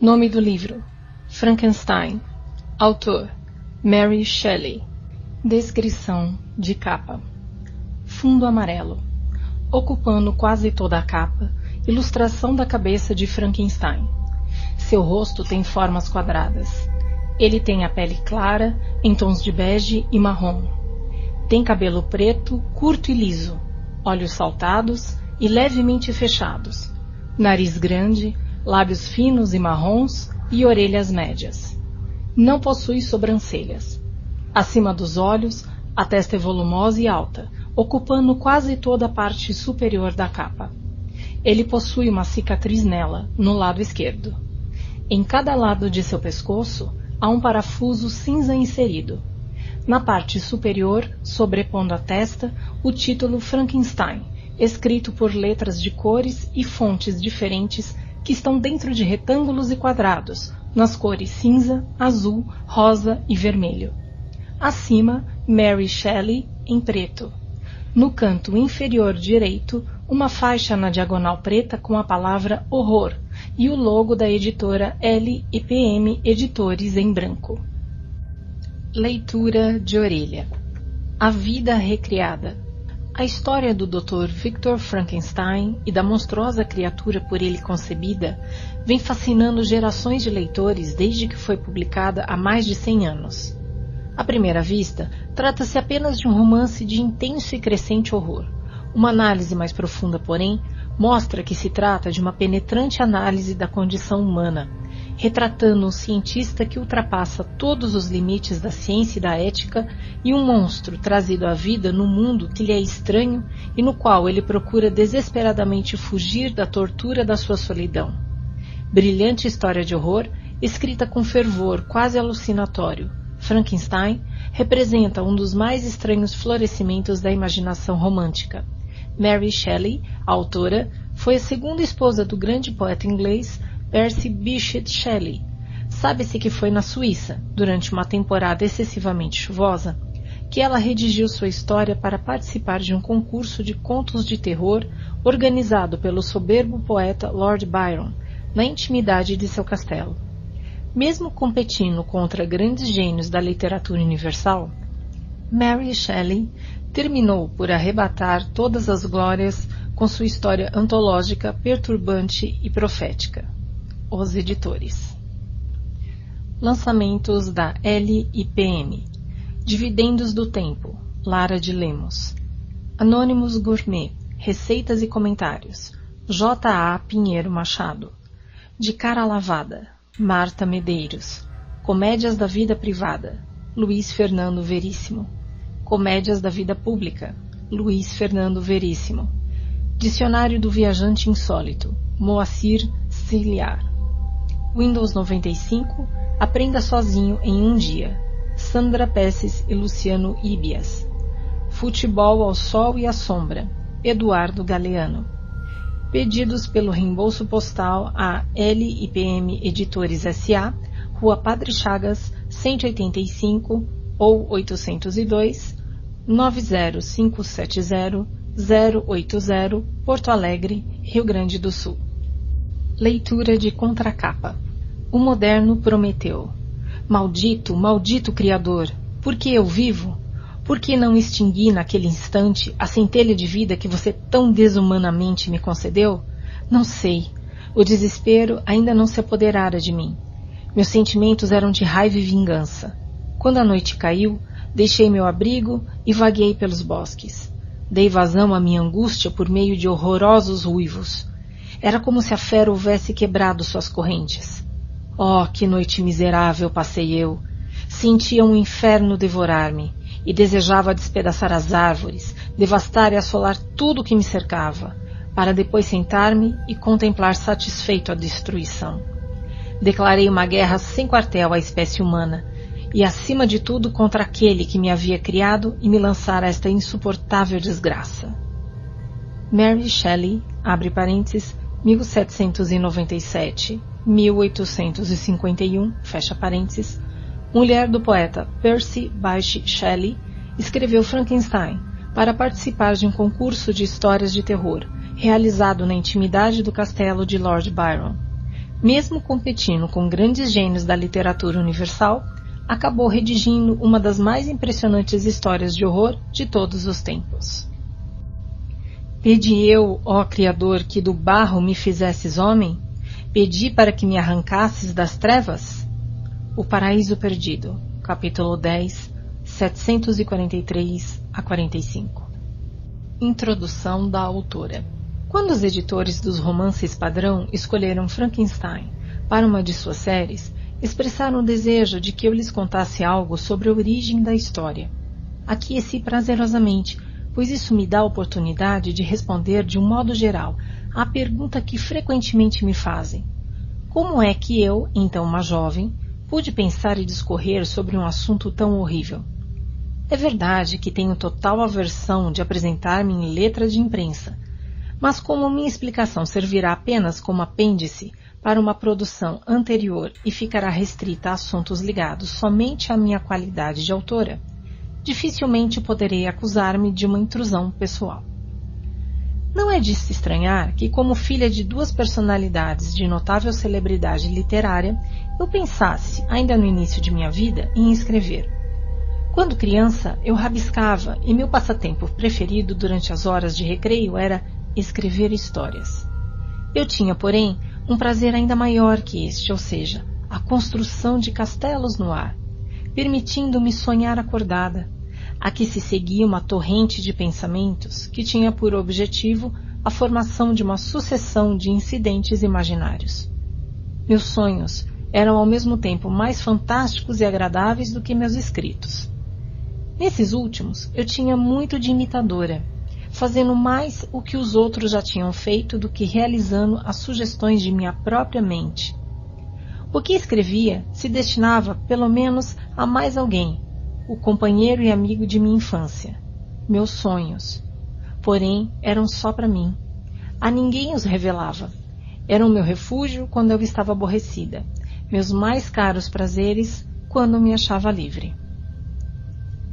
Nome do livro: Frankenstein. Autor: Mary Shelley. Descrição de capa: Fundo amarelo. Ocupando quase toda a capa, ilustração da cabeça de Frankenstein. Seu rosto tem formas quadradas. Ele tem a pele clara, em tons de bege e marrom. Tem cabelo preto, curto e liso, olhos saltados e levemente fechados, nariz grande, lábios finos e marrons e orelhas médias. Não possui sobrancelhas. Acima dos olhos, a testa é volumosa e alta, ocupando quase toda a parte superior da capa. Ele possui uma cicatriz nela, no lado esquerdo. Em cada lado de seu pescoço há um parafuso cinza inserido. Na parte superior, sobrepondo a testa, o título Frankenstein, escrito por letras de cores e fontes diferentes que estão dentro de retângulos e quadrados, nas cores cinza, azul, rosa e vermelho. Acima, Mary Shelley, em preto. No canto inferior direito, uma faixa na diagonal preta com a palavra horror e o logo da editora L e PM Editores em branco. Leitura de orelha. A vida recriada. A história do Dr. Victor Frankenstein e da monstruosa criatura por ele concebida vem fascinando gerações de leitores desde que foi publicada há mais de 100 anos. À primeira vista, trata-se apenas de um romance de intenso e crescente horror. Uma análise mais profunda, porém, mostra que se trata de uma penetrante análise da condição humana, retratando um cientista que ultrapassa todos os limites da ciência e da ética e um monstro trazido à vida no mundo que lhe é estranho e no qual ele procura desesperadamente fugir da tortura da sua solidão. Brilhante história de horror, escrita com fervor quase alucinatório, Frankenstein representa um dos mais estranhos florescimentos da imaginação romântica. Mary Shelley, a autora, foi a segunda esposa do grande poeta inglês Percy Bysshe Shelley. Sabe-se que foi na Suíça, durante uma temporada excessivamente chuvosa, que ela redigiu sua história para participar de um concurso de contos de terror organizado pelo soberbo poeta Lord Byron, na intimidade de seu castelo. Mesmo competindo contra grandes gênios da literatura universal, Mary Shelley terminou por arrebatar todas as glórias com sua história antológica perturbante e profética os editores. Lançamentos da LIPM Dividendos do Tempo Lara de Lemos. Anônimos Gourmet Receitas e Comentários J.A. Pinheiro Machado. De Cara Lavada Marta Medeiros. Comédias da Vida Privada Luiz Fernando Veríssimo. Comédias da Vida Pública Luiz Fernando Veríssimo. Dicionário do Viajante Insólito Moacir Ciliar Windows 95, aprenda sozinho em um dia. Sandra Pesses e Luciano Ibias. Futebol ao sol e à sombra. Eduardo Galeano. Pedidos pelo reembolso postal a LIPM Editores SA, Rua Padre Chagas, 185 ou 802 90570 080 Porto Alegre, Rio Grande do Sul. Leitura de contracapa. O moderno prometeu. Maldito, maldito Criador, por que eu vivo? Por que não extingui naquele instante a centelha de vida que você tão desumanamente me concedeu? Não sei. O desespero ainda não se apoderara de mim. Meus sentimentos eram de raiva e vingança. Quando a noite caiu, deixei meu abrigo e vaguei pelos bosques. Dei vazão à minha angústia por meio de horrorosos ruivos. Era como se a fera houvesse quebrado suas correntes. Oh, que noite miserável passei eu! Sentia um inferno devorar-me e desejava despedaçar as árvores, devastar e assolar tudo o que me cercava, para depois sentar-me e contemplar satisfeito a destruição. Declarei uma guerra sem quartel à espécie humana e, acima de tudo, contra aquele que me havia criado e me lançara esta insuportável desgraça. Mary Shelley, abre parênteses, 1797, 1851, fecha parênteses, mulher do poeta Percy Bysshe Shelley, escreveu Frankenstein para participar de um concurso de histórias de terror realizado na intimidade do castelo de Lord Byron. mesmo competindo com grandes gênios da literatura universal, acabou redigindo uma das mais impressionantes histórias de horror de todos os tempos. Pedi eu, ó Criador, que do barro me fizesses homem? Pedi para que me arrancasses das trevas? O Paraíso Perdido, capítulo 10, 743 a 45. Introdução da autora. Quando os editores dos romances padrão escolheram Frankenstein para uma de suas séries, expressaram o desejo de que eu lhes contasse algo sobre a origem da história. Aqueci prazerosamente, pois isso me dá a oportunidade de responder de um modo geral à pergunta que frequentemente me fazem: Como é que eu, então uma jovem, pude pensar e discorrer sobre um assunto tão horrível? É verdade que tenho total aversão de apresentar-me em letra de imprensa, mas como minha explicação servirá apenas como apêndice para uma produção anterior e ficará restrita a assuntos ligados somente à minha qualidade de autora, dificilmente poderei acusar-me de uma intrusão pessoal. Não é de se estranhar que, como filha de duas personalidades de notável celebridade literária, eu pensasse, ainda no início de minha vida, em escrever. Quando criança, eu rabiscava e meu passatempo preferido durante as horas de recreio era escrever histórias. Eu tinha, porém, um prazer ainda maior que este, ou seja, a construção de castelos no ar, permitindo-me sonhar acordada, a que se seguia uma torrente de pensamentos que tinha por objetivo a formação de uma sucessão de incidentes imaginários. Meus sonhos eram ao mesmo tempo mais fantásticos e agradáveis do que meus escritos. Nesses últimos, eu tinha muito de imitadora, fazendo mais o que os outros já tinham feito do que realizando as sugestões de minha própria mente. O que escrevia se destinava, pelo menos, a mais alguém, o companheiro e amigo de minha infância, meus sonhos. Porém, eram só para mim. A ninguém os revelava. Eram meu refúgio quando eu estava aborrecida, meus mais caros prazeres quando me achava livre.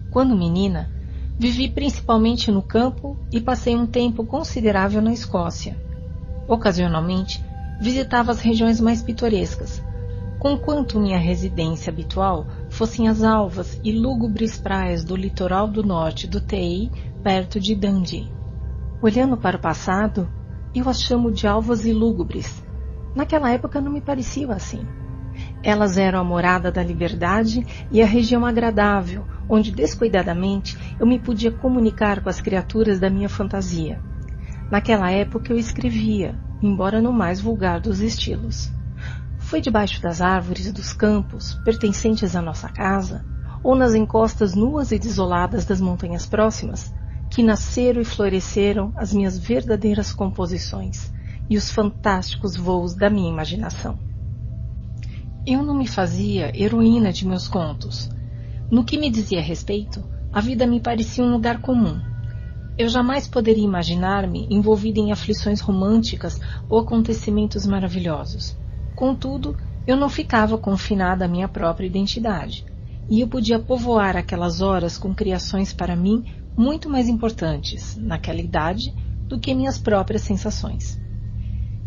Quando menina, Vivi principalmente no campo e passei um tempo considerável na Escócia. Ocasionalmente, visitava as regiões mais pitorescas, conquanto minha residência habitual fossem as alvas e lúgubres praias do litoral do norte do Tei, perto de Dundee. Olhando para o passado, eu as chamo de alvas e lúgubres. Naquela época não me pareciam assim. Elas eram a morada da liberdade e a região agradável, onde descuidadamente eu me podia comunicar com as criaturas da minha fantasia. Naquela época eu escrevia, embora no mais vulgar dos estilos. Foi debaixo das árvores dos campos, pertencentes à nossa casa, ou nas encostas nuas e desoladas das montanhas próximas, que nasceram e floresceram as minhas verdadeiras composições e os fantásticos voos da minha imaginação. Eu não me fazia heroína de meus contos, no que me dizia respeito, a vida me parecia um lugar comum. Eu jamais poderia imaginar-me envolvida em aflições românticas ou acontecimentos maravilhosos. Contudo, eu não ficava confinada à minha própria identidade, e eu podia povoar aquelas horas com criações para mim muito mais importantes, naquela idade, do que minhas próprias sensações.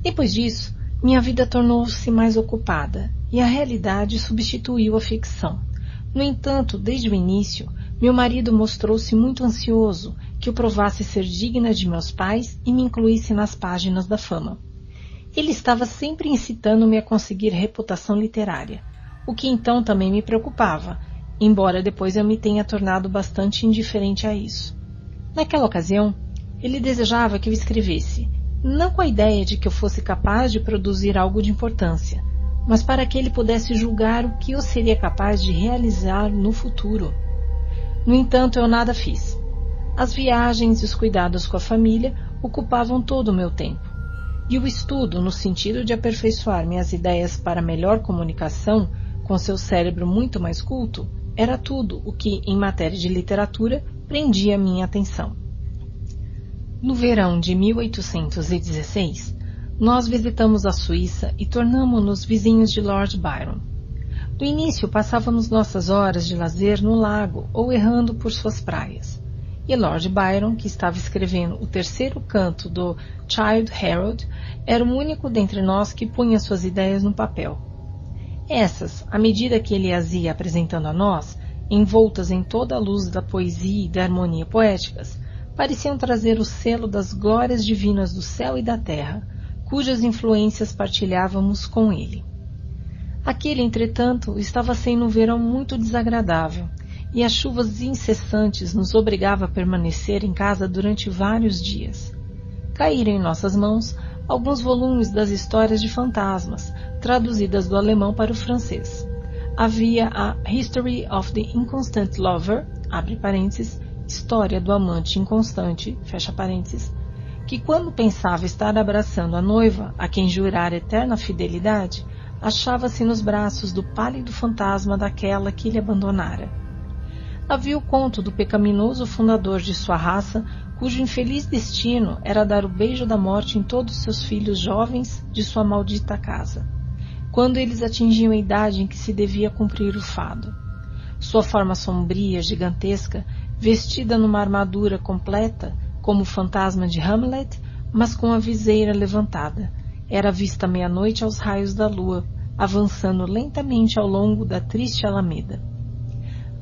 Depois disso, minha vida tornou-se mais ocupada e a realidade substituiu a ficção. No entanto, desde o início, meu marido mostrou-se muito ansioso que eu provasse ser digna de meus pais e me incluísse nas páginas da fama. Ele estava sempre incitando-me a conseguir reputação literária, o que então também me preocupava, embora depois eu me tenha tornado bastante indiferente a isso. Naquela ocasião, ele desejava que eu escrevesse, não com a ideia de que eu fosse capaz de produzir algo de importância, mas para que ele pudesse julgar o que eu seria capaz de realizar no futuro. No entanto, eu nada fiz. As viagens e os cuidados com a família ocupavam todo o meu tempo. E o estudo, no sentido de aperfeiçoar minhas ideias para melhor comunicação com seu cérebro muito mais culto, era tudo o que, em matéria de literatura, prendia minha atenção. No verão de 1816, nós visitamos a Suíça e tornamo-nos vizinhos de Lord Byron. No início, passávamos nossas horas de lazer no lago ou errando por suas praias. e Lord Byron, que estava escrevendo o terceiro canto do Child Harold, era o único dentre nós que punha suas ideias no papel. Essas, à medida que ele as ia apresentando a nós, envoltas em toda a luz da poesia e da harmonia poéticas, pareciam trazer o selo das glórias divinas do céu e da terra, cujas influências partilhávamos com ele. Aquele, entretanto, estava sendo um verão muito desagradável, e as chuvas incessantes nos obrigavam a permanecer em casa durante vários dias. Caíram em nossas mãos alguns volumes das histórias de fantasmas, traduzidas do alemão para o francês. Havia a History of the Inconstant Lover, abre parênteses, História do Amante Inconstante, fecha parênteses, que quando pensava estar abraçando a noiva, a quem jurara eterna fidelidade, achava-se nos braços do pálido fantasma daquela que lhe abandonara. Havia o conto do pecaminoso fundador de sua raça, cujo infeliz destino era dar o beijo da morte em todos seus filhos jovens de sua maldita casa, quando eles atingiam a idade em que se devia cumprir o fado. Sua forma sombria, gigantesca, vestida numa armadura completa, como o fantasma de Hamlet, mas com a viseira levantada, era vista meia-noite aos raios da lua, avançando lentamente ao longo da triste alameda.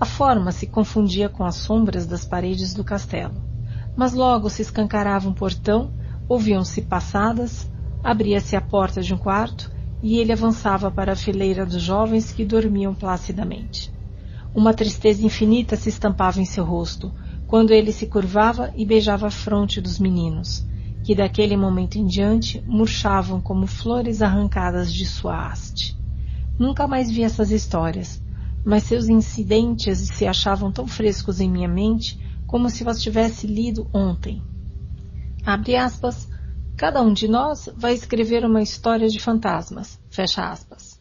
A forma se confundia com as sombras das paredes do castelo, mas logo se escancarava um portão, ouviam-se passadas, abria-se a porta de um quarto e ele avançava para a fileira dos jovens que dormiam placidamente. Uma tristeza infinita se estampava em seu rosto, quando ele se curvava e beijava a fronte dos meninos, que daquele momento em diante murchavam como flores arrancadas de sua haste. Nunca mais vi essas histórias, mas seus incidentes se achavam tão frescos em minha mente como se os tivesse lido ontem. Abre aspas. Cada um de nós vai escrever uma história de fantasmas. Fecha aspas.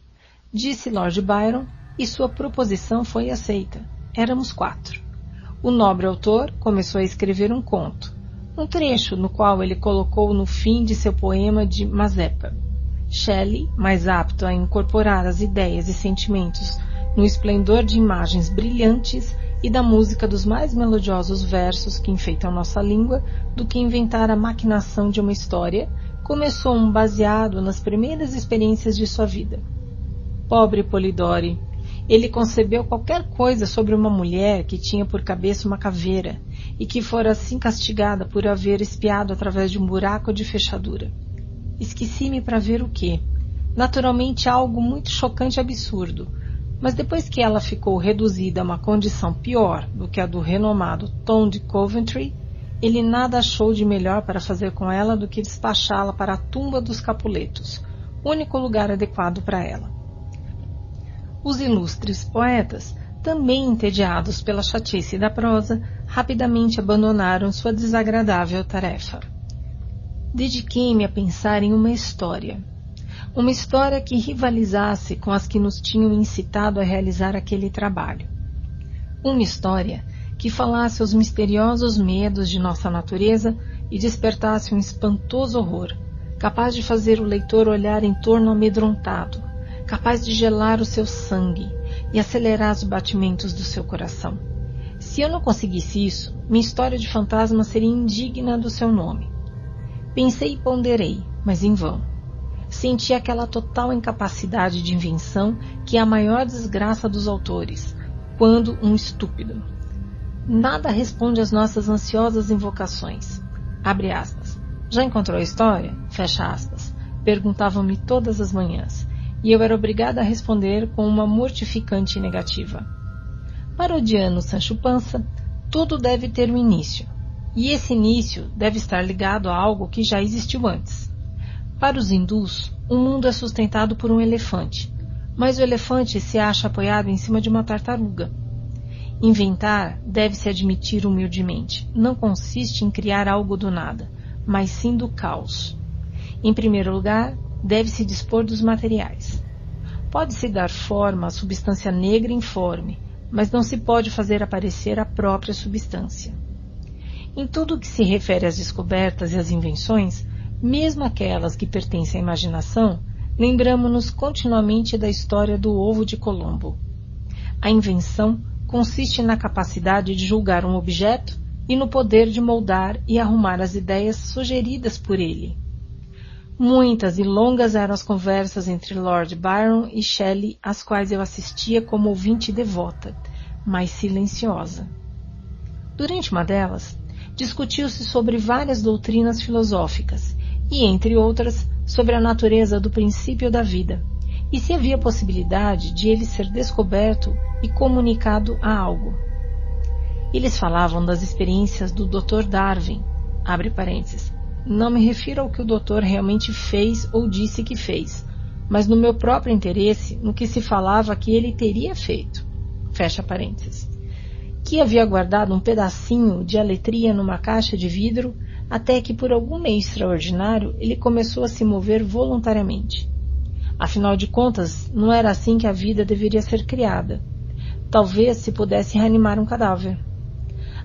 Disse Lord Byron e sua proposição foi aceita. Éramos quatro. O nobre autor começou a escrever um conto, um trecho no qual ele colocou no fim de seu poema de Mazeppa. Shelley, mais apto a incorporar as ideias e sentimentos no esplendor de imagens brilhantes e da música dos mais melodiosos versos que enfeitam nossa língua do que inventar a maquinação de uma história, começou um baseado nas primeiras experiências de sua vida. Pobre Polidori, ele concebeu qualquer coisa sobre uma mulher que tinha por cabeça uma caveira e que fora assim castigada por haver espiado através de um buraco de fechadura. Esqueci-me para ver o que. Naturalmente algo muito chocante e absurdo, mas depois que ela ficou reduzida a uma condição pior do que a do renomado Tom de Coventry, ele nada achou de melhor para fazer com ela do que despachá-la para a tumba dos Capuletos, único lugar adequado para ela. Os ilustres poetas, também entediados pela chatice da prosa, rapidamente abandonaram sua desagradável tarefa. Dediquei-me a pensar em uma história. Uma história que rivalizasse com as que nos tinham incitado a realizar aquele trabalho. Uma história que falasse aos misteriosos medos de nossa natureza e despertasse um espantoso horror, capaz de fazer o leitor olhar em torno amedrontado, capaz de gelar o seu sangue e acelerar os batimentos do seu coração. Se eu não conseguisse isso, minha história de fantasma seria indigna do seu nome. Pensei e ponderei, mas em vão. Senti aquela total incapacidade de invenção que é a maior desgraça dos autores, quando um estúpido. Nada responde às nossas ansiosas invocações. Abre aspas. Já encontrou a história? Fecha aspas. Perguntavam-me todas as manhãs e eu era obrigada a responder com uma mortificante negativa. Parodiando Sancho Panza, tudo deve ter um início, e esse início deve estar ligado a algo que já existiu antes. Para os hindus, o mundo é sustentado por um elefante, mas o elefante se acha apoiado em cima de uma tartaruga. Inventar, deve-se admitir humildemente, não consiste em criar algo do nada, mas sim do caos. Em primeiro lugar, deve-se dispor dos materiais. Pode-se dar forma à substância negra informe, mas não se pode fazer aparecer a própria substância. Em tudo o que se refere às descobertas e às invenções, mesmo aquelas que pertencem à imaginação, lembramos-nos continuamente da história do ovo de Colombo. A invenção consiste na capacidade de julgar um objeto e no poder de moldar e arrumar as ideias sugeridas por ele. Muitas e longas eram as conversas entre Lord Byron e Shelley, às quais eu assistia como ouvinte devota, mas silenciosa. Durante uma delas, discutiu-se sobre várias doutrinas filosóficas e, entre outras, sobre a natureza do princípio da vida e se havia possibilidade de ele ser descoberto e comunicado a algo. Eles falavam das experiências do Dr. Darwin, abre parênteses. Não me refiro ao que o doutor realmente fez ou disse que fez, mas no meu próprio interesse no que se falava que ele teria feito. Fecha parênteses. Que havia guardado um pedacinho de aletria numa caixa de vidro até que, por algum meio extraordinário, ele começou a se mover voluntariamente. Afinal de contas, não era assim que a vida deveria ser criada. Talvez se pudesse reanimar um cadáver.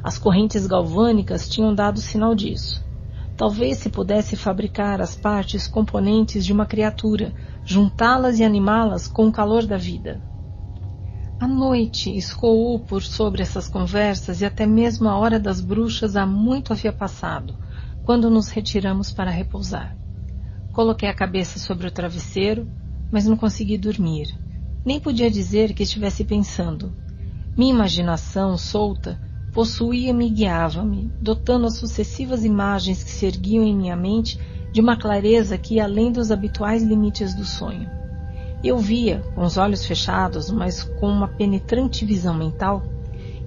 As correntes galvânicas tinham dado sinal disso. Talvez se pudesse fabricar as partes componentes de uma criatura, juntá-las e animá-las com o calor da vida. A noite escoou por sobre essas conversas e até mesmo a hora das bruxas há muito havia passado, quando nos retiramos para repousar. Coloquei a cabeça sobre o travesseiro, mas não consegui dormir. Nem podia dizer que estivesse pensando. Minha imaginação, solta, possuía-me e guiava-me, dotando as sucessivas imagens que se erguiam em minha mente de uma clareza que ia além dos habituais limites do sonho. Eu via, com os olhos fechados, mas com uma penetrante visão mental,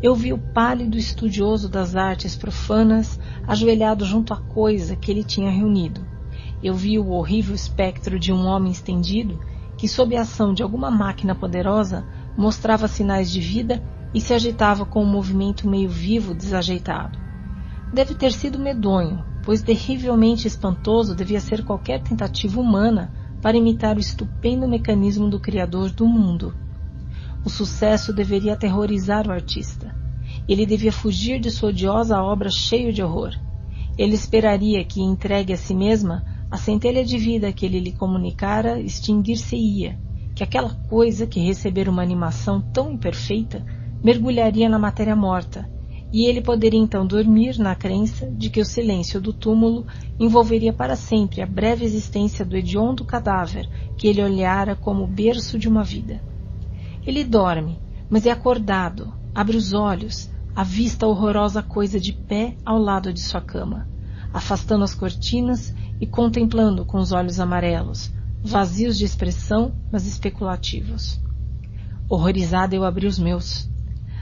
eu vi o pálido estudioso das artes profanas ajoelhado junto à coisa que ele tinha reunido. Eu vi o horrível espectro de um homem estendido que, sob a ação de alguma máquina poderosa, mostrava sinais de vida e se agitava com um movimento meio vivo desajeitado. Deve ter sido medonho, pois terrivelmente espantoso devia ser qualquer tentativa humana para imitar o estupendo mecanismo do Criador do mundo. O sucesso deveria aterrorizar o artista. Ele devia fugir de sua odiosa obra cheio de horror. Ele esperaria que, entregue a si mesma, a centelha de vida que ele lhe comunicara extinguir-se-ia, que aquela coisa que recebera uma animação tão imperfeita mergulharia na matéria morta, e ele poderia então dormir na crença de que o silêncio do túmulo envolveria para sempre a breve existência do hediondo cadáver que ele olhara como o berço de uma vida. Ele dorme, mas é acordado, abre os olhos, avista a horrorosa coisa de pé ao lado de sua cama, afastando as cortinas e contemplando com os olhos amarelos, vazios de expressão, mas especulativos. Horrorizada, eu abri os meus.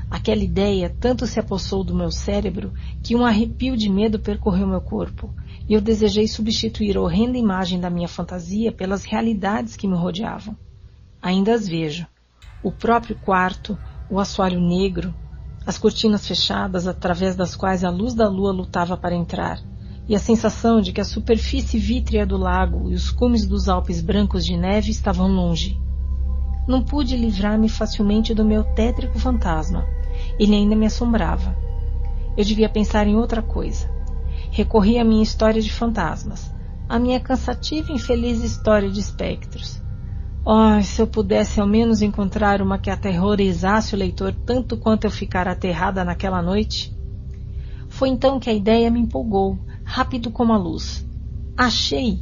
Aquela ideia tanto se apossou do meu cérebro que um arrepio de medo percorreu meu corpo, e eu desejei substituir a horrenda imagem da minha fantasia pelas realidades que me rodeavam. Ainda as vejo. O próprio quarto, o assoalho negro, as cortinas fechadas através das quais a luz da lua lutava para entrar, e a sensação de que a superfície vítrea do lago e os cumes dos Alpes brancos de neve estavam longe. Não pude livrar-me facilmente do meu tétrico fantasma. Ele ainda me assombrava. Eu devia pensar em outra coisa. Recorri à minha história de fantasmas, à minha cansativa e infeliz história de espectros. Oh, se eu pudesse ao menos encontrar uma que aterrorizasse o leitor tanto quanto eu ficara aterrada naquela noite. Foi então que a ideia me empolgou, rápido como a luz. Achei!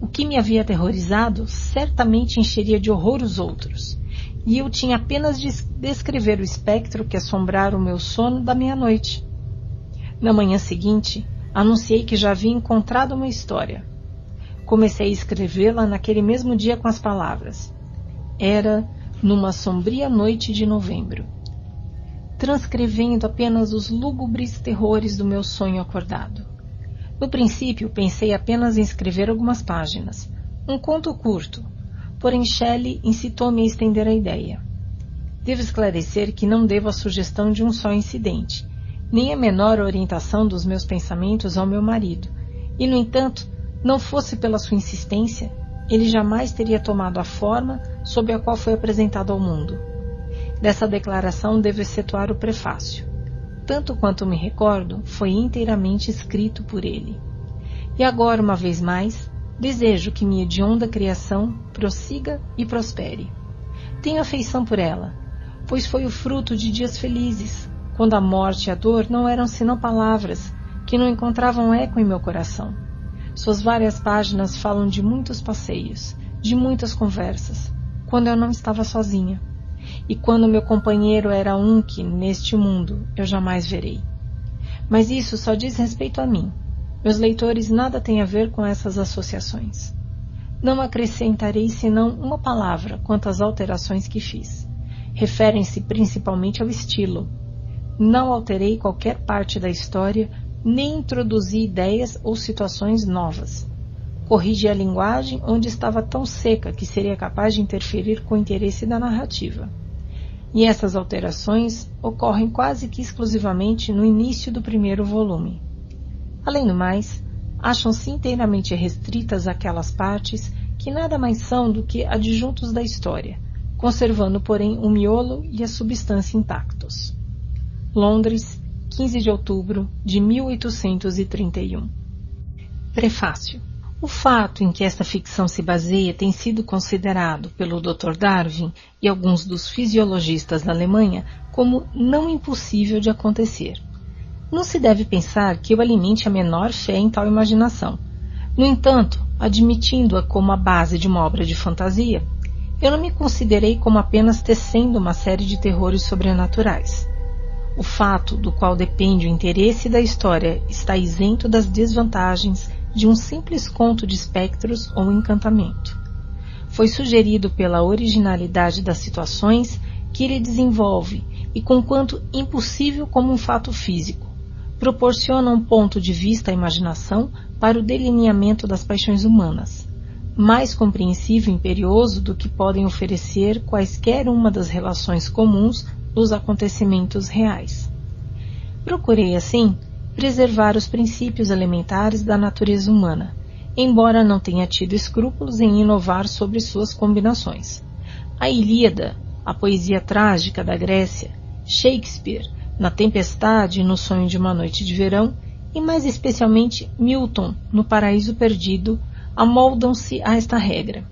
O que me havia aterrorizado certamente encheria de horror os outros, e eu tinha apenas de descrever o espectro que assombrara o meu sono da meia-noite. Na manhã seguinte, anunciei que já havia encontrado uma história. Comecei a escrevê-la naquele mesmo dia com as palavras. Era numa sombria noite de novembro, transcrevendo apenas os lúgubres terrores do meu sonho acordado. No princípio, pensei apenas em escrever algumas páginas, um conto curto, porém Shelley incitou-me a estender a ideia. Devo esclarecer que não devo a sugestão de um só incidente, nem a menor orientação dos meus pensamentos ao meu marido, e, no entanto, não fosse pela sua insistência, ele jamais teria tomado a forma sob a qual foi apresentado ao mundo. Dessa declaração devo excetuar o prefácio tanto quanto me recordo, foi inteiramente escrito por ele. E agora, uma vez mais, desejo que minha hedionda criação prossiga e prospere. Tenho afeição por ela, pois foi o fruto de dias felizes, quando a morte e a dor não eram senão palavras que não encontravam eco em meu coração. Suas várias páginas falam de muitos passeios, de muitas conversas, quando eu não estava sozinha, e quando meu companheiro era um que, neste mundo, eu jamais verei. Mas isso só diz respeito a mim. Meus leitores nada têm a ver com essas associações. Não acrescentarei senão uma palavra quanto às alterações que fiz. Referem-se principalmente ao estilo. Não alterei qualquer parte da história nem introduzi ideias ou situações novas. Corrigi a linguagem onde estava tão seca que seria capaz de interferir com o interesse da narrativa. E essas alterações ocorrem quase que exclusivamente no início do primeiro volume. Além do mais, acham-se inteiramente restritas aquelas partes que nada mais são do que adjuntos da história, conservando, porém, o miolo e a substância intactos. Londres, 15 de outubro de 1831. Prefácio. O fato em que esta ficção se baseia tem sido considerado pelo Dr. Darwin e alguns dos fisiologistas da Alemanha como não impossível de acontecer. Não se deve pensar que eu alimente a menor fé em tal imaginação. No entanto, admitindo-a como a base de uma obra de fantasia, eu não me considerei como apenas tecendo uma série de terrores sobrenaturais. O fato do qual depende o interesse da história está isento das desvantagens de um simples conto de espectros ou encantamento. Foi sugerido pela originalidade das situações que ele desenvolve e, conquanto impossível como um fato físico, proporciona um ponto de vista à imaginação para o delineamento das paixões humanas, mais compreensível e imperioso do que podem oferecer quaisquer uma das relações comuns dos acontecimentos reais. Procurei, assim, preservar os princípios elementares da natureza humana, embora não tenha tido escrúpulos em inovar sobre suas combinações. A Ilíada, a poesia trágica da Grécia, Shakespeare, na Tempestade e no Sonho de uma Noite de Verão, e mais especialmente Milton, no Paraíso Perdido, amoldam-se a esta regra.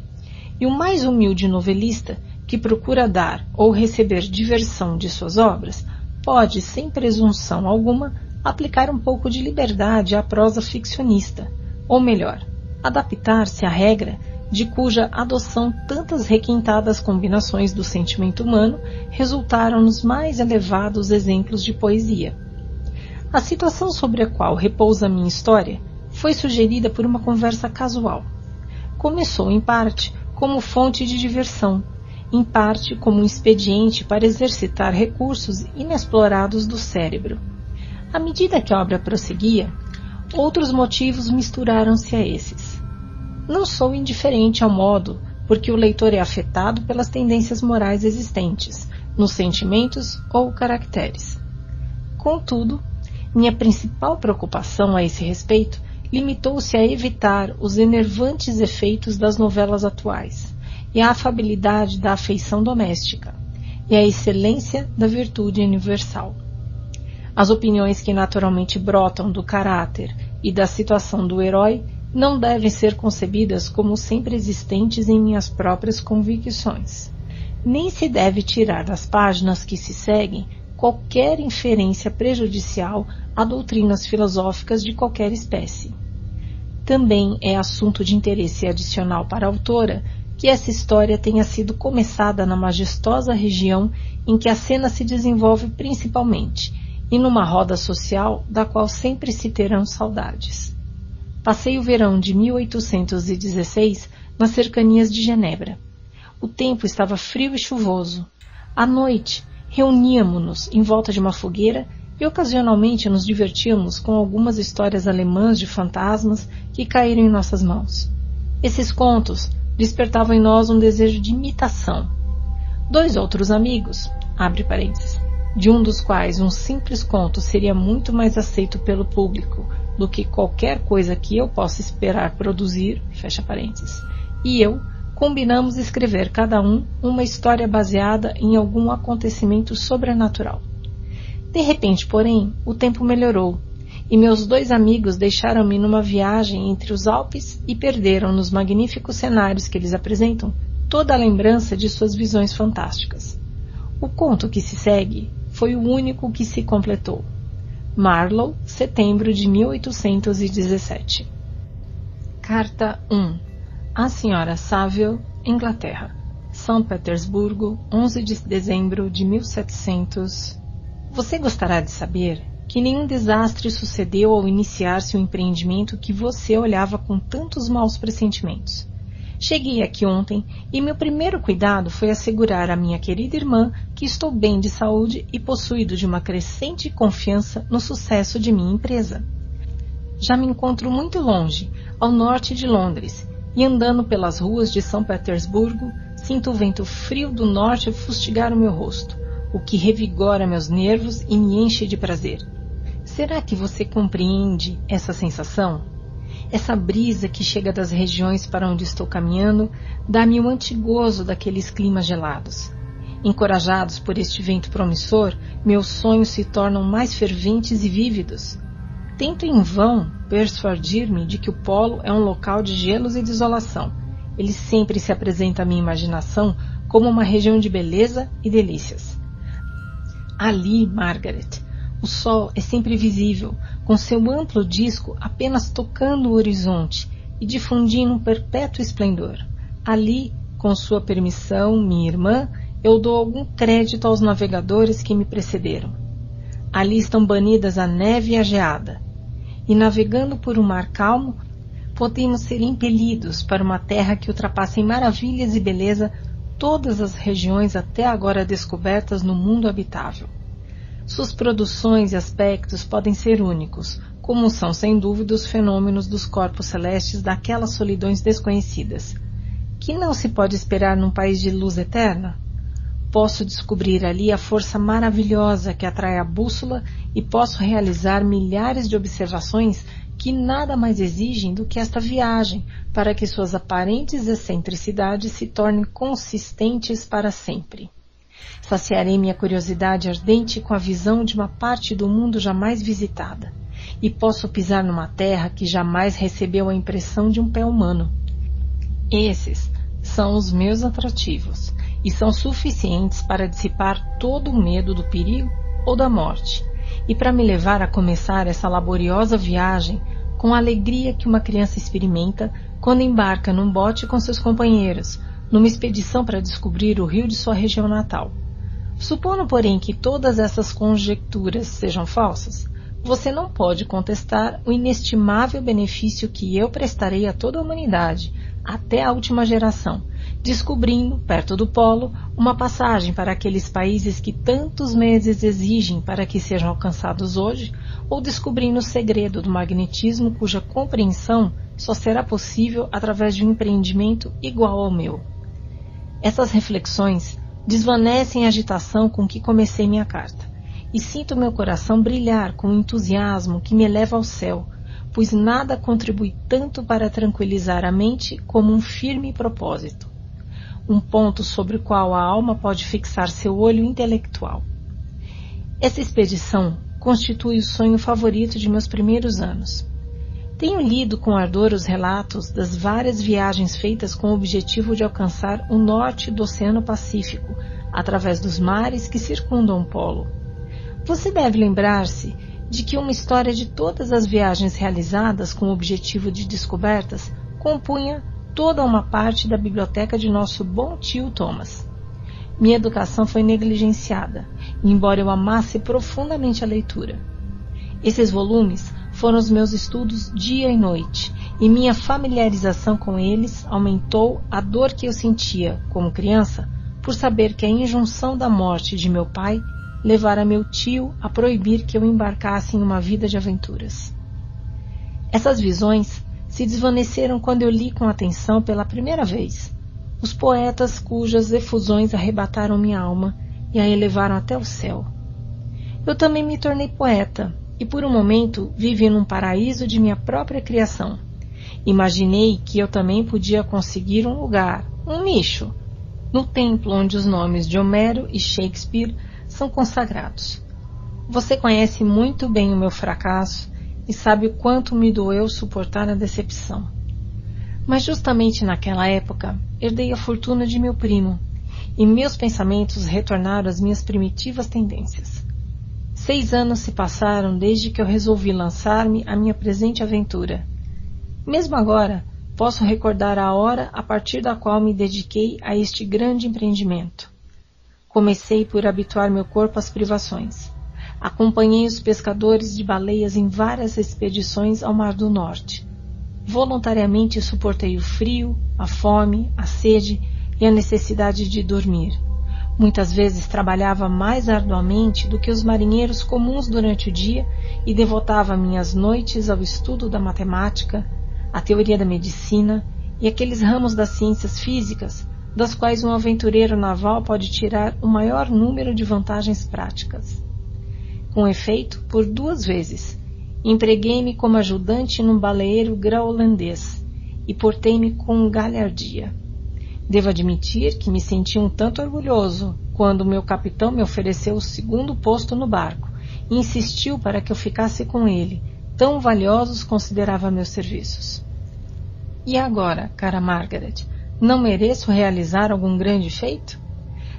E o mais humilde novelista que procura dar ou receber diversão de suas obras, pode, sem presunção alguma, aplicar um pouco de liberdade à prosa ficcionista, ou melhor, adaptar-se à regra de cuja adoção tantas requintadas combinações do sentimento humano resultaram nos mais elevados exemplos de poesia. A situação sobre a qual repousa a minha história foi sugerida por uma conversa casual. Começou, em parte, como fonte de diversão, em parte como um expediente para exercitar recursos inexplorados do cérebro. À medida que a obra prosseguia, outros motivos misturaram-se a esses. Não sou indiferente ao modo porque o leitor é afetado pelas tendências morais existentes, nos sentimentos ou caracteres. Contudo, minha principal preocupação a esse respeito limitou-se a evitar os enervantes efeitos das novelas atuais e a afabilidade da afeição doméstica, e a excelência da virtude universal. As opiniões que naturalmente brotam do caráter e da situação do herói não devem ser concebidas como sempre existentes em minhas próprias convicções. Nem se deve tirar das páginas que se seguem qualquer inferência prejudicial a doutrinas filosóficas de qualquer espécie. Também é assunto de interesse adicional para a autora que essa história tenha sido começada na majestosa região em que a cena se desenvolve principalmente e numa roda social da qual sempre se terão saudades. Passei o verão de 1816 nas cercanias de Genebra. O tempo estava frio e chuvoso. À noite, reuníamos-nos em volta de uma fogueira e ocasionalmente nos divertíamos com algumas histórias alemãs de fantasmas que caíram em nossas mãos. Esses contos despertavam em nós um desejo de imitação. Dois outros amigos, abre parênteses, de um dos quais um simples conto seria muito mais aceito pelo público do que qualquer coisa que eu possa esperar produzir, fecha parênteses, e eu combinamos escrever cada um uma história baseada em algum acontecimento sobrenatural. De repente, porém, o tempo melhorou e meus dois amigos deixaram-me numa viagem entre os Alpes e perderam nos magníficos cenários que eles apresentam toda a lembrança de suas visões fantásticas. O conto que se segue foi o único que se completou. Marlow, setembro de 1817. Carta 1 A Senhora Saville, Inglaterra. São Petersburgo, 11 de dezembro de 1700. Você gostará de saber que nenhum desastre sucedeu ao iniciar-se o empreendimento que você olhava com tantos maus pressentimentos. Cheguei aqui ontem e meu primeiro cuidado foi assegurar à minha querida irmã que estou bem de saúde e possuído de uma crescente confiança no sucesso de minha empresa. Já me encontro muito longe, ao norte de Londres, e andando pelas ruas de São Petersburgo, sinto o vento frio do norte fustigar o meu rosto, o que revigora meus nervos e me enche de prazer. Será que você compreende essa sensação? Essa brisa que chega das regiões para onde estou caminhando dá-me o antigozo daqueles climas gelados. Encorajados por este vento promissor, meus sonhos se tornam mais ferventes e vívidos. Tento em vão persuadir-me de que o polo é um local de gelos e desolação. Ele sempre se apresenta à minha imaginação como uma região de beleza e delícias. Ali, Margaret, o sol é sempre visível, com seu amplo disco apenas tocando o horizonte e difundindo um perpétuo esplendor. Ali, com sua permissão, minha irmã, eu dou algum crédito aos navegadores que me precederam. Ali estão banidas a neve e a geada, e navegando por um mar calmo, podemos ser impelidos para uma terra que ultrapassa em maravilhas e beleza todas as regiões até agora descobertas no mundo habitável. Suas produções e aspectos podem ser únicos, como são sem dúvida os fenômenos dos corpos celestes daquelas solidões desconhecidas. Que não se pode esperar num país de luz eterna? Posso descobrir ali a força maravilhosa que atrai a bússola e posso realizar milhares de observações que nada mais exigem do que esta viagem para que suas aparentes excentricidades se tornem consistentes para sempre. Saciarei minha curiosidade ardente com a visão de uma parte do mundo jamais visitada, e posso pisar numa terra que jamais recebeu a impressão de um pé humano. Esses são os meus atrativos, e são suficientes para dissipar todo o medo do perigo ou da morte, e para me levar a começar essa laboriosa viagem com a alegria que uma criança experimenta quando embarca num bote com seus companheiros, numa expedição para descobrir o rio de sua região natal. Supondo, porém, que todas essas conjecturas sejam falsas, você não pode contestar o inestimável benefício que eu prestarei a toda a humanidade, até a última geração, descobrindo, perto do polo, uma passagem para aqueles países que tantos meses exigem para que sejam alcançados hoje, ou descobrindo o segredo do magnetismo cuja compreensão só será possível através de um empreendimento igual ao meu. Essas reflexões desvanecem a agitação com que comecei minha carta, e sinto meu coração brilhar com o entusiasmo que me eleva ao céu, pois nada contribui tanto para tranquilizar a mente como um firme propósito, um ponto sobre o qual a alma pode fixar seu olho intelectual. Essa expedição constitui o sonho favorito de meus primeiros anos. Tenho lido com ardor os relatos das várias viagens feitas com o objetivo de alcançar o norte do Oceano Pacífico, através dos mares que circundam o polo. Você deve lembrar-se de que uma história de todas as viagens realizadas com o objetivo de descobertas compunha toda uma parte da biblioteca de nosso bom tio Thomas. Minha educação foi negligenciada, embora eu amasse profundamente a leitura. Esses volumes foram os meus estudos dia e noite, e minha familiarização com eles aumentou a dor que eu sentia, como criança, por saber que a injunção da morte de meu pai levara meu tio a proibir que eu embarcasse em uma vida de aventuras. Essas visões se desvaneceram quando eu li com atenção pela primeira vez os poetas cujas efusões arrebataram minha alma e a elevaram até o céu. Eu também me tornei poeta e por um momento vivi num paraíso de minha própria criação. Imaginei que eu também podia conseguir um lugar, um nicho, no templo onde os nomes de Homero e Shakespeare são consagrados. Você conhece muito bem o meu fracasso e sabe o quanto me doeu suportar a decepção. Mas justamente naquela época herdei a fortuna de meu primo, e meus pensamentos retornaram às minhas primitivas tendências. Seis anos se passaram desde que eu resolvi lançar-me à minha presente aventura. Mesmo agora, posso recordar a hora a partir da qual me dediquei a este grande empreendimento. Comecei por habituar meu corpo às privações. Acompanhei os pescadores de baleias em várias expedições ao Mar do Norte. Voluntariamente suportei o frio, a fome, a sede e a necessidade de dormir. Muitas vezes trabalhava mais arduamente do que os marinheiros comuns durante o dia e devotava minhas noites ao estudo da matemática, a teoria da medicina e aqueles ramos das ciências físicas das quais um aventureiro naval pode tirar o maior número de vantagens práticas. Com efeito, por duas vezes, empreguei-me como ajudante num baleeiro groenlandês e portei-me com galhardia. Devo admitir que me senti um tanto orgulhoso quando meu capitão me ofereceu o segundo posto no barco e insistiu para que eu ficasse com ele, tão valiosos considerava meus serviços. E agora, cara Margaret, não mereço realizar algum grande feito?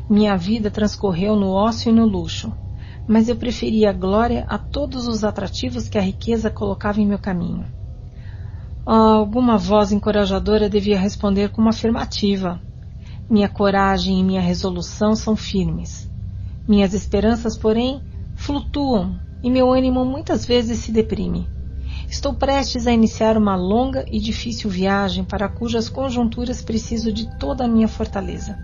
Minha vida transcorreu no ócio e no luxo, mas eu preferia a glória a todos os atrativos que a riqueza colocava em meu caminho. Alguma voz encorajadora devia responder com uma afirmativa. Minha coragem e minha resolução são firmes. Minhas esperanças, porém, flutuam e meu ânimo muitas vezes se deprime. Estou prestes a iniciar uma longa e difícil viagem para cujas conjunturas preciso de toda a minha fortaleza.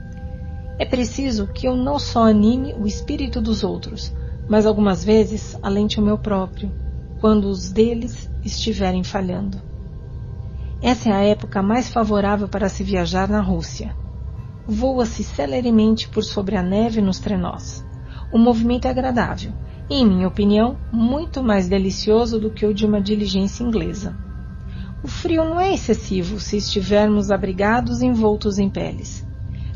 É preciso que eu não só anime o espírito dos outros, mas algumas vezes alente o meu próprio, quando os deles estiverem falhando. Essa é a época mais favorável para se viajar na Rússia. Voa-se celeremente por sobre a neve nos trenós. O movimento é agradável e, em minha opinião, muito mais delicioso do que o de uma diligência inglesa. O frio não é excessivo se estivermos abrigados e envoltos em peles.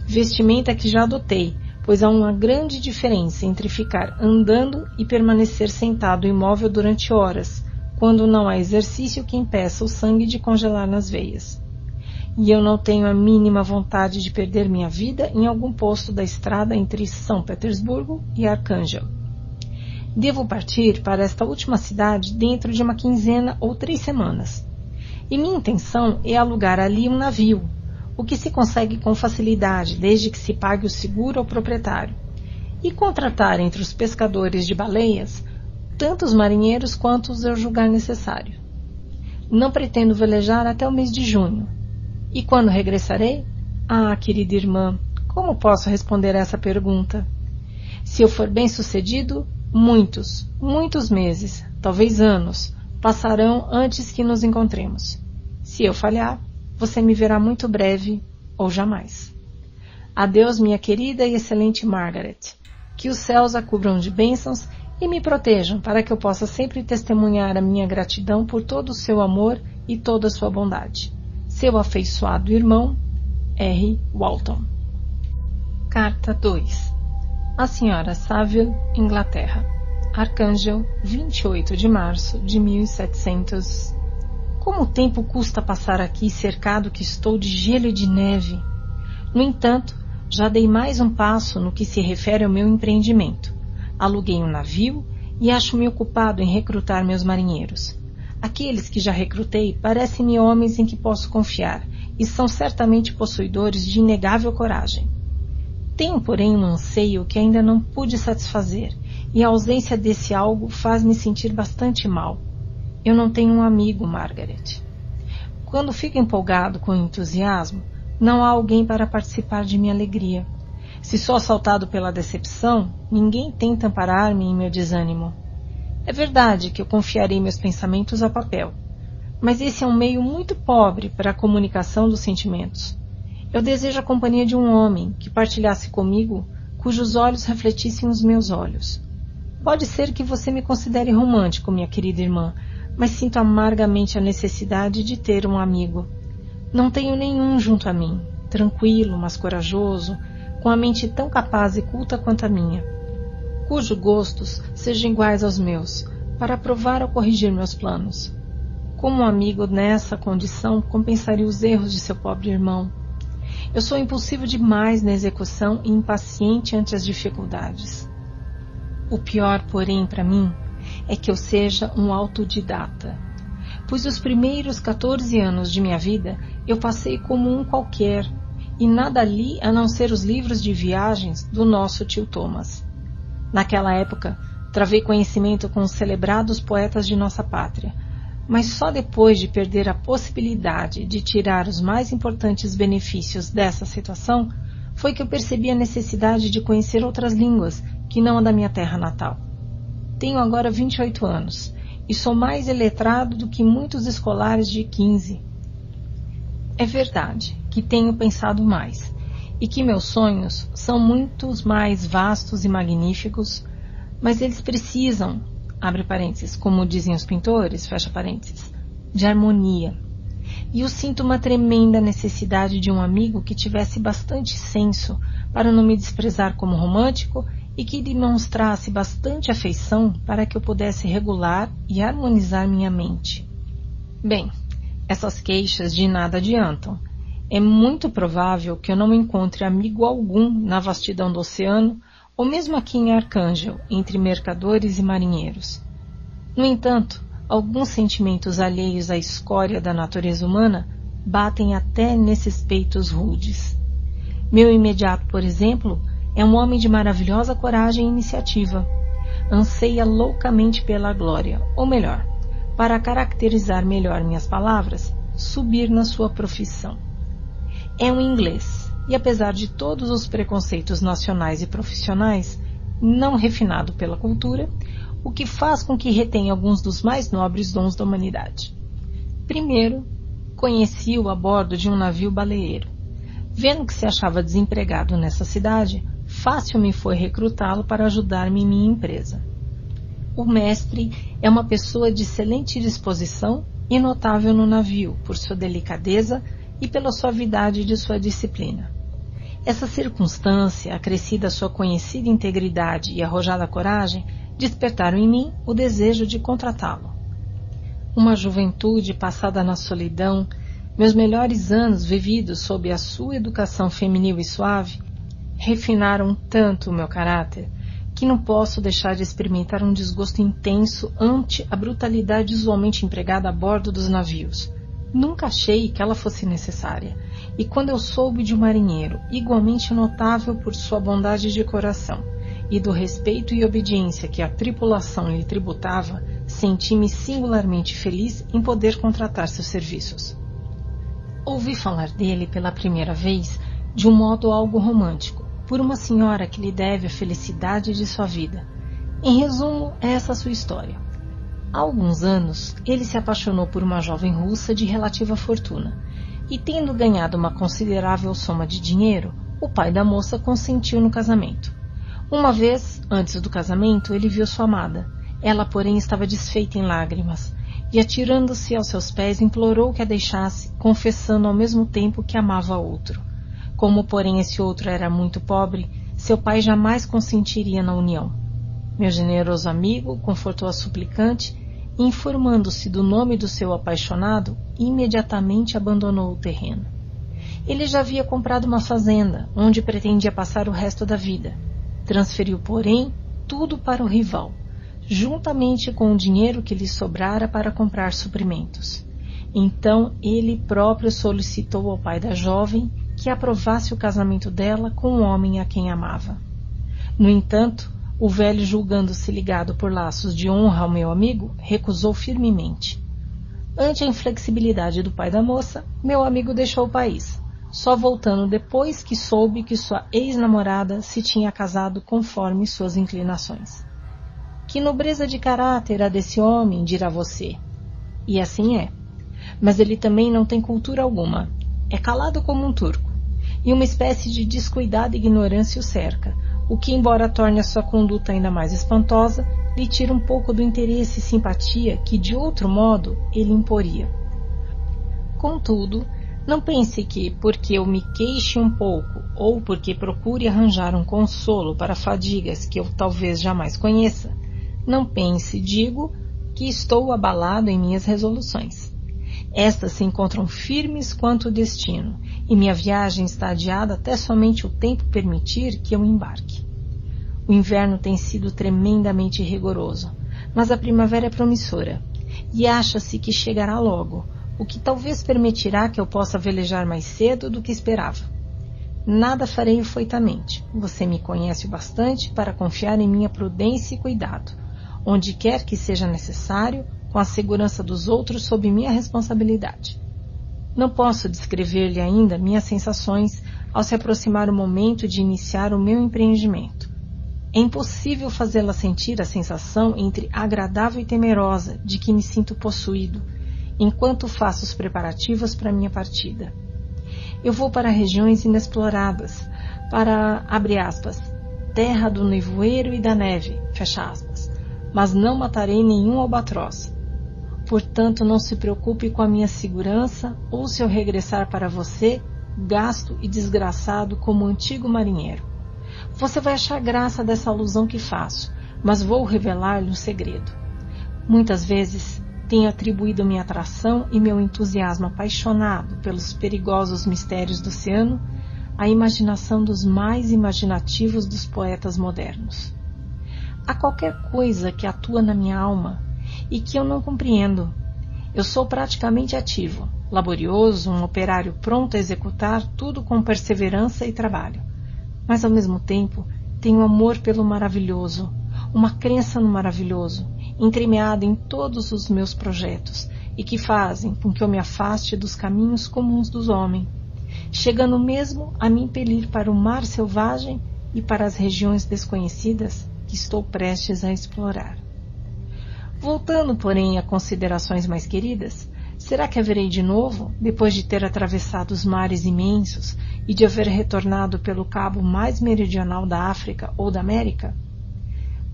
Vestimenta que já adotei, pois há uma grande diferença entre ficar andando e permanecer sentado imóvel durante horas, quando não há exercício que impeça o sangue de congelar nas veias. E eu não tenho a mínima vontade de perder minha vida em algum posto da estrada entre São Petersburgo e Arcângel. Devo partir para esta última cidade dentro de uma quinzena ou três semanas. E minha intenção é alugar ali um navio, o que se consegue com facilidade desde que se pague o seguro ao proprietário, e contratar entre os pescadores de baleias tanto os marinheiros quanto os eu julgar necessário. Não pretendo velejar até o mês de junho. E quando regressarei? Ah, querida irmã, como posso responder essa pergunta? Se eu for bem sucedido, muitos, muitos meses, talvez anos, passarão antes que nos encontremos. Se eu falhar, você me verá muito breve ou jamais. Adeus, minha querida e excelente Margaret. Que os céus a cubram de bênçãos e me protejam para que eu possa sempre testemunhar a minha gratidão por todo o seu amor e toda a sua bondade. Seu afeiçoado irmão, R. Walton. Carta 2 A Senhora Saville, Inglaterra. Arcângel, 28 de março de 1700. Como o tempo custa passar aqui cercado que estou de gelo e de neve. No entanto, já dei mais um passo no que se refere ao meu empreendimento Aluguei um navio e acho-me ocupado em recrutar meus marinheiros. Aqueles que já recrutei parecem-me homens em que posso confiar e são certamente possuidores de inegável coragem. Tenho, porém, um anseio que ainda não pude satisfazer, e a ausência desse algo faz-me sentir bastante mal. Eu não tenho um amigo, Margaret. Quando fico empolgado com entusiasmo, não há alguém para participar de minha alegria. Se sou assaltado pela decepção, ninguém tenta amparar-me em meu desânimo. É verdade que eu confiarei meus pensamentos ao papel, mas esse é um meio muito pobre para a comunicação dos sentimentos. Eu desejo a companhia de um homem que partilhasse comigo, cujos olhos refletissem os meus olhos. Pode ser que você me considere romântico, minha querida irmã, mas sinto amargamente a necessidade de ter um amigo. Não tenho nenhum junto a mim, tranquilo, mas corajoso, com a mente tão capaz e culta quanto a minha, cujos gostos sejam iguais aos meus, para aprovar ou corrigir meus planos. Como um amigo nessa condição compensaria os erros de seu pobre irmão? Eu sou impulsivo demais na execução e impaciente ante as dificuldades. O pior, porém, para mim, é que eu seja um autodidata, pois os primeiros 14 anos de minha vida eu passei como um qualquer e nada li a não ser os livros de viagens do nosso tio Thomas. Naquela época, travei conhecimento com os celebrados poetas de nossa pátria, mas só depois de perder a possibilidade de tirar os mais importantes benefícios dessa situação foi que eu percebi a necessidade de conhecer outras línguas que não a da minha terra natal. Tenho agora 28 anos e sou mais eletrado do que muitos escolares de 15. É verdade que tenho pensado mais e que meus sonhos são muitos mais vastos e magníficos, mas eles precisam, abre parênteses, como dizem os pintores, fecha parênteses, de harmonia. E eu sinto uma tremenda necessidade de um amigo que tivesse bastante senso para não me desprezar como romântico e que demonstrasse bastante afeição para que eu pudesse regular e harmonizar minha mente. Bem, essas queixas de nada adiantam é muito provável que eu não encontre amigo algum na vastidão do oceano, ou mesmo aqui em Arcângel, entre mercadores e marinheiros. No entanto, alguns sentimentos alheios à escória da natureza humana batem até nesses peitos rudes. Meu imediato, por exemplo, é um homem de maravilhosa coragem e iniciativa. Anseia loucamente pela glória, ou melhor, para caracterizar melhor minhas palavras, subir na sua profissão é um inglês e, apesar de todos os preconceitos nacionais e profissionais, não refinado pela cultura, o que faz com que retenha alguns dos mais nobres dons da humanidade. Primeiro, conheci-o a bordo de um navio baleeiro. Vendo que se achava desempregado nessa cidade, fácil me foi recrutá-lo para ajudar-me em minha empresa. O mestre é uma pessoa de excelente disposição e notável no navio por sua delicadeza, e pela suavidade de sua disciplina. Essa circunstância, acrescida à sua conhecida integridade e arrojada coragem, despertaram em mim o desejo de contratá-lo. Uma juventude passada na solidão, meus melhores anos vividos sob a sua educação feminil e suave, refinaram tanto o meu caráter que não posso deixar de experimentar um desgosto intenso ante a brutalidade usualmente empregada a bordo dos navios, Nunca achei que ela fosse necessária, e quando eu soube de um marinheiro igualmente notável por sua bondade de coração e do respeito e obediência que a tripulação lhe tributava, senti-me singularmente feliz em poder contratar seus serviços. Ouvi falar dele pela primeira vez de um modo algo romântico, por uma senhora que lhe deve a felicidade de sua vida. Em resumo, é essa sua história. Há alguns anos, ele se apaixonou por uma jovem russa de relativa fortuna, e tendo ganhado uma considerável soma de dinheiro, o pai da moça consentiu no casamento. Uma vez, antes do casamento, ele viu sua amada. Ela, porém, estava desfeita em lágrimas, e atirando-se aos seus pés, implorou que a deixasse, confessando ao mesmo tempo que amava outro. Como, porém, esse outro era muito pobre, seu pai jamais consentiria na união. Meu generoso amigo confortou a suplicante e, informando-se do nome do seu apaixonado, imediatamente abandonou o terreno. Ele já havia comprado uma fazenda, onde pretendia passar o resto da vida. Transferiu, porém, tudo para o rival, juntamente com o dinheiro que lhe sobrara para comprar suprimentos. Então ele próprio solicitou ao pai da jovem que aprovasse o casamento dela com o homem a quem amava. No entanto, o velho, julgando-se ligado por laços de honra ao meu amigo, recusou firmemente. Ante a inflexibilidade do pai da moça, meu amigo deixou o país, só voltando depois que soube que sua ex-namorada se tinha casado conforme suas inclinações. Que nobreza de caráter a desse homem, dirá você. E assim é. Mas ele também não tem cultura alguma. É calado como um turco. E uma espécie de descuidada ignorância o cerca, o que, embora torne a sua conduta ainda mais espantosa, lhe tira um pouco do interesse e simpatia que, de outro modo, ele imporia. Contudo, não pense que, porque eu me queixe um pouco ou porque procure arranjar um consolo para fadigas que eu talvez jamais conheça, não pense, digo, que estou abalado em minhas resoluções. Estas se encontram firmes quanto o destino, e minha viagem está adiada até somente o tempo permitir que eu embarque. O inverno tem sido tremendamente rigoroso, mas a primavera é promissora, e acha-se que chegará logo, o que talvez permitirá que eu possa velejar mais cedo do que esperava. Nada farei foitamente. Você me conhece bastante para confiar em minha prudência e cuidado. Onde quer que seja necessário, com a segurança dos outros sob minha responsabilidade. Não posso descrever-lhe ainda minhas sensações ao se aproximar o momento de iniciar o meu empreendimento. É impossível fazê-la sentir a sensação entre agradável e temerosa de que me sinto possuído, enquanto faço os preparativos para minha partida. Eu vou para regiões inexploradas, para, abre aspas, terra do nevoeiro e da neve, fecha aspas, mas não matarei nenhum albatroz. Portanto, não se preocupe com a minha segurança ou se eu regressar para você, gasto e desgraçado como antigo marinheiro. Você vai achar graça dessa alusão que faço, mas vou revelar-lhe um segredo. Muitas vezes tenho atribuído minha atração e meu entusiasmo apaixonado pelos perigosos mistérios do oceano à imaginação dos mais imaginativos dos poetas modernos. Há qualquer coisa que atua na minha alma e que eu não compreendo. Eu sou praticamente ativo, laborioso, um operário pronto a executar tudo com perseverança e trabalho. Mas ao mesmo tempo tenho amor pelo maravilhoso, uma crença no maravilhoso, entremeada em todos os meus projetos e que fazem com que eu me afaste dos caminhos comuns dos homens, chegando mesmo a me impelir para o mar selvagem e para as regiões desconhecidas que estou prestes a explorar. Voltando, porém, a considerações mais queridas, será que haverei de novo, depois de ter atravessado os mares imensos e de haver retornado pelo cabo mais meridional da África ou da América?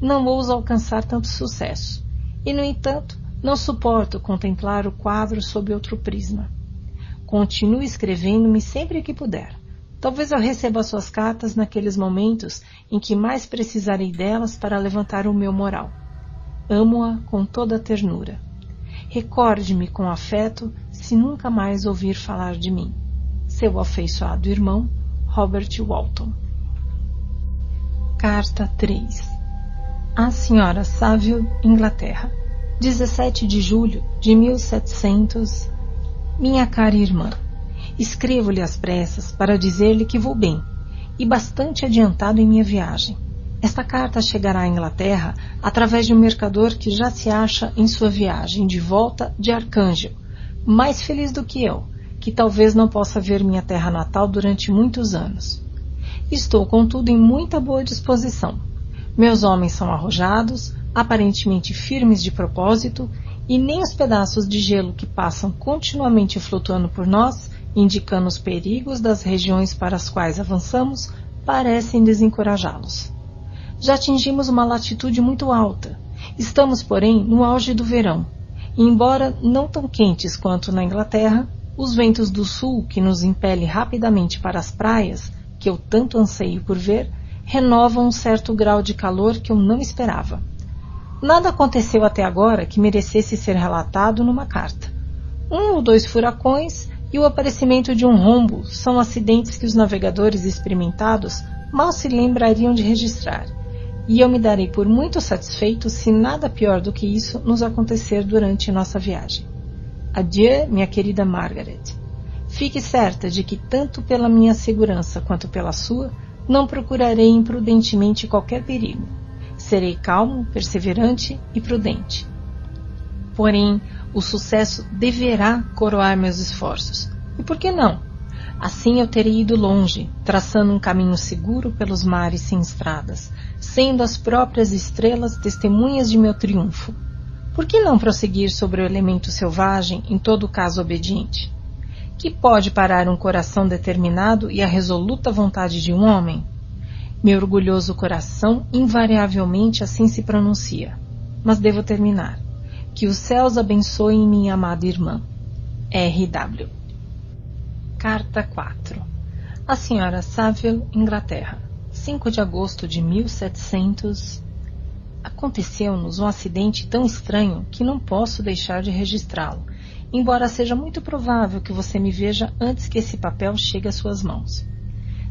Não ouso alcançar tanto sucesso, e, no entanto, não suporto contemplar o quadro sob outro prisma. Continue escrevendo-me sempre que puder. Talvez eu receba suas cartas naqueles momentos em que mais precisarei delas para levantar o meu moral. Amo-a com toda a ternura. Recorde-me com afeto se nunca mais ouvir falar de mim. Seu afeiçoado irmão, Robert Walton. Carta 3 A Senhora Saville, Inglaterra, 17 de julho de 1700. Minha cara irmã, escrevo-lhe às pressas para dizer-lhe que vou bem e bastante adiantado em minha viagem esta carta chegará à Inglaterra através de um mercador que já se acha em sua viagem de volta de Arcângel, mais feliz do que eu, que talvez não possa ver minha terra natal durante muitos anos. Estou, contudo, em muita boa disposição. Meus homens são arrojados, aparentemente firmes de propósito, e nem os pedaços de gelo que passam continuamente flutuando por nós, indicando os perigos das regiões para as quais avançamos, parecem desencorajá-los. Já atingimos uma latitude muito alta. Estamos, porém, no auge do verão. E, embora não tão quentes quanto na Inglaterra, os ventos do sul, que nos impelem rapidamente para as praias, que eu tanto anseio por ver, renovam um certo grau de calor que eu não esperava. Nada aconteceu até agora que merecesse ser relatado numa carta. Um ou dois furacões e o aparecimento de um rombo são acidentes que os navegadores experimentados mal se lembrariam de registrar e eu me darei por muito satisfeito se nada pior do que isso nos acontecer durante nossa viagem. Adieu, minha querida Margaret. Fique certa de que, tanto pela minha segurança quanto pela sua, não procurarei imprudentemente qualquer perigo. Serei calmo, perseverante e prudente. Porém, o sucesso deverá coroar meus esforços. E por que não? Assim eu terei ido longe, traçando um caminho seguro pelos mares sem estradas, sendo as próprias estrelas testemunhas de meu triunfo. Por que não prosseguir sobre o elemento selvagem, em todo caso obediente? Que pode parar um coração determinado e a resoluta vontade de um homem? Meu orgulhoso coração invariavelmente assim se pronuncia. Mas devo terminar. Que os céus abençoem minha amada irmã. R.W. Carta 4 A Senhora Saville, Inglaterra. 5 de agosto de 1700, aconteceu-nos um acidente tão estranho que não posso deixar de registrá-lo, embora seja muito provável que você me veja antes que esse papel chegue às suas mãos.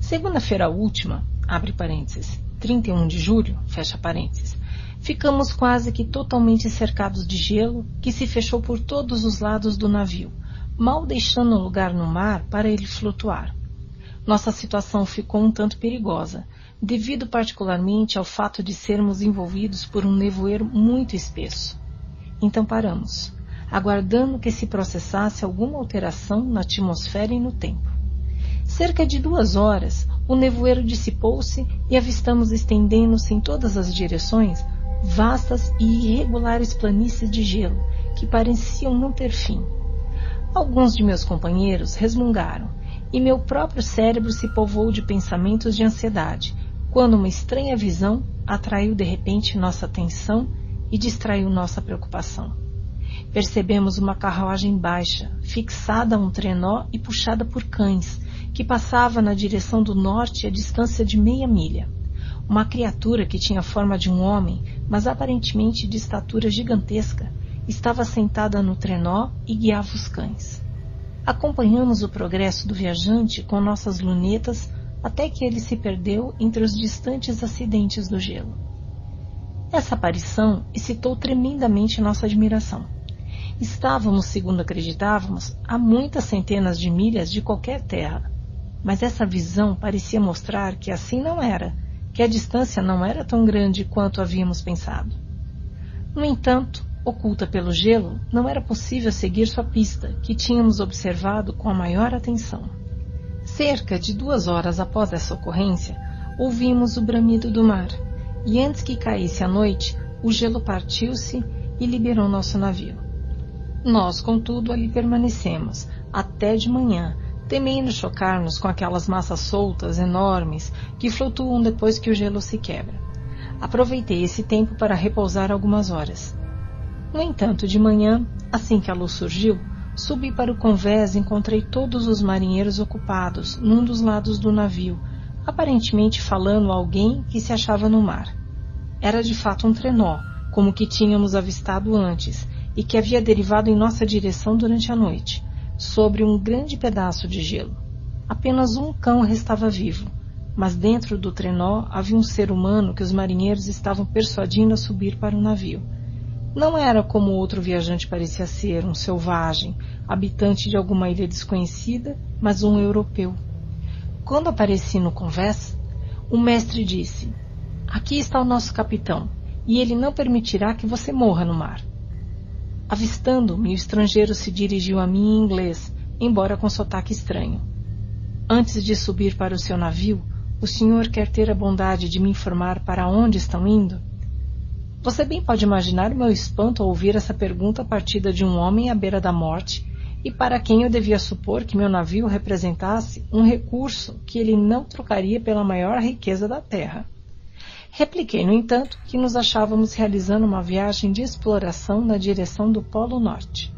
Segunda-feira última, abre parênteses, 31 de julho, fecha parênteses, ficamos quase que totalmente cercados de gelo que se fechou por todos os lados do navio, mal deixando lugar no mar para ele flutuar. Nossa situação ficou um tanto perigosa, devido particularmente ao fato de sermos envolvidos por um nevoeiro muito espesso. Então paramos, aguardando que se processasse alguma alteração na atmosfera e no tempo. Cerca de duas horas, o nevoeiro dissipou-se e avistamos estendendo-se em todas as direções vastas e irregulares planícies de gelo que pareciam não ter fim. Alguns de meus companheiros resmungaram e meu próprio cérebro se povoou de pensamentos de ansiedade, quando uma estranha visão atraiu de repente nossa atenção e distraiu nossa preocupação. Percebemos uma carruagem baixa, fixada a um trenó e puxada por cães, que passava na direção do norte a distância de meia milha. Uma criatura que tinha a forma de um homem, mas aparentemente de estatura gigantesca, estava sentada no trenó e guiava os cães. Acompanhamos o progresso do viajante com nossas lunetas até que ele se perdeu entre os distantes acidentes do gelo. Essa aparição excitou tremendamente nossa admiração. Estávamos, segundo acreditávamos, a muitas centenas de milhas de qualquer terra, mas essa visão parecia mostrar que assim não era, que a distância não era tão grande quanto havíamos pensado. No entanto, oculta pelo gelo, não era possível seguir sua pista, que tínhamos observado com a maior atenção. Cerca de duas horas após essa ocorrência, ouvimos o bramido do mar, e antes que caísse a noite, o gelo partiu-se e liberou nosso navio. Nós, contudo, ali permanecemos, até de manhã, temendo chocar-nos com aquelas massas soltas, enormes, que flutuam depois que o gelo se quebra. Aproveitei esse tempo para repousar algumas horas. No entanto, de manhã, assim que a luz surgiu, subi para o convés e encontrei todos os marinheiros ocupados num dos lados do navio, aparentemente falando a alguém que se achava no mar. Era de fato um trenó, como que tínhamos avistado antes, e que havia derivado em nossa direção durante a noite sobre um grande pedaço de gelo. Apenas um cão restava vivo, mas dentro do trenó havia um ser humano que os marinheiros estavam persuadindo a subir para o navio. Não era como outro viajante parecia ser, um selvagem, habitante de alguma ilha desconhecida, mas um europeu. Quando apareci no convés, o mestre disse: Aqui está o nosso capitão, e ele não permitirá que você morra no mar. Avistando-me, o estrangeiro se dirigiu a mim em inglês, embora com sotaque estranho. Antes de subir para o seu navio, o senhor quer ter a bondade de me informar para onde estão indo? Você bem pode imaginar o meu espanto ao ouvir essa pergunta partida de um homem à beira da morte e para quem eu devia supor que meu navio representasse um recurso que ele não trocaria pela maior riqueza da terra. Repliquei, no entanto, que nos achávamos realizando uma viagem de exploração na direção do Polo Norte.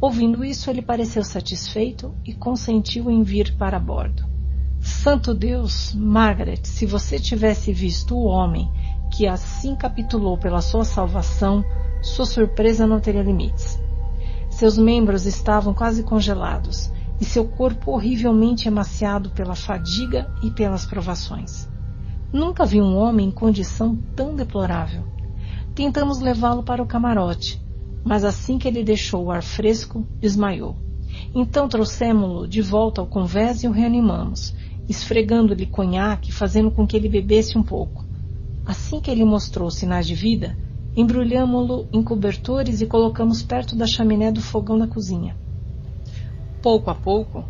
Ouvindo isso, ele pareceu satisfeito e consentiu em vir para bordo. Santo Deus, Margaret, se você tivesse visto o homem que assim capitulou pela sua salvação, sua surpresa não teria limites. Seus membros estavam quase congelados e seu corpo horrivelmente emaciado pela fadiga e pelas provações. Nunca vi um homem em condição tão deplorável. Tentamos levá-lo para o camarote, mas assim que ele deixou o ar fresco, desmaiou. Então trouxemos-lo de volta ao convés e o reanimamos, esfregando-lhe conhaque, fazendo com que ele bebesse um pouco. Assim que ele mostrou sinais de vida, embrulhamo-lo em cobertores e colocamos perto da chaminé do fogão da cozinha. Pouco a pouco,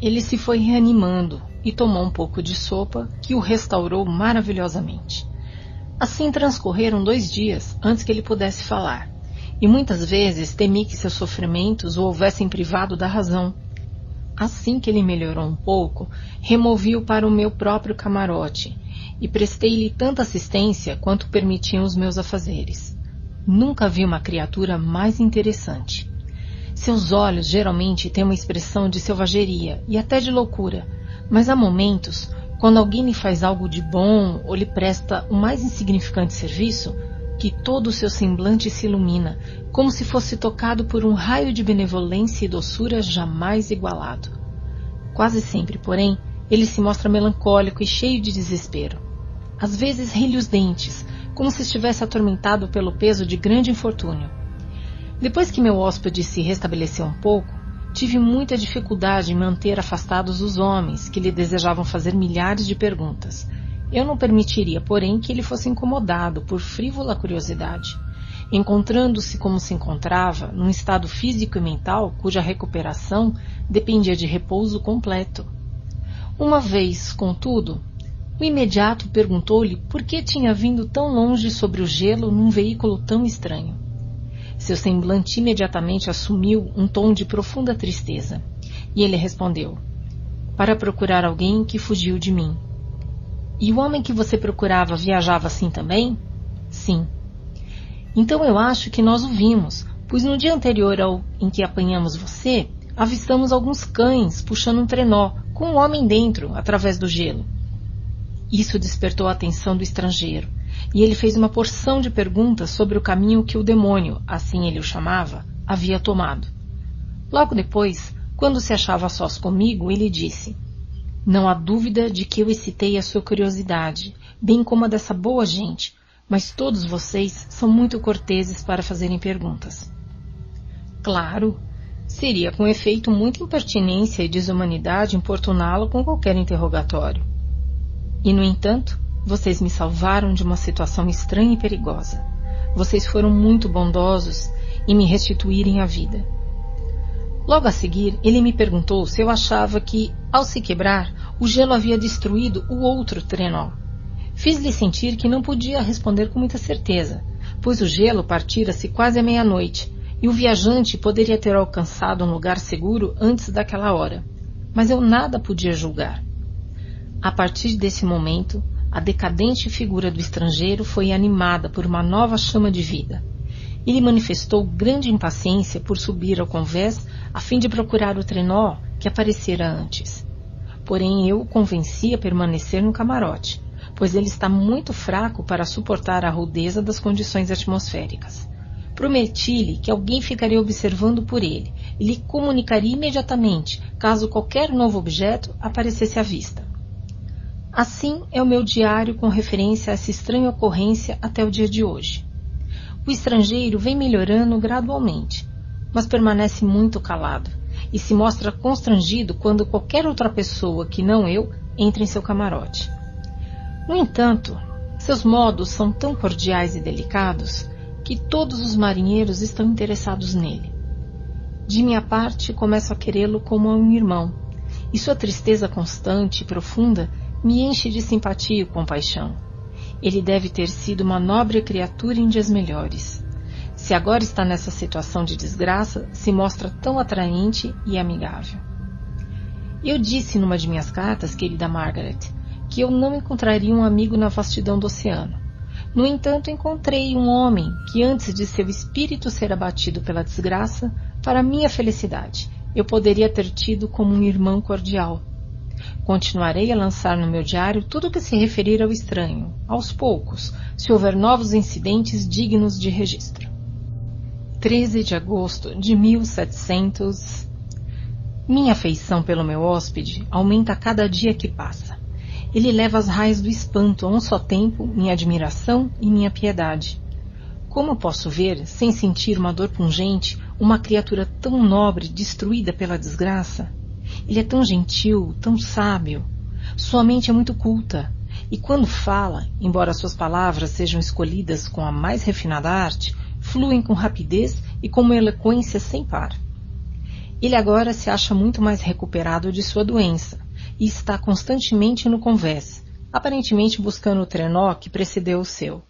ele se foi reanimando, e tomou um pouco de sopa que o restaurou maravilhosamente. Assim transcorreram dois dias antes que ele pudesse falar, e muitas vezes temi que seus sofrimentos o houvessem privado da razão. Assim que ele melhorou um pouco, removi-o para o meu próprio camarote e prestei-lhe tanta assistência quanto permitiam os meus afazeres. Nunca vi uma criatura mais interessante. Seus olhos geralmente têm uma expressão de selvageria e até de loucura, mas há momentos, quando alguém lhe faz algo de bom ou lhe presta o mais insignificante serviço, que todo o seu semblante se ilumina, como se fosse tocado por um raio de benevolência e doçura jamais igualado. Quase sempre, porém, ele se mostra melancólico e cheio de desespero. Às vezes ri os dentes, como se estivesse atormentado pelo peso de grande infortúnio. Depois que meu hóspede se restabeleceu um pouco, tive muita dificuldade em manter afastados os homens que lhe desejavam fazer milhares de perguntas. Eu não permitiria, porém, que ele fosse incomodado por frívola curiosidade. Encontrando-se como se encontrava, num estado físico e mental cuja recuperação dependia de repouso completo. Uma vez, contudo, o imediato perguntou-lhe por que tinha vindo tão longe sobre o gelo num veículo tão estranho. Seu semblante imediatamente assumiu um tom de profunda tristeza. E ele respondeu: Para procurar alguém que fugiu de mim. E o homem que você procurava viajava assim também? Sim. Então eu acho que nós o vimos, pois no dia anterior ao em que apanhamos você, avistamos alguns cães puxando um trenó, com um homem dentro, através do gelo. Isso despertou a atenção do estrangeiro, e ele fez uma porção de perguntas sobre o caminho que o demônio, assim ele o chamava, havia tomado. Logo depois, quando se achava sós comigo, ele disse: Não há dúvida de que eu excitei a sua curiosidade, bem como a dessa boa gente, mas todos vocês são muito corteses para fazerem perguntas. Claro, seria com efeito muita impertinência e desumanidade importuná-lo com qualquer interrogatório. E, no entanto, vocês me salvaram de uma situação estranha e perigosa. Vocês foram muito bondosos em me restituírem a vida. Logo a seguir, ele me perguntou se eu achava que, ao se quebrar, o gelo havia destruído o outro trenó. Fiz-lhe sentir que não podia responder com muita certeza, pois o gelo partira-se quase à meia-noite e o viajante poderia ter alcançado um lugar seguro antes daquela hora. Mas eu nada podia julgar. A partir desse momento, a decadente figura do estrangeiro foi animada por uma nova chama de vida. Ele manifestou grande impaciência por subir ao convés a fim de procurar o trenó que aparecera antes. Porém, eu o convenci a permanecer no camarote, pois ele está muito fraco para suportar a rudeza das condições atmosféricas. Prometi-lhe que alguém ficaria observando por ele e lhe comunicaria imediatamente caso qualquer novo objeto aparecesse à vista. Assim é o meu diário com referência a essa estranha ocorrência até o dia de hoje. O estrangeiro vem melhorando gradualmente, mas permanece muito calado e se mostra constrangido quando qualquer outra pessoa que não eu entra em seu camarote. No entanto, seus modos são tão cordiais e delicados que todos os marinheiros estão interessados nele. De minha parte, começo a querê-lo como a um irmão, e sua tristeza constante e profunda me enche de simpatia e compaixão. Ele deve ter sido uma nobre criatura em dias melhores. Se agora está nessa situação de desgraça, se mostra tão atraente e amigável. Eu disse numa de minhas cartas, querida Margaret, que eu não encontraria um amigo na vastidão do oceano. No entanto, encontrei um homem que, antes de seu espírito ser abatido pela desgraça, para minha felicidade, eu poderia ter tido como um irmão cordial, Continuarei a lançar no meu diário tudo o que se referir ao estranho, aos poucos, se houver novos incidentes dignos de registro. 13 de agosto de 1700. Minha afeição pelo meu hóspede aumenta a cada dia que passa. Ele leva as raias do espanto a um só tempo minha admiração e minha piedade. Como posso ver, sem sentir uma dor pungente, uma criatura tão nobre destruída pela desgraça? Ele é tão gentil, tão sábio. Sua mente é muito culta. E quando fala, embora suas palavras sejam escolhidas com a mais refinada arte, fluem com rapidez e com uma eloquência sem par. Ele agora se acha muito mais recuperado de sua doença e está constantemente no convés, aparentemente buscando o trenó que precedeu o seu.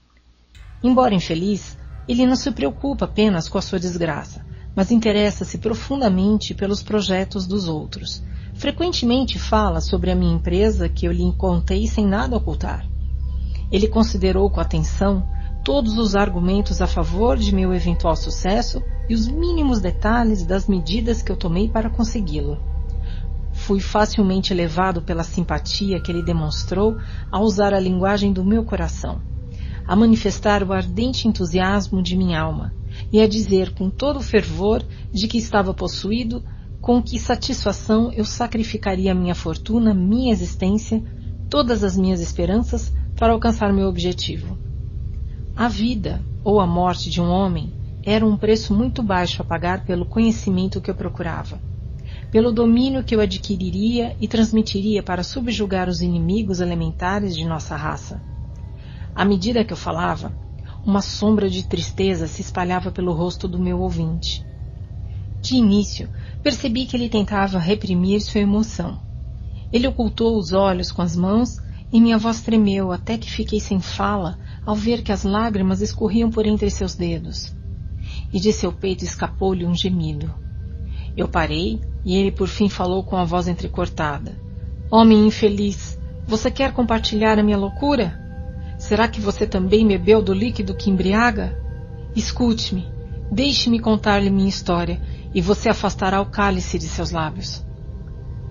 Embora infeliz, ele não se preocupa apenas com a sua desgraça, mas interessa-se profundamente pelos projetos dos outros. Frequentemente fala sobre a minha empresa que eu lhe contei sem nada ocultar. Ele considerou com atenção todos os argumentos a favor de meu eventual sucesso e os mínimos detalhes das medidas que eu tomei para consegui-lo. Fui facilmente levado pela simpatia que ele demonstrou ao usar a linguagem do meu coração. a manifestar o ardente entusiasmo de minha alma e a dizer com todo o fervor de que estava possuído com que satisfação eu sacrificaria minha fortuna, minha existência, todas as minhas esperanças para alcançar meu objetivo. A vida ou a morte de um homem era um preço muito baixo a pagar pelo conhecimento que eu procurava, pelo domínio que eu adquiriria e transmitiria para subjugar os inimigos elementares de nossa raça. À medida que eu falava, uma sombra de tristeza se espalhava pelo rosto do meu ouvinte. De início, percebi que ele tentava reprimir sua emoção. Ele ocultou os olhos com as mãos e minha voz tremeu até que fiquei sem fala ao ver que as lágrimas escorriam por entre seus dedos e de seu peito escapou-lhe um gemido. Eu parei e ele por fim falou com a voz entrecortada. Homem infeliz, você quer compartilhar a minha loucura? Será que você também bebeu do líquido que embriaga? Escute-me, deixe-me contar-lhe minha história e você afastará o cálice de seus lábios.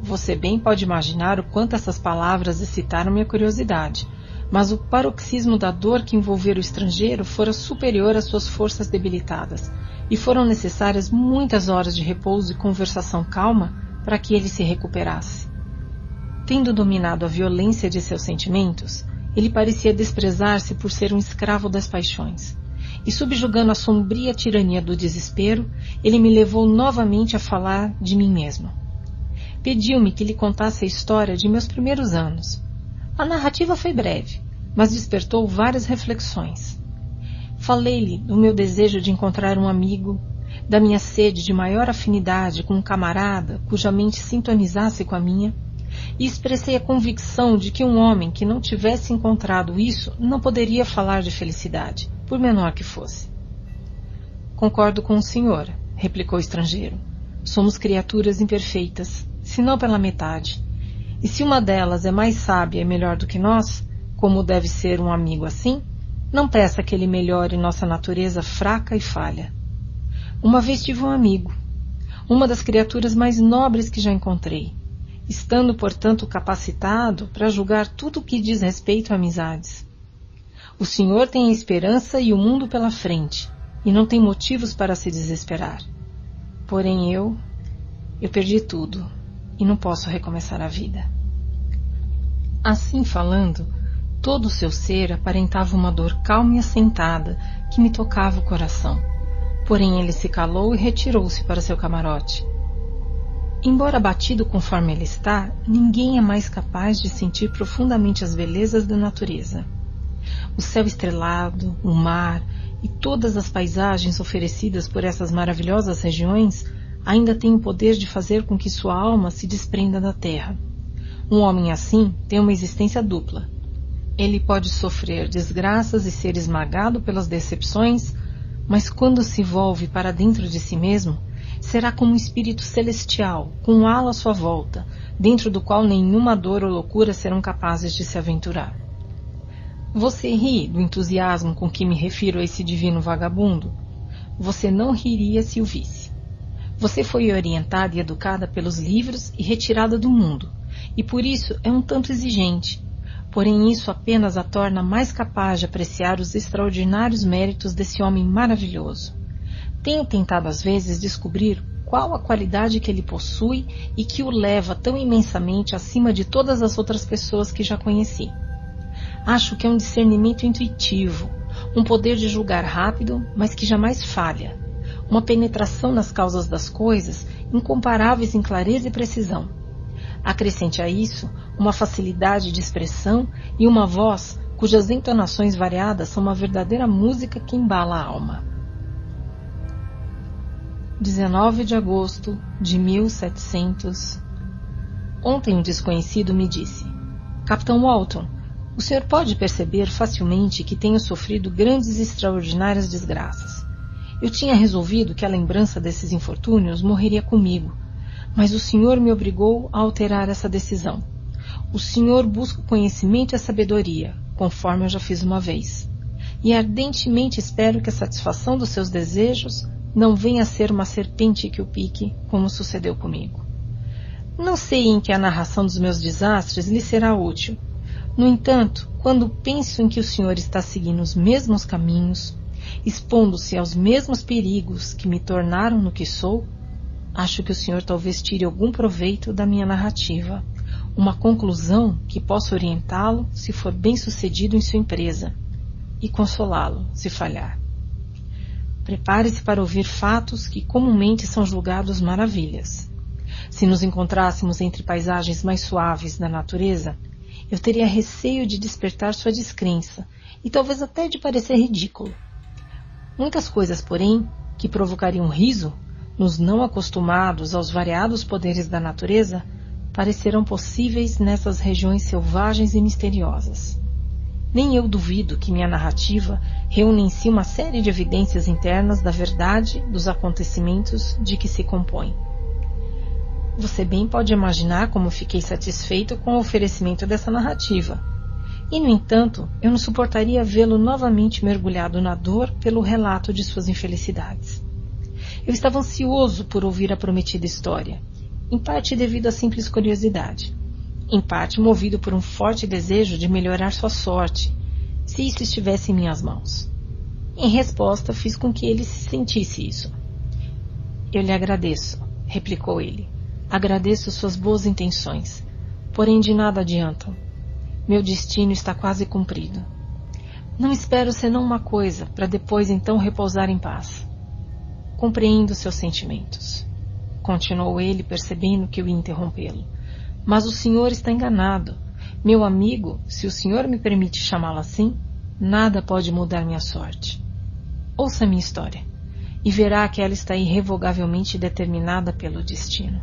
Você bem pode imaginar o quanto essas palavras excitaram minha curiosidade mas o paroxismo da dor que envolvera o estrangeiro fora superior às suas forças debilitadas, e foram necessárias muitas horas de repouso e conversação calma para que ele se recuperasse. Tendo dominado a violência de seus sentimentos, ele parecia desprezar-se por ser um escravo das paixões. E subjugando a sombria tirania do desespero, ele me levou novamente a falar de mim mesmo. Pediu-me que lhe contasse a história de meus primeiros anos, a narrativa foi breve, mas despertou várias reflexões. Falei-lhe do meu desejo de encontrar um amigo, da minha sede de maior afinidade com um camarada cuja mente sintonizasse com a minha, e expressei a convicção de que um homem que não tivesse encontrado isso não poderia falar de felicidade, por menor que fosse. Concordo com o senhor, replicou o estrangeiro. Somos criaturas imperfeitas, se não pela metade, e se uma delas é mais sábia e melhor do que nós, como deve ser um amigo assim, não peça que ele melhore nossa natureza fraca e falha. Uma vez tive um amigo, uma das criaturas mais nobres que já encontrei, estando, portanto, capacitado para julgar tudo o que diz respeito a amizades. O Senhor tem a esperança e o mundo pela frente, e não tem motivos para se desesperar. Porém eu, eu perdi tudo e não posso recomeçar a vida. Assim falando, todo o seu ser aparentava uma dor calma e assentada que me tocava o coração. Porém ele se calou e retirou-se para seu camarote. Embora abatido conforme ele está, ninguém é mais capaz de sentir profundamente as belezas da natureza. O céu estrelado, o mar e todas as paisagens oferecidas por essas maravilhosas regiões ainda tem o poder de fazer com que sua alma se desprenda da terra. Um homem assim tem uma existência dupla. Ele pode sofrer desgraças e ser esmagado pelas decepções, mas quando se volve para dentro de si mesmo, será como um espírito celestial, com halo à sua volta, dentro do qual nenhuma dor ou loucura serão capazes de se aventurar. Você ri do entusiasmo com que me refiro a esse divino vagabundo? Você não riria se o visse. Você foi orientada e educada pelos livros e retirada do mundo, e por isso é um tanto exigente. Porém, isso apenas a torna mais capaz de apreciar os extraordinários méritos desse homem maravilhoso. Tenho tentado às vezes descobrir qual a qualidade que ele possui e que o leva tão imensamente acima de todas as outras pessoas que já conheci. Acho que é um discernimento intuitivo, um poder de julgar rápido, mas que jamais falha, uma penetração nas causas das coisas incomparáveis em clareza e precisão. Acrescente a isso uma facilidade de expressão e uma voz cujas entonações variadas são uma verdadeira música que embala a alma. 19 de agosto de 1700 Ontem um desconhecido me disse: Capitão Walton, o senhor pode perceber facilmente que tenho sofrido grandes e extraordinárias desgraças. Eu tinha resolvido que a lembrança desses infortúnios morreria comigo, mas o Senhor me obrigou a alterar essa decisão. O Senhor busca o conhecimento e a sabedoria, conforme eu já fiz uma vez. E ardentemente espero que a satisfação dos seus desejos não venha a ser uma serpente que o pique, como sucedeu comigo. Não sei em que a narração dos meus desastres lhe será útil, No entanto, quando penso em que o senhor está seguindo os mesmos caminhos, expondo-se aos mesmos perigos que me tornaram no que sou, acho que o senhor talvez tire algum proveito da minha narrativa, uma conclusão que possa orientá-lo se for bem sucedido em sua empresa e consolá-lo se falhar. Prepare-se para ouvir fatos que comumente são julgados maravilhas. Se nos encontrássemos entre paisagens mais suaves da natureza, eu teria receio de despertar sua descrença e talvez até de parecer ridículo. Muitas coisas, porém, que provocariam riso nos não acostumados aos variados poderes da natureza, parecerão possíveis nessas regiões selvagens e misteriosas. Nem eu duvido que minha narrativa reúne em si uma série de evidências internas da verdade dos acontecimentos de que se compõe. Você bem pode imaginar como fiquei satisfeito com o oferecimento dessa narrativa. E, no entanto, eu não suportaria vê-lo novamente mergulhado na dor pelo relato de suas infelicidades. Eu estava ansioso por ouvir a prometida história, em parte devido à simples curiosidade, em parte movido por um forte desejo de melhorar sua sorte, se isso estivesse em minhas mãos. Em resposta, fiz com que ele se sentisse isso. Eu lhe agradeço, replicou ele. Agradeço suas boas intenções, porém de nada adiantam. Meu destino está quase cumprido. Não espero senão uma coisa, para depois então repousar em paz. Compreendo seus sentimentos. Continuou ele, percebendo que eu ia interrompê-lo. Mas o senhor está enganado. Meu amigo, se o senhor me permite chamá-lo assim, nada pode mudar minha sorte. Ouça minha história e verá que ela está irrevogavelmente determinada pelo destino.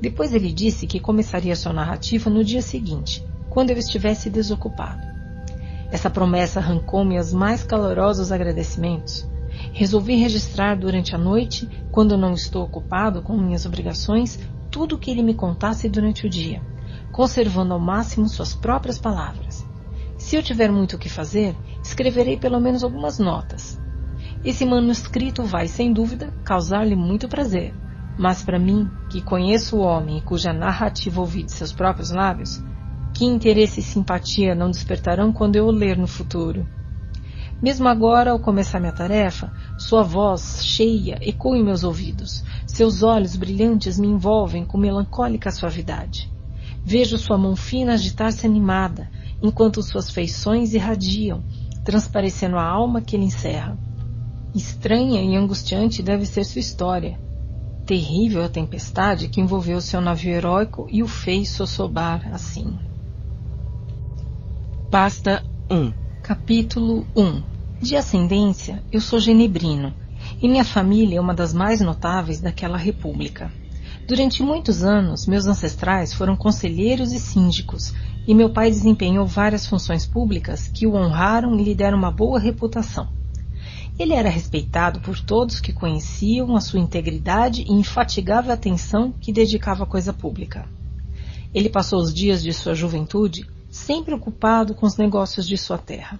Depois ele disse que começaria sua narrativa no dia seguinte, quando eu estivesse desocupado. Essa promessa arrancou-me os mais calorosos agradecimentos. Resolvi registrar durante a noite, quando não estou ocupado com minhas obrigações, tudo o que ele me contasse durante o dia, conservando ao máximo suas próprias palavras. Se eu tiver muito o que fazer, escreverei pelo menos algumas notas. Esse manuscrito vai, sem dúvida, causar-lhe muito prazer, mas para mim, que conheço o homem cuja narrativa ouvi de seus próprios lábios, que interesse e simpatia não despertarão quando eu o ler no futuro? Mesmo agora, ao começar minha tarefa, sua voz cheia ecoa em meus ouvidos. Seus olhos brilhantes me envolvem com melancólica suavidade. Vejo sua mão fina agitar-se animada, enquanto suas feições irradiam, transparecendo a alma que ele encerra. Estranha e angustiante deve ser sua história. Terrível a tempestade que envolveu seu navio heróico e o fez sossobar assim. Pasta 1 Capítulo 1 De ascendência, eu sou genebrino, e minha família é uma das mais notáveis daquela república. Durante muitos anos, meus ancestrais foram conselheiros e síndicos, e meu pai desempenhou várias funções públicas que o honraram e lhe deram uma boa reputação. Ele era respeitado por todos que conheciam a sua integridade e infatigável atenção que dedicava à coisa pública. Ele passou os dias de sua juventude sempre ocupado com os negócios de sua terra.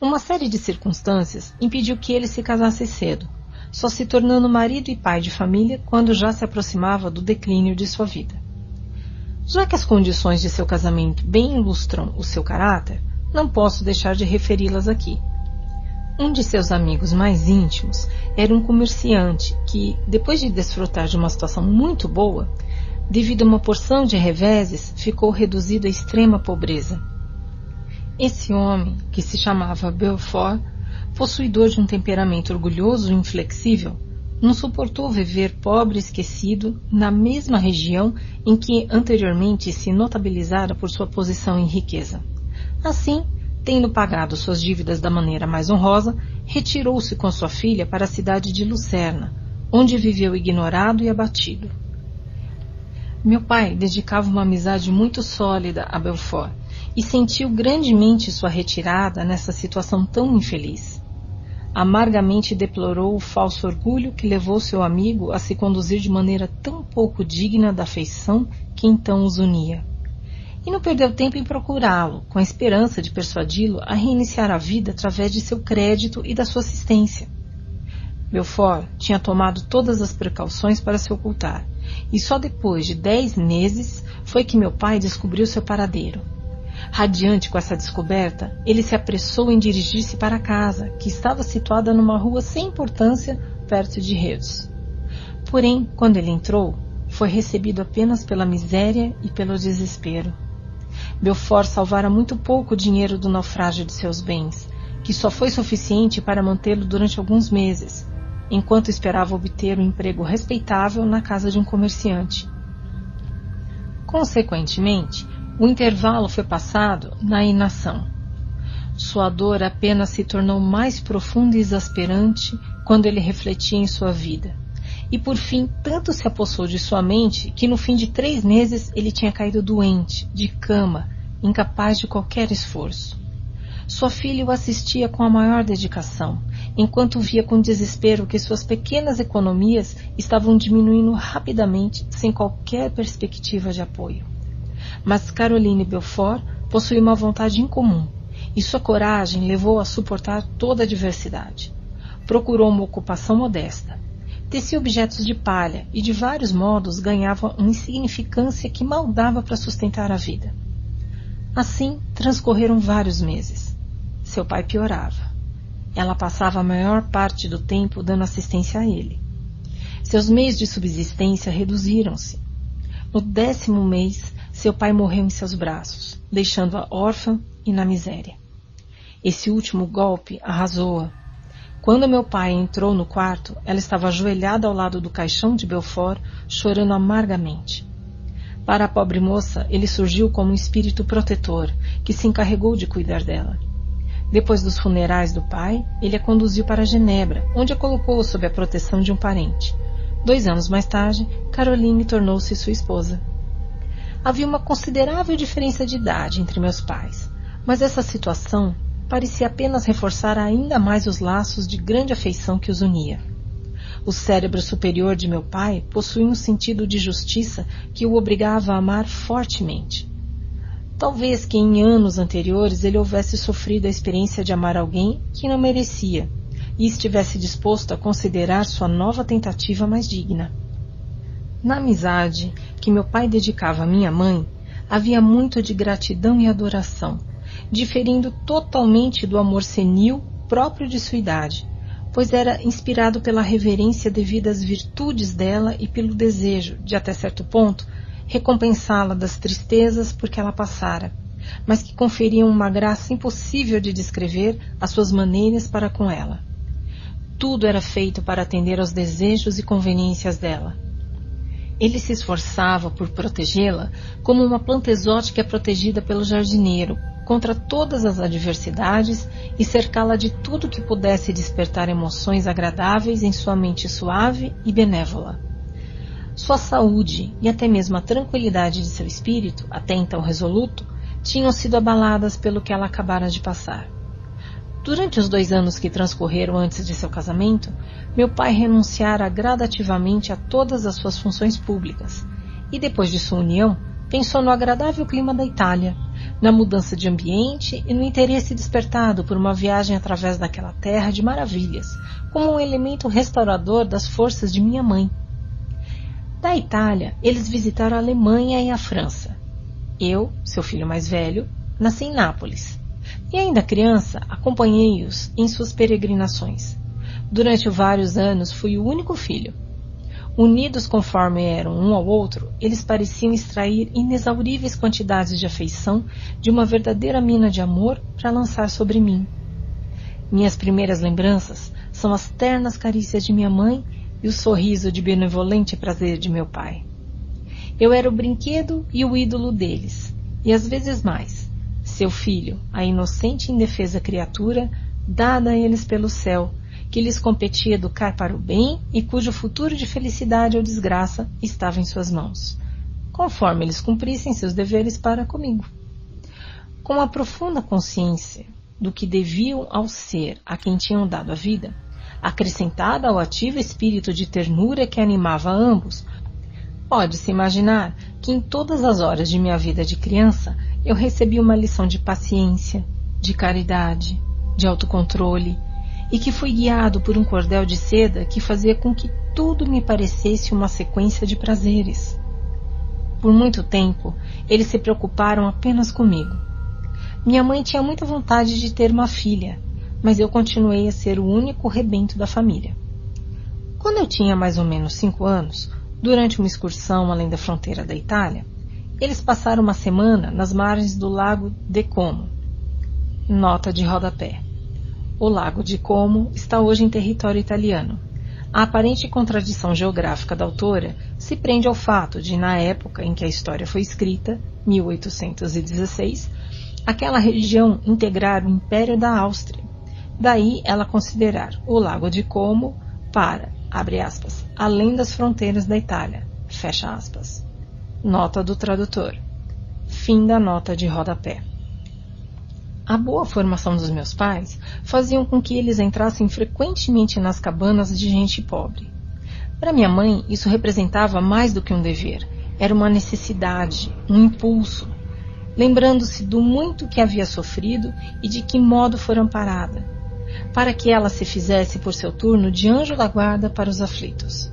Uma série de circunstâncias impediu que ele se casasse cedo, só se tornando marido e pai de família quando já se aproximava do declínio de sua vida. Já que as condições de seu casamento bem ilustram o seu caráter, não posso deixar de referi-las aqui. Um de seus amigos mais íntimos era um comerciante que, depois de desfrutar de uma situação muito boa, devido a uma porção de reveses, ficou reduzido à extrema pobreza. Esse homem, que se chamava Belfort, possuidor de um temperamento orgulhoso e inflexível, não suportou viver pobre e esquecido na mesma região em que anteriormente se notabilizara por sua posição em riqueza. Assim, Tendo pagado suas dívidas da maneira mais honrosa, retirou-se com sua filha para a cidade de Lucerna, onde viveu ignorado e abatido. Meu pai dedicava uma amizade muito sólida a Belfort e sentiu grandemente sua retirada nessa situação tão infeliz. Amargamente deplorou o falso orgulho que levou seu amigo a se conduzir de maneira tão pouco digna da afeição que então os unia e não perdeu tempo em procurá-lo, com a esperança de persuadi-lo a reiniciar a vida através de seu crédito e da sua assistência. Belfort tinha tomado todas as precauções para se ocultar, e só depois de dez meses foi que meu pai descobriu seu paradeiro. Radiante com essa descoberta, ele se apressou em dirigir-se para casa, que estava situada numa rua sem importância, perto de Reus. Porém, quando ele entrou, foi recebido apenas pela miséria e pelo desespero. Belfort salvara muito pouco dinheiro do naufrágio de seus bens, que só foi suficiente para mantê-lo durante alguns meses, enquanto esperava obter um emprego respeitável na casa de um comerciante. Consequentemente, o intervalo foi passado na inação. Sua dor apenas se tornou mais profunda e exasperante quando ele refletia em sua vida. E por fim, tanto se apossou de sua mente que no fim de três meses ele tinha caído doente, de cama, incapaz de qualquer esforço. Sua filha o assistia com a maior dedicação, enquanto via com desespero que suas pequenas economias estavam diminuindo rapidamente sem qualquer perspectiva de apoio. Mas Caroline Belfort possuía uma vontade incomum, e sua coragem levou a suportar toda a adversidade. Procurou uma ocupação modesta. Tecia objetos de palha e de vários modos ganhava uma insignificância que mal dava para sustentar a vida. Assim transcorreram vários meses. Seu pai piorava. Ela passava a maior parte do tempo dando assistência a ele. Seus meios de subsistência reduziram-se. No décimo mês, seu pai morreu em seus braços, deixando-a órfã e na miséria. Esse último golpe arrasou-a. Quando meu pai entrou no quarto, ela estava ajoelhada ao lado do caixão de Belfort, chorando amargamente. Para a pobre moça, ele surgiu como um espírito protetor, que se encarregou de cuidar dela. Depois dos funerais do pai, ele a conduziu para Genebra, onde a colocou sob a proteção de um parente. Dois anos mais tarde, Caroline tornou-se sua esposa. Havia uma considerável diferença de idade entre meus pais, mas essa situação parecia apenas reforçar ainda mais os laços de grande afeição que os unia. O cérebro superior de meu pai possuía um sentido de justiça que o obrigava a amar fortemente. Talvez que em anos anteriores ele houvesse sofrido a experiência de amar alguém que não merecia e estivesse disposto a considerar sua nova tentativa mais digna. Na amizade que meu pai dedicava à minha mãe, havia muito de gratidão e adoração, diferindo totalmente do amor senil próprio de sua idade, pois era inspirado pela reverência devido às virtudes dela e pelo desejo, de até certo ponto, recompensá-la das tristezas por que ela passara, mas que conferiam uma graça impossível de descrever às suas maneiras para com ela. Tudo era feito para atender aos desejos e conveniências dela. Ele se esforçava por protegê-la como uma planta exótica é protegida pelo jardineiro contra todas as adversidades e cercá-la de tudo que pudesse despertar emoções agradáveis em sua mente suave e benévola. Sua saúde e até mesmo a tranquilidade de seu espírito, até então resoluto, tinham sido abaladas pelo que ela acabara de passar. Durante os dois anos que transcorreram antes de seu casamento, meu pai renunciara gradativamente a todas as suas funções públicas e, depois de sua união, pensou no agradável clima da Itália, na mudança de ambiente e no interesse despertado por uma viagem através daquela terra de maravilhas, como um elemento restaurador das forças de minha mãe. Da Itália, eles visitaram a Alemanha e a França. Eu, seu filho mais velho, nasci em Nápoles e ainda criança, acompanhei-os em suas peregrinações. Durante vários anos fui o único filho. Unidos conforme eram um ao outro, eles pareciam extrair inexauríveis quantidades de afeição de uma verdadeira mina de amor para lançar sobre mim. Minhas primeiras lembranças são as ternas carícias de minha mãe e o sorriso de benevolente prazer de meu pai. Eu era o brinquedo e o ídolo deles, e às vezes mais seu filho, a inocente e indefesa criatura, dada a eles pelo céu, que lhes competia educar para o bem e cujo futuro de felicidade ou desgraça estava em suas mãos, conforme eles cumprissem seus deveres para comigo. Com a profunda consciência do que deviam ao ser a quem tinham dado a vida, acrescentada ao ativo espírito de ternura que animava ambos, pode-se imaginar que em todas as horas de minha vida de criança eu recebi uma lição de paciência, de caridade, de autocontrole e que fui guiado por um cordel de seda que fazia com que tudo me parecesse uma sequência de prazeres. Por muito tempo, eles se preocuparam apenas comigo, Minha mãe tinha muita vontade de ter uma filha, mas eu continuei a ser o único rebento da família. Quando eu tinha mais ou menos cinco anos, durante uma excursão além da fronteira da Itália, eles passaram uma semana nas margens do lago de Como. Nota de rodapé. O lago de Como está hoje em território italiano. A aparente contradição geográfica da autora se prende ao fato de, na época em que a história foi escrita, 1816, aquela região integrar o Império da Áustria. Daí ela considerar o Lago de Como para, abre aspas, além das fronteiras da Itália, fecha aspas. Nota do tradutor. Fim da nota de rodapé. A boa formação dos meus pais faziam com que eles entrassem frequentemente nas cabanas de gente pobre. Para minha mãe, isso representava mais do que um dever, era uma necessidade, um impulso, lembrando-se do muito que havia sofrido e de que modo fora amparada, para que ela se fizesse por seu turno de anjo da guarda para os aflitos.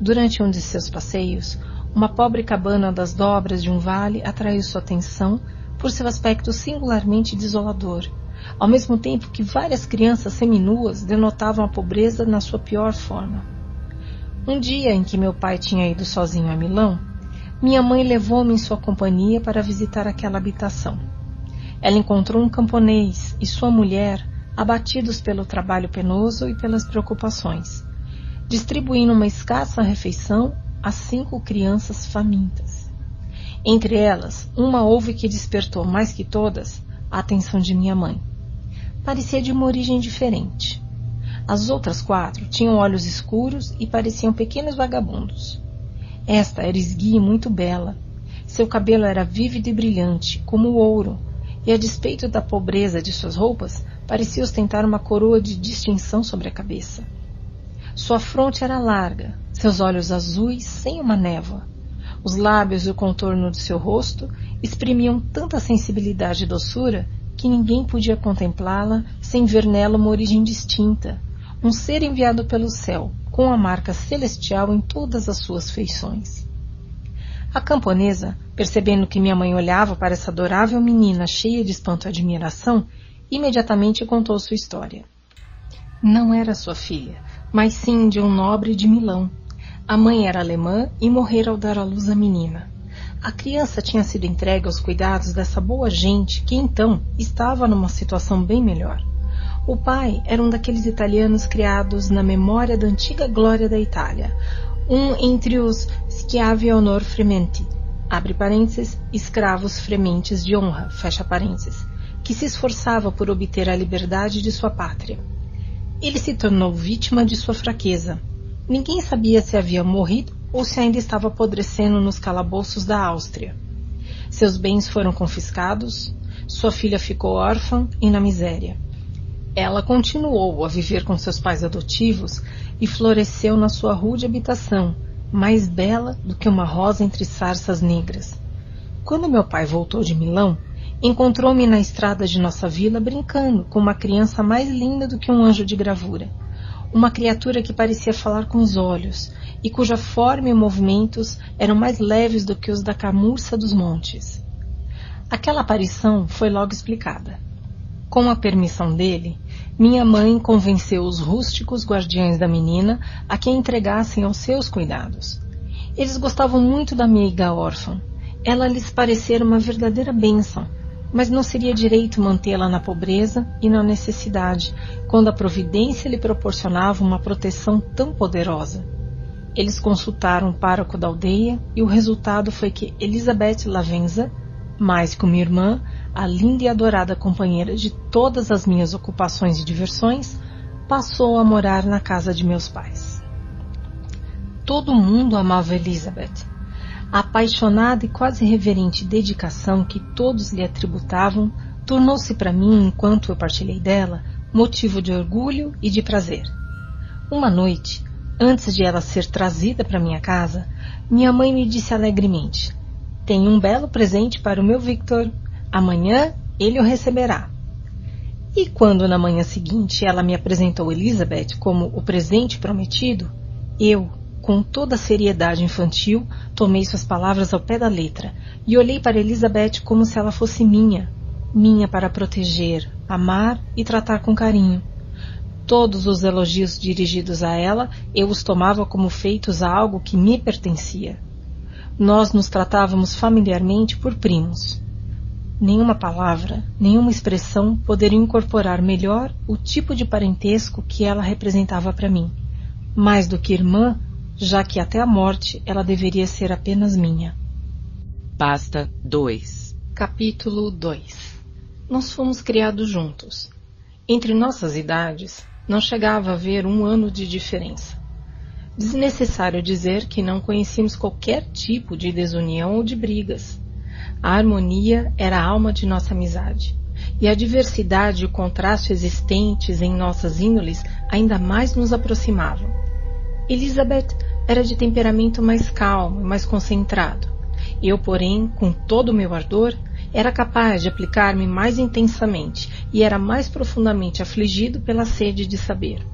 Durante um de seus passeios, uma pobre cabana das dobras de um vale atraiu sua atenção por seu aspecto singularmente desolador, ao mesmo tempo que várias crianças seminuas denotavam a pobreza na sua pior forma. Um dia em que meu pai tinha ido sozinho a Milão, minha mãe levou-me em sua companhia para visitar aquela habitação. Ela encontrou um camponês e sua mulher abatidos pelo trabalho penoso e pelas preocupações, distribuindo uma escassa refeição a cinco crianças famintas. Entre elas, uma houve que despertou mais que todas a atenção de minha mãe. Parecia de uma origem diferente. As outras quatro tinham olhos escuros e pareciam pequenos vagabundos. Esta era esguia e muito bela. Seu cabelo era vívido e brilhante, como o ouro, e a despeito da pobreza de suas roupas, parecia ostentar uma coroa de distinção sobre a cabeça. Sua fronte era larga, seus olhos azuis sem uma névoa. Os lábios e o contorno do seu rosto exprimiam tanta sensibilidade e doçura que ninguém podia contemplá-la sem ver nela uma origem distinta, um ser enviado pelo céu, com a marca celestial em todas as suas feições. A camponesa, percebendo que minha mãe olhava para essa adorável menina cheia de espanto e admiração, imediatamente contou sua história. Não era sua filha, mas sim de um nobre de Milão. A mãe era alemã e morrera ao dar à luz a menina. A criança tinha sido entregue aos cuidados dessa boa gente que então estava numa situação bem melhor. O pai era um daqueles italianos criados na memória da antiga glória da Itália, um entre os schiavi honor frementi, abre parênteses, escravos frementes de honra, fecha parênteses, que se esforçava por obter a liberdade de sua pátria. Ele se tornou vítima de sua fraqueza. Ninguém sabia se havia morrido ou se ainda estava apodrecendo nos calabouços da Áustria. Seus bens foram confiscados, sua filha ficou órfã e na miséria. Ela continuou a viver com seus pais adotivos e floresceu na sua rude habitação, mais bela do que uma rosa entre sarças negras. Quando meu pai voltou de Milão, encontrou-me na estrada de nossa vila brincando com uma criança mais linda do que um anjo de gravura. Uma criatura que parecia falar com os olhos e cuja forma e movimentos eram mais leves do que os da camurça dos montes. Aquela aparição foi logo explicada. Com a permissão dele, minha mãe convenceu os rústicos guardiães da menina a que a entregassem aos seus cuidados. Eles gostavam muito da meiga órfã. Ela lhes parecera uma verdadeira bênção, mas não seria direito mantê-la na pobreza e na necessidade, quando a providência lhe proporcionava uma proteção tão poderosa. Eles consultaram o pároco da aldeia e o resultado foi que Elizabeth Lavenza, mais que uma irmã, a linda e adorada companheira de todas as minhas ocupações e diversões, passou a morar na casa de meus pais. Todo mundo amava Elizabeth. A apaixonada e quase reverente dedicação que todos lhe atributavam tornou-se para mim, enquanto eu partilhei dela, motivo de orgulho e de prazer. Uma noite, antes de ela ser trazida para minha casa, minha mãe me disse alegremente: Tenho um belo presente para o meu Victor. Amanhã ele o receberá. E quando na manhã seguinte ela me apresentou Elizabeth como o presente prometido, eu, com toda a seriedade infantil, tomei suas palavras ao pé da letra e olhei para Elizabeth como se ela fosse minha, minha para proteger, amar e tratar com carinho. Todos os elogios dirigidos a ela eu os tomava como feitos a algo que me pertencia. Nós nos tratávamos familiarmente por primos. Nenhuma palavra, nenhuma expressão poderiam incorporar melhor o tipo de parentesco que ela representava para mim. Mais do que irmã, já que até a morte ela deveria ser apenas minha. Pasta 2 Capítulo 2 Nós fomos criados juntos. Entre nossas idades, não chegava a haver um ano de diferença. Desnecessário dizer que não conhecíamos qualquer tipo de desunião ou de brigas. A harmonia era a alma de nossa amizade. E a diversidade e o contraste existentes em nossas índoles ainda mais nos aproximavam. Elizabeth era de temperamento mais calmo e mais concentrado. Eu, porém, com todo o meu ardor, era capaz de aplicar-me mais intensamente e era mais profundamente afligido pela sede de saber.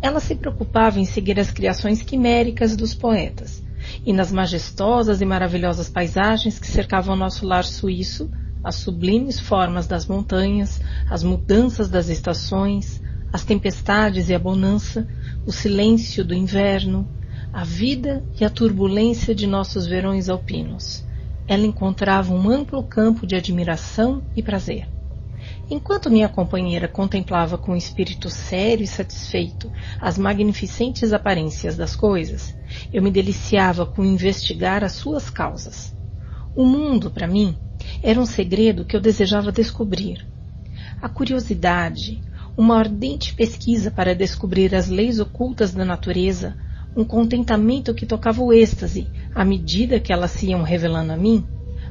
Ela se preocupava em seguir as criações quiméricas dos poetas, e nas majestosas e maravilhosas paisagens que cercavam nosso lar suíço, as sublimes formas das montanhas, as mudanças das estações, as tempestades e a bonança, o silêncio do inverno, a vida e a turbulência de nossos verões alpinos. Ela encontrava um amplo campo de admiração e prazer. Enquanto minha companheira contemplava com espírito sério e satisfeito as magnificentes aparências das coisas, eu me deliciava com investigar as suas causas. O mundo, para mim, era um segredo que eu desejava descobrir. A curiosidade, uma ardente pesquisa para descobrir as leis ocultas da natureza, um contentamento que tocava o êxtase à medida que elas se iam revelando a mim,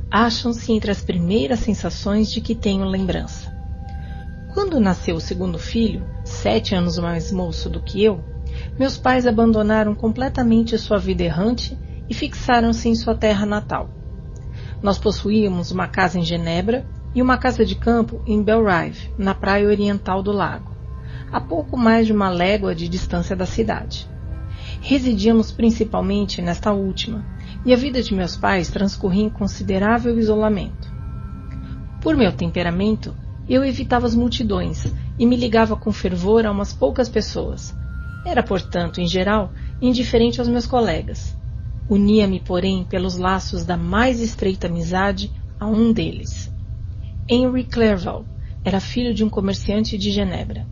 acham-se entre as primeiras sensações de que tenho lembrança. Quando nasceu o segundo filho, sete anos mais moço do que eu, meus pais abandonaram completamente sua vida errante e fixaram-se em sua terra natal. Nós possuíamos uma casa em Genebra e uma casa de campo em Belrive, na praia oriental do lago, a pouco mais de uma légua de distância da cidade. Residíamos principalmente nesta última, e a vida de meus pais transcorria em considerável isolamento. Por meu temperamento, eu evitava as multidões e me ligava com fervor a umas poucas pessoas. Era, portanto, em geral, indiferente aos meus colegas. Unia-me, porém, pelos laços da mais estreita amizade a um deles. Henry Clerval era filho de um comerciante de Genebra.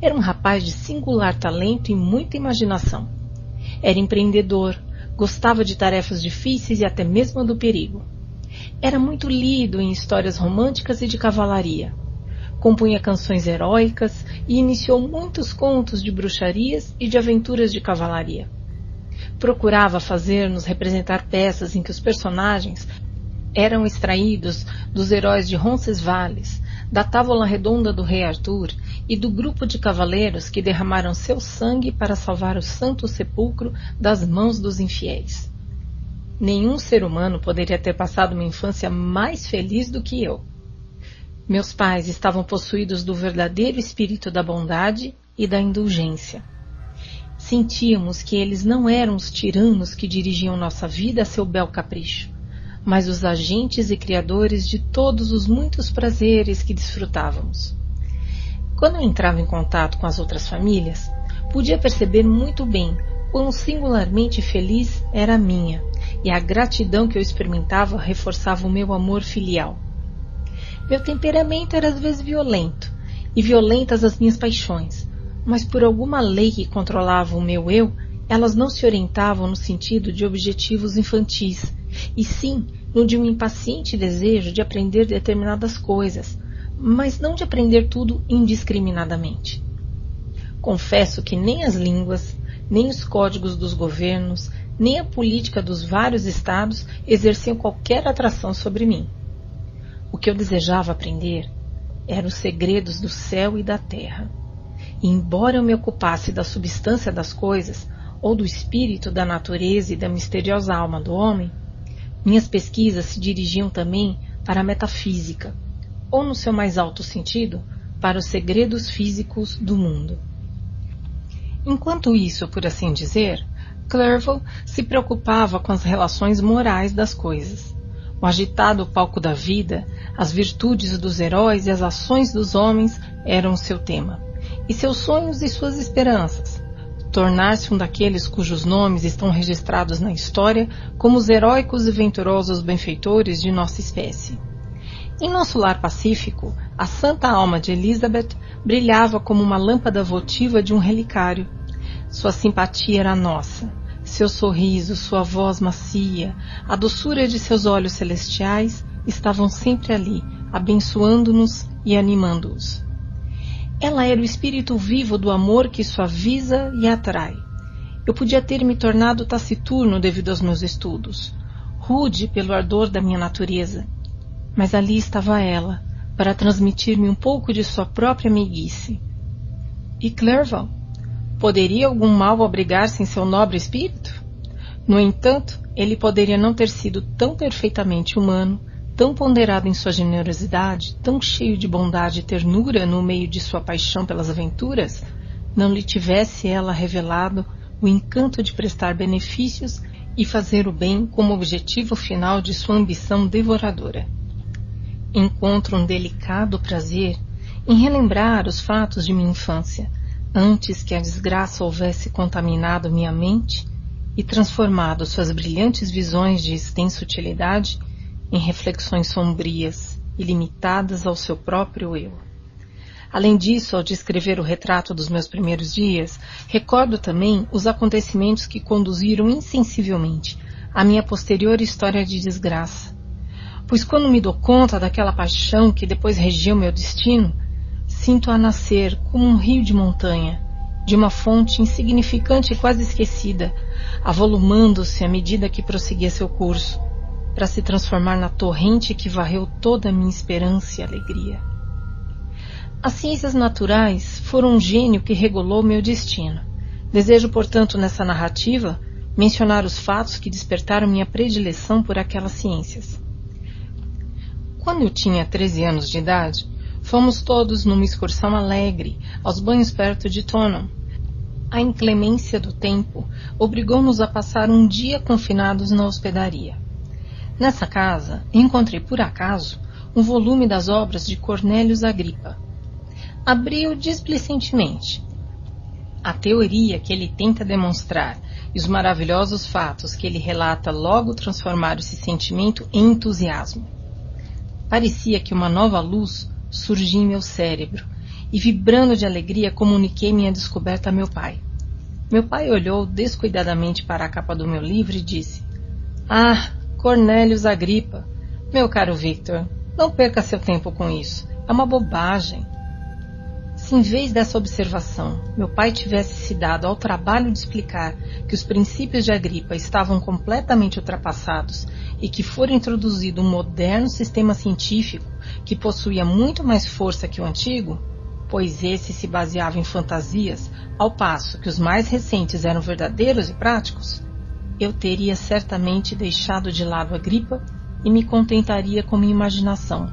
Era um rapaz de singular talento e muita imaginação. Era empreendedor, gostava de tarefas difíceis e até mesmo do perigo. Era muito lido em histórias românticas e de cavalaria compunha canções heróicas e iniciou muitos contos de bruxarias e de aventuras de cavalaria. Procurava fazer-nos representar peças em que os personagens eram extraídos dos heróis de Roncesvalles, da távola redonda do rei Arthur e do grupo de cavaleiros que derramaram seu sangue para salvar o santo sepulcro das mãos dos infiéis. Nenhum ser humano poderia ter passado uma infância mais feliz do que eu. Meus pais estavam possuídos do verdadeiro espírito da bondade e da indulgência. Sentíamos que eles não eram os tiranos que dirigiam nossa vida a seu bel capricho, mas os agentes e criadores de todos os muitos prazeres que desfrutávamos. Quando eu entrava em contato com as outras famílias, podia perceber muito bem quão singularmente feliz era a minha, e a gratidão que eu experimentava reforçava o meu amor filial. Meu temperamento era às vezes violento, e violentas as minhas paixões, mas por alguma lei que controlava o meu eu, elas não se orientavam no sentido de objetivos infantis, e sim no de um impaciente desejo de aprender determinadas coisas, mas não de aprender tudo indiscriminadamente. Confesso que nem as línguas, nem os códigos dos governos, nem a política dos vários estados exerciam qualquer atração sobre mim. O que eu desejava aprender eram os segredos do céu e da terra. E embora eu me ocupasse da substância das coisas, ou do espírito da natureza e da misteriosa alma do homem, minhas pesquisas se dirigiam também para a metafísica, ou no seu mais alto sentido, para os segredos físicos do mundo. Enquanto isso, por assim dizer, Clerval se preocupava com as relações morais das coisas O agitado palco da vida, as virtudes dos heróis e as ações dos homens eram seu tema, e seus sonhos e suas esperanças. Tornar-se um daqueles cujos nomes estão registrados na história como os heróicos e venturosos benfeitores de nossa espécie. Em nosso lar pacífico, a santa alma de Elizabeth brilhava como uma lâmpada votiva de um relicário. Sua simpatia era nossa seu sorriso, sua voz macia, a doçura de seus olhos celestiais estavam sempre ali, abençoando-nos e animando-os. Ela era o espírito vivo do amor que suaviza e atrai. Eu podia ter me tornado taciturno devido aos meus estudos, rude pelo ardor da minha natureza, mas ali estava ela, para transmitir-me um pouco de sua própria meiguice. E Clerval? Poderia algum mal abrigar-se em seu nobre espírito? No entanto, ele poderia não ter sido tão perfeitamente humano, tão ponderado em sua generosidade, tão cheio de bondade e ternura no meio de sua paixão pelas aventuras, não lhe tivesse ela revelado o encanto de prestar benefícios e fazer o bem como objetivo final de sua ambição devoradora. Encontro um delicado prazer em relembrar os fatos de minha infância, antes que a desgraça houvesse contaminado minha mente e transformado suas brilhantes visões de extensa utilidade em reflexões sombrias e limitadas ao seu próprio eu. Além disso, ao descrever o retrato dos meus primeiros dias, recordo também os acontecimentos que conduziram insensivelmente à minha posterior história de desgraça. Pois quando me dou conta daquela paixão que depois regia o meu destino, Sinto-a nascer como um rio de montanha, de uma fonte insignificante e quase esquecida, avolumando-se à medida que prosseguia seu curso, para se transformar na torrente que varreu toda a minha esperança e alegria. As ciências naturais foram um gênio que regulou meu destino. Desejo, portanto, nessa narrativa, mencionar os fatos que despertaram minha predileção por aquelas ciências. Quando eu tinha 13 anos de idade, Fomos todos numa excursão alegre, aos banhos perto de Tonham. A inclemência do tempo obrigou-nos a passar um dia confinados na hospedaria. Nessa casa, encontrei por acaso um volume das obras de Cornélios Agripa. Abri-o displicentemente. A teoria que ele tenta demonstrar e os maravilhosos fatos que ele relata logo transformaram esse sentimento em entusiasmo. Parecia que uma nova luz surgi em meu cérebro e, vibrando de alegria, comuniquei minha descoberta a meu pai. Meu pai olhou descuidadamente para a capa do meu livro e disse: Ah, Cornélios Agripa. Meu caro Victor, não perca seu tempo com isso. É uma bobagem. Se em vez dessa observação meu pai tivesse se dado ao trabalho de explicar que os princípios de Agripa estavam completamente ultrapassados e que fora introduzido um moderno sistema científico que possuía muito mais força que o antigo, pois esse se baseava em fantasias, ao passo que os mais recentes eram verdadeiros e práticos, eu teria certamente deixado de lado a gripa e me contentaria com minha imaginação,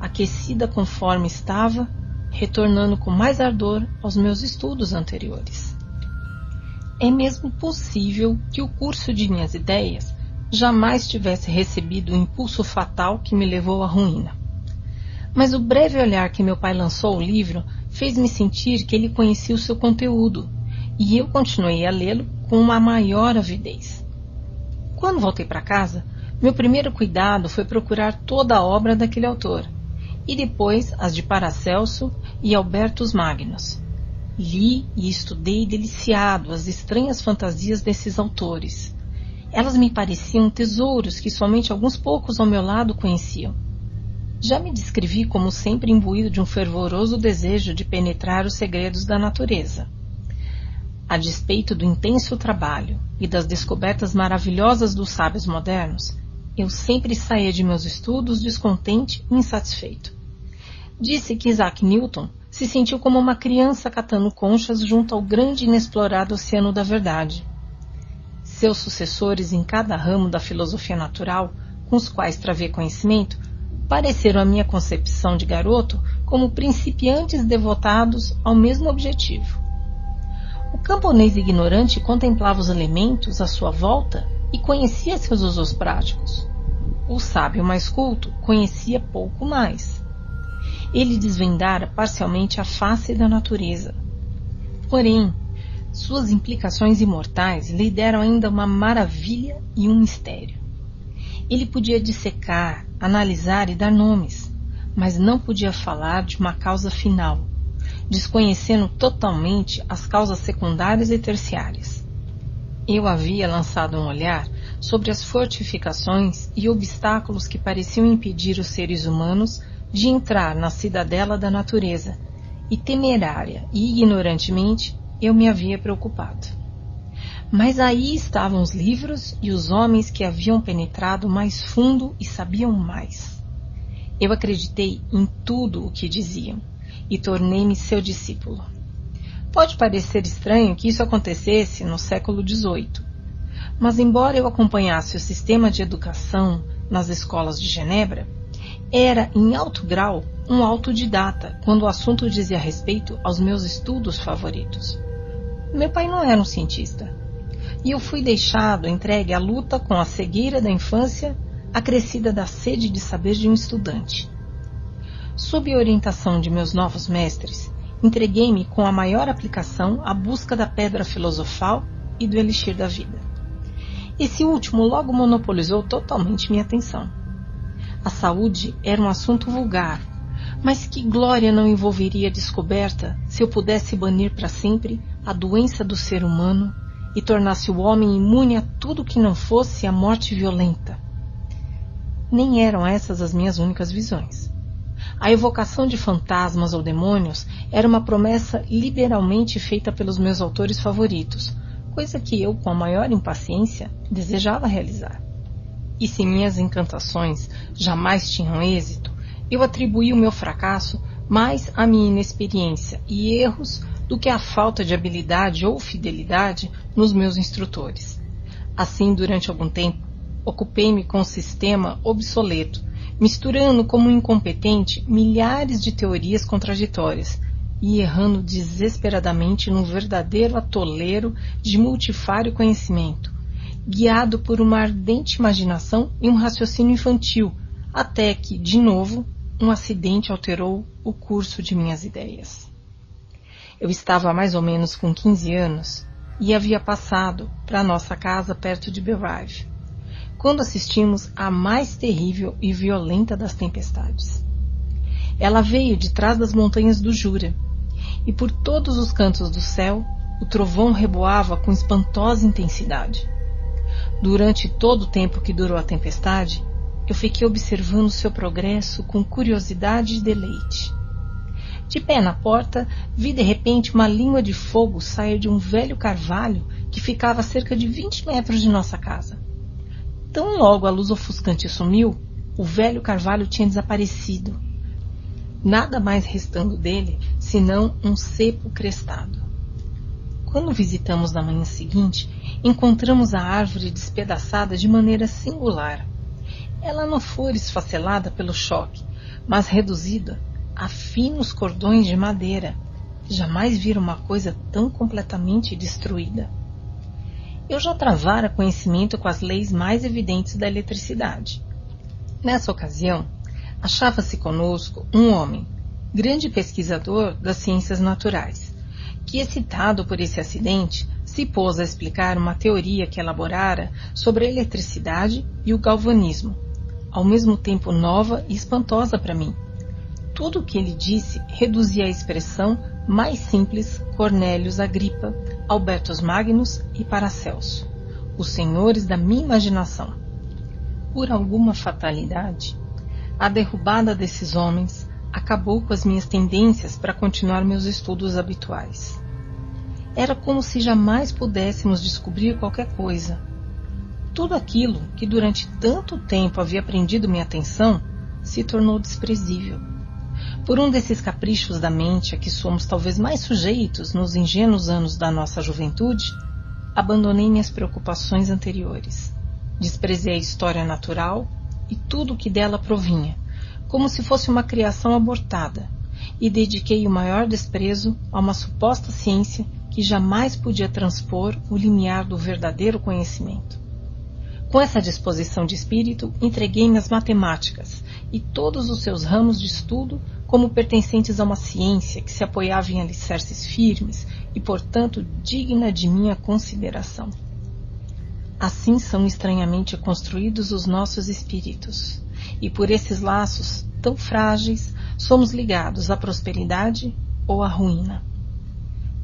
aquecida conforme estava, retornando com mais ardor aos meus estudos anteriores. É mesmo possível que o curso de minhas ideias jamais tivesse recebido o impulso fatal que me levou à ruína. Mas o breve olhar que meu pai lançou ao livro fez-me sentir que ele conhecia o seu conteúdo, e eu continuei a lê-lo com uma maior avidez. Quando voltei para casa, meu primeiro cuidado foi procurar toda a obra daquele autor, e depois as de Paracelso e Albertus Magnus. Li e estudei deliciado as estranhas fantasias desses autores. Elas me pareciam tesouros que somente alguns poucos ao meu lado conheciam. Já me descrevi como sempre imbuído de um fervoroso desejo de penetrar os segredos da natureza. A despeito do intenso trabalho e das descobertas maravilhosas dos sábios modernos, eu sempre saía de meus estudos descontente e insatisfeito. Disse que Isaac Newton se sentiu como uma criança catando conchas junto ao grande e inexplorado oceano da verdade. Seus sucessores em cada ramo da filosofia natural, com os quais travei conhecimento, pareceram à minha concepção de garoto como principiantes devotados ao mesmo objetivo. O camponês ignorante contemplava os elementos à sua volta e conhecia seus usos práticos. o sábio mais culto conhecia pouco mais. Ele desvendara parcialmente a face da natureza. Porém, suas implicações imortais lhe deram ainda uma maravilha e um mistério. Ele podia dissecar, analisar e dar nomes, mas não podia falar de uma causa final, desconhecendo totalmente as causas secundárias e terciárias. Eu havia lançado um olhar sobre as fortificações e obstáculos que pareciam impedir os seres humanos de entrar na cidadela da natureza, e temerária e ignorantemente eu me havia preocupado. Mas aí estavam os livros e os homens que haviam penetrado mais fundo e sabiam mais. Eu acreditei em tudo o que diziam e tornei-me seu discípulo. Pode parecer estranho que isso acontecesse no século XVIII, mas embora eu acompanhasse o sistema de educação nas escolas de Genebra, era em alto grau um autodidata quando o assunto dizia respeito aos meus estudos favoritos. Meu pai não era um cientista, e eu fui deixado entregue à luta com a cegueira da infância, acrescida da sede de saber de um estudante. Sob orientação de meus novos mestres, entreguei-me com a maior aplicação à busca da pedra filosofal e do elixir da vida. Esse último logo monopolizou totalmente minha atenção. A saúde era um assunto vulgar, mas que glória não envolveria a descoberta se eu pudesse banir para sempre a doença do ser humano e tornasse o homem imune a tudo que não fosse a morte violenta. Nem eram essas as minhas únicas visões. A evocação de fantasmas ou demônios era uma promessa liberalmente feita pelos meus autores favoritos, coisa que eu, com a maior impaciência, desejava realizar. E se minhas encantações jamais tinham êxito, eu atribuí o meu fracasso mais à minha inexperiência e erros do que à falta de habilidade ou fidelidade nos meus instrutores. Assim, durante algum tempo, ocupei-me com um sistema obsoleto misturando como incompetente milhares de teorias contraditórias e errando desesperadamente num verdadeiro atoleiro de multifário conhecimento, guiado por uma ardente imaginação e um raciocínio infantil, até que, de novo, um acidente alterou o curso de minhas ideias. Eu estava mais ou menos com 15 anos e havia passado para nossa casa perto de Belrive quando assistimos à mais terrível e violenta das tempestades. Ela veio de trás das montanhas do Jura, e por todos os cantos do céu o trovão reboava com espantosa intensidade. Durante todo o tempo que durou a tempestade, eu fiquei observando seu progresso com curiosidade e deleite. De pé na porta, vi de repente uma língua de fogo sair de um velho carvalho que ficava a cerca de 20 metros de nossa casa. Tão logo a luz ofuscante sumiu, o velho carvalho tinha desaparecido. Nada mais restando dele senão um cepo crestado. Quando visitamos na manhã seguinte, encontramos a árvore despedaçada de maneira singular. Ela não foi esfacelada pelo choque, mas reduzida a finos cordões de madeira. Jamais vira uma coisa tão completamente destruída eu já travara conhecimento com as leis mais evidentes da eletricidade. Nessa ocasião, achava-se conosco um homem, grande pesquisador das ciências naturais, que, excitado por esse acidente, se pôs a explicar uma teoria que elaborara sobre a eletricidade e o galvanismo, ao mesmo tempo nova e espantosa para mim. Tudo o que ele disse reduzia a expressão mais simples Cornélios Agripa, Albertus Magnus e Paracelso, os senhores da minha imaginação. Por alguma fatalidade, a derrubada desses homens acabou com as minhas tendências para continuar meus estudos habituais. Era como se jamais pudéssemos descobrir qualquer coisa. Tudo aquilo que durante tanto tempo havia prendido minha atenção se tornou desprezível por um desses caprichos da mente a que somos talvez mais sujeitos nos ingênuos anos da nossa juventude, abandonei minhas preocupações anteriores. Desprezei a história natural e tudo o que dela provinha, como se fosse uma criação abortada, e dediquei o maior desprezo a uma suposta ciência que jamais podia transpor o limiar do verdadeiro conhecimento. Com essa disposição de espírito, entreguei-me às matemáticas e todos os seus ramos de estudo como pertencentes a uma ciência que se apoiava em alicerces firmes e, portanto, digna de minha consideração. Assim são estranhamente construídos os nossos espíritos, e por esses laços tão frágeis somos ligados à prosperidade ou à ruína.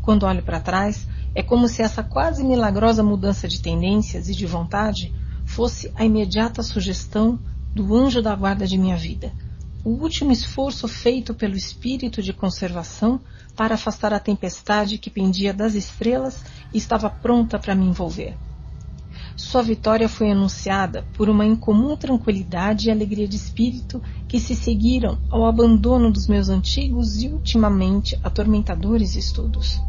Quando olho para trás, é como se essa quase milagrosa mudança de tendências e de vontade fosse a imediata sugestão do anjo da guarda de minha vida, o último esforço feito pelo espírito de conservação para afastar a tempestade que pendia das estrelas e estava pronta para me envolver. Sua vitória foi anunciada por uma incomum tranquilidade e alegria de espírito que se seguiram ao abandono dos meus antigos e ultimamente atormentadores estudos.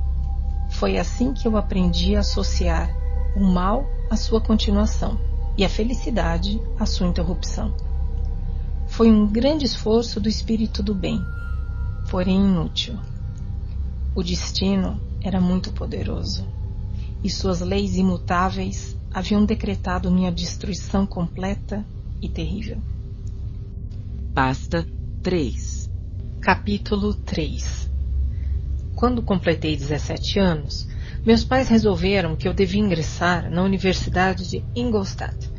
Foi assim que eu aprendi a associar o mal à sua continuação e a felicidade à sua interrupção. Foi um grande esforço do espírito do bem, porém inútil. O destino era muito poderoso e suas leis imutáveis haviam decretado minha destruição completa e terrível. Pasta 3 Capítulo 3 Quando completei 17 anos, meus pais resolveram que eu devia ingressar na Universidade de Ingolstadt.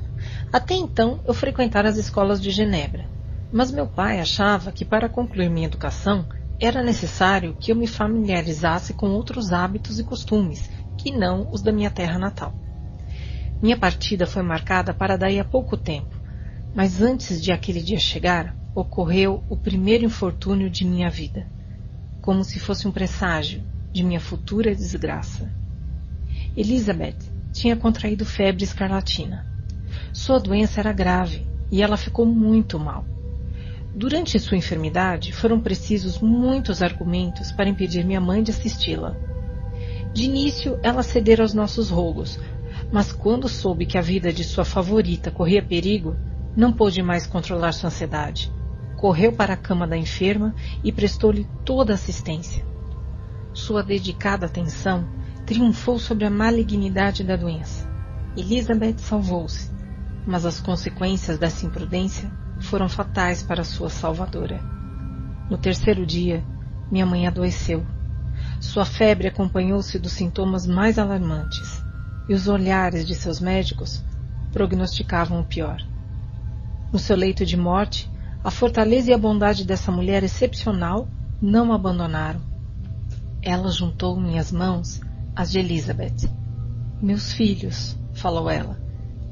Até então eu frequentara as escolas de Genebra, mas meu pai achava que para concluir minha educação era necessário que eu me familiarizasse com outros hábitos e costumes que não os da minha terra natal. Minha partida foi marcada para daí a pouco tempo, mas antes de aquele dia chegar, ocorreu o primeiro infortúnio de minha vida, como se fosse um presságio de minha futura desgraça. Elizabeth tinha contraído febre escarlatina. Sua doença era grave e ela ficou muito mal. Durante sua enfermidade, foram precisos muitos argumentos para impedir minha mãe de assisti-la. De início, ela cedera aos nossos rogos, mas quando soube que a vida de sua favorita corria perigo, não pôde mais controlar sua ansiedade. Correu para a cama da enferma e prestou-lhe toda a assistência. Sua dedicada atenção triunfou sobre a malignidade da doença. Elizabeth salvou-se, mas as consequências dessa imprudência foram fatais para sua salvadora. No terceiro dia, minha mãe adoeceu. Sua febre acompanhou-se dos sintomas mais alarmantes e os olhares de seus médicos prognosticavam o pior. No seu leito de morte, a fortaleza e a bondade dessa mulher excepcional não abandonaram. Ela juntou minhas mãos às de Elizabeth. Meus filhos, falou ela,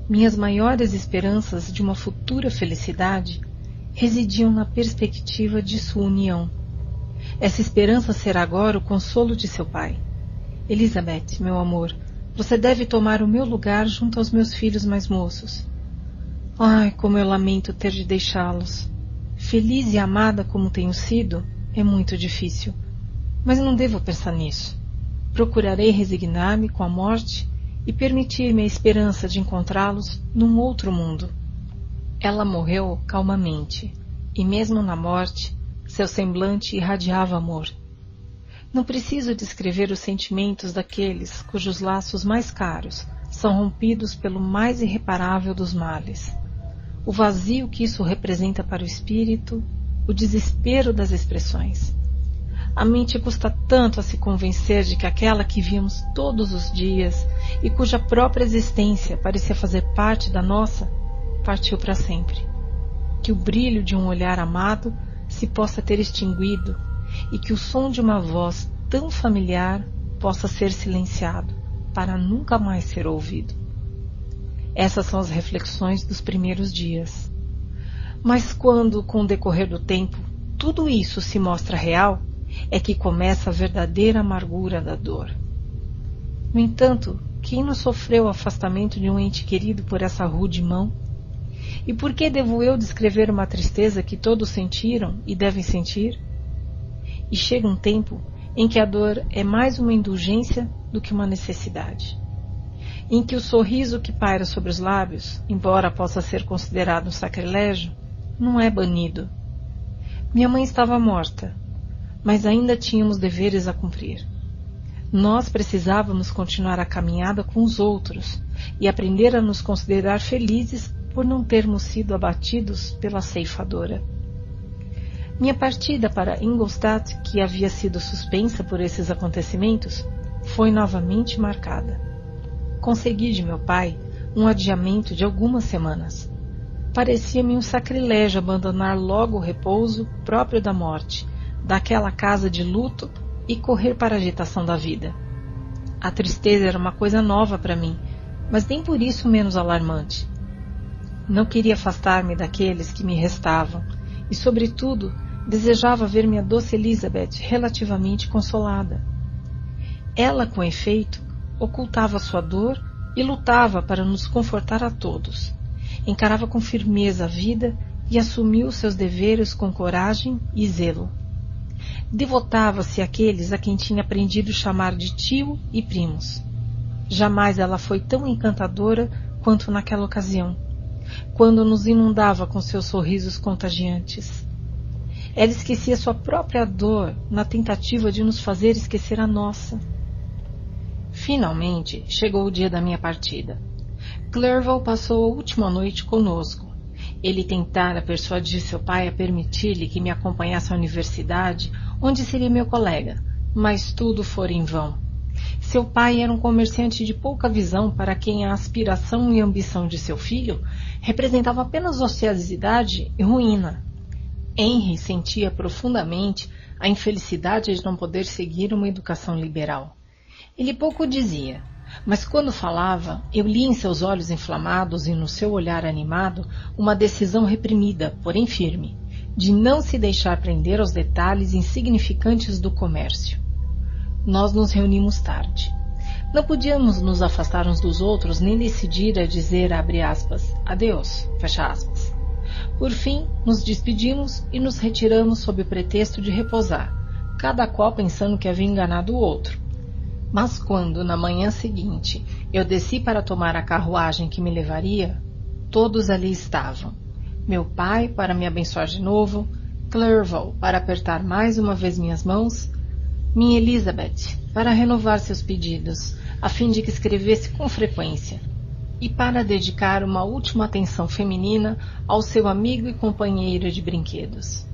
minhas maiores esperanças de uma futura felicidade residiam na perspectiva de sua união. Essa esperança será agora o consolo de seu pai. Elizabeth, meu amor, você deve tomar o meu lugar junto aos meus filhos mais moços. Ai, como eu lamento ter de deixá-los. Feliz e amada como tenho sido, é muito difícil. Mas não devo pensar nisso. Procurarei resignar-me com a morte e permitir-me a esperança de encontrá-los num outro mundo. Ela morreu calmamente, e mesmo na morte, seu semblante irradiava amor. Não preciso descrever os sentimentos daqueles cujos laços mais caros são rompidos pelo mais irreparável dos males. O vazio que isso representa para o espírito, o desespero das expressões. A mente custa tanto a se convencer de que aquela que vimos todos os dias e cuja própria existência parecia fazer parte da nossa, partiu para sempre. Que o brilho de um olhar amado se possa ter extinguido e que o som de uma voz tão familiar possa ser silenciado para nunca mais ser ouvido. Essas são as reflexões dos primeiros dias. Mas quando, com o decorrer do tempo, tudo isso se mostra real, é que começa a verdadeira amargura da dor. No entanto, quem não sofreu o afastamento de um ente querido por essa rude mão? E por que devo eu descrever uma tristeza que todos sentiram e devem sentir? E chega um tempo em que a dor é mais uma indulgência do que uma necessidade. Em que o sorriso que paira sobre os lábios, embora possa ser considerado um sacrilégio, não é banido. Minha mãe estava morta, mas ainda tínhamos deveres a cumprir. Nós precisávamos continuar a caminhada com os outros e aprender a nos considerar felizes por não termos sido abatidos pela ceifadora. Minha partida para Ingolstadt, que havia sido suspensa por esses acontecimentos, foi novamente marcada. Consegui de meu pai um adiamento de algumas semanas. Parecia-me um sacrilégio abandonar logo o repouso próprio da morte, daquela casa de luto e correr para a agitação da vida. A tristeza era uma coisa nova para mim, mas nem por isso menos alarmante. Não queria afastar-me daqueles que me restavam e, sobretudo, desejava ver minha doce Elizabeth relativamente consolada. Ela, com efeito, ocultava sua dor e lutava para nos confortar a todos. Encarava com firmeza a vida e assumiu seus deveres com coragem e zelo. Devotava-se àqueles a quem tinha aprendido chamar de tio e primos. Jamais ela foi tão encantadora quanto naquela ocasião, quando nos inundava com seus sorrisos contagiantes. Ela esquecia sua própria dor na tentativa de nos fazer esquecer a nossa. Finalmente chegou o dia da minha partida. Clerval passou a última noite conosco. Ele tentara persuadir seu pai a permitir-lhe que me acompanhasse à universidade onde seria meu colega, mas tudo fora em vão. Seu pai era um comerciante de pouca visão para quem a aspiração e ambição de seu filho representava apenas ociosidade e ruína. Henry sentia profundamente a infelicidade de não poder seguir uma educação liberal. Ele pouco dizia, mas quando falava, eu li em seus olhos inflamados e no seu olhar animado uma decisão reprimida, porém firme de não se deixar prender aos detalhes insignificantes do comércio. Nós nos reunimos tarde. Não podíamos nos afastar uns dos outros nem decidir a dizer, abre aspas, adeus, fecha aspas. Por fim, nos despedimos e nos retiramos sob o pretexto de repousar, cada qual pensando que havia enganado o outro. Mas quando, na manhã seguinte, eu desci para tomar a carruagem que me levaria, todos ali estavam, meu pai para me abençoar de novo, Clerval para apertar mais uma vez minhas mãos, minha Elizabeth para renovar seus pedidos, a fim de que escrevesse com frequência, e para dedicar uma última atenção feminina ao seu amigo e companheiro de brinquedos.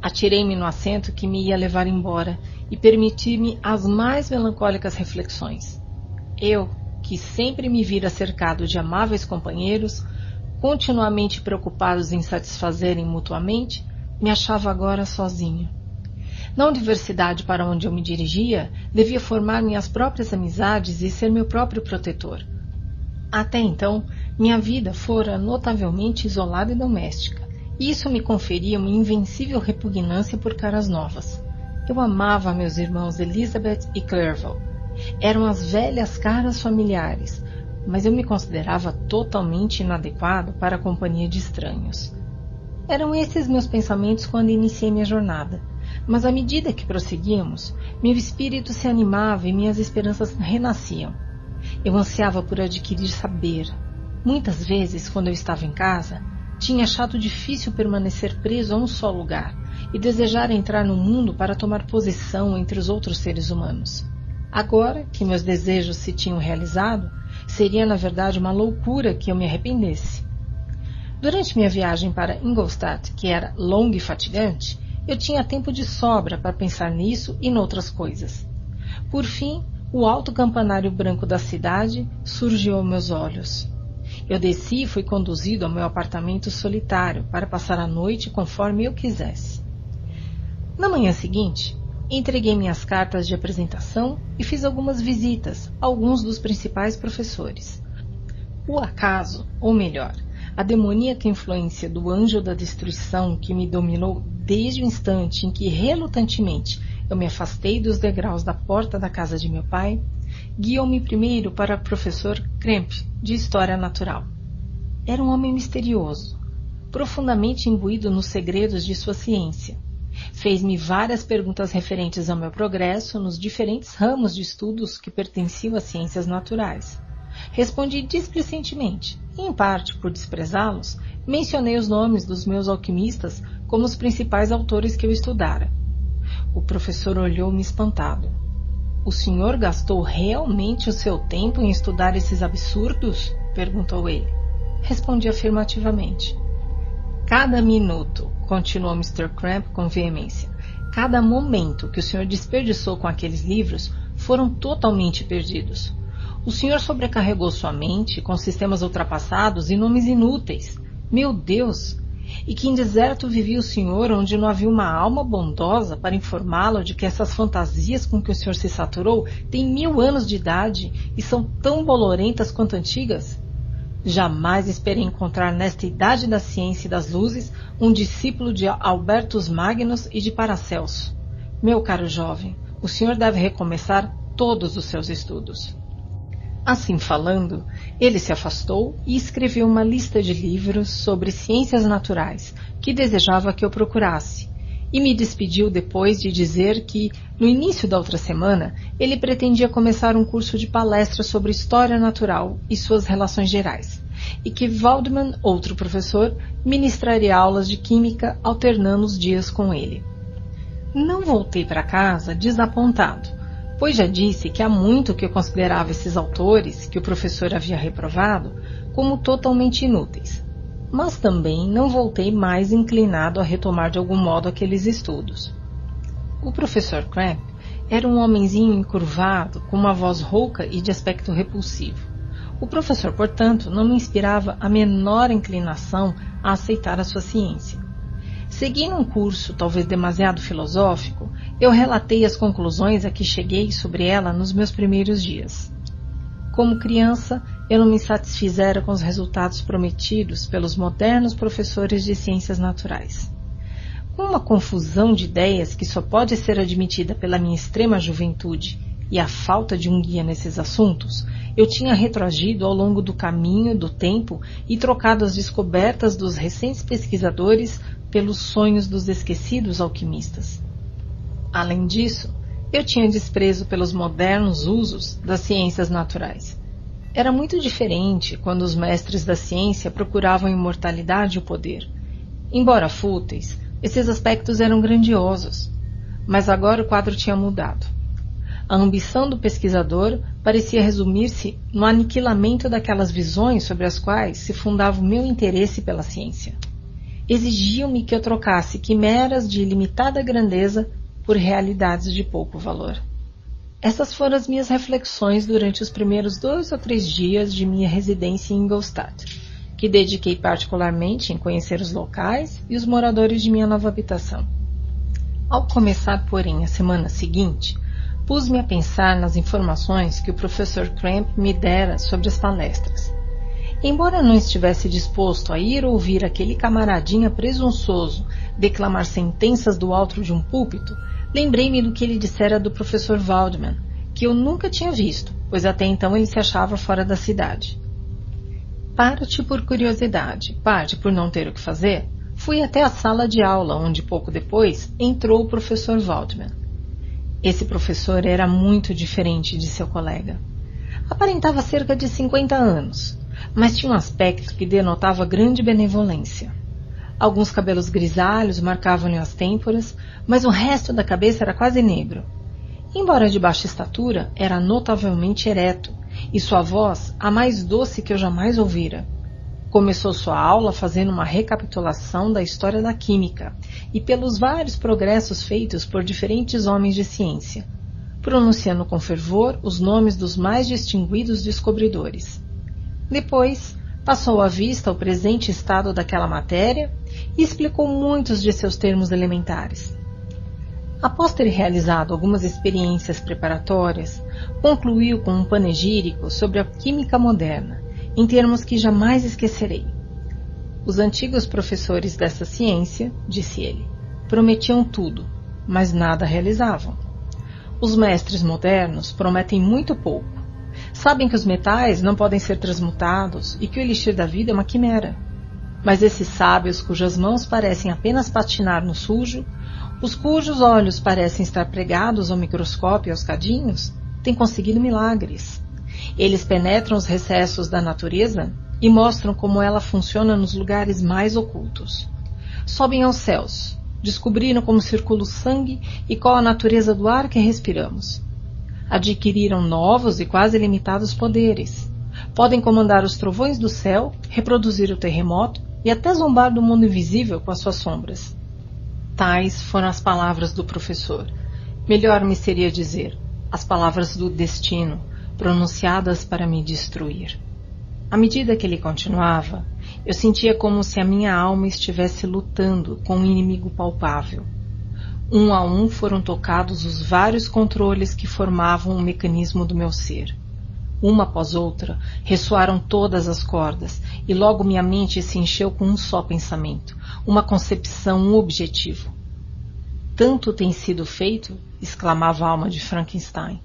Atirei-me no assento que me ia levar embora e permiti-me as mais melancólicas reflexões. Eu, que sempre me vira cercado de amáveis companheiros, continuamente preocupados em satisfazerem mutuamente, me achava agora sozinho. Na universidade para onde eu me dirigia, devia formar minhas próprias amizades e ser meu próprio protetor. Até então, minha vida fora notavelmente isolada e doméstica, e isso me conferia uma invencível repugnância por caras novas. Eu amava meus irmãos Elizabeth e Clerval. Eram as velhas caras familiares, mas eu me considerava totalmente inadequado para a companhia de estranhos. Eram esses meus pensamentos quando iniciei minha jornada, mas à medida que prosseguíamos, meu espírito se animava e minhas esperanças renasciam. Eu ansiava por adquirir saber. Muitas vezes, quando eu estava em casa, tinha achado difícil permanecer preso a um só lugar e desejar entrar no mundo para tomar posição entre os outros seres humanos. Agora que meus desejos se tinham realizado, Seria, na verdade, uma loucura que eu me arrependesse. Durante minha viagem para Ingolstadt, que era longa e fatigante, eu tinha tempo de sobra para pensar nisso e noutras coisas. Por fim, o alto campanário branco da cidade surgiu aos meus olhos. Eu desci e fui conduzido ao meu apartamento solitário para passar a noite conforme eu quisesse. Na manhã seguinte, Entreguei minhas cartas de apresentação e fiz algumas visitas a alguns dos principais professores. O acaso, ou melhor, a demoníaca influência do anjo da destruição que me dominou desde o instante em que relutantemente eu me afastei dos degraus da porta da casa de meu pai, guiou-me primeiro para o professor Kremp, de História Natural. Era um homem misterioso, profundamente imbuído nos segredos de sua ciência Fez-me várias perguntas referentes ao meu progresso nos diferentes ramos de estudos que pertenciam às ciências naturais. Respondi displicentemente, e em parte por desprezá-los, mencionei os nomes dos meus alquimistas como os principais autores que eu estudara. O professor olhou-me espantado. O senhor gastou realmente o seu tempo em estudar esses absurdos? perguntou ele. Respondi afirmativamente. Cada minuto, continuou Mr. Cramp com veemência, cada momento que o senhor desperdiçou com aqueles livros foram totalmente perdidos. O senhor sobrecarregou sua mente com sistemas ultrapassados e nomes inúteis. Meu Deus! E que em deserto vivia o senhor onde não havia uma alma bondosa para informá-lo de que essas fantasias com que o senhor se saturou têm mil anos de idade e são tão bolorentas quanto antigas? Jamais esperei encontrar nesta idade da ciência e das luzes um discípulo de Albertus Magnus e de Paracelso. Meu caro jovem, o senhor deve recomeçar todos os seus estudos. Assim falando, ele se afastou e escreveu uma lista de livros sobre ciências naturais que desejava que eu procurasse, e me despediu depois de dizer que, no início da outra semana, ele pretendia começar um curso de palestras sobre história natural e suas relações gerais, e que Waldman, outro professor, ministraria aulas de química alternando os dias com ele. Não voltei para casa desapontado pois já disse que há muito que eu considerava esses autores, que o professor havia reprovado, como totalmente inúteis. Mas também não voltei mais inclinado a retomar de algum modo aqueles estudos. O professor Cramp era um homenzinho encurvado, com uma voz rouca e de aspecto repulsivo. O professor, portanto, não me inspirava a menor inclinação a aceitar a sua ciência. Seguindo um curso talvez demasiado filosófico, eu relatei as conclusões a que cheguei sobre ela nos meus primeiros dias. Como criança, eu não me satisfizera com os resultados prometidos pelos modernos professores de ciências naturais. Com uma confusão de ideias que só pode ser admitida pela minha extrema juventude e a falta de um guia nesses assuntos, eu tinha retroagido ao longo do caminho do tempo e trocado as descobertas dos recentes pesquisadores pelos sonhos dos esquecidos alquimistas. Além disso, eu tinha desprezo pelos modernos usos das ciências naturais. Era muito diferente quando os mestres da ciência procuravam imortalidade e o poder. Embora fúteis, esses aspectos eram grandiosos. Mas agora o quadro tinha mudado. A ambição do pesquisador parecia resumir-se no aniquilamento daquelas visões sobre as quais se fundava o meu interesse pela ciência. Exigiam-me que eu trocasse quimeras de ilimitada grandeza por realidades de pouco valor. Essas foram as minhas reflexões durante os primeiros dois ou três dias de minha residência em Ingolstadt, que dediquei particularmente em conhecer os locais e os moradores de minha nova habitação. Ao começar, porém, a semana seguinte, pus-me a pensar nas informações que o professor Cramp me dera sobre as palestras. Embora não estivesse disposto a ir ouvir aquele camaradinha presunçoso declamar sentenças do alto de um púlpito, lembrei-me do que ele dissera do professor Waldman, que eu nunca tinha visto, pois até então ele se achava fora da cidade. Parte por curiosidade, parte por não ter o que fazer, fui até a sala de aula, onde pouco depois entrou o professor Waldman. Esse professor era muito diferente de seu colega. Aparentava cerca de 50 anos, mas tinha um aspecto que denotava grande benevolência. Alguns cabelos grisalhos marcavam-lhe as têmporas, mas o resto da cabeça era quase negro. Embora de baixa estatura, era notavelmente ereto, e sua voz a mais doce que eu jamais ouvira. Começou sua aula fazendo uma recapitulação da história da química e pelos vários progressos feitos por diferentes homens de ciência, pronunciando com fervor os nomes dos mais distinguidos descobridores. Depois, passou à vista o presente estado daquela matéria e explicou muitos de seus termos elementares. Após ter realizado algumas experiências preparatórias, concluiu com um panegírico sobre a química moderna, em termos que jamais esquecerei. Os antigos professores dessa ciência, disse ele, prometiam tudo, mas nada realizavam. Os mestres modernos prometem muito pouco. Sabem que os metais não podem ser transmutados e que o elixir da vida é uma quimera. Mas esses sábios, cujas mãos parecem apenas patinar no sujo, os cujos olhos parecem estar pregados ao microscópio e aos cadinhos, têm conseguido milagres. Eles penetram os recessos da natureza e mostram como ela funciona nos lugares mais ocultos. Sobem aos céus, descobriram como circula o sangue e qual a natureza do ar que respiramos. Adquiriram novos e quase limitados poderes. Podem comandar os trovões do céu, reproduzir o terremoto e até zombar do mundo invisível com as suas sombras. Tais foram as palavras do professor. Melhor me seria dizer, as palavras do destino, pronunciadas para me destruir. À medida que ele continuava, eu sentia como se a minha alma estivesse lutando com um inimigo palpável. Um a um foram tocados os vários controles que formavam o mecanismo do meu ser. Uma após outra, ressoaram todas as cordas, e logo minha mente se encheu com um só pensamento, uma concepção, um objetivo. Tanto tem sido feito, exclamava a alma de Frankenstein.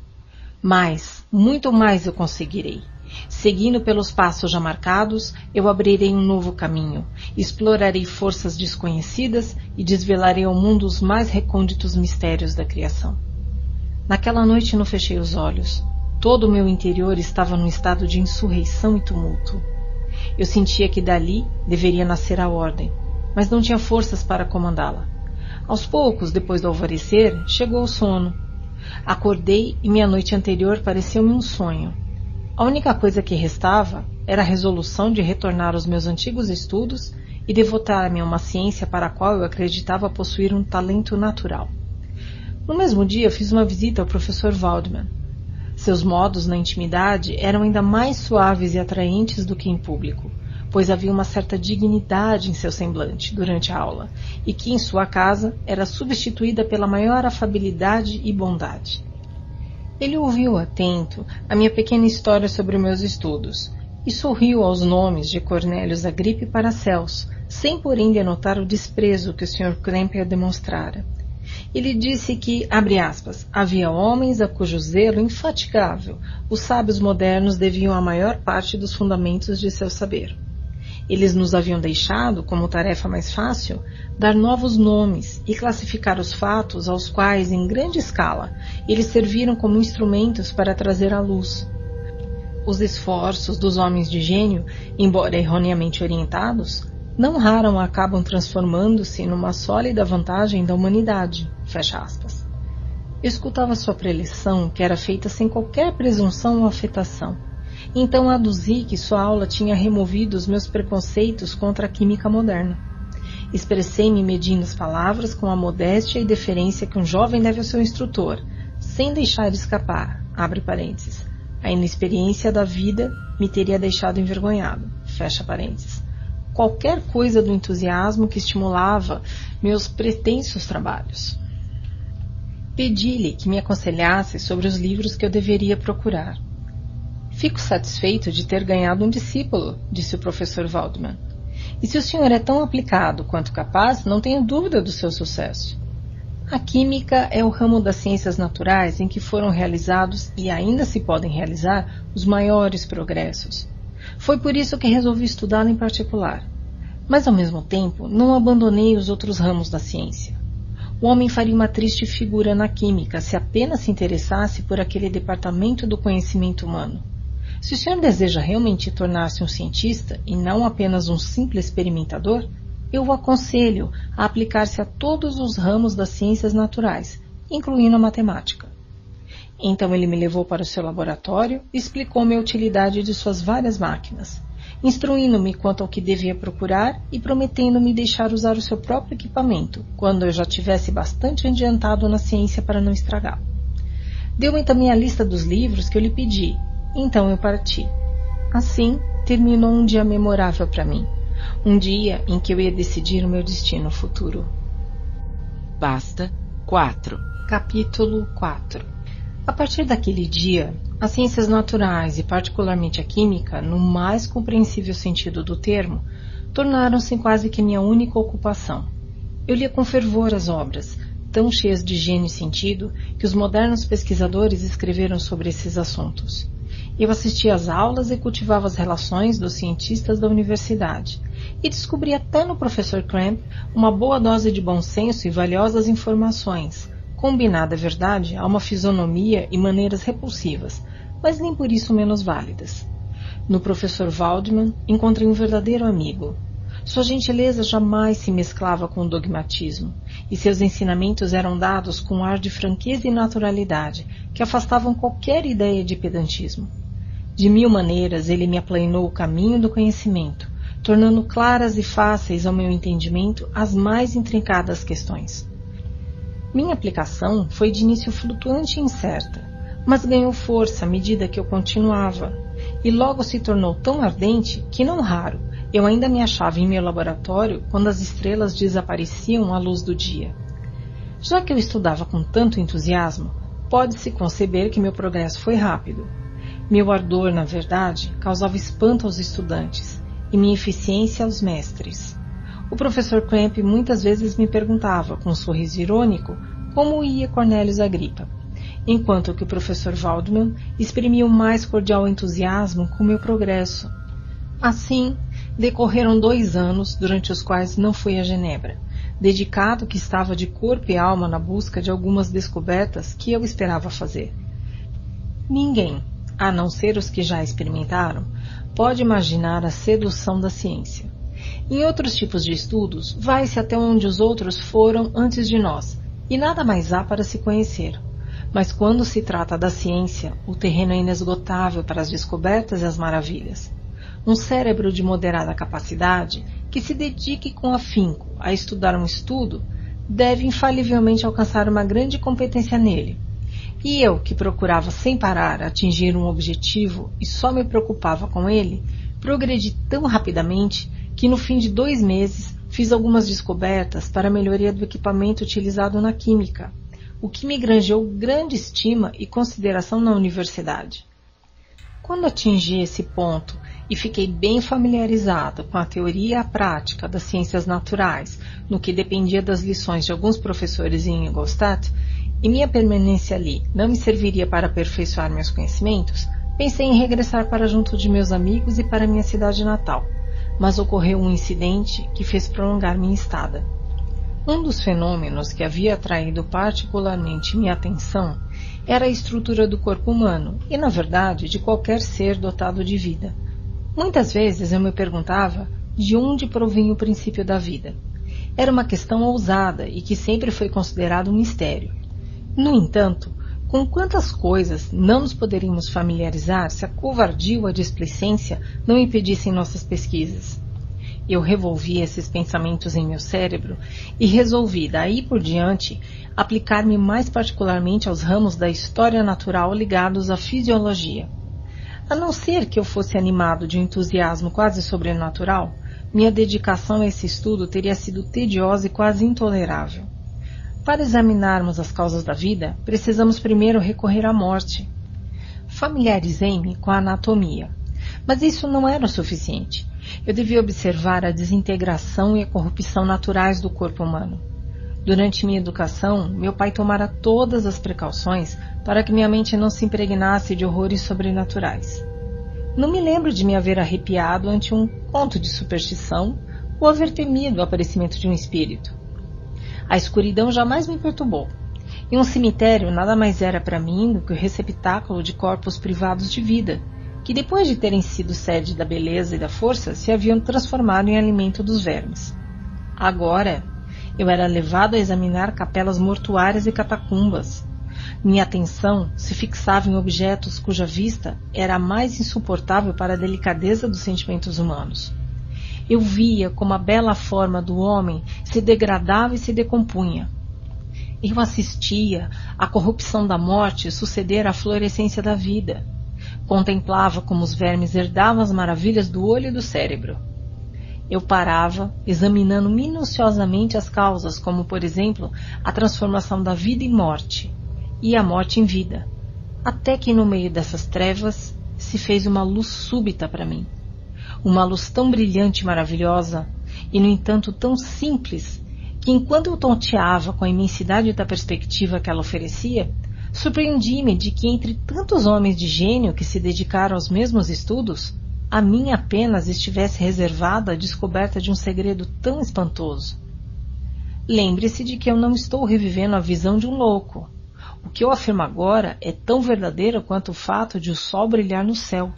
Mais, muito mais eu conseguirei. Seguindo pelos passos já marcados, eu abrirei um novo caminho, explorarei forças desconhecidas e desvelarei ao mundo os mais recônditos mistérios da criação. Naquela noite não fechei os olhos. Todo o meu interior estava num estado de insurreição e tumulto. Eu sentia que dali deveria nascer a ordem, mas não tinha forças para comandá-la. Aos poucos, depois do alvorecer, chegou o sono. Acordei e minha noite anterior pareceu-me um sonho. A única coisa que restava era a resolução de retornar aos meus antigos estudos e devotar-me a uma ciência para a qual eu acreditava possuir um talento natural. No mesmo dia, fiz uma visita ao professor Waldman. Seus modos na intimidade eram ainda mais suaves e atraentes do que em público, pois havia uma certa dignidade em seu semblante durante a aula, e que em sua casa era substituída pela maior afabilidade e bondade. Ele ouviu atento a minha pequena história sobre meus estudos e sorriu aos nomes de Cornélios Agripe e Paracelso, sem porém denotar o desprezo que o Sr. Kremper demonstrara. Ele disse que, aspas, havia homens a cujo zelo infatigável os sábios modernos deviam a maior parte dos fundamentos de seu saber. Eles nos haviam deixado, como tarefa mais fácil, dar novos nomes e classificar os fatos aos quais, em grande escala, eles serviram como instrumentos para trazer à luz. Os esforços dos homens de gênio, embora erroneamente orientados, não raro acabam transformando-se numa sólida vantagem da humanidade. Fecha aspas. Eu escutava sua preleção, que era feita sem qualquer presunção ou afetação. Então aduzi que sua aula tinha removido os meus preconceitos contra a química moderna. Expressei-me medindo as palavras com a modéstia e deferência que um jovem deve ao seu instrutor, sem deixar escapar, abre parênteses, a inexperiência da vida me teria deixado envergonhado, fecha parênteses qualquer coisa do entusiasmo que estimulava meus pretensos trabalhos. Pedi-lhe que me aconselhasse sobre os livros que eu deveria procurar. Fico satisfeito de ter ganhado um discípulo, disse o professor Waldman. E se o senhor é tão aplicado quanto capaz, não tenho dúvida do seu sucesso. A química é o ramo das ciências naturais em que foram realizados e ainda se podem realizar os maiores progressos. Foi por isso que resolvi estudá-la em particular. Mas, ao mesmo tempo, não abandonei os outros ramos da ciência. O homem faria uma triste figura na química se apenas se interessasse por aquele departamento do conhecimento humano. Se o senhor deseja realmente tornar-se um cientista e não apenas um simples experimentador, eu o aconselho a aplicar-se a todos os ramos das ciências naturais, incluindo a matemática. Então ele me levou para o seu laboratório e explicou-me a utilidade de suas várias máquinas, instruindo-me quanto ao que devia procurar e prometendo-me deixar usar o seu próprio equipamento, quando eu já tivesse bastante adiantado na ciência para não estragá-lo. Deu-me também a lista dos livros que eu lhe pedi, então eu parti. Assim, terminou um dia memorável para mim, um dia em que eu ia decidir o meu destino futuro. Basta 4. Capítulo 4 a partir daquele dia, as ciências naturais e particularmente a química, no mais compreensível sentido do termo, tornaram-se quase que minha única ocupação. Eu lia com fervor as obras, tão cheias de gênio e sentido, que os modernos pesquisadores escreveram sobre esses assuntos. Eu assistia às aulas e cultivava as relações dos cientistas da universidade, e descobri até no professor Cramp uma boa dose de bom senso e valiosas informações, combinada, é verdade, a uma fisionomia e maneiras repulsivas, mas nem por isso menos válidas. No professor Waldman encontrei um verdadeiro amigo. Sua gentileza jamais se mesclava com o dogmatismo, e seus ensinamentos eram dados com um ar de franqueza e naturalidade que afastavam qualquer ideia de pedantismo. De mil maneiras ele me aplanou o caminho do conhecimento, tornando claras e fáceis ao meu entendimento as mais intrincadas questões. Minha aplicação foi de início flutuante e incerta, mas ganhou força à medida que eu continuava, e logo se tornou tão ardente que, não raro, eu ainda me achava em meu laboratório quando as estrelas desapareciam à luz do dia. Já que eu estudava com tanto entusiasmo, pode-se conceber que meu progresso foi rápido. Meu ardor, na verdade, causava espanto aos estudantes e minha eficiência aos mestres. O professor Clamp muitas vezes me perguntava, com um sorriso irônico, como ia Cornelius Agripa, enquanto que o professor Waldman exprimia o mais cordial entusiasmo com meu progresso. Assim, Decorreram dois anos, durante os quais não fui a Genebra, dedicado que estava de corpo e alma na busca de algumas descobertas que eu esperava fazer. Ninguém, a não ser os que já experimentaram, pode imaginar a sedução da ciência. Em outros tipos de estudos, vai-se até onde os outros foram antes de nós, e nada mais há para se conhecer. Mas quando se trata da ciência, o terreno é inesgotável para as descobertas e as maravilhas. Um cérebro de moderada capacidade que se dedique com afinco a estudar um estudo deve infalivelmente alcançar uma grande competência nele. E eu, que procurava sem parar atingir um objetivo e só me preocupava com ele, progredi tão rapidamente que no fim de dois meses fiz algumas descobertas para a melhoria do equipamento utilizado na química, o que me granjeou grande estima e consideração na universidade. Quando atingi esse ponto e fiquei bem familiarizada com a teoria e a prática das ciências naturais, no que dependia das lições de alguns professores em Ingolstadt, e minha permanência ali não me serviria para aperfeiçoar meus conhecimentos, pensei em regressar para junto de meus amigos e para minha cidade natal. Mas ocorreu um incidente que fez prolongar minha estada. Um dos fenômenos que havia atraído particularmente minha atenção era a estrutura do corpo humano e, na verdade, de qualquer ser dotado de vida. Muitas vezes eu me perguntava de onde provinha o princípio da vida. Era uma questão ousada e que sempre foi considerado um mistério. No entanto, com quantas coisas não nos poderíamos familiarizar se a covardia ou a displicência não impedissem nossas pesquisas? Eu revolvi esses pensamentos em meu cérebro e resolvi, daí por diante, aplicar-me mais particularmente aos ramos da história natural ligados à fisiologia. A não ser que eu fosse animado de um entusiasmo quase sobrenatural, minha dedicação a esse estudo teria sido tediosa e quase intolerável. Para examinarmos as causas da vida, precisamos primeiro recorrer à morte. Familiarizei-me com a anatomia, mas isso não era o suficiente. Eu devia observar a desintegração e a corrupção naturais do corpo humano. Durante minha educação, meu pai tomara todas as precauções para que minha mente não se impregnasse de horrores sobrenaturais. Não me lembro de me haver arrepiado ante um conto de superstição ou haver temido o aparecimento de um espírito. A escuridão jamais me perturbou. E um cemitério nada mais era para mim do que o receptáculo de corpos privados de vida, que depois de terem sido sede da beleza e da força, se haviam transformado em alimento dos vermes. Agora, eu era levado a examinar capelas mortuárias e catacumbas. Minha atenção se fixava em objetos cuja vista era a mais insuportável para a delicadeza dos sentimentos humanos. Eu via como a bela forma do homem se degradava e se decompunha. Eu assistia à corrupção da morte suceder à florescência da vida. Contemplava como os vermes herdavam as maravilhas do olho e do cérebro. Eu parava, examinando minuciosamente as causas, como, por exemplo, a transformação da vida em morte e a morte em vida, até que no meio dessas trevas se fez uma luz súbita para mim. Uma luz tão brilhante e maravilhosa, e no entanto tão simples, que enquanto eu tonteava com a imensidade da perspectiva que ela oferecia, surpreendi-me de que entre tantos homens de gênio que se dedicaram aos mesmos estudos, a mim apenas estivesse reservada a descoberta de um segredo tão espantoso. Lembre-se de que eu não estou revivendo a visão de um louco. O que eu afirmo agora é tão verdadeiro quanto o fato de o sol brilhar no céu.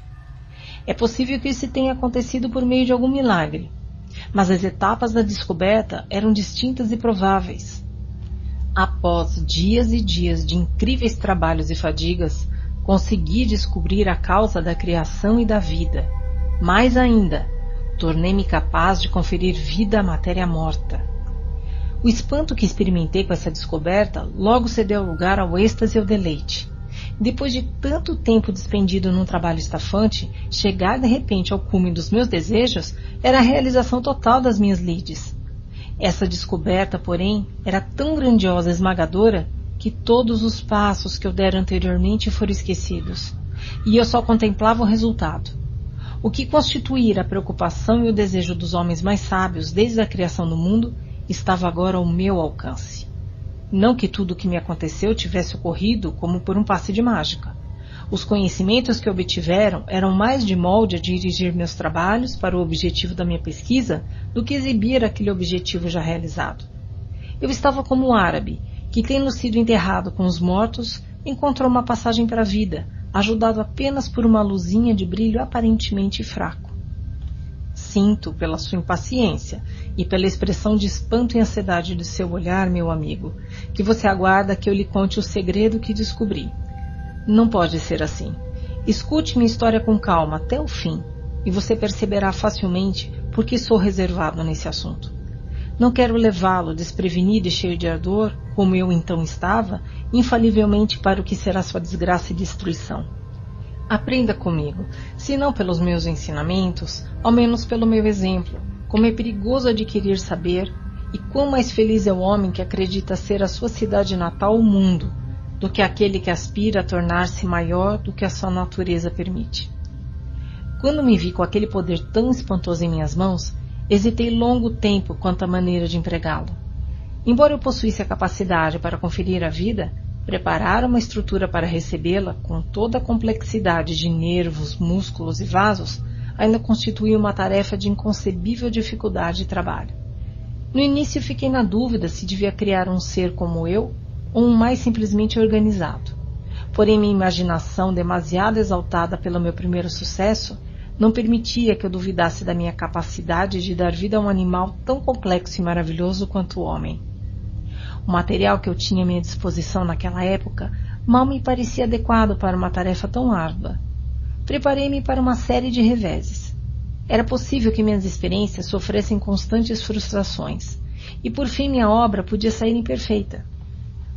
É possível que isso tenha acontecido por meio de algum milagre. Mas as etapas da descoberta eram distintas e prováveis. Após dias e dias de incríveis trabalhos e fadigas, consegui descobrir a causa da criação e da vida. Mais ainda, tornei-me capaz de conferir vida à matéria morta. O espanto que experimentei com essa descoberta logo cedeu lugar ao êxtase e ao deleite. Depois de tanto tempo despendido num trabalho estafante, chegar de repente ao cume dos meus desejos era a realização total das minhas lides. Essa descoberta, porém, era tão grandiosa e esmagadora que todos os passos que eu dera anteriormente foram esquecidos, e eu só contemplava o resultado. O que constituíra a preocupação e o desejo dos homens mais sábios desde a criação do mundo estava agora ao meu alcance. Não que tudo o que me aconteceu tivesse ocorrido como por um passe de mágica. Os conhecimentos que obtiveram eram mais de molde a dirigir meus trabalhos para o objetivo da minha pesquisa do que exibir aquele objetivo já realizado. Eu estava como o árabe, que, tendo sido enterrado com os mortos, encontrou uma passagem para a vida, ajudado apenas por uma luzinha de brilho aparentemente fraco. Sinto pela sua impaciência e pela expressão de espanto e ansiedade de seu olhar, meu amigo, que você aguarda que eu lhe conte o segredo que descobri. Não pode ser assim. Escute minha história com calma até o fim e você perceberá facilmente por que sou reservado nesse assunto. Não quero levá-lo desprevenido e cheio de ardor, como eu então estava, infalivelmente para o que será sua desgraça e destruição. Aprenda comigo, se não pelos meus ensinamentos, ao menos pelo meu exemplo, como é perigoso adquirir saber e quão mais feliz é o homem que acredita ser a sua cidade natal o mundo, do que aquele que aspira a tornar-se maior do que a sua natureza permite. Quando me vi com aquele poder tão espantoso em minhas mãos, hesitei longo tempo quanto à maneira de empregá-lo. Embora eu possuísse a capacidade para conferir a vida, Preparar uma estrutura para recebê-la, com toda a complexidade de nervos, músculos e vasos, ainda constituía uma tarefa de inconcebível dificuldade e trabalho. No início fiquei na dúvida se devia criar um ser como eu ou um mais simplesmente organizado. Porém, minha imaginação, demasiado exaltada pelo meu primeiro sucesso, não permitia que eu duvidasse da minha capacidade de dar vida a um animal tão complexo e maravilhoso quanto o homem. O material que eu tinha à minha disposição naquela época mal me parecia adequado para uma tarefa tão árdua. Preparei-me para uma série de reveses. Era possível que minhas experiências sofressem constantes frustrações, e por fim minha obra podia sair imperfeita.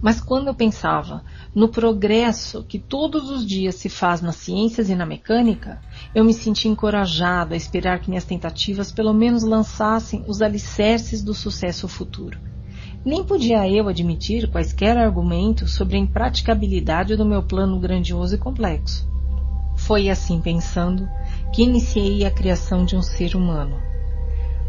Mas quando eu pensava no progresso que todos os dias se faz nas ciências e na mecânica, eu me sentia encorajado a esperar que minhas tentativas pelo menos lançassem os alicerces do sucesso futuro. Nem podia eu admitir quaisquer argumentos sobre a impraticabilidade do meu plano grandioso e complexo. Foi assim pensando que iniciei a criação de um ser humano.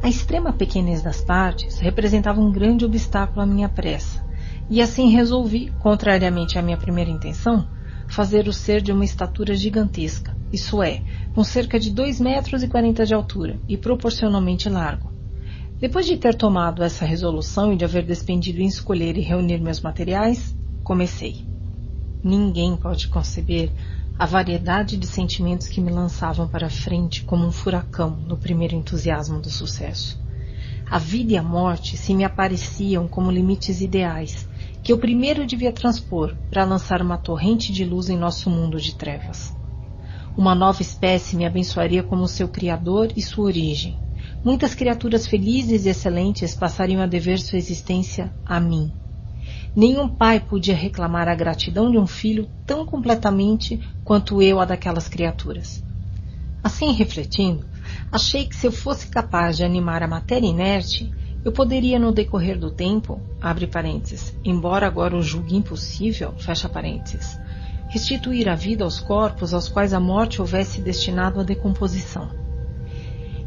A extrema pequenez das partes representava um grande obstáculo à minha pressa, e assim resolvi, contrariamente à minha primeira intenção, fazer o ser de uma estatura gigantesca, isso é, com cerca de 2 metros e 40 de altura e proporcionalmente largo. Depois de ter tomado essa resolução e de haver despendido em escolher e reunir meus materiais, comecei. Ninguém pode conceber a variedade de sentimentos que me lançavam para frente como um furacão no primeiro entusiasmo do sucesso. A vida e a morte se me apareciam como limites ideais que eu primeiro devia transpor para lançar uma torrente de luz em nosso mundo de trevas. Uma nova espécie me abençoaria como seu criador e sua origem, Muitas criaturas felizes e excelentes passariam a dever sua existência a mim. Nenhum pai podia reclamar a gratidão de um filho tão completamente quanto eu a daquelas criaturas. Assim refletindo, achei que se eu fosse capaz de animar a matéria inerte, eu poderia no decorrer do tempo, abre parênteses, embora agora o julgue impossível, fecha parênteses, restituir a vida aos corpos aos quais a morte houvesse destinado a decomposição.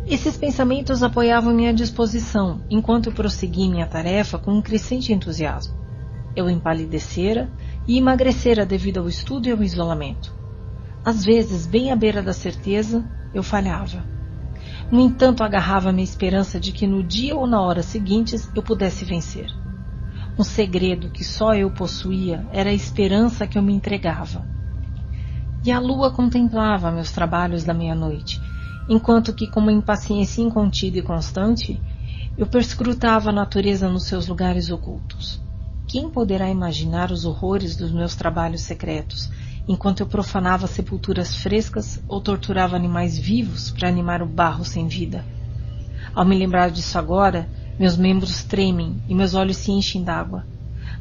Esses pensamentos apoiavam minha disposição, enquanto prossegui minha tarefa com um crescente entusiasmo. Eu empalidecera e emagrecera devido ao estudo e ao isolamento. Às vezes, bem à beira da certeza, eu falhava. No entanto, agarrava-me a esperança de que no dia ou na hora seguintes eu pudesse vencer. Um segredo que só eu possuía era a esperança que eu me entregava. E a lua contemplava meus trabalhos da meia-noite enquanto que, com uma impaciência incontida e constante, eu perscrutava a natureza nos seus lugares ocultos. Quem poderá imaginar os horrores dos meus trabalhos secretos, enquanto eu profanava sepulturas frescas ou torturava animais vivos para animar o barro sem vida? Ao me lembrar disso agora, meus membros tremem e meus olhos se enchem d'água.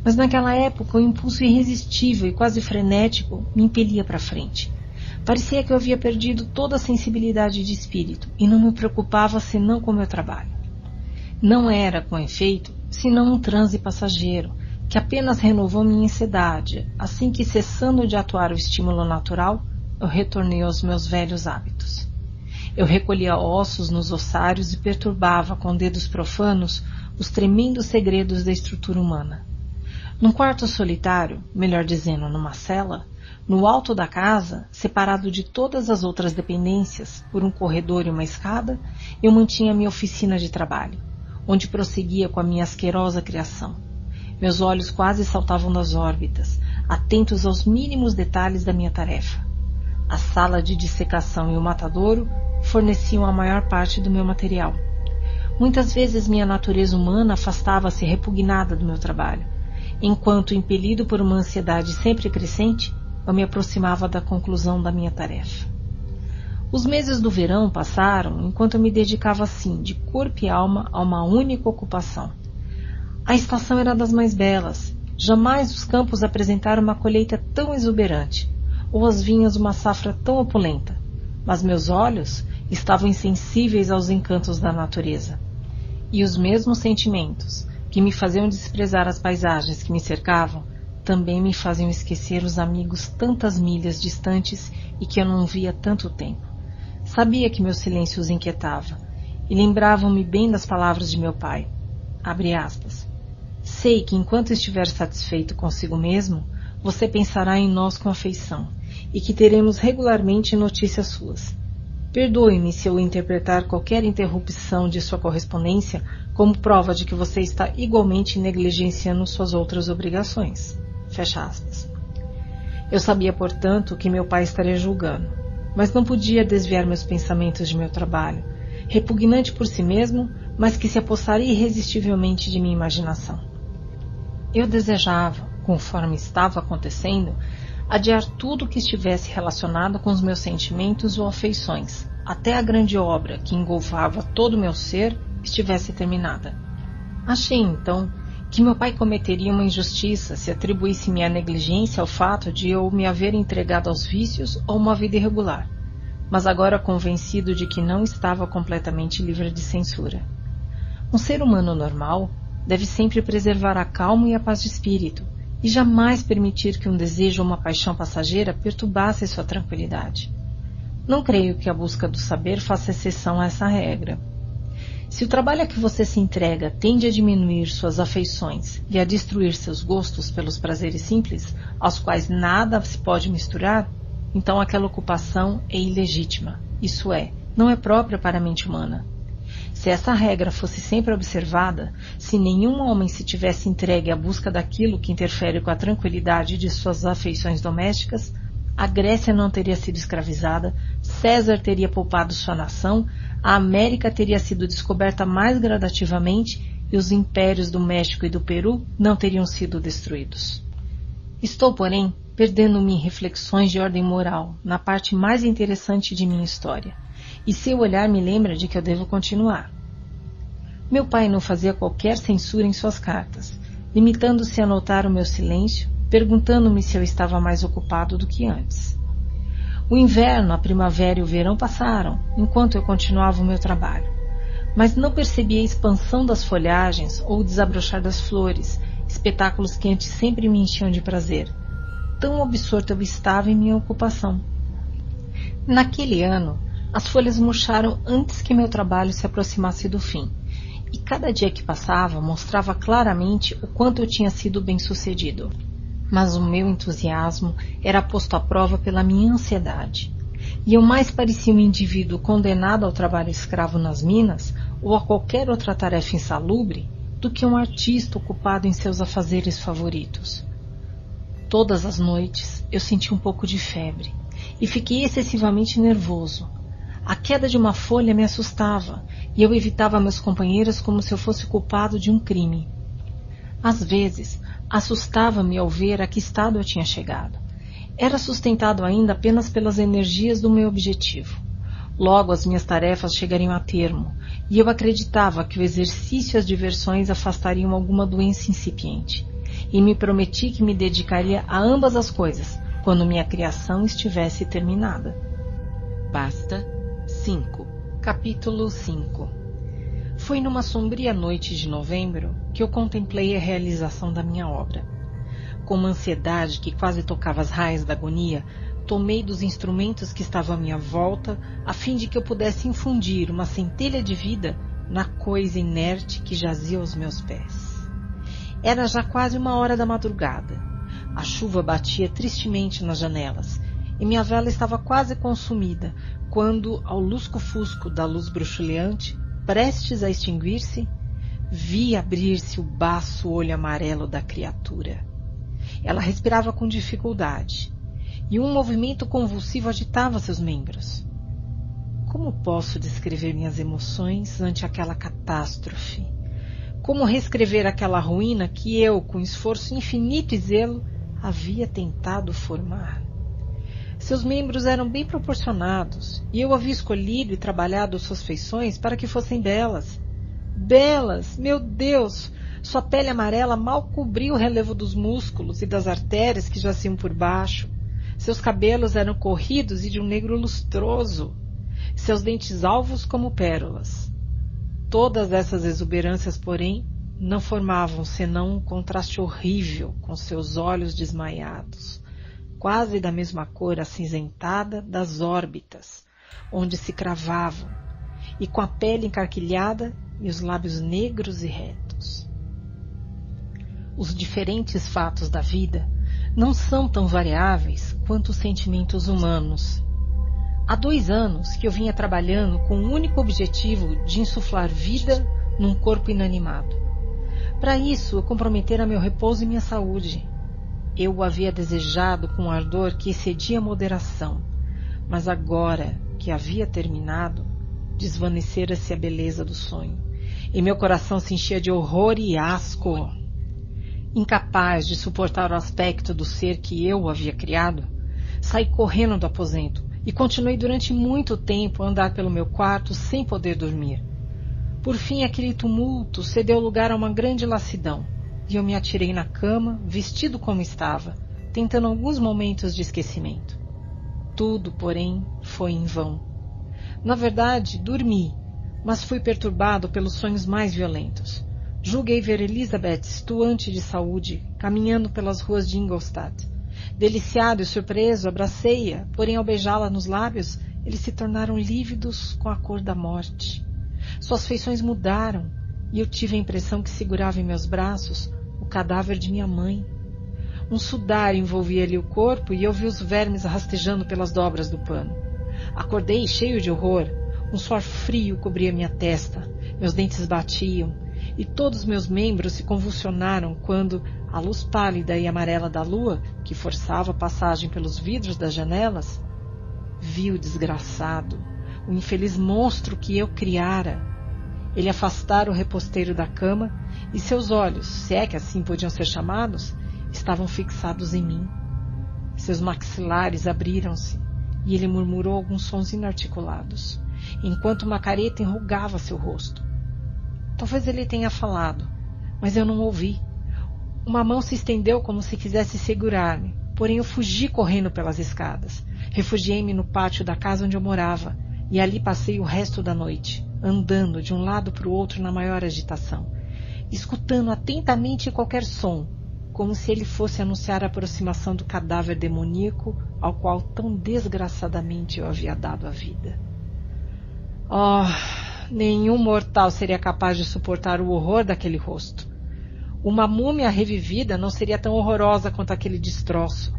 Mas naquela época, um impulso irresistível e quase frenético me impelia para frente. Parecia que eu havia perdido toda a sensibilidade de espírito e não me preocupava senão com meu trabalho. Não era, com efeito, senão um transe passageiro, que apenas renovou minha ansiedade, assim que, cessando de atuar o estímulo natural, eu retornei aos meus velhos hábitos. Eu recolhia ossos nos ossários e perturbava com dedos profanos os tremendos segredos da estrutura humana. Num quarto solitário, melhor dizendo, numa cela, no alto da casa, separado de todas as outras dependências por um corredor e uma escada, eu mantinha minha oficina de trabalho, onde prosseguia com a minha asquerosa criação. Meus olhos quase saltavam das órbitas, atentos aos mínimos detalhes da minha tarefa. A sala de dissecação e o matadouro forneciam a maior parte do meu material. Muitas vezes minha natureza humana afastava-se repugnada do meu trabalho, enquanto, impelido por uma ansiedade sempre crescente, eu me aproximava da conclusão da minha tarefa. Os meses do verão passaram enquanto eu me dedicava assim, de corpo e alma, a uma única ocupação. A estação era das mais belas. Jamais os campos apresentaram uma colheita tão exuberante, ou as vinhas uma safra tão opulenta. Mas meus olhos estavam insensíveis aos encantos da natureza. E os mesmos sentimentos que me faziam desprezar as paisagens que me cercavam também me faziam esquecer os amigos tantas milhas distantes e que eu não via tanto tempo. Sabia que meu silêncio os inquietava e lembravam-me bem das palavras de meu pai. Sei que enquanto estiver satisfeito consigo mesmo, você pensará em nós com afeição e que teremos regularmente notícias suas. Perdoe-me se eu interpretar qualquer interrupção de sua correspondência como prova de que você está igualmente negligenciando suas outras obrigações. Fecha aspas. Eu sabia, portanto, que meu pai estaria julgando, mas não podia desviar meus pensamentos de meu trabalho, repugnante por si mesmo, mas que se apossaria irresistivelmente de minha imaginação. Eu desejava, conforme estava acontecendo, adiar tudo que estivesse relacionado com os meus sentimentos ou afeições, até a grande obra que engolfava todo o meu ser estivesse terminada. Achei então que meu pai cometeria uma injustiça se atribuísse minha negligência ao fato de eu me haver entregado aos vícios ou uma vida irregular, mas agora convencido de que não estava completamente livre de censura. Um ser humano normal deve sempre preservar a calma e a paz de espírito, e jamais permitir que um desejo ou uma paixão passageira perturbasse sua tranquilidade. Não creio que a busca do saber faça exceção a essa regra. Se o trabalho a que você se entrega tende a diminuir suas afeições e a destruir seus gostos pelos prazeres simples, aos quais nada se pode misturar, então aquela ocupação é ilegítima, isso é, não é própria para a mente humana. Se essa regra fosse sempre observada, se nenhum homem se tivesse entregue à busca daquilo que interfere com a tranquilidade de suas afeições domésticas, a Grécia não teria sido escravizada, César teria poupado sua nação, a América teria sido descoberta mais gradativamente e os impérios do México e do Peru não teriam sido destruídos. Estou, porém, perdendo-me em reflexões de ordem moral, na parte mais interessante de minha história, e seu olhar me lembra de que eu devo continuar. Meu pai não fazia qualquer censura em suas cartas, limitando-se a notar o meu silêncio, perguntando-me se eu estava mais ocupado do que antes. O inverno, a primavera e o verão passaram, enquanto eu continuava o meu trabalho. Mas não percebi a expansão das folhagens ou o desabrochar das flores, espetáculos que antes sempre me enchiam de prazer. Tão absorto eu estava em minha ocupação. Naquele ano, as folhas murcharam antes que meu trabalho se aproximasse do fim, e cada dia que passava mostrava claramente o quanto eu tinha sido bem-sucedido mas o meu entusiasmo era posto à prova pela minha ansiedade. E eu mais parecia um indivíduo condenado ao trabalho escravo nas minas ou a qualquer outra tarefa insalubre do que um artista ocupado em seus afazeres favoritos. Todas as noites eu senti um pouco de febre e fiquei excessivamente nervoso. A queda de uma folha me assustava e eu evitava meus companheiros como se eu fosse culpado de um crime. Às vezes, assustava-me ao ver a que estado eu tinha chegado. Era sustentado ainda apenas pelas energias do meu objetivo. Logo as minhas tarefas chegariam a termo, e eu acreditava que o exercício e as diversões afastariam alguma doença incipiente. E me prometi que me dedicaria a ambas as coisas quando minha criação estivesse terminada. Basta 5. Capítulo 5 Foi numa sombria noite de novembro que eu contemplei a realização da minha obra. Com uma ansiedade que quase tocava as raias da agonia, tomei dos instrumentos que estavam à minha volta, a fim de que eu pudesse infundir uma centelha de vida na coisa inerte que jazia aos meus pés. Era já quase uma hora da madrugada. A chuva batia tristemente nas janelas e minha vela estava quase consumida quando, ao lusco-fusco da luz bruxuleante, prestes a extinguir-se, vi abrir-se o baço olho amarelo da criatura. Ela respirava com dificuldade e um movimento convulsivo agitava seus membros. Como posso descrever minhas emoções ante aquela catástrofe? Como reescrever aquela ruína que eu, com esforço infinito e zelo, havia tentado formar? Seus membros eram bem proporcionados, e eu havia escolhido e trabalhado suas feições para que fossem belas. Belas! Meu Deus! Sua pele amarela mal cobria o relevo dos músculos e das artérias que jaziam por baixo. Seus cabelos eram corridos e de um negro lustroso, seus dentes alvos como pérolas. Todas essas exuberâncias, porém, não formavam senão um contraste horrível com seus olhos desmaiados, quase da mesma cor acinzentada das órbitas, onde se cravavam, e com a pele encarquilhada e os lábios negros e retos. Os diferentes fatos da vida não são tão variáveis quanto os sentimentos humanos. Há dois anos que eu vinha trabalhando com o único objetivo de insuflar vida num corpo inanimado. Para isso, eu comprometera meu repouso e minha saúde. Eu o havia desejado com um ardor que excedia a moderação, mas agora que havia terminado, desvanecera-se a beleza do sonho, e meu coração se enchia de horror e asco. Incapaz de suportar o aspecto do ser que eu havia criado, saí correndo do aposento e continuei durante muito tempo a andar pelo meu quarto sem poder dormir. Por fim, aquele tumulto cedeu lugar a uma grande lassidão, e eu me atirei na cama, vestido como estava, tentando alguns momentos de esquecimento. Tudo, porém, foi em vão. Na verdade, dormi, mas fui perturbado pelos sonhos mais violentos. Julguei ver Elizabeth, estuante de saúde, caminhando pelas ruas de Ingolstadt. Deliciado e surpreso, abracei-a, porém ao beijá-la nos lábios, eles se tornaram lívidos com a cor da morte. Suas feições mudaram e eu tive a impressão que segurava em meus braços o cadáver de minha mãe. Um sudário envolvia-lhe o corpo e eu vi os vermes rastejando pelas dobras do pano. Acordei cheio de horror. Um suor frio cobria minha testa. Meus dentes batiam e todos meus membros se convulsionaram quando a luz pálida e amarela da lua, que forçava a passagem pelos vidros das janelas, vi o desgraçado, o infeliz monstro que eu criara. Ele afastara o reposteiro da cama e seus olhos, se é que assim podiam ser chamados, estavam fixados em mim. Seus maxilares abriram-se e ele murmurou alguns sons inarticulados, enquanto uma careta enrugava seu rosto. Talvez ele tenha falado, mas eu não ouvi. Uma mão se estendeu como se quisesse segurar-me, porém eu fugi correndo pelas escadas. Refugiei-me no pátio da casa onde eu morava e ali passei o resto da noite, andando de um lado para o outro na maior agitação, escutando atentamente qualquer som, como se ele fosse anunciar a aproximação do cadáver demoníaco ao qual tão desgraçadamente eu havia dado a vida. Oh, nenhum mortal seria capaz de suportar o horror daquele rosto. Uma múmia revivida não seria tão horrorosa quanto aquele destroço.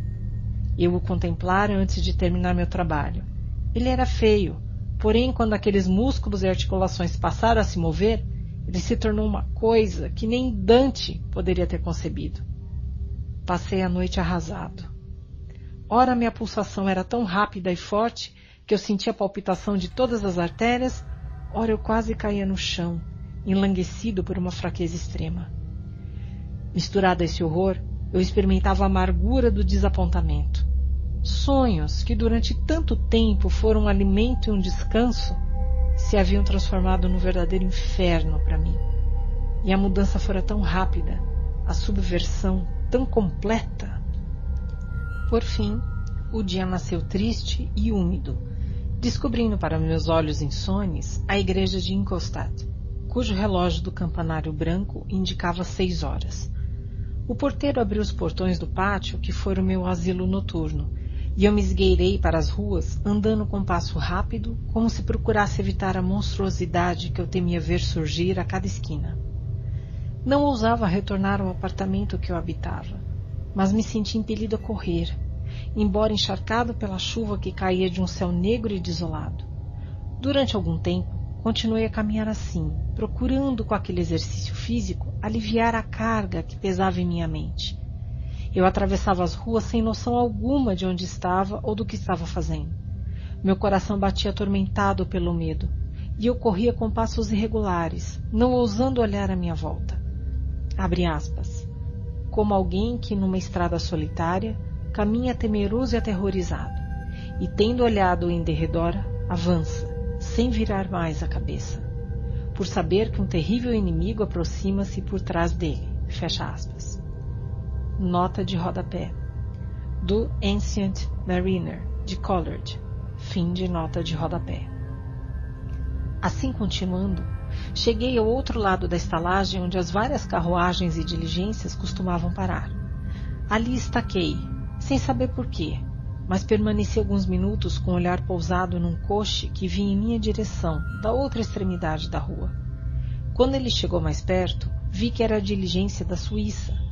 Eu o contemplara antes de terminar meu trabalho. Ele era feio, porém, quando aqueles músculos e articulações passaram a se mover, ele se tornou uma coisa que nem Dante poderia ter concebido. Passei a noite arrasado. Ora, minha pulsação era tão rápida e forte que eu sentia a palpitação de todas as artérias, ora eu quase caía no chão, enlanguecido por uma fraqueza extrema. Misturado a esse horror, eu experimentava a amargura do desapontamento. Sonhos que durante tanto tempo foram um alimento e um descanso se haviam transformado num verdadeiro inferno para mim. E a mudança fora tão rápida, a subversão tão completa. Por fim, o dia nasceu triste e úmido, descobrindo para meus olhos insones a igreja de Ingolstadt, cujo relógio do campanário branco indicava seis horas. O porteiro abriu os portões do pátio, que foi o meu asilo noturno, e eu me esgueirei para as ruas, andando com passo rápido, como se procurasse evitar a monstruosidade que eu temia ver surgir a cada esquina. Não ousava retornar ao apartamento que eu habitava, mas me senti impelido a correr, embora encharcado pela chuva que caía de um céu negro e desolado. Durante algum tempo, continuei a caminhar assim, procurando com aquele exercício físico aliviar a carga que pesava em minha mente. Eu atravessava as ruas sem noção alguma de onde estava ou do que estava fazendo. Meu coração batia atormentado pelo medo, e eu corria com passos irregulares, não ousando olhar à minha volta. Abre aspas. Como alguém que, numa estrada solitária, caminha temeroso e aterrorizado, e tendo olhado em derredor, avança, sem virar mais a cabeça, por saber que um terrível inimigo aproxima-se por trás dele. Fecha aspas. Nota de rodapé. Do Ancient Mariner, de Collard. Fim de nota de rodapé. Assim continuando, cheguei ao outro lado da estalagem onde as várias carruagens e diligências costumavam parar. Ali estaquei, sem saber porquê, mas permaneci alguns minutos com o olhar pousado num coche que vinha em minha direção, da outra extremidade da rua. Quando ele chegou mais perto, vi que era a diligência da Suíça.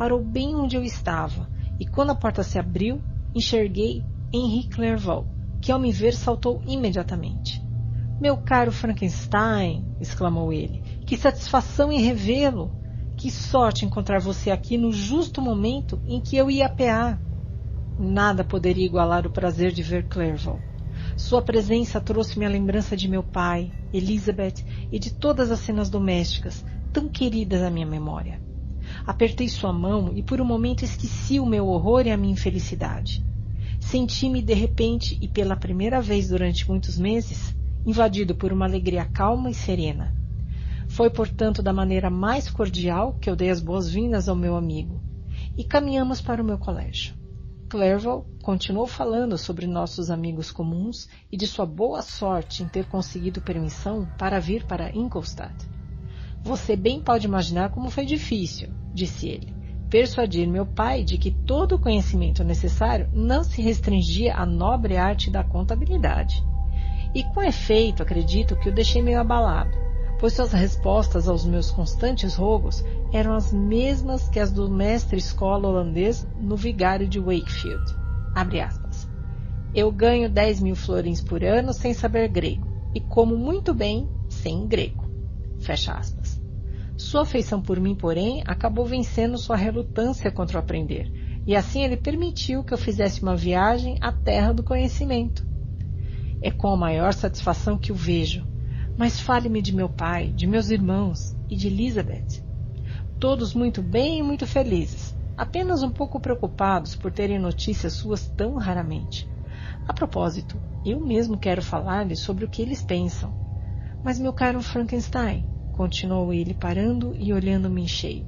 Parou bem onde eu estava, e quando a porta se abriu, enxerguei Henri Clerval, que ao me ver saltou imediatamente. Meu caro Frankenstein! exclamou ele. Que satisfação em revê-lo! Que sorte encontrar você aqui no justo momento em que eu ia apear. Nada poderia igualar o prazer de ver Clerval. Sua presença trouxe-me a lembrança de meu pai, Elizabeth e de todas as cenas domésticas, tão queridas à minha memória. Apertei sua mão e por um momento esqueci o meu horror e a minha infelicidade. Senti-me de repente e pela primeira vez durante muitos meses invadido por uma alegria calma e serena. Foi, portanto, da maneira mais cordial que eu dei as boas-vindas ao meu amigo e caminhamos para o meu colégio. Clerval continuou falando sobre nossos amigos comuns e de sua boa sorte em ter conseguido permissão para vir para Ingolstadt. Você bem pode imaginar como foi difícil, disse ele, persuadir meu pai de que todo o conhecimento necessário não se restringia à nobre arte da contabilidade. E com efeito, acredito que o deixei meio abalado pois suas respostas aos meus constantes rogos eram as mesmas que as do mestre escola holandês no vigário de Wakefield. Eu ganho 10 mil florins por ano sem saber grego e como muito bem sem grego. Fecha aspas. Sua afeição por mim, porém, acabou vencendo sua relutância contra o aprender, e assim ele permitiu que eu fizesse uma viagem à terra do conhecimento. É com a maior satisfação que o vejo, mas fale-me de meu pai, de meus irmãos e de Elizabeth. Todos muito bem e muito felizes, apenas um pouco preocupados por terem notícias suas tão raramente. A propósito, eu mesmo quero falar-lhes sobre o que eles pensam. Mas, meu caro Frankenstein, continuou ele parando e olhando-me em cheio,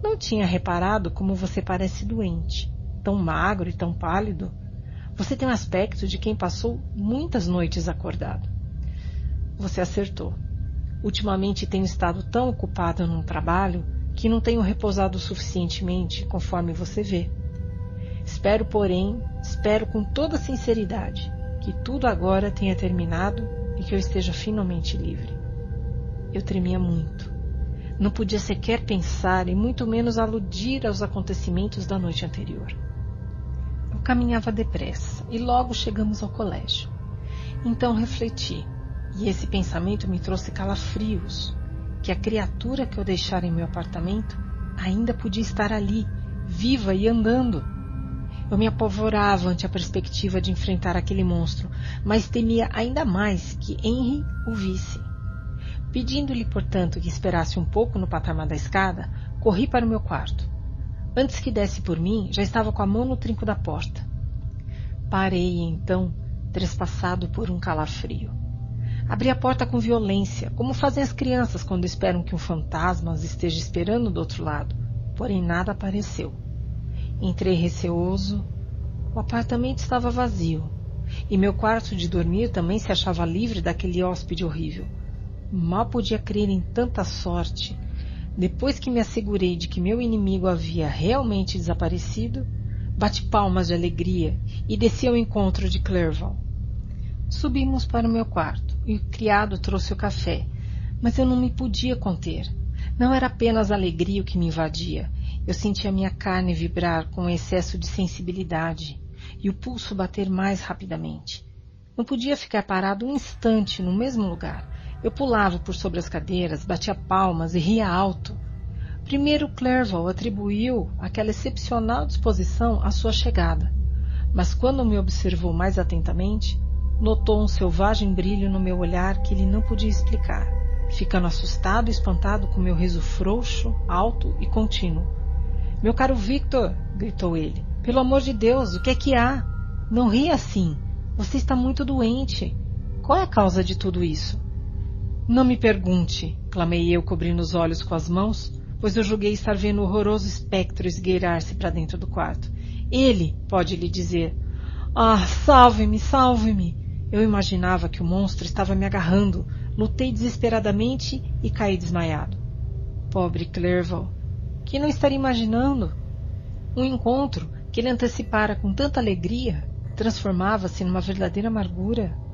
não tinha reparado como você parece doente, tão magro e tão pálido. Você tem um aspecto de quem passou muitas noites acordado. Você acertou. Ultimamente tenho estado tão ocupado no trabalho que não tenho repousado suficientemente, conforme você vê. Espero, porém, espero com toda sinceridade que tudo agora tenha terminado e que eu esteja finalmente livre. Eu tremia muito. Não podia sequer pensar e muito menos aludir aos acontecimentos da noite anterior. Eu caminhava depressa e logo chegamos ao colégio. Então refleti e esse pensamento me trouxe calafrios, que a criatura que eu deixara em meu apartamento ainda podia estar ali, viva e andando. Eu me apavorava ante a perspectiva de enfrentar aquele monstro, mas temia ainda mais que Henry o visse. Pedindo-lhe, portanto, que esperasse um pouco no patamar da escada, corri para o meu quarto. Antes que desse por mim, já estava com a mão no trinco da porta. Parei, então, trespassado por um calafrio. Abri a porta com violência, como fazem as crianças quando esperam que um fantasma as esteja esperando do outro lado, porém nada apareceu. Entrei receoso. O apartamento estava vazio, e meu quarto de dormir também se achava livre daquele hóspede horrível. Mal podia crer em tanta sorte. Depois que me assegurei de que meu inimigo havia realmente desaparecido, bati palmas de alegria e desci ao encontro de Clerval. Subimos para o meu quarto e o criado trouxe o café, mas eu não me podia conter. Não era apenas alegria o que me invadia. Eu sentia minha carne vibrar com um excesso de sensibilidade e o pulso bater mais rapidamente. Não podia ficar parado um instante no mesmo lugar. Eu pulava por sobre as cadeiras, batia palmas e ria alto. Primeiro Clerval atribuiu aquela excepcional disposição à sua chegada, mas quando me observou mais atentamente, Notou um selvagem brilho no meu olhar que ele não podia explicar, ficando assustado e espantado com meu riso frouxo, alto e contínuo. Meu caro Victor, gritou ele, pelo amor de Deus, o que é que há? Não ria assim. Você está muito doente. Qual é a causa de tudo isso? Não me pergunte, clamei eu, cobrindo os olhos com as mãos, pois eu julguei estar vendo o horroroso espectro esgueirar-se para dentro do quarto. Ele pode lhe dizer. Ah, salve-me, salve-me! Eu imaginava que o monstro estava me agarrando, lutei desesperadamente e caí desmaiado. Pobre Clerval, que não estaria imaginando? Um encontro que ele antecipara com tanta alegria transformava-se numa verdadeira amargura.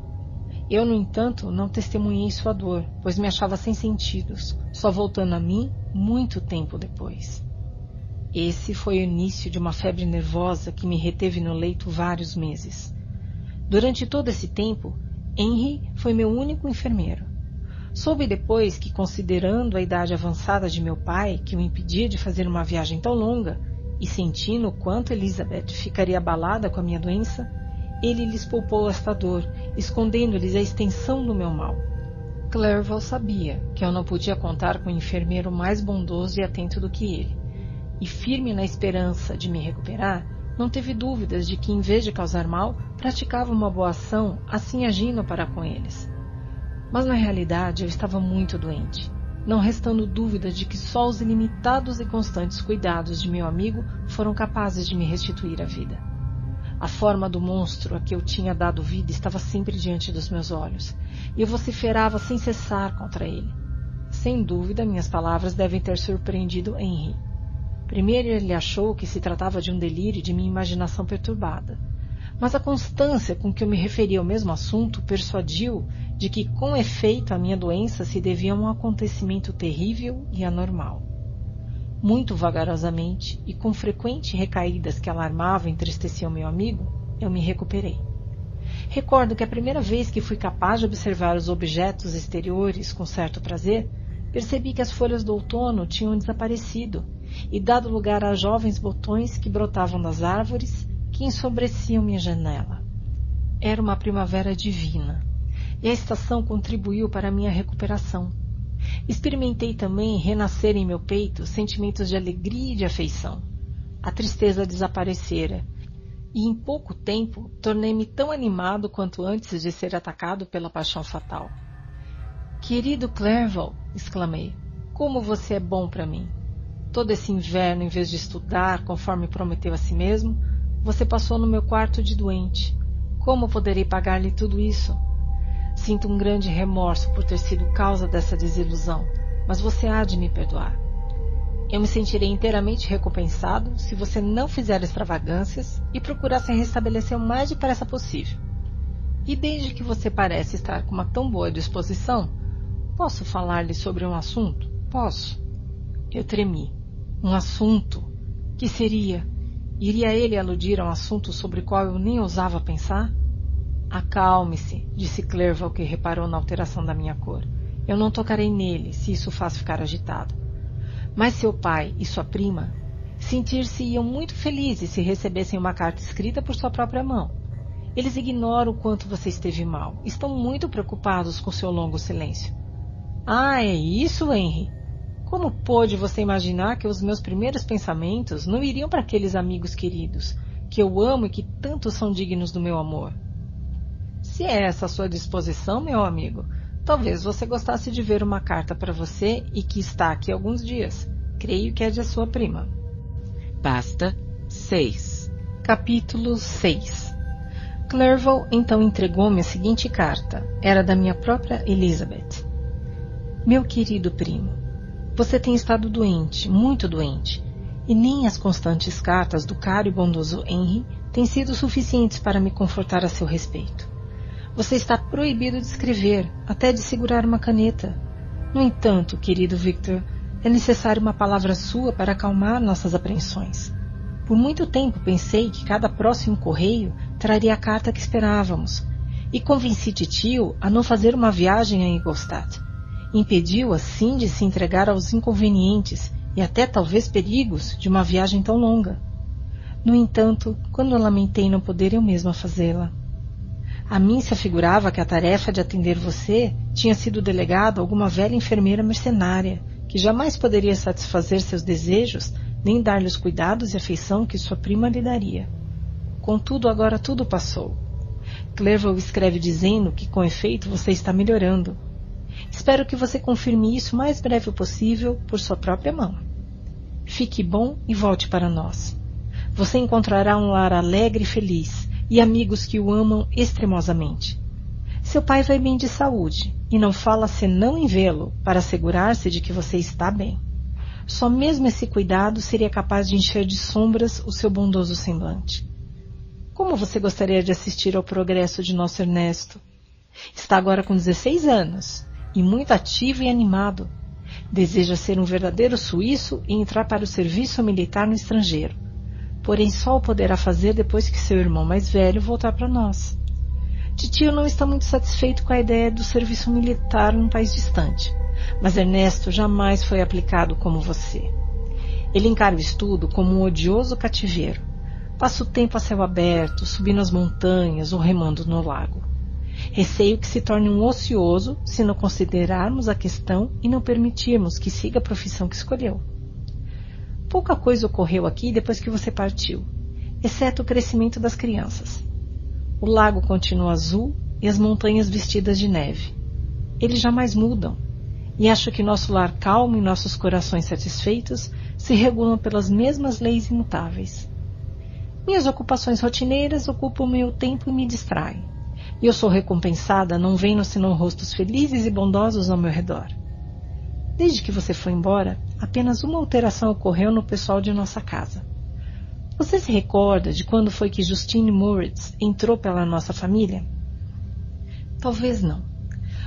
Eu, no entanto, não testemunhei sua dor, pois me achava sem sentidos, só voltando a mim muito tempo depois. Esse foi o início de uma febre nervosa que me reteve no leito vários meses. Durante todo esse tempo, Henry foi meu único enfermeiro. Soube depois que, considerando a idade avançada de meu pai, que o impedia de fazer uma viagem tão longa, e sentindo o quanto Elizabeth ficaria abalada com a minha doença, ele lhes poupou esta dor, escondendo-lhes a extensão do meu mal. Clerval sabia que eu não podia contar com um enfermeiro mais bondoso e atento do que ele, e firme na esperança de me recuperar, não teve dúvidas de que, em vez de causar mal, praticava uma boa ação, assim agindo para com eles. Mas na realidade eu estava muito doente, não restando dúvidas de que só os ilimitados e constantes cuidados de meu amigo foram capazes de me restituir a vida. A forma do monstro a que eu tinha dado vida estava sempre diante dos meus olhos, e eu vociferava sem cessar contra ele. Sem dúvida, minhas palavras devem ter surpreendido Henry. Primeiro ele achou que se tratava de um delírio de minha imaginação perturbada. Mas a constância com que eu me referia ao mesmo assunto persuadiu de que, com efeito, a minha doença se devia a um acontecimento terrível e anormal. Muito vagarosamente e com frequentes recaídas que alarmavam e entristeciam meu amigo, eu me recuperei. Recordo que a primeira vez que fui capaz de observar os objetos exteriores com certo prazer, percebi que as folhas do outono tinham desaparecido e dado lugar a jovens botões que brotavam das árvores que ensombreciam minha janela. Era uma primavera divina, e a estação contribuiu para minha recuperação. Experimentei também renascer em meu peito sentimentos de alegria e de afeição. A tristeza desaparecera, e em pouco tempo tornei-me tão animado quanto antes de ser atacado pela paixão fatal. Querido Clerval, exclamei, como você é bom para mim! Todo esse inverno, em vez de estudar, conforme prometeu a si mesmo, você passou no meu quarto de doente. Como poderei pagar-lhe tudo isso? Sinto um grande remorso por ter sido causa dessa desilusão, mas você há de me perdoar. Eu me sentirei inteiramente recompensado se você não fizer extravagâncias e procurar se restabelecer o mais depressa possível. E desde que você parece estar com uma tão boa disposição, posso falar-lhe sobre um assunto? Posso. Eu tremi. Um assunto? Que seria? Iria ele aludir a um assunto sobre o qual eu nem ousava pensar? Acalme-se, disse Clerval, que reparou na alteração da minha cor. Eu não tocarei nele, se isso faz ficar agitado. Mas seu pai e sua prima, sentir-se-iam muito felizes se recebessem uma carta escrita por sua própria mão. Eles ignoram o quanto você esteve mal. Estão muito preocupados com seu longo silêncio. Ah, é isso, Henry? Como pôde você imaginar que os meus primeiros pensamentos não iriam para aqueles amigos queridos, que eu amo e que tanto são dignos do meu amor? Se é essa a sua disposição, meu amigo, talvez você gostasse de ver uma carta para você e que está aqui há alguns dias. Creio que é de sua prima. Basta 6. Capítulo 6 Clerval então entregou-me a seguinte carta. Era da minha própria Elizabeth. Meu querido primo, você tem estado doente, muito doente, e nem as constantes cartas do caro e bondoso Henry têm sido suficientes para me confortar a seu respeito. Você está proibido de escrever, até de segurar uma caneta. No entanto, querido Victor, é necessário uma palavra sua para acalmar nossas apreensões. Por muito tempo pensei que cada próximo correio traria a carta que esperávamos, e convenci titio a não fazer uma viagem a Ingolstadt. Impediu assim de se entregar aos inconvenientes e até talvez perigos de uma viagem tão longa. No entanto, quando lamentei não poder eu mesma fazê-la, a mim se afigurava que a tarefa de atender você tinha sido delegada a alguma velha enfermeira mercenária, que jamais poderia satisfazer seus desejos nem dar-lhe os cuidados e afeição que sua prima lhe daria. Contudo, agora tudo passou. Clerval escreve dizendo que, com efeito, você está melhorando. Espero que você confirme isso o mais breve possível por sua própria mão. Fique bom e volte para nós. Você encontrará um lar alegre e feliz, e amigos que o amam extremosamente. Seu pai vai bem de saúde e não fala senão em vê-lo para assegurar-se de que você está bem. Só mesmo esse cuidado seria capaz de encher de sombras o seu bondoso semblante. Como você gostaria de assistir ao progresso de nosso Ernesto? Está agora com 16 anos e muito ativo e animado. Deseja ser um verdadeiro suíço e entrar para o serviço militar no estrangeiro porém só o poderá fazer depois que seu irmão mais velho voltar para nós. Titio não está muito satisfeito com a ideia do serviço militar num país distante, mas Ernesto jamais foi aplicado como você. Ele encara o estudo como um odioso cativeiro. Passa o tempo a céu aberto, subindo as montanhas ou remando no lago. Receio que se torne um ocioso se não considerarmos a questão e não permitirmos que siga a profissão que escolheu. Pouca coisa ocorreu aqui depois que você partiu, exceto o crescimento das crianças. O lago continua azul e as montanhas vestidas de neve. Eles jamais mudam, e acho que nosso lar calmo e nossos corações satisfeitos se regulam pelas mesmas leis imutáveis. Minhas ocupações rotineiras ocupam meu tempo e me distraem. E eu sou recompensada não vendo senão rostos felizes e bondosos ao meu redor. Desde que você foi embora, apenas uma alteração ocorreu no pessoal de nossa casa. Você se recorda de quando foi que Justine Moritz entrou pela nossa família? Talvez não.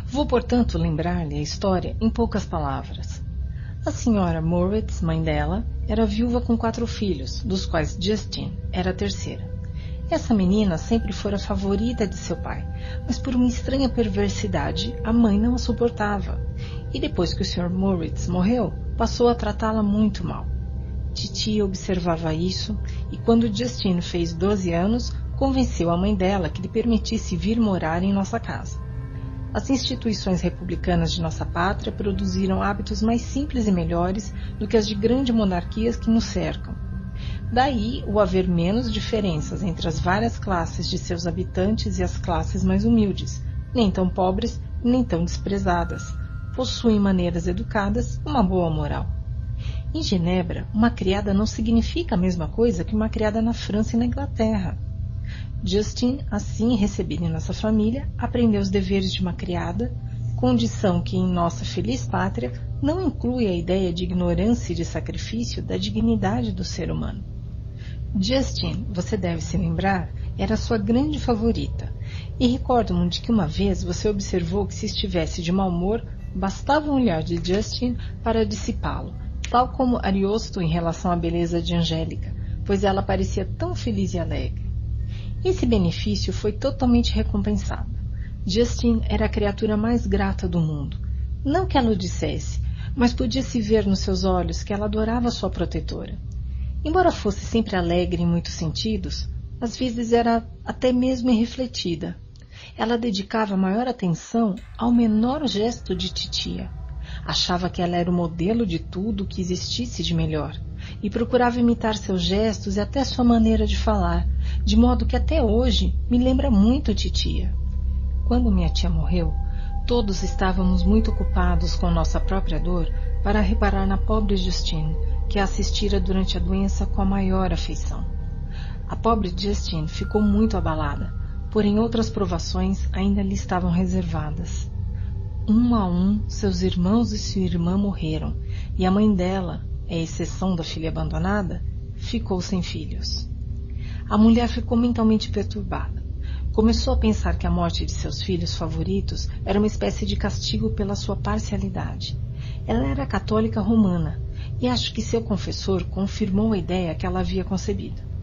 Vou, portanto, lembrar-lhe a história em poucas palavras. A senhora Moritz, mãe dela, era viúva com quatro filhos, dos quais Justine era a terceira. Essa menina sempre fora favorita de seu pai, mas por uma estranha perversidade, a mãe não a suportava e depois que o Sr. Moritz morreu, passou a tratá-la muito mal. Titi observava isso e, quando Justine fez 12 anos, convenceu a mãe dela que lhe permitisse vir morar em nossa casa. As instituições republicanas de nossa pátria produziram hábitos mais simples e melhores do que as de grandes monarquias que nos cercam. Daí o haver menos diferenças entre as várias classes de seus habitantes e as classes mais humildes, nem tão pobres nem tão desprezadas, possuem maneiras educadas e uma boa moral. Em Genebra, uma criada não significa a mesma coisa que uma criada na França e na Inglaterra. Justin, assim recebida em nossa família, aprendeu os deveres de uma criada, condição que em nossa feliz pátria não inclui a ideia de ignorância e de sacrifício da dignidade do ser humano. Justin, você deve se lembrar, era sua grande favorita, e recordo-me de que uma vez você observou que se estivesse de mau humor, Bastava um olhar de Justin para dissipá-lo, tal como Ariosto em relação à beleza de Angélica, pois ela parecia tão feliz e alegre. Esse benefício foi totalmente recompensado. Justin era a criatura mais grata do mundo. Não que ela o dissesse, mas podia-se ver nos seus olhos que ela adorava sua protetora. Embora fosse sempre alegre em muitos sentidos, às vezes era até mesmo irrefletida. Ela dedicava maior atenção ao menor gesto de titia. Achava que ela era o modelo de tudo que existisse de melhor e procurava imitar seus gestos e até sua maneira de falar, de modo que até hoje me lembra muito titia. Quando minha tia morreu, todos estávamos muito ocupados com nossa própria dor para reparar na pobre Justine, que a assistira durante a doença com a maior afeição. A pobre Justine ficou muito abalada, porém outras provações ainda lhe estavam reservadas. Um a um, seus irmãos e sua irmã morreram, e a mãe dela, a exceção da filha abandonada, ficou sem filhos. A mulher ficou mentalmente perturbada. Começou a pensar que a morte de seus filhos favoritos era uma espécie de castigo pela sua parcialidade. Ela era católica romana e acho que seu confessor confirmou a ideia que ela havia concebido.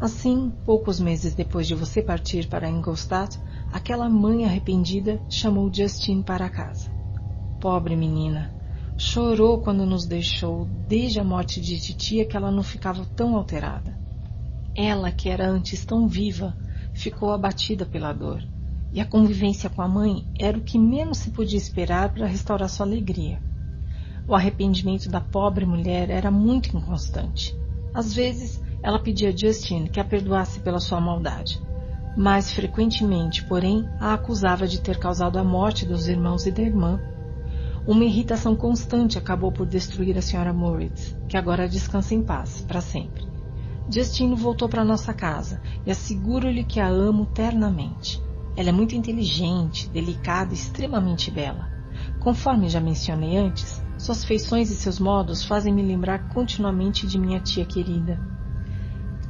Assim, poucos meses depois de você partir para Ingolstadt, aquela mãe arrependida chamou Justine para casa. Pobre menina! Chorou quando nos deixou, desde a morte de titia que ela não ficava tão alterada. Ela, que era antes tão viva, ficou abatida pela dor, e a convivência com a mãe era o que menos se podia esperar para restaurar sua alegria. O arrependimento da pobre mulher era muito inconstante. Às vezes, ela pedia a Justine que a perdoasse pela sua maldade. Mais frequentemente, porém, a acusava de ter causado a morte dos irmãos e da irmã. Uma irritação constante acabou por destruir a senhora Moritz, que agora descansa em paz, para sempre. Justine voltou para nossa casa e asseguro-lhe que a amo ternamente. Ela é muito inteligente, delicada e extremamente bela. Conforme já mencionei antes, suas feições e seus modos fazem-me lembrar continuamente de minha tia querida.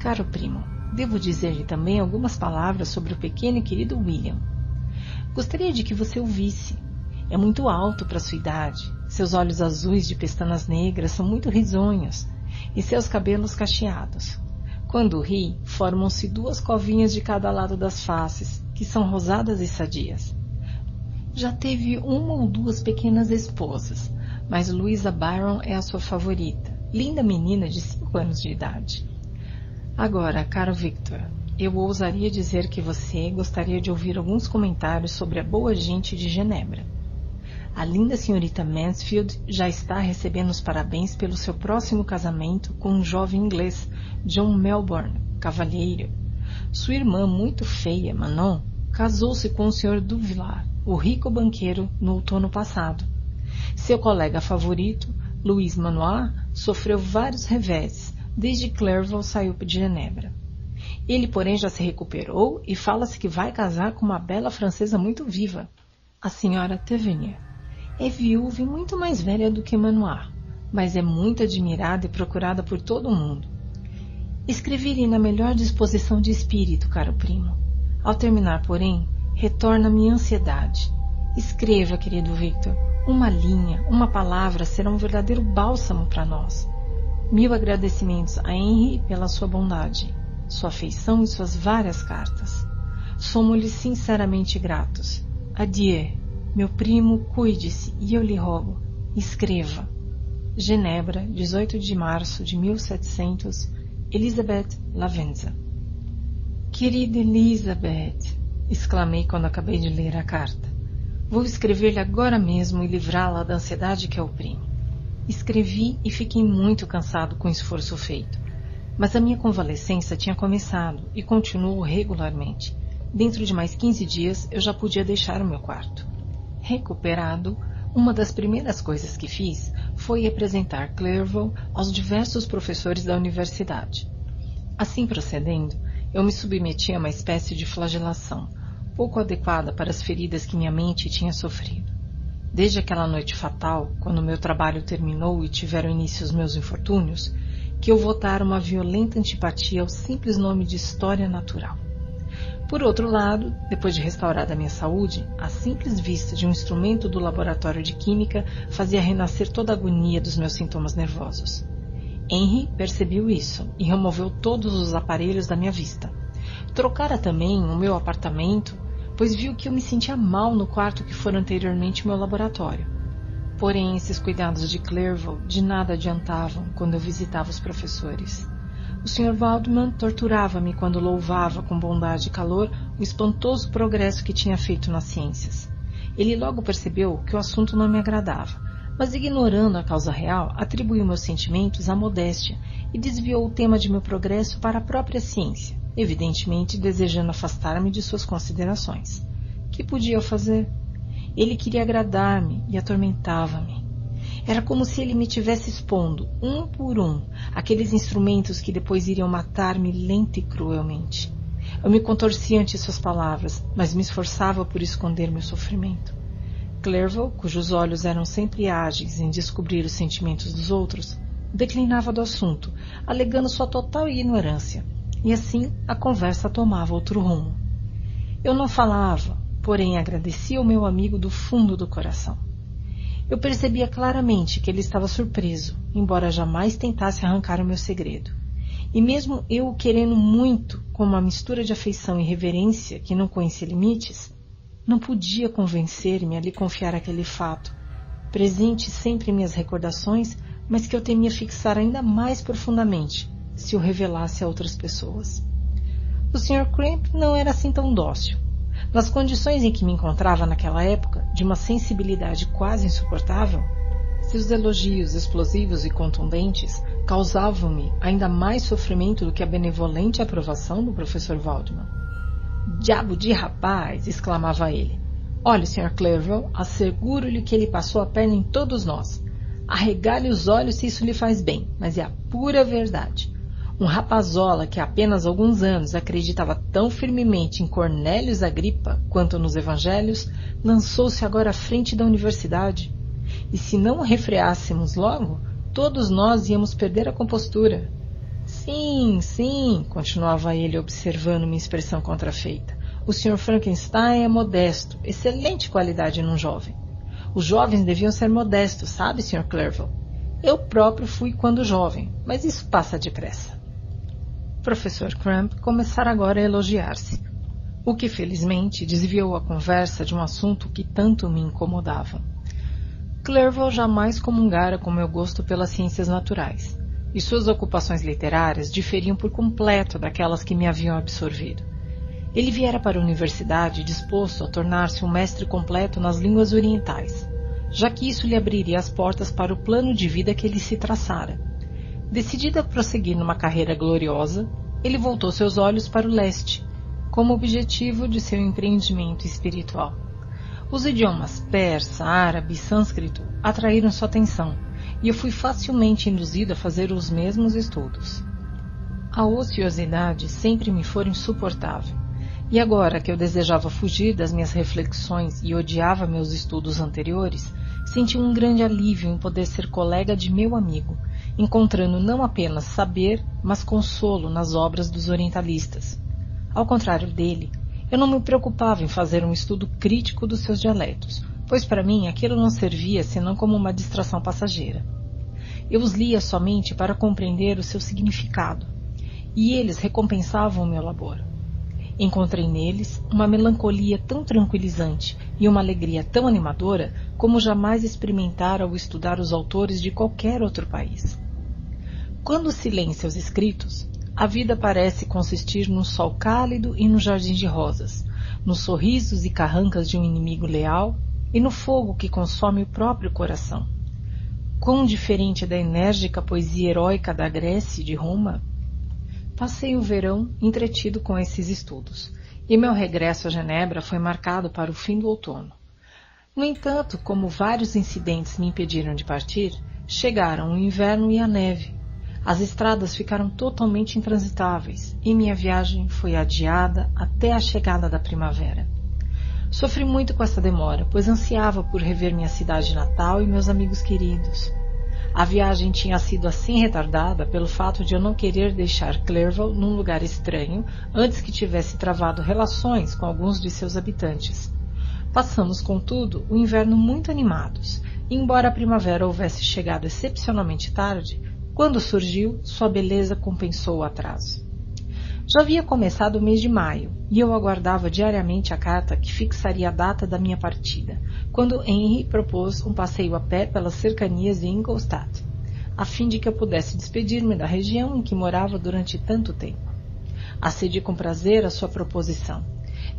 Caro primo, devo dizer-lhe também algumas palavras sobre o pequeno e querido William. Gostaria de que você o visse. É muito alto para sua idade. Seus olhos azuis de pestanas negras são muito risonhos e seus cabelos cacheados. Quando ri, formam-se duas covinhas de cada lado das faces, que são rosadas e sadias. Já teve uma ou duas pequenas esposas, mas Louisa Byron é a sua favorita, linda menina de cinco anos de idade. Agora, caro Victor, eu ousaria dizer que você gostaria de ouvir alguns comentários sobre a boa gente de Genebra. A linda senhorita Mansfield já está recebendo os parabéns pelo seu próximo casamento com um jovem inglês John Melbourne, cavalheiro. Sua irmã, muito feia, Manon, casou-se com o Sr. Duvillard, o rico banqueiro, no outono passado. Seu colega favorito, Louis Manoir, sofreu vários reveses desde que Clerval saiu de Genebra. Ele, porém, já se recuperou e fala-se que vai casar com uma bela francesa muito viva, a senhora Tavernier. É viúva e muito mais velha do que Manoir, mas é muito admirada e procurada por todo mundo. Escrevi-lhe na melhor disposição de espírito, caro primo. Ao terminar, porém, retorna minha ansiedade. Escreva, querido Victor. Uma linha, uma palavra será um verdadeiro bálsamo para nós. Mil agradecimentos a Henry pela sua bondade, sua afeição e suas várias cartas. Somos-lhe sinceramente gratos. Adieu. Meu primo, cuide-se e eu lhe rogo, escreva. Genebra, 18 de março de 1700 Elizabeth Lavenza. Querida Elizabeth, exclamei quando acabei de ler a carta. Vou escrever-lhe agora mesmo e livrá-la da ansiedade que a oprime. Escrevi e fiquei muito cansado com o esforço feito. Mas a minha convalescença tinha começado e continuou regularmente. Dentro de mais 15 dias eu já podia deixar o meu quarto. Recuperado, uma das primeiras coisas que fiz foi apresentar Clerval aos diversos professores da universidade. Assim procedendo, eu me submeti a uma espécie de flagelação, pouco adequada para as feridas que minha mente tinha sofrido. Desde aquela noite fatal, quando meu trabalho terminou e tiveram início os meus infortúnios, que eu votara uma violenta antipatia ao simples nome de história natural. Por outro lado, depois de restaurada a minha saúde, a simples vista de um instrumento do laboratório de química fazia renascer toda a agonia dos meus sintomas nervosos. Henry percebeu isso e removeu todos os aparelhos da minha vista. Trocara também o meu apartamento, pois viu que eu me sentia mal no quarto que fora anteriormente meu laboratório. Porém, esses cuidados de Clerval de nada adiantavam quando eu visitava os professores. O Sr. Waldman torturava-me quando louvava com bondade e calor o espantoso progresso que tinha feito nas ciências. Ele logo percebeu que o assunto não me agradava, mas ignorando a causa real, atribuiu meus sentimentos à modéstia e desviou o tema de meu progresso para a própria ciência, evidentemente desejando afastar-me de suas considerações. Que podia eu fazer? Ele queria agradar-me e atormentava-me. Era como se ele me tivesse expondo, um por um, aqueles instrumentos que depois iriam matar-me lenta e cruelmente. Eu me contorcia ante suas palavras, mas me esforçava por esconder meu sofrimento. Clerval, cujos olhos eram sempre ágeis em descobrir os sentimentos dos outros, declinava do assunto, alegando sua total ignorância, e assim a conversa tomava outro rumo. Eu não falava, porém agradecia o meu amigo do fundo do coração. Eu percebia claramente que ele estava surpreso, embora jamais tentasse arrancar o meu segredo. E mesmo eu o querendo muito, com uma mistura de afeição e reverência que não conhecia limites, não podia convencer-me a lhe confiar aquele fato, presente sempre em minhas recordações, mas que eu temia fixar ainda mais profundamente se o revelasse a outras pessoas. O Sr. Cramp não era assim tão dócil. Nas condições em que me encontrava naquela época, de uma sensibilidade quase insuportável, seus elogios explosivos e contundentes causavam-me ainda mais sofrimento do que a benevolente aprovação do professor Waldman. Diabo de rapaz! exclamava ele. Olhe, Sr. Clerval, asseguro-lhe que ele passou a perna em todos nós. Arregale os olhos se isso lhe faz bem, mas é a pura verdade. Um rapazola que há apenas alguns anos acreditava tão firmemente em Cornélios Agripa quanto nos evangelhos, lançou-se agora à frente da universidade. E se não refreássemos logo, todos nós íamos perder a compostura. Sim, sim, continuava ele observando minha expressão contrafeita. O Sr. Frankenstein é modesto, excelente qualidade num jovem. Os jovens deviam ser modestos, sabe, Sr. Clerval? Eu próprio fui quando jovem, mas isso passa depressa. Professor Crump começara agora a elogiar-se, o que felizmente desviou a conversa de um assunto que tanto me incomodava. Clerval jamais comungara com meu gosto pelas ciências naturais, e suas ocupações literárias diferiam por completo daquelas que me haviam absorvido. Ele viera para a universidade disposto a tornar-se um mestre completo nas línguas orientais, já que isso lhe abriria as portas para o plano de vida que ele se traçara Decidido a prosseguir numa carreira gloriosa, ele voltou seus olhos para o leste, como objetivo de seu empreendimento espiritual. Os idiomas persa, árabe e sânscrito atraíram sua atenção, e eu fui facilmente induzido a fazer os mesmos estudos. A ociosidade sempre me foi insuportável, e agora que eu desejava fugir das minhas reflexões e odiava meus estudos anteriores, senti um grande alívio em poder ser colega de meu amigo encontrando não apenas saber, mas consolo nas obras dos orientalistas. Ao contrário dele, eu não me preocupava em fazer um estudo crítico dos seus dialetos, pois para mim aquilo não servia senão como uma distração passageira. Eu os lia somente para compreender o seu significado, e eles recompensavam o meu labor. Encontrei neles uma melancolia tão tranquilizante e uma alegria tão animadora como jamais experimentara ao estudar os autores de qualquer outro país. Quando silencia os escritos, a vida parece consistir no sol cálido e no jardim de rosas, nos sorrisos e carrancas de um inimigo leal e no fogo que consome o próprio coração. Quão diferente da enérgica poesia heróica da Grécia e de Roma! Passei o verão entretido com esses estudos, e meu regresso a Genebra foi marcado para o fim do outono. No entanto, como vários incidentes me impediram de partir, chegaram o inverno e a neve, as estradas ficaram totalmente intransitáveis e minha viagem foi adiada até a chegada da primavera. Sofri muito com essa demora, pois ansiava por rever minha cidade natal e meus amigos queridos. A viagem tinha sido assim retardada pelo fato de eu não querer deixar Clerval num lugar estranho antes que tivesse travado relações com alguns de seus habitantes. Passamos, contudo, o inverno muito animados, embora a primavera houvesse chegado excepcionalmente tarde, quando surgiu, sua beleza compensou o atraso. Já havia começado o mês de maio e eu aguardava diariamente a carta que fixaria a data da minha partida, quando Henry propôs um passeio a pé pelas cercanias de Ingolstadt. a fim de que eu pudesse despedir-me da região em que morava durante tanto tempo. Acedi com prazer à sua proposição.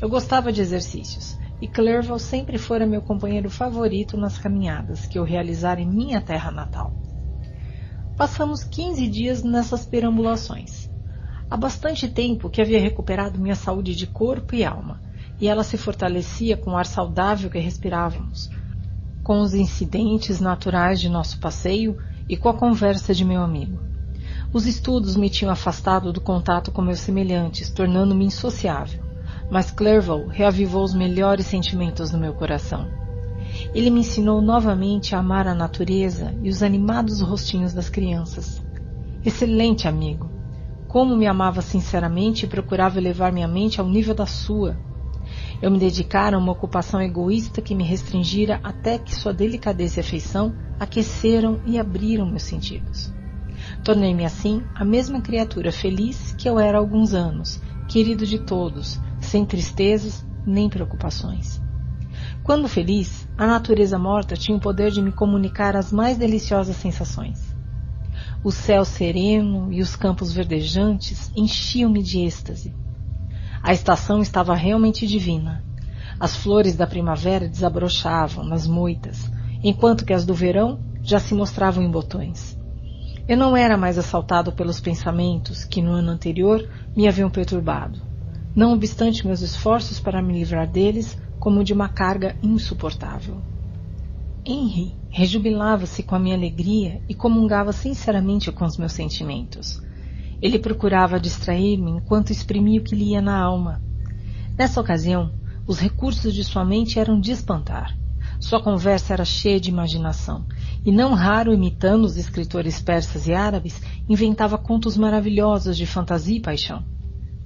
Eu gostava de exercícios, e Clerval sempre fora meu companheiro favorito nas caminhadas que eu realizara em minha terra natal. Passamos quinze dias nessas perambulações. Há bastante tempo que havia recuperado minha saúde de corpo e alma, e ela se fortalecia com o ar saudável que respirávamos, com os incidentes naturais de nosso passeio e com a conversa de meu amigo. Os estudos me tinham afastado do contato com meus semelhantes, tornando-me insociável, mas Clerval reavivou os melhores sentimentos no meu coração. Ele me ensinou novamente a amar a natureza e os animados rostinhos das crianças. Excelente amigo! Como me amava sinceramente e procurava elevar minha mente ao nível da sua. Eu me dedicara a uma ocupação egoísta que me restringira até que sua delicadeza e afeição aqueceram e abriram meus sentidos. Tornei-me assim a mesma criatura feliz que eu era há alguns anos, querido de todos, sem tristezas nem preocupações. Quando feliz, a natureza morta tinha o poder de me comunicar as mais deliciosas sensações. O céu sereno e os campos verdejantes enchiam-me de êxtase. A estação estava realmente divina. As flores da primavera desabrochavam nas moitas, enquanto que as do verão já se mostravam em botões. Eu não era mais assaltado pelos pensamentos que no ano anterior me haviam perturbado, não obstante meus esforços para me livrar deles como de uma carga insuportável. Henry rejubilava-se com a minha alegria e comungava sinceramente com os meus sentimentos. Ele procurava distrair-me enquanto exprimia o que lia na alma. Nessa ocasião, os recursos de sua mente eram de espantar. Sua conversa era cheia de imaginação, e não raro imitando os escritores persas e árabes, inventava contos maravilhosos de fantasia e paixão.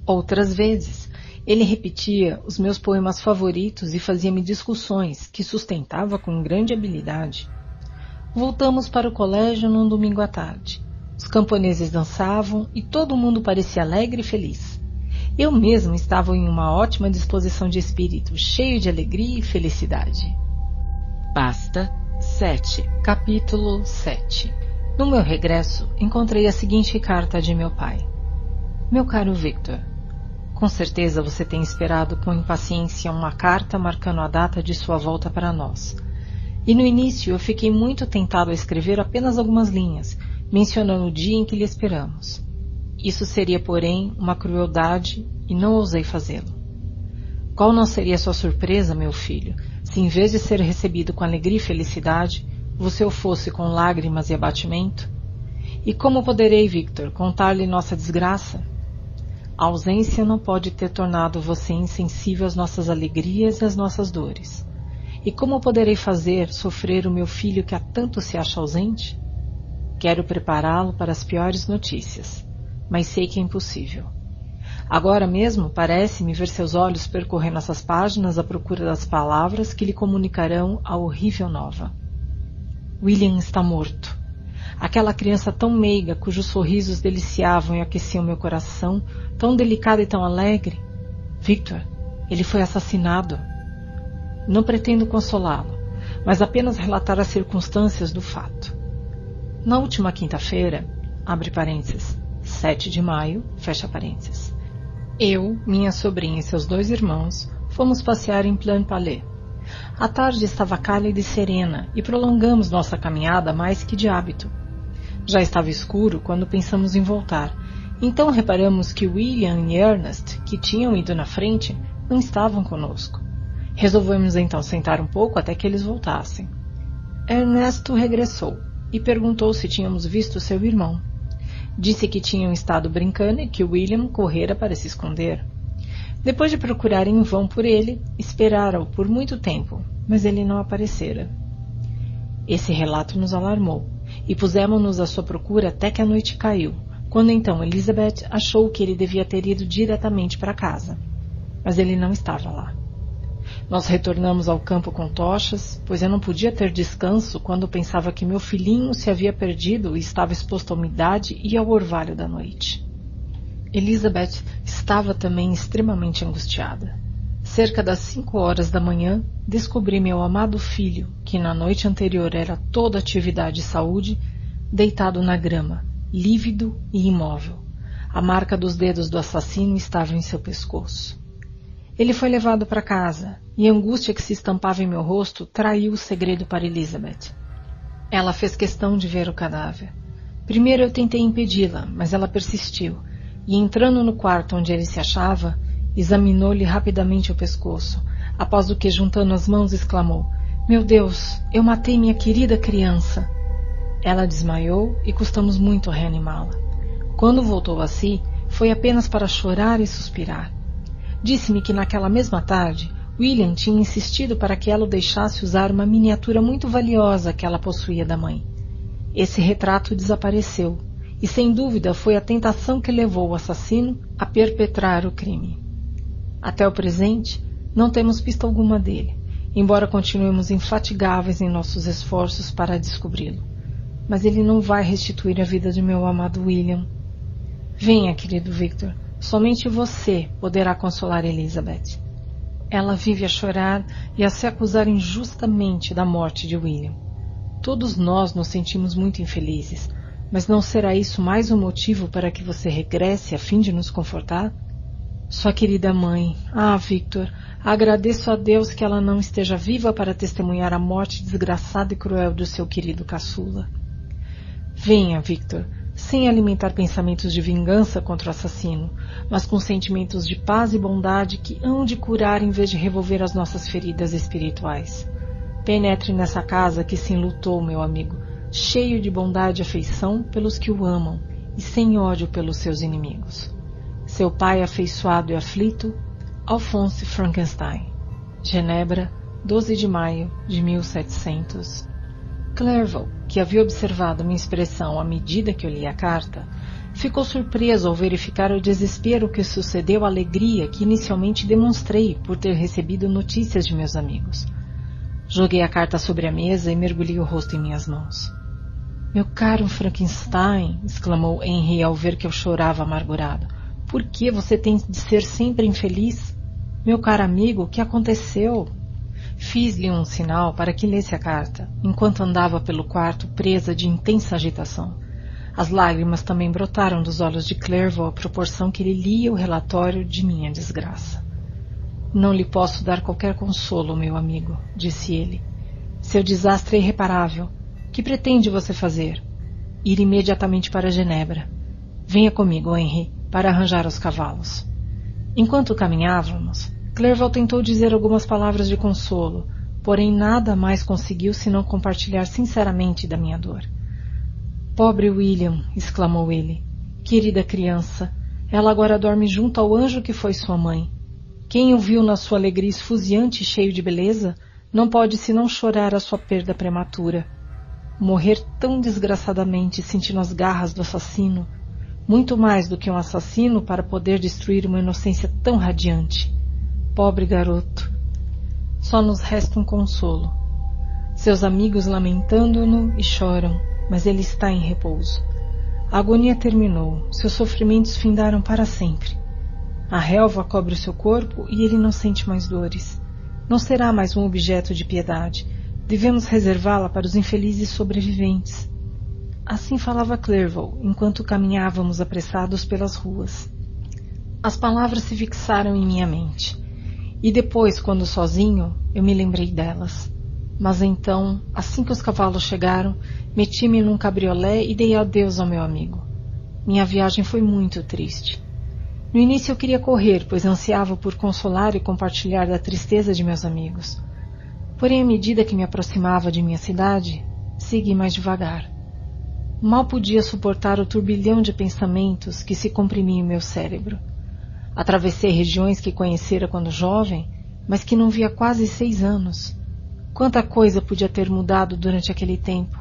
Outras vezes, ele repetia os meus poemas favoritos e fazia-me discussões que sustentava com grande habilidade. Voltamos para o colégio num domingo à tarde. Os camponeses dançavam e todo mundo parecia alegre e feliz. Eu mesmo estava em uma ótima disposição de espírito, cheio de alegria e felicidade. Pasta 7 Capítulo 7 No meu regresso, encontrei a seguinte carta de meu pai. Meu caro Victor, com certeza você tem esperado com impaciência uma carta marcando a data de sua volta para nós. E no início eu fiquei muito tentado a escrever apenas algumas linhas, mencionando o dia em que lhe esperamos. Isso seria, porém, uma crueldade e não ousei fazê-lo. Qual não seria sua surpresa, meu filho, se em vez de ser recebido com alegria e felicidade, você o fosse com lágrimas e abatimento? E como poderei, Victor, contar-lhe nossa desgraça? A ausência não pode ter tornado você insensível às nossas alegrias e às nossas dores. E como poderei fazer sofrer o meu filho que há tanto se acha ausente? Quero prepará-lo para as piores notícias, mas sei que é impossível. Agora mesmo parece-me ver seus olhos percorrendo essas páginas à procura das palavras que lhe comunicarão a horrível nova. William está morto. Aquela criança tão meiga, cujos sorrisos deliciavam e aqueciam meu coração, tão delicado e tão alegre. Victor, ele foi assassinado. Não pretendo consolá-lo, mas apenas relatar as circunstâncias do fato. Na última quinta-feira, abre parênteses, 7 de maio, fecha parênteses, eu, minha sobrinha e seus dois irmãos fomos passear em Plan Palais. A tarde estava cálida e serena e prolongamos nossa caminhada mais que de hábito. Já estava escuro quando pensamos em voltar, então reparamos que William e Ernest, que tinham ido na frente, não estavam conosco. Resolvemos então sentar um pouco até que eles voltassem. Ernesto regressou e perguntou se tínhamos visto seu irmão. Disse que tinham estado brincando e que William correra para se esconder. Depois de procurar em vão por ele, esperaram por muito tempo, mas ele não aparecera. Esse relato nos alarmou e pusemos-nos à sua procura até que a noite caiu, quando então Elizabeth achou que ele devia ter ido diretamente para casa. Mas ele não estava lá. Nós retornamos ao campo com tochas, pois eu não podia ter descanso quando pensava que meu filhinho se havia perdido e estava exposto à umidade e ao orvalho da noite. Elizabeth estava também extremamente angustiada. Cerca das cinco horas da manhã, descobri meu amado filho, que na noite anterior era toda atividade e saúde, deitado na grama, lívido e imóvel. A marca dos dedos do assassino estava em seu pescoço. Ele foi levado para casa, e a angústia que se estampava em meu rosto traiu o segredo para Elizabeth. Ela fez questão de ver o cadáver. Primeiro eu tentei impedi-la, mas ela persistiu, e entrando no quarto onde ele se achava, examinou-lhe rapidamente o pescoço, após o que, juntando as mãos, exclamou: Meu Deus, eu matei minha querida criança. Ela desmaiou e custamos muito reanimá-la. Quando voltou a si, foi apenas para chorar e suspirar. Disse-me que naquela mesma tarde, William tinha insistido para que ela o deixasse usar uma miniatura muito valiosa que ela possuía da mãe. Esse retrato desapareceu, e sem dúvida foi a tentação que levou o assassino a perpetrar o crime. Até o presente, não temos pista alguma dele, embora continuemos infatigáveis em nossos esforços para descobri-lo. Mas ele não vai restituir a vida de meu amado William. Venha, querido Victor, somente você poderá consolar Elizabeth. Ela vive a chorar e a se acusar injustamente da morte de William. Todos nós nos sentimos muito infelizes, mas não será isso mais um motivo para que você regresse a fim de nos confortar? Sua querida mãe. Ah, Victor, agradeço a Deus que ela não esteja viva para testemunhar a morte desgraçada e cruel do seu querido caçula. Venha, Victor, sem alimentar pensamentos de vingança contra o assassino, mas com sentimentos de paz e bondade que hão de curar em vez de revolver as nossas feridas espirituais. Penetre nessa casa que se enlutou, meu amigo, cheio de bondade e afeição pelos que o amam e sem ódio pelos seus inimigos. Seu pai afeiçoado e aflito, Alphonse Frankenstein. Genebra, 12 de maio de 1700. Clerval, que havia observado minha expressão à medida que eu li a carta, ficou surpreso ao verificar o desespero que sucedeu à alegria que inicialmente demonstrei por ter recebido notícias de meus amigos. Joguei a carta sobre a mesa e mergulhei o rosto em minhas mãos. Meu caro Frankenstein, exclamou Henry ao ver que eu chorava amargurado. Por que você tem de ser sempre infeliz? Meu caro amigo, o que aconteceu? Fiz-lhe um sinal para que lesse a carta, enquanto andava pelo quarto presa de intensa agitação. As lágrimas também brotaram dos olhos de Clerval à proporção que ele lia o relatório de minha desgraça. Não lhe posso dar qualquer consolo, meu amigo, disse ele. Seu desastre é irreparável. Que pretende você fazer? Ir imediatamente para Genebra. Venha comigo, Henry para arranjar os cavalos. Enquanto caminhávamos, Clerval tentou dizer algumas palavras de consolo, porém nada mais conseguiu senão compartilhar sinceramente da minha dor. Pobre William, exclamou ele. Querida criança, ela agora dorme junto ao anjo que foi sua mãe. Quem o viu na sua alegria esfuziante e cheio de beleza, não pode senão chorar a sua perda prematura. Morrer tão desgraçadamente sentindo as garras do assassino muito mais do que um assassino para poder destruir uma inocência tão radiante. Pobre garoto. Só nos resta um consolo. Seus amigos lamentando-no e choram, mas ele está em repouso. A agonia terminou, seus sofrimentos findaram para sempre. A relva cobre o seu corpo e ele não sente mais dores. Não será mais um objeto de piedade. Devemos reservá-la para os infelizes sobreviventes. Assim falava Clerval, enquanto caminhávamos apressados pelas ruas. As palavras se fixaram em minha mente. E depois, quando sozinho, eu me lembrei delas. Mas então, assim que os cavalos chegaram, meti-me num cabriolé e dei adeus ao meu amigo. Minha viagem foi muito triste. No início eu queria correr, pois ansiava por consolar e compartilhar da tristeza de meus amigos. Porém, à medida que me aproximava de minha cidade, segui mais devagar. Mal podia suportar o turbilhão de pensamentos que se comprimia em meu cérebro. Atravessei regiões que conhecera quando jovem, mas que não via quase seis anos. Quanta coisa podia ter mudado durante aquele tempo.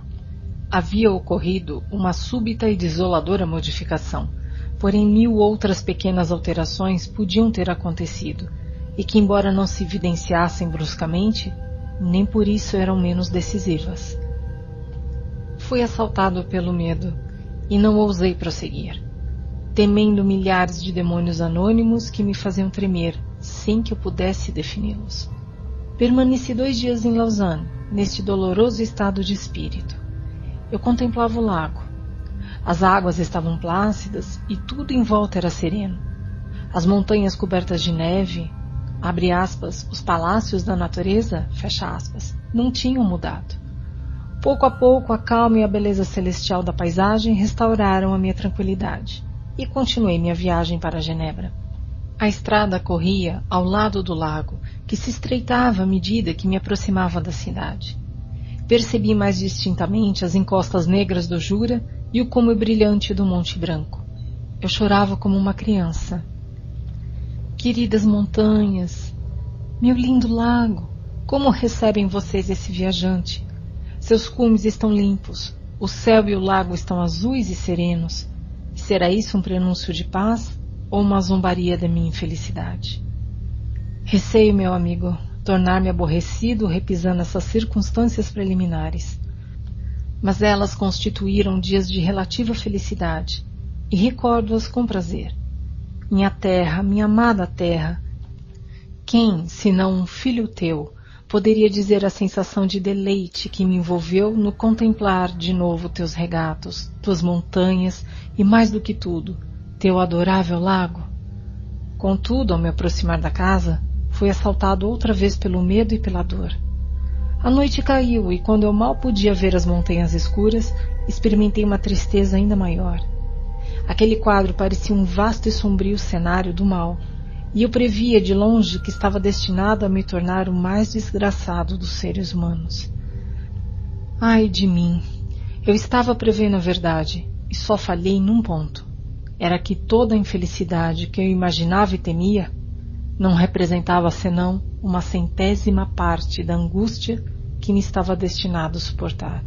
Havia ocorrido uma súbita e desoladora modificação, porém mil outras pequenas alterações podiam ter acontecido, e que, embora não se evidenciassem bruscamente, nem por isso eram menos decisivas. Fui assaltado pelo medo e não ousei prosseguir, temendo milhares de demônios anônimos que me faziam tremer sem que eu pudesse defini-los. Permaneci dois dias em Lausanne, neste doloroso estado de espírito. eu contemplava o lago. As águas estavam plácidas e tudo em volta era sereno. As montanhas cobertas de neve, abre aspas, os palácios da natureza, fecha aspas, não tinham mudado. Pouco a pouco, a calma e a beleza celestial da paisagem restauraram a minha tranquilidade e continuei minha viagem para Genebra. A estrada corria ao lado do lago, que se estreitava à medida que me aproximava da cidade. Percebi mais distintamente as encostas negras do Jura e o cume brilhante do Monte Branco. Eu chorava como uma criança. Queridas montanhas, meu lindo lago, como recebem vocês esse viajante? Seus cumes estão limpos, o céu e o lago estão azuis e serenos. Será isso um prenúncio de paz ou uma zombaria da minha infelicidade? Receio, meu amigo, tornar-me aborrecido repisando essas circunstâncias preliminares. Mas elas constituíram dias de relativa felicidade, e recordo-as com prazer. Minha terra, minha amada terra, quem, senão um filho teu, poderia dizer a sensação de deleite que me envolveu no contemplar de novo teus regatos, tuas montanhas e, mais do que tudo, teu adorável lago? Contudo, ao me aproximar da casa, Fui assaltado outra vez pelo medo e pela dor. A noite caiu e, quando eu mal podia ver as montanhas escuras, experimentei uma tristeza ainda maior. Aquele quadro parecia um vasto e sombrio cenário do mal, e eu previa de longe que estava destinado a me tornar o mais desgraçado dos seres humanos. Ai de mim! Eu estava prevendo a verdade, e só falhei num ponto. Era que toda a infelicidade que eu imaginava e temia não representava senão uma centésima parte da angústia que me estava destinado suportar.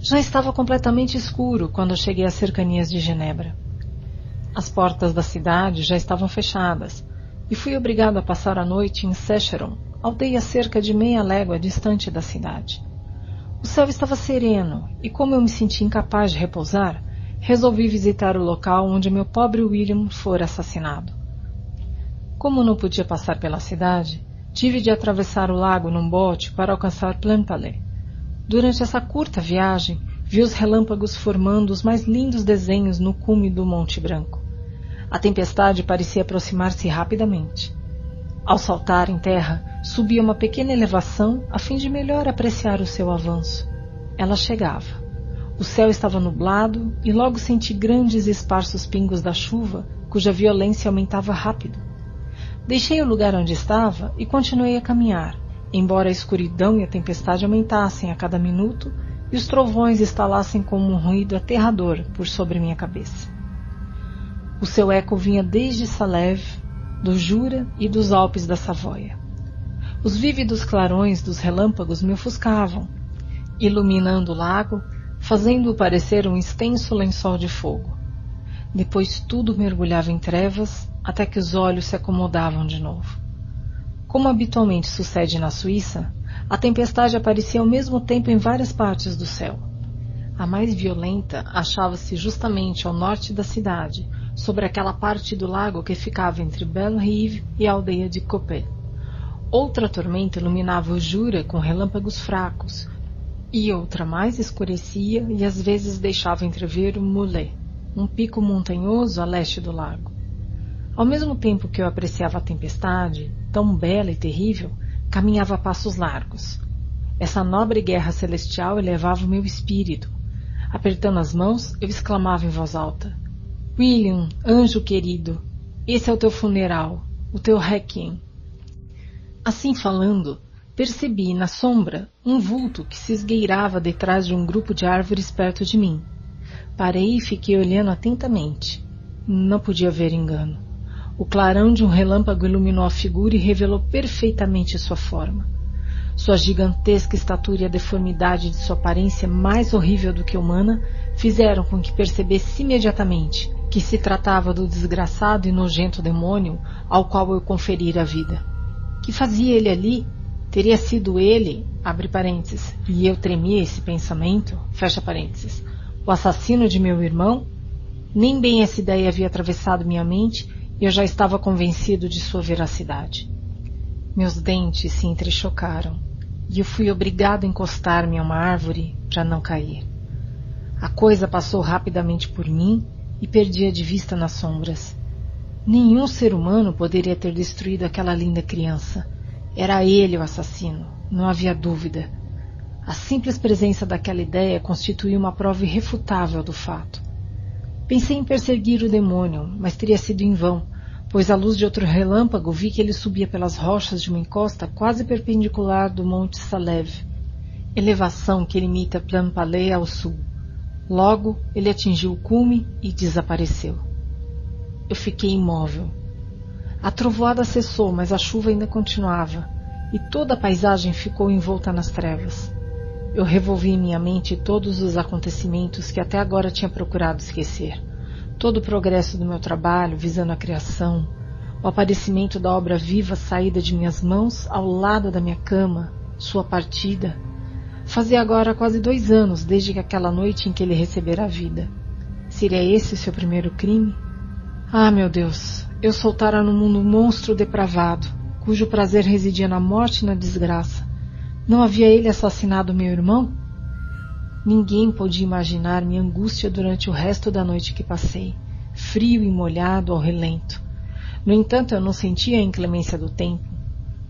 Já estava completamente escuro quando cheguei às cercanias de Genebra. As portas da cidade já estavam fechadas e fui obrigado a passar a noite em Secheron, aldeia cerca de meia légua distante da cidade. O céu estava sereno e, como eu me senti incapaz de repousar, resolvi visitar o local onde meu pobre William fora assassinado. Como não podia passar pela cidade, tive de atravessar o lago num bote para alcançar Plainpalais. Durante essa curta viagem, vi os relâmpagos formando os mais lindos desenhos no cume do Monte Branco. A tempestade parecia aproximar-se rapidamente. Ao saltar em terra, subi uma pequena elevação a fim de melhor apreciar o seu avanço. Ela chegava. O céu estava nublado e logo senti grandes e esparsos pingos da chuva, cuja violência aumentava rápido. Deixei o lugar onde estava e continuei a caminhar, embora a escuridão e a tempestade aumentassem a cada minuto e os trovões estalassem como um ruído aterrador por sobre minha cabeça. O seu eco vinha desde Salève, do Jura e dos Alpes da Savoia. Os vívidos clarões dos relâmpagos me ofuscavam, iluminando o lago, fazendo-o parecer um extenso lençol de fogo. Depois tudo mergulhava em trevas até que os olhos se acomodavam de novo. Como habitualmente sucede na Suíça, a tempestade aparecia ao mesmo tempo em várias partes do céu. A mais violenta achava-se justamente ao norte da cidade, sobre aquela parte do lago que ficava entre Belle-Rive e a aldeia de Copé. Outra tormenta iluminava o Jura com relâmpagos fracos, e outra mais escurecia e às vezes deixava entrever o Moulet, um pico montanhoso a leste do lago. Ao mesmo tempo que eu apreciava a tempestade, tão bela e terrível, caminhava a passos largos. Essa nobre guerra celestial elevava o meu espírito. Apertando as mãos, eu exclamava em voz alta: William, anjo querido, esse é o teu funeral, o teu requiem. Assim falando, percebi na sombra um vulto que se esgueirava detrás de um grupo de árvores perto de mim. Parei e fiquei olhando atentamente. Não podia ver engano. O clarão de um relâmpago iluminou a figura e revelou perfeitamente sua forma. Sua gigantesca estatura e a deformidade de sua aparência mais horrível do que humana fizeram com que percebesse imediatamente que se tratava do desgraçado e nojento demônio ao qual eu conferira a vida. Que fazia ele ali? Teria sido ele, abre parênteses, e eu tremia esse pensamento, fecha parênteses, o assassino de meu irmão? Nem bem essa ideia havia atravessado minha mente eu já estava convencido de sua veracidade. Meus dentes se entrechocaram e eu fui obrigado a encostar-me a uma árvore para para não cair. A coisa passou rapidamente por mim e perdia de vista nas sombras. Nenhum ser humano poderia ter destruído aquela linda criança. Era ele o assassino, não havia dúvida. A simples presença daquela ideia constituía uma prova irrefutável do fato. Pensei em perseguir o demônio, mas teria sido em vão, pois à luz de outro relâmpago vi que ele subia pelas rochas de uma encosta quase perpendicular do Monte Salev, elevação que limita Plampalé ao sul. Logo, ele atingiu o cume e desapareceu. Eu fiquei imóvel. A trovoada cessou, mas a chuva ainda continuava, e toda a paisagem ficou envolta nas trevas. Eu revolvi em minha mente todos os acontecimentos que até agora tinha procurado esquecer. Todo o progresso do meu trabalho visando a criação, o aparecimento da obra viva saída de minhas mãos ao lado da minha cama, sua partida, Fazia agora quase dois anos desde que aquela noite em que ele recebera a vida. Seria esse o seu primeiro crime? Ah, meu Deus, eu soltara no mundo um monstro depravado, cujo prazer residia na morte e na desgraça. Não havia ele assassinado meu irmão? Ninguém podia imaginar minha angústia durante o resto da noite que passei, frio e molhado ao relento. No entanto, eu não sentia a inclemência do tempo.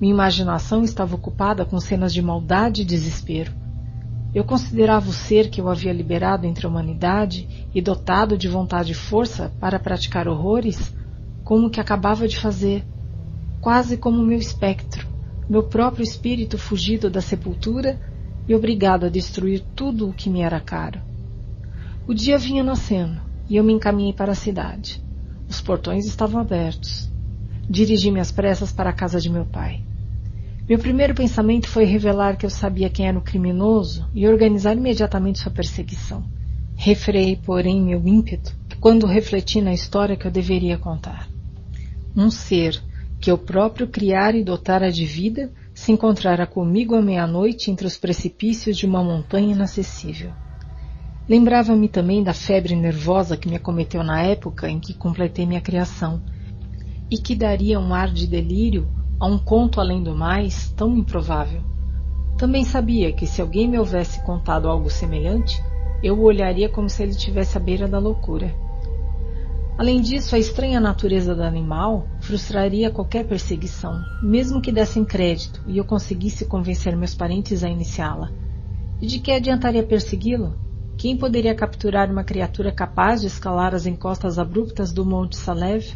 Minha imaginação estava ocupada com cenas de maldade e desespero. Eu considerava o ser que eu havia liberado entre a humanidade e dotado de vontade e força para praticar horrores como o que acabava de fazer, quase como meu espectro, meu próprio espírito fugido da sepultura e obrigado a destruir tudo o que me era caro. O dia vinha nascendo e eu me encaminhei para a cidade. Os portões estavam abertos. Dirigi-me às pressas para a casa de meu pai. Meu primeiro pensamento foi revelar que eu sabia quem era o criminoso e organizar imediatamente sua perseguição. Refreiei, porém, meu ímpeto quando refleti na história que eu deveria contar. Um ser que eu próprio criara e dotara de vida se encontrara comigo à meia-noite entre os precipícios de uma montanha inacessível. Lembrava-me também da febre nervosa que me acometeu na época em que completei minha criação e que daria um ar de delírio a um conto além do mais tão improvável. Também sabia que se alguém me houvesse contado algo semelhante, eu o olharia como se ele estivesse à beira da loucura. Além disso, a estranha natureza do animal frustraria qualquer perseguição, mesmo que dessem crédito e eu conseguisse convencer meus parentes a iniciá-la. E de que adiantaria persegui-lo? Quem poderia capturar uma criatura capaz de escalar as encostas abruptas do Monte Salev?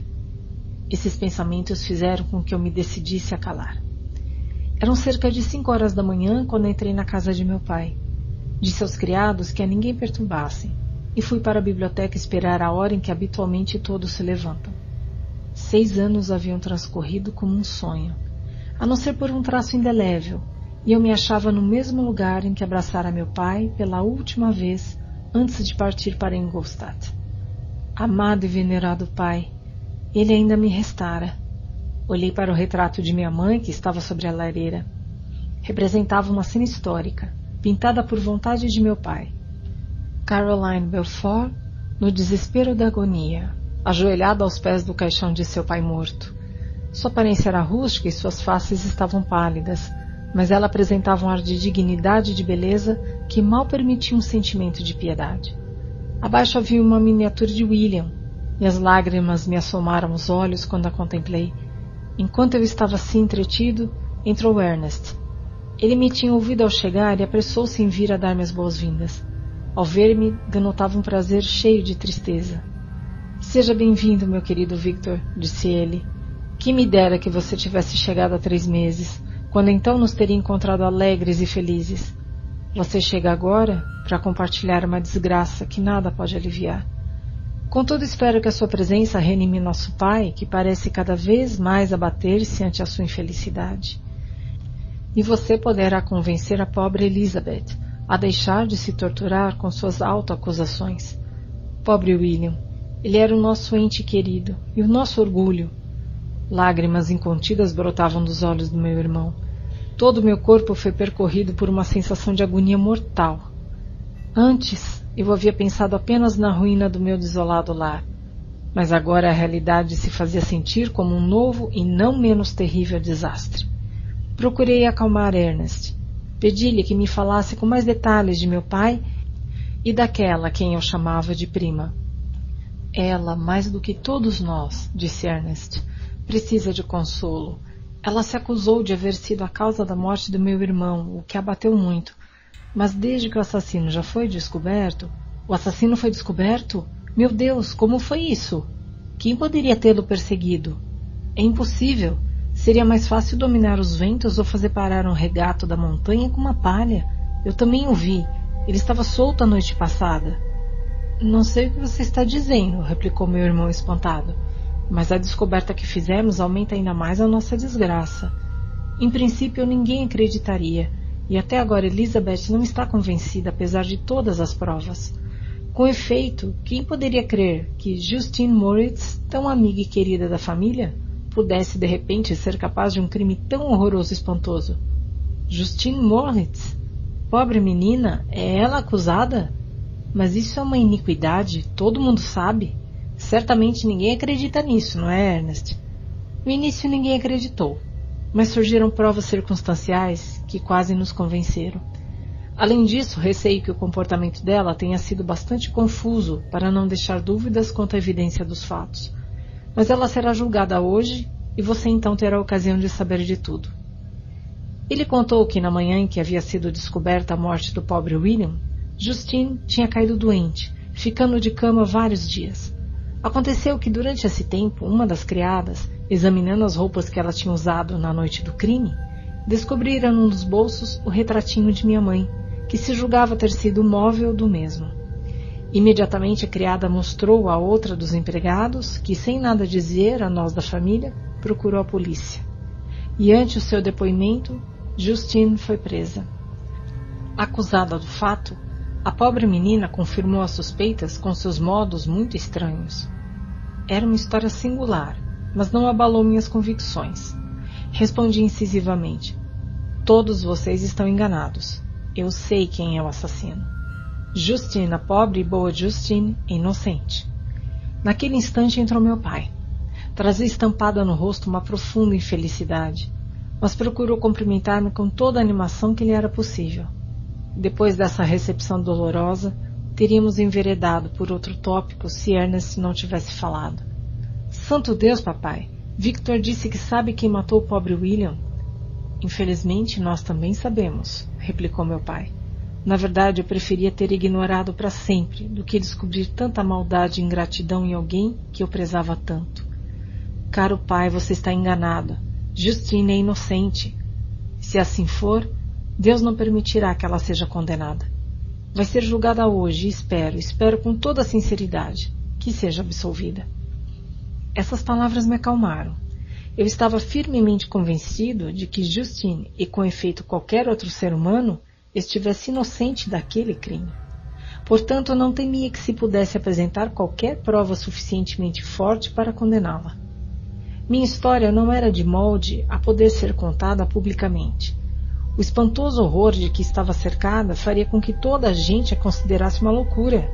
Esses pensamentos fizeram com que eu me decidisse a calar. Eram cerca de cinco horas da manhã quando entrei na casa de meu pai. Disse aos criados que a ninguém perturbassem e fui para a biblioteca esperar a hora em que habitualmente todos se levantam. Seis anos haviam transcorrido como um sonho, a não ser por um traço indelével, e eu me achava no mesmo lugar em que abraçara meu pai pela última vez antes de partir para Ingolstadt. Amado e venerado pai, ele ainda me restara. Olhei para o retrato de minha mãe que estava sobre a lareira. Representava uma cena histórica, pintada por vontade de meu pai. Caroline Belfort, no desespero da agonia, ajoelhada aos pés do caixão de seu pai morto. Sua aparência era rústica e suas faces estavam pálidas, mas ela apresentava um ar de dignidade e de beleza que mal permitia um sentimento de piedade. Abaixo havia uma miniatura de William, e as lágrimas me assomaram os olhos quando a contemplei. Enquanto eu estava assim entretido, entrou Ernest. Ele me tinha ouvido ao chegar e apressou-se em vir a dar-me as boas-vindas. Ao ver-me, denotava um prazer cheio de tristeza. Seja bem-vindo, meu querido Victor, disse ele. Que me dera que você tivesse chegado há três meses, quando então nos teria encontrado alegres e felizes. Você chega agora para compartilhar uma desgraça que nada pode aliviar. Contudo, espero que a sua presença reanime nosso pai, que parece cada vez mais abater-se ante a sua infelicidade. E você poderá convencer a pobre Elizabeth a deixar de se torturar com suas autoacusações. Pobre William, ele era o nosso ente querido e o nosso orgulho. Lágrimas incontidas brotavam dos olhos do meu irmão. Todo o meu corpo foi percorrido por uma sensação de agonia mortal. Antes, eu havia pensado apenas na ruína do meu desolado lar, mas agora a realidade se fazia sentir como um novo e não menos terrível desastre. Procurei acalmar Ernest. Pedi-lhe que me falasse com mais detalhes de meu pai e daquela quem eu chamava de prima. Ela, mais do que todos nós, disse Ernest, precisa de consolo. Ela se acusou de haver sido a causa da morte do meu irmão, o que abateu muito. Mas desde que o assassino já foi descoberto. O assassino foi descoberto? Meu Deus, como foi isso? Quem poderia tê-lo perseguido? É impossível. Seria mais fácil dominar os ventos ou fazer parar um regato da montanha com uma palha. Eu também o vi. Ele estava solto a noite passada. Não sei o que você está dizendo, replicou meu irmão espantado. Mas a descoberta que fizemos aumenta ainda mais a nossa desgraça. Em princípio, ninguém acreditaria, e até agora Elizabeth não está convencida, apesar de todas as provas. Com efeito, quem poderia crer que Justine Moritz, tão amiga e querida da família, pudesse de repente ser capaz de um crime tão horroroso e espantoso? Justine Moritz? Pobre menina, é ela acusada? Mas isso é uma iniquidade, todo mundo sabe. Certamente ninguém acredita nisso, não é, Ernest? No início ninguém acreditou, mas surgiram provas circunstanciais que quase nos convenceram. Além disso, receio que o comportamento dela tenha sido bastante confuso para não deixar dúvidas quanto à evidência dos fatos. Mas ela será julgada hoje e você então terá a ocasião de saber de tudo. Ele contou que na manhã em que havia sido descoberta a morte do pobre William, Justine tinha caído doente, ficando de cama vários dias. Aconteceu que durante esse tempo, uma das criadas, examinando as roupas que ela tinha usado na noite do crime, descobrira num dos bolsos o retratinho de minha mãe, que se julgava ter sido o móvel do mesmo. Imediatamente a criada mostrou a outra dos empregados, que, sem nada dizer a nós da família, procurou a polícia. E ante o seu depoimento, Justine foi presa. Acusada do fato, a pobre menina confirmou as suspeitas com seus modos muito estranhos. Era uma história singular, mas não abalou minhas convicções. Respondi incisivamente: Todos vocês estão enganados. Eu sei quem é o assassino. Justine, a pobre e boa Justine, inocente. Naquele instante entrou meu pai. Trazia estampada no rosto uma profunda infelicidade, mas procurou cumprimentar-me com toda a animação que lhe era possível. Depois dessa recepção dolorosa, teríamos enveredado por outro tópico se Ernest não tivesse falado. Santo Deus, papai! Victor disse que sabe quem matou o pobre William. Infelizmente, nós também sabemos, replicou meu pai. Na verdade, eu preferia ter ignorado para sempre do que descobrir tanta maldade e ingratidão em alguém que eu prezava tanto. Caro pai, você está enganado. Justine é inocente. Se assim for, Deus não permitirá que ela seja condenada. Vai ser julgada hoje espero, espero com toda sinceridade, que seja absolvida. Essas palavras me acalmaram. Eu estava firmemente convencido de que Justine, e com efeito qualquer outro ser humano, estivesse inocente daquele crime. Portanto, não temia que se pudesse apresentar qualquer prova suficientemente forte para condená-la. Minha história não era de molde a poder ser contada publicamente. O espantoso horror de que estava cercada faria com que toda a gente a considerasse uma loucura.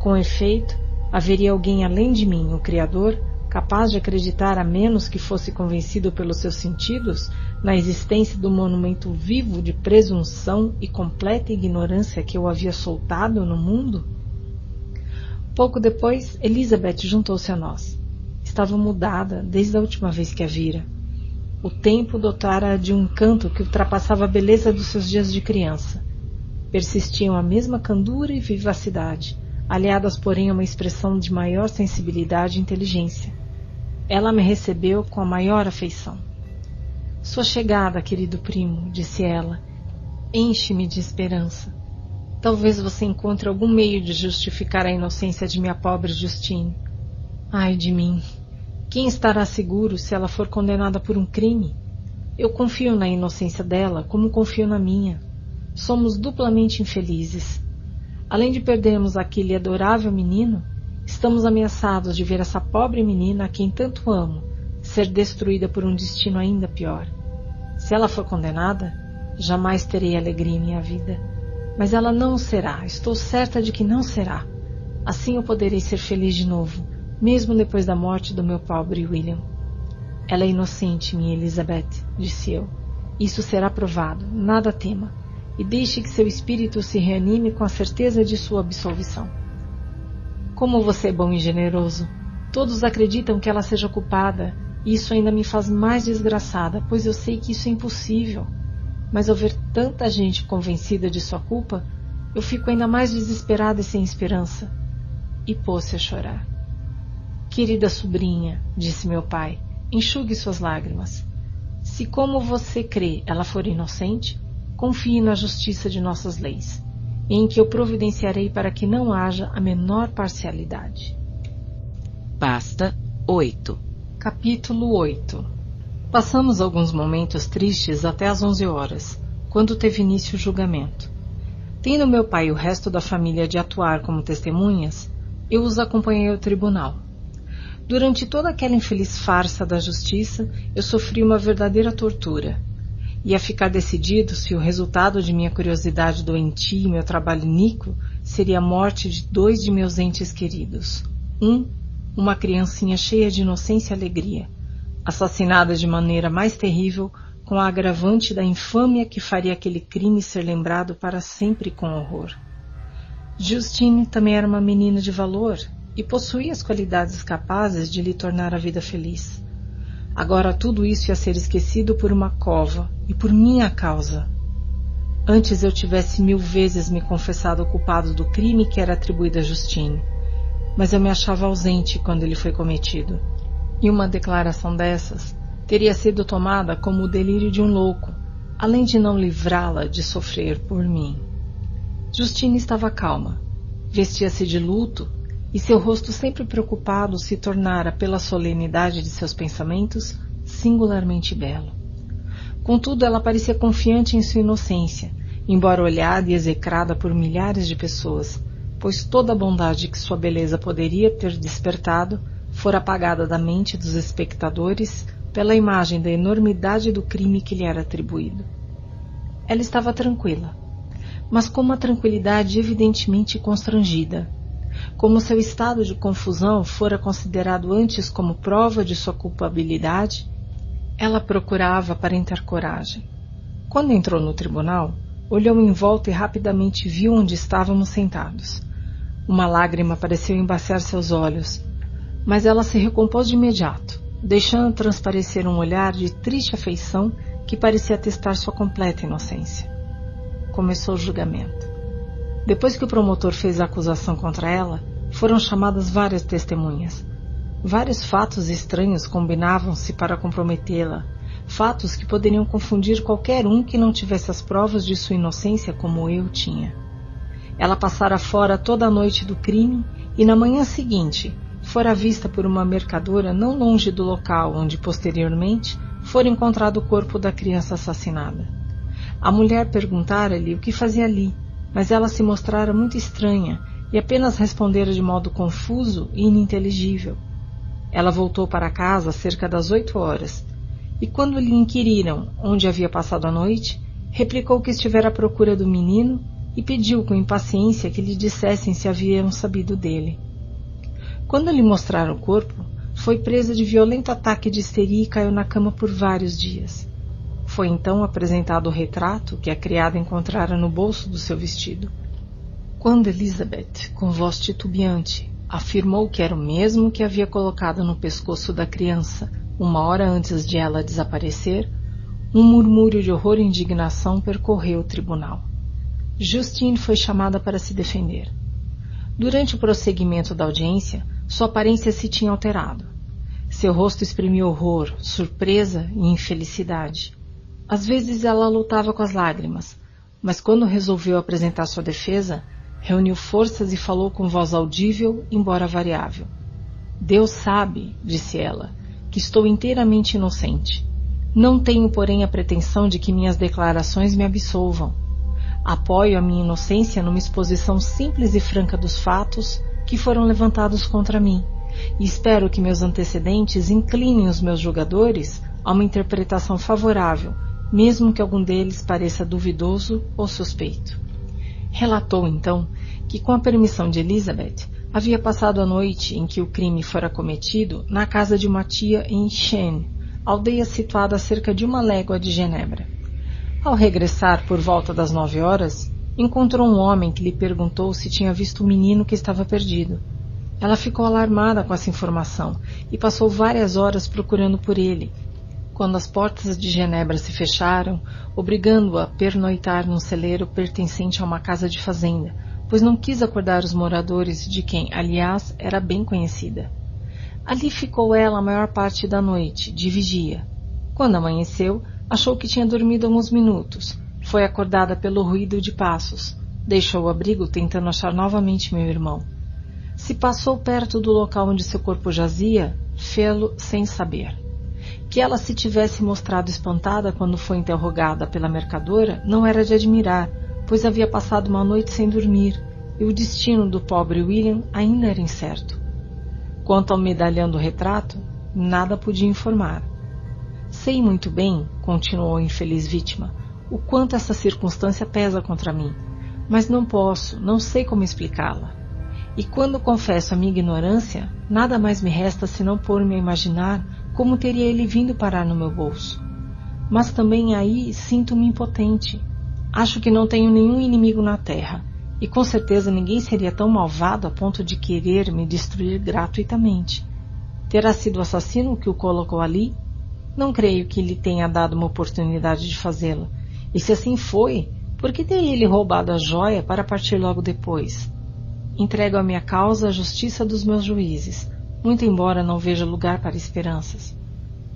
Com efeito, haveria alguém além de mim, o Criador, capaz de acreditar a menos que fosse convencido pelos seus sentidos na existência do monumento vivo de presunção e completa ignorância que eu havia soltado no mundo? Pouco depois, Elizabeth juntou-se a nós. Estava mudada desde a última vez que a vira. O tempo dotara de um encanto que ultrapassava a beleza dos seus dias de criança. Persistiam a mesma candura e vivacidade, aliadas, porém, a uma expressão de maior sensibilidade e inteligência ela me recebeu com a maior afeição. Sua chegada, querido primo, disse ela, enche-me de esperança. Talvez você encontre algum meio de justificar a inocência de minha pobre Justine. Ai de mim! Quem estará seguro se ela for condenada por um crime? Eu confio na inocência dela como confio na minha. Somos duplamente infelizes. Além de perdermos aquele adorável menino, Estamos ameaçados de ver essa pobre menina a quem tanto amo ser destruída por um destino ainda pior. Se ela for condenada, jamais terei alegria em minha vida. Mas ela não será, estou certa de que não será. Assim eu poderei ser feliz de novo, mesmo depois da morte do meu pobre William. Ela é inocente, minha Elizabeth, disse eu. Isso será provado, nada tema, e deixe que seu espírito se reanime com a certeza de sua absolvição. Como você é bom e generoso! Todos acreditam que ela seja culpada, e isso ainda me faz mais desgraçada, pois eu sei que isso é impossível. Mas ao ver tanta gente convencida de sua culpa, eu fico ainda mais desesperada e sem esperança. E pôs-se a chorar. Querida sobrinha, disse meu pai, enxugue suas lágrimas. Se, como você crê, ela for inocente, confie na justiça de nossas leis, em que eu providenciarei para que não haja a menor parcialidade. Pasta 8 Capítulo 8 Passamos alguns momentos tristes até às onze horas, quando teve início o julgamento. Tendo meu pai e o resto da família de atuar como testemunhas, eu os acompanhei ao tribunal. Durante toda aquela infeliz farsa da justiça, eu sofri uma verdadeira tortura. Ia ficar decidido se o resultado de minha curiosidade doentia e meu trabalho iníquo seria a morte de dois de meus entes queridos. Um, uma criancinha cheia de inocência e alegria, assassinada de maneira mais terrível com a agravante da infâmia que faria aquele crime ser lembrado para sempre com horror. Justine também era uma menina de valor e possuía as qualidades capazes de lhe tornar a vida feliz. Agora tudo isso ia ser esquecido por uma cova e por minha causa. Antes eu tivesse mil vezes me confessado culpado do crime que era atribuído a Justine, mas eu me achava ausente quando ele foi cometido. E uma declaração dessas teria sido tomada como o delírio de um louco, além de não livrá-la de sofrer por mim. Justine estava calma, vestia-se de luto e seu rosto sempre preocupado se tornara, pela solenidade de seus pensamentos, singularmente belo. Contudo, ela parecia confiante em sua inocência, embora olhada e execrada por milhares de pessoas, pois toda a bondade que sua beleza poderia ter despertado fora apagada da mente dos espectadores pela imagem da enormidade do crime que lhe era atribuído. Ela estava tranquila, mas com uma tranquilidade evidentemente constrangida, como seu estado de confusão fora considerado antes como prova de sua culpabilidade, ela procurava aparentar coragem. Quando entrou no tribunal, olhou em volta e rapidamente viu onde estávamos sentados. Uma lágrima pareceu embaciar seus olhos, mas ela se recompôs de imediato, deixando transparecer um olhar de triste afeição que parecia atestar sua completa inocência. Começou o julgamento. Depois que o promotor fez a acusação contra ela, foram chamadas várias testemunhas. Vários fatos estranhos combinavam-se para comprometê-la, fatos que poderiam confundir qualquer um que não tivesse as provas de sua inocência como eu tinha. Ela passara fora toda a noite do crime e na manhã seguinte fora vista por uma mercadora não longe do local onde posteriormente fora encontrado o corpo da criança assassinada. A mulher perguntara-lhe o que fazia ali mas ela se mostrara muito estranha e apenas respondera de modo confuso e ininteligível. Ela voltou para casa cerca das oito horas e, quando lhe inquiriram onde havia passado a noite, replicou que estivera à procura do menino e pediu com impaciência que lhe dissessem se haviam sabido dele. Quando lhe mostraram o corpo, foi presa de violento ataque de histeria e caiu na cama por vários dias. Foi então apresentado o retrato que a criada encontrara no bolso do seu vestido. Quando Elizabeth, com voz titubeante, afirmou que era o mesmo que havia colocado no pescoço da criança uma hora antes de ela desaparecer, um murmúrio de horror e indignação percorreu o tribunal. Justine foi chamada para se defender. Durante o prosseguimento da audiência, sua aparência se tinha alterado. Seu rosto exprimia horror, surpresa e infelicidade. Às vezes ela lutava com as lágrimas, mas quando resolveu apresentar sua defesa, reuniu forças e falou com voz audível, embora variável. Deus sabe, disse ela, que estou inteiramente inocente. Não tenho, porém, a pretensão de que minhas declarações me absolvam. Apoio a minha inocência numa exposição simples e franca dos fatos que foram levantados contra mim, e espero que meus antecedentes inclinem os meus julgadores a uma interpretação favorável mesmo que algum deles pareça duvidoso ou suspeito. Relatou então que, com a permissão de Elizabeth, havia passado a noite em que o crime fora cometido na casa de uma tia em Chêne, aldeia situada a cerca de uma légua de Genebra, Ao regressar por volta das nove horas, encontrou um homem que lhe perguntou se tinha visto o menino que estava perdido. Ela ficou alarmada com essa informação e passou várias horas procurando por ele. Quando as portas de Genebra se fecharam, obrigando-a a pernoitar num celeiro pertencente a uma casa de fazenda, pois não quis acordar os moradores de quem, aliás, era bem conhecida. Ali ficou ela a maior parte da noite, de vigia. Quando amanheceu, achou que tinha dormido alguns minutos. Foi acordada pelo ruído de passos. Deixou o abrigo tentando achar novamente meu irmão. Se passou perto do local onde seu corpo jazia, fê-lo sem saber. Que ela se tivesse mostrado espantada quando foi interrogada pela mercadora não era de admirar, pois havia passado uma noite sem dormir e o destino do pobre William ainda era incerto. Quanto ao medalhão do retrato, nada podia informar. Sei muito bem, continuou a infeliz vítima, o quanto essa circunstância pesa contra mim, mas não posso, não sei como explicá-la. E quando confesso a minha ignorância, nada mais me resta senão pôr-me a imaginar como teria ele vindo parar no meu bolso. Mas também aí sinto-me impotente. Acho que não tenho nenhum inimigo na terra, e com certeza ninguém seria tão malvado a ponto de querer me destruir gratuitamente. Terá sido o assassino que o colocou ali? Não creio que lhe tenha dado uma oportunidade de fazê-lo. E se assim foi, por que teria ele roubado a joia para partir logo depois? Entrego a minha causa à justiça dos meus juízes, muito embora não veja lugar para esperanças.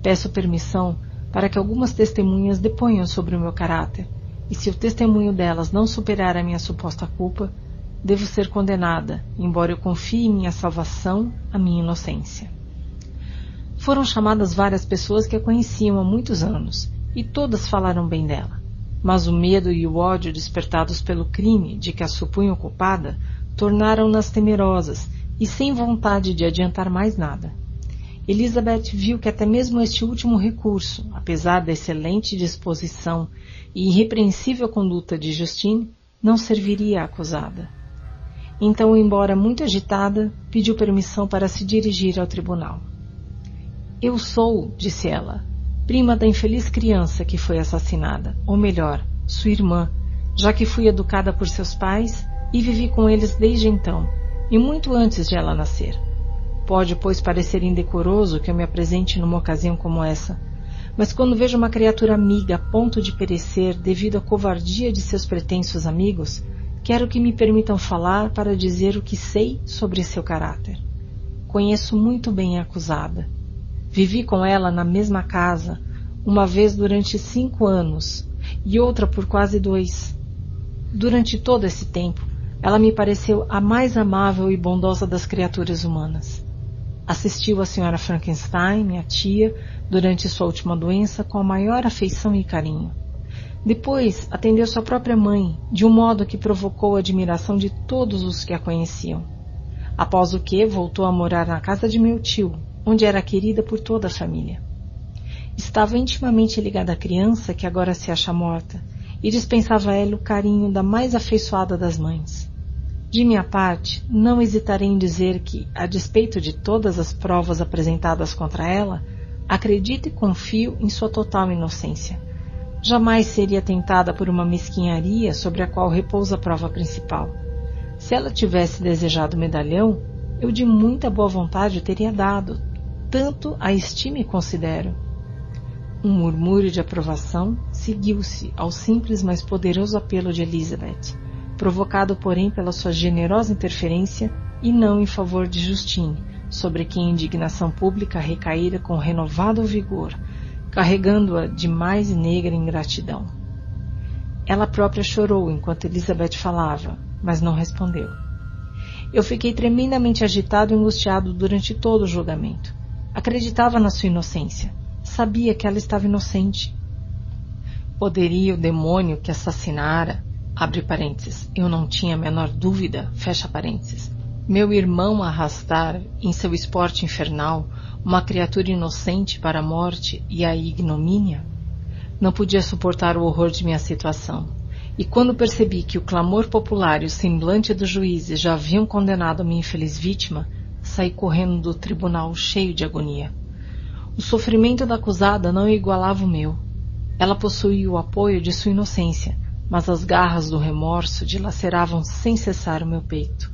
Peço permissão para que algumas testemunhas deponham sobre o meu caráter, e se o testemunho delas não superar a minha suposta culpa, devo ser condenada, embora eu confie em minha salvação, a minha inocência. Foram chamadas várias pessoas que a conheciam há muitos anos, e todas falaram bem dela. Mas o medo e o ódio despertados pelo crime de que a supunham culpada tornaram-nas temerosas e sem vontade de adiantar mais nada. Elizabeth viu que até mesmo este último recurso, apesar da excelente disposição e irrepreensível conduta de Justine, não serviria à acusada. Então, embora muito agitada, pediu permissão para se dirigir ao tribunal. Eu sou, disse ela, prima da infeliz criança que foi assassinada, ou melhor, sua irmã, já que fui educada por seus pais e vivi com eles desde então, e muito antes de ela nascer. Pode, pois, parecer indecoroso que eu me apresente numa ocasião como essa, mas quando vejo uma criatura amiga a ponto de perecer devido à covardia de seus pretensos amigos, quero que me permitam falar para dizer o que sei sobre seu caráter. Conheço muito bem a acusada. Vivi com ela na mesma casa, uma vez durante cinco anos e outra por quase dois. Durante todo esse tempo, ela me pareceu a mais amável e bondosa das criaturas humanas. Assistiu a senhora Frankenstein, minha tia, durante sua última doença com a maior afeição e carinho. Depois atendeu sua própria mãe, de um modo que provocou a admiração de todos os que a conheciam. Após o que, voltou a morar na casa de meu tio, onde era querida por toda a família. Estava intimamente ligada à criança que agora se acha morta e dispensava a ela o carinho da mais afeiçoada das mães. De minha parte, não hesitarei em dizer que, a despeito de todas as provas apresentadas contra ela, acredito e confio em sua total inocência. Jamais seria tentada por uma mesquinharia sobre a qual repousa a prova principal. Se ela tivesse desejado o medalhão, eu de muita boa vontade teria dado, tanto a estima e considero. Um murmúrio de aprovação seguiu-se ao simples mas poderoso apelo de Elizabeth provocado, porém, pela sua generosa interferência e não em favor de Justine, sobre quem a indignação pública recaíra com renovado vigor, carregando-a de mais negra ingratidão. Ela própria chorou enquanto Elizabeth falava, mas não respondeu. Eu fiquei tremendamente agitado e angustiado durante todo o julgamento. Acreditava na sua inocência. Sabia que ela estava inocente. Poderia o demônio que assassinara abre parênteses, eu não tinha a menor dúvida, fecha parênteses, meu irmão arrastar em seu esporte infernal uma criatura inocente para a morte e a ignomínia? Não podia suportar o horror de minha situação. E quando percebi que o clamor popular e o semblante dos juízes já haviam condenado a minha infeliz vítima, saí correndo do tribunal cheio de agonia. O sofrimento da acusada não igualava o meu. Ela possuía o apoio de sua inocência, mas as garras do remorso dilaceravam sem cessar o meu peito.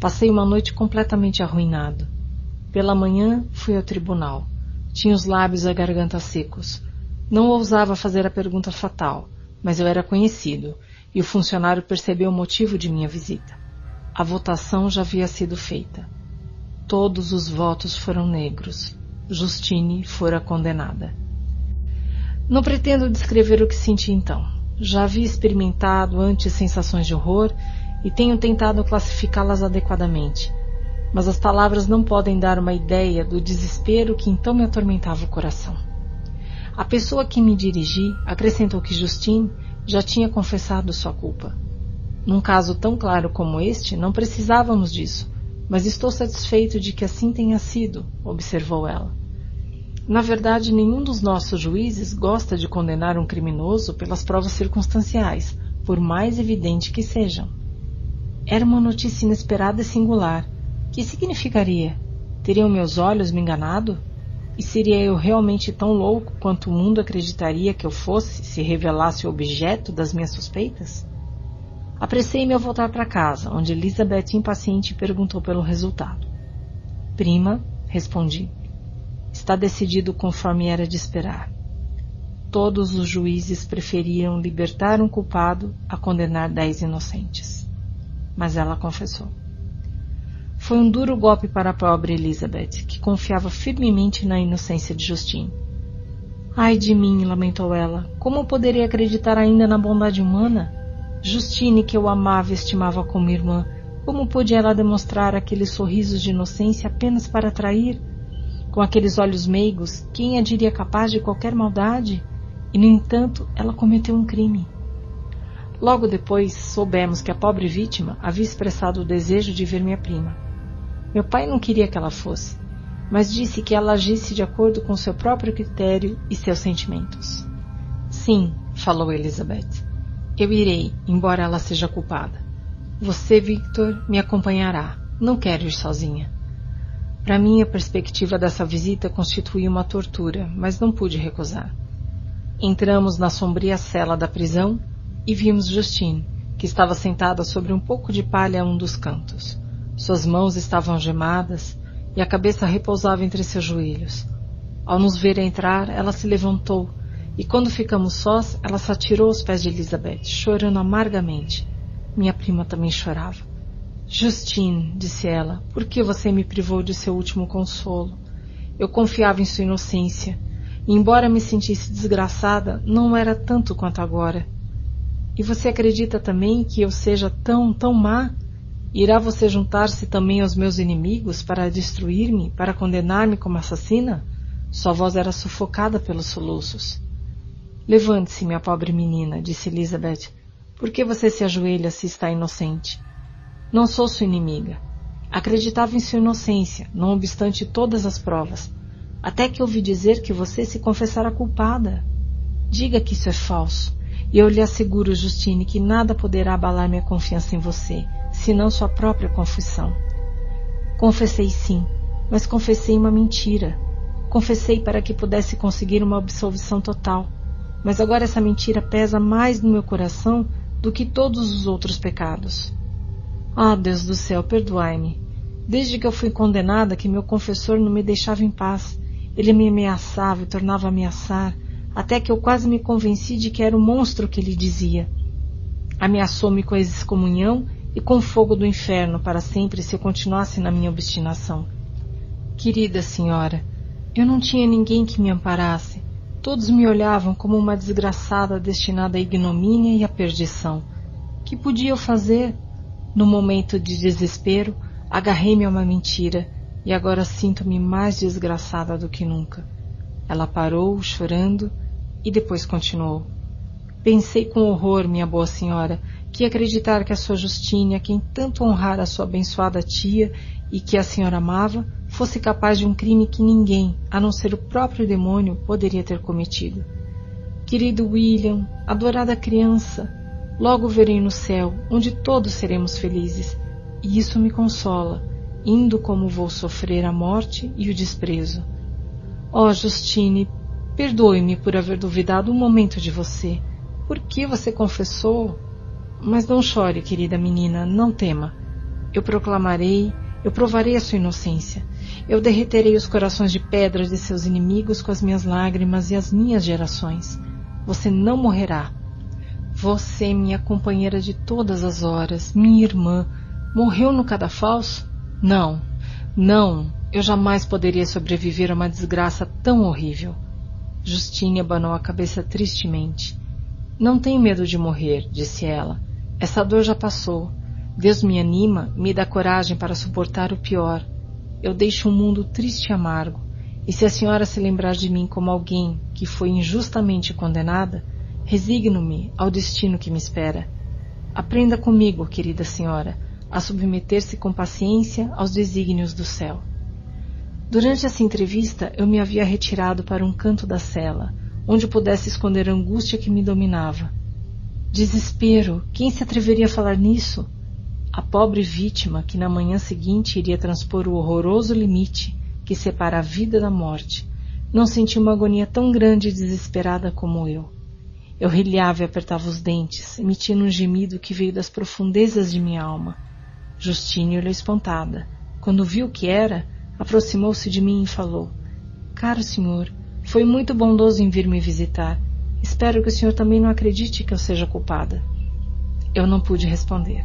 Passei uma noite completamente arruinado. Pela manhã fui ao tribunal. Tinha os lábios e a garganta secos. Não ousava fazer a pergunta fatal, mas eu era conhecido e o funcionário percebeu o motivo de minha visita. A votação já havia sido feita. Todos os votos foram negros. Justine fora condenada. Não pretendo descrever o que senti então. Já havia experimentado antes sensações de horror e tenho tentado classificá-las adequadamente, mas as palavras não podem dar uma ideia do desespero que então me atormentava o coração. A pessoa que me dirigi acrescentou que Justine já tinha confessado sua culpa. Num caso tão claro como este, não precisávamos disso, mas estou satisfeito de que assim tenha sido, observou ela. Na verdade, nenhum dos nossos juízes gosta de condenar um criminoso pelas provas circunstanciais, por mais evidente que sejam. Era uma notícia inesperada e singular. Que significaria? Teriam meus olhos me enganado? E seria eu realmente tão louco quanto o mundo acreditaria que eu fosse se revelasse o objeto das minhas suspeitas? Apressei-me a voltar para casa, onde Elizabeth, impaciente, perguntou pelo resultado. Prima, respondi, está decidido conforme era de esperar. Todos os juízes preferiam libertar um culpado a condenar dez inocentes. Mas ela confessou. Foi um duro golpe para a pobre Elizabeth, que confiava firmemente na inocência de Justine. Ai de mim, lamentou ela, como poderia acreditar ainda na bondade humana? Justine, que eu amava e estimava como irmã, como podia ela demonstrar aqueles sorrisos de inocência apenas para atrair? Com aqueles olhos meigos, quem a diria capaz de qualquer maldade? E, no entanto, ela cometeu um crime. Logo depois, soubemos que a pobre vítima havia expressado o desejo de ver minha prima. Meu pai não queria que ela fosse, mas disse que ela agisse de acordo com seu próprio critério e seus sentimentos. Sim, falou Elizabeth. Eu irei, embora ela seja culpada. Você, Victor, me acompanhará. Não quero ir sozinha. Para mim, a perspectiva dessa visita constituía uma tortura, mas não pude recusar. Entramos na sombria cela da prisão e vimos Justine, que estava sentada sobre um pouco de palha a um dos cantos. Suas mãos estavam gemadas e a cabeça repousava entre seus joelhos. Ao nos ver entrar, ela se levantou e, quando ficamos sós, ela se atirou aos pés de Elizabeth, chorando amargamente. Minha prima também chorava. Justine, disse ela, por que você me privou de seu último consolo? Eu confiava em sua inocência, e, embora me sentisse desgraçada, não era tanto quanto agora. E você acredita também que eu seja tão, tão má? Irá você juntar-se também aos meus inimigos para destruir-me, para condenar-me como assassina? Sua voz era sufocada pelos soluços. Levante-se, minha pobre menina, disse Elizabeth. Por que você se ajoelha se está inocente? Não sou sua inimiga. Acreditava em sua inocência, não obstante todas as provas, até que ouvi dizer que você se confessara culpada. Diga que isso é falso, e eu lhe asseguro, Justine, que nada poderá abalar minha confiança em você senão sua própria confissão. Confessei sim, mas confessei uma mentira. Confessei para que pudesse conseguir uma absolvição total. Mas agora essa mentira pesa mais no meu coração do que todos os outros pecados. Ah, Deus do céu, perdoai-me. Desde que eu fui condenada, que meu confessor não me deixava em paz. Ele me ameaçava e tornava a ameaçar, até que eu quase me convenci de que era o monstro que ele dizia. Ameaçou-me com a excomunhão e com fogo do inferno para sempre se eu continuasse na minha obstinação. Querida senhora, eu não tinha ninguém que me amparasse. Todos me olhavam como uma desgraçada destinada à ignomínia e à perdição. Que podia eu fazer? No momento de desespero, agarrei-me a uma mentira e agora sinto-me mais desgraçada do que nunca. Ela parou, chorando, e depois continuou. Pensei com horror, minha boa senhora, que acreditar que a sua Justine, a quem tanto honrara a sua abençoada tia e que a senhora amava, fosse capaz de um crime que ninguém, a não ser o próprio demônio, poderia ter cometido. Querido William, adorada criança, logo verei no céu, onde todos seremos felizes, e isso me consola, indo como vou sofrer a morte e o desprezo. Ó oh, Justine, Perdoe-me por haver duvidado um momento de você. Por que você confessou? Mas não chore, querida menina, não tema. Eu proclamarei, eu provarei a sua inocência. Eu derreterei os corações de pedra de seus inimigos com as minhas lágrimas e as minhas gerações. Você não morrerá. Você, minha companheira de todas as horas, minha irmã, morreu no cadafalso? Não, não, eu jamais poderia sobreviver a uma desgraça tão horrível. Justine abanou a cabeça tristemente. Não tenho medo de morrer, disse ela. Essa dor já passou. Deus me anima, me dá coragem para suportar o pior. Eu deixo um mundo triste e amargo, e se a senhora se lembrar de mim como alguém que foi injustamente condenada, resigno-me ao destino que me espera. Aprenda comigo, querida senhora, a submeter-se com paciência aos desígnios do céu. Durante essa entrevista, eu me havia retirado para um canto da cela, onde pudesse esconder a angústia que me dominava. Desespero! Quem se atreveria a falar nisso? A pobre vítima que na manhã seguinte iria transpor o horroroso limite que separa a vida da morte, não sentiu uma agonia tão grande e desesperada como eu. Eu rilhava e apertava os dentes, emitindo um gemido que veio das profundezas de minha alma. Justine olhou espantada. Quando viu o que era, aproximou-se de mim e falou: Caro senhor, foi muito bondoso em vir me visitar. Espero que o senhor também não acredite que eu seja culpada. Eu não pude responder.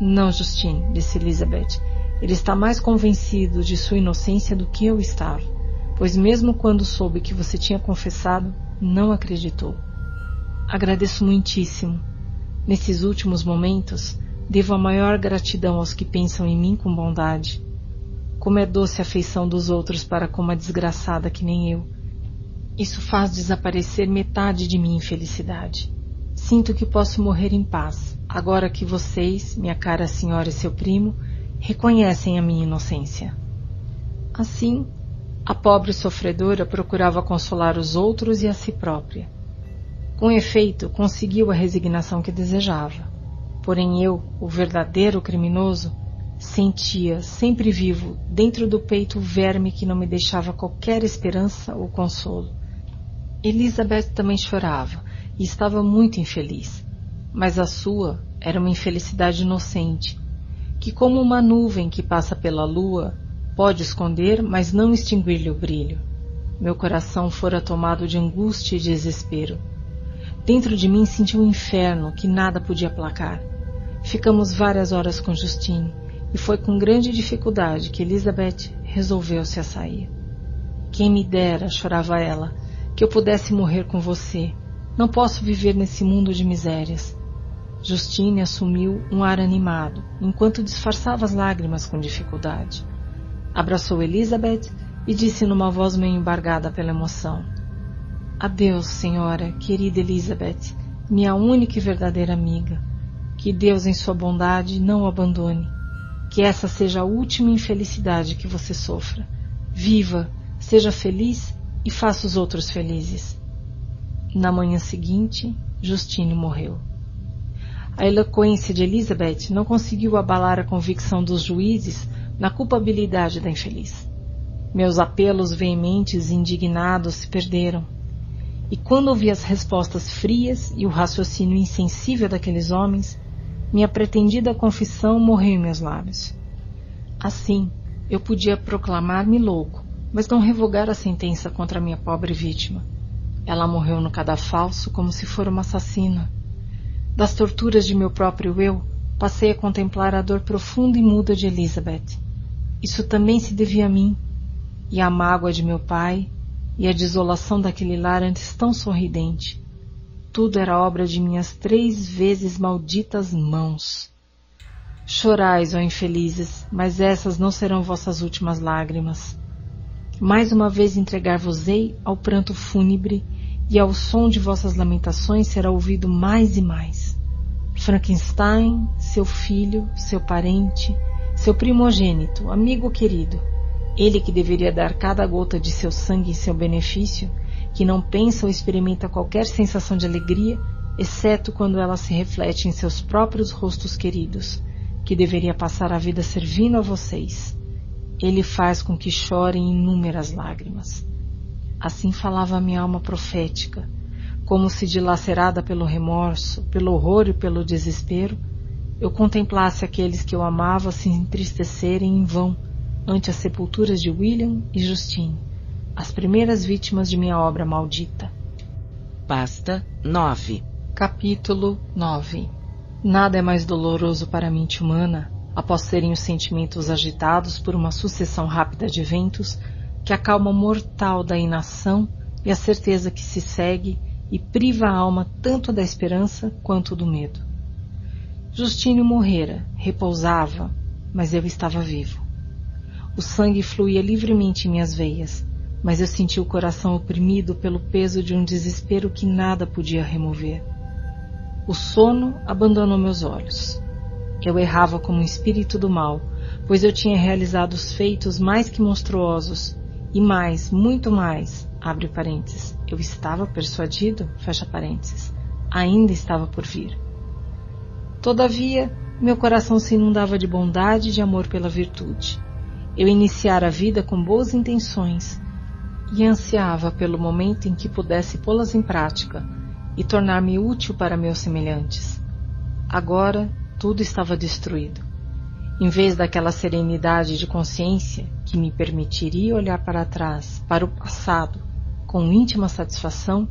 Não, Justine, disse Elizabeth. Ele está mais convencido de sua inocência do que eu estava, pois mesmo quando soube que você tinha confessado, não acreditou. Agradeço muitíssimo. Nesses últimos momentos, devo a maior gratidão aos que pensam em mim com bondade. Como é doce a afeição dos outros para com uma desgraçada que nem eu. Isso faz desaparecer metade de minha infelicidade. Sinto que posso morrer em paz, agora que vocês, minha cara senhora e seu primo, reconhecem a minha inocência. Assim, a pobre sofredora procurava consolar os outros e a si própria. Com efeito, conseguiu a resignação que desejava. Porém eu, o verdadeiro criminoso, sentia, sempre vivo, dentro do peito o verme que não me deixava qualquer esperança ou consolo. Elizabeth também chorava, e estava muito infeliz. Mas a sua era uma infelicidade inocente, que, como uma nuvem que passa pela lua, pode esconder, mas não extinguir-lhe o brilho. Meu coração fora tomado de angústia e desespero. Dentro de mim senti um inferno que nada podia aplacar. Ficamos várias horas com Justine, e foi com grande dificuldade que Elizabeth resolveu-se a sair. Quem me dera, chorava ela, que eu pudesse morrer com você, não posso viver nesse mundo de misérias. Justine assumiu um ar animado, enquanto disfarçava as lágrimas com dificuldade. Abraçou Elizabeth e disse numa voz meio embargada pela emoção: Adeus, senhora, querida Elizabeth, minha única e verdadeira amiga. Que Deus, em sua bondade, não o abandone. Que essa seja a última infelicidade que você sofra. Viva, seja feliz e faça os outros felizes. Na manhã seguinte, Justine morreu. A eloquência de Elizabeth não conseguiu abalar a convicção dos juízes na culpabilidade da infeliz. Meus apelos veementes e indignados se perderam. E quando ouvi as respostas frias e o raciocínio insensível daqueles homens, minha pretendida confissão morreu em meus lábios. Assim, eu podia proclamar-me louco, mas não revogar a sentença contra minha pobre vítima ela morreu no cadafalso como se fora uma assassina. Das torturas de meu próprio eu, passei a contemplar a dor profunda e muda de Elizabeth. Isso também se devia a mim, e a mágoa de meu pai, e a desolação daquele lar antes tão sorridente. Tudo era obra de minhas três vezes malditas mãos. Chorais, ó infelizes, mas essas não serão vossas últimas lágrimas mais uma vez entregar-vos-ei ao pranto fúnebre, e ao som de vossas lamentações será ouvido mais e mais. Frankenstein, seu filho, seu parente, seu primogênito, amigo querido, ele que deveria dar cada gota de seu sangue em seu benefício, que não pensa ou experimenta qualquer sensação de alegria, exceto quando ela se reflete em seus próprios rostos queridos, que deveria passar a vida servindo a vocês ele faz com que chorem inúmeras lágrimas. Assim falava a minha alma profética, como se dilacerada pelo remorso, pelo horror e pelo desespero, eu contemplasse aqueles que eu amava se entristecerem em vão ante as sepulturas de William e Justine, as primeiras vítimas de minha obra maldita. Pasta 9 Capítulo 9 Nada é mais doloroso para a mente humana, após serem os sentimentos agitados por uma sucessão rápida de eventos, que a calma mortal da inação e a certeza que se segue e priva a alma tanto da esperança quanto do medo. Justínio morrera, repousava, mas eu estava vivo. O sangue fluía livremente em minhas veias, mas eu senti o coração oprimido pelo peso de um desespero que nada podia remover. O sono abandonou meus olhos. Eu errava como um espírito do mal, pois eu tinha realizado os feitos mais que monstruosos, e mais, muito mais, abre parênteses, eu estava persuadido, fecha parênteses, ainda estava por vir. Todavia, meu coração se inundava de bondade e de amor pela virtude. Eu iniciara a vida com boas intenções e ansiava pelo momento em que pudesse pô-las em prática e tornar-me útil para meus semelhantes. Agora tudo estava destruído. Em vez daquela serenidade de consciência que me permitiria olhar para trás, para o passado, com íntima satisfação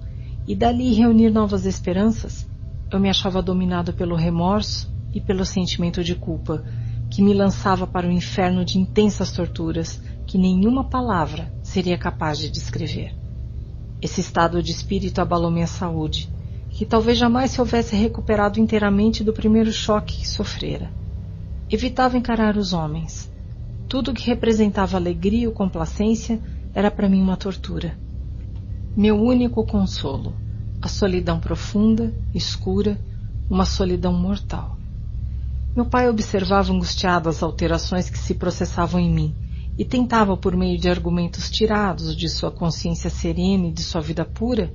e dali reunir novas esperanças, eu me achava dominado pelo remorso e pelo sentimento de culpa, que me lançava para o inferno de intensas torturas que nenhuma palavra seria capaz de descrever. Esse estado de espírito abalou minha saúde, que talvez jamais se houvesse recuperado inteiramente do primeiro choque que sofrera. Evitava encarar os homens. Tudo que representava alegria ou complacência era para mim uma tortura. Meu único consolo, a solidão profunda, escura, uma solidão mortal. Meu pai observava angustiado as alterações que se processavam em mim e tentava, por meio de argumentos tirados de sua consciência serena e de sua vida pura,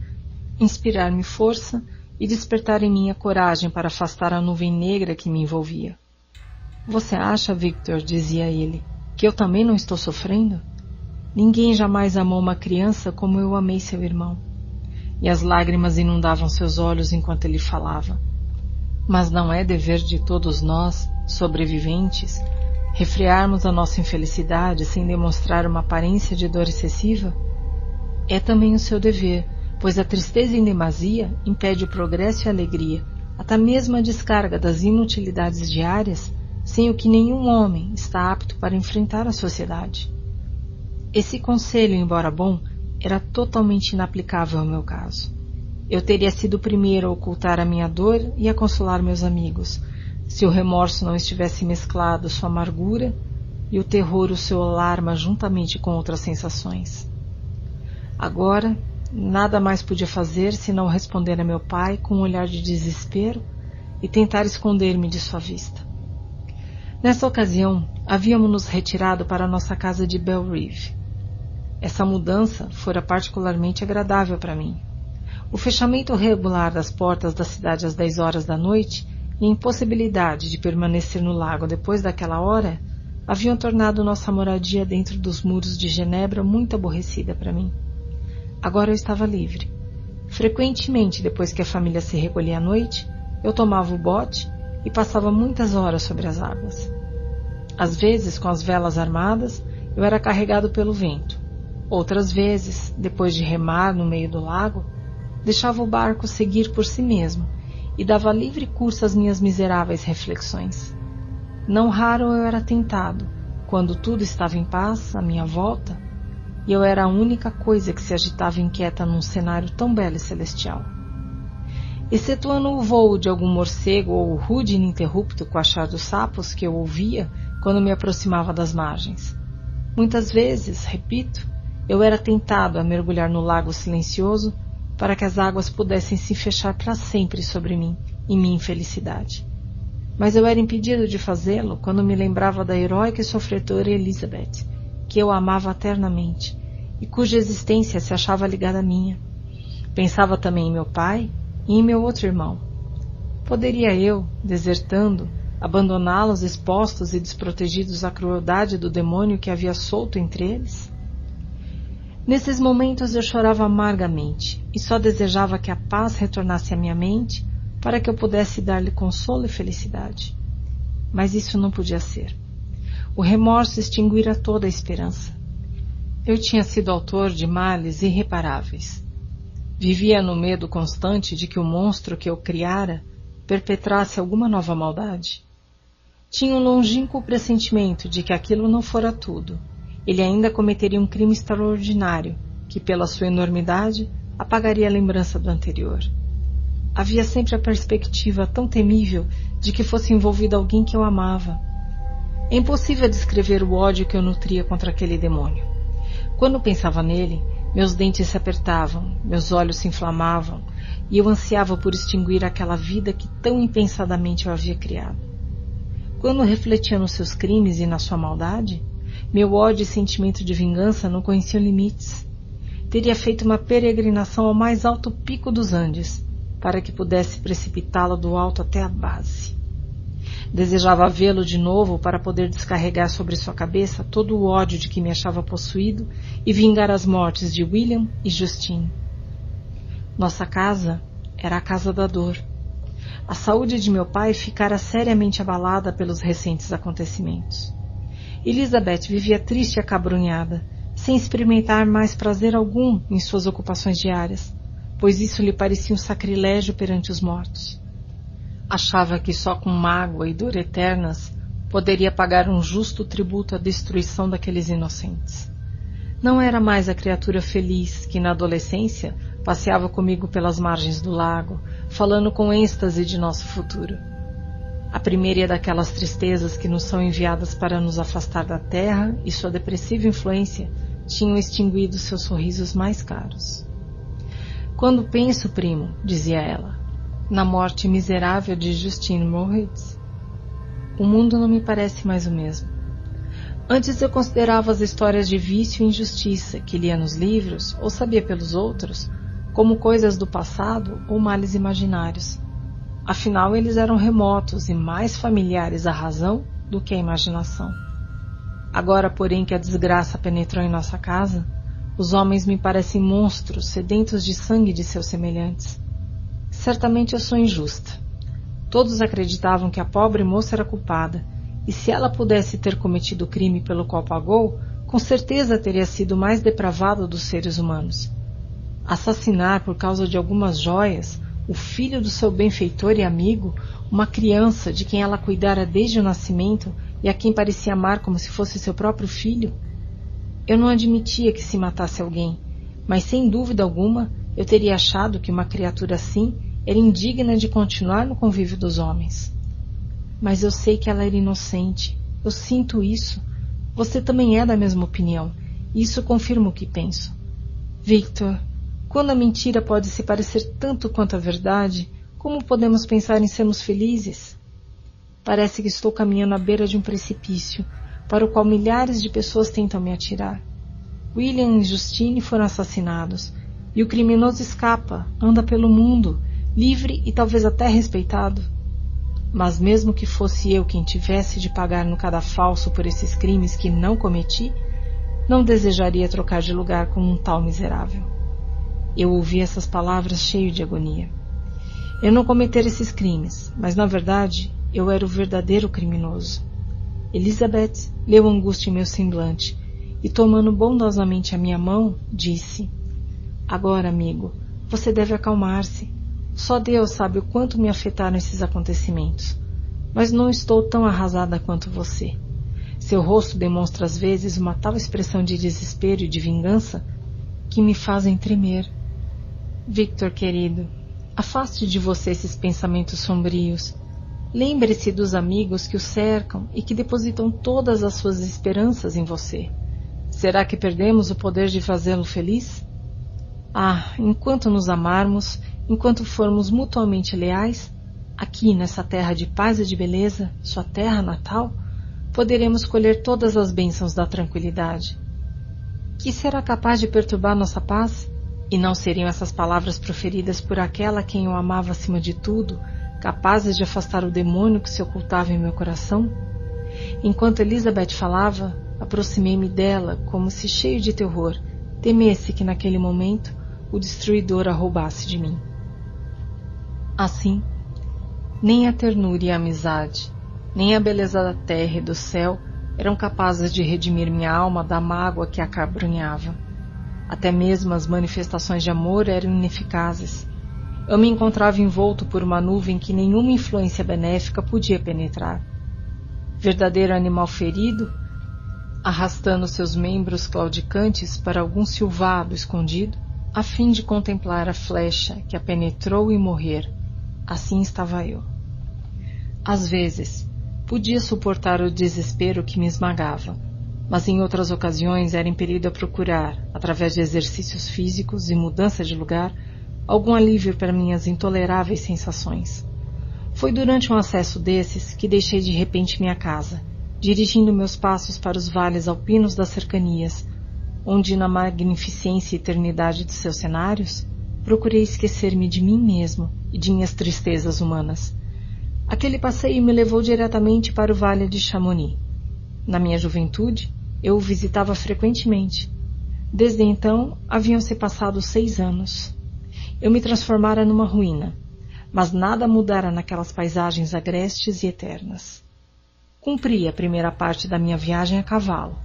inspirar-me força e despertar em mim a coragem para afastar a nuvem negra que me envolvia. Você acha, Victor, dizia ele, que eu também não estou sofrendo? Ninguém jamais amou uma criança como eu amei seu irmão. E as lágrimas inundavam seus olhos enquanto ele falava. Mas não é dever de todos nós, sobreviventes, refrearmos a nossa infelicidade sem demonstrar uma aparência de dor excessiva? É também o seu dever, pois a tristeza em demasia impede o progresso e a alegria, até mesmo a descarga das inutilidades diárias, sem o que nenhum homem está apto para enfrentar a sociedade. Esse conselho, embora bom, era totalmente inaplicável ao meu caso. Eu teria sido o primeiro a ocultar a minha dor e a consolar meus amigos, se o remorso não estivesse mesclado sua amargura e o terror o seu alarma juntamente com outras sensações. Agora, nada mais podia fazer senão responder a meu pai com um olhar de desespero e tentar esconder-me de sua vista. Nessa ocasião, havíamos nos retirado para nossa casa de Bell Reeve. Essa mudança fora particularmente agradável para mim. O fechamento regular das portas da cidade às 10 horas da noite e a impossibilidade de permanecer no lago depois daquela hora haviam tornado nossa moradia dentro dos muros de Genebra muito aborrecida para mim. Agora eu estava livre. Frequentemente, depois que a família se recolhia à noite, eu tomava o bote e passava muitas horas sobre as águas. Às vezes, com as velas armadas, eu era carregado pelo vento. Outras vezes, depois de remar no meio do lago, deixava o barco seguir por si mesmo e dava livre curso às minhas miseráveis reflexões. Não raro eu era tentado, quando tudo estava em paz à minha volta, e eu era a única coisa que se agitava inquieta num cenário tão belo e celestial. Excetuando o voo de algum morcego ou o rude ininterrupto coachar dos sapos que eu ouvia quando me aproximava das margens. Muitas vezes, repito, eu era tentado a mergulhar no lago silencioso para que as águas pudessem se fechar para sempre sobre mim e minha infelicidade. Mas eu era impedido de fazê-lo quando me lembrava da heróica e sofredora Elizabeth, que eu amava eternamente e cuja existência se achava ligada à minha. Pensava também em meu pai e em meu outro irmão. Poderia eu, desertando, abandoná-los expostos e desprotegidos à crueldade do demônio que havia solto entre eles? Nesses momentos eu chorava amargamente e só desejava que a paz retornasse à minha mente para que eu pudesse dar-lhe consolo e felicidade. Mas isso não podia ser. O remorso extinguira toda a esperança. Eu tinha sido autor de males irreparáveis. Vivia no medo constante de que o monstro que eu criara perpetrasse alguma nova maldade. Tinha um longínquo pressentimento de que aquilo não fora tudo. Ele ainda cometeria um crime extraordinário, que, pela sua enormidade, apagaria a lembrança do anterior. Havia sempre a perspectiva tão temível de que fosse envolvido alguém que eu amava. É impossível descrever o ódio que eu nutria contra aquele demônio. Quando pensava nele, meus dentes se apertavam, meus olhos se inflamavam, e eu ansiava por extinguir aquela vida que tão impensadamente eu havia criado. Quando refletia nos seus crimes e na sua maldade, meu ódio e sentimento de vingança não conheciam limites. Teria feito uma peregrinação ao mais alto pico dos Andes, para que pudesse precipitá-lo do alto até a base. Desejava vê-lo de novo para poder descarregar sobre sua cabeça todo o ódio de que me achava possuído e vingar as mortes de William e Justine. Nossa casa era a casa da dor. A saúde de meu pai ficara seriamente abalada pelos recentes acontecimentos. Elizabeth vivia triste e acabrunhada, sem experimentar mais prazer algum em suas ocupações diárias, pois isso lhe parecia um sacrilégio perante os mortos. Achava que só com mágoa e dor eternas poderia pagar um justo tributo à destruição daqueles inocentes. Não era mais a criatura feliz que na adolescência Passeava comigo pelas margens do lago, falando com êxtase de nosso futuro. A primeira é daquelas tristezas que nos são enviadas para nos afastar da terra e sua depressiva influência tinham extinguido seus sorrisos mais caros. Quando penso, primo, dizia ela, na morte miserável de Justine Moritz, o mundo não me parece mais o mesmo. Antes eu considerava as histórias de vício e injustiça que lia nos livros ou sabia pelos outros como coisas do passado ou males imaginários. Afinal, eles eram remotos e mais familiares à razão do que à imaginação. Agora, porém, que a desgraça penetrou em nossa casa, os homens me parecem monstros sedentos de sangue de seus semelhantes. Certamente eu sou injusta. Todos acreditavam que a pobre moça era culpada, e se ela pudesse ter cometido o crime pelo qual pagou, com certeza teria sido o mais depravado dos seres humanos. Assassinar por causa de algumas joias o filho do seu benfeitor e amigo, uma criança de quem ela cuidara desde o nascimento e a quem parecia amar como se fosse seu próprio filho? Eu não admitia que se matasse alguém, mas sem dúvida alguma eu teria achado que uma criatura assim era indigna de continuar no convívio dos homens. Mas eu sei que ela era inocente. Eu sinto isso. Você também é da mesma opinião. Isso confirma o que penso. Victor, quando a mentira pode se parecer tanto quanto a verdade, como podemos pensar em sermos felizes? Parece que estou caminhando à beira de um precipício, para o qual milhares de pessoas tentam me atirar. William e Justine foram assassinados, e o criminoso escapa, anda pelo mundo, livre e talvez até respeitado. Mas mesmo que fosse eu quem tivesse de pagar no cadafalso por esses crimes que não cometi, não desejaria trocar de lugar com um tal miserável. Eu ouvi essas palavras cheio de agonia. Eu não cometera esses crimes, mas na verdade eu era o verdadeiro criminoso. Elizabeth leu angústia em meu semblante e, tomando bondosamente a minha mão, disse: Agora, amigo, você deve acalmar-se. Só Deus sabe o quanto me afetaram esses acontecimentos. Mas não estou tão arrasada quanto você. Seu rosto demonstra às vezes uma tal expressão de desespero e de vingança que me fazem tremer. Victor querido, afaste de você esses pensamentos sombrios. Lembre-se dos amigos que o cercam e que depositam todas as suas esperanças em você. Será que perdemos o poder de fazê-lo feliz? Ah, enquanto nos amarmos, enquanto formos mutuamente leais, aqui nessa terra de paz e de beleza, sua terra natal, poderemos colher todas as bênçãos da tranquilidade. Que será capaz de perturbar nossa paz? E não seriam essas palavras proferidas por aquela quem eu amava acima de tudo, capazes de afastar o demônio que se ocultava em meu coração? Enquanto Elizabeth falava, aproximei-me dela, como se cheio de terror, temesse que naquele momento o destruidor a roubasse de mim. Assim, nem a ternura e a amizade, nem a beleza da terra e do céu eram capazes de redimir minha alma da mágoa que a. Até mesmo as manifestações de amor eram ineficazes. Eu me encontrava envolto por uma nuvem que nenhuma influência benéfica podia penetrar. Verdadeiro animal ferido, arrastando seus membros claudicantes para algum silvado escondido, a fim de contemplar a flecha que a penetrou e morrer. Assim estava eu. Às vezes, podia suportar o desespero que me esmagava, mas em outras ocasiões era impelido a procurar, através de exercícios físicos e mudança de lugar, algum alívio para minhas intoleráveis sensações. Foi durante um acesso desses que deixei de repente minha casa, dirigindo meus passos para os vales alpinos das cercanias, onde, na magnificência e eternidade de seus cenários, procurei esquecer-me de mim mesmo e de minhas tristezas humanas. Aquele passeio me levou diretamente para o Vale de Chamonix. Na minha juventude, eu o visitava frequentemente. Desde então, haviam se passado seis anos. Eu me transformara numa ruína, mas nada mudara naquelas paisagens agrestes e eternas. Cumpri a primeira parte da minha viagem a cavalo.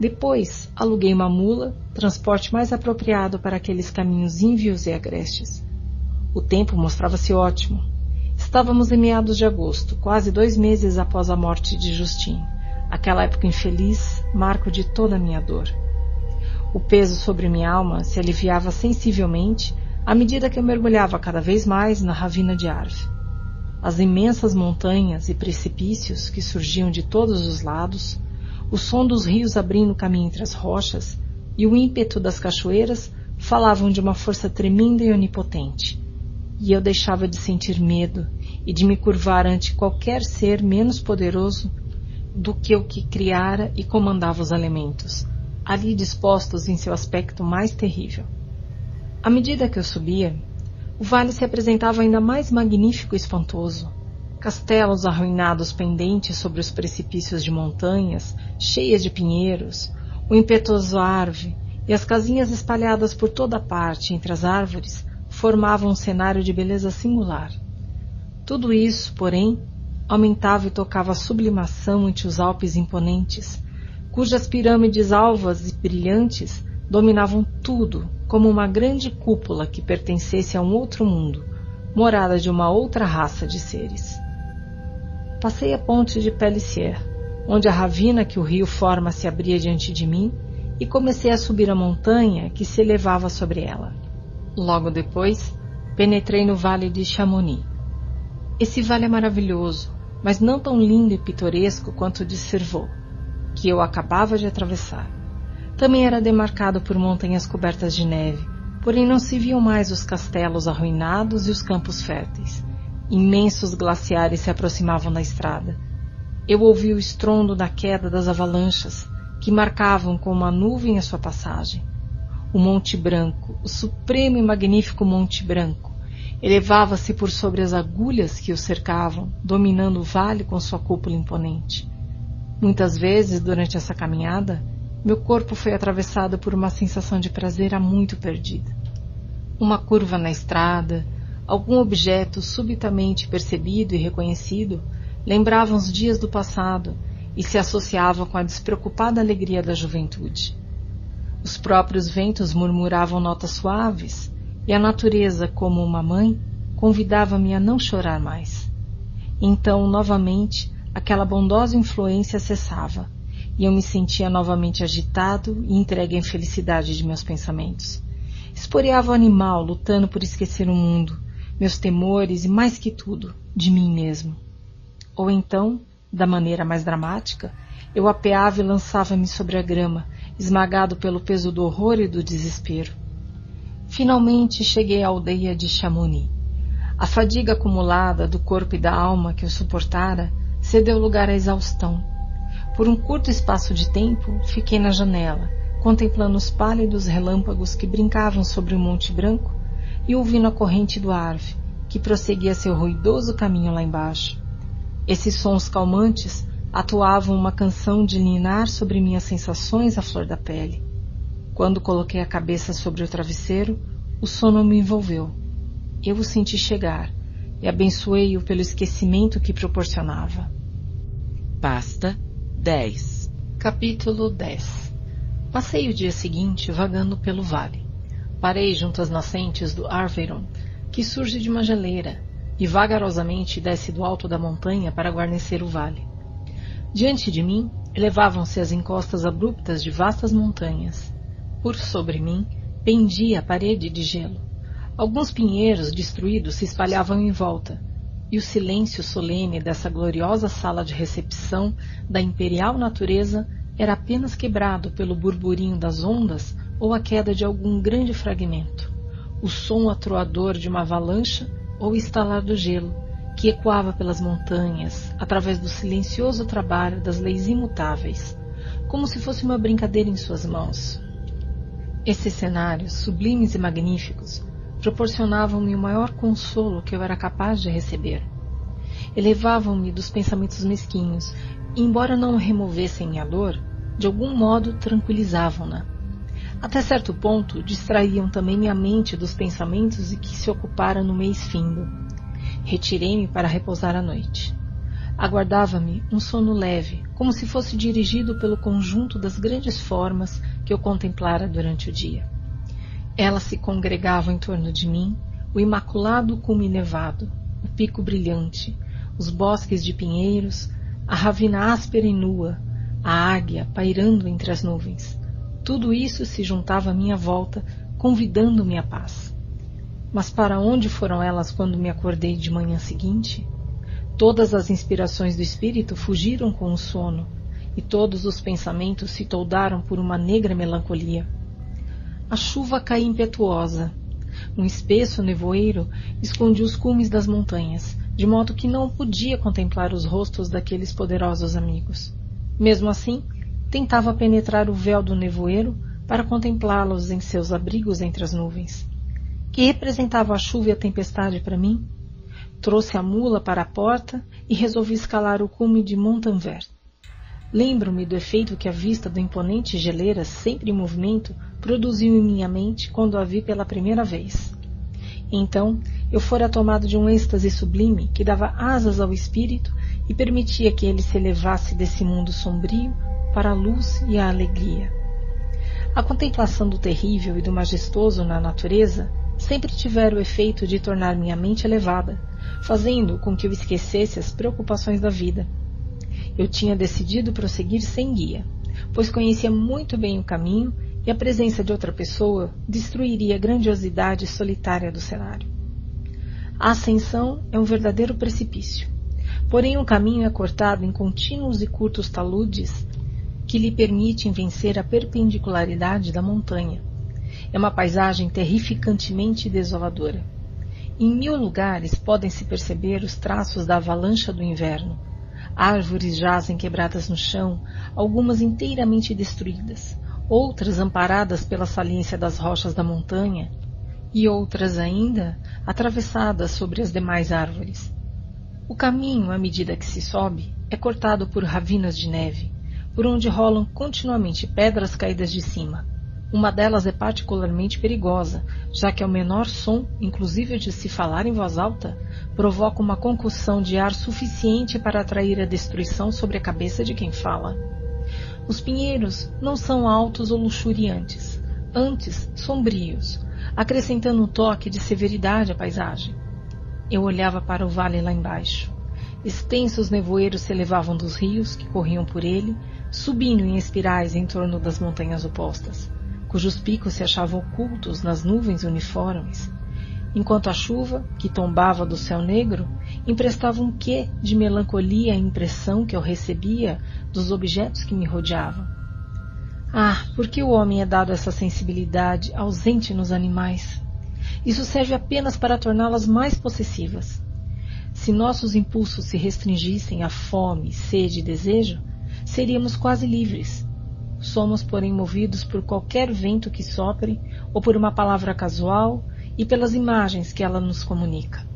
Depois, aluguei uma mula, transporte mais apropriado para aqueles caminhos ínvios e agrestes. O tempo mostrava-se ótimo. Estávamos em meados de agosto, quase dois meses após a morte de Justin, aquela época infeliz, marco de toda a minha dor. O peso sobre minha alma se aliviava sensivelmente à medida que eu mergulhava cada vez mais na ravina de Arve. As imensas montanhas e precipícios que surgiam de todos os lados o som dos rios abrindo caminho entre as rochas e o ímpeto das cachoeiras falavam de uma força tremenda e onipotente. E eu deixava de sentir medo e de me curvar ante qualquer ser menos poderoso do que o que criara e comandava os elementos, ali dispostos em seu aspecto mais terrível. À medida que eu subia, o vale se apresentava ainda mais magnífico e espantoso. Castelos arruinados pendentes sobre os precipícios de montanhas, cheias de pinheiros, o impetuoso árvore e as casinhas espalhadas por toda parte entre as árvores formavam um cenário de beleza singular. Tudo isso, porém, aumentava e tocava a sublimação ante os Alpes imponentes, cujas pirâmides alvas e brilhantes dominavam tudo como uma grande cúpula que pertencesse a um outro mundo, morada de uma outra raça de seres. Passei a ponte de Pellissier, onde a ravina que o rio forma se abria diante de mim, e comecei a subir a montanha que se elevava sobre ela. Logo depois, penetrei no vale de Chamonix. Esse vale é maravilhoso, mas não tão lindo e pitoresco quanto o de Cervaux, que eu acabava de atravessar. Também era demarcado por montanhas cobertas de neve, porém não se viam mais os castelos arruinados e os campos férteis. Imensos glaciares se aproximavam da estrada. Eu ouvi o estrondo da queda das avalanchas, que marcavam com uma nuvem a sua passagem. O Monte Branco, o supremo e magnífico Monte Branco, elevava-se por sobre as agulhas que o cercavam, dominando o vale com sua cúpula imponente. Muitas vezes, durante essa caminhada, meu corpo foi atravessado por uma sensação de prazer há muito perdida. Uma curva na estrada, algum objeto subitamente percebido e reconhecido lembravam os dias do passado e se associavam com a despreocupada alegria da juventude. Os próprios ventos murmuravam notas suaves e a natureza, como uma mãe, convidava-me a não chorar mais. Então, novamente, aquela bondosa influência cessava e eu me sentia novamente agitado e entregue à infelicidade de meus pensamentos. Esporeava o animal, lutando por esquecer o mundo, meus temores e, mais que tudo, de mim mesmo. Ou então, da maneira mais dramática, eu apeava e lançava-me sobre a grama, esmagado pelo peso do horror e do desespero. Finalmente cheguei à aldeia de Chamonix. A fadiga acumulada do corpo e da alma que eu suportara cedeu lugar à exaustão. Por um curto espaço de tempo, fiquei na janela, contemplando os pálidos relâmpagos que brincavam sobre o Monte Branco e ouvindo a corrente do Arve, que prosseguia seu ruidoso caminho lá embaixo. Esses sons calmantes atuavam uma canção de ninar sobre minhas sensações à flor da pele. Quando coloquei a cabeça sobre o travesseiro, o sono me envolveu. Eu o senti chegar e abençoei-o pelo esquecimento que proporcionava. Pasta 10 Capítulo 10 Passei o dia seguinte vagando pelo vale. Parei junto às nascentes do Arveiron, que surge de uma geleira, e vagarosamente desce do alto da montanha para guarnecer o vale. Diante de mim, elevavam-se as encostas abruptas de vastas montanhas. Por sobre mim, pendia a parede de gelo. Alguns pinheiros destruídos se espalhavam em volta, e o silêncio solene dessa gloriosa sala de recepção da imperial natureza era apenas quebrado pelo burburinho das ondas ou a queda de algum grande fragmento, o som atroador de uma avalanche ou estalar do gelo, que ecoava pelas montanhas através do silencioso trabalho das leis imutáveis, como se fosse uma brincadeira em suas mãos. Esses cenários, sublimes e magníficos, proporcionavam-me o maior consolo que eu era capaz de receber. Elevavam-me dos pensamentos mesquinhos, e, embora não removessem minha dor, de algum modo tranquilizavam-na. Até certo ponto, distraíam também minha mente dos pensamentos em que se ocupara no mês findo. Retirei-me para repousar à noite. Aguardava-me um sono leve, como se fosse dirigido pelo conjunto das grandes formas que eu contemplara durante o dia. Elas se congregavam em torno de mim, o imaculado cume nevado, o pico brilhante, os bosques de pinheiros, a ravina áspera e nua, a águia pairando entre as nuvens. Tudo isso se juntava à minha volta, convidando-me à paz. Mas para onde foram elas quando me acordei de manhã seguinte? Todas as inspirações do espírito fugiram com o sono, e todos os pensamentos se toldaram por uma negra melancolia. A chuva caía impetuosa. Um espesso nevoeiro escondia os cumes das montanhas, de modo que não podia contemplar os rostos daqueles poderosos amigos. Mesmo assim, tentava penetrar o véu do nevoeiro para contemplá-los em seus abrigos entre as nuvens. Que representava a chuva e a tempestade para mim? Trouxe a mula para a porta e resolvi escalar o cume de Montanvert. Lembro-me do efeito que a vista do imponente geleira, sempre em movimento, produziu em minha mente quando a vi pela primeira vez. Então, eu fora tomado de um êxtase sublime que dava asas ao espírito e permitia que ele se elevasse desse mundo sombrio para a luz e a alegria. A contemplação do terrível e do majestoso na natureza sempre tivera o efeito de tornar minha mente elevada, fazendo com que eu esquecesse as preocupações da vida eu tinha decidido prosseguir sem guia, pois conhecia muito bem o caminho e a presença de outra pessoa destruiria a grandiosidade solitária do cenário. A ascensão é um verdadeiro precipício, porém o caminho é cortado em contínuos e curtos taludes que lhe permitem vencer a perpendicularidade da montanha. É uma paisagem terrificantemente desoladora. Em mil lugares podem-se perceber os traços da avalanche do inverno, Árvores jazem quebradas no chão, algumas inteiramente destruídas, outras amparadas pela saliência das rochas da montanha, e outras ainda atravessadas sobre as demais árvores. O caminho, à medida que se sobe, é cortado por ravinas de neve, por onde rolam continuamente pedras caídas de cima. Uma delas é particularmente perigosa, já que ao menor som, inclusive de se falar em voz alta, provoca uma concussão de ar suficiente para atrair a destruição sobre a cabeça de quem fala. Os pinheiros não são altos ou luxuriantes, antes sombrios, acrescentando um toque de severidade à paisagem. Eu olhava para o vale lá embaixo. Extensos nevoeiros se elevavam dos rios que corriam por ele, subindo em espirais em torno das montanhas opostas cujos picos se achavam ocultos nas nuvens uniformes, enquanto a chuva, que tombava do céu negro, emprestava um quê de melancolia à impressão que eu recebia dos objetos que me rodeavam. Ah, por que o homem é dado essa sensibilidade ausente nos animais? Isso serve apenas para torná-las mais possessivas. Se nossos impulsos se restringissem a fome, sede e desejo, seríamos quase livres Somos, porém, movidos por qualquer vento que sopre ou por uma palavra casual e pelas imagens que ela nos comunica.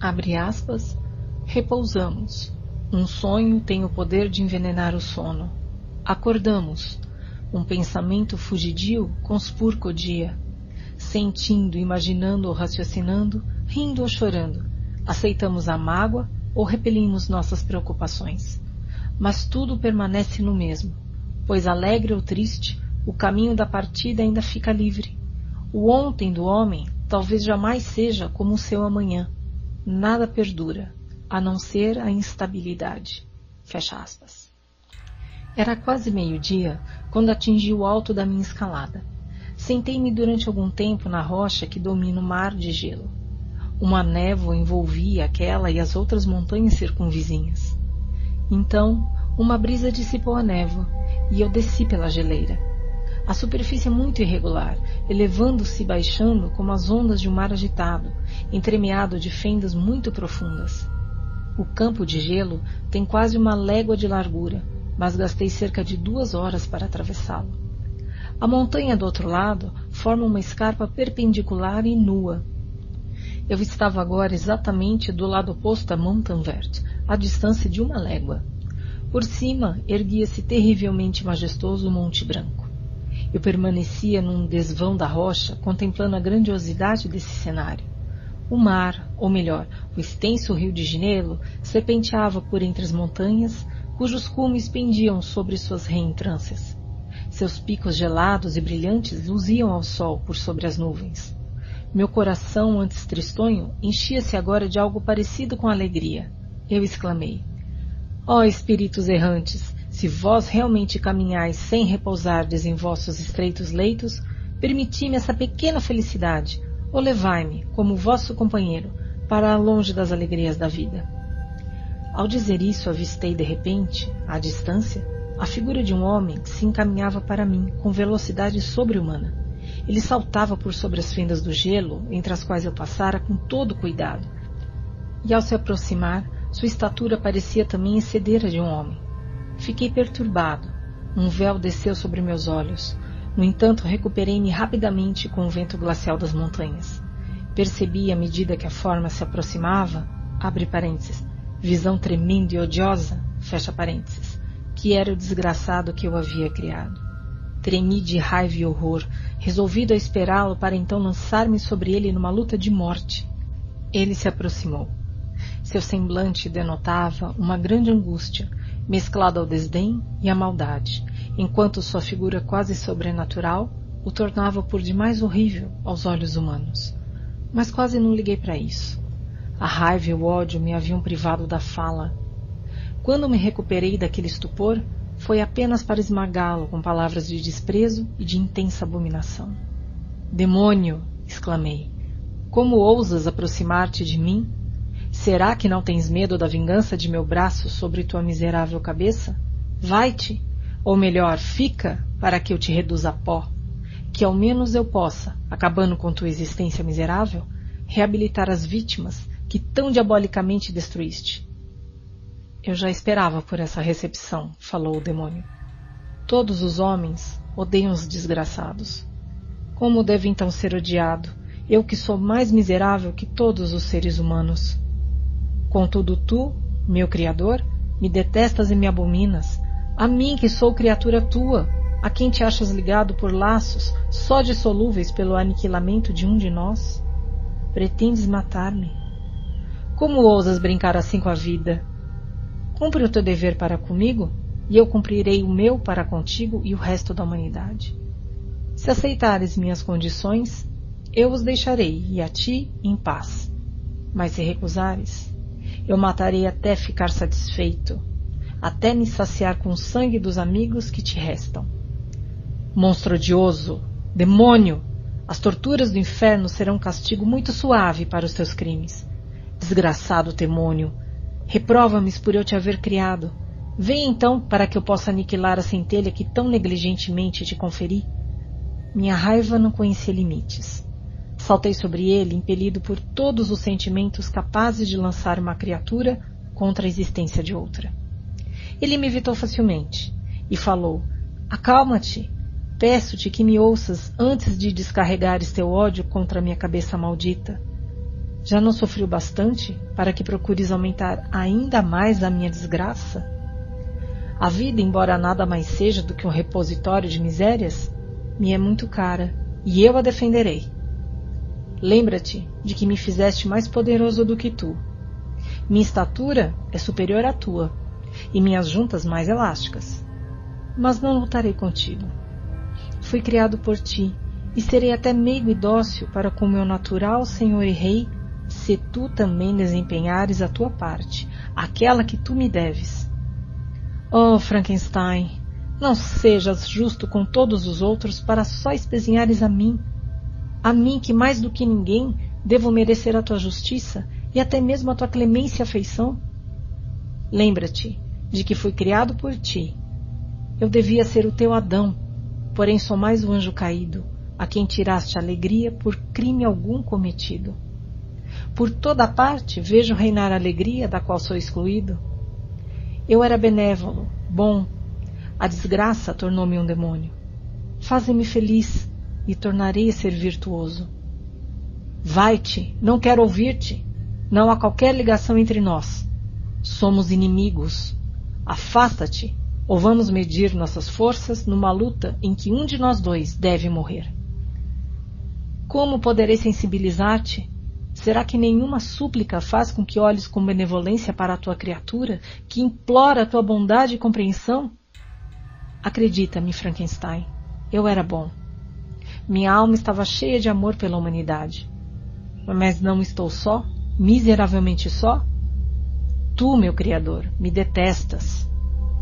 Abre aspas, repousamos. Um sonho tem o poder de envenenar o sono. Acordamos. Um pensamento fugidio conspurca o dia. Sentindo, imaginando ou raciocinando, rindo ou chorando, aceitamos a mágoa ou repelimos nossas preocupações. Mas tudo permanece no mesmo, pois alegre ou triste, o caminho da partida ainda fica livre. O ontem do homem talvez jamais seja como o seu amanhã. Nada perdura, a não ser a instabilidade. Fecha aspas. Era quase meio-dia quando atingi o alto da minha escalada. Sentei-me durante algum tempo na rocha que domina o mar de gelo. Uma névoa envolvia aquela e as outras montanhas circunvizinhas. Então, uma brisa dissipou a névoa e eu desci pela geleira. A superfície é muito irregular, elevando-se e baixando como as ondas de um mar agitado, entremeado de fendas muito profundas. O campo de gelo tem quase uma légua de largura, mas gastei cerca de duas horas para atravessá-lo. A montanha do outro lado forma uma escarpa perpendicular e nua. Eu estava agora exatamente do lado oposto da Montanvert, à distância de uma légua. Por cima erguia-se terrivelmente majestoso o Monte Branco. Eu permanecia num desvão da rocha, contemplando a grandiosidade desse cenário. O mar, ou melhor, o extenso rio de Ginelo, serpenteava por entre as montanhas, cujos cumes pendiam sobre suas reentrâncias. Seus picos gelados e brilhantes luziam ao sol por sobre as nuvens. Meu coração, antes tristonho, enchia-se agora de algo parecido com alegria. Eu exclamei: Ó espíritos errantes, se vós realmente caminhais sem repousardes em vossos estreitos leitos, permiti-me essa pequena felicidade, ou levai-me, como vosso companheiro, para longe das alegrias da vida. Ao dizer isso, avistei de repente, à distância, a figura de um homem que se encaminhava para mim com velocidade sobre-humana. Ele saltava por sobre as fendas do gelo, entre as quais eu passara com todo cuidado. E ao se aproximar, sua estatura parecia também exceder a de um homem. Fiquei perturbado. Um véu desceu sobre meus olhos. No entanto, recuperei-me rapidamente com o vento glacial das montanhas. Percebi, à medida que a forma se aproximava, abre parênteses, visão tremenda e odiosa, fecha parênteses, que era o desgraçado que eu havia criado. Tremi de raiva e horror, resolvido a esperá-lo para então lançar-me sobre ele numa luta de morte. Ele se aproximou. Seu semblante denotava uma grande angústia, mesclado ao desdém e à maldade, enquanto sua figura quase sobrenatural o tornava por demais horrível aos olhos humanos. Mas quase não liguei para isso. A raiva e o ódio me haviam privado da fala. Quando me recuperei daquele estupor, foi apenas para esmagá-lo com palavras de desprezo e de intensa abominação. Demônio! exclamei. Como ousas aproximar-te de mim Será que não tens medo da vingança de meu braço sobre tua miserável cabeça? Vai-te, ou melhor, fica, para que eu te reduza a pó, que ao menos eu possa, acabando com tua existência miserável, reabilitar as vítimas que tão diabolicamente destruíste. Eu já esperava por essa recepção, falou o demônio. Todos os homens odeiam os desgraçados. Como devo então ser odiado, eu que sou mais miserável que todos os seres humanos? Contudo, tu, meu Criador, me detestas e me abominas, a mim que sou criatura tua, a quem te achas ligado por laços só dissolúveis pelo aniquilamento de um de nós? Pretendes matar-me? Como ousas brincar assim com a vida? Cumpre o teu dever para comigo, e eu cumprirei o meu para contigo e o resto da humanidade. Se aceitares minhas condições, eu os deixarei, e a ti em paz. Mas se recusares, eu matarei até ficar satisfeito, até me saciar com o sangue dos amigos que te restam. Monstro odioso, demônio, as torturas do inferno serão um castigo muito suave para os teus crimes. Desgraçado demônio, reprova-me por eu te haver criado. Vem então para que eu possa aniquilar a centelha que tão negligentemente te conferi. Minha raiva não conhecia limites. Saltei sobre ele, impelido por todos os sentimentos capazes de lançar uma criatura contra a existência de outra. Ele me evitou facilmente e falou: Acalma-te. Peço-te que me ouças antes de descarregares teu ódio contra a minha cabeça maldita. Já não sofreu bastante para que procures aumentar ainda mais a minha desgraça? A vida, embora nada mais seja do que um repositório de misérias, me é muito cara e eu a defenderei. Lembra-te de que me fizeste mais poderoso do que tu. Minha estatura é superior à tua e minhas juntas mais elásticas. Mas não lutarei contigo. Fui criado por ti e serei até meigo e dócil para com meu natural senhor e rei, se tu também desempenhares a tua parte, aquela que tu me deves. Oh, Frankenstein, não sejas justo com todos os outros para só espezinhares a mim. A mim que mais do que ninguém devo merecer a tua justiça e até mesmo a tua clemência e afeição. Lembra-te de que fui criado por ti. Eu devia ser o teu Adão, porém sou mais o anjo caído, a quem tiraste alegria por crime algum cometido. Por toda parte vejo reinar a alegria da qual sou excluído. Eu era benévolo, bom, a desgraça tornou-me um demônio. Faze-me feliz e tornarei a ser virtuoso. Vai-te, não quero ouvir-te. Não há qualquer ligação entre nós. Somos inimigos. Afasta-te, ou vamos medir nossas forças numa luta em que um de nós dois deve morrer. Como poderei sensibilizar-te? Será que nenhuma súplica faz com que olhes com benevolência para a tua criatura, que implora a tua bondade e compreensão? Acredita-me, Frankenstein, eu era bom. Minha alma estava cheia de amor pela humanidade. Mas não estou só, miseravelmente só? Tu, meu Criador, me detestas.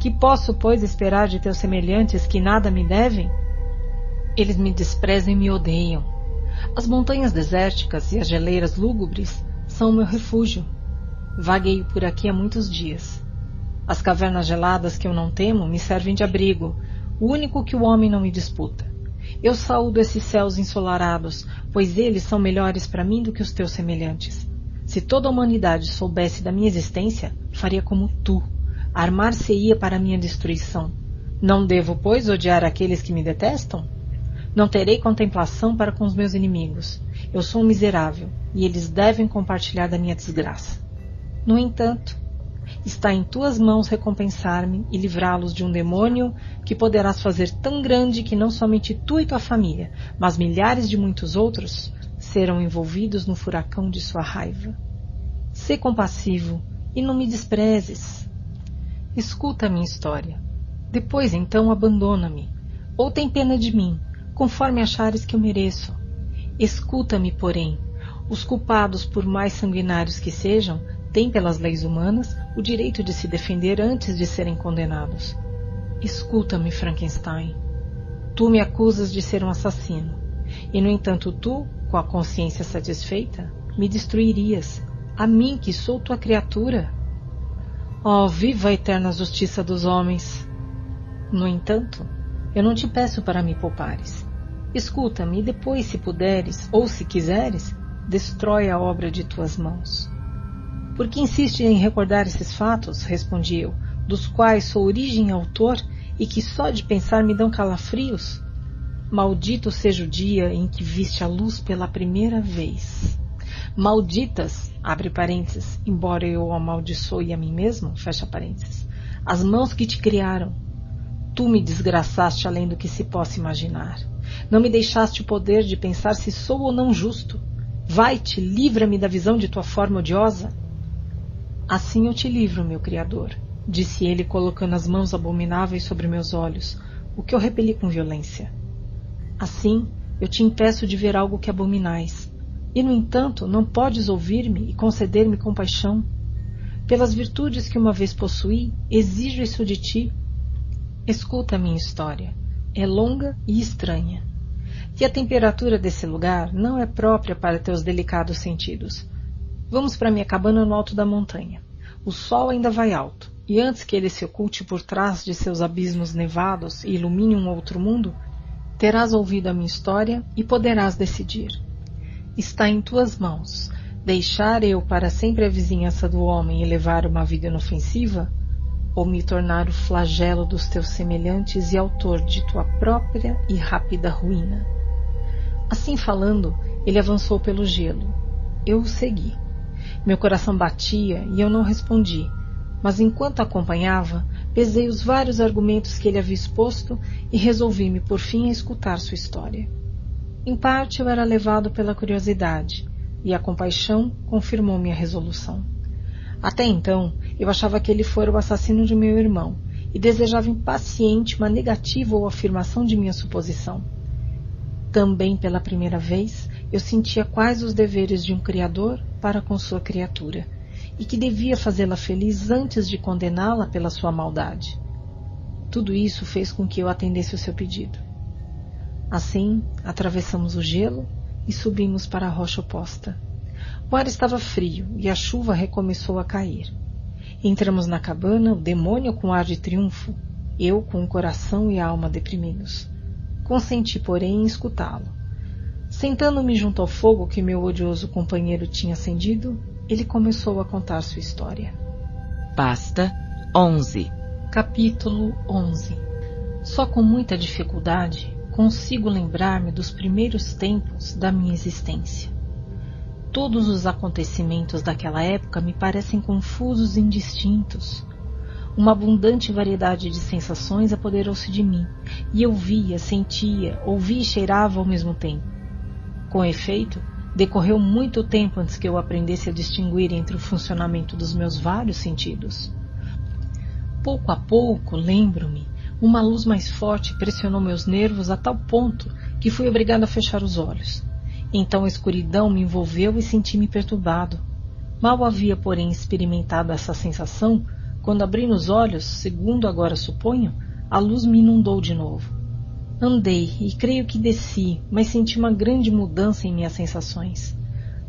Que posso, pois, esperar de teus semelhantes que nada me devem? Eles me desprezam e me odeiam. As montanhas desérticas e as geleiras lúgubres são o meu refúgio. Vagueio por aqui há muitos dias. As cavernas geladas que eu não temo me servem de abrigo, o único que o homem não me disputa. Eu saúdo esses céus ensolarados, pois eles são melhores para mim do que os teus semelhantes. Se toda a humanidade soubesse da minha existência, faria como tu, armar-se-ia para minha destruição. Não devo, pois, odiar aqueles que me detestam? Não terei contemplação para com os meus inimigos. Eu sou um miserável, e eles devem compartilhar da minha desgraça. No entanto, Está em tuas mãos recompensar-me e livrá-los de um demônio que poderás fazer tão grande que não somente tu e tua família, mas milhares de muitos outros serão envolvidos no furacão de sua raiva. Sê compassivo e não me desprezes. Escuta a minha história. Depois então abandona-me, ou tem pena de mim, conforme achares que eu mereço. Escuta-me, porém. Os culpados, por mais sanguinários que sejam, têm, pelas leis humanas, o direito de se defender antes de serem condenados. Escuta-me, Frankenstein. Tu me acusas de ser um assassino. E, no entanto, tu, com a consciência satisfeita, me destruirias, a mim que sou tua criatura. Oh, viva a eterna justiça dos homens! No entanto, eu não te peço para me poupares. Escuta-me e depois, se puderes, ou se quiseres, destrói a obra de tuas mãos. Por que insiste em recordar esses fatos? Respondi eu, dos quais sou origem e autor e que só de pensar me dão calafrios? Maldito seja o dia em que viste a luz pela primeira vez. Malditas, abre parênteses, embora eu amaldiçoe a mim mesmo, fecha parênteses, as mãos que te criaram. Tu me desgraçaste além do que se possa imaginar. Não me deixaste o poder de pensar se sou ou não justo. Vai-te, livra-me da visão de tua forma odiosa. Assim eu te livro, meu Criador, disse ele, colocando as mãos abomináveis sobre meus olhos, o que eu repeli com violência. Assim, eu te impeço de ver algo que abominais, e, no entanto, não podes ouvir-me e conceder-me compaixão. Pelas virtudes que uma vez possuí, exijo isso de ti. Escuta a minha história. É longa e estranha. E a temperatura desse lugar não é própria para teus delicados sentidos, Vamos para minha cabana no alto da montanha. O sol ainda vai alto, e antes que ele se oculte por trás de seus abismos nevados e ilumine um outro mundo, terás ouvido a minha história e poderás decidir. Está em tuas mãos deixar eu para sempre a vizinhança do homem e levar uma vida inofensiva, ou me tornar o flagelo dos teus semelhantes e autor de tua própria e rápida ruína. Assim falando, ele avançou pelo gelo. Eu o segui. Meu coração batia e eu não respondi, mas enquanto acompanhava, Pesei os vários argumentos que ele havia exposto e resolvi-me por fim a escutar sua história. Em parte eu era levado pela curiosidade, e a compaixão confirmou minha resolução. Até então, eu achava que ele fora o assassino de meu irmão e desejava impaciente uma negativa ou afirmação de minha suposição. Também pela primeira vez, eu sentia quais os deveres de um criador para com sua criatura e que devia fazê-la feliz antes de condená-la pela sua maldade. Tudo isso fez com que eu atendesse o seu pedido. Assim, atravessamos o gelo e subimos para a rocha oposta. O ar estava frio e a chuva recomeçou a cair. Entramos na cabana, o demônio com ar de triunfo, eu com o coração e a alma deprimidos. Consenti, porém, em escutá-lo. Sentando-me junto ao fogo que meu odioso companheiro tinha acendido, ele começou a contar sua história. Pasta 11 Capítulo 11 Só com muita dificuldade consigo lembrar-me dos primeiros tempos da minha existência. Todos os acontecimentos daquela época me parecem confusos e indistintos. Uma abundante variedade de sensações apoderou-se de mim, e eu via, sentia, ouvia e cheirava ao mesmo tempo. Com efeito, decorreu muito tempo antes que eu aprendesse a distinguir entre o funcionamento dos meus vários sentidos. Pouco a pouco, lembro-me, uma luz mais forte pressionou meus nervos a tal ponto que fui obrigado a fechar os olhos. Então a escuridão me envolveu e senti-me perturbado. Mal havia, porém, experimentado essa sensação quando, abrindo os olhos, segundo agora suponho, a luz me inundou de novo. Andei e creio que desci, mas senti uma grande mudança em minhas sensações.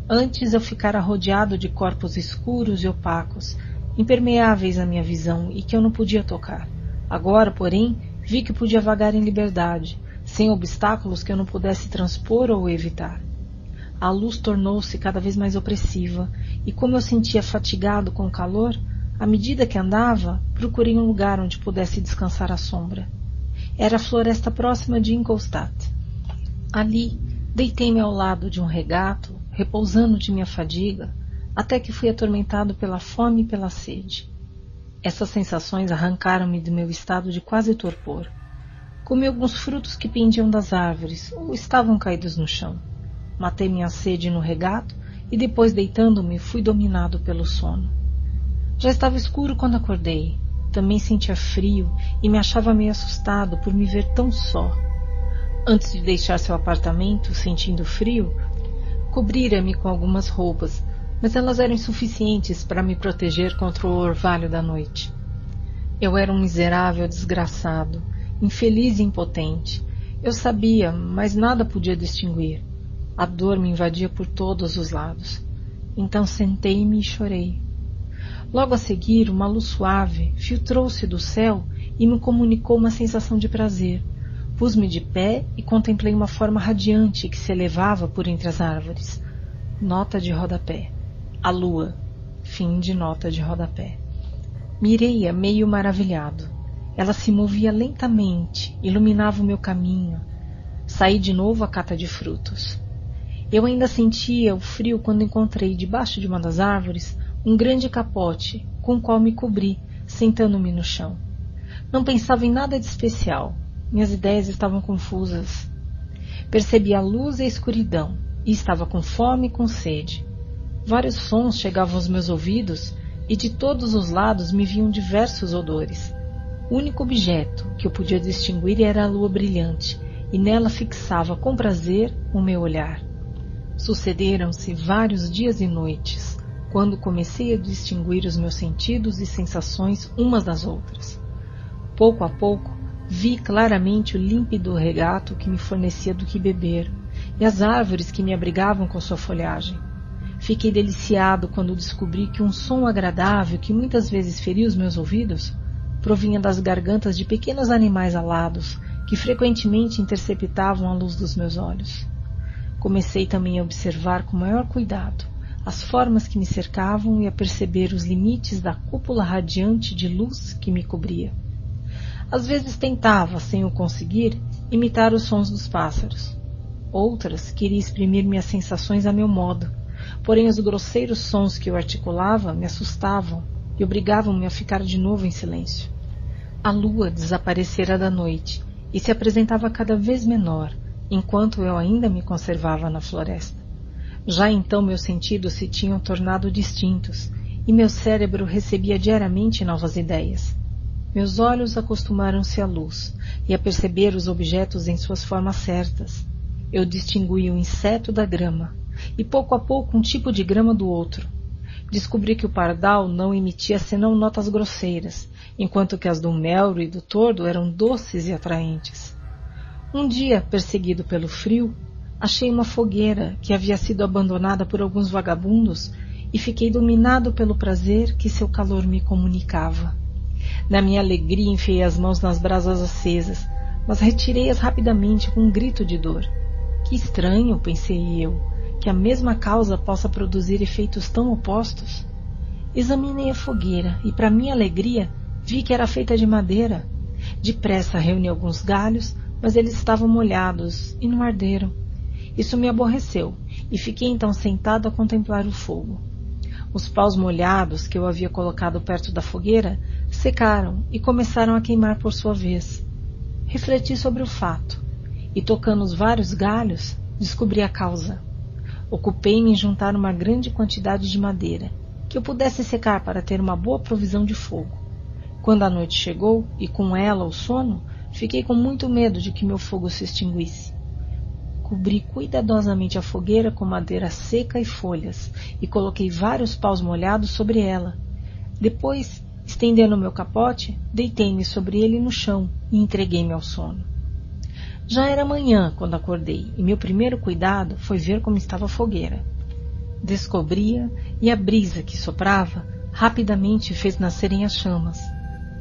Antes eu ficara rodeado de corpos escuros e opacos, impermeáveis à minha visão e que eu não podia tocar. Agora, porém, vi que podia vagar em liberdade, sem obstáculos que eu não pudesse transpor ou evitar. A luz tornou-se cada vez mais opressiva, e como eu sentia fatigado com o calor, à medida que andava, procurei um lugar onde pudesse descansar à sombra. Era a floresta próxima de Ingolstadt. Ali, deitei-me ao lado de um regato, repousando de minha fadiga, até que fui atormentado pela fome e pela sede. Essas sensações arrancaram-me do meu estado de quase torpor. Comi alguns frutos que pendiam das árvores ou estavam caídos no chão. Matei minha sede no regato e depois, deitando-me, fui dominado pelo sono. Já estava escuro quando acordei. Também sentia frio e me achava meio assustado por me ver tão só. Antes de deixar seu apartamento, sentindo frio, cobrira-me com algumas roupas, mas elas eram insuficientes para me proteger contra o orvalho da noite. Eu era um miserável desgraçado, infeliz e impotente. Eu sabia, mas nada podia distinguir. A dor me invadia por todos os lados. Então sentei-me e chorei. Logo a seguir, uma luz suave filtrou-se do céu e me comunicou uma sensação de prazer. Pus-me de pé e contemplei uma forma radiante que se elevava por entre as árvores. Nota de rodapé. A lua. Fim de nota de rodapé. Mirei-a meio maravilhado. Ela se movia lentamente, iluminava o meu caminho. Saí de novo à cata de frutos. Eu ainda sentia o frio quando encontrei debaixo de uma das árvores um grande capote com o qual me cobri, sentando-me no chão. Não pensava em nada de especial. Minhas ideias estavam confusas. Percebi a luz e a escuridão e estava com fome e com sede. Vários sons chegavam aos meus ouvidos e de todos os lados me vinham diversos odores. O único objeto que eu podia distinguir era a lua brilhante, e nela fixava com prazer o meu olhar. Sucederam-se vários dias e noites, quando comecei a distinguir os meus sentidos e sensações umas das outras. Pouco a pouco, vi claramente o límpido regato que me fornecia do que beber, e as árvores que me abrigavam com sua folhagem. Fiquei deliciado quando descobri que um som agradável que muitas vezes feria os meus ouvidos provinha das gargantas de pequenos animais alados que frequentemente interceptavam a luz dos meus olhos. Comecei também a observar com maior cuidado as formas que me cercavam e a perceber os limites da cúpula radiante de luz que me cobria. Às vezes tentava, sem o conseguir, imitar os sons dos pássaros. Outras queria exprimir minhas sensações a meu modo, Porém, os grosseiros sons que eu articulava me assustavam e obrigavam-me a ficar de novo em silêncio. A lua desaparecera da noite e se apresentava cada vez menor, enquanto eu ainda me conservava na floresta. Já então meus sentidos se tinham tornado distintos e meu cérebro recebia diariamente novas ideias. Meus olhos acostumaram-se à luz e a perceber os objetos em suas formas certas. Eu distingui o inseto da grama e pouco a pouco um tipo de grama do outro. Descobri que o pardal não emitia senão notas grosseiras, enquanto que as do melro e do tordo eram doces e atraentes. Um dia, perseguido pelo frio, achei uma fogueira que havia sido abandonada por alguns vagabundos e fiquei dominado pelo prazer que seu calor me comunicava. Na minha alegria enfiei as mãos nas brasas acesas, mas retirei-as rapidamente com um grito de dor. Que estranho, pensei eu, que a mesma causa possa produzir efeitos tão opostos. Examinei a fogueira e, para minha alegria, vi que era feita de madeira. Depressa reuni alguns galhos, mas eles estavam molhados e não arderam. Isso me aborreceu e fiquei então sentado a contemplar o fogo. Os paus molhados que eu havia colocado perto da fogueira secaram e começaram a queimar por sua vez. Refleti sobre o fato e, tocando os vários galhos, descobri a causa. Ocupei-me em juntar uma grande quantidade de madeira, que eu pudesse secar para ter uma boa provisão de fogo. Quando a noite chegou, e com ela o sono, fiquei com muito medo de que meu fogo se extinguisse. Cobri cuidadosamente a fogueira com madeira seca e folhas, e coloquei vários paus molhados sobre ela. Depois, estendendo meu capote, deitei-me sobre ele no chão e entreguei-me ao sono. Já era manhã quando acordei, e meu primeiro cuidado foi ver como estava a fogueira. Descobria e a brisa que soprava rapidamente fez nascerem as chamas.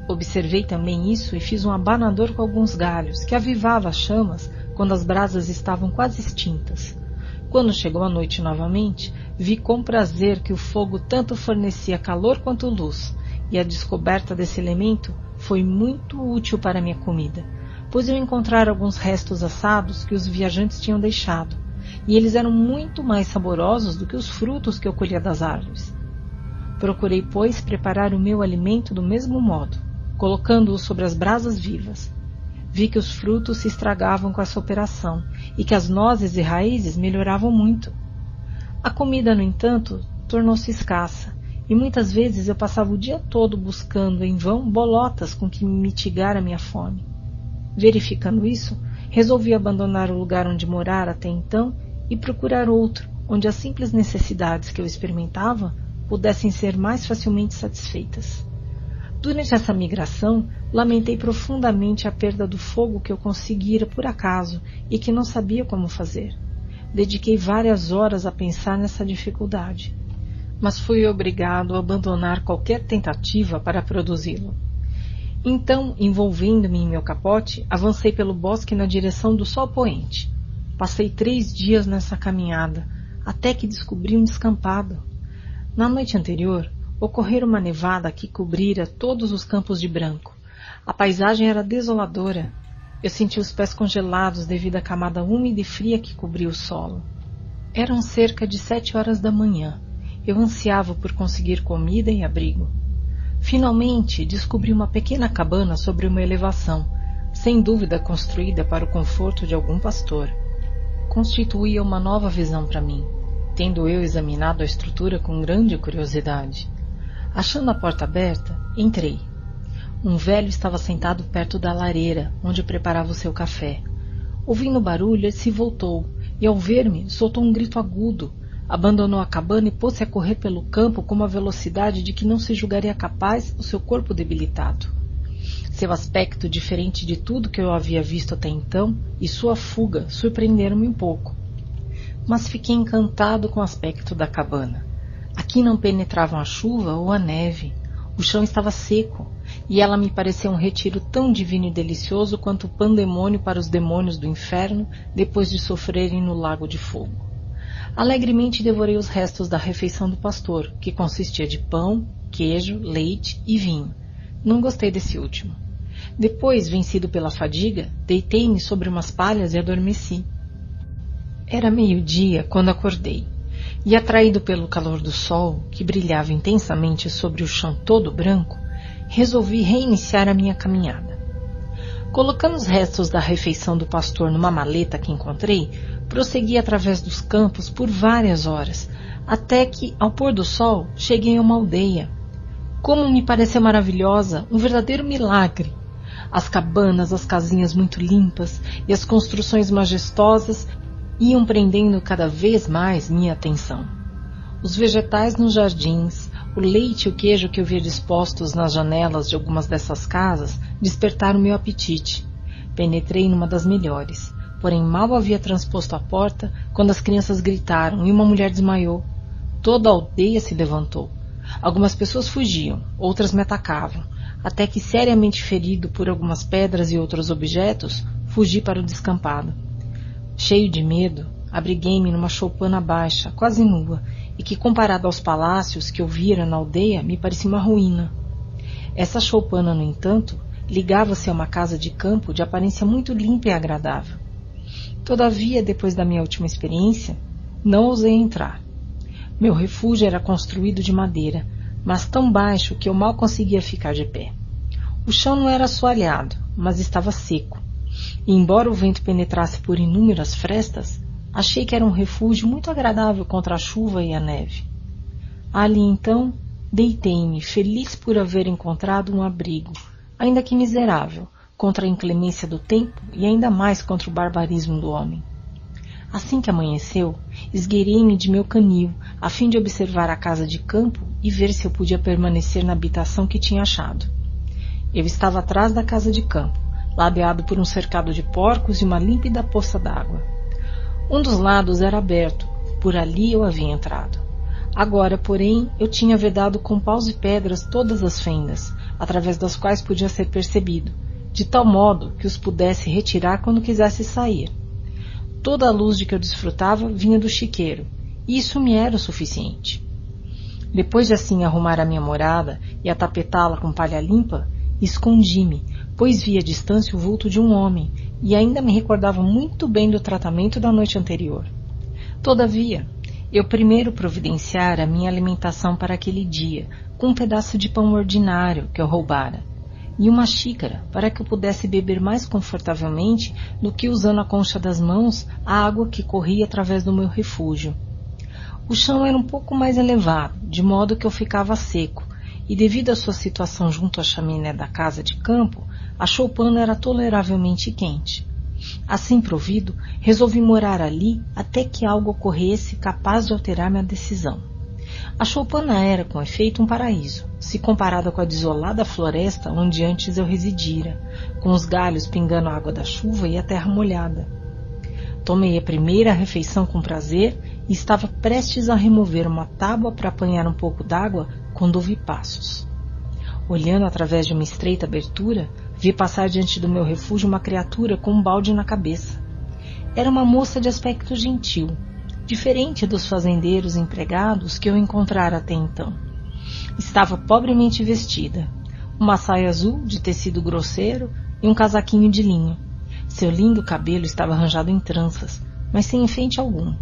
Observei também isso e fiz um abanador com alguns galhos, que avivava as chamas quando as brasas estavam quase extintas. Quando chegou a noite novamente, vi com prazer que o fogo tanto fornecia calor quanto luz, e a descoberta desse elemento foi muito útil para minha comida, pois eu encontrara alguns restos assados que os viajantes tinham deixado, e eles eram muito mais saborosos do que os frutos que eu colhia das árvores. Procurei, pois, preparar o meu alimento do mesmo modo, colocando-o sobre as brasas vivas, Vi que os frutos se estragavam com essa operação e que as nozes e raízes melhoravam muito. A comida, no entanto, tornou-se escassa e muitas vezes eu passava o dia todo buscando em vão bolotas com que mitigar a minha fome. Verificando isso, resolvi abandonar o lugar onde morara até então e procurar outro, onde as simples necessidades que eu experimentava pudessem ser mais facilmente satisfeitas. Durante essa migração, lamentei profundamente a perda do fogo que eu conseguira por acaso e que não sabia como fazer. Dediquei várias horas a pensar nessa dificuldade, mas fui obrigado a abandonar qualquer tentativa para produzi-lo. Então, envolvendo-me em meu capote, avancei pelo bosque na direção do sol poente. Passei três dias nessa caminhada, até que descobri um descampado. Na noite anterior, ocorrera uma nevada que cobrira todos os campos de branco. A paisagem era desoladora. Eu senti os pés congelados devido à camada úmida e fria que cobria o solo. Eram cerca de sete horas da manhã. Eu ansiava por conseguir comida e abrigo. Finalmente descobri uma pequena cabana sobre uma elevação, sem dúvida construída para o conforto de algum pastor. Constituía uma nova visão para mim, tendo eu examinado a estrutura com grande curiosidade. Achando a porta aberta, entrei. Um velho estava sentado perto da lareira, onde preparava o seu café. Ouvindo o barulho, ele se voltou e, ao ver-me, soltou um grito agudo. Abandonou a cabana e pôs-se a correr pelo campo com uma velocidade de que não se julgaria capaz o seu corpo debilitado. Seu aspecto, diferente de tudo que eu havia visto até então, e sua fuga surpreenderam-me um pouco. Mas fiquei encantado com o aspecto da cabana. Aqui não penetravam a chuva ou a neve. O chão estava seco, e ela me pareceu um retiro tão divino e delicioso quanto o pandemônio para os demônios do inferno depois de sofrerem no lago de fogo. Alegremente devorei os restos da refeição do pastor, que consistia de pão, queijo, leite e vinho. Não gostei desse último. Depois, vencido pela fadiga, deitei-me sobre umas palhas e adormeci. Era meio-dia quando acordei e, atraído pelo calor do sol, que brilhava intensamente sobre o chão todo branco, resolvi reiniciar a minha caminhada. Colocando os restos da refeição do pastor numa maleta que encontrei, prossegui através dos campos por várias horas, até que, ao pôr do sol, cheguei a uma aldeia. Como me pareceu maravilhosa, um verdadeiro milagre. As cabanas, as casinhas muito limpas e as construções majestosas iam prendendo cada vez mais minha atenção. Os vegetais nos jardins, o leite e o queijo que eu via dispostos nas janelas de algumas dessas casas despertaram meu apetite. Penetrei numa das melhores, porém mal havia transposto a porta quando as crianças gritaram e uma mulher desmaiou. Toda a aldeia se levantou. Algumas pessoas fugiam, outras me atacavam, até que, seriamente ferido por algumas pedras e outros objetos, fugi para o descampado. Cheio de medo, abriguei-me numa choupana baixa, quase nua, e que, comparado aos palácios que eu vira na aldeia, me parecia uma ruína. Essa choupana, no entanto, ligava-se a uma casa de campo de aparência muito limpa e agradável. Todavia, depois da minha última experiência, não ousei entrar. Meu refúgio era construído de madeira, mas tão baixo que eu mal conseguia ficar de pé. O chão não era assoalhado, mas estava seco, e embora o vento penetrasse por inúmeras frestas, achei que era um refúgio muito agradável contra a chuva e a neve. Ali então deitei-me, feliz por haver encontrado um abrigo, ainda que miserável, contra a inclemência do tempo e ainda mais contra o barbarismo do homem. Assim que amanheceu, esgueirei-me de meu canil, a fim de observar a casa de campo e ver se eu podia permanecer na habitação que tinha achado. Eu estava atrás da casa de campo, ladeado por um cercado de porcos e uma límpida poça d'água. Um dos lados era aberto, por ali eu havia entrado. Agora, porém, eu tinha vedado com paus e pedras todas as fendas, através das quais podia ser percebido, de tal modo que os pudesse retirar quando quisesse sair. Toda a luz de que eu desfrutava vinha do chiqueiro, e isso me era o suficiente. Depois de assim arrumar a minha morada e atapetá-la com palha limpa, escondi-me, pois vi à distância o vulto de um homem e ainda me recordava muito bem do tratamento da noite anterior. Todavia, eu primeiro providenciara a minha alimentação para aquele dia, com um pedaço de pão ordinário que eu roubara, e uma xícara para que eu pudesse beber mais confortavelmente do que usando a concha das mãos a água que corria através do meu refúgio. O chão era um pouco mais elevado, de modo que eu ficava seco, e devido à sua situação junto à chaminé da casa de campo, a choupana era toleravelmente quente. Assim provido, resolvi morar ali até que algo ocorresse capaz de alterar minha decisão. A choupana era, com efeito, um paraíso, se comparada com a desolada floresta onde antes eu residira, com os galhos pingando a água da chuva e a terra molhada. Tomei a primeira refeição com prazer e estava prestes a remover uma tábua para apanhar um pouco d'água quando ouvi passos. Olhando através de uma estreita abertura, Vi passar diante do meu refúgio uma criatura com um balde na cabeça. Era uma moça de aspecto gentil, diferente dos fazendeiros empregados que eu encontrara até então. Estava pobremente vestida, uma saia azul de tecido grosseiro e um casaquinho de linho. Seu lindo cabelo estava arranjado em tranças, mas sem enfeite algum.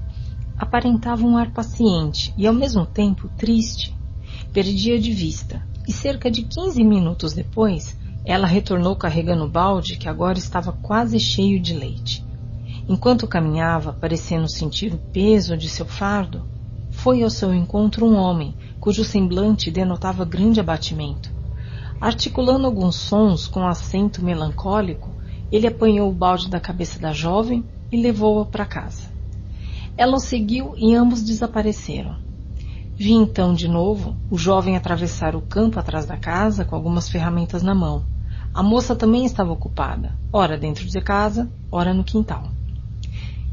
Aparentava um ar paciente e, ao mesmo tempo, triste. Perdia de vista, e cerca de quinze minutos depois ela retornou carregando o balde que agora estava quase cheio de leite. Enquanto caminhava, parecendo sentir o peso de seu fardo, foi ao seu encontro um homem, cujo semblante denotava grande abatimento. Articulando alguns sons com acento melancólico, ele apanhou o balde da cabeça da jovem e levou-a para casa. Ela o seguiu e ambos desapareceram. Vi então de novo o jovem atravessar o campo atrás da casa com algumas ferramentas na mão. A moça também estava ocupada, ora dentro de casa, ora no quintal.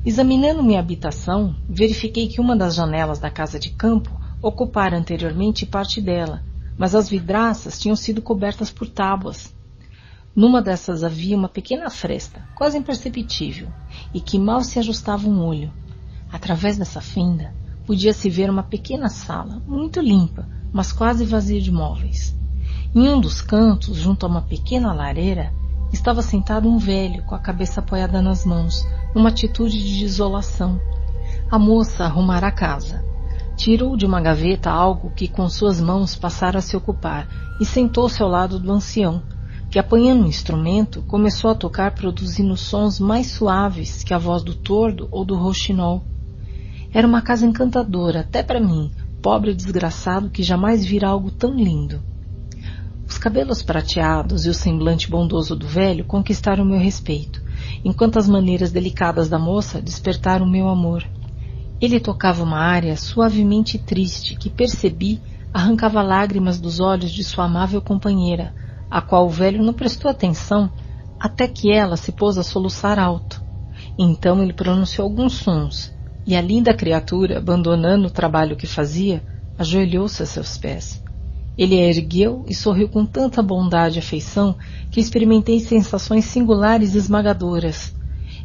Examinando minha habitação, verifiquei que uma das janelas da casa de campo ocupara anteriormente parte dela, mas as vidraças tinham sido cobertas por tábuas. Numa dessas havia uma pequena fresta, quase imperceptível, e que mal se ajustava um olho. Através dessa fenda, podia-se ver uma pequena sala, muito limpa, mas quase vazia de móveis. Em um dos cantos, junto a uma pequena lareira, estava sentado um velho com a cabeça apoiada nas mãos, numa atitude de desolação. A moça arrumara a casa. Tirou de uma gaveta algo que com suas mãos passara a se ocupar e sentou-se ao lado do ancião, que apanhando um instrumento começou a tocar produzindo sons mais suaves que a voz do tordo ou do roxinol. Era uma casa encantadora até para mim, pobre desgraçado que jamais vira algo tão lindo. Os cabelos prateados e o semblante bondoso do velho conquistaram meu respeito, enquanto as maneiras delicadas da moça despertaram meu amor. Ele tocava uma área suavemente triste que percebi arrancava lágrimas dos olhos de sua amável companheira, a qual o velho não prestou atenção até que ela se pôs a soluçar alto. Então ele pronunciou alguns sons, e a linda criatura, abandonando o trabalho que fazia, ajoelhou-se a seus pés. Ele a ergueu e sorriu com tanta bondade e afeição que experimentei sensações singulares e esmagadoras.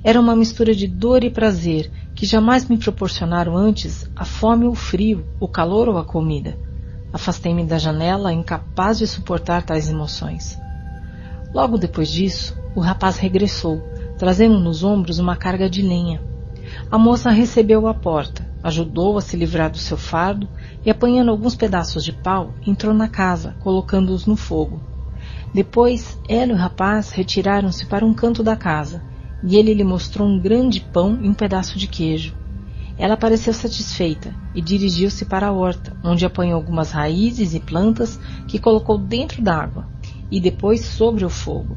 Era uma mistura de dor e prazer que jamais me proporcionaram antes a fome ou o frio, o calor ou a comida. Afastei-me da janela, incapaz de suportar tais emoções. Logo depois disso, o rapaz regressou, trazendo nos ombros uma carga de lenha. A moça recebeu à porta, ajudou a se livrar do seu fardo e, apanhando alguns pedaços de pau, entrou na casa, colocando-os no fogo. Depois, ela e o rapaz retiraram-se para um canto da casa e ele lhe mostrou um grande pão e um pedaço de queijo. Ela pareceu satisfeita e dirigiu-se para a horta, onde apanhou algumas raízes e plantas que colocou dentro d'água e depois sobre o fogo.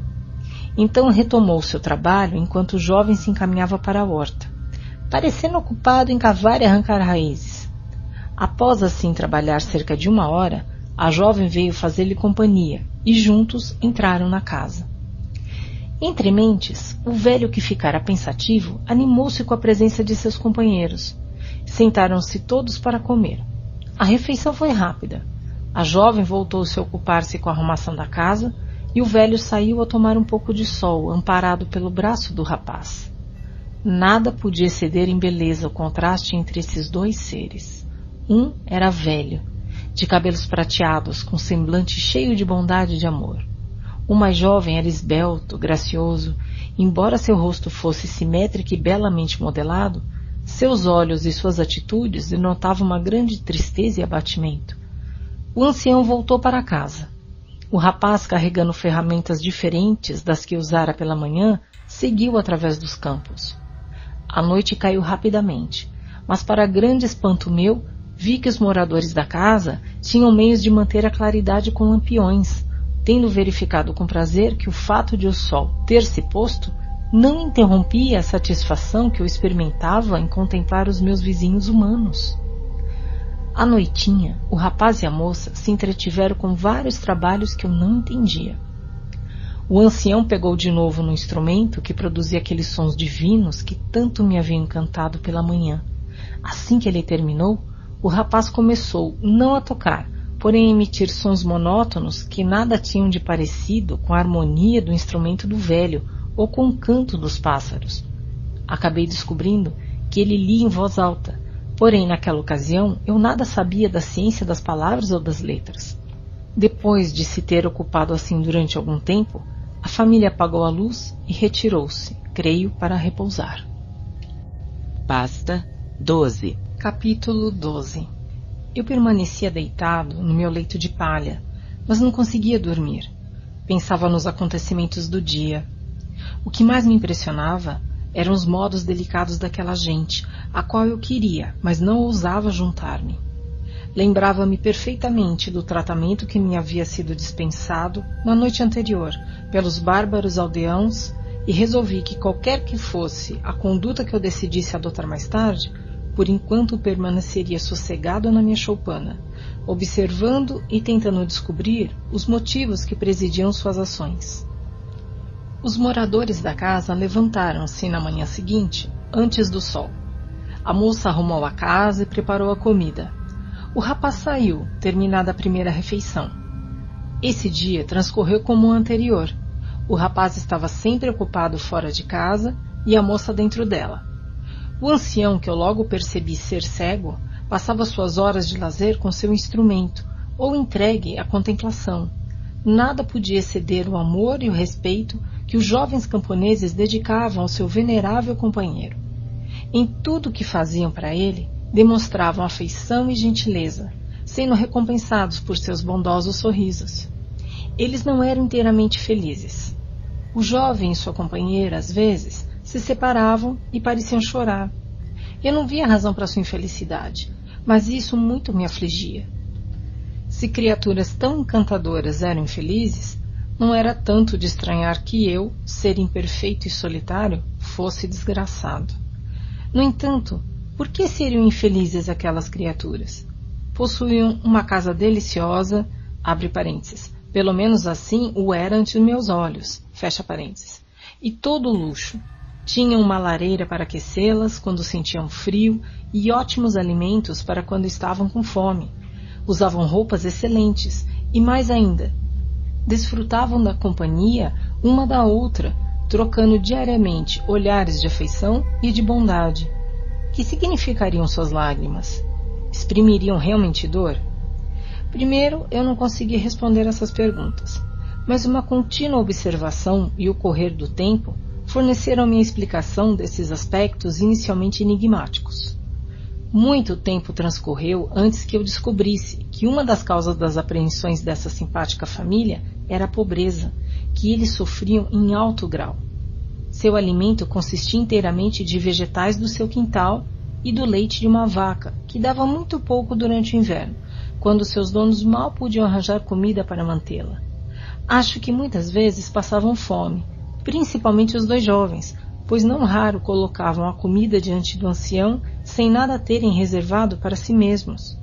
Então retomou seu trabalho enquanto o jovem se encaminhava para a horta, parecendo ocupado em cavar e arrancar raízes. Após assim trabalhar cerca de uma hora, a jovem veio fazer-lhe companhia e juntos entraram na casa. Entre mentes, o velho que ficara pensativo animou-se com a presença de seus companheiros. Sentaram-se todos para comer. A refeição foi rápida. A jovem voltou-se a ocupar-se com a arrumação da casa e o velho saiu a tomar um pouco de sol, amparado pelo braço do rapaz. Nada podia exceder em beleza o contraste entre esses dois seres. Um era velho, de cabelos prateados, com semblante cheio de bondade e de amor. O mais jovem era esbelto, gracioso, embora seu rosto fosse simétrico e belamente modelado, seus olhos e suas atitudes denotavam uma grande tristeza e abatimento. O ancião voltou para casa. O rapaz, carregando ferramentas diferentes das que usara pela manhã, seguiu através dos campos. A noite caiu rapidamente, mas para grande espanto meu, vi que os moradores da casa tinham meios de manter a claridade com lampiões, tendo verificado com prazer que o fato de o sol ter se posto não interrompia a satisfação que eu experimentava em contemplar os meus vizinhos humanos. À noitinha, o rapaz e a moça se entretiveram com vários trabalhos que eu não entendia. O ancião pegou de novo no instrumento que produzia aqueles sons divinos que tanto me haviam encantado pela manhã. Assim que ele terminou, o rapaz começou não a tocar, porém emitir sons monótonos que nada tinham de parecido com a harmonia do instrumento do velho ou com o canto dos pássaros. Acabei descobrindo que ele lia em voz alta, porém naquela ocasião eu nada sabia da ciência das palavras ou das letras. Depois de se ter ocupado assim durante algum tempo, a família apagou a luz e retirou-se, creio, para repousar. Pasta 12 Capítulo 12 eu permanecia deitado no meu leito de palha, mas não conseguia dormir. Pensava nos acontecimentos do dia. O que mais me impressionava eram os modos delicados daquela gente, a qual eu queria, mas não ousava juntar-me. Lembrava-me perfeitamente do tratamento que me havia sido dispensado na noite anterior pelos bárbaros aldeãos e resolvi que qualquer que fosse a conduta que eu decidisse adotar mais tarde, por enquanto permaneceria sossegado na minha choupana, observando e tentando descobrir os motivos que presidiam suas ações. Os moradores da casa levantaram-se na manhã seguinte, antes do sol. A moça arrumou a casa e preparou a comida. O rapaz saiu, terminada a primeira refeição. Esse dia transcorreu como o anterior. O rapaz estava sempre ocupado fora de casa e a moça dentro dela. O ancião, que eu logo percebi ser cego, passava suas horas de lazer com seu instrumento, ou entregue à contemplação. Nada podia exceder o amor e o respeito que os jovens camponeses dedicavam ao seu venerável companheiro. Em tudo o que faziam para ele, demonstravam afeição e gentileza, sendo recompensados por seus bondosos sorrisos. Eles não eram inteiramente felizes. O jovem e sua companheira, às vezes, se separavam e pareciam chorar. Eu não via razão para sua infelicidade, mas isso muito me afligia. Se criaturas tão encantadoras eram infelizes, não era tanto de estranhar que eu, ser imperfeito e solitário, fosse desgraçado. No entanto, por que seriam infelizes aquelas criaturas? Possuíam uma casa deliciosa, abre parênteses, pelo menos assim o era ante meus olhos, fecha parênteses, e todo o luxo. Tinham uma lareira para aquecê-las quando sentiam frio e ótimos alimentos para quando estavam com fome. Usavam roupas excelentes e, mais ainda, desfrutavam da companhia uma da outra, trocando diariamente olhares de afeição e de bondade. Que significariam suas lágrimas? Exprimiriam realmente dor? Primeiro, eu não consegui responder essas perguntas, mas uma contínua observação e o correr do tempo forneceram minha explicação desses aspectos inicialmente enigmáticos. Muito tempo transcorreu antes que eu descobrisse que uma das causas das apreensões dessa simpática família era a pobreza, que eles sofriam em alto grau. Seu alimento consistia inteiramente de vegetais do seu quintal e do leite de uma vaca, que dava muito pouco durante o inverno, quando seus donos mal podiam arranjar comida para mantê-la. Acho que muitas vezes passavam fome, principalmente os dois jovens, pois não raro colocavam a comida diante do ancião sem nada terem reservado para si mesmos.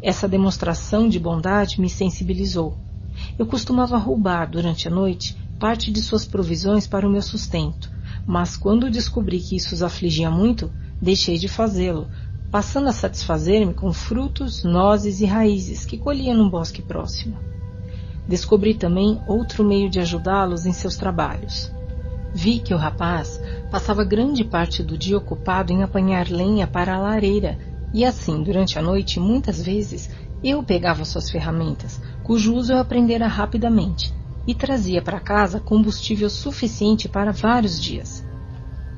Essa demonstração de bondade me sensibilizou. Eu costumava roubar durante a noite parte de suas provisões para o meu sustento, mas quando descobri que isso os afligia muito, deixei de fazê-lo, passando a satisfazer-me com frutos, nozes e raízes que colhia num bosque próximo. Descobri também outro meio de ajudá-los em seus trabalhos. Vi que o rapaz passava grande parte do dia ocupado em apanhar lenha para a lareira, e assim, durante a noite, muitas vezes, eu pegava suas ferramentas, cujo uso eu aprendera rapidamente, e trazia para casa combustível suficiente para vários dias.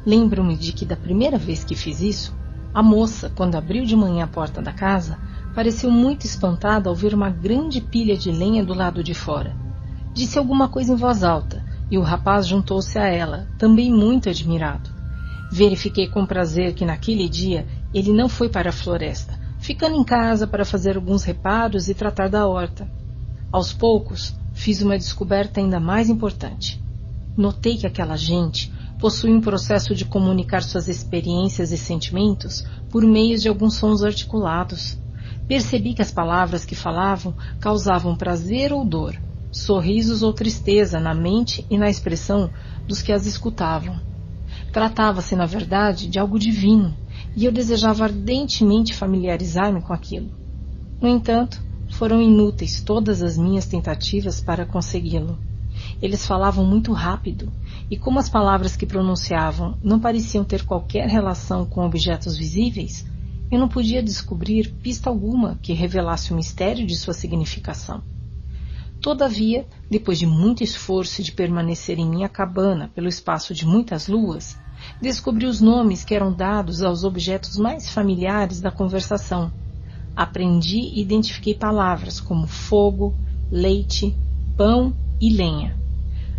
Lembro-me de que da primeira vez que fiz isso, a moça, quando abriu de manhã a porta da casa, pareceu muito espantada ao ver uma grande pilha de lenha do lado de fora. Disse alguma coisa em voz alta, e o rapaz juntou-se a ela, também muito admirado. Verifiquei com prazer que naquele dia ele não foi para a floresta, ficando em casa para fazer alguns reparos e tratar da horta. Aos poucos, fiz uma descoberta ainda mais importante. Notei que aquela gente possui um processo de comunicar suas experiências e sentimentos por meio de alguns sons articulados. Percebi que as palavras que falavam causavam prazer ou dor, sorrisos ou tristeza na mente e na expressão dos que as escutavam. Tratava-se, na verdade, de algo divino, e eu desejava ardentemente familiarizar-me com aquilo. No entanto, foram inúteis todas as minhas tentativas para consegui-lo. Eles falavam muito rápido, e como as palavras que pronunciavam não pareciam ter qualquer relação com objetos visíveis, eu não podia descobrir pista alguma que revelasse o mistério de sua significação. Todavia, depois de muito esforço de permanecer em minha cabana pelo espaço de muitas luas, descobri os nomes que eram dados aos objetos mais familiares da conversação. Aprendi e identifiquei palavras como fogo, leite, pão e lenha.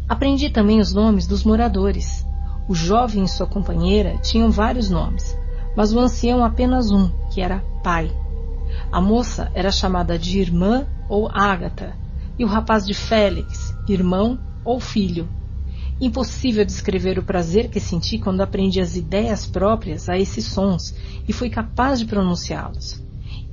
Aprendi também os nomes dos moradores. O jovem e sua companheira tinham vários nomes, mas o ancião apenas um, que era pai. A moça era chamada de irmã ou Ágata, e o rapaz de Félix, irmão ou filho. Impossível descrever o prazer que senti quando aprendi as ideias próprias a esses sons e fui capaz de pronunciá-los.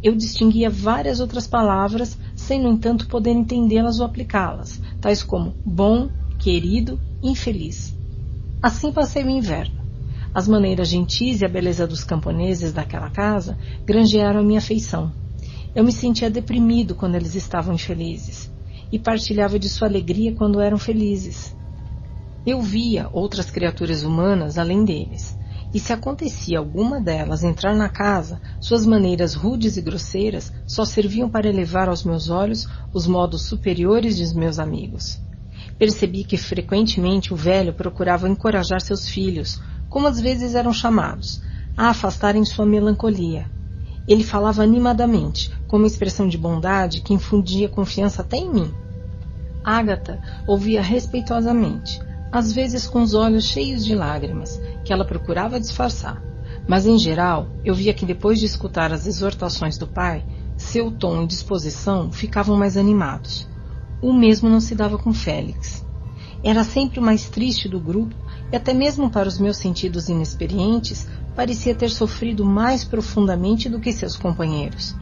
Eu distinguia várias outras palavras, sem, no entanto, poder entendê-las ou aplicá-las, tais como bom, querido, infeliz. Assim passei o inverno. As maneiras gentis e a beleza dos camponeses daquela casa granjearam a minha afeição. Eu me sentia deprimido quando eles estavam infelizes e partilhava de sua alegria quando eram felizes. Eu via outras criaturas humanas além deles, e se acontecia alguma delas entrar na casa, suas maneiras rudes e grosseiras só serviam para elevar aos meus olhos os modos superiores de meus amigos. Percebi que frequentemente o velho procurava encorajar seus filhos, como às vezes eram chamados, a afastarem sua melancolia. Ele falava animadamente, com uma expressão de bondade que infundia confiança até em mim. Ágata ouvia respeitosamente, às vezes com os olhos cheios de lágrimas, que ela procurava disfarçar. Mas, em geral, eu via que depois de escutar as exortações do pai, seu tom e disposição ficavam mais animados. O mesmo não se dava com Félix. Era sempre o mais triste do grupo e até mesmo para os meus sentidos inexperientes parecia ter sofrido mais profundamente do que seus companheiros.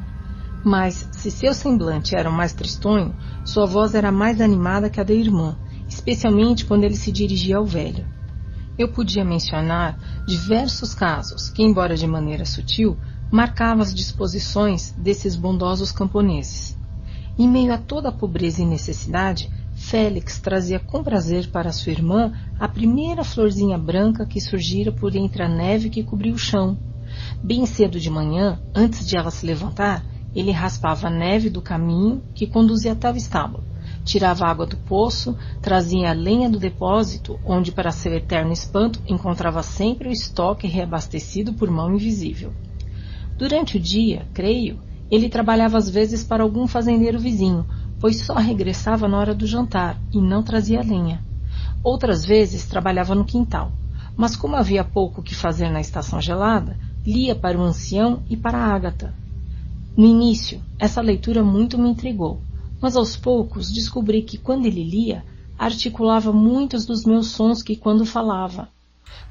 Mas, se seu semblante era mais tristonho, sua voz era mais animada que a da irmã, especialmente quando ele se dirigia ao velho. Eu podia mencionar diversos casos que, embora de maneira sutil, marcavam as disposições desses bondosos camponeses. Em meio a toda a pobreza e necessidade, Félix trazia com prazer para sua irmã a primeira florzinha branca que surgira por entre a neve que cobria o chão. Bem cedo de manhã, antes de ela se levantar, ele raspava a neve do caminho que conduzia até o estábulo, tirava água do poço, trazia a lenha do depósito, onde, para seu eterno espanto, encontrava sempre o estoque reabastecido por mão invisível. Durante o dia, creio, ele trabalhava às vezes para algum fazendeiro vizinho, pois só regressava na hora do jantar e não trazia lenha. Outras vezes trabalhava no quintal, mas como havia pouco que fazer na estação gelada, lia para o ancião e para a Ágata. No início, essa leitura muito me intrigou, mas aos poucos descobri que quando ele lia, articulava muitos dos meus sons que quando falava.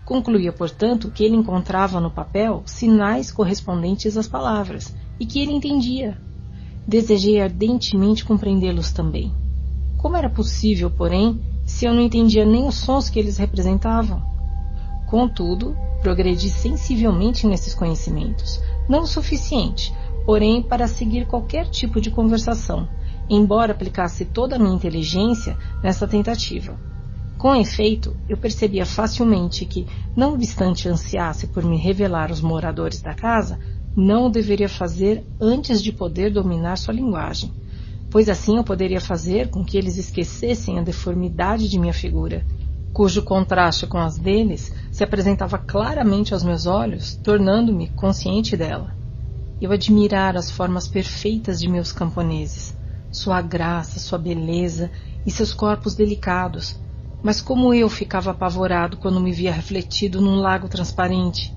Concluía, portanto, que ele encontrava no papel sinais correspondentes às palavras e que ele entendia. Desejei ardentemente compreendê-los também. Como era possível, porém, se eu não entendia nem os sons que eles representavam? Contudo, progredi sensivelmente nesses conhecimentos, não o suficiente, porém, para seguir qualquer tipo de conversação, embora aplicasse toda a minha inteligência nessa tentativa. Com efeito, eu percebia facilmente que, não obstante ansiasse por me revelar os moradores da casa, não o deveria fazer antes de poder dominar sua linguagem, pois assim eu poderia fazer com que eles esquecessem a deformidade de minha figura, cujo contraste com as deles se apresentava claramente aos meus olhos, tornando-me consciente dela. Eu admirara as formas perfeitas de meus camponeses, sua graça, sua beleza e seus corpos delicados, mas como eu ficava apavorado quando me via refletido num lago transparente.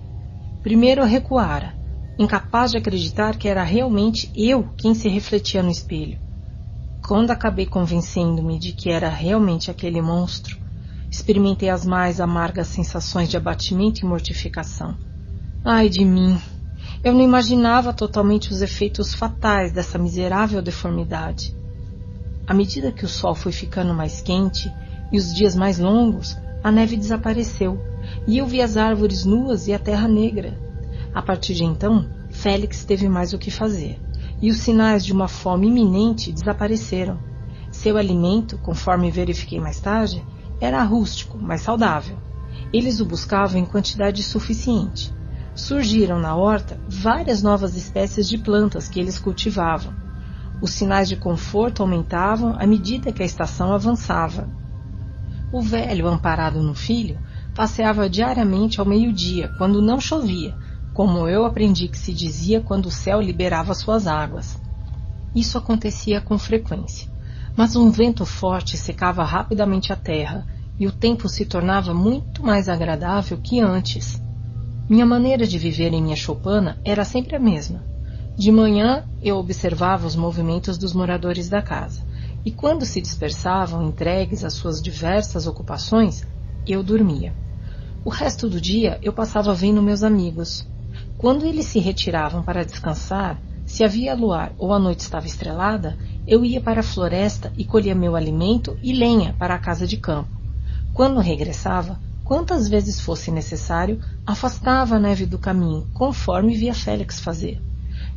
Primeiro eu recuara, incapaz de acreditar que era realmente eu quem se refletia no espelho. Quando acabei convencendo-me de que era realmente aquele monstro, experimentei as mais amargas sensações de abatimento e mortificação. Ai de mim! Eu não imaginava totalmente os efeitos fatais dessa miserável deformidade. À medida que o sol foi ficando mais quente e os dias mais longos, a neve desapareceu e eu vi as árvores nuas e a terra negra. A partir de então, Félix teve mais o que fazer, e os sinais de uma fome iminente desapareceram. Seu alimento, conforme verifiquei mais tarde, era rústico, mas saudável. Eles o buscavam em quantidade suficiente. Surgiram na horta várias novas espécies de plantas que eles cultivavam. Os sinais de conforto aumentavam à medida que a estação avançava. O velho, amparado no filho, passeava diariamente ao meio-dia, quando não chovia, como eu aprendi que se dizia quando o céu liberava suas águas. Isso acontecia com frequência, mas um vento forte secava rapidamente a terra e o tempo se tornava muito mais agradável que antes. Minha maneira de viver em minha choupana era sempre a mesma. De manhã eu observava os movimentos dos moradores da casa, e quando se dispersavam entregues às suas diversas ocupações, eu dormia. O resto do dia eu passava vendo meus amigos, quando eles se retiravam para descansar, se havia luar ou a noite estava estrelada, eu ia para a floresta e colhia meu alimento e lenha para a casa de campo. Quando regressava, quantas vezes fosse necessário, afastava a neve do caminho, conforme via Félix fazer.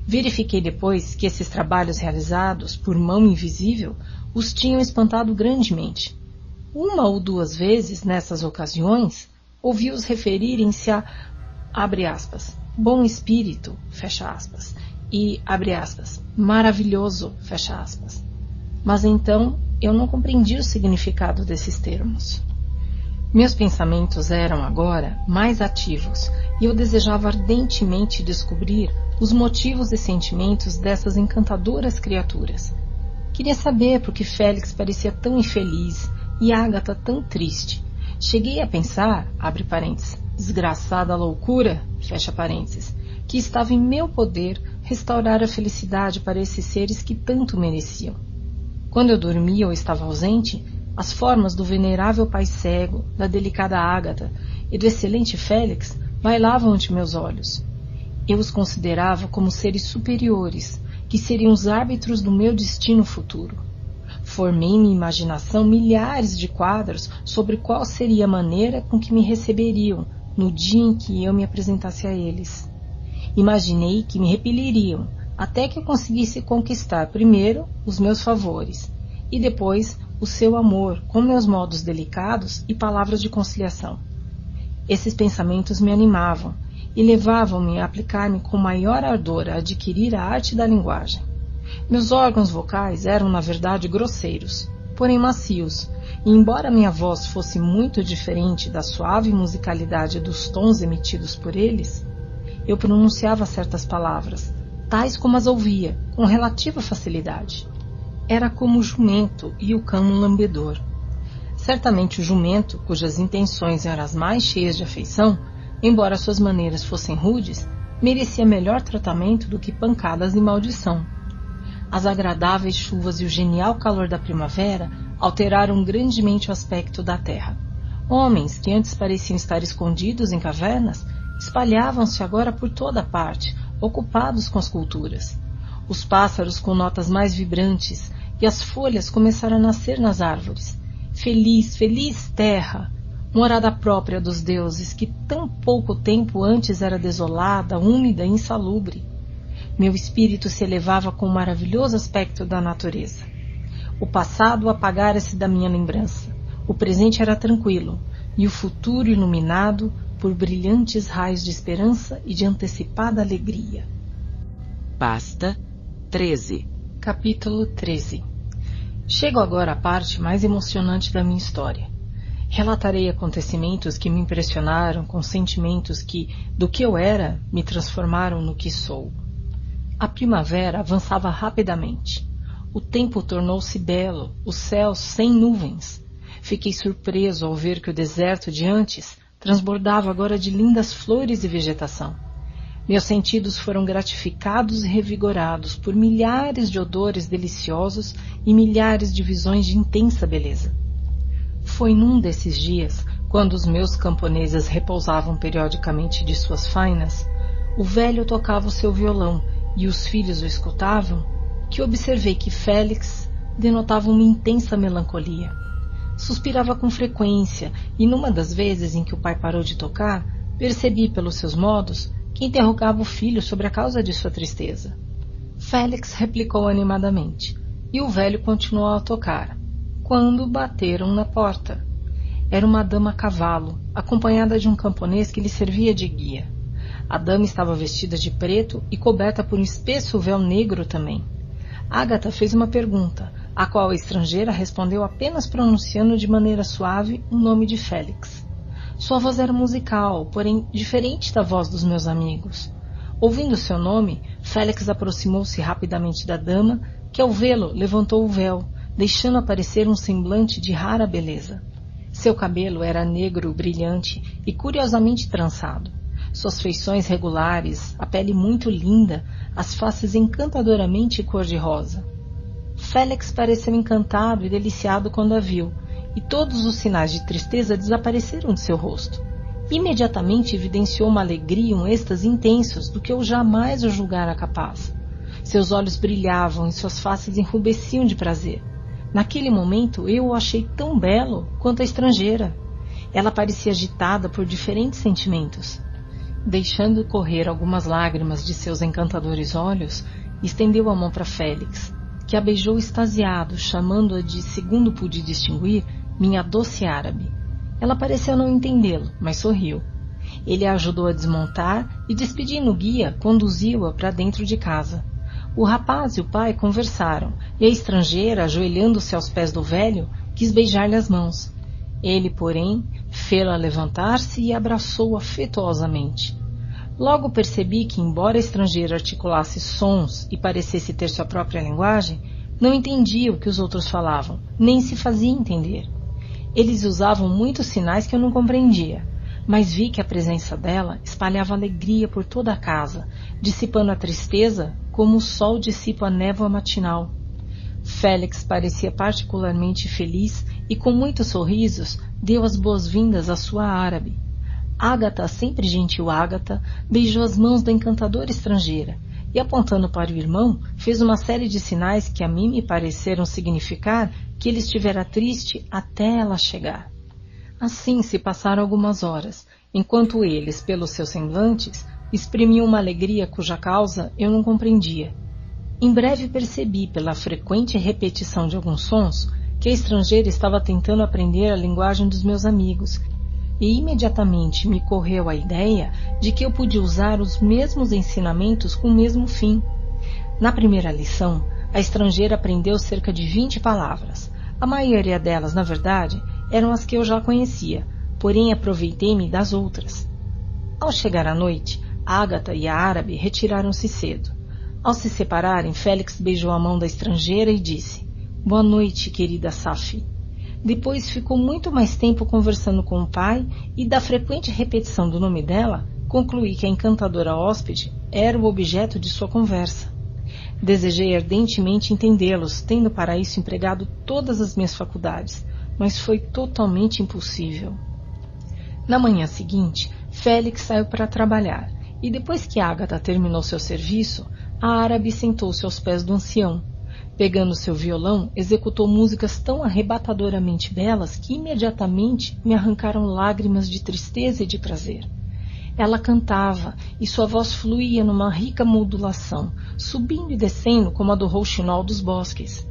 Verifiquei depois que esses trabalhos realizados por mão invisível os tinham espantado grandemente. Uma ou duas vezes, nessas ocasiões, ouvi-os referirem-se a, abre aspas, bom espírito, fecha aspas, e, abre aspas, maravilhoso, fecha aspas. Mas então eu não compreendi o significado desses termos. Meus pensamentos eram agora mais ativos e eu desejava ardentemente descobrir os motivos e sentimentos dessas encantadoras criaturas. Queria saber por que Félix parecia tão infeliz e Ágata tão triste. Cheguei a pensar, abre parênteses, desgraçada loucura, fecha parênteses, que estava em meu poder restaurar a felicidade para esses seres que tanto mereciam. Quando eu dormia ou estava ausente, as formas do venerável pai cego, da delicada Ágata e do excelente Félix bailavam ante meus olhos. Eu os considerava como seres superiores, que seriam os árbitros do meu destino futuro. Formei em minha imaginação milhares de quadros sobre qual seria a maneira com que me receberiam no dia em que eu me apresentasse a eles. Imaginei que me repeliriam até que eu conseguisse conquistar primeiro os meus favores e depois o seu amor com meus modos delicados e palavras de conciliação. Esses pensamentos me animavam e levavam-me a aplicar-me com maior ardor a adquirir a arte da linguagem. Meus órgãos vocais eram, na verdade, grosseiros, porém macios, e embora minha voz fosse muito diferente da suave musicalidade dos tons emitidos por eles, eu pronunciava certas palavras, tais como as ouvia, com relativa facilidade. Era como o jumento e o cão lambedor. Certamente o jumento, cujas intenções eram as mais cheias de afeição, embora suas maneiras fossem rudes, merecia melhor tratamento do que pancadas e maldição. As agradáveis chuvas e o genial calor da primavera alteraram grandemente o aspecto da terra. Homens que antes pareciam estar escondidos em cavernas espalhavam-se agora por toda parte, ocupados com as culturas. Os pássaros com notas mais vibrantes e as folhas começaram a nascer nas árvores. Feliz, feliz terra! Morada própria dos deuses, que tão pouco tempo antes era desolada, úmida e insalubre. Meu espírito se elevava com o maravilhoso aspecto da natureza. O passado apagara-se da minha lembrança. O presente era tranquilo e o futuro iluminado por brilhantes raios de esperança e de antecipada alegria. Pasta 13 Capítulo 13 Chego agora à parte mais emocionante da minha história. Relatarei acontecimentos que me impressionaram com sentimentos que, do que eu era, me transformaram no que sou. A primavera avançava rapidamente. O tempo tornou-se belo, o céu sem nuvens. Fiquei surpreso ao ver que o deserto de antes transbordava agora de lindas flores e vegetação. Meus sentidos foram gratificados e revigorados por milhares de odores deliciosos e milhares de visões de intensa beleza. Foi num desses dias, quando os meus camponeses repousavam periodicamente de suas fainas, o velho tocava o seu violão e os filhos o escutavam, que observei que Félix denotava uma intensa melancolia. Suspirava com frequência, e numa das vezes em que o pai parou de tocar, percebi pelos seus modos que interrogava o filho sobre a causa de sua tristeza. Félix replicou animadamente, e o velho continuou a tocar, quando bateram na porta. Era uma dama a cavalo, acompanhada de um camponês que lhe servia de guia. A dama estava vestida de preto e coberta por um espesso véu negro também. Agatha fez uma pergunta, a qual a estrangeira respondeu apenas pronunciando de maneira suave o nome de Félix. Sua voz era musical, porém diferente da voz dos meus amigos. Ouvindo seu nome, Félix aproximou-se rapidamente da dama, que ao vê-lo levantou o véu, deixando aparecer um semblante de rara beleza. Seu cabelo era negro brilhante e curiosamente trançado. Suas feições regulares, a pele muito linda, as faces encantadoramente cor-de-rosa. Félix pareceu encantado e deliciado quando a viu, e todos os sinais de tristeza desapareceram de seu rosto. Imediatamente evidenciou uma alegria e um êxtase intensos do que eu jamais o julgara capaz. Seus olhos brilhavam e suas faces enrubesciam de prazer. Naquele momento eu o achei tão belo quanto a estrangeira. Ela parecia agitada por diferentes sentimentos. Deixando correr algumas lágrimas de seus encantadores olhos, estendeu a mão para Félix, que a beijou extasiado, chamando-a de, segundo pude distinguir, minha doce árabe. Ela pareceu não entendê-lo, mas sorriu. Ele a ajudou a desmontar e, despedindo o guia, conduziu-a para dentro de casa. O rapaz e o pai conversaram, e a estrangeira, ajoelhando-se aos pés do velho, quis beijar-lhe as mãos. Ele, porém, Fê-la levantar-se e abraçou afetuosamente. Logo percebi que, embora a estrangeira articulasse sons e parecesse ter sua própria linguagem, não entendia o que os outros falavam, nem se fazia entender. Eles usavam muitos sinais que eu não compreendia, mas vi que a presença dela espalhava alegria por toda a casa, dissipando a tristeza como o sol dissipa a névoa matinal. Félix parecia particularmente feliz e, com muitos sorrisos, deu as boas-vindas à sua árabe. Ágata, sempre gentil Ágata, beijou as mãos da encantadora estrangeira e, apontando para o irmão, fez uma série de sinais que a mim me pareceram significar que ele estivera triste até ela chegar. Assim se passaram algumas horas, enquanto eles, pelos seus semblantes, exprimiam uma alegria cuja causa eu não compreendia. Em breve percebi, pela frequente repetição de alguns sons, que a estrangeira estava tentando aprender a linguagem dos meus amigos, e imediatamente me correu a ideia de que eu podia usar os mesmos ensinamentos com o mesmo fim. Na primeira lição, a estrangeira aprendeu cerca de vinte palavras. A maioria delas, na verdade, eram as que eu já conhecia, porém aproveitei-me das outras. Ao chegar à noite, Ágata e a árabe retiraram-se cedo. Ao se separarem, Félix beijou a mão da estrangeira e disse: Boa noite, querida Safi. Depois ficou muito mais tempo conversando com o pai e, da frequente repetição do nome dela, concluí que a encantadora hóspede era o objeto de sua conversa. Desejei ardentemente entendê-los, tendo para isso empregado todas as minhas faculdades, mas foi totalmente impossível. Na manhã seguinte, Félix saiu para trabalhar, e depois que Agatha terminou seu serviço, a árabe sentou-se aos pés do ancião. Pegando seu violão, executou músicas tão arrebatadoramente belas que imediatamente me arrancaram lágrimas de tristeza e de prazer. Ela cantava e sua voz fluía numa rica modulação, subindo e descendo como a do rouxinol dos bosques.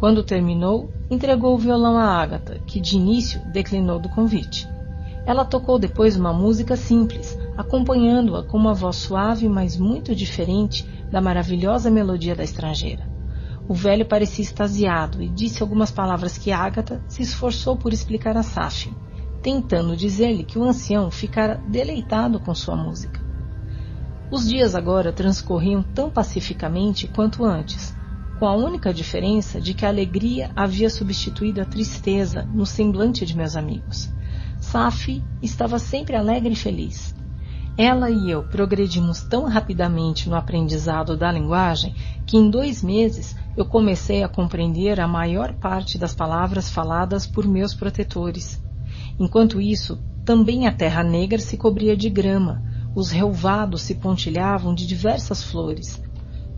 Quando terminou, entregou o violão a Ágata, que de início declinou do convite. Ela tocou depois uma música simples, acompanhando-a com uma voz suave, mas muito diferente da maravilhosa melodia da estrangeira. O velho parecia extasiado e disse algumas palavras que Ágata se esforçou por explicar a Safi, tentando dizer-lhe que o ancião ficara deleitado com sua música. Os dias agora transcorriam tão pacificamente quanto antes, com a única diferença de que a alegria havia substituído a tristeza no semblante de meus amigos. Safi estava sempre alegre e feliz. Ela e eu progredimos tão rapidamente no aprendizado da linguagem que em dois meses eu comecei a compreender a maior parte das palavras faladas por meus protetores. Enquanto isso, também a terra negra se cobria de grama, os relvados se pontilhavam de diversas flores,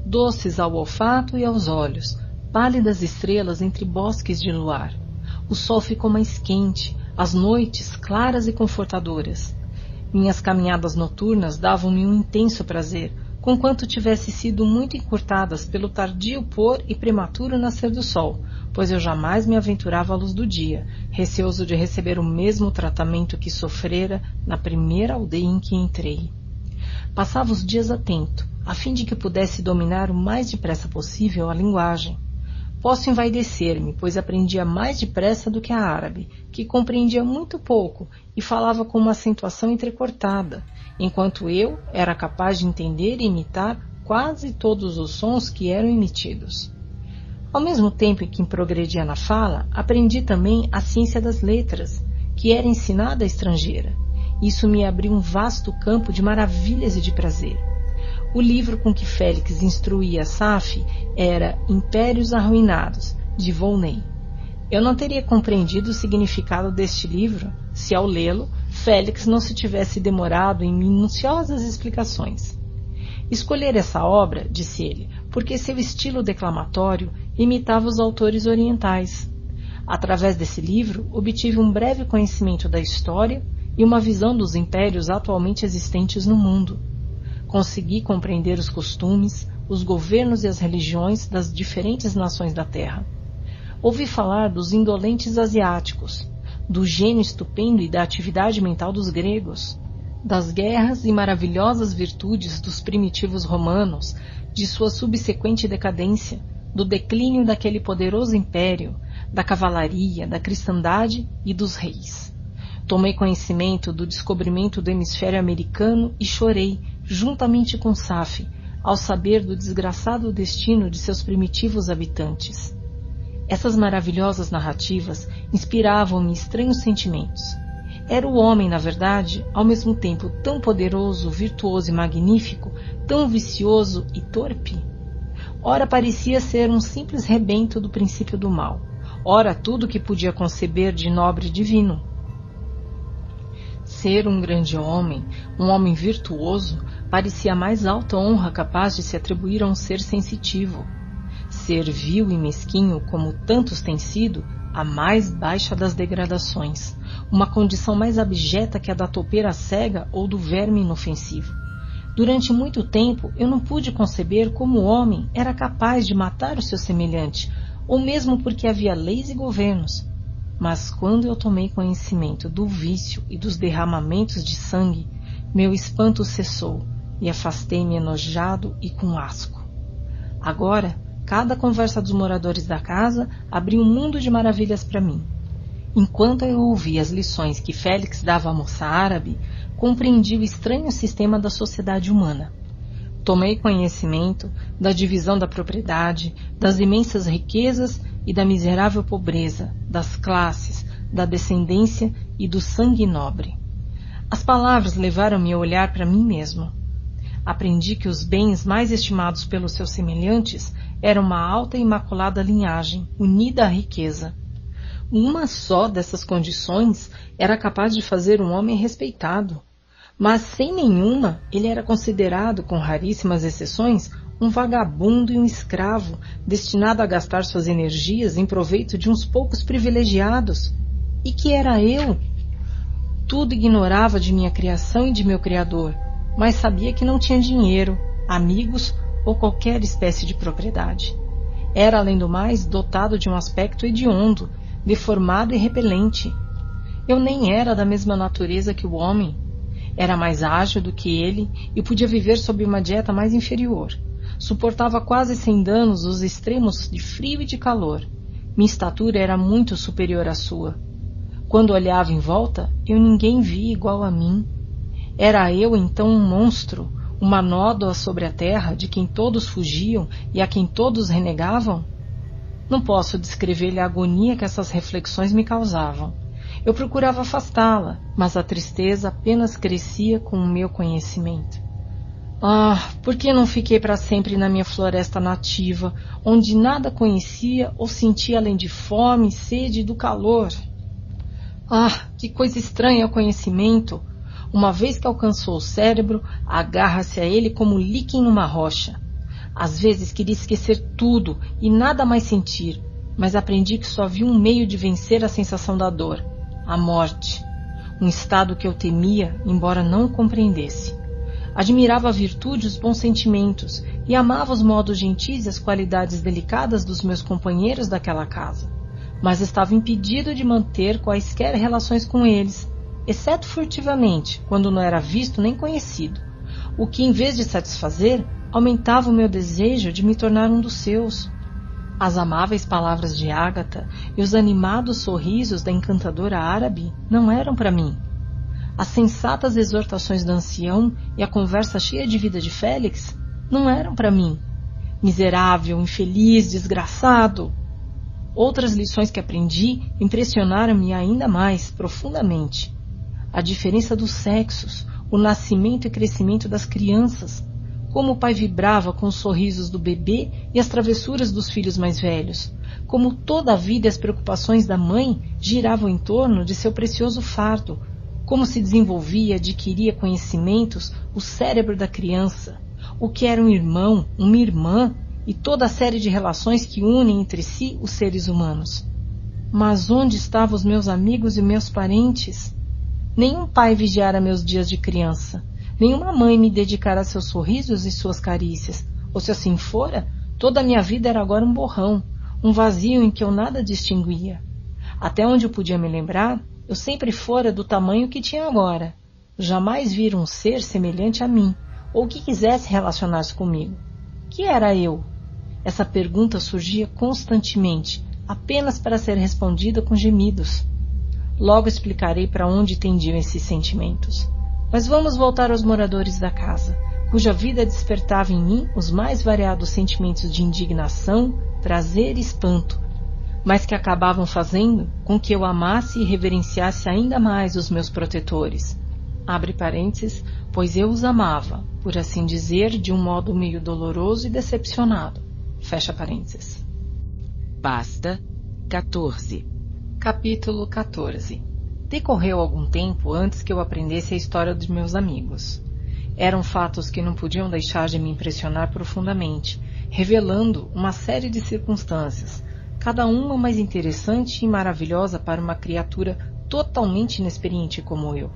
doces ao olfato e aos olhos, pálidas estrelas entre bosques de luar. O sol ficou mais quente, as noites claras e confortadoras. Minhas caminhadas noturnas davam-me um intenso prazer, conquanto tivesse sido muito encurtadas pelo tardio pôr e prematuro nascer do sol, pois eu jamais me aventurava à luz do dia, receoso de receber o mesmo tratamento que sofrera na primeira aldeia em que entrei. Passava os dias atento, a fim de que pudesse dominar o mais depressa possível a linguagem. Posso envaidecer-me, pois aprendia mais depressa do que a árabe, que compreendia muito pouco e falava com uma acentuação entrecortada, enquanto eu era capaz de entender e imitar quase todos os sons que eram emitidos. Ao mesmo tempo em que progredia na fala, aprendi também a ciência das letras, que era ensinada à estrangeira. Isso me abriu um vasto campo de maravilhas e de prazer. O livro com que Félix instruía Saf era Impérios Arruinados, de Volney. Eu não teria compreendido o significado deste livro se, ao lê-lo, Félix não se tivesse demorado em minuciosas explicações. Escolher essa obra, disse ele, porque seu estilo declamatório imitava os autores orientais. Através desse livro, obtive um breve conhecimento da história e uma visão dos impérios atualmente existentes no mundo consegui compreender os costumes, os governos e as religiões das diferentes nações da Terra. Ouvi falar dos indolentes asiáticos, do gênio estupendo e da atividade mental dos gregos, das guerras e maravilhosas virtudes dos primitivos romanos, de sua subsequente decadência, do declínio daquele poderoso império, da cavalaria, da cristandade e dos reis. Tomei conhecimento do descobrimento do hemisfério americano e chorei, juntamente com Saf, ao saber do desgraçado destino de seus primitivos habitantes. Essas maravilhosas narrativas inspiravam-me estranhos sentimentos. Era o homem, na verdade, ao mesmo tempo tão poderoso, virtuoso e magnífico, tão vicioso e torpe? Ora parecia ser um simples rebento do princípio do mal, ora tudo que podia conceber de nobre e divino. Ser um grande homem, um homem virtuoso, parecia a mais alta honra capaz de se atribuir a um ser sensitivo. Ser vil e mesquinho, como tantos têm sido, a mais baixa das degradações, uma condição mais abjeta que a da topeira cega ou do verme inofensivo. Durante muito tempo eu não pude conceber como o homem era capaz de matar o seu semelhante, ou mesmo porque havia leis e governos. Mas quando eu tomei conhecimento do vício e dos derramamentos de sangue, meu espanto cessou e afastei-me enojado e com asco. Agora, cada conversa dos moradores da casa abriu um mundo de maravilhas para mim. Enquanto eu ouvia as lições que Félix dava à moça árabe, compreendi o estranho sistema da sociedade humana. Tomei conhecimento da divisão da propriedade, das imensas riquezas e da miserável pobreza, das classes, da descendência e do sangue nobre. As palavras levaram-me a olhar para mim mesmo. Aprendi que os bens mais estimados pelos seus semelhantes eram uma alta e imaculada linhagem, unida à riqueza. Uma só dessas condições era capaz de fazer um homem respeitado, mas sem nenhuma ele era considerado, com raríssimas exceções, um vagabundo e um escravo, destinado a gastar suas energias em proveito de uns poucos privilegiados. E que era eu? Tudo ignorava de minha criação e de meu Criador, mas sabia que não tinha dinheiro, amigos ou qualquer espécie de propriedade. Era, além do mais, dotado de um aspecto hediondo, deformado e repelente. Eu nem era da mesma natureza que o homem, era mais ágil do que ele e podia viver sob uma dieta mais inferior. Suportava quase sem danos os extremos de frio e de calor. Minha estatura era muito superior à sua. Quando olhava em volta, eu ninguém via igual a mim. Era eu então um monstro, uma nódoa sobre a terra de quem todos fugiam e a quem todos renegavam? Não posso descrever-lhe a agonia que essas reflexões me causavam. Eu procurava afastá-la, mas a tristeza apenas crescia com o meu conhecimento. Ah, por que não fiquei para sempre na minha floresta nativa, onde nada conhecia ou sentia além de fome, sede e do calor? Ah, que coisa estranha o conhecimento! Uma vez que alcançou o cérebro, agarra-se a ele como líquen numa rocha. Às vezes queria esquecer tudo e nada mais sentir, mas aprendi que só havia um meio de vencer a sensação da dor a morte, um estado que eu temia, embora não compreendesse. Admirava a virtude e os bons sentimentos e amava os modos gentis e as qualidades delicadas dos meus companheiros daquela casa, mas estava impedido de manter quaisquer relações com eles, exceto furtivamente, quando não era visto nem conhecido, o que, em vez de satisfazer, aumentava o meu desejo de me tornar um dos seus. As amáveis palavras de Ágata e os animados sorrisos da encantadora árabe não eram para mim. As sensatas exortações do ancião e a conversa cheia de vida de Félix não eram para mim. Miserável, infeliz, desgraçado. Outras lições que aprendi impressionaram-me ainda mais profundamente. A diferença dos sexos, o nascimento e crescimento das crianças, como o pai vibrava com os sorrisos do bebê e as travessuras dos filhos mais velhos. Como toda a vida e as preocupações da mãe giravam em torno de seu precioso fardo. Como se desenvolvia, adquiria conhecimentos o cérebro da criança. O que era um irmão, uma irmã e toda a série de relações que unem entre si os seres humanos. Mas onde estavam os meus amigos e meus parentes? Nenhum pai vigiara meus dias de criança. Nenhuma mãe me dedicara seus sorrisos e suas carícias, ou se assim fora, toda a minha vida era agora um borrão, um vazio em que eu nada distinguia. Até onde eu podia me lembrar, eu sempre fora do tamanho que tinha agora. Jamais vira um ser semelhante a mim, ou que quisesse relacionar-se comigo. Que era eu? Essa pergunta surgia constantemente, apenas para ser respondida com gemidos. Logo explicarei para onde tendiam esses sentimentos. Mas vamos voltar aos moradores da casa, cuja vida despertava em mim os mais variados sentimentos de indignação, prazer e espanto, mas que acabavam fazendo com que eu amasse e reverenciasse ainda mais os meus protetores. Abre parênteses, pois eu os amava, por assim dizer, de um modo meio doloroso e decepcionado. Fecha parênteses. Pasta 14. Capítulo 14. Decorreu algum tempo antes que eu aprendesse a história de meus amigos. Eram fatos que não podiam deixar de me impressionar profundamente, revelando uma série de circunstâncias, cada uma mais interessante e maravilhosa para uma criatura totalmente inexperiente como eu.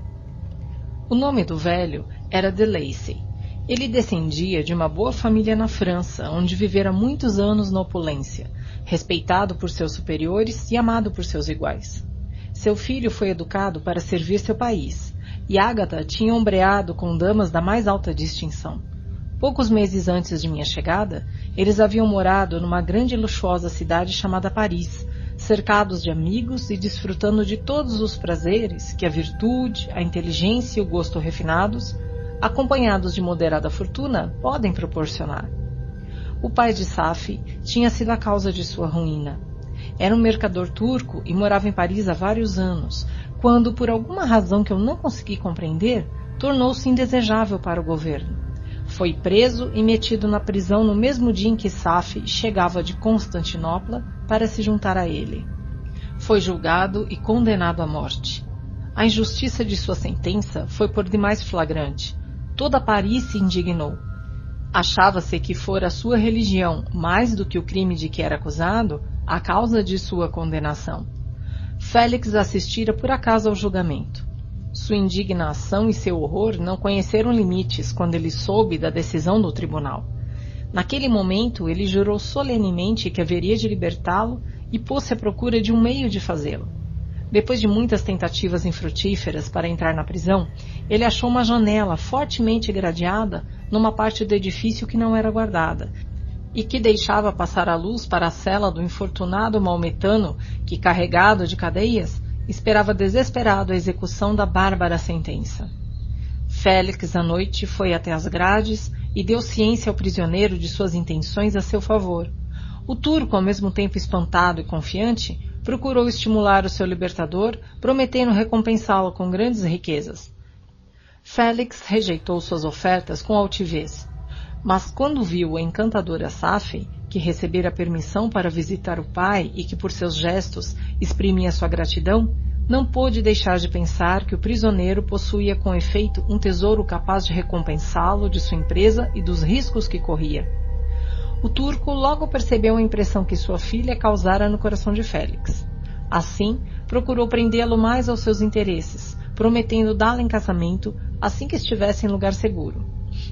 O nome do velho era de Lacey. Ele descendia de uma boa família na França, onde vivera muitos anos na opulência, respeitado por seus superiores e amado por seus iguais. Seu filho foi educado para servir seu país, e Ágata tinha ombreado com damas da mais alta distinção. Poucos meses antes de minha chegada, eles haviam morado numa grande e luxuosa cidade chamada Paris, cercados de amigos e desfrutando de todos os prazeres que a virtude, a inteligência e o gosto refinados, acompanhados de moderada fortuna, podem proporcionar. O pai de Safi tinha sido a causa de sua ruína. Era um mercador turco e morava em Paris há vários anos, quando, por alguma razão que eu não consegui compreender, tornou-se indesejável para o governo. Foi preso e metido na prisão no mesmo dia em que Safi chegava de Constantinopla para se juntar a ele. Foi julgado e condenado à morte. A injustiça de sua sentença foi por demais flagrante. Toda Paris se indignou. Achava-se que fora sua religião, mais do que o crime de que era acusado, a causa de sua condenação. Félix assistira por acaso ao julgamento. Sua indignação e seu horror não conheceram limites quando ele soube da decisão do tribunal. Naquele momento, ele jurou solenemente que haveria de libertá-lo e pôs-se à procura de um meio de fazê-lo. Depois de muitas tentativas infrutíferas para entrar na prisão, ele achou uma janela fortemente gradeada numa parte do edifício que não era guardada e que deixava passar a luz para a cela do infortunado maometano que, carregado de cadeias, esperava desesperado a execução da bárbara sentença. Félix, à noite, foi até as grades e deu ciência ao prisioneiro de suas intenções a seu favor. O turco, ao mesmo tempo espantado e confiante, procurou estimular o seu libertador, prometendo recompensá-lo com grandes riquezas. Félix rejeitou suas ofertas com altivez, mas quando viu a encantadora Safi, que recebera permissão para visitar o pai e que por seus gestos exprimia sua gratidão, não pôde deixar de pensar que o prisioneiro possuía com efeito um tesouro capaz de recompensá-lo de sua empresa e dos riscos que corria. O turco logo percebeu a impressão que sua filha causara no coração de Félix. Assim, procurou prendê-lo mais aos seus interesses, prometendo dá-la em casamento assim que estivesse em lugar seguro.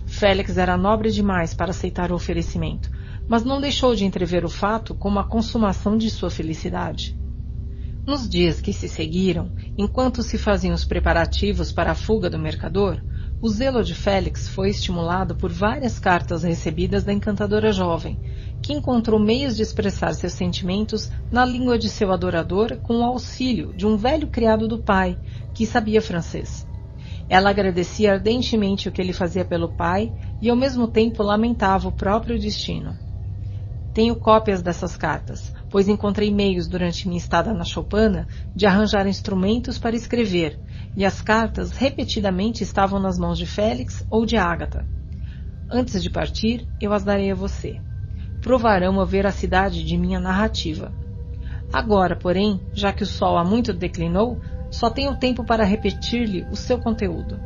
Félix era nobre demais para aceitar o oferecimento, mas não deixou de entrever o fato como a consumação de sua felicidade. Nos dias que se seguiram, enquanto se faziam os preparativos para a fuga do mercador, o zelo de Félix foi estimulado por várias cartas recebidas da encantadora jovem, que encontrou meios de expressar seus sentimentos na língua de seu adorador com o auxílio de um velho criado do pai, que sabia francês. Ela agradecia ardentemente o que ele fazia pelo pai e ao mesmo tempo lamentava o próprio destino. Tenho cópias dessas cartas, pois encontrei meios durante minha estada na Choupana de arranjar instrumentos para escrever, e as cartas repetidamente estavam nas mãos de Félix ou de Ágata. Antes de partir, eu as darei a você. Provarão a veracidade de minha narrativa. Agora, porém, já que o sol há muito declinou, só tenho tempo para repetir-lhe o seu conteúdo.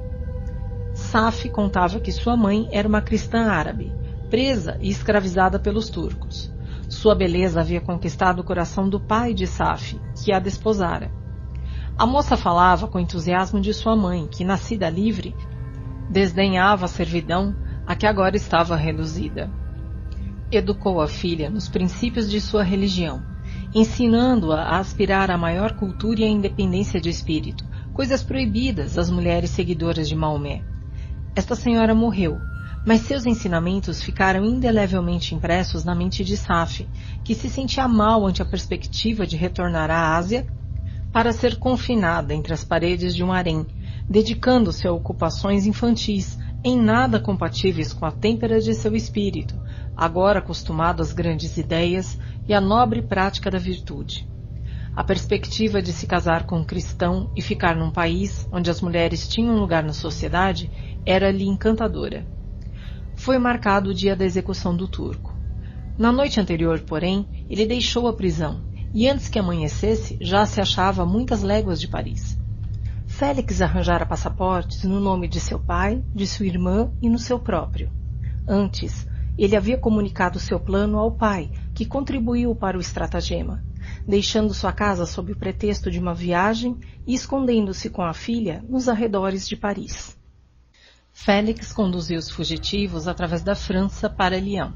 Saf contava que sua mãe era uma cristã árabe presa e escravizada pelos turcos. Sua beleza havia conquistado o coração do pai de Safi, que a desposara. A moça falava com entusiasmo de sua mãe, que, nascida livre, desdenhava a servidão a que agora estava reduzida. Educou a filha nos princípios de sua religião, ensinando-a a aspirar à maior cultura e à independência de espírito, coisas proibidas às mulheres seguidoras de Maomé. Esta senhora morreu, mas seus ensinamentos ficaram indelevelmente impressos na mente de Saf, que se sentia mal ante a perspectiva de retornar à Ásia, para ser confinada entre as paredes de um harém, dedicando-se a ocupações infantis, em nada compatíveis com a têmpera de seu espírito, agora acostumado às grandes ideias e à nobre prática da virtude. A perspectiva de se casar com um cristão e ficar num país onde as mulheres tinham lugar na sociedade era-lhe encantadora. Foi marcado o dia da execução do turco. Na noite anterior, porém, ele deixou a prisão e antes que amanhecesse já se achava a muitas léguas de Paris. Félix arranjara passaportes no nome de seu pai, de sua irmã e no seu próprio. Antes, ele havia comunicado seu plano ao pai, que contribuiu para o estratagema, deixando sua casa sob o pretexto de uma viagem e escondendo-se com a filha nos arredores de Paris. Félix conduziu os fugitivos através da França para Lyon.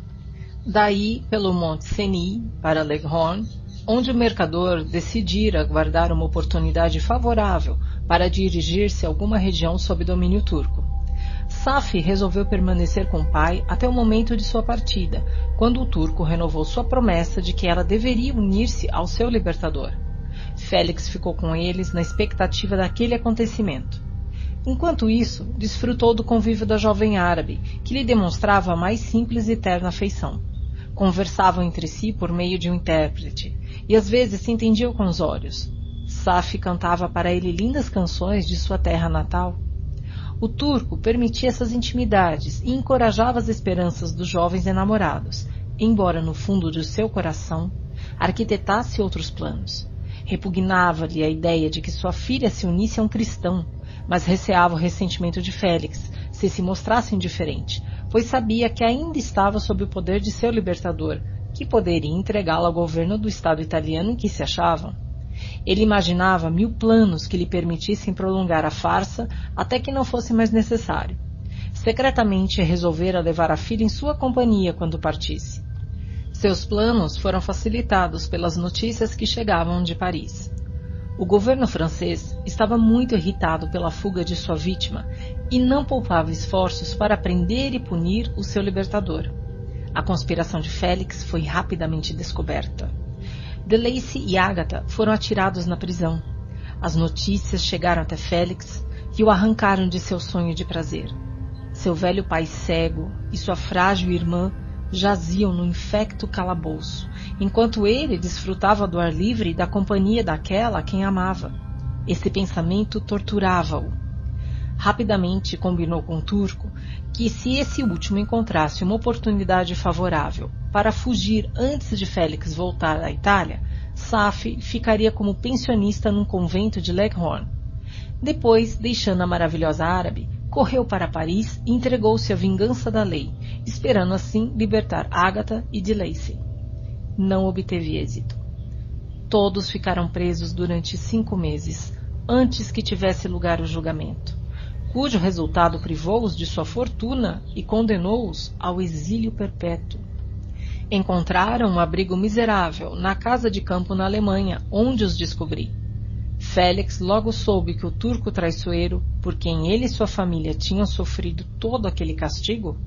Daí, pelo Monte Cenis para Leghorn, onde o mercador decidira guardar uma oportunidade favorável para dirigir-se a alguma região sob domínio turco. Safi resolveu permanecer com o pai até o momento de sua partida, quando o turco renovou sua promessa de que ela deveria unir-se ao seu libertador. Félix ficou com eles na expectativa daquele acontecimento. Enquanto isso, desfrutou do convívio da jovem árabe, que lhe demonstrava a mais simples e terna afeição. Conversavam entre si por meio de um intérprete, e às vezes se entendiam com os olhos. Saf cantava para ele lindas canções de sua terra natal. O turco permitia essas intimidades e encorajava as esperanças dos jovens enamorados, embora no fundo de seu coração arquitetasse outros planos. Repugnava-lhe a ideia de que sua filha se unisse a um cristão, mas receava o ressentimento de Félix se se mostrasse indiferente, pois sabia que ainda estava sob o poder de seu libertador, que poderia entregá-la ao governo do Estado italiano em que se achavam. Ele imaginava mil planos que lhe permitissem prolongar a farsa até que não fosse mais necessário. Secretamente resolvera levar a filha em sua companhia quando partisse. Seus planos foram facilitados pelas notícias que chegavam de Paris. O governo francês estava muito irritado pela fuga de sua vítima e não poupava esforços para prender e punir o seu libertador. A conspiração de Félix foi rapidamente descoberta. Delacy e Agatha foram atirados na prisão. As notícias chegaram até Félix e o arrancaram de seu sonho de prazer. Seu velho pai cego e sua frágil irmã jaziam no infecto calabouço, enquanto ele desfrutava do ar livre e da companhia daquela a quem amava. Esse pensamento torturava-o. Rapidamente combinou com o turco que, se esse último encontrasse uma oportunidade favorável para fugir antes de Félix voltar à Itália, Safi ficaria como pensionista num convento de Leghorn. Depois, deixando a maravilhosa árabe, correu para Paris e entregou-se à vingança da lei, esperando assim libertar Agatha e de Lacey. Não obteve êxito. Todos ficaram presos durante cinco meses, antes que tivesse lugar o julgamento cujo resultado privou-os de sua fortuna e condenou-os ao exílio perpétuo. Encontraram um abrigo miserável na casa de campo na Alemanha, onde os descobri. Félix logo soube que o turco traiçoeiro, por quem ele e sua família tinham sofrido todo aquele castigo,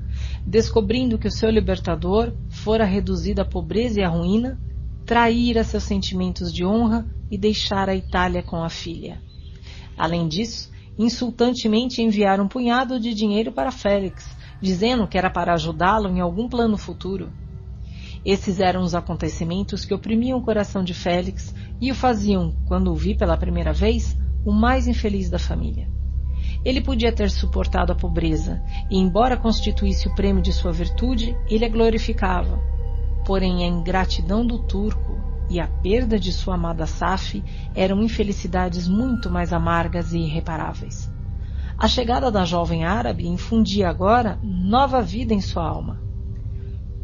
descobrindo que o seu libertador fora reduzido à pobreza e à ruína, traíra seus sentimentos de honra e deixara a Itália com a filha. Além disso, insultantemente enviaram um punhado de dinheiro para Félix, dizendo que era para ajudá-lo em algum plano futuro. Esses eram os acontecimentos que oprimiam o coração de Félix e o faziam, quando o vi pela primeira vez, o mais infeliz da família. Ele podia ter suportado a pobreza, e embora constituísse o prêmio de sua virtude, ele a glorificava. Porém, a ingratidão do turco e a perda de sua amada Safi eram infelicidades muito mais amargas e irreparáveis. A chegada da jovem árabe infundia agora nova vida em sua alma.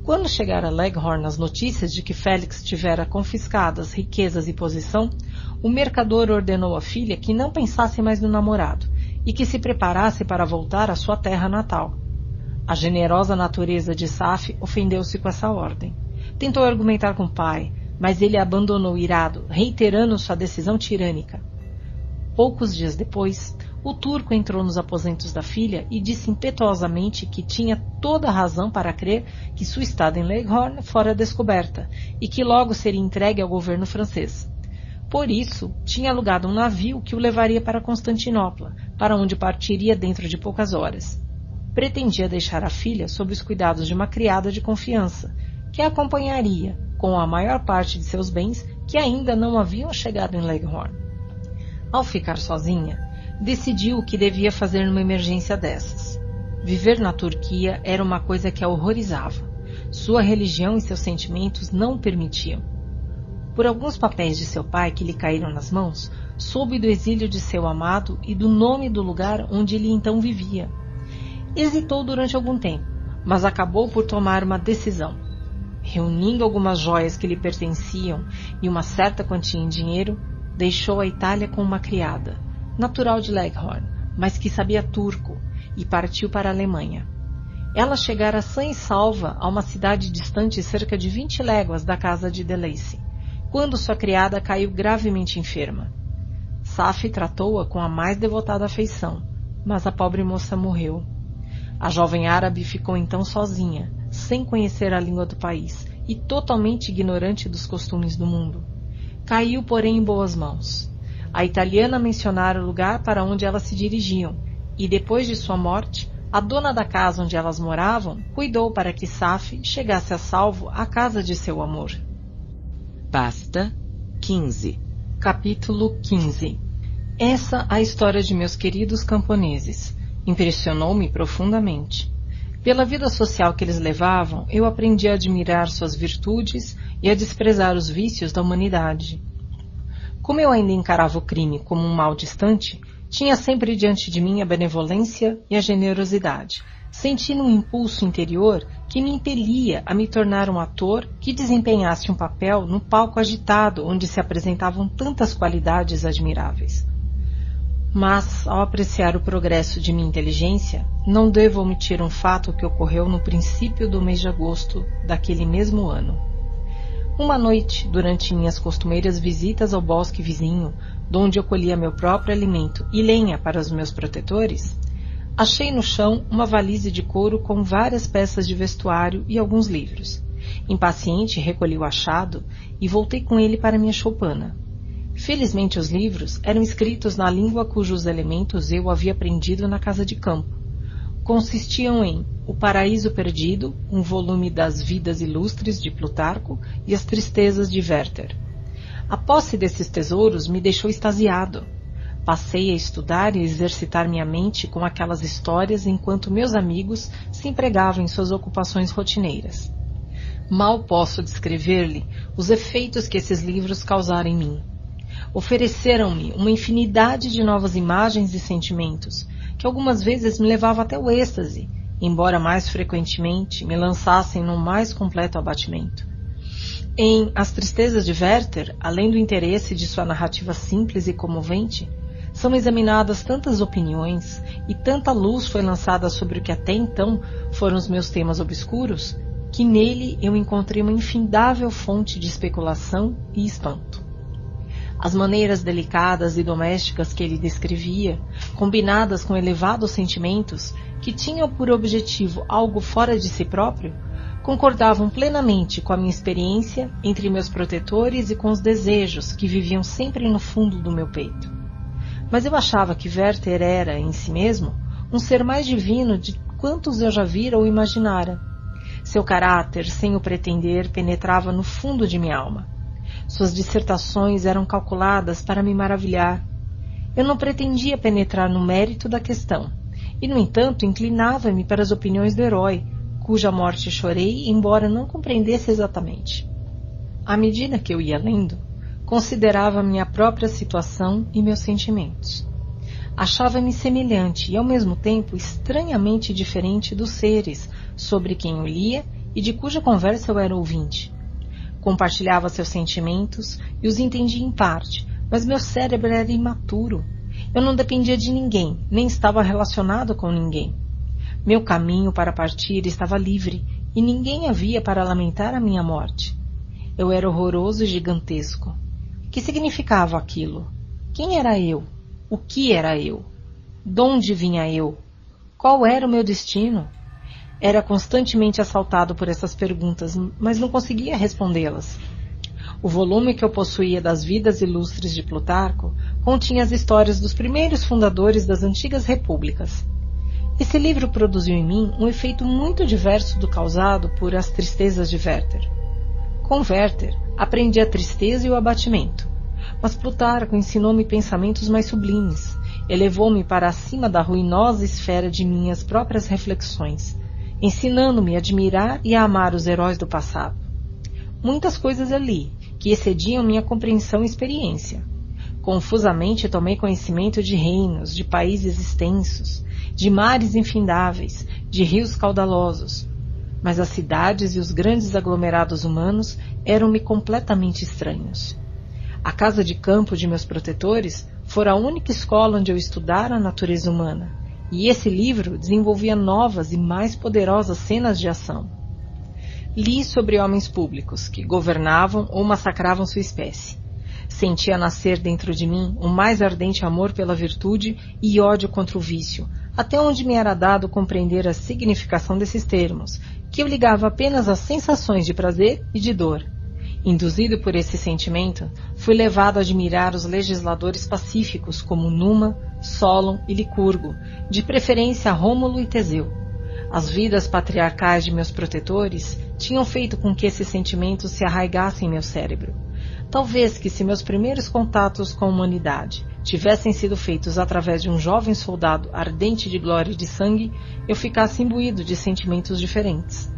Quando chegara a Leghorn as notícias de que Félix tivera confiscadas riquezas e posição, o mercador ordenou à filha que não pensasse mais no namorado e que se preparasse para voltar à sua terra natal. A generosa natureza de Saf ofendeu-se com essa ordem. Tentou argumentar com o pai, mas ele abandonou irado, reiterando sua decisão tirânica. Poucos dias depois, o turco entrou nos aposentos da filha e disse impetuosamente que tinha toda a razão para crer que sua estada em Leghorn fora descoberta e que logo seria entregue ao governo francês. Por isso, tinha alugado um navio que o levaria para Constantinopla, para onde partiria dentro de poucas horas. Pretendia deixar a filha sob os cuidados de uma criada de confiança, que a acompanharia com a maior parte de seus bens que ainda não haviam chegado em Leghorn. Ao ficar sozinha, decidiu o que devia fazer numa emergência dessas. Viver na Turquia era uma coisa que a horrorizava. Sua religião e seus sentimentos não o permitiam. Por alguns papéis de seu pai que lhe caíram nas mãos, soube do exílio de seu amado e do nome do lugar onde ele então vivia. Hesitou durante algum tempo, mas acabou por tomar uma decisão. Reunindo algumas joias que lhe pertenciam e uma certa quantia em dinheiro, deixou a Itália com uma criada, natural de Leghorn, mas que sabia turco, e partiu para a Alemanha. Ela chegara sã e salva a uma cidade distante cerca de vinte léguas da casa de Delacy quando sua criada caiu gravemente enferma. Safi tratou-a com a mais devotada afeição, mas a pobre moça morreu. A jovem árabe ficou então sozinha, sem conhecer a língua do país e totalmente ignorante dos costumes do mundo. Caiu, porém, em boas mãos. A italiana mencionara o lugar para onde elas se dirigiam, e depois de sua morte, a dona da casa onde elas moravam cuidou para que Safi chegasse a salvo à casa de seu amor. Pasta 15 Capítulo 15 Essa a história de meus queridos camponeses. Impressionou-me profundamente. Pela vida social que eles levavam, eu aprendi a admirar suas virtudes e a desprezar os vícios da humanidade. Como eu ainda encarava o crime como um mal distante, tinha sempre diante de mim a benevolência e a generosidade, sentindo um impulso interior que me impelia a me tornar um ator que desempenhasse um papel no palco agitado onde se apresentavam tantas qualidades admiráveis. Mas, ao apreciar o progresso de minha inteligência, não devo omitir um fato que ocorreu no princípio do mês de agosto daquele mesmo ano. Uma noite, durante minhas costumeiras visitas ao bosque vizinho, donde eu colhia meu próprio alimento e lenha para os meus protetores, Achei no chão uma valise de couro com várias peças de vestuário e alguns livros. Impaciente, recolhi o achado e voltei com ele para minha choupana. Felizmente os livros eram escritos na língua cujos elementos eu havia aprendido na casa de campo. Consistiam em O Paraíso Perdido, um volume das Vidas Ilustres de Plutarco e As Tristezas de Werther. A posse desses tesouros me deixou extasiado. Passei a estudar e exercitar minha mente com aquelas histórias enquanto meus amigos se empregavam em suas ocupações rotineiras. Mal posso descrever-lhe os efeitos que esses livros causaram em mim. Ofereceram-me uma infinidade de novas imagens e sentimentos, que algumas vezes me levavam até o êxtase, embora mais frequentemente me lançassem num mais completo abatimento. Em As Tristezas de Werther, além do interesse de sua narrativa simples e comovente, são examinadas tantas opiniões e tanta luz foi lançada sobre o que até então foram os meus temas obscuros, que nele eu encontrei uma infindável fonte de especulação e espanto. As maneiras delicadas e domésticas que ele descrevia, combinadas com elevados sentimentos que tinham por objetivo algo fora de si próprio, concordavam plenamente com a minha experiência entre meus protetores e com os desejos que viviam sempre no fundo do meu peito mas eu achava que Werther era, em si mesmo, um ser mais divino de quantos eu já vira ou imaginara. Seu caráter, sem o pretender, penetrava no fundo de minha alma. Suas dissertações eram calculadas para me maravilhar. Eu não pretendia penetrar no mérito da questão, e, no entanto, inclinava-me para as opiniões do herói, cuja morte chorei, embora não compreendesse exatamente. À medida que eu ia lendo, Considerava minha própria situação e meus sentimentos. Achava-me semelhante e, ao mesmo tempo, estranhamente diferente dos seres sobre quem eu lia e de cuja conversa eu era ouvinte. Compartilhava seus sentimentos e os entendia em parte, mas meu cérebro era imaturo. Eu não dependia de ninguém, nem estava relacionado com ninguém. Meu caminho para partir estava livre e ninguém havia para lamentar a minha morte. Eu era horroroso e gigantesco. Que significava aquilo? Quem era eu? O que era eu? De onde vinha eu? Qual era o meu destino? Era constantemente assaltado por essas perguntas, mas não conseguia respondê-las. O volume que eu possuía das vidas ilustres de Plutarco continha as histórias dos primeiros fundadores das antigas repúblicas. Esse livro produziu em mim um efeito muito diverso do causado por As Tristezas de Werther. Com Werther, aprendi a tristeza e o abatimento, mas Plutarco ensinou-me pensamentos mais sublimes, elevou-me para acima da ruinosa esfera de minhas próprias reflexões, ensinando-me a admirar e a amar os heróis do passado. Muitas coisas ali, que excediam minha compreensão e experiência. Confusamente tomei conhecimento de reinos, de países extensos, de mares infindáveis, de rios caudalosos, mas as cidades e os grandes aglomerados humanos eram-me completamente estranhos. A casa de campo de meus protetores fora a única escola onde eu estudara a natureza humana, e esse livro desenvolvia novas e mais poderosas cenas de ação. Li sobre homens públicos que governavam ou massacravam sua espécie. Sentia nascer dentro de mim um mais ardente amor pela virtude e ódio contra o vício, até onde me era dado compreender a significação desses termos, que eu ligava apenas às sensações de prazer e de dor. Induzido por esse sentimento, fui levado a admirar os legisladores pacíficos como Numa, Solon e Licurgo, de preferência Rômulo e Teseu. As vidas patriarcais de meus protetores tinham feito com que esses sentimentos se arraigassem em meu cérebro. Talvez que se meus primeiros contatos com a humanidade tivessem sido feitos através de um jovem soldado ardente de glória e de sangue, eu ficasse imbuído de sentimentos diferentes.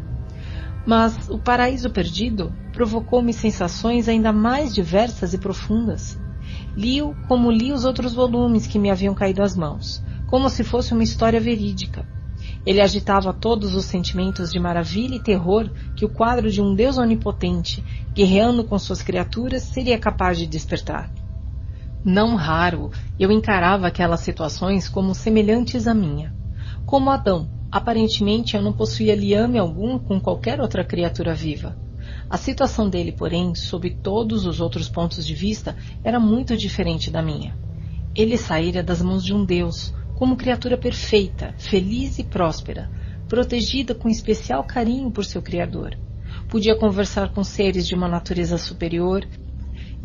Mas o paraíso perdido provocou-me sensações ainda mais diversas e profundas. Li-o como li os outros volumes que me haviam caído às mãos, como se fosse uma história verídica. Ele agitava todos os sentimentos de maravilha e terror que o quadro de um Deus onipotente, guerreando com suas criaturas, seria capaz de despertar. Não raro, eu encarava aquelas situações como semelhantes à minha. Como Adão, aparentemente eu não possuía liame algum com qualquer outra criatura viva. A situação dele, porém, sob todos os outros pontos de vista, era muito diferente da minha. Ele saíra das mãos de um Deus, como criatura perfeita, feliz e próspera, protegida com especial carinho por seu Criador. Podia conversar com seres de uma natureza superior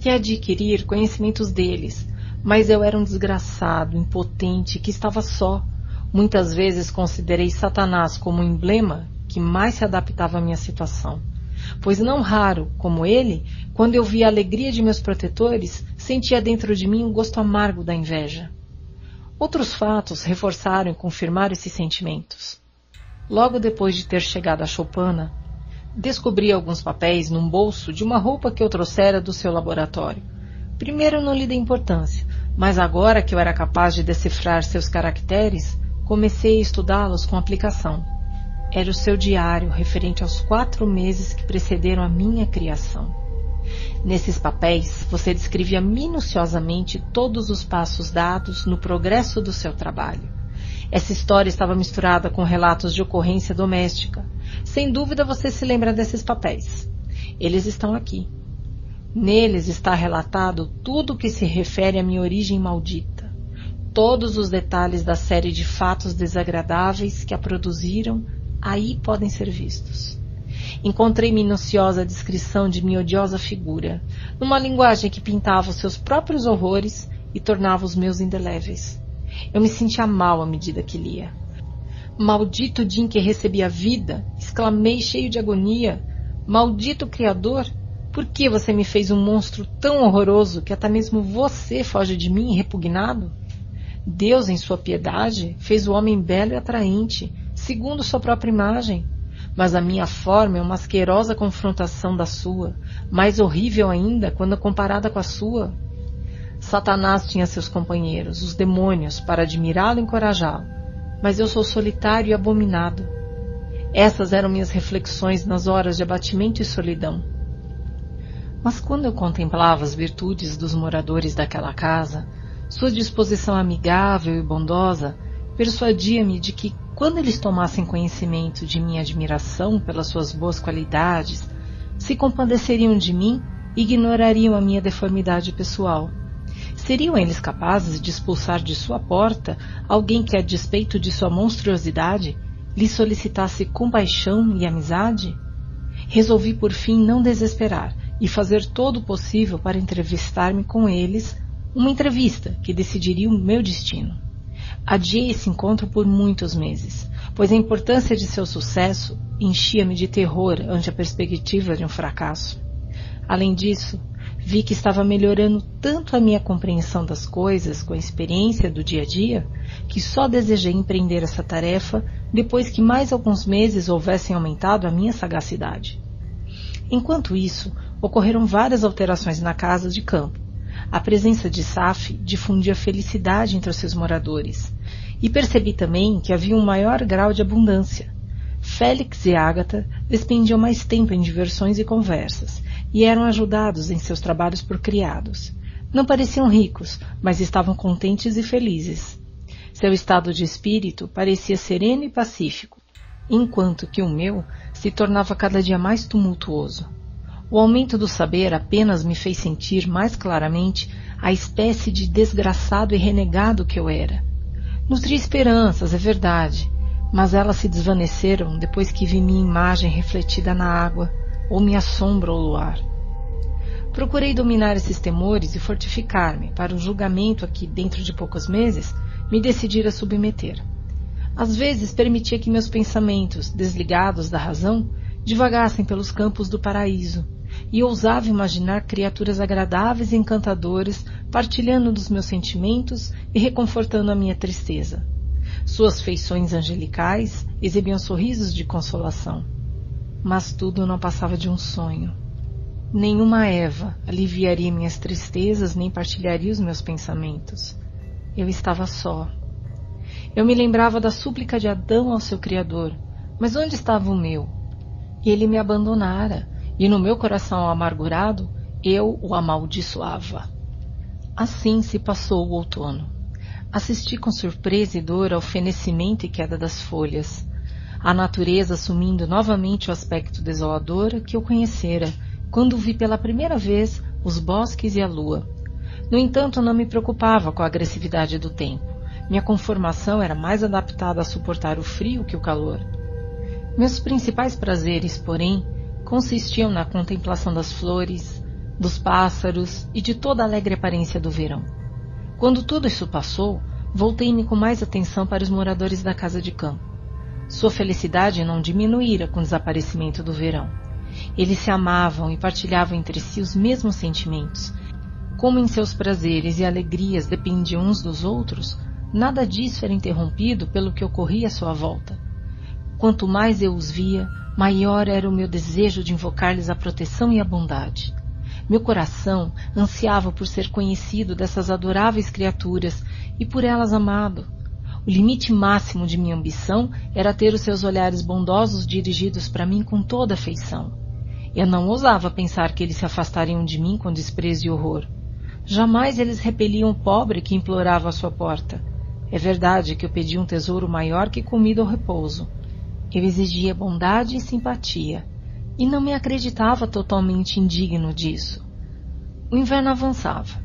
e adquirir conhecimentos deles, mas eu era um desgraçado, impotente, que estava só. Muitas vezes considerei Satanás como o emblema que mais se adaptava à minha situação. Pois não raro, como ele, quando eu via a alegria de meus protetores, sentia dentro de mim um gosto amargo da inveja. Outros fatos reforçaram e confirmaram esses sentimentos. Logo depois de ter chegado a Choupana, Descobri alguns papéis num bolso de uma roupa que eu trouxera do seu laboratório. Primeiro não lhe dei importância, mas agora que eu era capaz de decifrar seus caracteres, comecei a estudá-los com aplicação. Era o seu diário referente aos quatro meses que precederam a minha criação. Nesses papéis, você descrevia minuciosamente todos os passos dados no progresso do seu trabalho. Essa história estava misturada com relatos de ocorrência doméstica, sem dúvida você se lembra desses papéis. Eles estão aqui. Neles está relatado tudo o que se refere à minha origem maldita, todos os detalhes da série de fatos desagradáveis que a produziram aí podem ser vistos. Encontrei minuciosa descrição de minha odiosa figura, numa linguagem que pintava os seus próprios horrores e tornava os meus indeléveis. Eu me sentia mal à medida que lia. Maldito dia em que recebi a vida, exclamei cheio de agonia. Maldito Criador, por que você me fez um monstro tão horroroso que até mesmo você foge de mim repugnado? Deus, em sua piedade, fez o homem belo e atraente, segundo sua própria imagem. Mas a minha forma é uma asquerosa confrontação da sua, mais horrível ainda quando comparada com a sua. Satanás tinha seus companheiros, os demônios, para admirá-lo e encorajá-lo mas eu sou solitário e abominado. Essas eram minhas reflexões nas horas de abatimento e solidão. Mas quando eu contemplava as virtudes dos moradores daquela casa, sua disposição amigável e bondosa, persuadia-me de que, quando eles tomassem conhecimento de minha admiração pelas suas boas qualidades, se compadeceriam de mim e ignorariam a minha deformidade pessoal. Seriam eles capazes de expulsar de sua porta alguém que, a despeito de sua monstruosidade, lhe solicitasse compaixão e amizade? Resolvi por fim não desesperar e fazer todo o possível para entrevistar-me com eles, uma entrevista que decidiria o meu destino. Adiei esse encontro por muitos meses, pois a importância de seu sucesso enchia-me de terror ante a perspectiva de um fracasso. Além disso, vi que estava melhorando tanto a minha compreensão das coisas com a experiência do dia a dia, que só desejei empreender essa tarefa depois que mais alguns meses houvessem aumentado a minha sagacidade. Enquanto isso, ocorreram várias alterações na casa de campo. A presença de Saf difundia felicidade entre os seus moradores, e percebi também que havia um maior grau de abundância. Félix e Ágata despendiam mais tempo em diversões e conversas, e eram ajudados em seus trabalhos por criados. Não pareciam ricos, mas estavam contentes e felizes. Seu estado de espírito parecia sereno e pacífico, enquanto que o meu se tornava cada dia mais tumultuoso. O aumento do saber apenas me fez sentir mais claramente a espécie de desgraçado e renegado que eu era. Nutri esperanças, é verdade, mas elas se desvaneceram depois que vi minha imagem refletida na água ou minha sombra ao luar. Procurei dominar esses temores e fortificar-me para o julgamento a que, dentro de poucos meses, me decidira submeter. Às vezes permitia que meus pensamentos, desligados da razão, divagassem pelos campos do paraíso, e ousava imaginar criaturas agradáveis e encantadoras partilhando dos meus sentimentos e reconfortando a minha tristeza. Suas feições angelicais exibiam sorrisos de consolação mas tudo não passava de um sonho. Nenhuma Eva aliviaria minhas tristezas nem partilharia os meus pensamentos. Eu estava só. Eu me lembrava da súplica de Adão ao seu Criador, mas onde estava o meu? Ele me abandonara, e no meu coração amargurado eu o amaldiçoava. Assim se passou o outono. Assisti com surpresa e dor ao fenecimento e queda das folhas a natureza assumindo novamente o aspecto desolador que eu conhecera quando vi pela primeira vez os bosques e a lua. No entanto, não me preocupava com a agressividade do tempo. Minha conformação era mais adaptada a suportar o frio que o calor. Meus principais prazeres, porém, consistiam na contemplação das flores, dos pássaros e de toda a alegre aparência do verão. Quando tudo isso passou, voltei-me com mais atenção para os moradores da casa de campo. Sua felicidade não diminuíra com o desaparecimento do verão. Eles se amavam e partilhavam entre si os mesmos sentimentos. Como em seus prazeres e alegrias dependiam uns dos outros, nada disso era interrompido pelo que ocorria à sua volta. Quanto mais eu os via, maior era o meu desejo de invocar-lhes a proteção e a bondade. Meu coração ansiava por ser conhecido dessas adoráveis criaturas e por elas amado. O limite máximo de minha ambição era ter os seus olhares bondosos dirigidos para mim com toda afeição. Eu não ousava pensar que eles se afastariam de mim com desprezo e horror. Jamais eles repeliam o pobre que implorava a sua porta. É verdade que eu pedia um tesouro maior que comida ou repouso. Eu exigia bondade e simpatia, e não me acreditava totalmente indigno disso. O inverno avançava.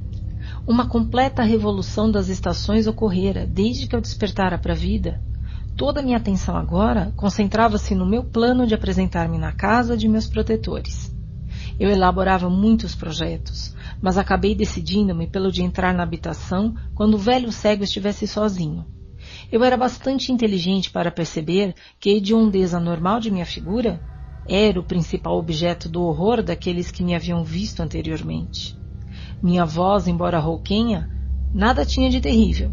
Uma completa revolução das estações ocorrera desde que eu despertara para a vida. Toda a minha atenção agora concentrava-se no meu plano de apresentar-me na casa de meus protetores. Eu elaborava muitos projetos, mas acabei decidindo-me pelo de entrar na habitação quando o velho cego estivesse sozinho. Eu era bastante inteligente para perceber que a hediondeza normal de minha figura era o principal objeto do horror daqueles que me haviam visto anteriormente. Minha voz, embora rouquenha, nada tinha de terrível.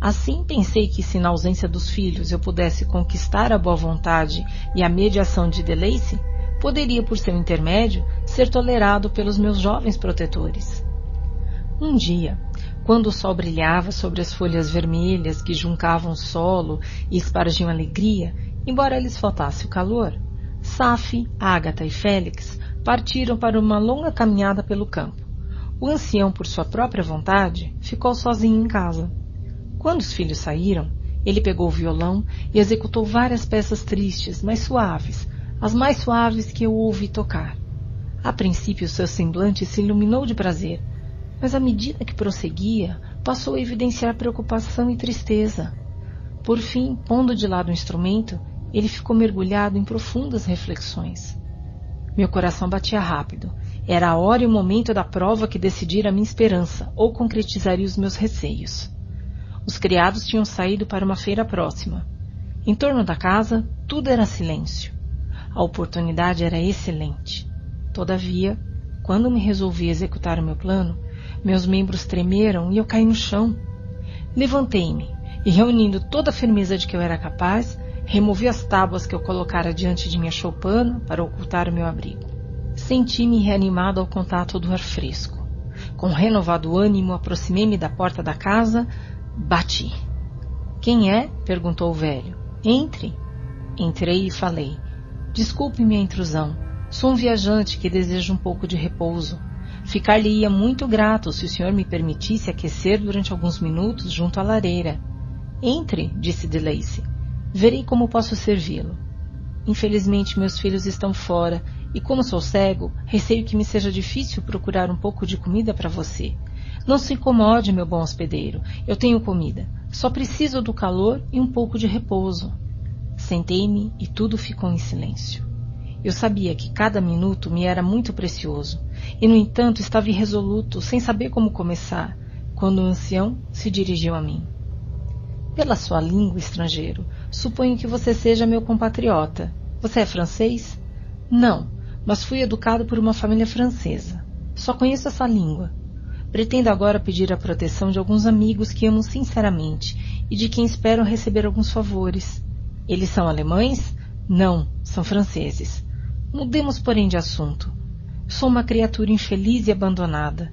Assim pensei que se na ausência dos filhos eu pudesse conquistar a boa vontade e a mediação de Delace, poderia, por seu intermédio, ser tolerado pelos meus jovens protetores. Um dia, quando o sol brilhava sobre as folhas vermelhas que juncavam o solo e espargiam alegria, embora lhes faltasse o calor, Safi, Ágata e Félix partiram para uma longa caminhada pelo campo. O ancião, por sua própria vontade, ficou sozinho em casa. Quando os filhos saíram, ele pegou o violão e executou várias peças tristes, mas suaves, as mais suaves que eu ouvi tocar. A princípio, seu semblante se iluminou de prazer, mas à medida que prosseguia, passou a evidenciar preocupação e tristeza. Por fim, pondo de lado o instrumento, ele ficou mergulhado em profundas reflexões. Meu coração batia rápido Era a hora e o momento da prova que decidira a minha esperança ou concretizaria os meus receios. Os criados tinham saído para uma feira próxima. Em torno da casa, tudo era silêncio. A oportunidade era excelente. Todavia, quando me resolvi executar o meu plano, meus membros tremeram e eu caí no chão. Levantei-me e, reunindo toda a firmeza de que eu era capaz, removi as tábuas que eu colocara diante de minha choupana para ocultar o meu abrigo. Senti-me reanimado ao contato do ar fresco. Com renovado ânimo, aproximei-me da porta da casa, bati. Quem é? perguntou o velho. Entre. Entrei e falei. Desculpe minha intrusão. Sou um viajante que deseja um pouco de repouso. Ficar-lhe-ia muito grato se o senhor me permitisse aquecer durante alguns minutos junto à lareira. Entre, disse de Lacey. Verei como posso servi-lo. Infelizmente meus filhos estão fora e como sou cego, receio que me seja difícil procurar um pouco de comida para você. Não se incomode, meu bom hospedeiro. Eu tenho comida. Só preciso do calor e um pouco de repouso. Sentei-me e tudo ficou em silêncio. Eu sabia que cada minuto me era muito precioso, e no entanto estava irresoluto, sem saber como começar, quando o ancião se dirigiu a mim. Pela sua língua, estrangeiro, suponho que você seja meu compatriota. Você é francês? Não, mas fui educado por uma família francesa. Só conheço essa língua. Pretendo agora pedir a proteção de alguns amigos que amo sinceramente e de quem espero receber alguns favores. Eles são alemães? Não, são franceses. Mudemos, porém, de assunto. Sou uma criatura infeliz e abandonada.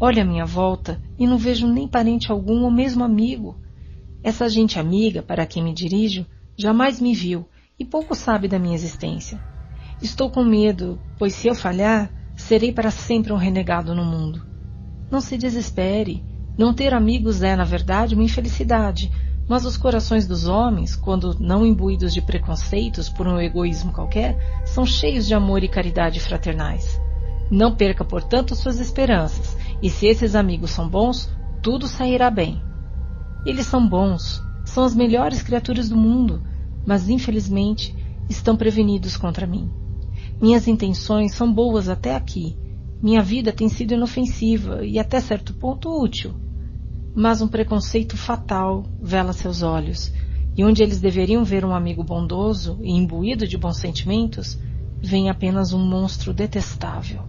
Olho à minha volta e não vejo nem parente algum ou mesmo amigo. Essa gente amiga, para quem me dirijo, jamais me viu e pouco sabe da minha existência. Estou com medo, pois se eu falhar, serei para sempre um renegado no mundo. Não se desespere. Não ter amigos é, na verdade, uma infelicidade, mas os corações dos homens, quando não imbuídos de preconceitos por um egoísmo qualquer, são cheios de amor e caridade fraternais. Não perca, portanto, suas esperanças, e se esses amigos são bons, tudo sairá bem. Eles são bons, são as melhores criaturas do mundo, mas infelizmente estão prevenidos contra mim. Minhas intenções são boas até aqui. Minha vida tem sido inofensiva e até certo ponto útil mas um preconceito fatal vela seus olhos, e onde eles deveriam ver um amigo bondoso e imbuído de bons sentimentos, vem apenas um monstro detestável.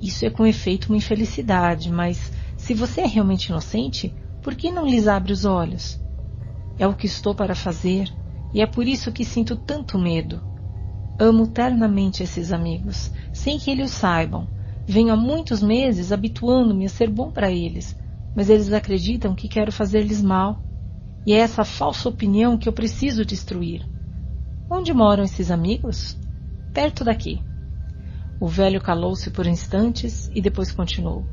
Isso é com efeito uma infelicidade, mas se você é realmente inocente, por que não lhes abre os olhos? É o que estou para fazer, e é por isso que sinto tanto medo. Amo ternamente esses amigos, sem que eles o saibam. Venho há muitos meses habituando-me a ser bom para eles, mas eles acreditam que quero fazer-lhes mal. E é essa falsa opinião que eu preciso destruir. Onde moram esses amigos? Perto daqui. O velho calou-se por instantes e depois continuou.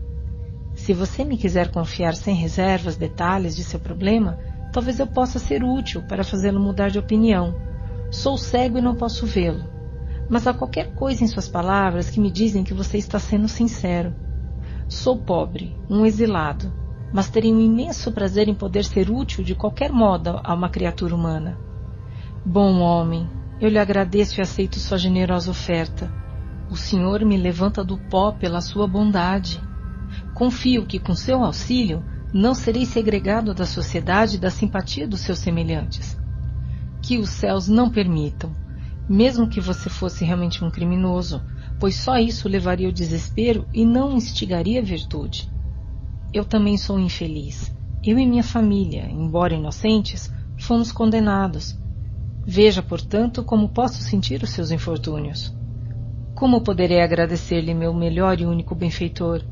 Se você me quiser confiar sem reservas detalhes de seu problema, talvez eu possa ser útil para fazê-lo mudar de opinião. Sou cego e não posso vê-lo. Mas há qualquer coisa em suas palavras que me dizem que você está sendo sincero. Sou pobre, um exilado, mas teria um imenso prazer em poder ser útil de qualquer modo a uma criatura humana. Bom homem, eu lhe agradeço e aceito sua generosa oferta. O Senhor me levanta do pó pela sua bondade. Confio que, com seu auxílio, não serei segregado da sociedade e da simpatia dos seus semelhantes. Que os céus não permitam, mesmo que você fosse realmente um criminoso, pois só isso levaria ao desespero e não instigaria a virtude eu também sou infeliz. Eu e minha família, embora inocentes, fomos condenados. Veja, portanto, como posso sentir os seus infortúnios. Como poderei agradecer-lhe, meu melhor e único benfeitor?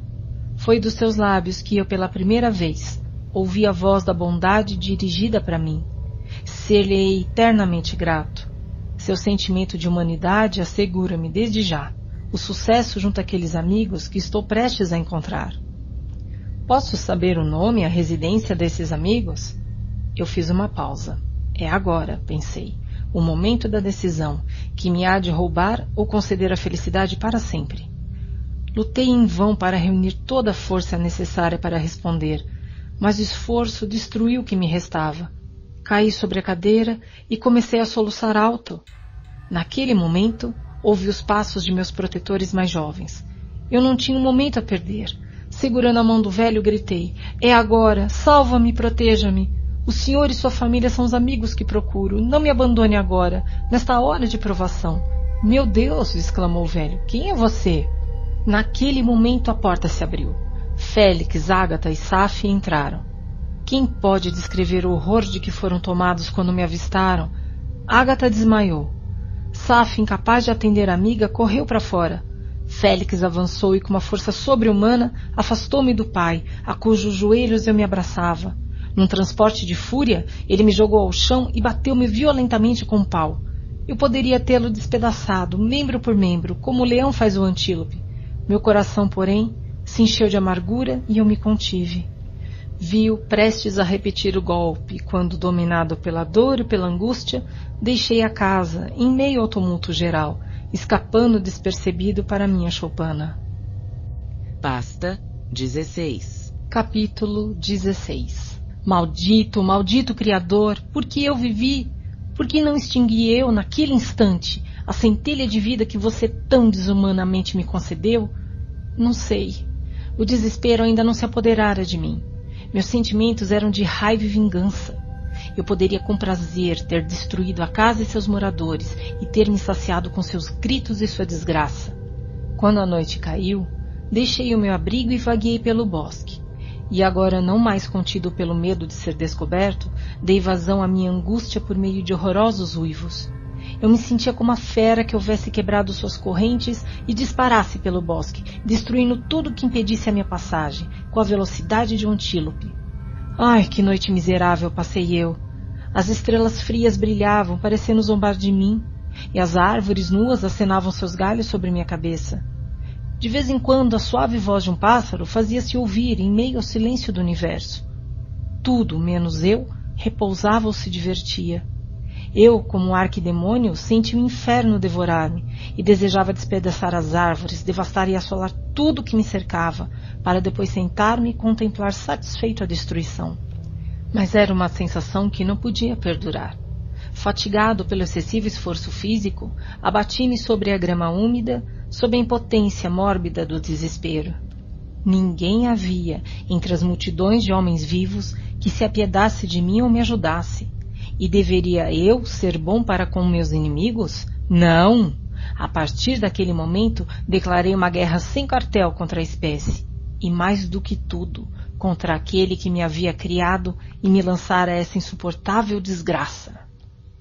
Foi dos seus lábios que eu, pela primeira vez, ouvi a voz da bondade dirigida para mim. Ser-lhe eternamente grato. Seu sentimento de humanidade assegura-me, desde já, o sucesso junto àqueles amigos que estou prestes a encontrar. Posso saber o nome e a residência desses amigos? Eu fiz uma pausa. É agora, pensei, o momento da decisão, que me há de roubar ou conceder a felicidade para sempre. Lutei em vão para reunir toda a força necessária para responder, mas o esforço destruiu o que me restava. Caí sobre a cadeira e comecei a soluçar alto. Naquele momento, ouvi os passos de meus protetores mais jovens. Eu não tinha um momento a perder. Segurando a mão do velho, gritei: É agora! Salva-me proteja-me! O senhor e sua família são os amigos que procuro. Não me abandone agora, nesta hora de provação. Meu Deus! exclamou o velho. Quem é você? Naquele momento a porta se abriu. Félix, Ágata e Saf entraram. Quem pode descrever o horror de que foram tomados quando me avistaram? Ágata desmaiou. Saf, incapaz de atender a amiga, correu para fora. Félix avançou e, com uma força sobre-humana, afastou-me do pai, a cujos joelhos eu me abraçava. Num transporte de fúria, ele me jogou ao chão e bateu-me violentamente com um pau. Eu poderia tê-lo despedaçado, membro por membro, como o leão faz o antílope. Meu coração, porém, se encheu de amargura e eu me contive. Vi-o prestes a repetir o golpe, quando, dominado pela dor e pela angústia, deixei a casa, em meio ao tumulto geral, escapando despercebido para minha choupana. Pasta 16 Capítulo 16 Maldito, maldito Criador, por que eu vivi? Por que não extingui eu, naquele instante, a centelha de vida que você tão desumanamente me concedeu? Não sei. O desespero ainda não se apoderara de mim. Meus sentimentos eram de raiva e vingança. Eu poderia com prazer ter destruído a casa e seus moradores e ter me saciado com seus gritos e sua desgraça. Quando a noite caiu, deixei o meu abrigo e vaguei pelo bosque. E agora, não mais contido pelo medo de ser descoberto, dei vazão à minha angústia por meio de horrorosos uivos. Eu me sentia como a fera que houvesse quebrado suas correntes e disparasse pelo bosque, destruindo tudo que impedisse a minha passagem, com a velocidade de um antílope. Ai, que noite miserável passei eu! As estrelas frias brilhavam, parecendo zombar de mim, e as árvores nuas acenavam seus galhos sobre minha cabeça. De vez em quando, a suave voz de um pássaro fazia-se ouvir em meio ao silêncio do universo. Tudo, menos eu, repousava ou se divertia. Eu, como um arquidemônio, senti o inferno devorar-me e desejava despedaçar as árvores, devastar e assolar tudo que me cercava, para depois sentar-me e contemplar satisfeito a destruição. Mas era uma sensação que não podia perdurar. Fatigado pelo excessivo esforço físico, abati-me sobre a grama úmida, sob a impotência mórbida do desespero. Ninguém havia, entre as multidões de homens vivos, que se apiedasse de mim ou me ajudasse. E deveria eu ser bom para com meus inimigos? Não! A partir daquele momento, declarei uma guerra sem cartel contra a espécie e mais do que tudo, contra aquele que me havia criado e me lançara essa insuportável desgraça.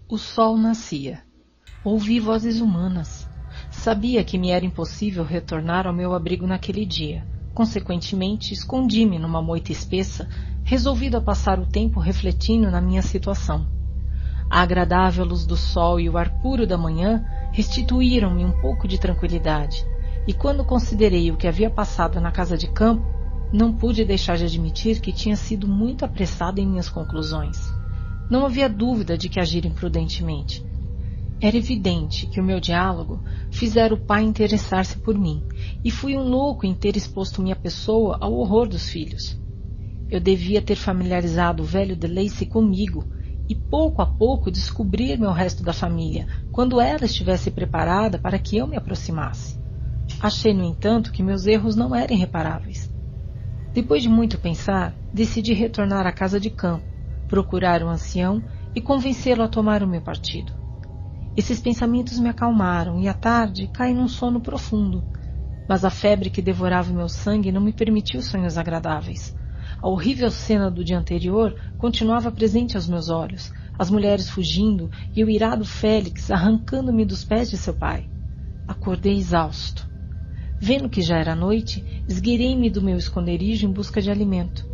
O sol nascia. Ouvi vozes humanas. Sabia que me era impossível retornar ao meu abrigo naquele dia. Consequentemente, escondi-me numa moita espessa, resolvido a passar o tempo refletindo na minha situação. A agradável luz do sol e o ar puro da manhã restituíram-me um pouco de tranquilidade, e quando considerei o que havia passado na casa de campo, não pude deixar de admitir que tinha sido muito apressado em minhas conclusões. Não havia dúvida de que agir imprudentemente. Era evidente que o meu diálogo fizera o pai interessar-se por mim, e fui um louco em ter exposto minha pessoa ao horror dos filhos. Eu devia ter familiarizado o velho de Lacey comigo e pouco a pouco descobrir-me ao resto da família, quando ela estivesse preparada para que eu me aproximasse. Achei, no entanto, que meus erros não eram irreparáveis. Depois de muito pensar, decidi retornar à casa de campo, procurar o ancião e convencê-lo a tomar o meu partido. Esses pensamentos me acalmaram e à tarde caí num sono profundo, mas a febre que devorava o meu sangue não me permitiu sonhos agradáveis. A horrível cena do dia anterior continuava presente aos meus olhos, as mulheres fugindo e o irado Félix arrancando-me dos pés de seu pai. Acordei exausto. Vendo que já era noite, esgueirei-me do meu esconderijo em busca de alimento.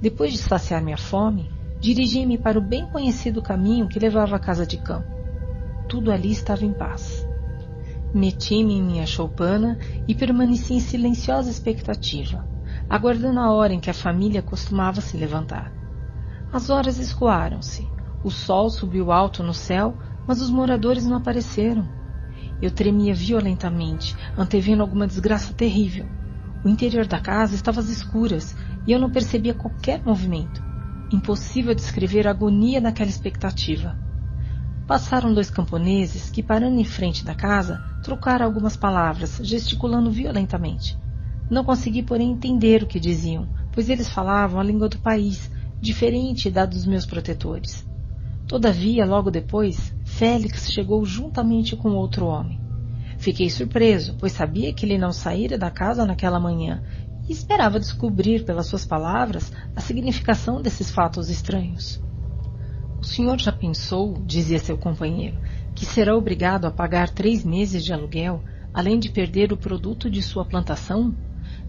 Depois de saciar minha fome, dirigi-me para o bem conhecido caminho que levava à casa de campo. Tudo ali estava em paz. Meti-me em minha choupana e permaneci em silenciosa expectativa, aguardando a hora em que a família costumava se levantar. As horas escoaram-se. O sol subiu alto no céu, mas os moradores não apareceram. Eu tremia violentamente, antevendo alguma desgraça terrível. O interior da casa estava às escuras e eu não percebia qualquer movimento. Impossível descrever a agonia daquela expectativa. passaram dois camponeses que, parando em frente da casa, trocaram algumas palavras, gesticulando violentamente. Não consegui, porém, entender o que diziam, pois eles falavam a língua do país, diferente da dos meus protetores. Todavia, logo depois, Félix chegou juntamente com outro homem. Fiquei surpreso, pois sabia que ele não saíra da casa naquela manhã e esperava descobrir pelas suas palavras a significação desses fatos estranhos. O senhor já pensou, dizia seu companheiro, que será obrigado a pagar três meses de aluguel, além de perder o produto de sua plantação?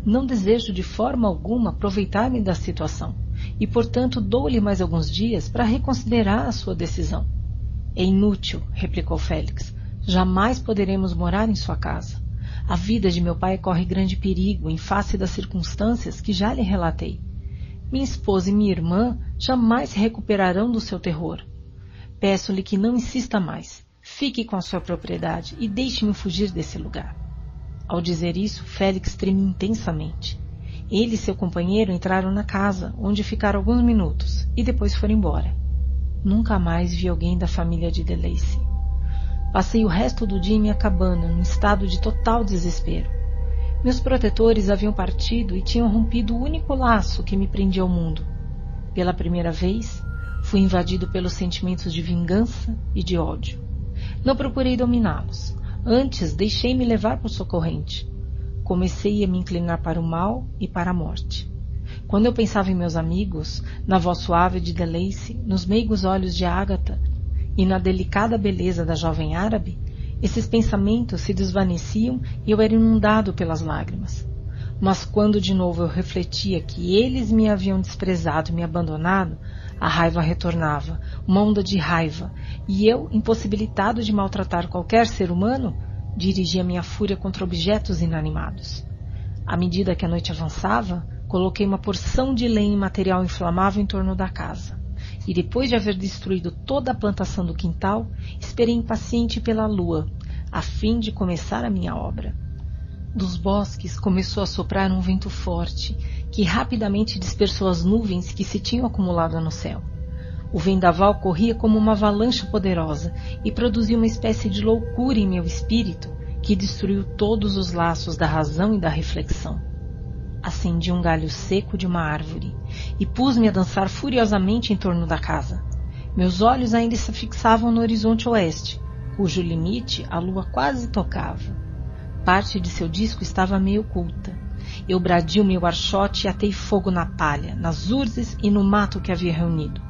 Não desejo de forma alguma aproveitar-me da situação e, portanto, dou-lhe mais alguns dias para reconsiderar a sua decisão. É inútil, replicou Félix. Jamais poderemos morar em sua casa. A vida de meu pai corre grande perigo em face das circunstâncias que já lhe relatei. Minha esposa e minha irmã jamais se recuperarão do seu terror. Peço-lhe que não insista mais. Fique com a sua propriedade e deixe-me fugir desse lugar. Ao dizer isso, Félix tremeu intensamente. Ele e seu companheiro entraram na casa, onde ficaram alguns minutos, e depois foram embora. Nunca mais vi alguém da família de Delacy. Passei o resto do dia em minha cabana, num estado de total desespero. Meus protetores haviam partido e tinham rompido o único laço que me prendia ao mundo. Pela primeira vez, fui invadido pelos sentimentos de vingança e de ódio. Não procurei dominá-los. Antes, deixei-me levar por sua corrente. Comecei a me inclinar para o mal e para a morte. Quando eu pensava em meus amigos, na voz suave de Delace, nos meigos olhos de Ágata, e na delicada beleza da jovem árabe, esses pensamentos se desvaneciam e eu era inundado pelas lágrimas. Mas quando de novo eu refletia que eles me haviam desprezado e me abandonado, a raiva retornava, uma onda de raiva, e eu, impossibilitado de maltratar qualquer ser humano, dirigia minha fúria contra objetos inanimados. À medida que a noite avançava, coloquei uma porção de lenha e material inflamável em torno da casa e depois de haver destruído toda a plantação do quintal, esperei impaciente pela lua, a fim de começar a minha obra. Dos bosques começou a soprar um vento forte, que rapidamente dispersou as nuvens que se tinham acumulado no céu. O vendaval corria como uma avalanche poderosa e produziu uma espécie de loucura em meu espírito que destruiu todos os laços da razão e da reflexão. Acendi um galho seco de uma árvore e pus-me a dançar furiosamente em torno da casa. Meus olhos ainda se fixavam no horizonte oeste, cujo limite a lua quase tocava. Parte de seu disco estava meio oculta. Eu bradi o meu archote e atei fogo na palha, nas urzes e no mato que havia reunido.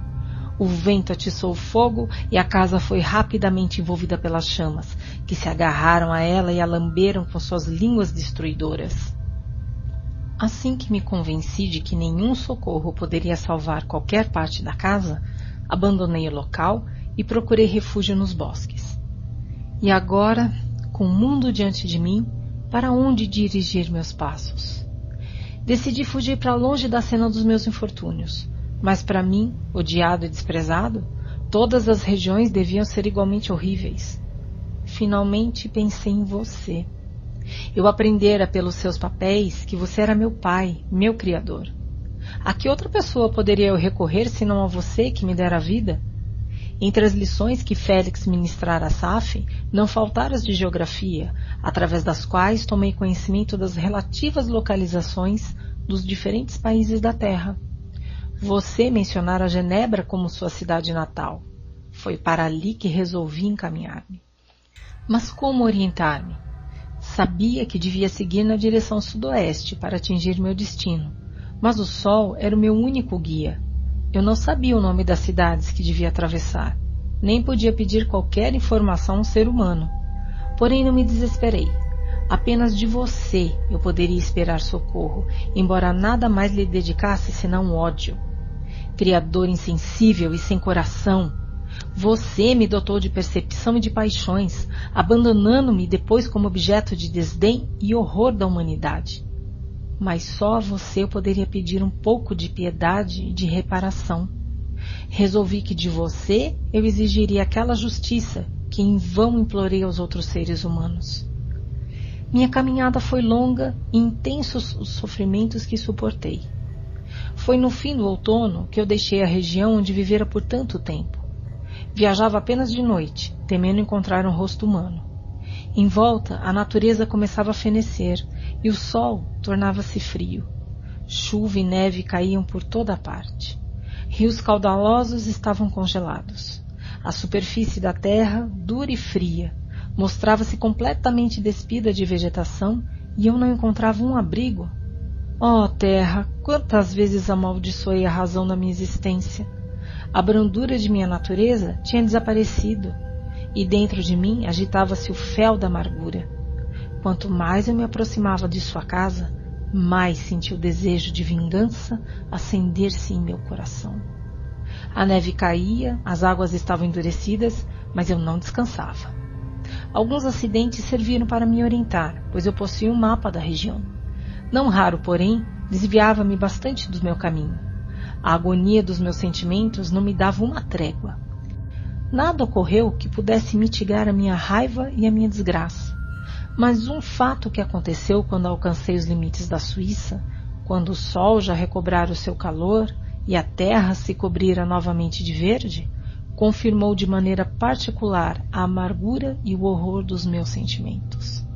O vento atiçou o fogo e a casa foi rapidamente envolvida pelas chamas, que se agarraram a ela e a lamberam com suas línguas destruidoras. Assim que me convenci de que nenhum socorro poderia salvar qualquer parte da casa, abandonei o local e procurei refúgio nos bosques. E agora, com o mundo diante de mim, para onde dirigir meus passos? Decidi fugir para longe da cena dos meus infortúnios, mas para mim, odiado e desprezado, todas as regiões deviam ser igualmente horríveis. Finalmente pensei em você. Eu aprendera pelos seus papéis que você era meu pai, meu criador. A que outra pessoa poderia eu recorrer senão a você que me dera a vida? Entre as lições que Félix ministrara a Saf, não faltaram as de geografia, através das quais tomei conhecimento das relativas localizações dos diferentes países da Terra. Você mencionara Genebra como sua cidade natal. Foi para ali que resolvi encaminhar-me. Mas como orientar-me? Sabia que devia seguir na direção sudoeste para atingir meu destino, mas o sol era o meu único guia. Eu não sabia o nome das cidades que devia atravessar, nem podia pedir qualquer informação a um ser humano. Porém, não me desesperei. Apenas de você eu poderia esperar socorro, embora nada mais lhe dedicasse senão ódio. Criador insensível e sem coração, você me dotou de percepção e de paixões, abandonando-me depois como objeto de desdém e horror da humanidade. Mas só a você eu poderia pedir um pouco de piedade e de reparação. Resolvi que de você eu exigiria aquela justiça que em vão implorei aos outros seres humanos. Minha caminhada foi longa e intensos os sofrimentos que suportei. Foi no fim do outono que eu deixei a região onde vivera por tanto tempo. Viajava apenas de noite, temendo encontrar um rosto humano. Em volta, a natureza começava a fenecer e o sol tornava-se frio. Chuva e neve caíam por toda a parte. Rios caudalosos estavam congelados. A superfície da terra, dura e fria, mostrava-se completamente despida de vegetação e eu não encontrava um abrigo. Oh, terra, quantas vezes amaldiçoei a razão da minha existência! A brandura de minha natureza tinha desaparecido e dentro de mim agitava-se o fel da amargura. Quanto mais eu me aproximava de sua casa, mais senti o desejo de vingança acender-se em meu coração. A neve caía, as águas estavam endurecidas, mas eu não descansava. Alguns acidentes serviram para me orientar, pois eu possuía um mapa da região. Não raro, porém, desviava-me bastante do meu caminho. A agonia dos meus sentimentos não me dava uma trégua. Nada ocorreu que pudesse mitigar a minha raiva e a minha desgraça. Mas um fato que aconteceu quando alcancei os limites da Suíça, quando o sol já recobrara o seu calor e a terra se cobrira novamente de verde, confirmou de maneira particular a amargura e o horror dos meus sentimentos.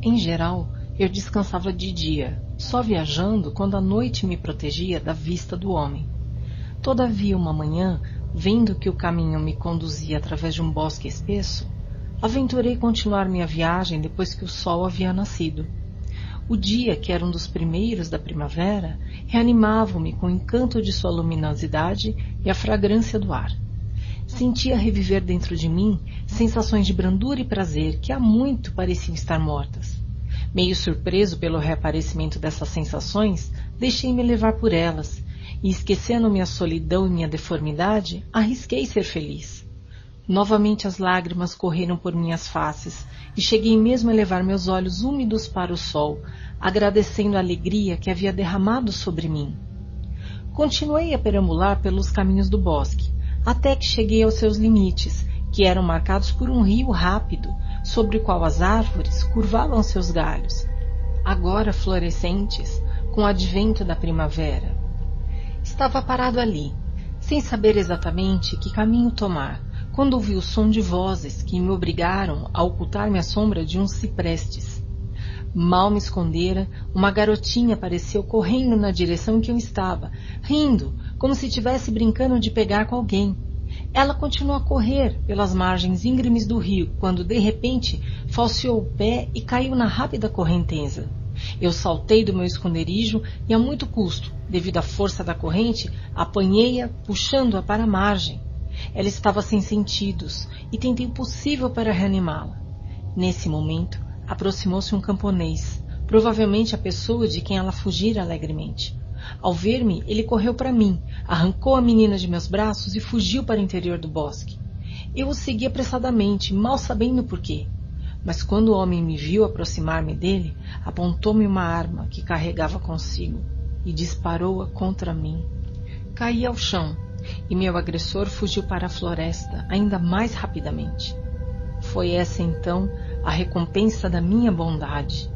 Em geral, eu descansava de dia, só viajando quando a noite me protegia da vista do homem. Todavia, uma manhã, vendo que o caminho me conduzia através de um bosque espesso, aventurei continuar minha viagem depois que o sol havia nascido. O dia, que era um dos primeiros da primavera, reanimava-me com o encanto de sua luminosidade e a fragrância do ar. Sentia reviver dentro de mim sensações de brandura e prazer que há muito pareciam estar mortas. Meio surpreso pelo reaparecimento dessas sensações, deixei-me levar por elas, e esquecendo minha solidão e minha deformidade, arrisquei ser feliz. Novamente as lágrimas correram por minhas faces, e cheguei mesmo a levar meus olhos úmidos para o sol, agradecendo a alegria que havia derramado sobre mim. Continuei a perambular pelos caminhos do bosque, até que cheguei aos seus limites, que eram marcados por um rio rápido, sobre o qual as árvores curvavam seus galhos, agora florescentes com o advento da primavera. Estava parado ali, sem saber exatamente que caminho tomar, quando ouvi o som de vozes que me obrigaram a ocultar-me à sombra de uns ciprestes. Mal me escondera, uma garotinha apareceu correndo na direção em que eu estava, rindo, como se estivesse brincando de pegar com alguém. Ela continuou a correr pelas margens íngremes do rio, quando de repente falseou o pé e caiu na rápida correnteza. Eu saltei do meu esconderijo e a muito custo, devido à força da corrente, apanhei-a, puxando-a para a margem. Ela estava sem sentidos e tentei o possível para reanimá-la. Nesse momento, aproximou-se um camponês, provavelmente a pessoa de quem ela fugira alegremente. Ao ver-me, ele correu para mim, arrancou a menina de meus braços e fugiu para o interior do bosque. Eu o segui apressadamente, mal sabendo por quê. Mas quando o homem me viu aproximar-me dele, apontou-me uma arma que carregava consigo e disparou-a contra mim. Caí ao chão e meu agressor fugiu para a floresta ainda mais rapidamente. Foi essa então a recompensa da minha bondade.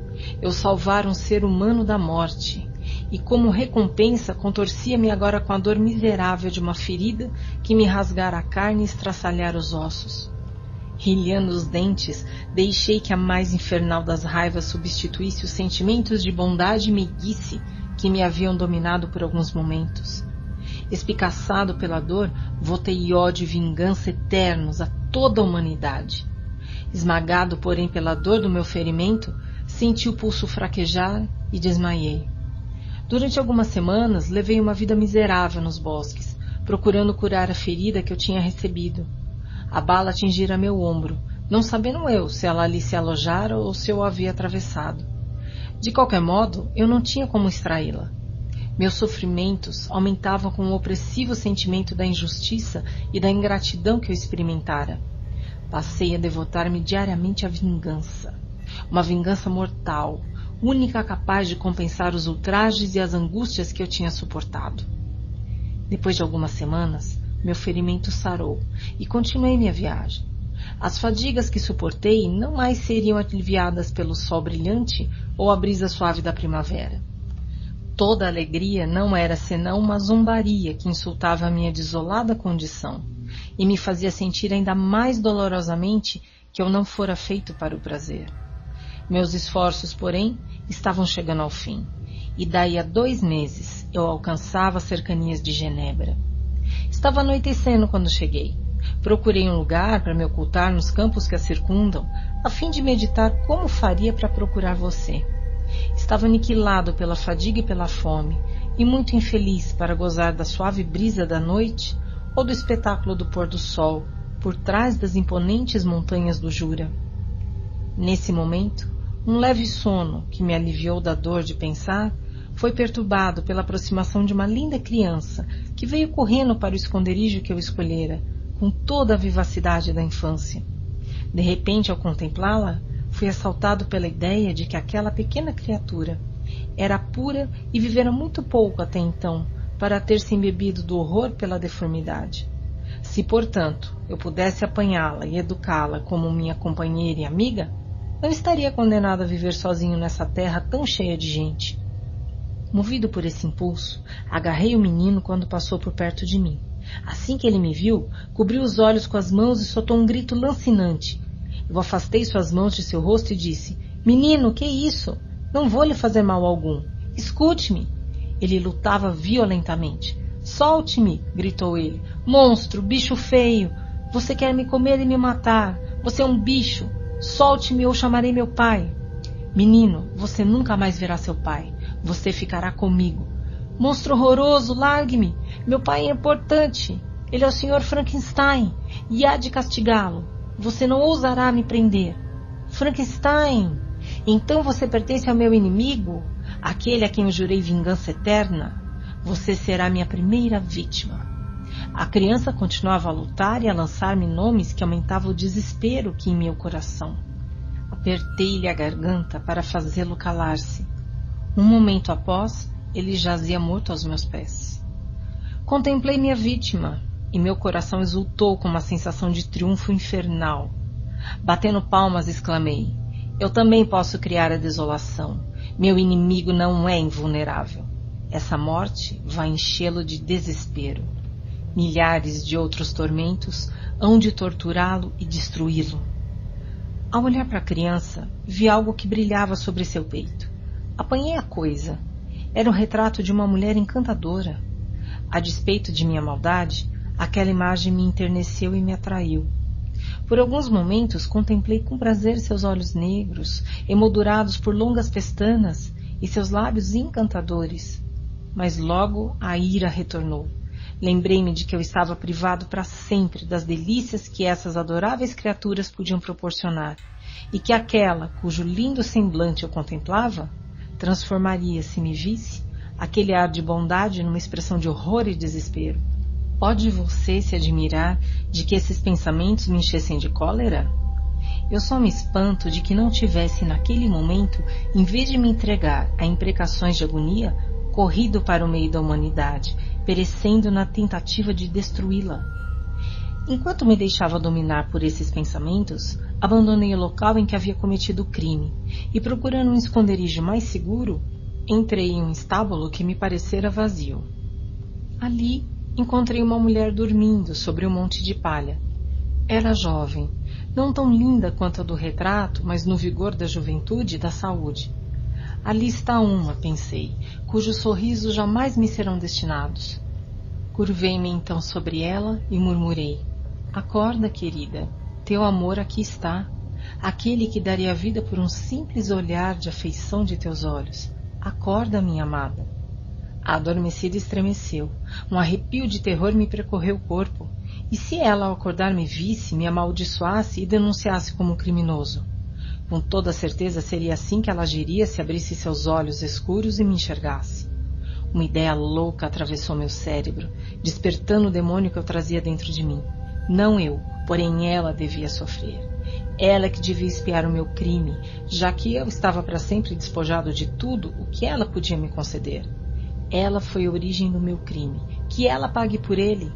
Eu salvar um ser humano da morte e como recompensa contorcia-me agora com a dor miserável de uma ferida que me rasgara a carne e estraçalhara os ossos. Rilhando os dentes, deixei que a mais infernal das raivas substituísse os sentimentos de bondade e meiguice que me haviam dominado por alguns momentos. Espicaçado pela dor, votei ódio e vingança eternos a toda a humanidade. Esmagado, porém, pela dor do meu ferimento, senti o pulso fraquejar e desmaiei. Durante algumas semanas, levei uma vida miserável nos bosques, procurando curar a ferida que eu tinha recebido. A bala atingira meu ombro, não sabendo eu se ela ali se alojara ou se eu a havia atravessado. De qualquer modo, eu não tinha como extraí-la. Meus sofrimentos aumentavam com o opressivo sentimento da injustiça e da ingratidão que eu experimentara. Passei a devotar-me diariamente à vingança. Uma vingança mortal, única capaz de compensar os ultrajes e as angústias que eu tinha suportado. Depois de algumas semanas, meu ferimento sarou e continuei minha viagem. As fadigas que suportei não mais seriam aliviadas pelo sol brilhante ou a brisa suave da primavera. Toda alegria não era senão uma zombaria que insultava a minha desolada condição, e me fazia sentir ainda mais dolorosamente que eu não fora feito para o prazer. Meus esforços, porém, estavam chegando ao fim, e daí a dois meses eu alcançava as cercanias de Genebra. Estava anoitecendo quando cheguei. Procurei um lugar para me ocultar nos campos que a circundam, a fim de meditar como faria para procurar você. Estava aniquilado pela fadiga e pela fome, e muito infeliz para gozar da suave brisa da noite ou do espetáculo do pôr do sol por trás das imponentes montanhas do Jura. Nesse momento, um leve sono que me aliviou da dor de pensar foi perturbado pela aproximação de uma linda criança que veio correndo para o esconderijo que eu escolhera, com toda a vivacidade da infância. De repente, ao contemplá-la, fui assaltado pela ideia de que aquela pequena criatura era pura e vivera muito pouco até então, para ter se embebido do horror pela deformidade. Se, portanto, eu pudesse apanhá-la e educá-la como minha companheira e amiga, não estaria condenado a viver sozinho nessa terra tão cheia de gente. Movido por esse impulso, agarrei o menino quando passou por perto de mim. Assim que ele me viu, cobriu os olhos com as mãos e soltou um grito lancinante. Eu afastei suas mãos de seu rosto e disse: Menino, que isso? Não vou lhe fazer mal algum. Escute-me. Ele lutava violentamente. Solte-me! gritou ele. Monstro, bicho feio! Você quer me comer e me matar! Você é um bicho! Solte-me ou chamarei meu pai! Menino, você nunca mais verá seu pai. Você ficará comigo. Monstro horroroso, largue-me! Meu pai é importante. Ele é o Sr. Frankenstein e há de castigá-lo. Você não ousará me prender. Frankenstein! Então você pertence ao meu inimigo? aquele a quem eu jurei vingança eterna, você será minha primeira vítima. A criança continuava a lutar e a lançar-me nomes que aumentavam o desespero que em meu coração. Apertei-lhe a garganta para fazê-lo calar-se. Um momento após, ele jazia morto aos meus pés. Contemplei minha vítima e meu coração exultou com uma sensação de triunfo infernal. Batendo palmas, exclamei: Eu também posso criar a desolação. Meu inimigo não é invulnerável. Essa morte vai enchê-lo de desespero. Milhares de outros tormentos hão de torturá-lo e destruí-lo. Ao olhar para a criança, vi algo que brilhava sobre seu peito. Apanhei a coisa. Era um retrato de uma mulher encantadora. A despeito de minha maldade, aquela imagem me enterneceu e me atraiu. Por alguns momentos contemplei com prazer seus olhos negros, emoldurados por longas pestanas, e seus lábios encantadores. Mas logo a ira retornou. Lembrei-me de que eu estava privado para sempre das delícias que essas adoráveis criaturas podiam proporcionar, e que aquela cujo lindo semblante eu contemplava transformaria, se me visse, aquele ar de bondade numa expressão de horror e desespero. Pode você se admirar de que esses pensamentos me enchessem de cólera? Eu só me espanto de que não tivesse naquele momento, em vez de me entregar a imprecações de agonia, corrido para o meio da humanidade, perecendo na tentativa de destruí-la. Enquanto me deixava dominar por esses pensamentos, abandonei o local em que havia cometido o crime e, procurando um esconderijo mais seguro, entrei em um estábulo que me parecera vazio. Ali encontrei uma mulher dormindo sobre um monte de palha. Era jovem, não tão linda quanto a do retrato, mas no vigor da juventude e da saúde. Ali está uma, pensei, cujos sorrisos jamais me serão destinados. Curvei-me então sobre ela e murmurei: Acorda, querida, teu amor aqui está, aquele que daria vida por um simples olhar de afeição de teus olhos. Acorda, minha amada. Adormecida estremeceu. Um arrepio de terror me percorreu o corpo. E se ela, ao acordar, me visse, me amaldiçoasse e denunciasse como um criminoso? Com toda certeza seria assim que ela agiria se abrisse seus olhos escuros e me enxergasse. Uma ideia louca atravessou meu cérebro, despertando o demônio que eu trazia dentro de mim. Não eu, porém ela devia sofrer. Ela que devia espiar o meu crime, já que eu estava para sempre despojado de tudo o que ela podia me conceder. Ela foi a origem do meu crime. Que ela pague por ele.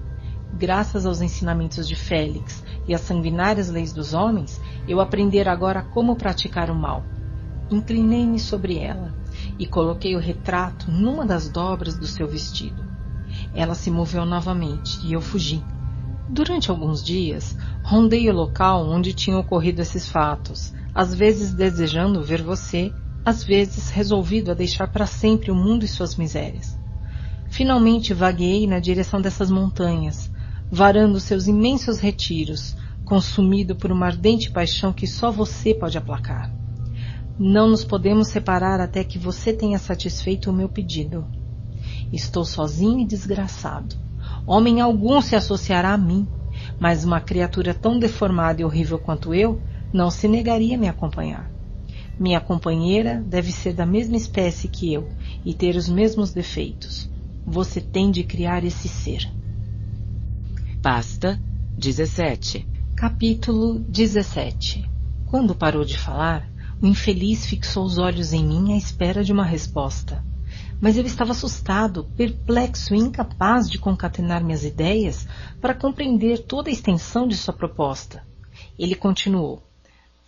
Graças aos ensinamentos de Félix e às sanguinárias leis dos homens, eu aprendera agora como praticar o mal. Inclinei-me sobre ela e coloquei o retrato numa das dobras do seu vestido. Ela se moveu novamente e eu fugi. Durante alguns dias, rondei o local onde tinham ocorrido esses fatos, às vezes desejando ver você, às vezes resolvido a deixar para sempre o mundo e suas misérias. Finalmente vagueei na direção dessas montanhas, varando seus imensos retiros, consumido por uma ardente paixão que só você pode aplacar. Não nos podemos separar até que você tenha satisfeito o meu pedido. Estou sozinho e desgraçado. Homem algum se associará a mim, mas uma criatura tão deformada e horrível quanto eu não se negaria a me acompanhar. Minha companheira deve ser da mesma espécie que eu e ter os mesmos defeitos. Você tem de criar esse ser. Pasta 17 Capítulo 17 Quando parou de falar, o infeliz fixou os olhos em mim à espera de uma resposta. Mas eu estava assustado, perplexo e incapaz de concatenar minhas ideias para compreender toda a extensão de sua proposta. Ele continuou.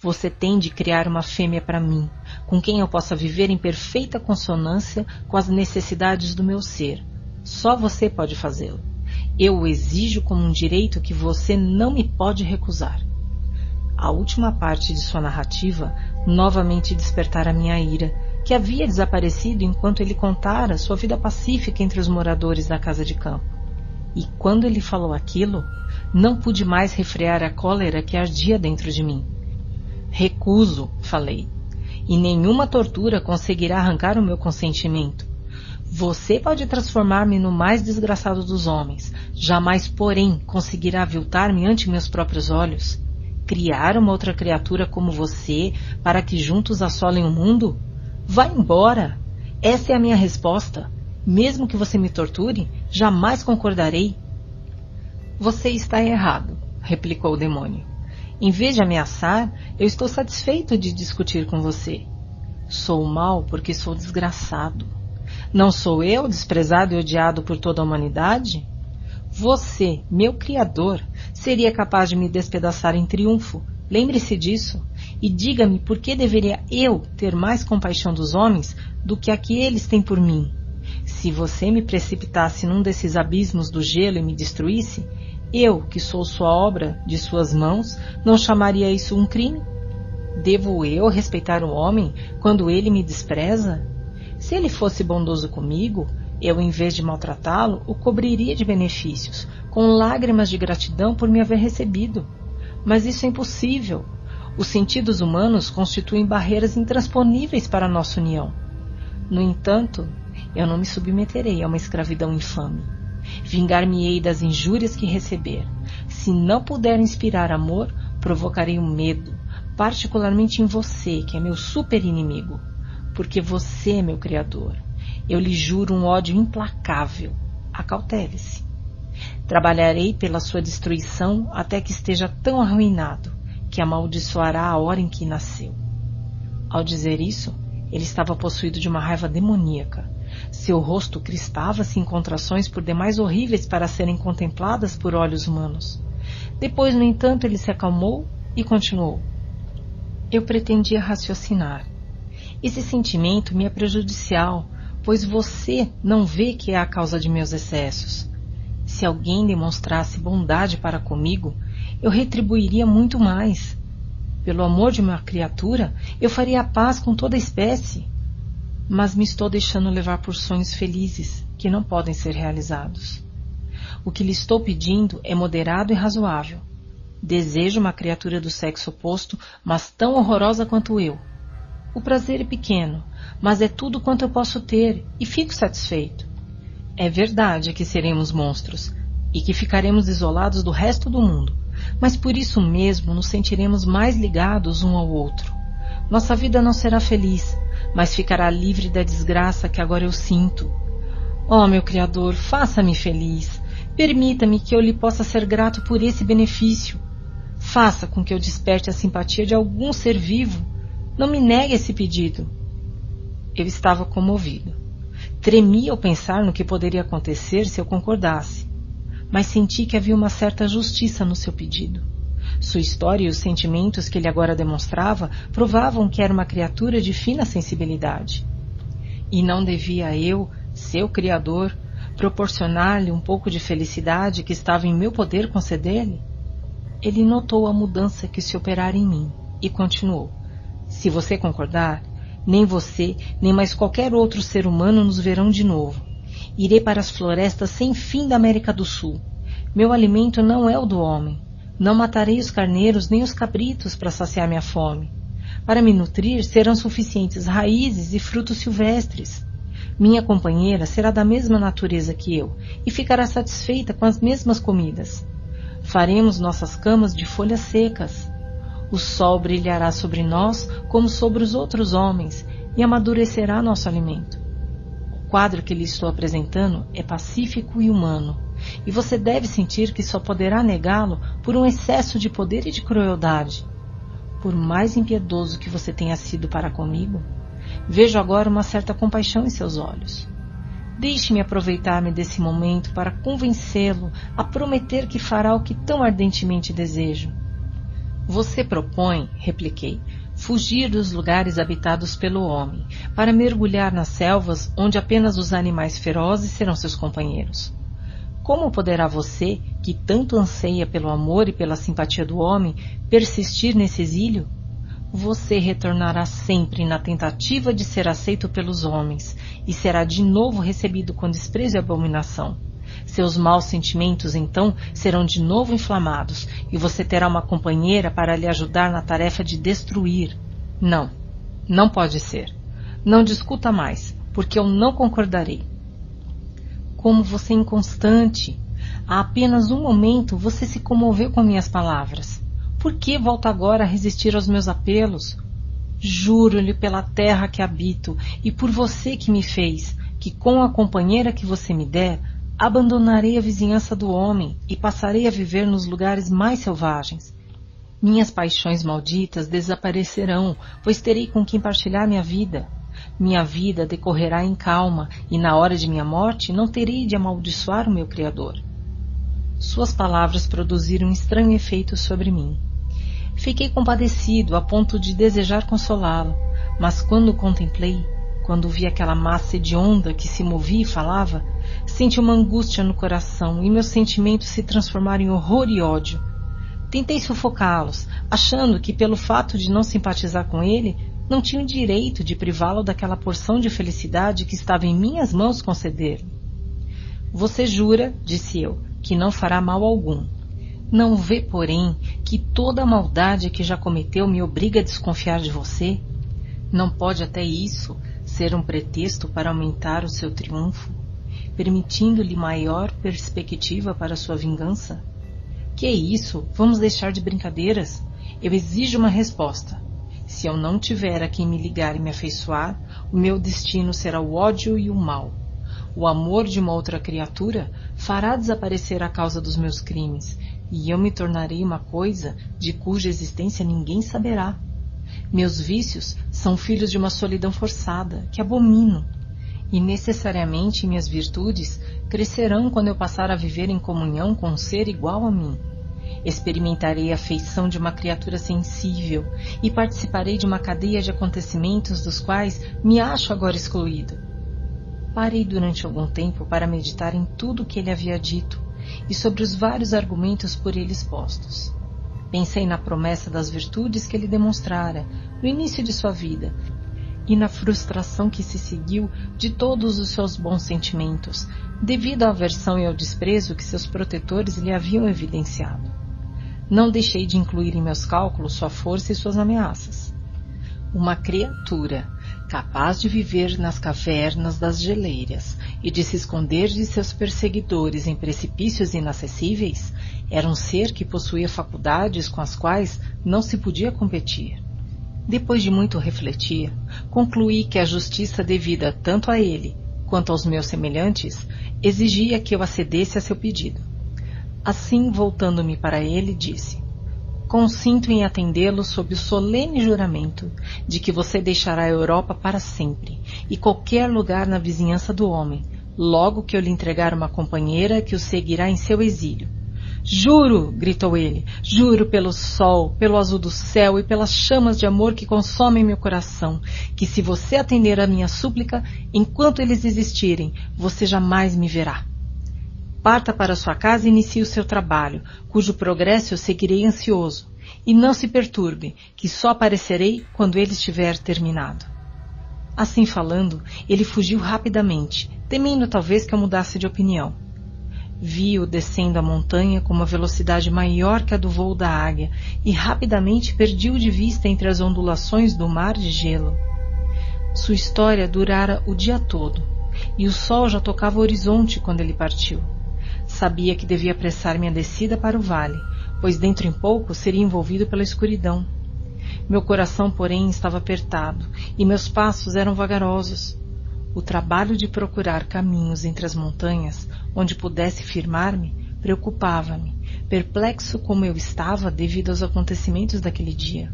Você tem de criar uma fêmea para mim, com quem eu possa viver em perfeita consonância com as necessidades do meu ser. Só você pode fazê-lo. Eu o exijo como um direito que você não me pode recusar. A última parte de sua narrativa novamente despertara minha ira, que havia desaparecido enquanto ele contara sua vida pacífica entre os moradores da casa de campo. E quando ele falou aquilo, não pude mais refrear a cólera que ardia dentro de mim. Recuso, falei, e nenhuma tortura conseguirá arrancar o meu consentimento. Você pode transformar-me no mais desgraçado dos homens, jamais, porém, conseguirá aviltar-me ante meus próprios olhos. Criar uma outra criatura como você para que juntos assolem o mundo? Vá embora! Essa é a minha resposta. Mesmo que você me torture, jamais concordarei. Você está errado, replicou o demônio. Em vez de ameaçar, eu estou satisfeito de discutir com você. Sou mal porque sou desgraçado. Não sou eu desprezado e odiado por toda a humanidade? Você, meu Criador, seria capaz de me despedaçar em triunfo. Lembre-se disso e diga-me por que deveria eu ter mais compaixão dos homens do que a que eles têm por mim. Se você me precipitasse num desses abismos do gelo e me destruísse, eu, que sou sua obra de suas mãos, não chamaria isso um crime? Devo eu respeitar o homem quando ele me despreza? Se ele fosse bondoso comigo, eu, em vez de maltratá-lo, o cobriria de benefícios, com lágrimas de gratidão por me haver recebido. Mas isso é impossível. Os sentidos humanos constituem barreiras intransponíveis para a nossa união. No entanto, eu não me submeterei a uma escravidão infame. Vingar-me-ei das injúrias que receber. Se não puder inspirar amor, provocarei um medo, particularmente em você, que é meu super inimigo, porque você é meu Criador. Eu lhe juro um ódio implacável. Acautele-se. Trabalharei pela sua destruição até que esteja tão arruinado que amaldiçoará a hora em que nasceu. Ao dizer isso, ele estava possuído de uma raiva demoníaca. Seu rosto crispava-se em contrações por demais horríveis para serem contempladas por olhos humanos. Depois, no entanto, ele se acalmou e continuou. Eu pretendia raciocinar. Esse sentimento me é prejudicial, pois você não vê que é a causa de meus excessos. Se alguém demonstrasse bondade para comigo, eu retribuiria muito mais. Pelo amor de uma criatura, eu faria a paz com toda a espécie. Mas me estou deixando levar por sonhos felizes que não podem ser realizados. O que lhe estou pedindo é moderado e razoável. Desejo uma criatura do sexo oposto, mas tão horrorosa quanto eu. O prazer é pequeno, mas é tudo quanto eu posso ter e fico satisfeito. É verdade que seremos monstros e que ficaremos isolados do resto do mundo, mas por isso mesmo nos sentiremos mais ligados um ao outro. Nossa vida não será feliz, mas ficará livre da desgraça que agora eu sinto. Oh, meu Criador, faça-me feliz. Permita-me que eu lhe possa ser grato por esse benefício. Faça com que eu desperte a simpatia de algum ser vivo. Não me negue esse pedido. Eu estava comovido. Tremia ao pensar no que poderia acontecer se eu concordasse, mas senti que havia uma certa justiça no seu pedido. Sua história e os sentimentos que ele agora demonstrava provavam que era uma criatura de fina sensibilidade. E não devia eu, seu criador, proporcionar-lhe um pouco de felicidade que estava em meu poder conceder-lhe? Ele notou a mudança que se operara em mim e continuou: Se você concordar, nem você, nem mais qualquer outro ser humano nos verão de novo. Irei para as florestas sem fim da América do Sul. Meu alimento não é o do homem. Não matarei os carneiros nem os cabritos para saciar minha fome. Para me nutrir serão suficientes raízes e frutos silvestres. Minha companheira será da mesma natureza que eu e ficará satisfeita com as mesmas comidas. Faremos nossas camas de folhas secas. O sol brilhará sobre nós como sobre os outros homens e amadurecerá nosso alimento. O quadro que lhe estou apresentando é pacífico e humano, e você deve sentir que só poderá negá-lo por um excesso de poder e de crueldade. Por mais impiedoso que você tenha sido para comigo, vejo agora uma certa compaixão em seus olhos. Deixe-me aproveitar-me desse momento para convencê-lo a prometer que fará o que tão ardentemente desejo. Você propõe, repliquei, fugir dos lugares habitados pelo homem, para mergulhar nas selvas onde apenas os animais ferozes serão seus companheiros. Como poderá você, que tanto anseia pelo amor e pela simpatia do homem, persistir nesse exílio? Você retornará sempre na tentativa de ser aceito pelos homens e será de novo recebido com desprezo e abominação. Seus maus sentimentos, então, serão de novo inflamados e você terá uma companheira para lhe ajudar na tarefa de destruir. Não, não pode ser. Não discuta mais, porque eu não concordarei. Como você é inconstante. Há apenas um momento você se comoveu com minhas palavras. Por que volta agora a resistir aos meus apelos? Juro-lhe pela terra que habito e por você que me fez, que com a companheira que você me der, abandonarei a vizinhança do homem e passarei a viver nos lugares mais selvagens. Minhas paixões malditas desaparecerão, pois terei com quem partilhar minha vida. Minha vida decorrerá em calma, e na hora de minha morte não terei de amaldiçoar o meu Criador. Suas palavras produziram um estranho efeito sobre mim. Fiquei compadecido a ponto de desejar consolá-lo, mas quando o contemplei, quando vi aquela massa hedionda que se movia e falava, senti uma angústia no coração e meus sentimentos se transformaram em horror e ódio. Tentei sufocá-los, achando que pelo fato de não simpatizar com ele, não tinha o direito de privá-lo daquela porção de felicidade que estava em minhas mãos conceder-lhe. Você jura, disse eu, que não fará mal algum. Não vê, porém, que toda a maldade que já cometeu me obriga a desconfiar de você? Não pode até isso ser um pretexto para aumentar o seu triunfo, permitindo-lhe maior perspectiva para sua vingança? Que é isso? Vamos deixar de brincadeiras? Eu exijo uma resposta. Se eu não tiver a quem me ligar e me afeiçoar, o meu destino será o ódio e o mal. O amor de uma outra criatura fará desaparecer a causa dos meus crimes, e eu me tornarei uma coisa de cuja existência ninguém saberá. Meus vícios são filhos de uma solidão forçada, que abomino, e necessariamente minhas virtudes crescerão quando eu passar a viver em comunhão com um ser igual a mim. Experimentarei a feição de uma criatura sensível e participarei de uma cadeia de acontecimentos dos quais me acho agora excluído. Parei durante algum tempo para meditar em tudo o que ele havia dito e sobre os vários argumentos por ele expostos. Pensei na promessa das virtudes que ele demonstrara no início de sua vida e na frustração que se seguiu de todos os seus bons sentimentos, devido à aversão e ao desprezo que seus protetores lhe haviam evidenciado. Não deixei de incluir em meus cálculos sua força e suas ameaças. Uma criatura capaz de viver nas cavernas das geleiras e de se esconder de seus perseguidores em precipícios inacessíveis, era um ser que possuía faculdades com as quais não se podia competir. Depois de muito refletir, concluí que a justiça devida tanto a ele quanto aos meus semelhantes exigia que eu acedesse a seu pedido. Assim, voltando-me para ele, disse: Consinto em atendê-lo sob o solene juramento de que você deixará a Europa para sempre e qualquer lugar na vizinhança do homem, logo que eu lhe entregar uma companheira que o seguirá em seu exílio. Juro, gritou ele, juro pelo sol, pelo azul do céu e pelas chamas de amor que consomem meu coração, que se você atender à minha súplica, enquanto eles existirem, você jamais me verá. Parta para sua casa e inicie o seu trabalho, cujo progresso eu seguirei ansioso. E não se perturbe, que só aparecerei quando ele estiver terminado. Assim falando, ele fugiu rapidamente, temendo talvez que eu mudasse de opinião. Vi-o descendo a montanha com uma velocidade maior que a do voo da águia e rapidamente perdi-o de vista entre as ondulações do mar de gelo. Sua história durara o dia todo e o sol já tocava o horizonte quando ele partiu. Sabia que devia apressar minha descida para o vale, pois dentro em pouco seria envolvido pela escuridão. Meu coração, porém, estava apertado e meus passos eram vagarosos. O trabalho de procurar caminhos entre as montanhas onde pudesse firmar-me preocupava-me, perplexo como eu estava devido aos acontecimentos daquele dia.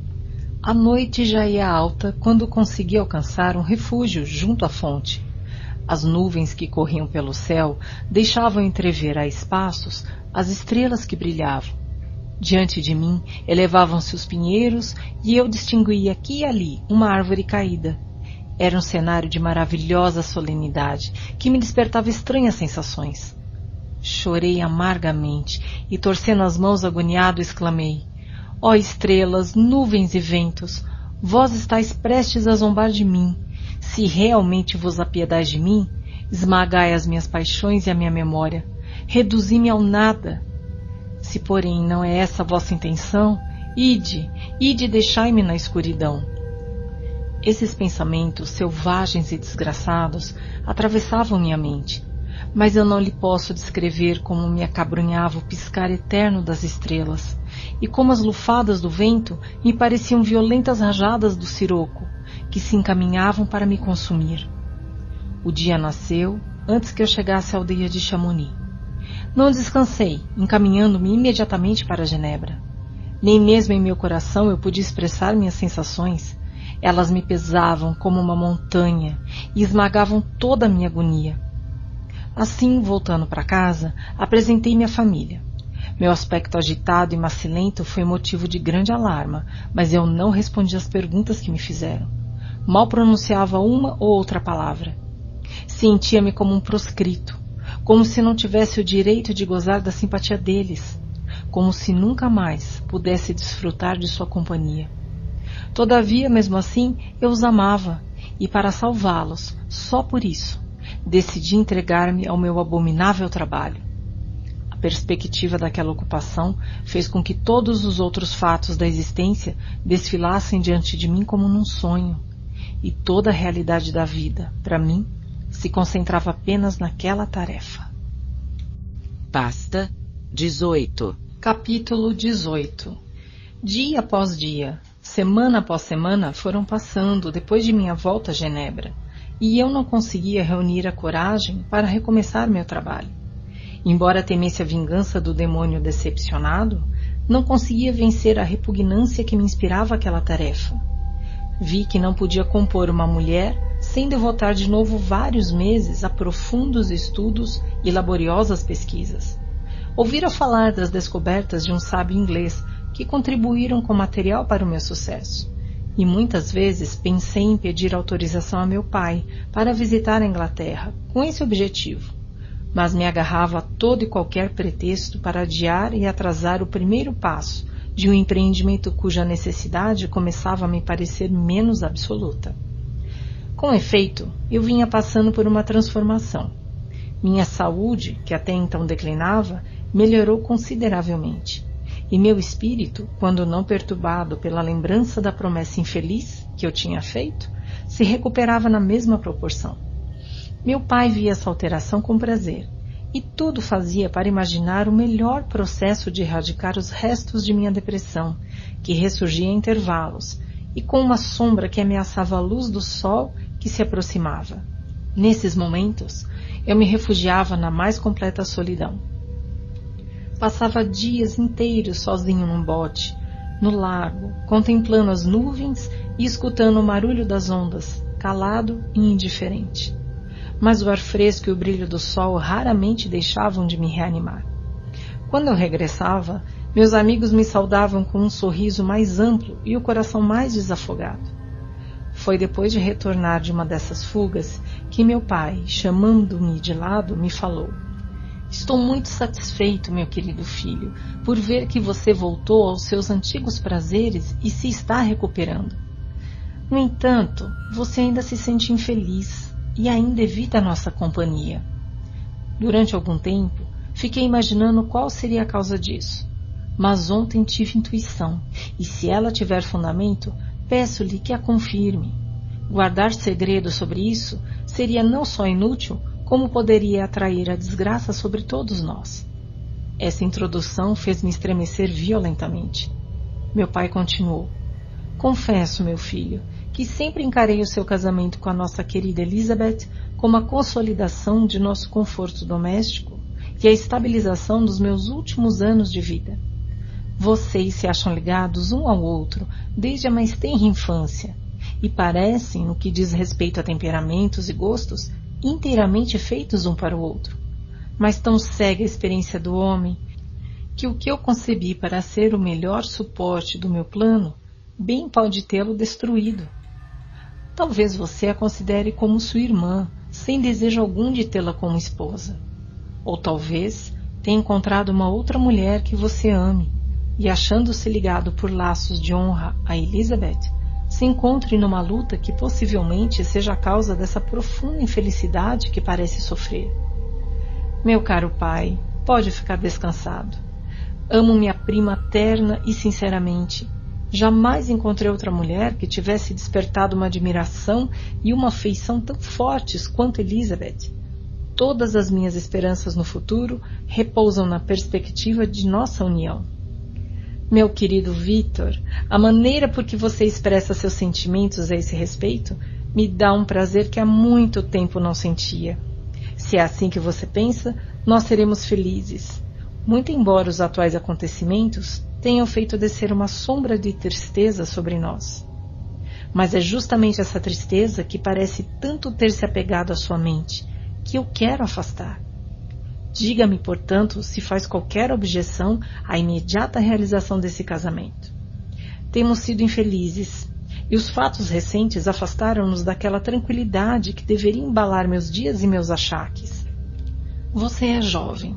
A noite já ia alta quando consegui alcançar um refúgio junto à fonte. As nuvens que corriam pelo céu deixavam entrever a espaços as estrelas que brilhavam. Diante de mim elevavam-se os pinheiros e eu distinguia aqui e ali uma árvore caída. Era um cenário de maravilhosa solenidade que me despertava estranhas sensações. Chorei amargamente e, torcendo as mãos agoniado, exclamei: Ó oh, estrelas, nuvens e ventos, vós estáis prestes a zombar de mim. Se realmente vos apiedais de mim, esmagai as minhas paixões e a minha memória. Reduzi-me ao nada. Se, porém, não é essa a vossa intenção, ide, ide e deixai-me na escuridão. Esses pensamentos selvagens e desgraçados atravessavam minha mente, mas eu não lhe posso descrever como me acabrunhava o piscar eterno das estrelas, e como as lufadas do vento me pareciam violentas rajadas do siroco, que se encaminhavam para me consumir. O dia nasceu antes que eu chegasse à aldeia de Chamonix. Não descansei, encaminhando-me imediatamente para Genebra. Nem mesmo em meu coração eu pude expressar minhas sensações, elas me pesavam como uma montanha e esmagavam toda a minha agonia. Assim, voltando para casa, apresentei-me à família. Meu aspecto agitado e macilento foi motivo de grande alarma, mas eu não respondi às perguntas que me fizeram. Mal pronunciava uma ou outra palavra. Sentia-me como um proscrito, como se não tivesse o direito de gozar da simpatia deles, como se nunca mais pudesse desfrutar de sua companhia. Todavia, mesmo assim, eu os amava, e para salvá-los, só por isso, decidi entregar-me ao meu abominável trabalho. A perspectiva daquela ocupação fez com que todos os outros fatos da existência desfilassem diante de mim como num sonho, e toda a realidade da vida, para mim, se concentrava apenas naquela tarefa. Pasta 18 Capítulo 18 Dia após dia, Semana após semana foram passando depois de minha volta a Genebra, e eu não conseguia reunir a coragem para recomeçar meu trabalho. Embora temesse a vingança do demônio decepcionado, não conseguia vencer a repugnância que me inspirava aquela tarefa. Vi que não podia compor uma mulher sem devotar de novo vários meses a profundos estudos e laboriosas pesquisas. Ouvira falar das descobertas de um sábio inglês que contribuíram com material para o meu sucesso. E muitas vezes pensei em pedir autorização a meu pai para visitar a Inglaterra, com esse objetivo. Mas me agarrava a todo e qualquer pretexto para adiar e atrasar o primeiro passo de um empreendimento cuja necessidade começava a me parecer menos absoluta. Com efeito, eu vinha passando por uma transformação. Minha saúde, que até então declinava, melhorou consideravelmente e meu espírito, quando não perturbado pela lembrança da promessa infeliz que eu tinha feito, se recuperava na mesma proporção. Meu pai via essa alteração com prazer e tudo fazia para imaginar o melhor processo de erradicar os restos de minha depressão, que ressurgia em intervalos e com uma sombra que ameaçava a luz do sol que se aproximava. Nesses momentos, eu me refugiava na mais completa solidão. Passava dias inteiros sozinho num bote, no lago, contemplando as nuvens e escutando o barulho das ondas, calado e indiferente. Mas o ar fresco e o brilho do sol raramente deixavam de me reanimar. Quando eu regressava, meus amigos me saudavam com um sorriso mais amplo e o coração mais desafogado. Foi depois de retornar de uma dessas fugas que meu pai, chamando-me de lado, me falou: Estou muito satisfeito, meu querido filho, por ver que você voltou aos seus antigos prazeres e se está recuperando. No entanto, você ainda se sente infeliz e ainda evita a nossa companhia. Durante algum tempo, fiquei imaginando qual seria a causa disso mas ontem tive intuição, e se ela tiver fundamento, peço-lhe que a confirme. Guardar segredo sobre isso seria não só inútil, como poderia atrair a desgraça sobre todos nós. Essa introdução fez-me estremecer violentamente. Meu pai continuou: Confesso, meu filho, que sempre encarei o seu casamento com a nossa querida Elizabeth como a consolidação de nosso conforto doméstico e a estabilização dos meus últimos anos de vida. Vocês se acham ligados um ao outro desde a mais tenra infância e parecem, no que diz respeito a temperamentos e gostos, inteiramente feitos um para o outro. Mas tão cega a experiência do homem que o que eu concebi para ser o melhor suporte do meu plano bem pode tê-lo destruído. Talvez você a considere como sua irmã, sem desejo algum de tê-la como esposa. Ou talvez tenha encontrado uma outra mulher que você ame e achando-se ligado por laços de honra a Elizabeth, se encontre numa luta que possivelmente seja a causa dessa profunda infelicidade que parece sofrer. Meu caro pai, pode ficar descansado. Amo minha prima terna e sinceramente. Jamais encontrei outra mulher que tivesse despertado uma admiração e uma afeição tão fortes quanto Elizabeth. Todas as minhas esperanças no futuro repousam na perspectiva de nossa união. Meu querido Vitor, a maneira por que você expressa seus sentimentos a esse respeito me dá um prazer que há muito tempo não sentia. Se é assim que você pensa, nós seremos felizes. Muito embora os atuais acontecimentos tenham feito descer uma sombra de tristeza sobre nós. Mas é justamente essa tristeza que parece tanto ter se apegado à sua mente, que eu quero afastar. Diga-me, portanto, se faz qualquer objeção à imediata realização desse casamento. Temos sido infelizes, e os fatos recentes afastaram-nos daquela tranquilidade que deveria embalar meus dias e meus achaques. Você é jovem,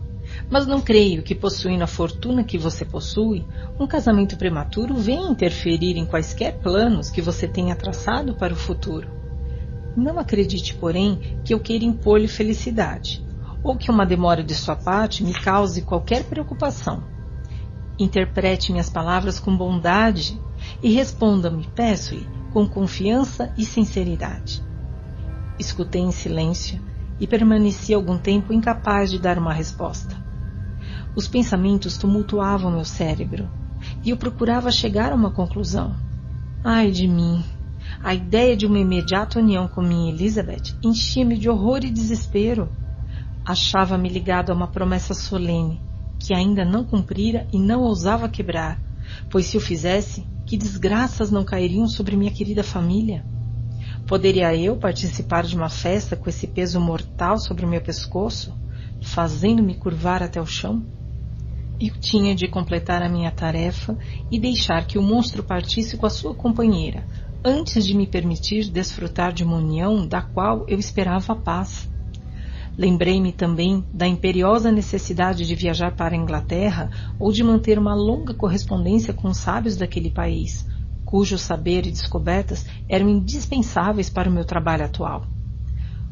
mas não creio que, possuindo a fortuna que você possui, um casamento prematuro venha interferir em quaisquer planos que você tenha traçado para o futuro. Não acredite, porém, que eu queira impor-lhe felicidade ou que uma demora de sua parte me cause qualquer preocupação. Interprete minhas palavras com bondade e responda-me, peço-lhe, com confiança e sinceridade. Escutei em silêncio e permaneci algum tempo incapaz de dar uma resposta. Os pensamentos tumultuavam meu cérebro e eu procurava chegar a uma conclusão. Ai de mim! A ideia de uma imediata união com minha Elizabeth enchia-me de horror e desespero. Achava-me ligado a uma promessa solene, que ainda não cumprira e não ousava quebrar, pois se o fizesse, que desgraças não cairiam sobre minha querida família? Poderia eu participar de uma festa com esse peso mortal sobre o meu pescoço, fazendo-me curvar até o chão? Eu tinha de completar a minha tarefa e deixar que o monstro partisse com a sua companheira, antes de me permitir desfrutar de uma união da qual eu esperava a paz. Lembrei-me também da imperiosa necessidade de viajar para a Inglaterra ou de manter uma longa correspondência com os sábios daquele país, cujo saber e descobertas eram indispensáveis para o meu trabalho atual.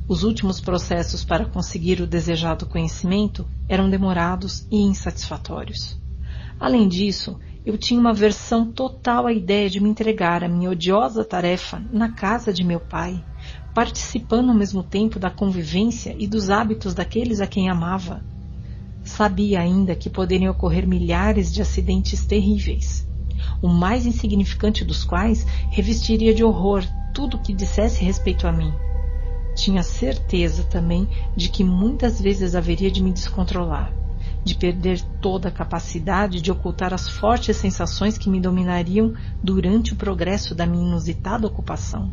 Os últimos processos para conseguir o desejado conhecimento eram demorados e insatisfatórios. Além disso, eu tinha uma aversão total à ideia de me entregar à minha odiosa tarefa na casa de meu pai, participando ao mesmo tempo da convivência e dos hábitos daqueles a quem amava. Sabia ainda que poderiam ocorrer milhares de acidentes terríveis, o mais insignificante dos quais revestiria de horror tudo o que dissesse respeito a mim. Tinha certeza também de que muitas vezes haveria de me descontrolar, de perder toda a capacidade de ocultar as fortes sensações que me dominariam durante o progresso da minha inusitada ocupação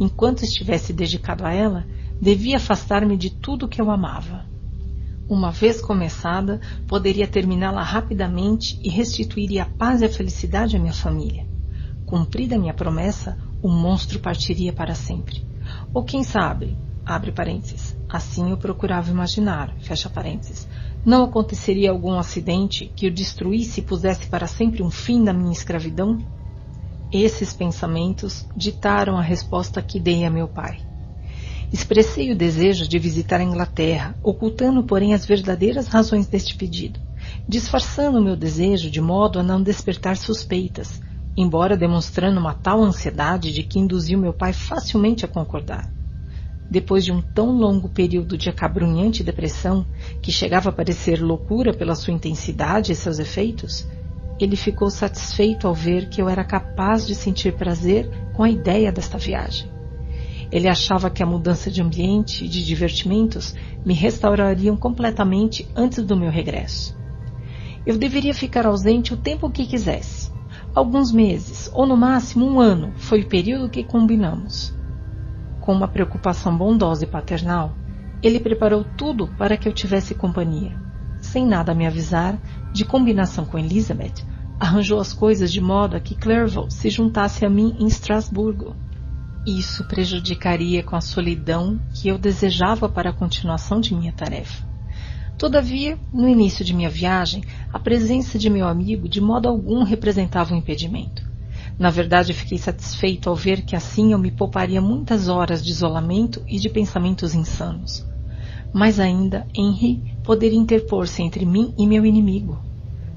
enquanto estivesse dedicado a ela, devia afastar-me de tudo que eu amava. Uma vez começada, poderia terminá-la rapidamente e restituiria a paz e a felicidade à minha família. Cumprida minha promessa, o monstro partiria para sempre. Ou quem sabe, abre parênteses, assim eu procurava imaginar, fecha parênteses, não aconteceria algum acidente que o destruísse e pusesse para sempre um fim na minha escravidão? Esses pensamentos ditaram a resposta que dei a meu pai. Expressei o desejo de visitar a Inglaterra, ocultando, porém, as verdadeiras razões deste pedido, disfarçando meu desejo de modo a não despertar suspeitas, embora demonstrando uma tal ansiedade de que induziu meu pai facilmente a concordar. Depois de um tão longo período de acabrunhante depressão, que chegava a parecer loucura pela sua intensidade e seus efeitos, ele ficou satisfeito ao ver que eu era capaz de sentir prazer com a ideia desta viagem. Ele achava que a mudança de ambiente e de divertimentos me restaurariam completamente antes do meu regresso. Eu deveria ficar ausente o tempo que quisesse. Alguns meses, ou no máximo um ano, foi o período que combinamos. Com uma preocupação bondosa e paternal, ele preparou tudo para que eu tivesse companhia. Sem nada me avisar, de combinação com Elizabeth, arranjou as coisas de modo a que Clerval se juntasse a mim em Estrasburgo. Isso prejudicaria com a solidão que eu desejava para a continuação de minha tarefa. Todavia, no início de minha viagem, a presença de meu amigo de modo algum representava um impedimento. Na verdade, fiquei satisfeito ao ver que assim eu me pouparia muitas horas de isolamento e de pensamentos insanos. Mais ainda, Henry poderia interpor-se entre mim e meu inimigo.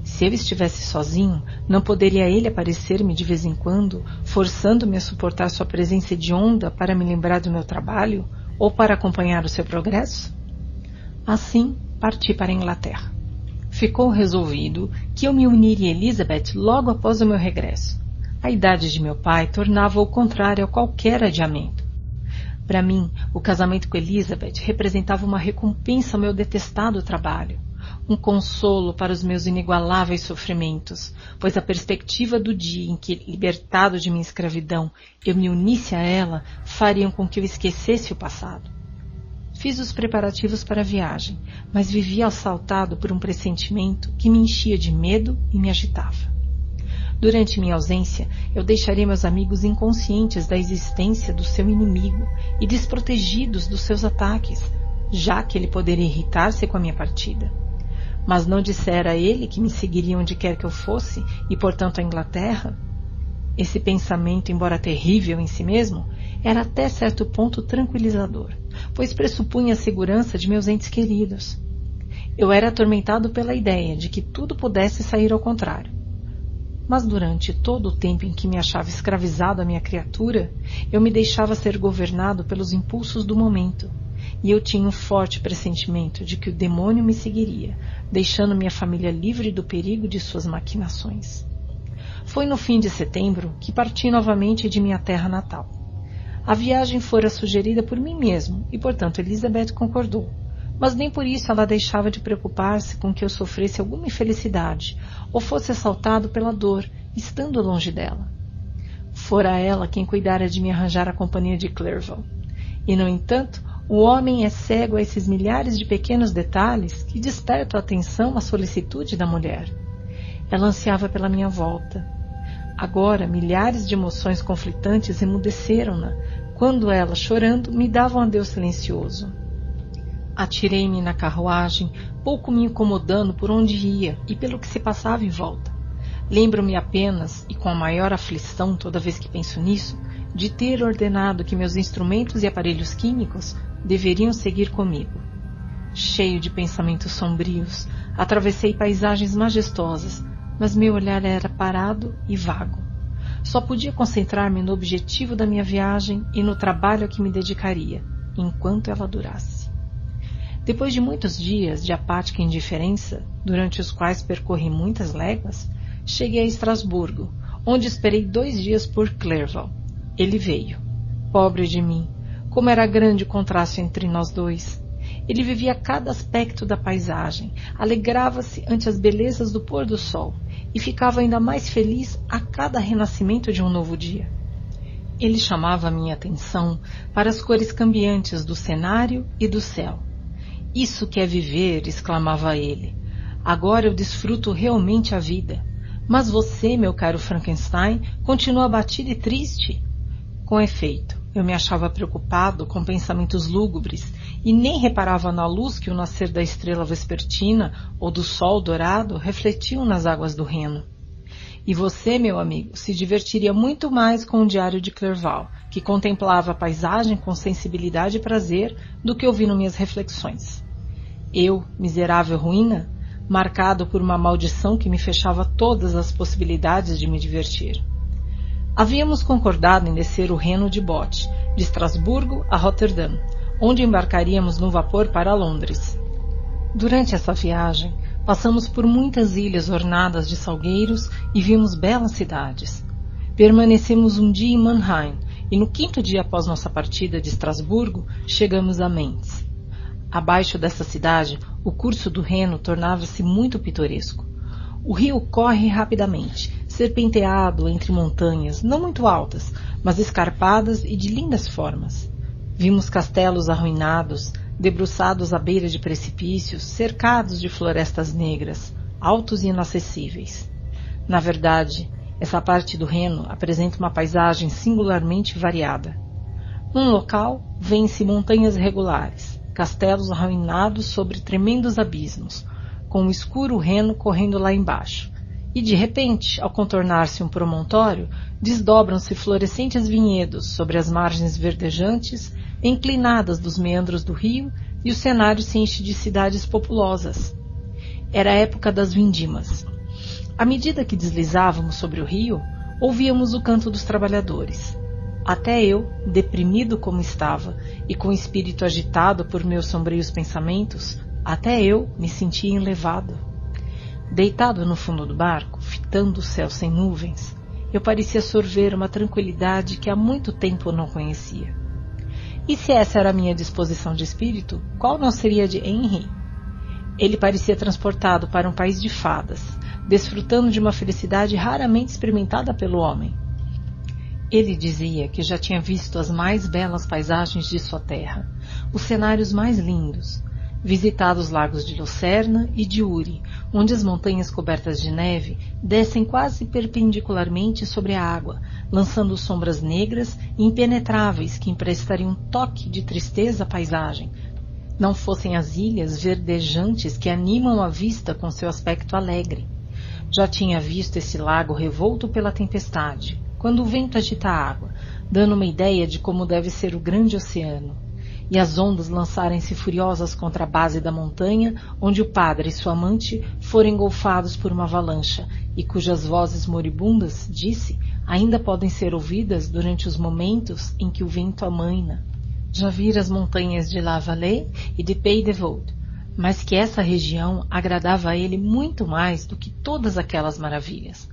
Se eu estivesse sozinho, não poderia ele aparecer-me de vez em quando, forçando-me a suportar sua presença hedionda para me lembrar do meu trabalho ou para acompanhar o seu progresso? Assim, parti para a Inglaterra. Ficou resolvido que eu me uniria a Elizabeth logo após o meu regresso. A idade de meu pai tornava o contrário a qualquer adiamento. Para mim, o casamento com Elizabeth representava uma recompensa ao meu detestado trabalho um consolo para os meus inigualáveis sofrimentos, pois a perspectiva do dia em que, libertado de minha escravidão, eu me unisse a ela, fariam com que eu esquecesse o passado. Fiz os preparativos para a viagem, mas vivia assaltado por um pressentimento que me enchia de medo e me agitava. Durante minha ausência, eu deixaria meus amigos inconscientes da existência do seu inimigo e desprotegidos dos seus ataques, já que ele poderia irritar-se com a minha partida mas não dissera a ele que me seguiria onde quer que eu fosse e, portanto, à Inglaterra? Esse pensamento, embora terrível em si mesmo, era até certo ponto tranquilizador, pois pressupunha a segurança de meus entes queridos. Eu era atormentado pela ideia de que tudo pudesse sair ao contrário. Mas durante todo o tempo em que me achava escravizado à minha criatura, eu me deixava ser governado pelos impulsos do momento, e eu tinha um forte pressentimento de que o demônio me seguiria, deixando minha família livre do perigo de suas maquinações. Foi no fim de setembro que parti novamente de minha terra natal. A viagem fora sugerida por mim mesmo e, portanto, Elizabeth concordou. Mas nem por isso ela deixava de preocupar-se com que eu sofresse alguma infelicidade ou fosse assaltado pela dor, estando longe dela. Fora ela quem cuidara de me arranjar a companhia de Clerval. E, no entanto, o homem é cego a esses milhares de pequenos detalhes que despertam a atenção à solicitude da mulher. Ela ansiava pela minha volta. Agora, milhares de emoções conflitantes emudeceram-na, quando ela, chorando, me dava um adeus silencioso. Atirei-me na carruagem, pouco me incomodando por onde ia e pelo que se passava em volta. Lembro-me apenas, e com a maior aflição toda vez que penso nisso, de ter ordenado que meus instrumentos e aparelhos químicos deveriam seguir comigo. Cheio de pensamentos sombrios, atravessei paisagens majestosas, mas meu olhar era parado e vago. Só podia concentrar-me no objetivo da minha viagem e no trabalho a que me dedicaria, enquanto ela durasse. Depois de muitos dias de apática indiferença, durante os quais percorri muitas léguas, cheguei a Estrasburgo, onde esperei dois dias por Clerval. Ele veio. Pobre de mim, como era grande o contraste entre nós dois. Ele vivia cada aspecto da paisagem, alegrava-se ante as belezas do pôr do sol e ficava ainda mais feliz a cada renascimento de um novo dia. Ele chamava minha atenção para as cores cambiantes do cenário e do céu. Isso que é viver! exclamava ele. Agora eu desfruto realmente a vida. Mas você, meu caro Frankenstein, continua abatido e triste. Com efeito, eu me achava preocupado com pensamentos lúgubres e nem reparava na luz que o nascer da estrela vespertina ou do sol dourado refletiam nas águas do Reno. E você, meu amigo, se divertiria muito mais com o diário de Clerval, que contemplava a paisagem com sensibilidade e prazer, do que ouvindo minhas reflexões. Eu, miserável ruína, marcado por uma maldição que me fechava todas as possibilidades de me divertir. Havíamos concordado em descer o Reno de bote, de Estrasburgo a Rotterdam, onde embarcaríamos no vapor para Londres. Durante essa viagem, passamos por muitas ilhas ornadas de salgueiros e vimos belas cidades. Permanecemos um dia em Mannheim e no quinto dia após nossa partida de Estrasburgo, chegamos a Mainz. Abaixo dessa cidade, o curso do Reno tornava-se muito pitoresco. O rio corre rapidamente, serpenteado entre montanhas não muito altas, mas escarpadas e de lindas formas. Vimos castelos arruinados, debruçados à beira de precipícios, cercados de florestas negras, altos e inacessíveis. Na verdade, essa parte do Reno apresenta uma paisagem singularmente variada. Num local, vêem-se montanhas regulares, castelos arruinados sobre tremendos abismos, com o escuro Reno correndo lá embaixo. E de repente, ao contornar-se um promontório, desdobram-se florescentes vinhedos sobre as margens verdejantes, inclinadas dos meandros do rio, e o cenário se enche de cidades populosas. Era a época das vindimas. À medida que deslizávamos sobre o rio, ouvíamos o canto dos trabalhadores. Até eu, deprimido como estava e com o espírito agitado por meus sombrios pensamentos, até eu me sentia enlevado. Deitado no fundo do barco, fitando o céu sem nuvens, eu parecia sorver uma tranquilidade que há muito tempo não conhecia. E se essa era a minha disposição de espírito, qual não seria de Henry? Ele parecia transportado para um país de fadas, desfrutando de uma felicidade raramente experimentada pelo homem. Ele dizia que já tinha visto as mais belas paisagens de sua terra, os cenários mais lindos, visitado os lagos de Lucerna e de Uri, onde as montanhas cobertas de neve descem quase perpendicularmente sobre a água, lançando sombras negras e impenetráveis que emprestariam um toque de tristeza à paisagem, não fossem as ilhas verdejantes que animam a vista com seu aspecto alegre. Já tinha visto esse lago revolto pela tempestade, quando o vento agita a água, dando uma ideia de como deve ser o grande oceano. E as ondas lançarem-se furiosas contra a base da montanha, onde o padre e sua amante foram engolfados por uma avalanche, e cujas vozes moribundas, disse, ainda podem ser ouvidas durante os momentos em que o vento amaina. Já vira as montanhas de La Vallée e de Pays de Vaud, mas que essa região agradava a ele muito mais do que todas aquelas maravilhas.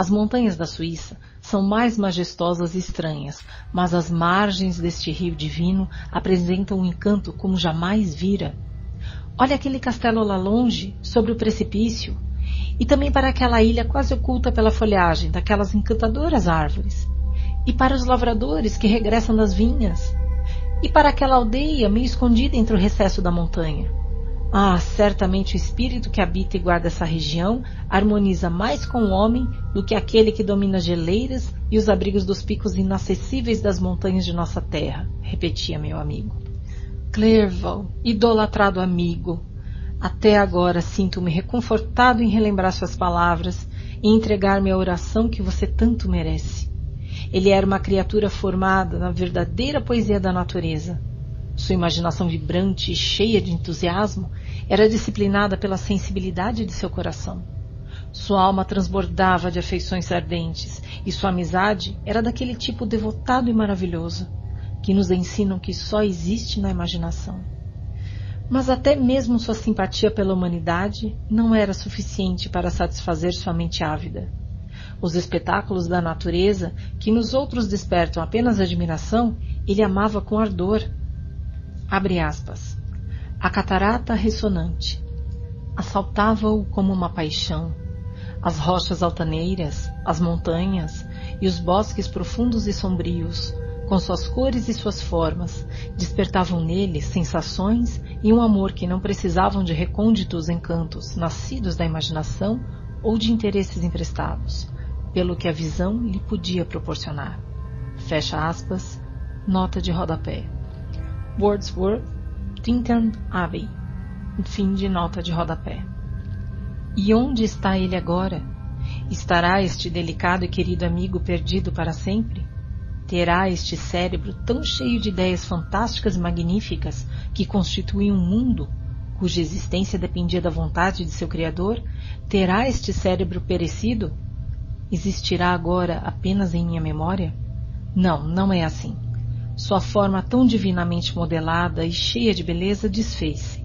As montanhas da Suíça são mais majestosas e estranhas, mas as margens deste rio divino apresentam um encanto como jamais vira. Olha aquele castelo lá longe, sobre o precipício, e também para aquela ilha quase oculta pela folhagem daquelas encantadoras árvores, e para os lavradores que regressam das vinhas, e para aquela aldeia meio escondida entre o recesso da montanha. Ah, certamente o espírito que habita e guarda essa região harmoniza mais com o homem do que aquele que domina as geleiras e os abrigos dos picos inacessíveis das montanhas de nossa terra, repetia meu amigo. Clerval, idolatrado amigo, até agora sinto-me reconfortado em relembrar suas palavras e entregar-me à oração que você tanto merece. Ele era uma criatura formada na verdadeira poesia da natureza sua imaginação vibrante e cheia de entusiasmo era disciplinada pela sensibilidade de seu coração. Sua alma transbordava de afeições ardentes e sua amizade era daquele tipo devotado e maravilhoso que nos ensinam que só existe na imaginação. Mas até mesmo sua simpatia pela humanidade não era suficiente para satisfazer sua mente ávida. Os espetáculos da natureza, que nos outros despertam apenas admiração, ele amava com ardor Abre aspas. A catarata ressonante assaltava-o como uma paixão. As rochas altaneiras, as montanhas e os bosques profundos e sombrios, com suas cores e suas formas, despertavam nele sensações e um amor que não precisavam de recônditos encantos nascidos da imaginação ou de interesses emprestados, pelo que a visão lhe podia proporcionar. Fecha aspas, nota de rodapé. Wordsworth, Tintern Abbey. Fim de nota de rodapé. E onde está ele agora? Estará este delicado e querido amigo perdido para sempre? Terá este cérebro tão cheio de ideias fantásticas e magníficas que constitui um mundo cuja existência dependia da vontade de seu Criador? Terá este cérebro perecido? Existirá agora apenas em minha memória? Não, não é assim. Sua forma tão divinamente modelada e cheia de beleza desfez-se,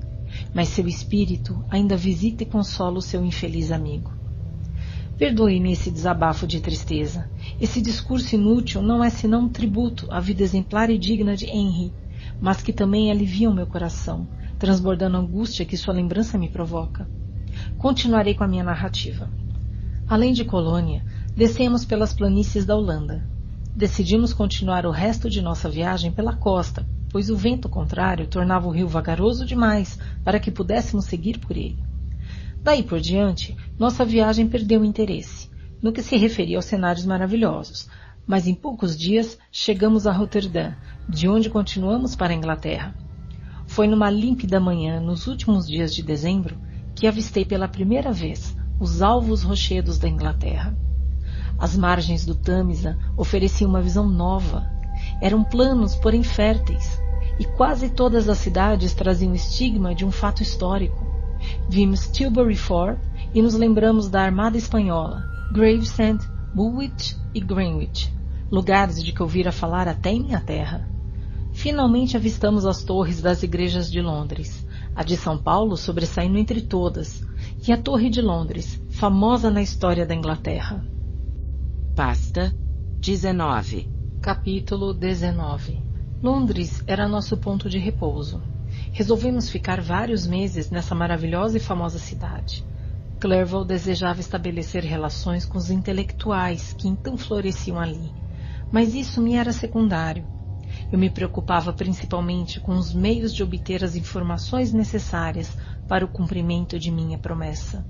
mas seu espírito ainda visita e consola o seu infeliz amigo. Perdoe-me esse desabafo de tristeza. Esse discurso inútil não é senão um tributo à vida exemplar e digna de Henry, mas que também alivia o meu coração, transbordando a angústia que sua lembrança me provoca. Continuarei com a minha narrativa. Além de Colônia, descemos pelas planícies da Holanda. Decidimos continuar o resto de nossa viagem pela costa, pois o vento contrário tornava o rio vagaroso demais para que pudéssemos seguir por ele. Daí por diante, nossa viagem perdeu interesse, no que se referia aos cenários maravilhosos, mas em poucos dias chegamos a Roterdã, de onde continuamos para a Inglaterra. Foi numa límpida manhã, nos últimos dias de dezembro, que avistei pela primeira vez os alvos rochedos da Inglaterra. As margens do Tâmisa ofereciam uma visão nova. Eram planos, porém férteis, e quase todas as cidades traziam o estigma de um fato histórico. Vimos Tilbury Fort e nos lembramos da Armada Espanhola, Gravesend, Woolwich e Greenwich, lugares de que ouvira falar até em minha terra. Finalmente avistamos as torres das igrejas de Londres, a de São Paulo sobressaindo entre todas, e a Torre de Londres, famosa na história da Inglaterra. Pasta 19 Capítulo 19 Londres era nosso ponto de repouso. Resolvemos ficar vários meses nessa maravilhosa e famosa cidade. Clerval desejava estabelecer relações com os intelectuais que então floresciam ali, mas isso me era secundário. Eu me preocupava principalmente com os meios de obter as informações necessárias para o cumprimento de minha promessa.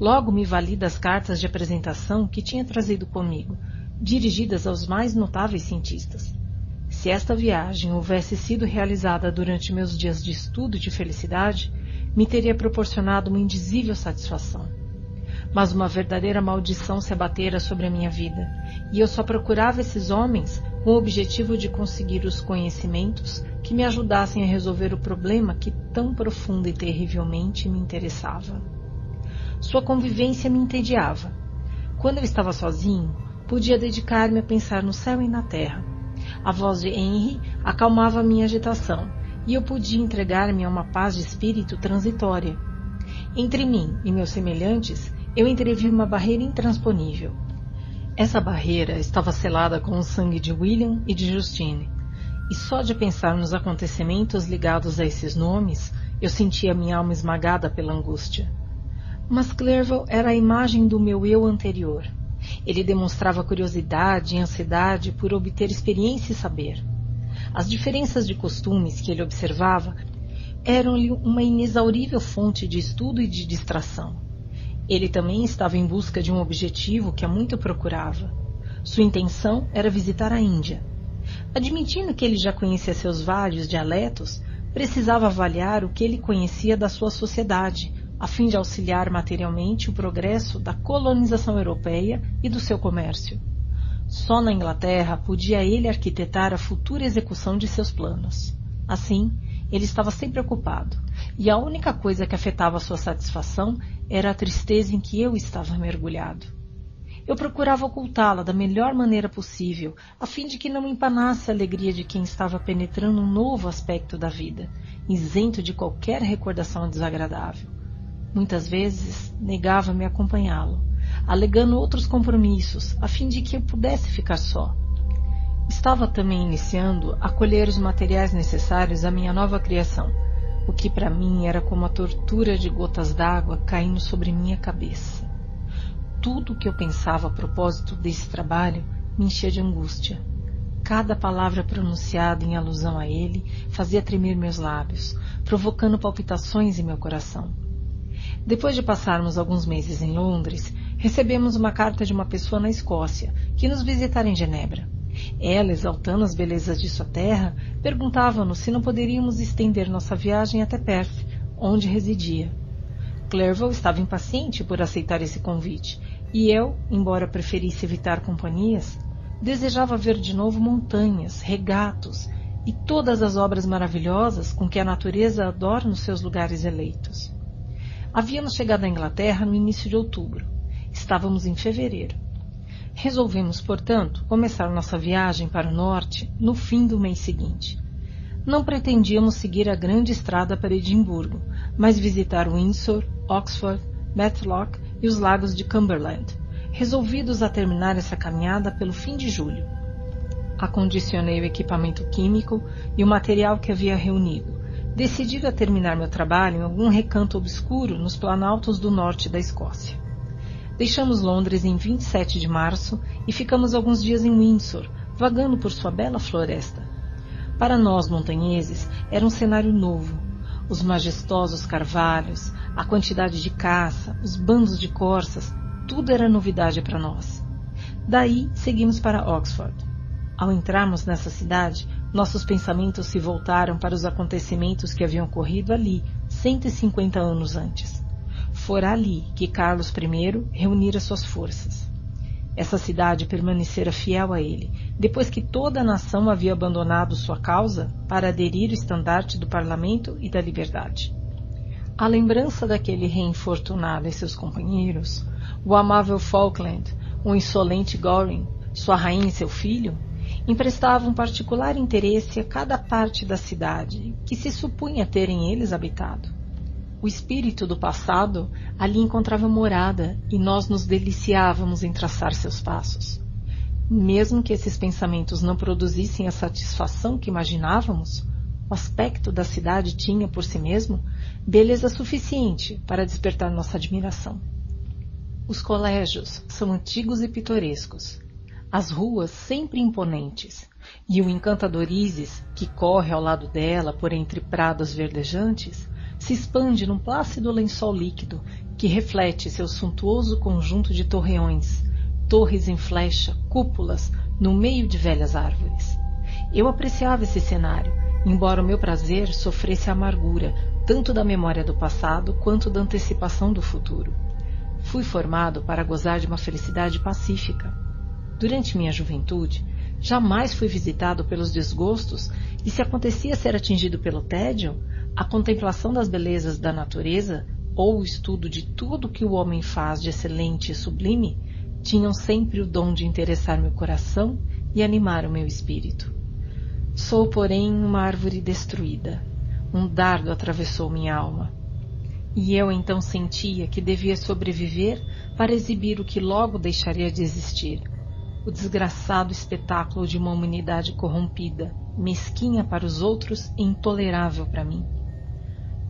Logo me vali das cartas de apresentação que tinha trazido comigo, dirigidas aos mais notáveis cientistas. Se esta viagem houvesse sido realizada durante meus dias de estudo e de felicidade, me teria proporcionado uma indizível satisfação. Mas uma verdadeira maldição se abatera sobre a minha vida, e eu só procurava esses homens com o objetivo de conseguir os conhecimentos que me ajudassem a resolver o problema que tão profunda e terrivelmente me interessava. Sua convivência me entediava. Quando eu estava sozinho, podia dedicar-me a pensar no céu e na terra a voz de Henry acalmava minha agitação e eu podia entregar-me a uma paz de espírito transitória. Entre mim e meus semelhantes, eu entrevi uma barreira intransponível. Essa barreira estava selada com o sangue de William e de Justine, e só de pensar nos acontecimentos ligados a esses nomes, eu sentia minha alma esmagada pela angústia. Mas Clerval era a imagem do meu eu anterior. Ele demonstrava curiosidade e ansiedade por obter experiência e saber. As diferenças de costumes que ele observava eram-lhe uma inexaurível fonte de estudo e de distração. Ele também estava em busca de um objetivo que há muito procurava. Sua intenção era visitar a Índia. Admitindo que ele já conhecia seus vários dialetos, precisava avaliar o que ele conhecia da sua sociedade, a fim de auxiliar materialmente o progresso da colonização europeia e do seu comércio. Só na Inglaterra podia ele arquitetar a futura execução de seus planos. Assim, ele estava sempre ocupado, e a única coisa que afetava sua satisfação era a tristeza em que eu estava mergulhado. Eu procurava ocultá-la da melhor maneira possível, a fim de que não empanasse a alegria de quem estava penetrando um novo aspecto da vida, isento de qualquer recordação desagradável. Muitas vezes negava-me acompanhá-lo, alegando outros compromissos, a fim de que eu pudesse ficar só. Estava também iniciando a colher os materiais necessários à minha nova criação, o que para mim era como a tortura de gotas d'água caindo sobre minha cabeça. Tudo o que eu pensava a propósito desse trabalho me enchia de angústia. Cada palavra pronunciada em alusão a ele fazia tremer meus lábios, provocando palpitações em meu coração. Depois de passarmos alguns meses em Londres, recebemos uma carta de uma pessoa na Escócia que nos visitara em Genebra. Ela, exaltando as belezas de sua terra, perguntava-nos se não poderíamos estender nossa viagem até Perth, onde residia. Clerval estava impaciente por aceitar esse convite, e eu, embora preferisse evitar companhias, desejava ver de novo montanhas, regatos e todas as obras maravilhosas com que a natureza adorna os seus lugares eleitos. Havíamos chegado à Inglaterra no início de outubro. Estávamos em fevereiro. Resolvemos, portanto, começar nossa viagem para o norte no fim do mês seguinte. Não pretendíamos seguir a grande estrada para Edimburgo, mas visitar Windsor, Oxford, Matlock e os lagos de Cumberland, resolvidos a terminar essa caminhada pelo fim de julho. Acondicionei o equipamento químico e o material que havia reunido, decidido a terminar meu trabalho em algum recanto obscuro nos planaltos do norte da Escócia. Deixamos Londres em 27 de março e ficamos alguns dias em Windsor, vagando por sua bela floresta. Para nós montanheses era um cenário novo. Os majestosos carvalhos, a quantidade de caça, os bandos de corças, tudo era novidade para nós. Daí seguimos para Oxford. Ao entrarmos nessa cidade, nossos pensamentos se voltaram para os acontecimentos que haviam ocorrido ali, 150 anos antes. Fora ali que Carlos I reunira suas forças. Essa cidade permanecera fiel a ele, depois que toda a nação havia abandonado sua causa para aderir ao estandarte do parlamento e da liberdade. A lembrança daquele rei infortunado e seus companheiros, o amável Falkland, o insolente Goring, sua rainha e seu filho, emprestavam particular interesse a cada parte da cidade que se supunha terem eles habitado. O espírito do passado ali encontrava morada e nós nos deliciávamos em traçar seus passos. Mesmo que esses pensamentos não produzissem a satisfação que imaginávamos, o aspecto da cidade tinha por si mesmo beleza suficiente para despertar nossa admiração. Os colégios são antigos e pitorescos, as ruas sempre imponentes, e o encantador Isis, que corre ao lado dela por entre prados verdejantes, se expande num plácido lençol líquido que reflete seu suntuoso conjunto de torreões, torres em flecha, cúpulas, no meio de velhas árvores. Eu apreciava esse cenário, embora o meu prazer sofresse a amargura, tanto da memória do passado quanto da antecipação do futuro. Fui formado para gozar de uma felicidade pacífica. Durante minha juventude, jamais fui visitado pelos desgostos e se acontecia ser atingido pelo tédio, a contemplação das belezas da natureza ou o estudo de tudo que o homem faz de excelente e sublime tinham sempre o dom de interessar meu coração e animar o meu espírito. Sou, porém, uma árvore destruída. Um dardo atravessou minha alma. E eu então sentia que devia sobreviver para exibir o que logo deixaria de existir. O desgraçado espetáculo de uma humanidade corrompida, mesquinha para os outros e intolerável para mim.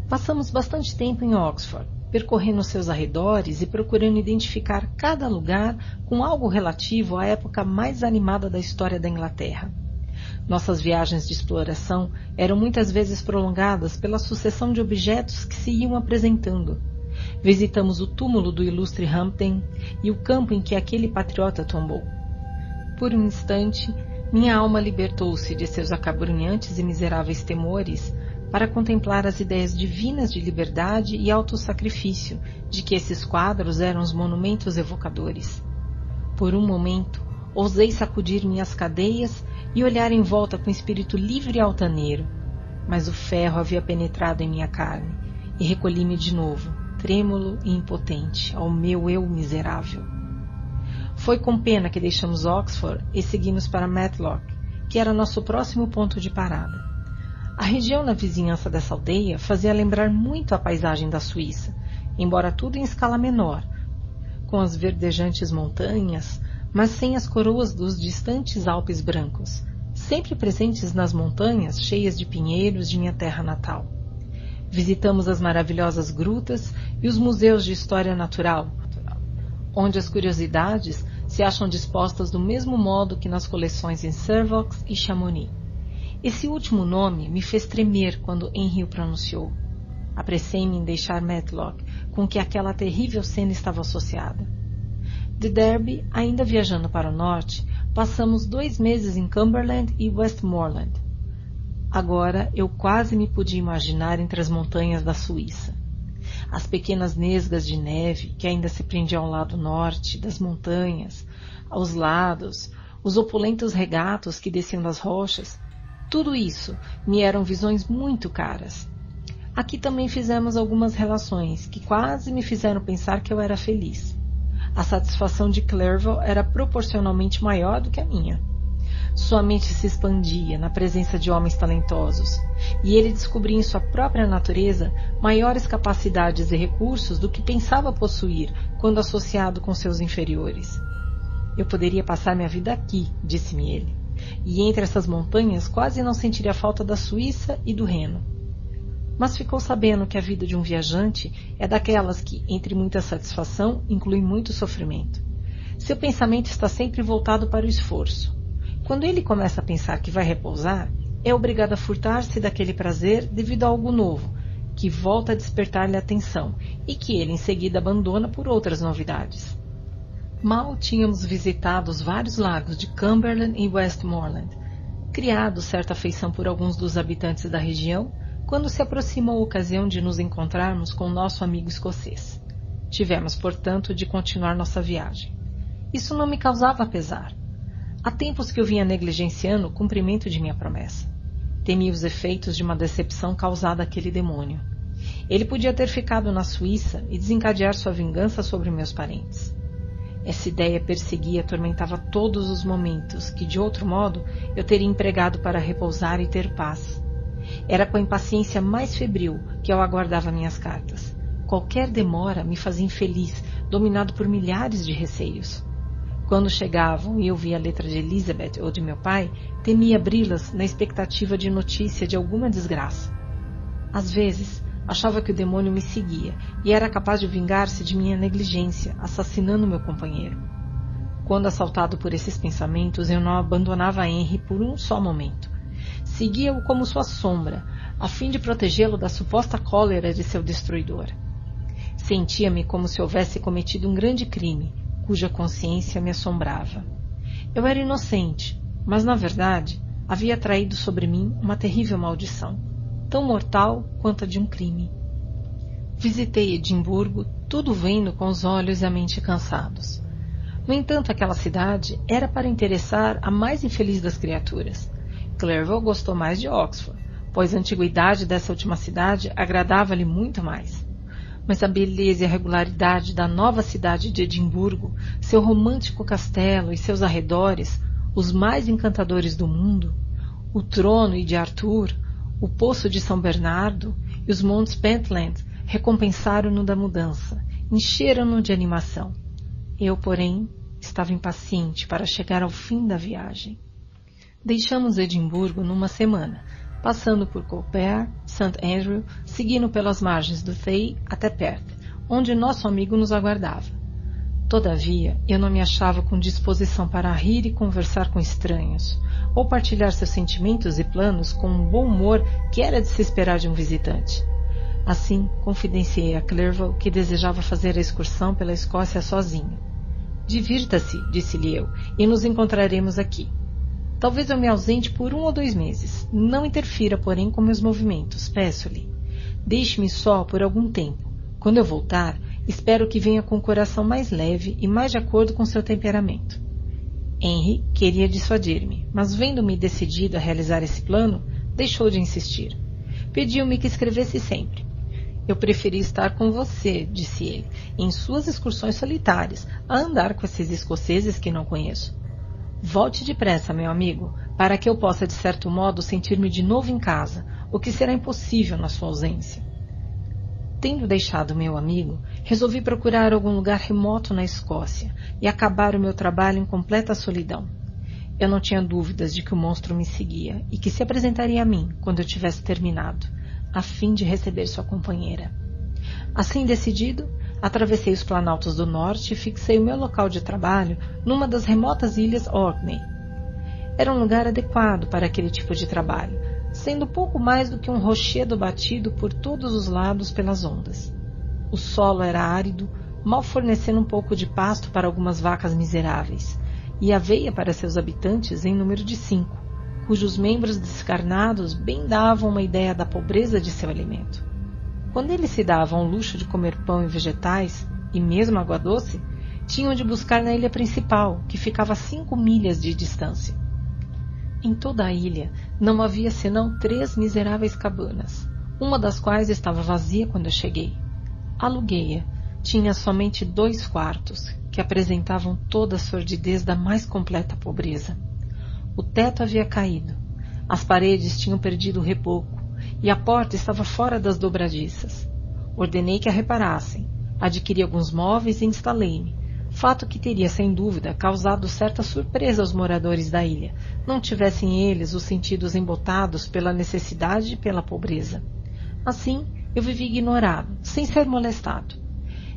Passamos bastante tempo em Oxford, percorrendo seus arredores e procurando identificar cada lugar com algo relativo à época mais animada da história da Inglaterra. Nossas viagens de exploração eram muitas vezes prolongadas pela sucessão de objetos que se iam apresentando. Visitamos o túmulo do ilustre Hampden e o campo em que aquele patriota tombou. Por um instante, minha alma libertou-se de seus acabrunhantes e miseráveis temores para contemplar as ideias divinas de liberdade e autossacrifício de que esses quadros eram os monumentos evocadores. Por um momento, ousei sacudir minhas cadeias e olhar em volta com espírito livre e altaneiro, mas o ferro havia penetrado em minha carne e recolhi-me de novo, trêmulo e impotente, ao meu eu miserável. Foi com pena que deixamos Oxford e seguimos para Matlock, que era nosso próximo ponto de parada. A região na vizinhança dessa aldeia fazia lembrar muito a paisagem da Suíça, embora tudo em escala menor, com as verdejantes montanhas, mas sem as coroas dos distantes Alpes brancos, sempre presentes nas montanhas cheias de pinheiros de minha terra natal. Visitamos as maravilhosas grutas e os museus de história natural, onde as curiosidades se acham dispostas do mesmo modo que nas coleções em Servox e Chamonix. Esse último nome me fez tremer quando Henry o pronunciou. Apressei-me em deixar Matlock, com que aquela terrível cena estava associada. De Derby, ainda viajando para o norte, passamos dois meses em Cumberland e Westmoreland. Agora eu quase me podia imaginar entre as montanhas da Suíça. As pequenas nesgas de neve que ainda se prendiam ao lado norte das montanhas, aos lados, os opulentos regatos que desciam das rochas, tudo isso me eram visões muito caras. Aqui também fizemos algumas relações que quase me fizeram pensar que eu era feliz. A satisfação de Clerval era proporcionalmente maior do que a minha. Sua mente se expandia na presença de homens talentosos, e ele descobria em sua própria natureza maiores capacidades e recursos do que pensava possuir quando associado com seus inferiores. Eu poderia passar minha vida aqui, disse-me ele, e entre essas montanhas quase não sentiria falta da Suíça e do Reno mas ficou sabendo que a vida de um viajante é daquelas que, entre muita satisfação, inclui muito sofrimento. Seu pensamento está sempre voltado para o esforço. Quando ele começa a pensar que vai repousar, é obrigado a furtar-se daquele prazer devido a algo novo, que volta a despertar-lhe a atenção e que ele em seguida abandona por outras novidades. Mal tínhamos visitado os vários lagos de Cumberland e Westmoreland, criado certa afeição por alguns dos habitantes da região, quando se aproximou a ocasião de nos encontrarmos com nosso amigo escocês. Tivemos, portanto, de continuar nossa viagem. Isso não me causava pesar. Há tempos que eu vinha negligenciando o cumprimento de minha promessa. Temia os efeitos de uma decepção causada àquele demônio. Ele podia ter ficado na Suíça e desencadear sua vingança sobre meus parentes. Essa ideia perseguia e atormentava todos os momentos que, de outro modo, eu teria empregado para repousar e ter paz. Era com a impaciência mais febril que eu aguardava minhas cartas. Qualquer demora me fazia infeliz, dominado por milhares de receios. Quando chegavam e eu via a letra de Elizabeth ou de meu pai, temia abri-las na expectativa de notícia de alguma desgraça. Às vezes, achava que o demônio me seguia e era capaz de vingar-se de minha negligência, assassinando meu companheiro. Quando assaltado por esses pensamentos, eu não abandonava Henry por um só momento. Seguia-o como sua sombra, a fim de protegê-lo da suposta cólera de seu destruidor. Sentia-me como se houvesse cometido um grande crime, cuja consciência me assombrava. Eu era inocente, mas na verdade havia traído sobre mim uma terrível maldição, tão mortal quanto a de um crime. Visitei Edimburgo, tudo vendo com os olhos e a mente cansados. No entanto, aquela cidade era para interessar a mais infeliz das criaturas. Clerval gostou mais de Oxford, pois a antiguidade dessa última cidade agradava-lhe muito mais. Mas a beleza e a regularidade da nova cidade de Edimburgo, seu romântico castelo e seus arredores, os mais encantadores do mundo, o trono e de Arthur, o poço de São Bernardo e os montes Pentland recompensaram-no da mudança, encheram-no de animação. Eu, porém, estava impaciente para chegar ao fim da viagem. Deixamos Edimburgo numa semana, passando por Colbert, St. Andrew, seguindo pelas margens do Thay até Perth, onde nosso amigo nos aguardava. Todavia, eu não me achava com disposição para rir e conversar com estranhos, ou partilhar seus sentimentos e planos com um bom humor que era de se esperar de um visitante. Assim, confidenciei a Clerval que desejava fazer a excursão pela Escócia sozinho. Divirta-se, disse-lhe eu, e nos encontraremos aqui. Talvez eu me ausente por um ou dois meses. Não interfira, porém, com meus movimentos, peço-lhe. Deixe-me só por algum tempo. Quando eu voltar, espero que venha com o coração mais leve e mais de acordo com seu temperamento. Henry queria dissuadir-me, mas vendo-me decidido a realizar esse plano, deixou de insistir. Pediu-me que escrevesse sempre. Eu preferi estar com você, disse ele, em suas excursões solitárias, a andar com esses escoceses que não conheço. Volte depressa, meu amigo, para que eu possa, de certo modo, sentir-me de novo em casa, o que será impossível na sua ausência. Tendo deixado meu amigo, resolvi procurar algum lugar remoto na Escócia e acabar o meu trabalho em completa solidão. Eu não tinha dúvidas de que o monstro me seguia e que se apresentaria a mim quando eu tivesse terminado, a fim de receber sua companheira. Assim decidido, Atravessei os planaltos do norte e fixei o meu local de trabalho numa das remotas ilhas Orkney. Era um lugar adequado para aquele tipo de trabalho, sendo pouco mais do que um rochedo batido por todos os lados pelas ondas. O solo era árido, mal fornecendo um pouco de pasto para algumas vacas miseráveis, e aveia para seus habitantes em número de cinco, cujos membros descarnados bem davam uma ideia da pobreza de seu alimento. Quando eles se davam ao luxo de comer pão e vegetais, e mesmo água doce, tinham de buscar na ilha principal, que ficava a cinco milhas de distância. Em toda a ilha não havia senão três miseráveis cabanas, uma das quais estava vazia quando eu cheguei. Aluguei-a. Tinha somente dois quartos, que apresentavam toda a sordidez da mais completa pobreza. O teto havia caído, as paredes tinham perdido o reboco e a porta estava fora das dobradiças. Ordenei que a reparassem, adquiri alguns móveis e instalei-me, fato que teria sem dúvida causado certa surpresa aos moradores da ilha, não tivessem eles os sentidos embotados pela necessidade e pela pobreza. Assim, eu vivi ignorado, sem ser molestado.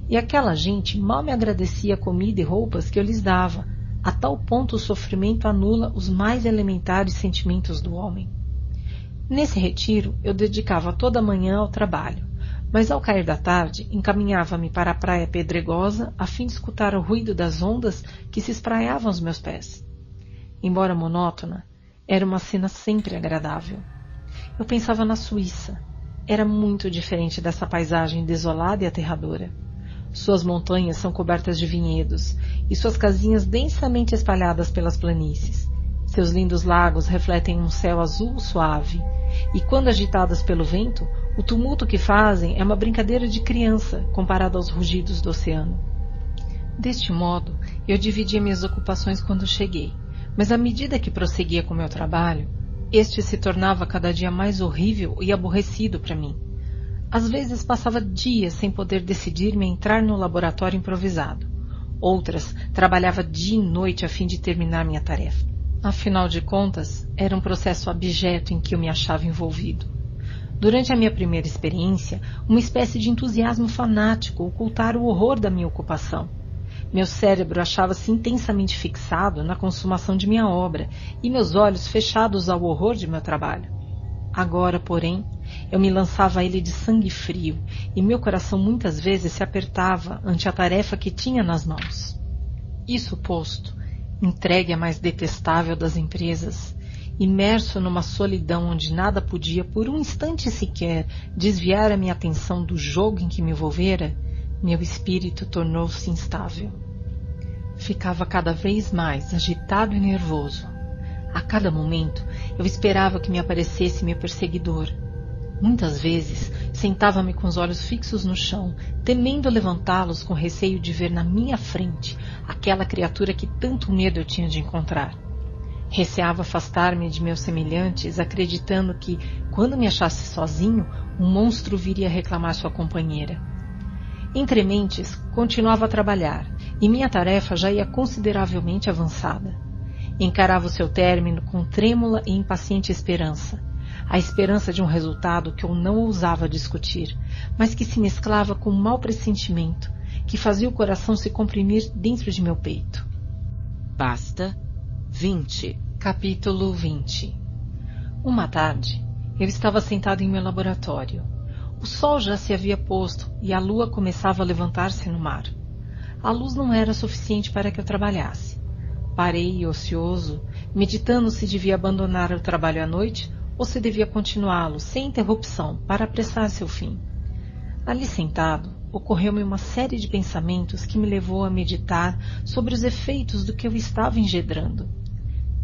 E aquela gente mal me agradecia a comida e roupas que eu lhes dava, a tal ponto o sofrimento anula os mais elementares sentimentos do homem. Nesse retiro, eu dedicava toda a manhã ao trabalho, mas ao cair da tarde encaminhava-me para a praia pedregosa a fim de escutar o ruído das ondas que se espraiavam aos meus pés. Embora monótona, era uma cena sempre agradável. Eu pensava na Suíça. Era muito diferente dessa paisagem desolada e aterradora. Suas montanhas são cobertas de vinhedos e suas casinhas densamente espalhadas pelas planícies. Seus lindos lagos refletem um céu azul suave, e quando agitadas pelo vento, o tumulto que fazem é uma brincadeira de criança comparado aos rugidos do oceano. Deste modo, eu dividia minhas ocupações quando cheguei, mas à medida que prosseguia com meu trabalho, este se tornava cada dia mais horrível e aborrecido para mim. Às vezes passava dias sem poder decidir-me a entrar no laboratório improvisado. Outras trabalhava dia e noite a fim de terminar minha tarefa. Afinal de contas, era um processo abjeto em que eu me achava envolvido. Durante a minha primeira experiência, uma espécie de entusiasmo fanático ocultara o horror da minha ocupação. Meu cérebro achava-se intensamente fixado na consumação de minha obra e meus olhos fechados ao horror de meu trabalho. Agora, porém, eu me lançava a ele de sangue frio e meu coração muitas vezes se apertava ante a tarefa que tinha nas mãos. Isso posto, entregue à mais detestável das empresas, imerso numa solidão onde nada podia, por um instante sequer, desviar a minha atenção do jogo em que me envolvera, meu espírito tornou-se instável. Ficava cada vez mais agitado e nervoso. A cada momento eu esperava que me aparecesse meu perseguidor. Muitas vezes sentava-me com os olhos fixos no chão, temendo levantá-los com receio de ver na minha frente aquela criatura que tanto medo eu tinha de encontrar. Receava afastar-me de meus semelhantes, acreditando que, quando me achasse sozinho, um monstro viria reclamar sua companheira. Entre mentes, continuava a trabalhar, e minha tarefa já ia consideravelmente avançada. Encarava o seu término com trêmula e impaciente esperança, a esperança de um resultado que eu não ousava discutir, mas que se mesclava com um mau pressentimento, que fazia o coração se comprimir dentro de meu peito. Basta 20. Capítulo 20 Uma tarde, eu estava sentado em meu laboratório. O sol já se havia posto e a lua começava a levantar-se no mar. A luz não era suficiente para que eu trabalhasse. Parei, ocioso, meditando se devia abandonar o trabalho à noite ou se devia continuá-lo sem interrupção para apressar seu fim. Ali sentado, ocorreu-me uma série de pensamentos que me levou a meditar sobre os efeitos do que eu estava engedrando.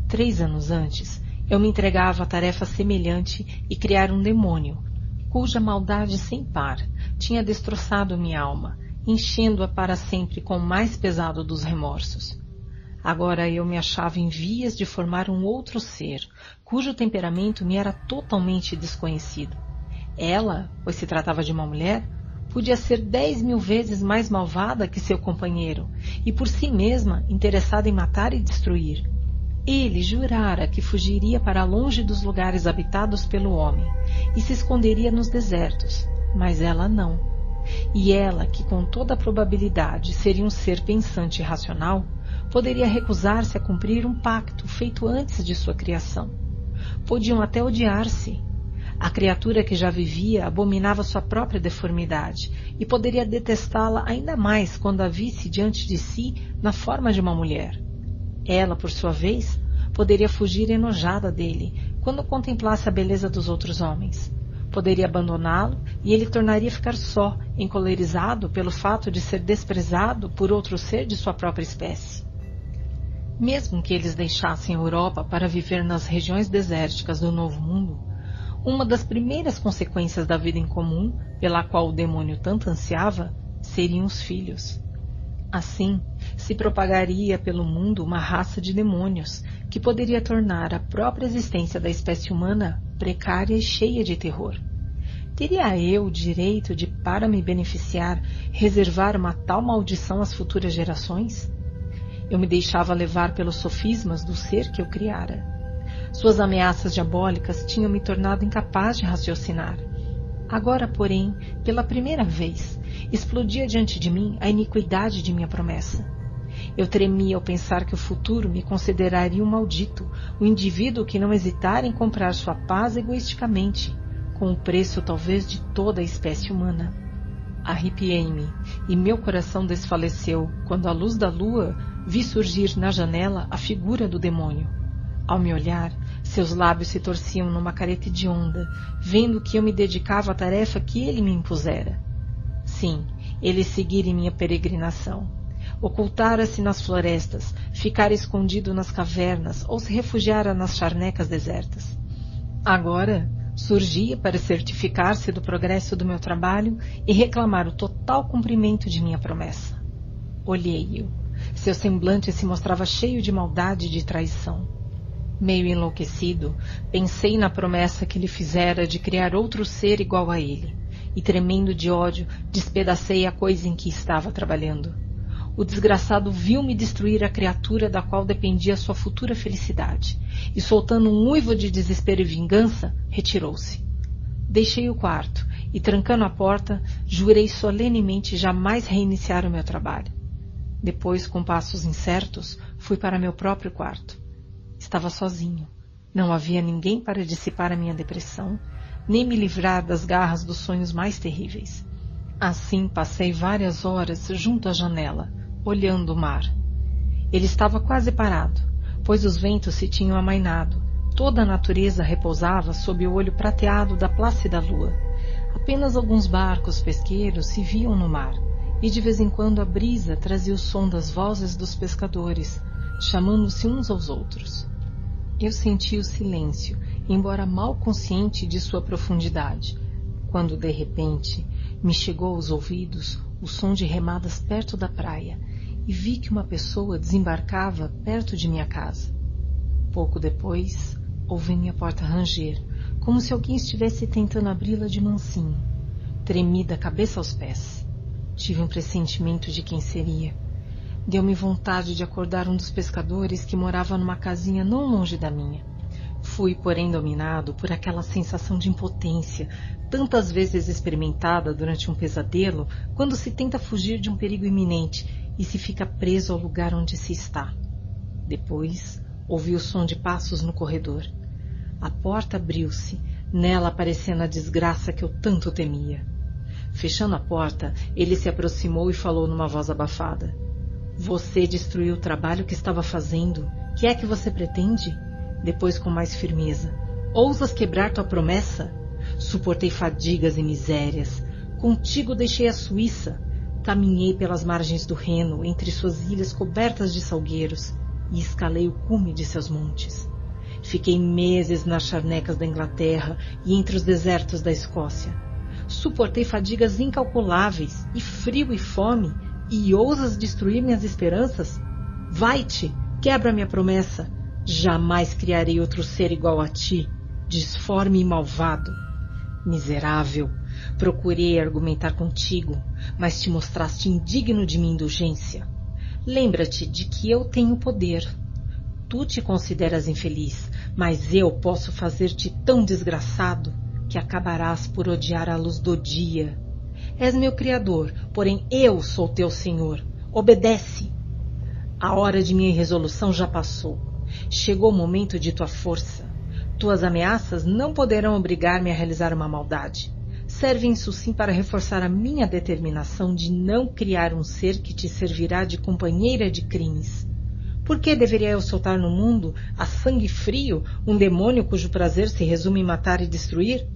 Três anos antes, eu me entregava a tarefa semelhante e criar um demônio, cuja maldade sem par tinha destroçado minha alma, enchendo-a para sempre com o mais pesado dos remorsos. Agora eu me achava em vias de formar um outro ser, cujo temperamento me era totalmente desconhecido. Ela, pois se tratava de uma mulher, podia ser dez mil vezes mais malvada que seu companheiro, e por si mesma interessada em matar e destruir. Ele jurara que fugiria para longe dos lugares habitados pelo homem e se esconderia nos desertos, mas ela não. E ela, que com toda probabilidade seria um ser pensante e racional, poderia recusar-se a cumprir um pacto feito antes de sua criação. Podiam até odiar-se. A criatura que já vivia abominava sua própria deformidade e poderia detestá-la ainda mais quando a visse diante de si na forma de uma mulher. Ela, por sua vez, poderia fugir enojada dele quando contemplasse a beleza dos outros homens. Poderia abandoná-lo e ele tornaria a ficar só, encolerizado pelo fato de ser desprezado por outro ser de sua própria espécie. Mesmo que eles deixassem a Europa para viver nas regiões desérticas do Novo Mundo, uma das primeiras consequências da vida em comum, pela qual o demônio tanto ansiava, seriam os filhos. Assim, se propagaria pelo mundo uma raça de demônios que poderia tornar a própria existência da espécie humana precária e cheia de terror. Teria eu o direito de, para me beneficiar, reservar uma tal maldição às futuras gerações? Eu me deixava levar pelos sofismas do ser que eu criara. Suas ameaças diabólicas tinham me tornado incapaz de raciocinar. Agora, porém, pela primeira vez, explodia diante de mim a iniquidade de minha promessa. Eu tremia ao pensar que o futuro me consideraria um maldito, o um indivíduo que não hesitara em comprar sua paz egoisticamente, com o preço talvez de toda a espécie humana. Arrepiei-me e meu coração desfaleceu quando, à luz da lua, vi surgir na janela a figura do demônio. Ao me olhar, seus lábios se torciam numa careta de onda, vendo que eu me dedicava à tarefa que ele me impusera. Sim, ele seguira minha peregrinação. Ocultara-se nas florestas, ficara escondido nas cavernas ou se refugiara nas charnecas desertas. Agora, surgia para certificar-se do progresso do meu trabalho e reclamar o total cumprimento de minha promessa. Olhei-o. Seu semblante se mostrava cheio de maldade e de traição. Meio enlouquecido, pensei na promessa que lhe fizera de criar outro ser igual a ele, e tremendo de ódio, despedacei a coisa em que estava trabalhando. O desgraçado viu-me destruir a criatura da qual dependia sua futura felicidade, e soltando um uivo de desespero e vingança, retirou-se. Deixei o quarto e, trancando a porta, jurei solenemente jamais reiniciar o meu trabalho. Depois, com passos incertos, fui para meu próprio quarto. Estava sozinho. Não havia ninguém para dissipar a minha depressão, nem me livrar das garras dos sonhos mais terríveis. Assim passei várias horas junto à janela, olhando o mar. Ele estava quase parado, pois os ventos se tinham amainado. Toda a natureza repousava sob o olho prateado da plácida lua. Apenas alguns barcos pesqueiros se viam no mar, e de vez em quando a brisa trazia o som das vozes dos pescadores, chamando-se uns aos outros. Eu senti o silêncio, embora mal consciente de sua profundidade, quando de repente me chegou aos ouvidos o som de remadas perto da praia e vi que uma pessoa desembarcava perto de minha casa. Pouco depois, ouvi minha porta ranger, como se alguém estivesse tentando abri-la de mansinho. Tremi da cabeça aos pés. Tive um pressentimento de quem seria. Deu-me vontade de acordar um dos pescadores que morava numa casinha não longe da minha. Fui, porém, dominado por aquela sensação de impotência, tantas vezes experimentada durante um pesadelo, quando se tenta fugir de um perigo iminente e se fica preso ao lugar onde se está. Depois, ouvi o som de passos no corredor. A porta abriu-se, nela aparecendo a desgraça que eu tanto temia. Fechando a porta, ele se aproximou e falou numa voz abafada. Você destruiu o trabalho que estava fazendo. Que é que você pretende? Depois, com mais firmeza. Ousas quebrar tua promessa? Suportei fadigas e misérias. Contigo deixei a Suíça. Caminhei pelas margens do Reno, entre suas ilhas cobertas de salgueiros, e escalei o cume de seus montes. Fiquei meses nas charnecas da Inglaterra e entre os desertos da Escócia. Suportei fadigas incalculáveis, e frio e fome, e ousas destruir minhas esperanças? Vai-te, quebra minha promessa. Jamais criarei outro ser igual a ti, disforme e malvado. Miserável, procurei argumentar contigo, mas te mostraste indigno de minha indulgência. Lembra-te de que eu tenho poder. Tu te consideras infeliz, mas eu posso fazer-te tão desgraçado que acabarás por odiar a luz do dia. És meu criador, porém eu sou teu senhor. Obedece. A hora de minha resolução já passou. Chegou o momento de tua força. Tuas ameaças não poderão obrigar-me a realizar uma maldade. Servem isso sim para reforçar a minha determinação de não criar um ser que te servirá de companheira de crimes. Por que deveria eu soltar no mundo, a sangue frio, um demônio cujo prazer se resume em matar e destruir?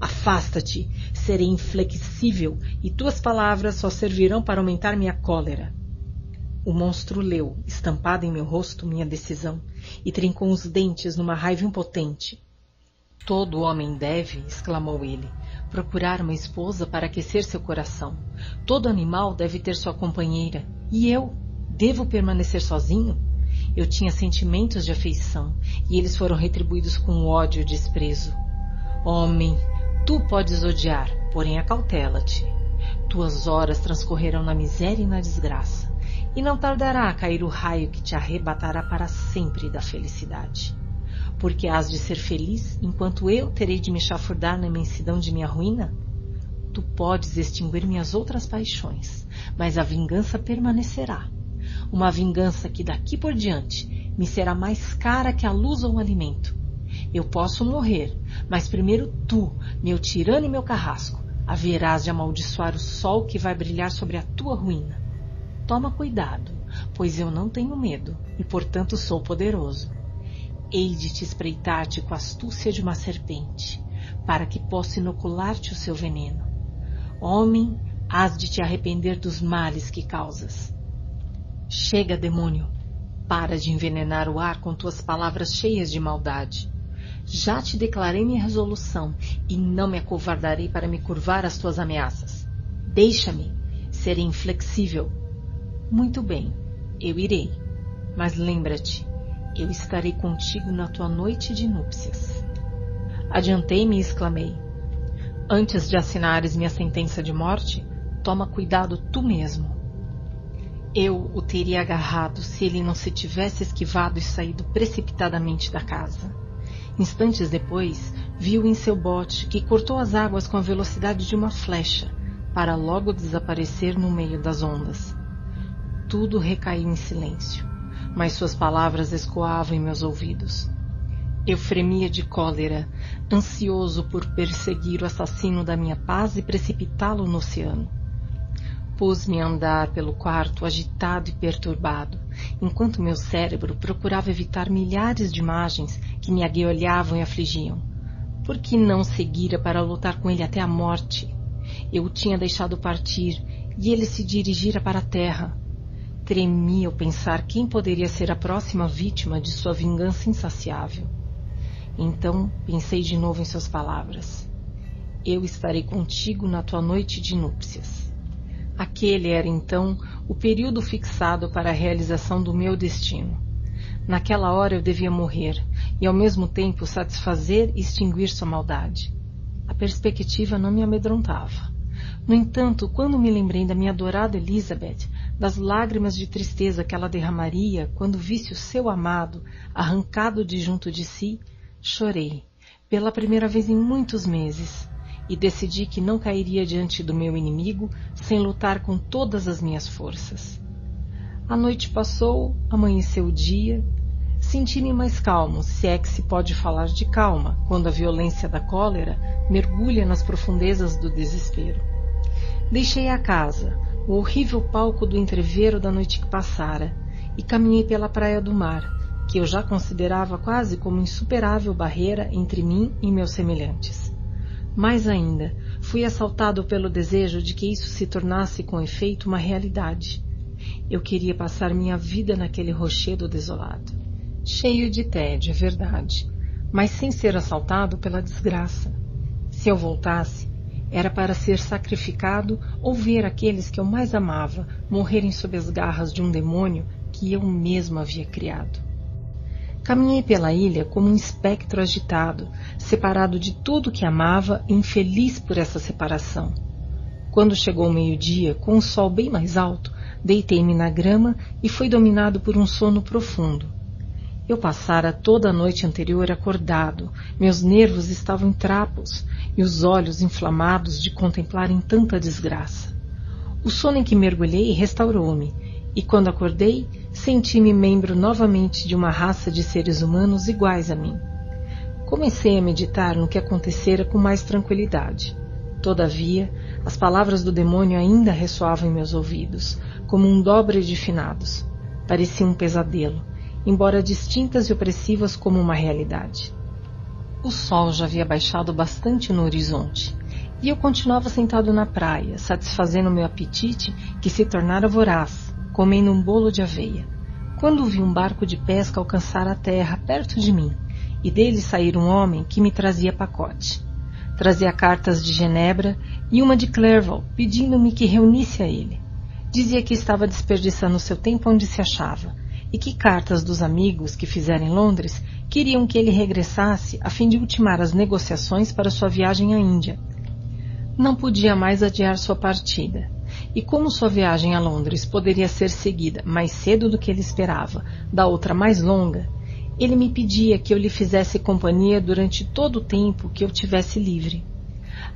Afasta-te, serei inflexível, e tuas palavras só servirão para aumentar minha cólera. O monstro leu, estampada em meu rosto, minha decisão, e trincou os dentes numa raiva impotente. Todo homem deve, exclamou ele, procurar uma esposa para aquecer seu coração. Todo animal deve ter sua companheira. E eu? Devo permanecer sozinho? Eu tinha sentimentos de afeição, e eles foram retribuídos com ódio e desprezo. Homem, Tu podes odiar, porém acautela-te. Tuas horas transcorrerão na miséria e na desgraça, e não tardará a cair o raio que te arrebatará para sempre da felicidade. Porque has de ser feliz enquanto eu terei de me chafurdar na imensidão de minha ruína? Tu podes extinguir minhas outras paixões, mas a vingança permanecerá. Uma vingança que daqui por diante me será mais cara que a luz ou o alimento. Eu posso morrer, mas primeiro tu, meu tirano e meu carrasco, haverás de amaldiçoar o sol que vai brilhar sobre a tua ruína. Toma cuidado, pois eu não tenho medo e, portanto, sou poderoso. Hei de te espreitar-te com a astúcia de uma serpente, para que possa inocular-te o seu veneno. Homem, hás de te arrepender dos males que causas. Chega, demônio! Para de envenenar o ar com tuas palavras cheias de maldade. Já te declarei minha resolução e não me acovardarei para me curvar às tuas ameaças. Deixa-me, serei inflexível. Muito bem, eu irei. Mas lembra-te, eu estarei contigo na tua noite de núpcias. Adiantei-me e exclamei: Antes de assinares minha sentença de morte, toma cuidado tu mesmo. Eu o teria agarrado se ele não se tivesse esquivado e saído precipitadamente da casa. Instantes depois, viu em seu bote que cortou as águas com a velocidade de uma flecha, para logo desaparecer no meio das ondas. Tudo recaiu em silêncio, mas suas palavras escoavam em meus ouvidos. Eu fremia de cólera, ansioso por perseguir o assassino da minha paz e precipitá-lo no oceano. Pus-me a andar pelo quarto agitado e perturbado, enquanto meu cérebro procurava evitar milhares de imagens que me agueolhavam e afligiam. Por que não seguira para lutar com ele até a morte? Eu o tinha deixado partir e ele se dirigira para a terra. Tremia ao pensar quem poderia ser a próxima vítima de sua vingança insaciável. Então pensei de novo em suas palavras. Eu estarei contigo na tua noite de núpcias. Aquele era então o período fixado para a realização do meu destino. Naquela hora eu devia morrer e ao mesmo tempo satisfazer e extinguir sua maldade. A perspectiva não me amedrontava. No entanto, quando me lembrei da minha adorada Elizabeth, das lágrimas de tristeza que ela derramaria quando visse o seu amado arrancado de junto de si, chorei, pela primeira vez em muitos meses, e decidi que não cairia diante do meu inimigo sem lutar com todas as minhas forças. A noite passou, amanheceu o dia, senti-me mais calmo, se é que se pode falar de calma, quando a violência da cólera mergulha nas profundezas do desespero. Deixei a casa, o horrível palco do entreveiro da noite que passara, e caminhei pela praia do mar, que eu já considerava quase como insuperável barreira entre mim e meus semelhantes. Mais ainda, fui assaltado pelo desejo de que isso se tornasse com efeito uma realidade. Eu queria passar minha vida naquele rochedo desolado. Cheio de tédio, é verdade, mas sem ser assaltado pela desgraça. Se eu voltasse, era para ser sacrificado ou ver aqueles que eu mais amava morrerem sob as garras de um demônio que eu mesmo havia criado. Caminhei pela ilha como um espectro agitado, separado de tudo que amava e infeliz por essa separação. Quando chegou o meio-dia, com o sol bem mais alto, deitei-me na grama e fui dominado por um sono profundo. Eu passara toda a noite anterior acordado, meus nervos estavam em trapos e os olhos inflamados de contemplarem tanta desgraça. O sono em que mergulhei restaurou-me, e quando acordei, senti-me membro novamente de uma raça de seres humanos iguais a mim. Comecei a meditar no que acontecera com mais tranquilidade. Todavia, as palavras do demônio ainda ressoavam em meus ouvidos, como um dobre de finados. Parecia um pesadelo embora distintas e opressivas como uma realidade. O sol já havia baixado bastante no horizonte, e eu continuava sentado na praia, satisfazendo meu apetite, que se tornara voraz, comendo um bolo de aveia, quando vi um barco de pesca alcançar a terra perto de mim, e dele sair um homem que me trazia pacote. Trazia cartas de Genebra e uma de Clerval, pedindo-me que reunisse a ele. Dizia que estava desperdiçando seu tempo onde se achava, e que cartas dos amigos que fizera em Londres queriam que ele regressasse a fim de ultimar as negociações para sua viagem à Índia. Não podia mais adiar sua partida, e como sua viagem a Londres poderia ser seguida mais cedo do que ele esperava, da outra mais longa, ele me pedia que eu lhe fizesse companhia durante todo o tempo que eu tivesse livre.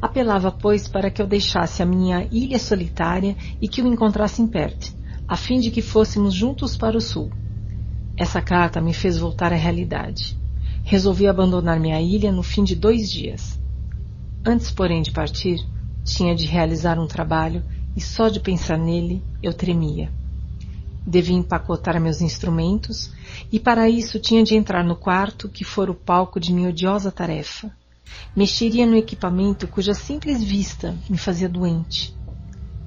Apelava, pois, para que eu deixasse a minha ilha solitária e que o encontrasse em Perth, a fim de que fôssemos juntos para o sul. Essa carta me fez voltar à realidade. Resolvi abandonar minha ilha no fim de dois dias. Antes, porém, de partir, tinha de realizar um trabalho e só de pensar nele eu tremia. Devia empacotar meus instrumentos e para isso tinha de entrar no quarto que fora o palco de minha odiosa tarefa. Mexeria no equipamento cuja simples vista me fazia doente.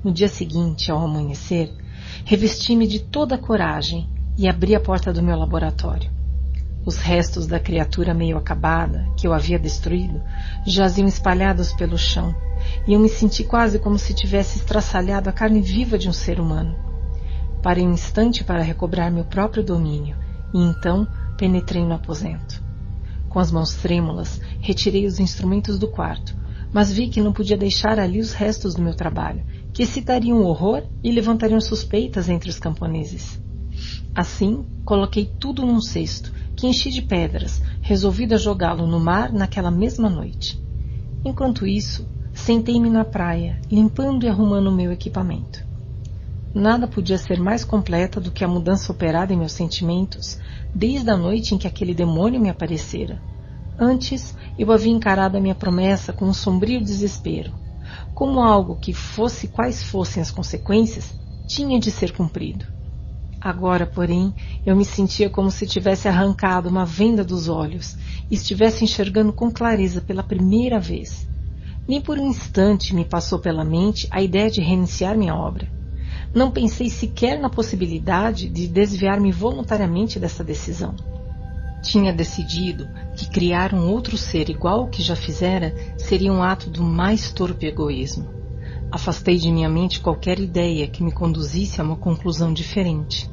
No dia seguinte, ao amanhecer, revesti-me de toda a coragem e abri a porta do meu laboratório. Os restos da criatura meio acabada, que eu havia destruído, jaziam espalhados pelo chão, e eu me senti quase como se tivesse estraçalhado a carne viva de um ser humano. Parei um instante para recobrar meu próprio domínio, e então penetrei no aposento. Com as mãos trêmulas, retirei os instrumentos do quarto, mas vi que não podia deixar ali os restos do meu trabalho, que excitariam horror e levantariam suspeitas entre os camponeses. Assim, coloquei tudo num cesto, que enchi de pedras, resolvida jogá-lo no mar naquela mesma noite. Enquanto isso, sentei-me na praia, limpando e arrumando o meu equipamento. Nada podia ser mais completa do que a mudança operada em meus sentimentos desde a noite em que aquele demônio me aparecera. Antes, eu havia encarado a minha promessa com um sombrio desespero. Como algo que, fosse quais fossem as consequências, tinha de ser cumprido. Agora, porém, eu me sentia como se tivesse arrancado uma venda dos olhos e estivesse enxergando com clareza pela primeira vez. Nem por um instante me passou pela mente a ideia de reiniciar minha obra. Não pensei sequer na possibilidade de desviar-me voluntariamente dessa decisão. Tinha decidido que criar um outro ser igual ao que já fizera seria um ato do mais torpe egoísmo. Afastei de minha mente qualquer ideia que me conduzisse a uma conclusão diferente.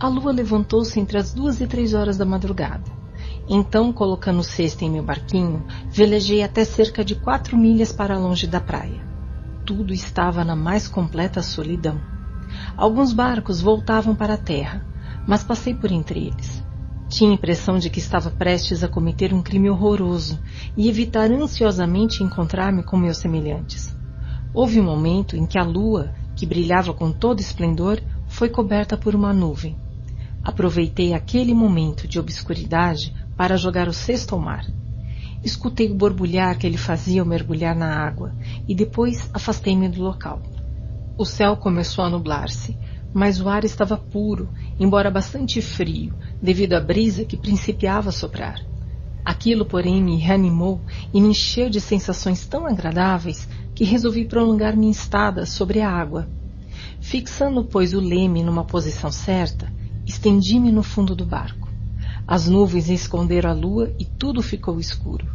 A lua levantou-se entre as duas e três horas da madrugada. Então, colocando o cesto em meu barquinho, velejei até cerca de quatro milhas para longe da praia. Tudo estava na mais completa solidão. Alguns barcos voltavam para a terra, mas passei por entre eles. Tinha a impressão de que estava prestes a cometer um crime horroroso e evitar ansiosamente encontrar-me com meus semelhantes. Houve um momento em que a lua, que brilhava com todo esplendor, foi coberta por uma nuvem. Aproveitei aquele momento de obscuridade para jogar o cesto ao mar. Escutei o borbulhar que ele fazia ao mergulhar na água e depois afastei-me do local. O céu começou a nublar-se, mas o ar estava puro, embora bastante frio, devido à brisa que principiava a soprar. Aquilo, porém, me reanimou e me encheu de sensações tão agradáveis que resolvi prolongar minha estada sobre a água. Fixando, pois, o leme numa posição certa, estendi-me no fundo do barco. As nuvens esconderam a lua e tudo ficou escuro.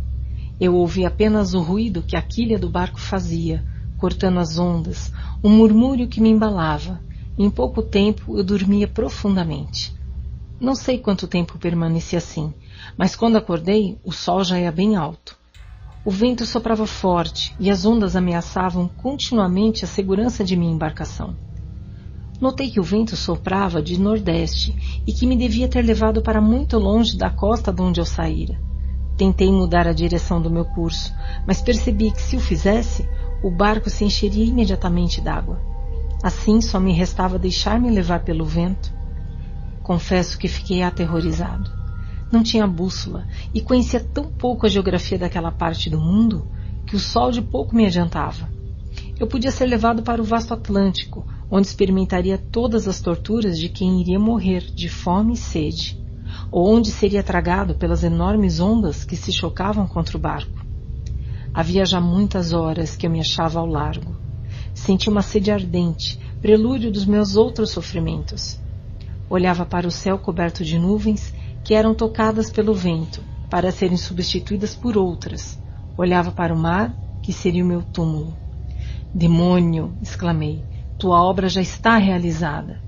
Eu ouvi apenas o ruído que a quilha do barco fazia, cortando as ondas, um murmúrio que me embalava. Em pouco tempo eu dormia profundamente. Não sei quanto tempo permaneci assim, mas quando acordei, o sol já ia bem alto. O vento soprava forte e as ondas ameaçavam continuamente a segurança de minha embarcação. Notei que o vento soprava de nordeste e que me devia ter levado para muito longe da costa de onde eu saíra. Tentei mudar a direção do meu curso, mas percebi que se o fizesse, o barco se encheria imediatamente d'água. Assim só me restava deixar-me levar pelo vento. Confesso que fiquei aterrorizado. Não tinha bússola e conhecia tão pouco a geografia daquela parte do mundo que o sol de pouco me adiantava. Eu podia ser levado para o vasto Atlântico, onde experimentaria todas as torturas de quem iria morrer de fome e sede, ou onde seria tragado pelas enormes ondas que se chocavam contra o barco. Havia já muitas horas que eu me achava ao largo. Senti uma sede ardente, prelúdio dos meus outros sofrimentos. Olhava para o céu coberto de nuvens que eram tocadas pelo vento para serem substituídas por outras. Olhava para o mar, que seria o meu túmulo. Demônio! exclamei. Tua obra já está realizada.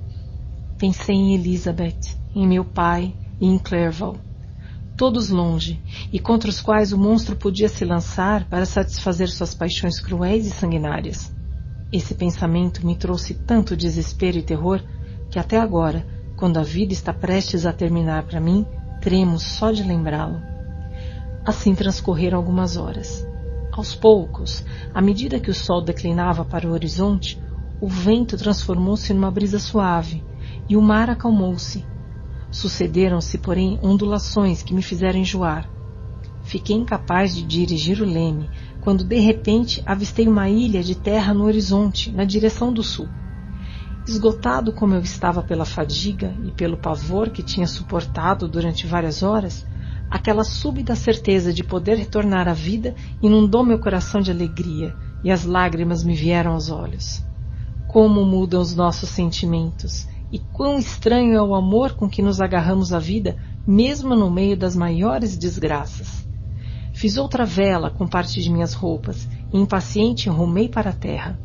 Pensei em Elizabeth, em meu pai e em Clerval. Todos longe, e contra os quais o monstro podia se lançar para satisfazer suas paixões cruéis e sanguinárias. Esse pensamento me trouxe tanto desespero e terror que até agora, quando a vida está prestes a terminar para mim, tremo só de lembrá-lo. Assim transcorreram algumas horas. Aos poucos, à medida que o sol declinava para o horizonte, o vento transformou-se numa brisa suave e o mar acalmou-se. Sucederam-se, porém, ondulações que me fizeram enjoar. Fiquei incapaz de dirigir o leme quando de repente avistei uma ilha de terra no horizonte, na direção do sul. Esgotado como eu estava pela fadiga e pelo pavor que tinha suportado durante várias horas, aquela súbita certeza de poder retornar à vida inundou meu coração de alegria e as lágrimas me vieram aos olhos. Como mudam os nossos sentimentos e quão estranho é o amor com que nos agarramos à vida, mesmo no meio das maiores desgraças. Fiz outra vela com parte de minhas roupas e impaciente rumei para a terra.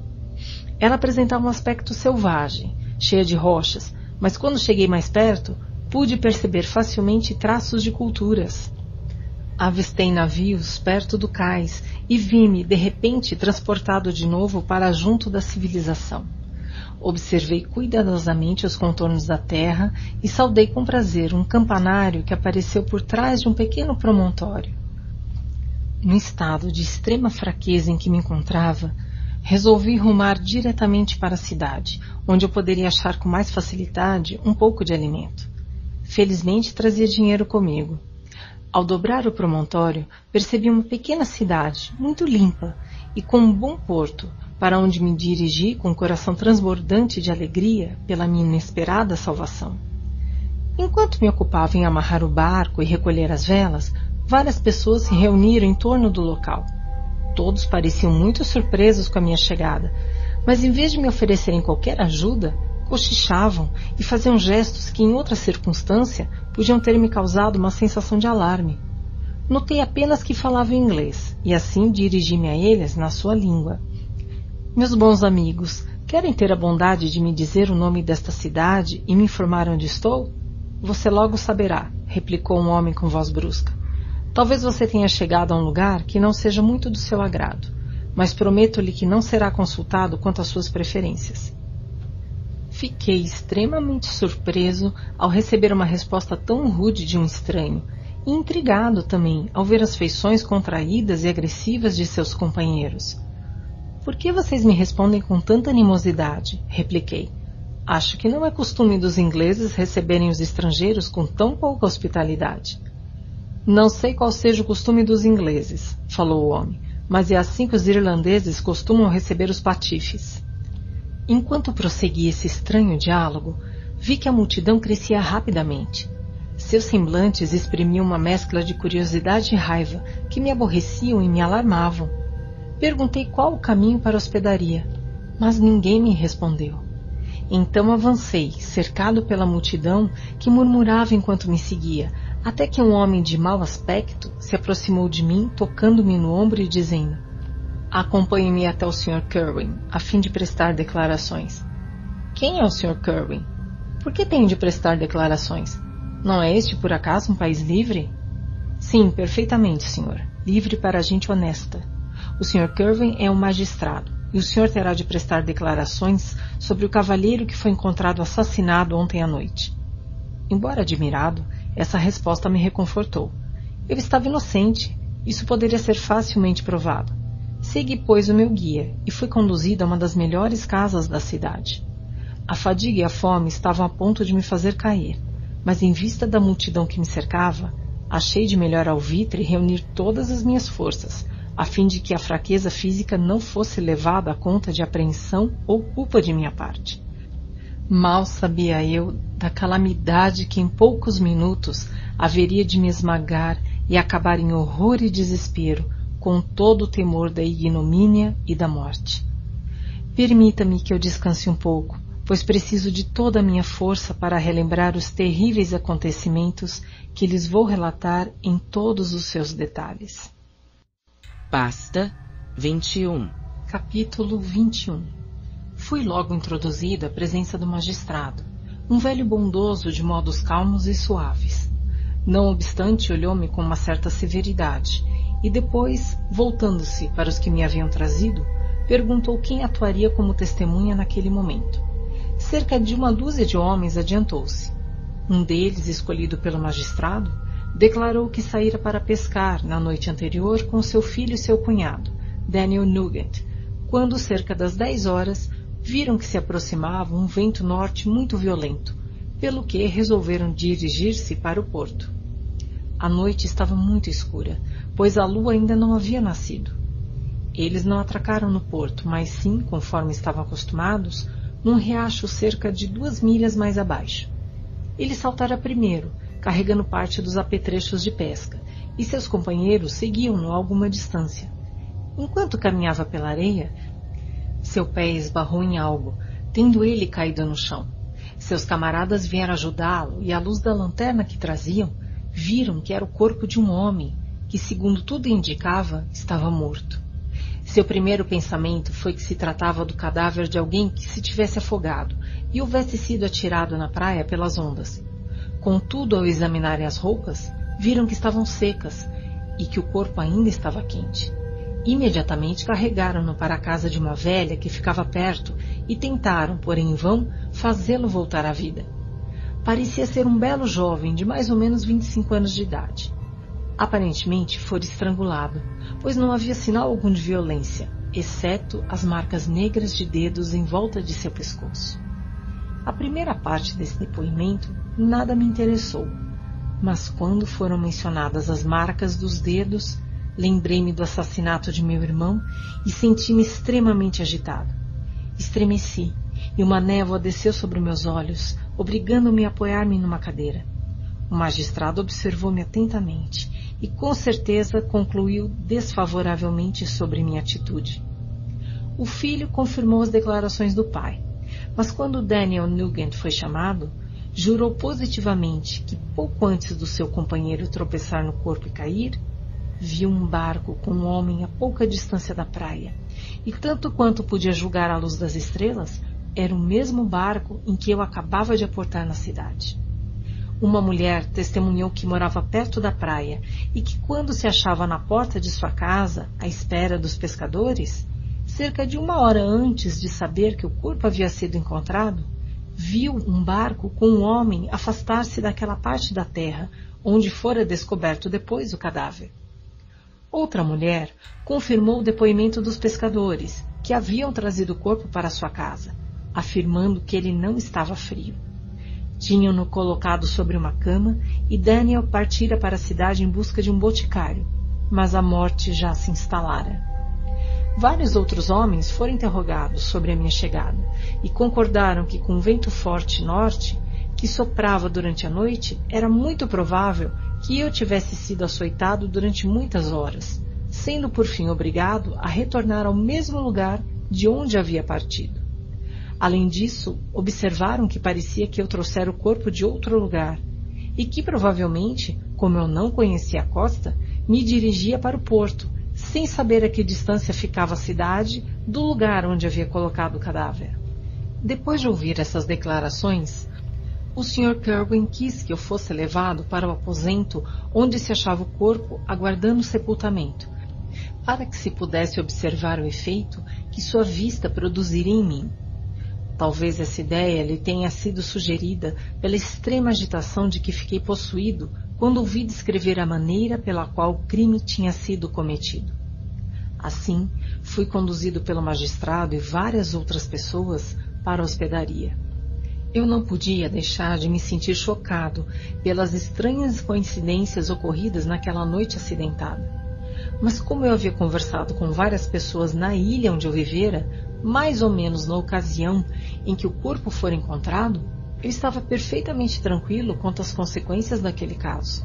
Ela apresentava um aspecto selvagem, cheia de rochas, mas quando cheguei mais perto, pude perceber facilmente traços de culturas. Avistei navios perto do cais e vi-me, de repente, transportado de novo para junto da civilização. Observei cuidadosamente os contornos da terra e saudei com prazer um campanário que apareceu por trás de um pequeno promontório. No estado de extrema fraqueza em que me encontrava, resolvi rumar diretamente para a cidade, onde eu poderia achar com mais facilidade um pouco de alimento. Felizmente trazia dinheiro comigo. Ao dobrar o promontório, percebi uma pequena cidade, muito limpa e com um bom porto, para onde me dirigi com o coração transbordante de alegria pela minha inesperada salvação. Enquanto me ocupava em amarrar o barco e recolher as velas, várias pessoas se reuniram em torno do local. Todos pareciam muito surpresos com a minha chegada, mas em vez de me oferecerem qualquer ajuda, cochichavam e faziam gestos que, em outra circunstância, podiam ter me causado uma sensação de alarme. Notei apenas que falavam inglês e assim dirigi-me a eles na sua língua. Meus bons amigos, querem ter a bondade de me dizer o nome desta cidade e me informar onde estou? Você logo saberá, replicou um homem com voz brusca. Talvez você tenha chegado a um lugar que não seja muito do seu agrado, mas prometo-lhe que não será consultado quanto às suas preferências. Fiquei extremamente surpreso ao receber uma resposta tão rude de um estranho, e intrigado também ao ver as feições contraídas e agressivas de seus companheiros. Por que vocês me respondem com tanta animosidade? repliquei. Acho que não é costume dos ingleses receberem os estrangeiros com tão pouca hospitalidade. Não sei qual seja o costume dos ingleses, falou o homem, mas é assim que os irlandeses costumam receber os patifes. Enquanto prosseguia esse estranho diálogo, vi que a multidão crescia rapidamente. Seus semblantes exprimiam uma mescla de curiosidade e raiva que me aborreciam e me alarmavam. Perguntei qual o caminho para a hospedaria, mas ninguém me respondeu. Então avancei, cercado pela multidão que murmurava enquanto me seguia, até que um homem de mau aspecto se aproximou de mim, tocando-me no ombro e dizendo: Acompanhe-me até o Sr. Kerwin, a fim de prestar declarações. Quem é o Sr. Kerwin? Por que tenho de prestar declarações? Não é este, por acaso, um país livre? Sim, perfeitamente, senhor. Livre para gente honesta. O Sr. Kerwin é um magistrado. e o senhor terá de prestar declarações sobre o cavalheiro que foi encontrado assassinado ontem à noite. Embora admirado, essa resposta me reconfortou. Eu estava inocente. Isso poderia ser facilmente provado. Segui, pois, o meu guia e fui conduzido a uma das melhores casas da cidade. A fadiga e a fome estavam a ponto de me fazer cair, mas em vista da multidão que me cercava, achei de melhor alvitre reunir todas as minhas forças, a fim de que a fraqueza física não fosse levada à conta de apreensão ou culpa de minha parte. Mal sabia eu da calamidade que em poucos minutos haveria de me esmagar e acabar em horror e desespero, com todo o temor da ignomínia e da morte. Permita-me que eu descanse um pouco, pois preciso de toda a minha força para relembrar os terríveis acontecimentos que lhes vou relatar em todos os seus detalhes. Pasta 21 Capítulo 21 Fui logo introduzido à presença do magistrado, um velho bondoso de modos calmos e suaves. Não obstante, olhou-me com uma certa severidade e depois, voltando-se para os que me haviam trazido, perguntou quem atuaria como testemunha naquele momento. Cerca de uma dúzia de homens adiantou-se. Um deles, escolhido pelo magistrado, declarou que saíra para pescar na noite anterior com seu filho e seu cunhado, Daniel Nugent, quando, cerca das dez horas, viram que se aproximava um vento norte muito violento, pelo que resolveram dirigir-se para o porto. A noite estava muito escura, pois a lua ainda não havia nascido. Eles não atracaram no porto, mas sim, conforme estavam acostumados, num riacho cerca de duas milhas mais abaixo. Ele saltara primeiro, carregando parte dos apetrechos de pesca, e seus companheiros seguiam-no a alguma distância. Enquanto caminhava pela areia, seu pé esbarrou em algo, tendo ele caído no chão. Seus camaradas vieram ajudá-lo e, à luz da lanterna que traziam, viram que era o corpo de um homem que, segundo tudo indicava, estava morto. Seu primeiro pensamento foi que se tratava do cadáver de alguém que se tivesse afogado e houvesse sido atirado na praia pelas ondas. Contudo, ao examinarem as roupas, viram que estavam secas e que o corpo ainda estava quente. Imediatamente carregaram-no para a casa de uma velha que ficava perto e tentaram, porém em vão, fazê-lo voltar à vida. Parecia ser um belo jovem de mais ou menos 25 anos de idade. Aparentemente fora estrangulado, pois não havia sinal algum de violência, exceto as marcas negras de dedos em volta de seu pescoço. A primeira parte desse depoimento nada me interessou, mas quando foram mencionadas as marcas dos dedos, lembrei-me do assassinato de meu irmão e senti-me extremamente agitado. Estremeci e uma névoa desceu sobre meus olhos, obrigando-me a apoiar-me numa cadeira. O magistrado observou-me atentamente e com certeza concluiu desfavoravelmente sobre minha atitude. O filho confirmou as declarações do pai mas quando Daniel Nugent foi chamado, jurou positivamente que pouco antes do seu companheiro tropeçar no corpo e cair, viu um barco com um homem a pouca distância da praia, e tanto quanto podia julgar à luz das estrelas, era o mesmo barco em que eu acabava de aportar na cidade. Uma mulher testemunhou que morava perto da praia e que, quando se achava na porta de sua casa, à espera dos pescadores, cerca de uma hora antes de saber que o corpo havia sido encontrado, viu um barco com um homem afastar-se daquela parte da terra onde fora descoberto depois o cadáver. Outra mulher confirmou o depoimento dos pescadores, que haviam trazido o corpo para sua casa, afirmando que ele não estava frio. Tinham-no colocado sobre uma cama e Daniel partira para a cidade em busca de um boticário, mas a morte já se instalara. Vários outros homens foram interrogados sobre a minha chegada e concordaram que, com o vento forte norte que soprava durante a noite, era muito provável que eu tivesse sido açoitado durante muitas horas, sendo por fim obrigado a retornar ao mesmo lugar de onde havia partido. Além disso, observaram que parecia que eu trouxera o corpo de outro lugar e que provavelmente, como eu não conhecia a costa, me dirigia para o porto sem saber a que distância ficava a cidade do lugar onde havia colocado o cadáver. Depois de ouvir essas declarações, o Sr. Kerwin quis que eu fosse levado para o aposento onde se achava o corpo aguardando o sepultamento, para que se pudesse observar o efeito que sua vista produziria em mim. Talvez essa ideia lhe tenha sido sugerida pela extrema agitação de que fiquei possuído quando ouvi descrever a maneira pela qual o crime tinha sido cometido. Assim, fui conduzido pelo magistrado e várias outras pessoas para a hospedaria. Eu não podia deixar de me sentir chocado pelas estranhas coincidências ocorridas naquela noite acidentada. Mas como eu havia conversado com várias pessoas na ilha onde eu vivera, mais ou menos na ocasião em que o corpo for encontrado, eu estava perfeitamente tranquilo quanto às consequências daquele caso.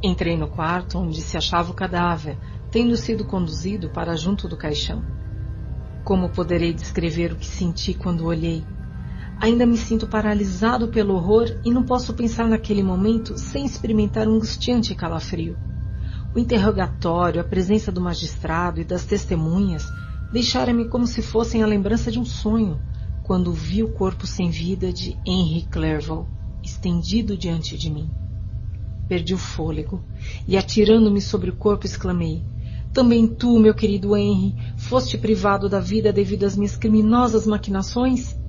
Entrei no quarto onde se achava o cadáver, tendo sido conduzido para junto do caixão. Como poderei descrever o que senti quando olhei? Ainda me sinto paralisado pelo horror e não posso pensar naquele momento sem experimentar um angustiante calafrio. O interrogatório, a presença do magistrado e das testemunhas deixaram-me como se fossem a lembrança de um sonho, quando vi o corpo sem vida de Henry Clerval estendido diante de mim. Perdi o fôlego e, atirando-me sobre o corpo, exclamei: Também tu, meu querido Henry, foste privado da vida devido às minhas criminosas maquinações?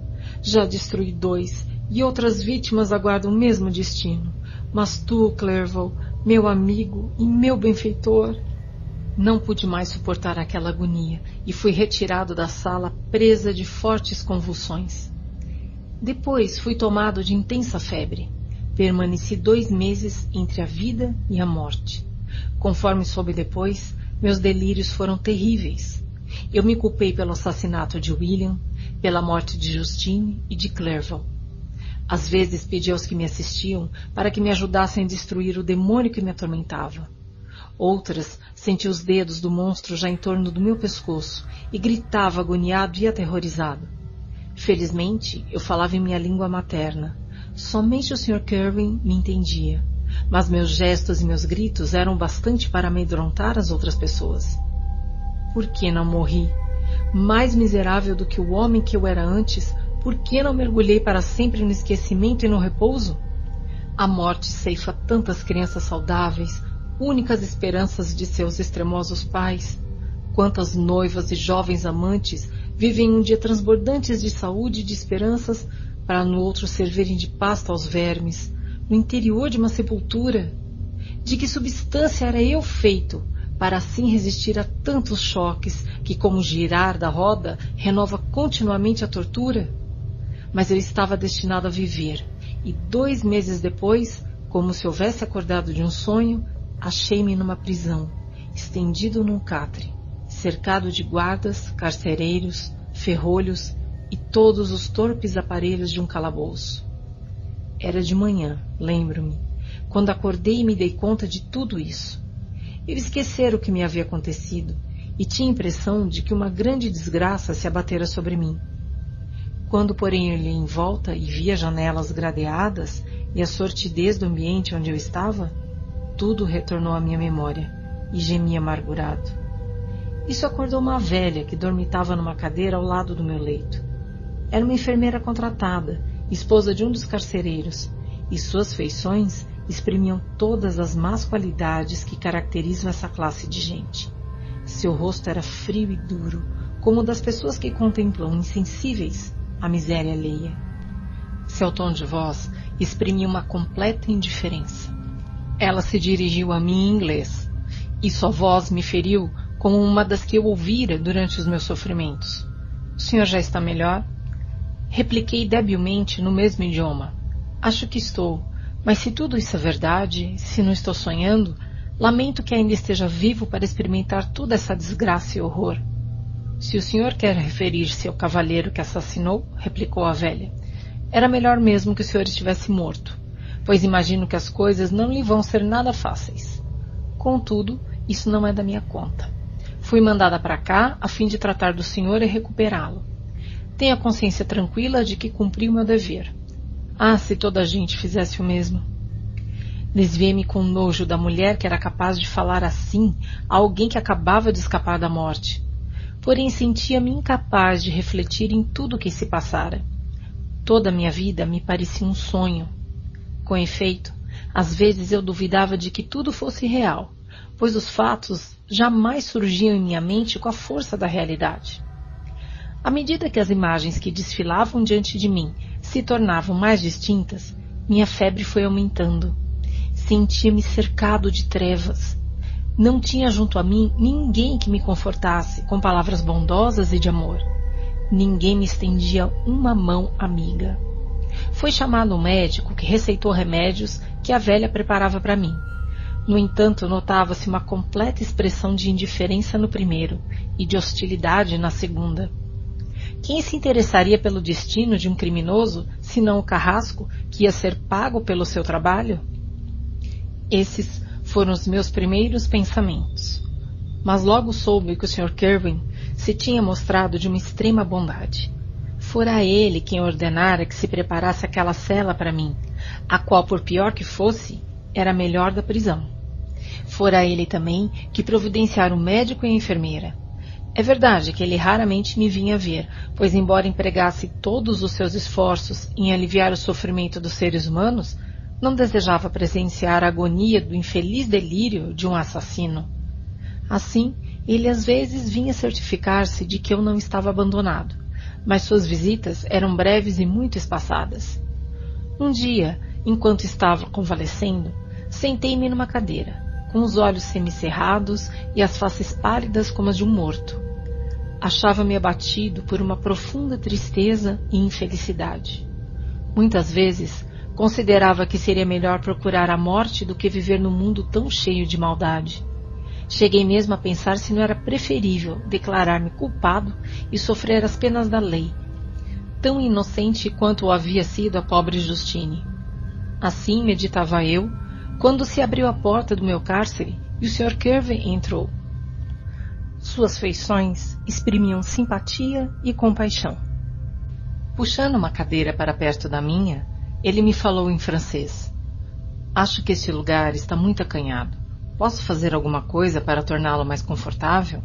Já destruí dois e outras vítimas aguardam o mesmo destino. Mas tu, Clerval, meu amigo e meu benfeitor, não pude mais suportar aquela agonia e fui retirado da sala presa de fortes convulsões. Depois fui tomado de intensa febre. Permaneci dois meses entre a vida e a morte. Conforme soube depois, meus delírios foram terríveis. Eu me culpei pelo assassinato de William, pela morte de Justine e de Clerval. Às vezes pedi aos que me assistiam para que me ajudassem a destruir o demônio que me atormentava. Outras senti os dedos do monstro já em torno do meu pescoço e gritava agoniado e aterrorizado. Felizmente, eu falava em minha língua materna. Somente o Sr. Kerwin me entendia, mas meus gestos e meus gritos eram bastante para amedrontar as outras pessoas. Por que não morri? Mais miserável do que o homem que eu era antes, por que não mergulhei para sempre no esquecimento e no repouso? A morte ceifa tantas crianças saudáveis, únicas esperanças de seus extremosos pais. Quantas noivas e jovens amantes vivem um dia transbordantes de saúde e de esperanças para no outro servirem de pasta aos vermes, no interior de uma sepultura? De que substância era eu feito para assim resistir a tantos choques que, como girar da roda, renova continuamente a tortura? Mas eu estava destinado a viver, e dois meses depois, como se houvesse acordado de um sonho, achei-me numa prisão, estendido num catre, cercado de guardas, carcereiros, ferrolhos e todos os torpes aparelhos de um calabouço. Era de manhã, lembro-me, quando acordei e me dei conta de tudo isso. Eu esquecera o que me havia acontecido e tinha a impressão de que uma grande desgraça se abatera sobre mim. Quando, porém, olhei em volta e vi as janelas gradeadas e a sortidez do ambiente onde eu estava, tudo retornou à minha memória e gemi amargurado. Isso acordou uma velha que dormitava numa cadeira ao lado do meu leito. Era uma enfermeira contratada, esposa de um dos carcereiros, e suas feições exprimiam todas as más qualidades que caracterizam essa classe de gente. Seu rosto era frio e duro, como o das pessoas que contemplam insensíveis a miséria alheia. Seu tom de voz exprimia uma completa indiferença. Ela se dirigiu a mim em inglês, e sua voz me feriu como uma das que eu ouvira durante os meus sofrimentos. O senhor já está melhor? Repliquei debilmente no mesmo idioma. Acho que estou, mas se tudo isso é verdade, se não estou sonhando, lamento que ainda esteja vivo para experimentar toda essa desgraça e horror. Se o senhor quer referir-se ao cavalheiro que assassinou, replicou a velha, era melhor mesmo que o senhor estivesse morto pois imagino que as coisas não lhe vão ser nada fáceis. Contudo, isso não é da minha conta. Fui mandada para cá a fim de tratar do senhor e recuperá-lo. Tenho a consciência tranquila de que cumpri o meu dever. Ah, se toda a gente fizesse o mesmo. Desviei-me com nojo da mulher que era capaz de falar assim a alguém que acabava de escapar da morte. Porém, sentia-me incapaz de refletir em tudo o que se passara. Toda a minha vida me parecia um sonho, com efeito, às vezes eu duvidava de que tudo fosse real, pois os fatos jamais surgiam em minha mente com a força da realidade. À medida que as imagens que desfilavam diante de mim se tornavam mais distintas, minha febre foi aumentando. Sentia-me cercado de trevas. Não tinha junto a mim ninguém que me confortasse com palavras bondosas e de amor. Ninguém me estendia uma mão amiga. Foi chamado um médico que receitou remédios que a velha preparava para mim. No entanto, notava-se uma completa expressão de indiferença no primeiro e de hostilidade na segunda. Quem se interessaria pelo destino de um criminoso, senão o carrasco que ia ser pago pelo seu trabalho? Esses foram os meus primeiros pensamentos. Mas logo soube que o Sr. Kerwin se tinha mostrado de uma extrema bondade. Fora ele quem ordenara que se preparasse aquela cela para mim, a qual, por pior que fosse, era a melhor da prisão. Fora ele também que providenciara o médico e a enfermeira, é verdade que ele raramente me vinha ver, pois, embora empregasse todos os seus esforços em aliviar o sofrimento dos seres humanos, não desejava presenciar a agonia do infeliz delírio de um assassino. Assim, ele às vezes vinha certificar-se de que eu não estava abandonado, mas suas visitas eram breves e muito espaçadas. Um dia, enquanto estava convalescendo, sentei-me numa cadeira, com os olhos semicerrados e as faces pálidas como as de um morto. Achava-me abatido por uma profunda tristeza e infelicidade. Muitas vezes considerava que seria melhor procurar a morte do que viver num mundo tão cheio de maldade. Cheguei mesmo a pensar se não era preferível declarar-me culpado e sofrer as penas da lei, tão inocente quanto o havia sido a pobre Justine. Assim meditava eu, quando se abriu a porta do meu cárcere e o Sr. Kirby entrou. Suas feições exprimiam simpatia e compaixão. Puxando uma cadeira para perto da minha, ele me falou em francês. Acho que este lugar está muito acanhado. Posso fazer alguma coisa para torná-lo mais confortável?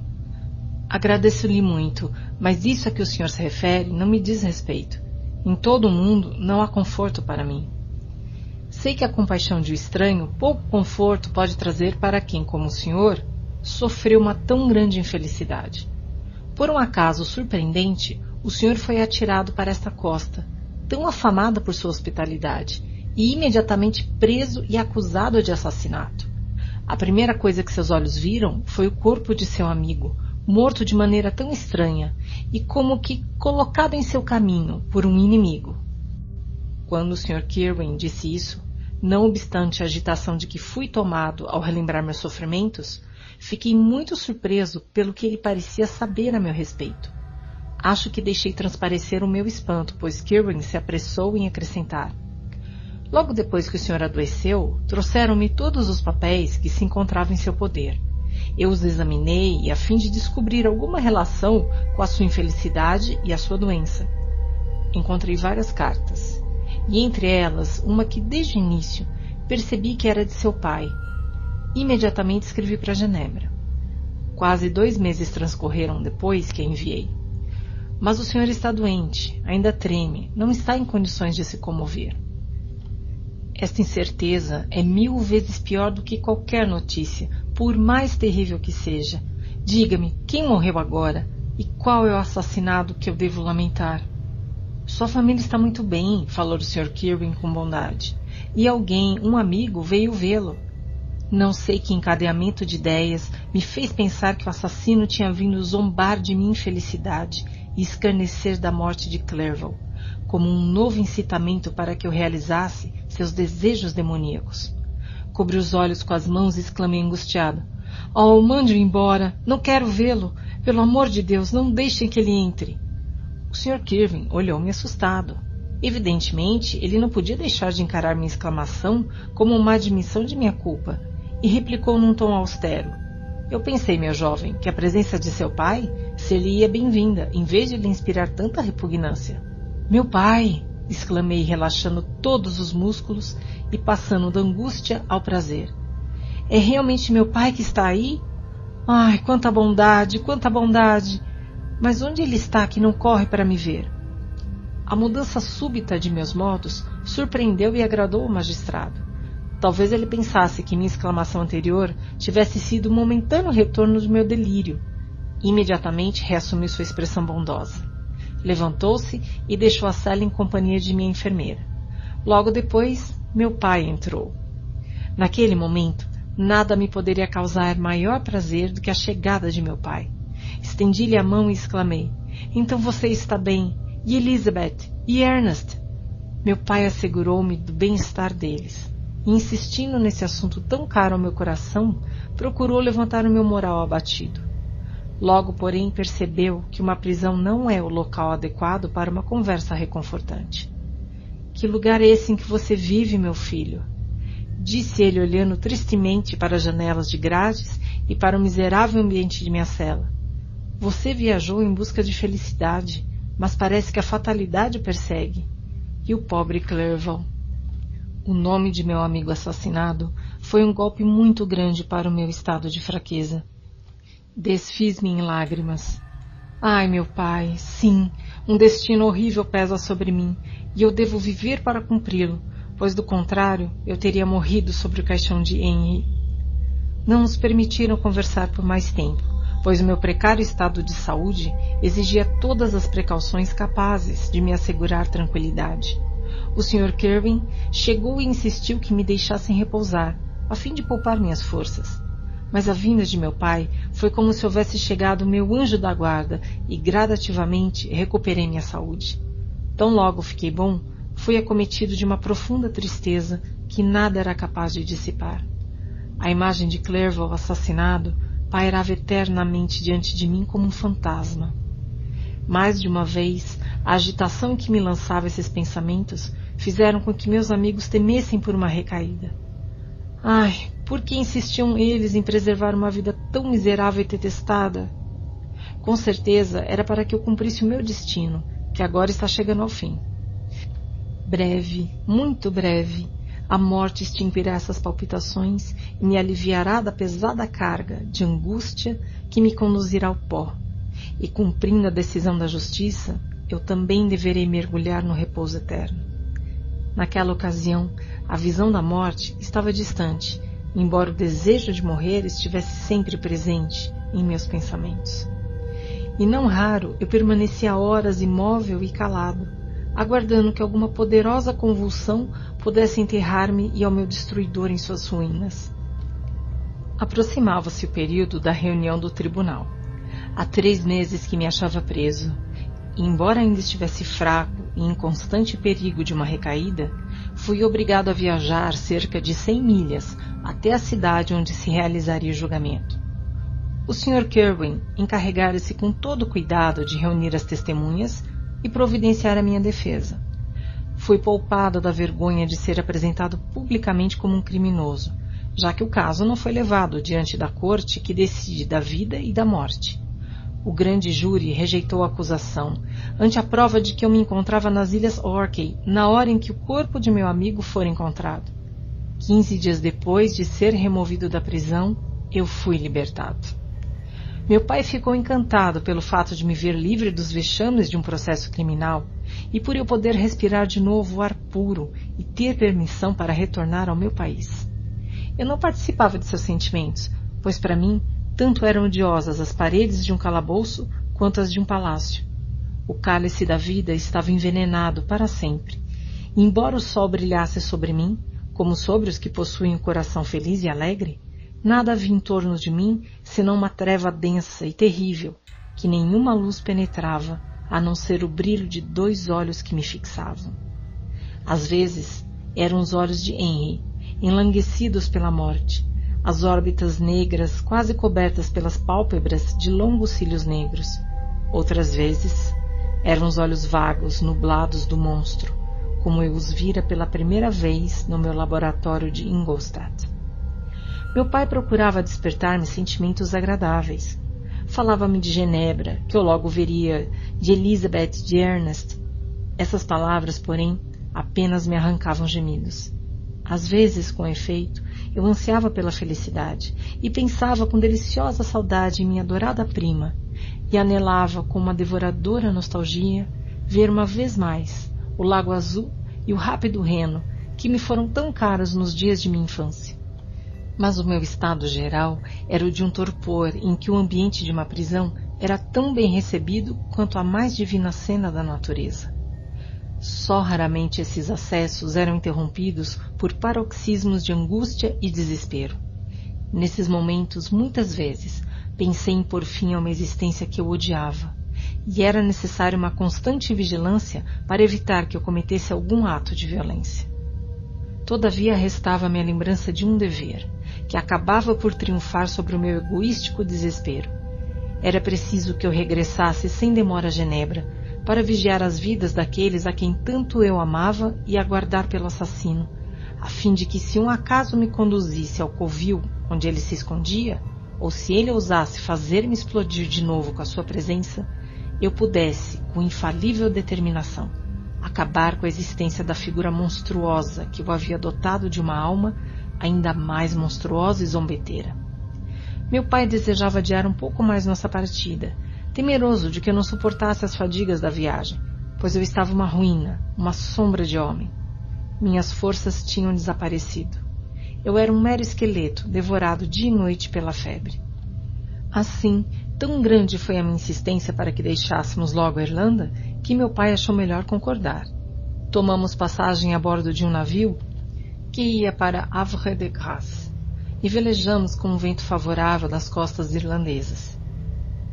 Agradeço-lhe muito, mas isso a que o senhor se refere não me diz respeito. Em todo o mundo não há conforto para mim. Sei que a compaixão de um estranho pouco conforto pode trazer para quem, como o senhor, sofreu uma tão grande infelicidade. Por um acaso surpreendente, o senhor foi atirado para esta costa, tão afamada por sua hospitalidade, e imediatamente preso e acusado de assassinato. A primeira coisa que seus olhos viram foi o corpo de seu amigo, morto de maneira tão estranha e como que colocado em seu caminho por um inimigo. Quando o Sr. Kirwin disse isso, não obstante a agitação de que fui tomado ao relembrar meus sofrimentos, Fiquei muito surpreso pelo que ele parecia saber a meu respeito. Acho que deixei transparecer o meu espanto, pois Kirwin se apressou em acrescentar. Logo depois que o senhor adoeceu, trouxeram-me todos os papéis que se encontravam em seu poder. Eu os examinei a fim de descobrir alguma relação com a sua infelicidade e a sua doença. Encontrei várias cartas, e entre elas uma que desde o início percebi que era de seu pai, Imediatamente escrevi para Genebra. Quase dois meses transcorreram depois que a enviei. Mas o senhor está doente, ainda treme, não está em condições de se comover. Esta incerteza é mil vezes pior do que qualquer notícia, por mais terrível que seja. Diga-me, quem morreu agora? E qual é o assassinado que eu devo lamentar? Sua família está muito bem, falou o Sr. Kirwin com bondade. E alguém, um amigo, veio vê-lo. Não sei que encadeamento de ideias me fez pensar que o assassino tinha vindo zombar de minha infelicidade e escarnecer da morte de Clerval, como um novo incitamento para que eu realizasse seus desejos demoníacos. Cobri os olhos com as mãos e exclamei angustiado. Oh, mande-o embora! Não quero vê-lo! Pelo amor de Deus, não deixem que ele entre! Sr. Kirvin olhou-me assustado. Evidentemente, ele não podia deixar de encarar minha exclamação como uma admissão de minha culpa, e replicou num tom austero. Eu pensei, meu jovem, que a presença de seu pai seria bem-vinda, em vez de lhe inspirar tanta repugnância. Meu pai! exclamei, relaxando todos os músculos e passando da angústia ao prazer. É realmente meu pai que está aí? Ai, quanta bondade, quanta bondade! Mas onde ele está que não corre para me ver? A mudança súbita de meus modos surpreendeu e agradou o magistrado. Talvez ele pensasse que minha exclamação anterior tivesse sido um momentâneo retorno do meu delírio. Imediatamente reassumiu sua expressão bondosa. Levantou-se e deixou a sala em companhia de minha enfermeira. Logo depois, meu pai entrou. Naquele momento, nada me poderia causar maior prazer do que a chegada de meu pai. Estendi-lhe a mão e exclamei: Então você está bem? E Elizabeth? E Ernest? Meu pai assegurou-me do bem-estar deles. E, insistindo nesse assunto tão caro ao meu coração, procurou levantar o meu moral abatido. Logo, porém, percebeu que uma prisão não é o local adequado para uma conversa reconfortante. Que lugar é esse em que você vive, meu filho? Disse ele olhando tristemente para as janelas de grades e para o miserável ambiente de minha cela. Você viajou em busca de felicidade, mas parece que a fatalidade o persegue. E o pobre Clerval? O nome de meu amigo assassinado foi um golpe muito grande para o meu estado de fraqueza. Desfiz-me em lágrimas. Ai, meu pai, sim, um destino horrível pesa sobre mim e eu devo viver para cumpri-lo, pois do contrário eu teria morrido sobre o caixão de Henry. Não nos permitiram conversar por mais tempo, pois o meu precário estado de saúde exigia todas as precauções capazes de me assegurar tranquilidade. O Sr. Kirwin chegou e insistiu que me deixassem repousar, a fim de poupar minhas forças. Mas a vinda de meu pai foi como se houvesse chegado meu anjo da guarda e gradativamente recuperei minha saúde. Tão logo fiquei bom, fui acometido de uma profunda tristeza que nada era capaz de dissipar. A imagem de Clerval assassinado pairava eternamente diante de mim como um fantasma. Mais de uma vez, a agitação que me lançava esses pensamentos fizeram com que meus amigos temessem por uma recaída. Ai, por que insistiam eles em preservar uma vida tão miserável e detestada? Com certeza era para que eu cumprisse o meu destino, que agora está chegando ao fim. Breve, muito breve, a morte extinguirá essas palpitações e me aliviará da pesada carga de angústia que me conduzirá ao pó. E cumprindo a decisão da justiça, eu também deverei mergulhar no repouso eterno. Naquela ocasião, a visão da morte estava distante embora o desejo de morrer estivesse sempre presente em meus pensamentos. E não raro eu permanecia horas imóvel e calado, aguardando que alguma poderosa convulsão pudesse enterrar-me e ao meu destruidor em suas ruínas. Aproximava-se o período da reunião do tribunal. Há três meses que me achava preso, e embora ainda estivesse fraco e em constante perigo de uma recaída, fui obrigado a viajar cerca de cem milhas até a cidade onde se realizaria o julgamento. O Sr. Kerwin encarregara-se com todo cuidado de reunir as testemunhas e providenciar a minha defesa. Fui poupado da vergonha de ser apresentado publicamente como um criminoso, já que o caso não foi levado diante da corte que decide da vida e da morte. O grande júri rejeitou a acusação, ante a prova de que eu me encontrava nas Ilhas Orkney na hora em que o corpo de meu amigo for encontrado. Quinze dias depois de ser removido da prisão, eu fui libertado. Meu pai ficou encantado pelo fato de me ver livre dos vexames de um processo criminal e por eu poder respirar de novo o ar puro e ter permissão para retornar ao meu país. Eu não participava de seus sentimentos, pois para mim tanto eram odiosas as paredes de um calabouço quanto as de um palácio. O cálice da vida estava envenenado para sempre. E embora o sol brilhasse sobre mim, como sobre os que possuem um coração feliz e alegre, nada havia em torno de mim senão uma treva densa e terrível, que nenhuma luz penetrava, a não ser o brilho de dois olhos que me fixavam. Às vezes eram os olhos de Henry, enlanguecidos pela morte, as órbitas negras quase cobertas pelas pálpebras de longos cílios negros. Outras vezes eram os olhos vagos, nublados do monstro, como eu os vira pela primeira vez no meu laboratório de Ingolstadt. Meu pai procurava despertar-me sentimentos agradáveis. Falava-me de Genebra, que eu logo veria, de Elizabeth, de Ernest. Essas palavras, porém, apenas me arrancavam gemidos. Às vezes, com efeito, eu ansiava pela felicidade e pensava com deliciosa saudade em minha adorada prima, e anelava com uma devoradora nostalgia ver uma vez mais o lago azul e o rápido reno que me foram tão caros nos dias de minha infância. Mas o meu estado geral era o de um torpor em que o ambiente de uma prisão era tão bem recebido quanto a mais divina cena da natureza. Só raramente esses acessos eram interrompidos por paroxismos de angústia e desespero. Nesses momentos, muitas vezes, pensei em pôr fim a uma existência que eu odiava, e era necessária uma constante vigilância para evitar que eu cometesse algum ato de violência. Todavia restava-me a lembrança de um dever, que acabava por triunfar sobre o meu egoístico desespero. Era preciso que eu regressasse sem demora a Genebra para vigiar as vidas daqueles a quem tanto eu amava e aguardar pelo assassino, a fim de que se um acaso me conduzisse ao covil onde ele se escondia, ou se ele ousasse fazer-me explodir de novo com a sua presença, eu pudesse, com infalível determinação, acabar com a existência da figura monstruosa que o havia dotado de uma alma ainda mais monstruosa e zombeteira. Meu pai desejava adiar um pouco mais nossa partida, temeroso de que eu não suportasse as fadigas da viagem, pois eu estava uma ruína, uma sombra de homem. Minhas forças tinham desaparecido. Eu era um mero esqueleto, devorado dia e noite pela febre. Assim, tão grande foi a minha insistência para que deixássemos logo a Irlanda, que meu pai achou melhor concordar. Tomamos passagem a bordo de um navio que ia para Havre de Grace e velejamos com um vento favorável das costas irlandesas.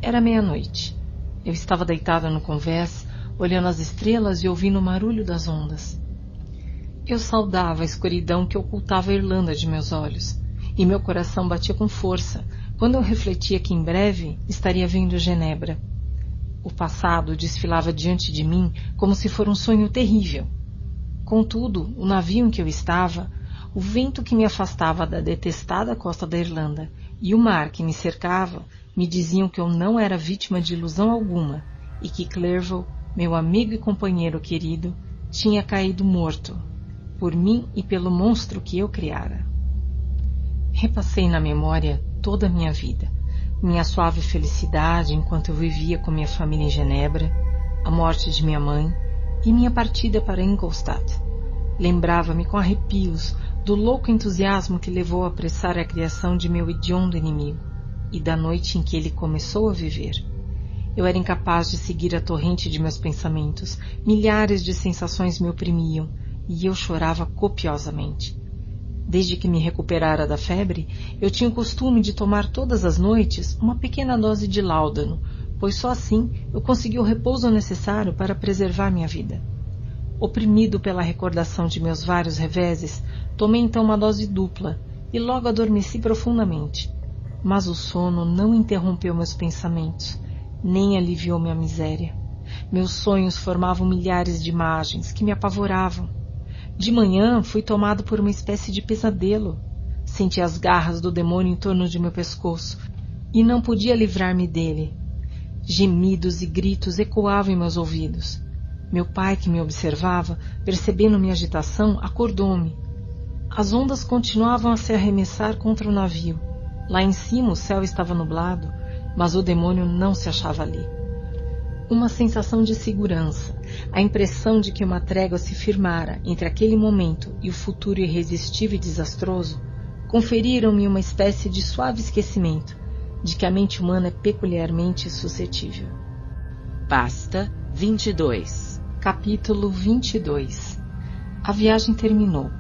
Era meia-noite. Eu estava deitada no convés, olhando as estrelas e ouvindo o marulho das ondas. Eu saudava a escuridão que ocultava a Irlanda de meus olhos, e meu coração batia com força quando eu refletia que em breve estaria vendo Genebra. O passado desfilava diante de mim como se for um sonho terrível. Contudo, o navio em que eu estava, o vento que me afastava da detestada costa da Irlanda e o mar que me cercava me diziam que eu não era vítima de ilusão alguma e que Clerval, meu amigo e companheiro querido, tinha caído morto, por mim e pelo monstro que eu criara. Repassei na memória toda a minha vida, minha suave felicidade enquanto eu vivia com minha família em Genebra, a morte de minha mãe e minha partida para Ingolstadt. Lembrava-me com arrepios do louco entusiasmo que levou a apressar a criação de meu hediondo inimigo e da noite em que ele começou a viver. Eu era incapaz de seguir a torrente de meus pensamentos, milhares de sensações me oprimiam e eu chorava copiosamente. Desde que me recuperara da febre, eu tinha o costume de tomar todas as noites uma pequena dose de láudano, pois só assim eu conseguia o repouso necessário para preservar minha vida. Oprimido pela recordação de meus vários reveses, tomei então uma dose dupla e logo adormeci profundamente. Mas o sono não interrompeu meus pensamentos, nem aliviou minha miséria. Meus sonhos formavam milhares de imagens que me apavoravam. De manhã fui tomado por uma espécie de pesadelo. Senti as garras do demônio em torno de meu pescoço e não podia livrar-me dele. Gemidos e gritos ecoavam em meus ouvidos. Meu pai, que me observava, percebendo minha agitação, acordou-me. As ondas continuavam a se arremessar contra o navio. Lá em cima o céu estava nublado, mas o demônio não se achava ali. Uma sensação de segurança, a impressão de que uma trégua se firmara entre aquele momento e o futuro irresistível e desastroso, conferiram-me uma espécie de suave esquecimento de que a mente humana é peculiarmente suscetível. Pasta 22 Capítulo 22 A viagem terminou.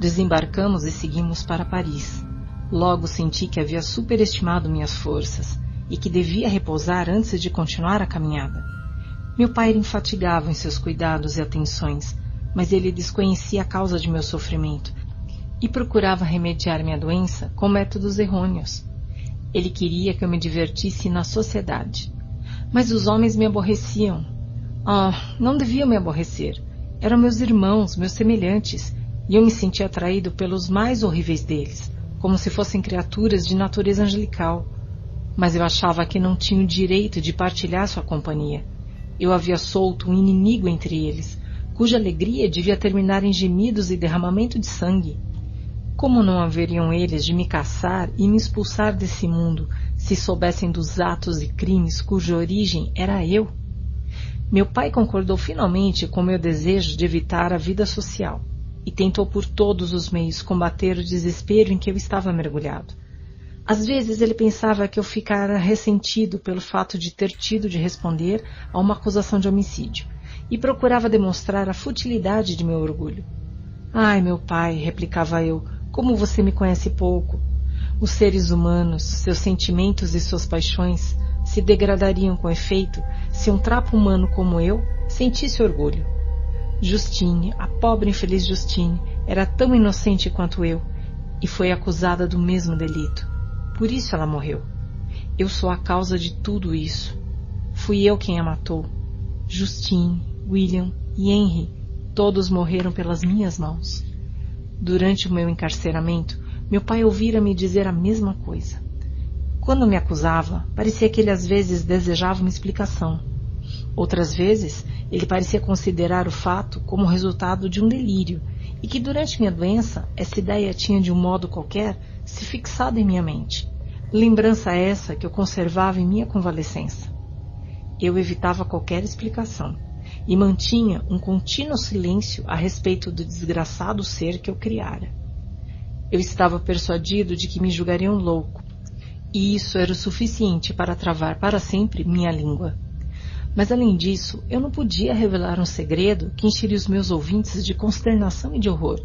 Desembarcamos e seguimos para Paris. Logo senti que havia superestimado minhas forças e que devia repousar antes de continuar a caminhada. Meu pai era infatigável em seus cuidados e atenções, mas ele desconhecia a causa de meu sofrimento e procurava remediar minha doença com métodos errôneos. Ele queria que eu me divertisse na sociedade. Mas os homens me aborreciam. Ah, não deviam me aborrecer. Eram meus irmãos, meus semelhantes, e eu me sentia atraído pelos mais horríveis deles como se fossem criaturas de natureza angelical. Mas eu achava que não tinha o direito de partilhar sua companhia. Eu havia solto um inimigo entre eles, cuja alegria devia terminar em gemidos e derramamento de sangue. Como não haveriam eles de me caçar e me expulsar desse mundo se soubessem dos atos e crimes cuja origem era eu? Meu pai concordou finalmente com meu desejo de evitar a vida social. e tentou por todos os meios combater o desespero em que eu estava mergulhado. Às vezes ele pensava que eu ficara ressentido pelo fato de ter tido de responder a uma acusação de homicídio e procurava demonstrar a futilidade de meu orgulho. Ai, meu pai, replicava eu, como você me conhece pouco. Os seres humanos, seus sentimentos e suas paixões se degradariam com efeito se um trapo humano como eu sentisse orgulho. Justine, a pobre infeliz Justine, era tão inocente quanto eu e foi acusada do mesmo delito. Por isso ela morreu. Eu sou a causa de tudo isso. Fui eu quem a matou. Justine, William e Henry, todos morreram pelas minhas mãos. Durante o meu encarceramento, meu pai ouvira-me dizer a mesma coisa. Quando me acusava, parecia que ele às vezes desejava uma explicação. Outras vezes, ele parecia considerar o fato como resultado de um delírio e que durante minha doença essa ideia tinha de um modo qualquer se fixado em minha mente. Lembrança essa que eu conservava em minha convalescença. Eu evitava qualquer explicação e mantinha um contínuo silêncio a respeito do desgraçado ser que eu criara. Eu estava persuadido de que me julgariam louco, e isso era o suficiente para travar para sempre minha língua. Mas além disso, eu não podia revelar um segredo que encheria os meus ouvintes de consternação e de horror.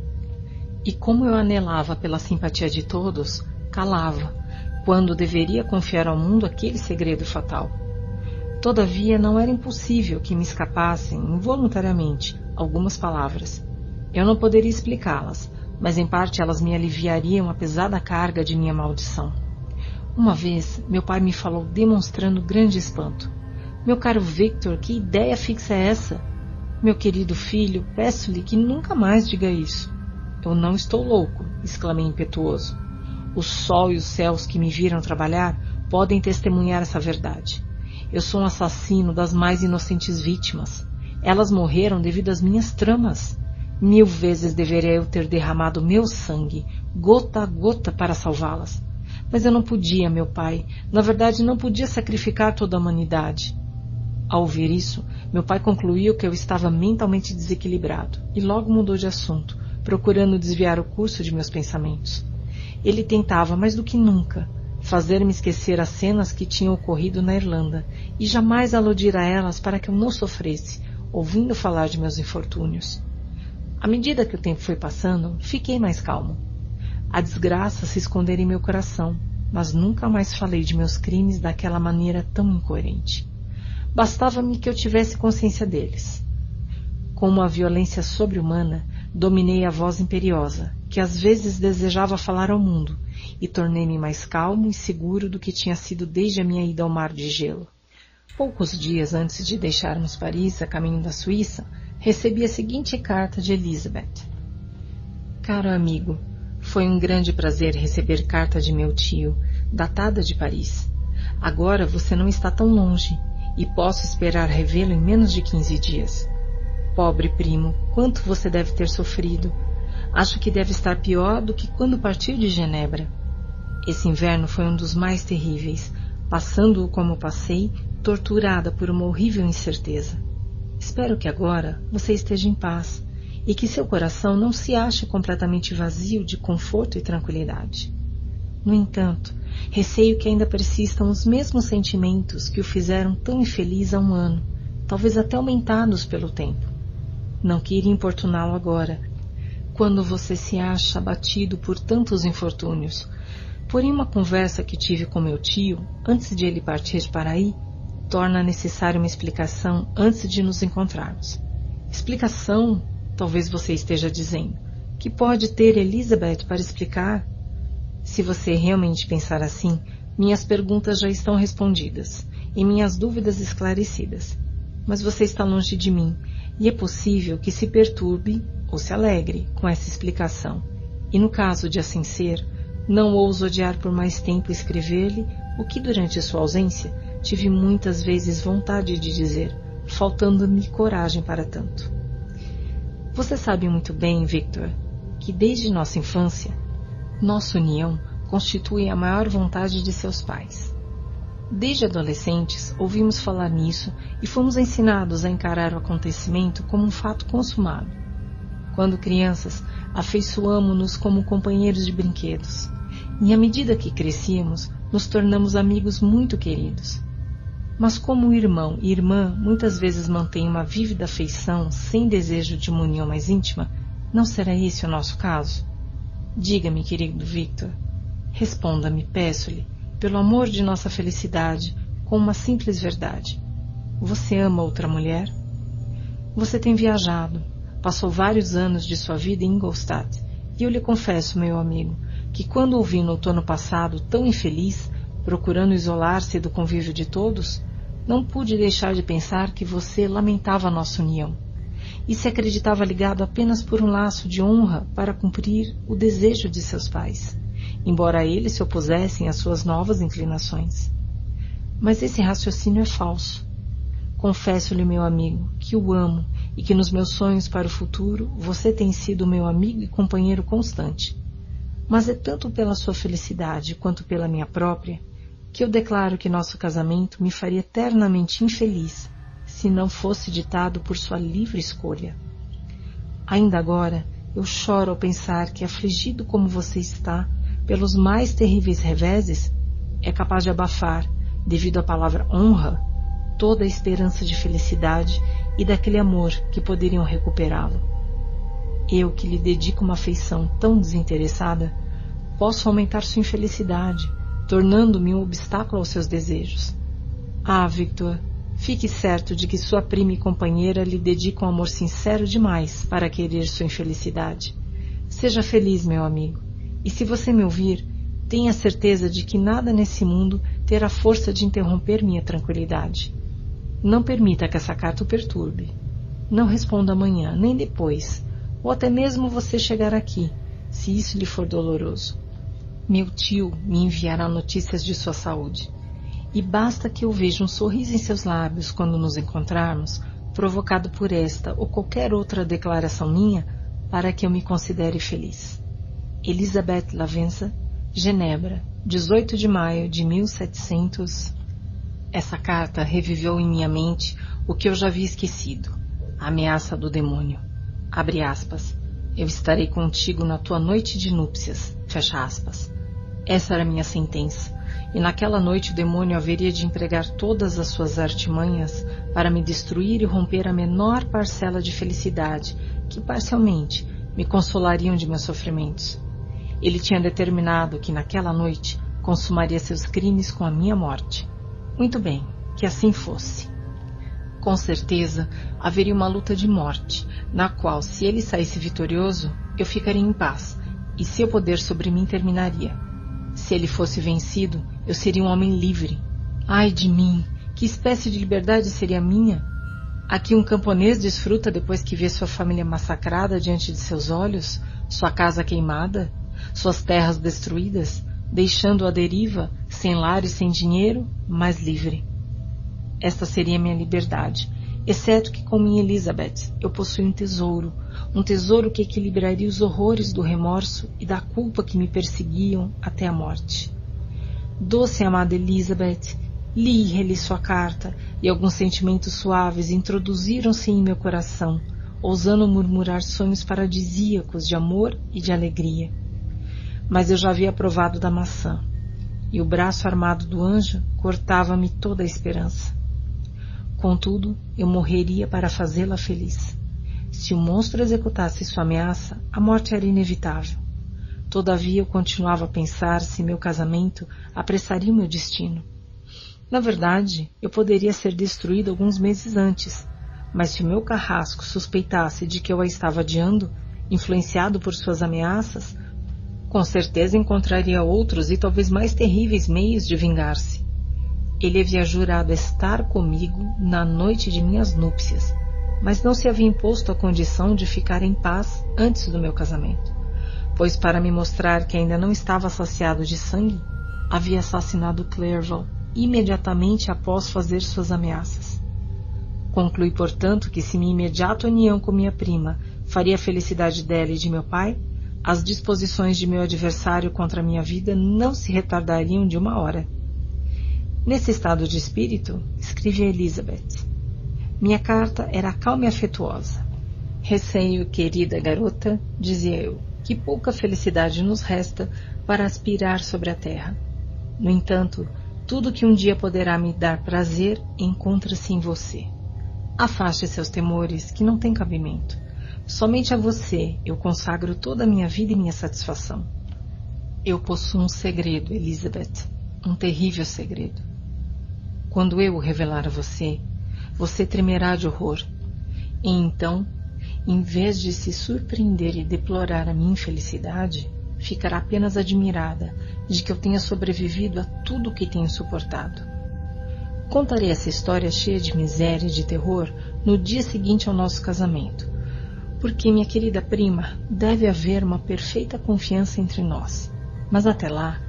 E como eu anelava pela simpatia de todos, calava, quando deveria confiar ao mundo aquele segredo fatal. Todavia, não era impossível que me escapassem, involuntariamente, algumas palavras. Eu não poderia explicá-las, mas em parte elas me aliviariam a pesada carga de minha maldição. Uma vez, meu pai me falou demonstrando grande espanto. Meu caro Victor, que ideia fixa é essa? Meu querido filho, peço-lhe que nunca mais diga isso. Eu não estou louco, exclamei impetuoso. O sol e os céus que me viram trabalhar podem testemunhar essa verdade. Eu sou um assassino das mais inocentes vítimas. Elas morreram devido às minhas tramas. Mil vezes deveria eu ter derramado meu sangue, gota a gota, para salvá-las. Mas eu não podia, meu pai. Na verdade, não podia sacrificar toda a humanidade. Ao ouvir isso, meu pai concluiu que eu estava mentalmente desequilibrado e logo mudou de assunto, procurando desviar o curso de meus pensamentos. Ele tentava, mais do que nunca, fazer-me esquecer as cenas que tinham ocorrido na Irlanda e jamais aludir a elas para que eu não sofresse, ouvindo falar de meus infortúnios. À medida que o tempo foi passando, fiquei mais calmo. A desgraça se escondera em meu coração, mas nunca mais falei de meus crimes daquela maneira tão incoerente. Bastava-me que eu tivesse consciência deles. Com uma violência sobre-humana, dominei a voz imperiosa, que às vezes desejava falar ao mundo, e tornei-me mais calmo e seguro do que tinha sido desde a minha ida ao mar de gelo. Poucos dias antes de deixarmos Paris a caminho da Suíça, recebi a seguinte carta de Elizabeth. Caro amigo, foi um grande prazer receber carta de meu tio, datada de Paris. Agora você não está tão longe e posso esperar revê-lo em menos de quinze dias. Pobre primo, quanto você deve ter sofrido. Acho que deve estar pior do que quando partiu de Genebra. Esse inverno foi um dos mais terríveis, passando-o como passei, torturada por uma horrível incerteza. Espero que agora você esteja em paz e que seu coração não se ache completamente vazio de conforto e tranquilidade. No entanto, receio que ainda persistam os mesmos sentimentos que o fizeram tão infeliz há um ano, talvez até aumentados pelo tempo. Não queria importuná-lo agora, quando você se acha abatido por tantos infortúnios. Porém, uma conversa que tive com meu tio, antes de ele partir para aí, torna necessária uma explicação antes de nos encontrarmos. Explicação, talvez você esteja dizendo, que pode ter Elizabeth para explicar? Se você realmente pensar assim, minhas perguntas já estão respondidas e minhas dúvidas esclarecidas. Mas você está longe de mim e é possível que se perturbe ou se alegre com essa explicação. E no caso de assim ser, não ouso odiar por mais tempo escrever-lhe o que durante sua ausência tive muitas vezes vontade de dizer, faltando-me coragem para tanto. Você sabe muito bem, Victor, que desde nossa infância, nossa união constitui a maior vontade de seus pais. Desde adolescentes, ouvimos falar nisso e fomos ensinados a encarar o acontecimento como um fato consumado. Quando crianças, afeiçoamo-nos como companheiros de brinquedos. E à medida que crescíamos, nos tornamos amigos muito queridos. Mas como irmão e irmã muitas vezes mantêm uma vívida afeição sem desejo de uma união mais íntima, não será esse o nosso caso? Diga-me, querido Victor. Responda-me, peço-lhe, pelo amor de nossa felicidade, com uma simples verdade. Você ama outra mulher? Você tem viajado, passou vários anos de sua vida em Ingolstadt, e eu lhe confesso, meu amigo, que quando ouvi no outono passado tão infeliz, procurando isolar-se do convívio de todos, não pude deixar de pensar que você lamentava a nossa união e se acreditava ligado apenas por um laço de honra para cumprir o desejo de seus pais, embora eles se opusessem às suas novas inclinações. Mas esse raciocínio é falso. Confesso-lhe, meu amigo, que o amo e que nos meus sonhos para o futuro você tem sido meu amigo e companheiro constante. Mas é tanto pela sua felicidade quanto pela minha própria que eu declaro que nosso casamento me faria eternamente infeliz se não fosse ditado por sua livre escolha. Ainda agora eu choro ao pensar que, afligido como você está, pelos mais terríveis reveses, é capaz de abafar, devido à palavra honra, toda a esperança de felicidade e daquele amor que poderiam recuperá-lo. Eu, que lhe dedico uma afeição tão desinteressada, posso aumentar sua infelicidade, tornando-me um obstáculo aos seus desejos. Ah, Victor, fique certo de que sua prima e companheira lhe dedica um amor sincero demais para querer sua infelicidade. Seja feliz, meu amigo, e se você me ouvir, tenha certeza de que nada nesse mundo terá força de interromper minha tranquilidade. Não permita que essa carta o perturbe. Não responda amanhã, nem depois, ou até mesmo você chegar aqui, se isso lhe for doloroso. Meu tio me enviará notícias de sua saúde. E basta que eu veja um sorriso em seus lábios quando nos encontrarmos, provocado por esta ou qualquer outra declaração minha, para que eu me considere feliz. Elizabeth Lavenza, Genebra, 18 de maio de 1700. Essa carta reviveu em minha mente o que eu já havia esquecido. A ameaça do demônio. Abre aspas. Eu estarei contigo na tua noite de núpcias. Fecha aspas. Essa era minha sentença, e naquela noite o demônio haveria de empregar todas as suas artimanhas para me destruir e romper a menor parcela de felicidade que, parcialmente, me consolariam de meus sofrimentos. Ele tinha determinado que naquela noite consumaria seus crimes com a minha morte. Muito bem, que assim fosse. Com certeza haveria uma luta de morte, na qual, se ele saísse vitorioso, eu ficaria em paz, e seu poder sobre mim terminaria. Se ele fosse vencido, eu seria um homem livre. Ai de mim! Que espécie de liberdade seria minha? Aqui um camponês desfruta depois que vê sua família massacrada diante de seus olhos, sua casa queimada, suas terras destruídas, deixando-o deriva, sem lar e sem dinheiro, mas livre. Esta seria minha liberdade, exceto que com minha Elizabeth eu possuo um tesouro, um tesouro que equilibraria os horrores do remorso e da culpa que me perseguiam até a morte. Doce e amada Elizabeth, li e reli sua carta, e alguns sentimentos suaves introduziram-se em meu coração, ousando murmurar sonhos paradisíacos de amor e de alegria. Mas eu já havia provado da maçã, e o braço armado do anjo cortava-me toda a esperança. Contudo, eu morreria para fazê-la feliz. Se o monstro executasse sua ameaça, a morte era inevitável. Todavia eu continuava a pensar se meu casamento apressaria o meu destino. Na verdade, eu poderia ser destruído alguns meses antes, mas se o meu carrasco suspeitasse de que eu a estava adiando, influenciado por suas ameaças, com certeza encontraria outros e talvez mais terríveis meios de vingar-se. Ele havia jurado estar comigo na noite de minhas núpcias, mas não se havia imposto a condição de ficar em paz antes do meu casamento, pois para me mostrar que ainda não estava saciado de sangue, havia assassinado Clerval imediatamente após fazer suas ameaças. Conclui, portanto, que se minha imediata união com minha prima faria a felicidade dela e de meu pai, as disposições de meu adversário contra minha vida não se retardariam de uma hora. Nesse estado de espírito, escrevi a Elizabeth. Minha carta era calma e afetuosa. Receio, querida garota, dizia eu, que pouca felicidade nos resta para aspirar sobre a terra. No entanto, tudo que um dia poderá me dar prazer encontra-se em você. Afaste seus temores, que não têm cabimento. Somente a você eu consagro toda a minha vida e minha satisfação. Eu possuo um segredo, Elizabeth, um terrível segredo. Quando eu o revelar a você, você tremerá de horror. E então em vez de se surpreender e deplorar a minha infelicidade, ficará apenas admirada de que eu tenha sobrevivido a tudo o que tenho suportado. Contarei essa história cheia de miséria e de terror no dia seguinte ao nosso casamento, porque, minha querida prima, deve haver uma perfeita confiança entre nós. Mas até lá,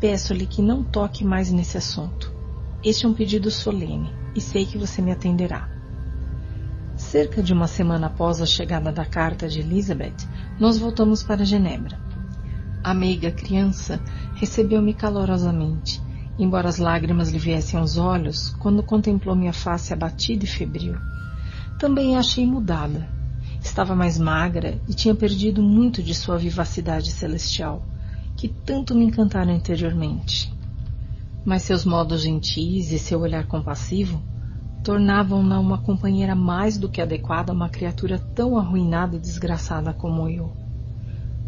peço-lhe que não toque mais nesse assunto. Este é um pedido solene e sei que você me atenderá. Cerca de uma semana após a chegada da carta de Elizabeth, nós voltamos para Genebra. A meiga criança recebeu-me calorosamente, embora as lágrimas lhe viessem aos olhos quando contemplou minha face abatida e febril. Também a achei mudada. Estava mais magra e tinha perdido muito de sua vivacidade celestial, que tanto me encantaram anteriormente. Mas seus modos gentis e seu olhar compassivo tornavam-na uma companheira mais do que adequada a uma criatura tão arruinada e desgraçada como eu.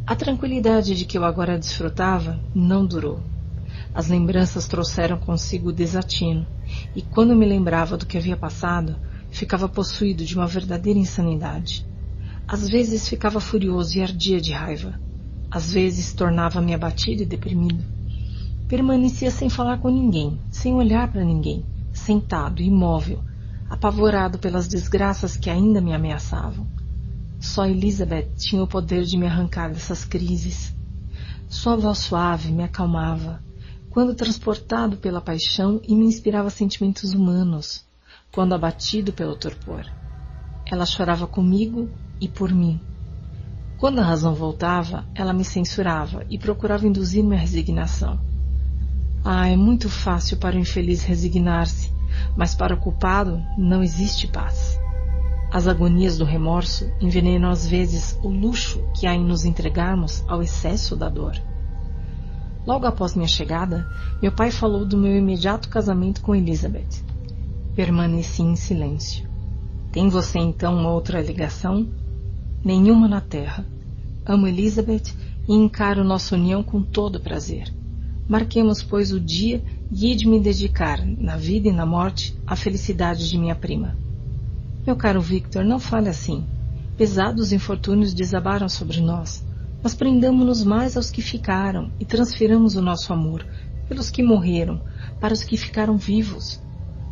A tranquilidade de que eu agora desfrutava não durou. As lembranças trouxeram consigo o desatino, e quando me lembrava do que havia passado, ficava possuído de uma verdadeira insanidade. Às vezes ficava furioso e ardia de raiva. Às vezes tornava-me abatido e deprimido. Permanecia sem falar com ninguém, sem olhar para ninguém, sentado, imóvel, apavorado pelas desgraças que ainda me ameaçavam. Só Elizabeth tinha o poder de me arrancar dessas crises. Sua voz suave me acalmava, quando transportado pela paixão e me inspirava sentimentos humanos, quando abatido pelo torpor. Ela chorava comigo e por mim. Quando a razão voltava, ela me censurava e procurava induzir-me à resignação. Ah, é muito fácil para o infeliz resignar-se, mas para o culpado não existe paz. As agonias do remorso envenenam às vezes o luxo que há em nos entregarmos ao excesso da dor. Logo após minha chegada, meu pai falou do meu imediato casamento com Elizabeth. Permaneci em silêncio. Tem você então uma outra ligação? Nenhuma na terra. Amo Elizabeth e encaro nossa união com todo prazer. Marquemos, pois, o dia e de me dedicar, na vida e na morte, à felicidade de minha prima. Meu caro Victor, não fale assim. Pesados infortúnios desabaram sobre nós, mas prendamo-nos mais aos que ficaram e transfiramos o nosso amor, pelos que morreram, para os que ficaram vivos.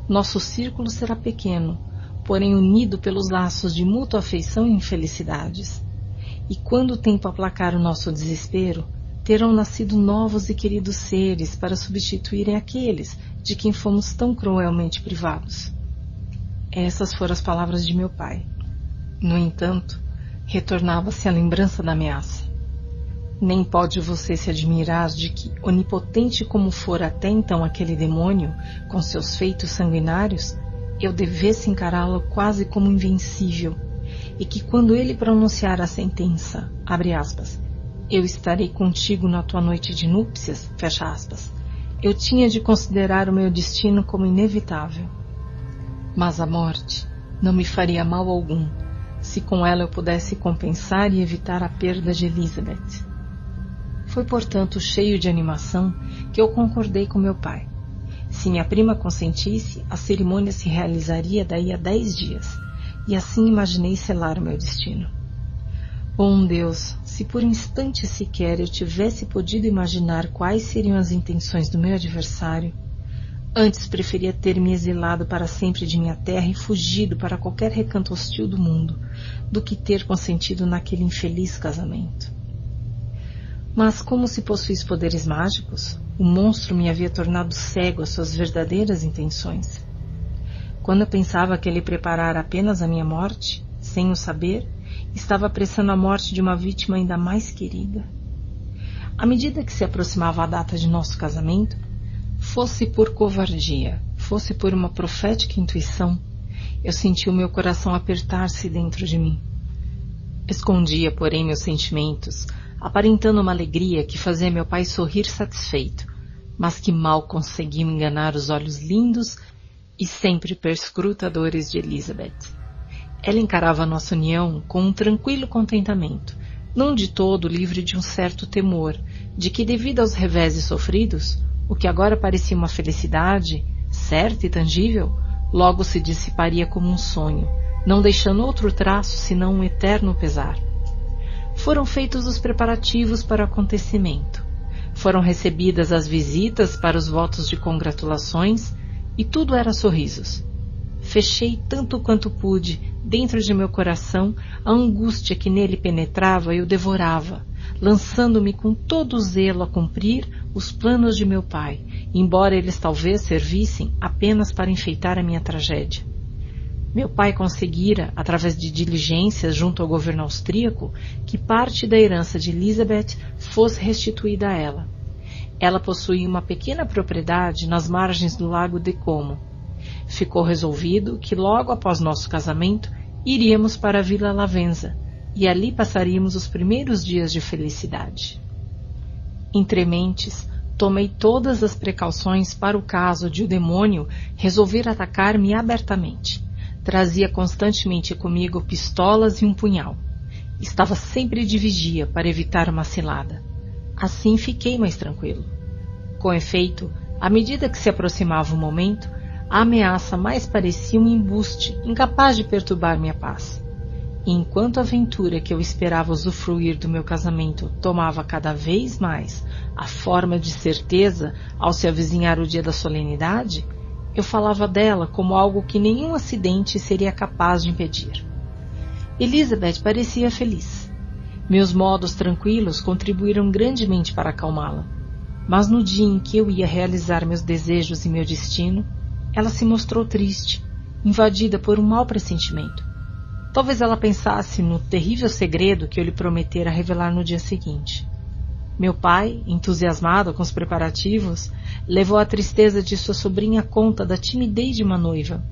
Nosso círculo será pequeno, porém unido pelos laços de mútua afeição e infelicidades. E quando o tempo aplacar o nosso desespero, terão nascido novos e queridos seres para substituírem aqueles de quem fomos tão cruelmente privados. Essas foram as palavras de meu pai. No entanto, retornava-se a lembrança da ameaça. Nem pode você se admirar de que, onipotente como fora até então aquele demônio, com seus feitos sanguinários, eu devesse encará-lo quase como invencível, e que quando ele pronunciar a sentença, abre aspas, eu estarei contigo na tua noite de núpcias, fecha aspas. Eu tinha de considerar o meu destino como inevitável. Mas a morte não me faria mal algum, se com ela eu pudesse compensar e evitar a perda de Elizabeth. Foi, portanto, cheio de animação que eu concordei com meu pai. Se minha prima consentisse, a cerimônia se realizaria daí a dez dias, e assim imaginei selar o meu destino. Bom Deus, se por instante sequer eu tivesse podido imaginar quais seriam as intenções do meu adversário, antes preferia ter me exilado para sempre de minha terra e fugido para qualquer recanto hostil do mundo, do que ter consentido naquele infeliz casamento. Mas como se possuís poderes mágicos, o monstro me havia tornado cego às suas verdadeiras intenções. Quando eu pensava que ele preparara apenas a minha morte, sem o saber, estava apressando a morte de uma vítima ainda mais querida. À medida que se aproximava a data de nosso casamento, fosse por covardia, fosse por uma profética intuição, eu senti o meu coração apertar-se dentro de mim. Escondia, porém, meus sentimentos, aparentando uma alegria que fazia meu pai sorrir satisfeito, mas que mal conseguia enganar os olhos lindos e sempre perscrutadores de Elizabeth. Ela encarava nossa união com um tranquilo contentamento, não de todo livre de um certo temor, de que, devido aos reveses sofridos, o que agora parecia uma felicidade, certa e tangível, logo se dissiparia como um sonho, não deixando outro traço senão um eterno pesar. Foram feitos os preparativos para o acontecimento. Foram recebidas as visitas para os votos de congratulações e tudo era sorrisos. Fechei tanto quanto pude dentro de meu coração a angústia que nele penetrava e o devorava, lançando-me com todo o zelo a cumprir os planos de meu pai, embora eles talvez servissem apenas para enfeitar a minha tragédia. Meu pai conseguira, através de diligências junto ao governo austríaco, que parte da herança de Elizabeth fosse restituída a ela. Ela possuía uma pequena propriedade nas margens do lago de Como. Ficou resolvido que logo após nosso casamento iríamos para a Vila Lavenza e ali passaríamos os primeiros dias de felicidade. Entre mentes, tomei todas as precauções para o caso de o demônio resolver atacar-me abertamente. Trazia constantemente comigo pistolas e um punhal. Estava sempre de vigia para evitar uma cilada. Assim fiquei mais tranquilo. Com efeito, à medida que se aproximava o momento, a ameaça mais parecia um embuste incapaz de perturbar minha paz. E enquanto a aventura que eu esperava usufruir do meu casamento tomava cada vez mais a forma de certeza ao se avizinhar o dia da solenidade, eu falava dela como algo que nenhum acidente seria capaz de impedir. Elizabeth parecia feliz. Meus modos tranquilos contribuíram grandemente para acalmá-la. Mas no dia em que eu ia realizar meus desejos e meu destino, ela se mostrou triste, invadida por um mau pressentimento. Talvez ela pensasse no terrível segredo que eu lhe prometera revelar no dia seguinte. Meu pai, entusiasmado com os preparativos, levou a tristeza de sua sobrinha conta da timidez de uma noiva.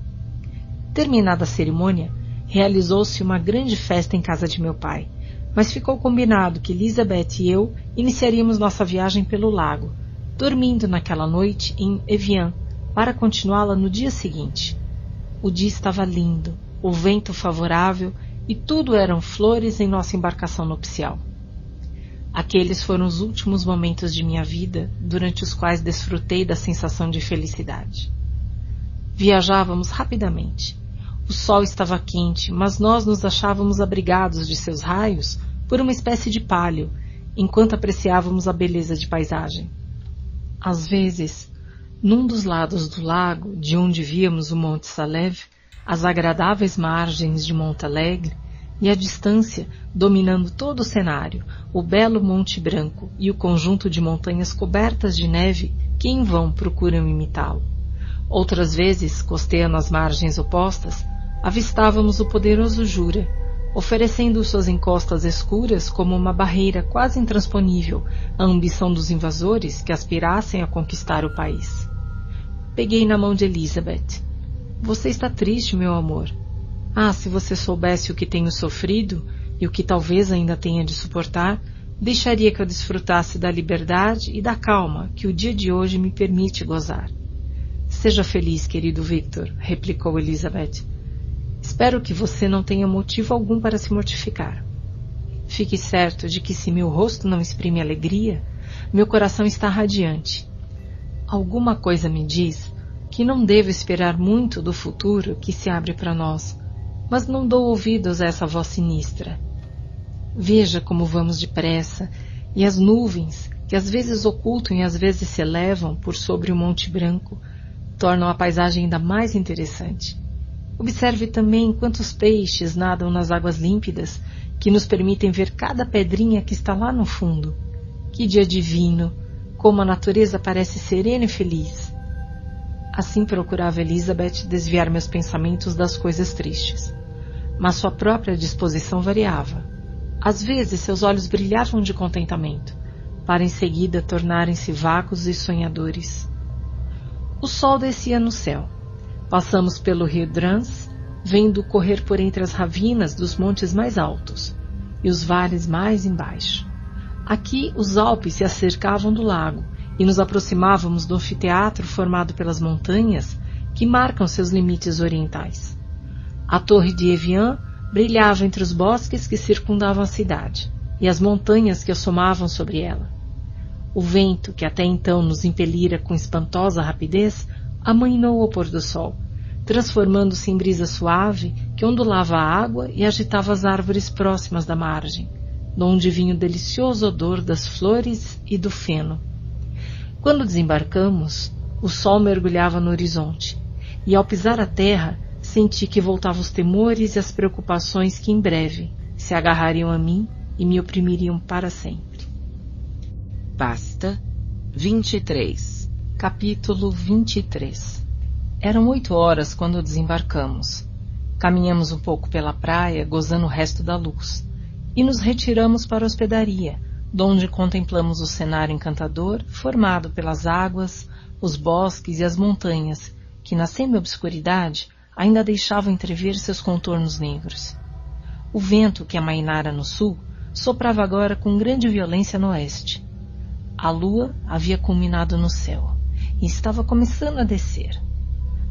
Terminada a cerimônia, realizou-se uma grande festa em casa de meu pai, mas ficou combinado que Elizabeth e eu iniciaríamos nossa viagem pelo lago, dormindo naquela noite em Evian, para continuá-la no dia seguinte. O dia estava lindo, o vento favorável e tudo eram flores em nossa embarcação nupcial. Aqueles foram os últimos momentos de minha vida durante os quais desfrutei da sensação de felicidade. Viajávamos rapidamente. O sol estava quente, mas nós nos achávamos abrigados de seus raios por uma espécie de palio, enquanto apreciávamos a beleza de paisagem. Às vezes, num dos lados do lago, de onde víamos o Monte Saleve, as agradáveis margens de Monte Alegre, e à distância, dominando todo o cenário, o belo Monte Branco e o conjunto de montanhas cobertas de neve que em vão procuram imitá-lo. Outras vezes, costeando as margens opostas, avistávamos o poderoso Jura, oferecendo suas encostas escuras como uma barreira quase intransponível à ambição dos invasores que aspirassem a conquistar o país. Peguei na mão de Elizabeth. Você está triste, meu amor. Ah, se você soubesse o que tenho sofrido e o que talvez ainda tenha de suportar, deixaria que eu desfrutasse da liberdade e da calma que o dia de hoje me permite gozar. Seja feliz, querido Victor, replicou Elizabeth. Espero que você não tenha motivo algum para se mortificar. Fique certo de que se meu rosto não exprime alegria, meu coração está radiante. Alguma coisa me diz que não devo esperar muito do futuro que se abre para nós mas não dou ouvidos a essa voz sinistra. Veja como vamos depressa, e as nuvens, que às vezes ocultam e às vezes se elevam por sobre o Monte Branco, tornam a paisagem ainda mais interessante. Observe também quantos peixes nadam nas águas límpidas, que nos permitem ver cada pedrinha que está lá no fundo. Que dia divino! Como a natureza parece serena e feliz. Assim procurava Elizabeth desviar meus pensamentos das coisas tristes. Mas sua própria disposição variava. Às vezes seus olhos brilhavam de contentamento, para em seguida tornarem-se vagos e sonhadores. O sol descia no céu. Passamos pelo rio Drans, vendo correr por entre as ravinas dos montes mais altos. e os vales mais embaixo. Aqui os Alpes se acercavam do lago e nos aproximávamos do anfiteatro formado pelas montanhas que marcam seus limites orientais. A torre de Evian brilhava entre os bosques que circundavam a cidade e as montanhas que assomavam sobre ela. O vento, que até então nos impelira com espantosa rapidez, amainou ao pôr do sol, transformando-se em brisa suave que ondulava a água e agitava as árvores próximas da margem, donde vinha o delicioso odor das flores e do feno. Quando desembarcamos, o sol mergulhava no horizonte, e ao pisar a terra, senti que voltavam os temores e as preocupações que em breve se agarrariam a mim e me oprimiriam para sempre. Pasta 23 Capítulo 23 Eram oito horas quando desembarcamos. Caminhamos um pouco pela praia, gozando o resto da luz, e nos retiramos para a hospedaria, donde contemplamos o cenário encantador formado pelas águas, os bosques e as montanhas, que na semi-obscuridade ainda deixavam entrever seus contornos negros. O vento que amainara no sul soprava agora com grande violência no oeste. A lua havia culminado no céu e estava começando a descer.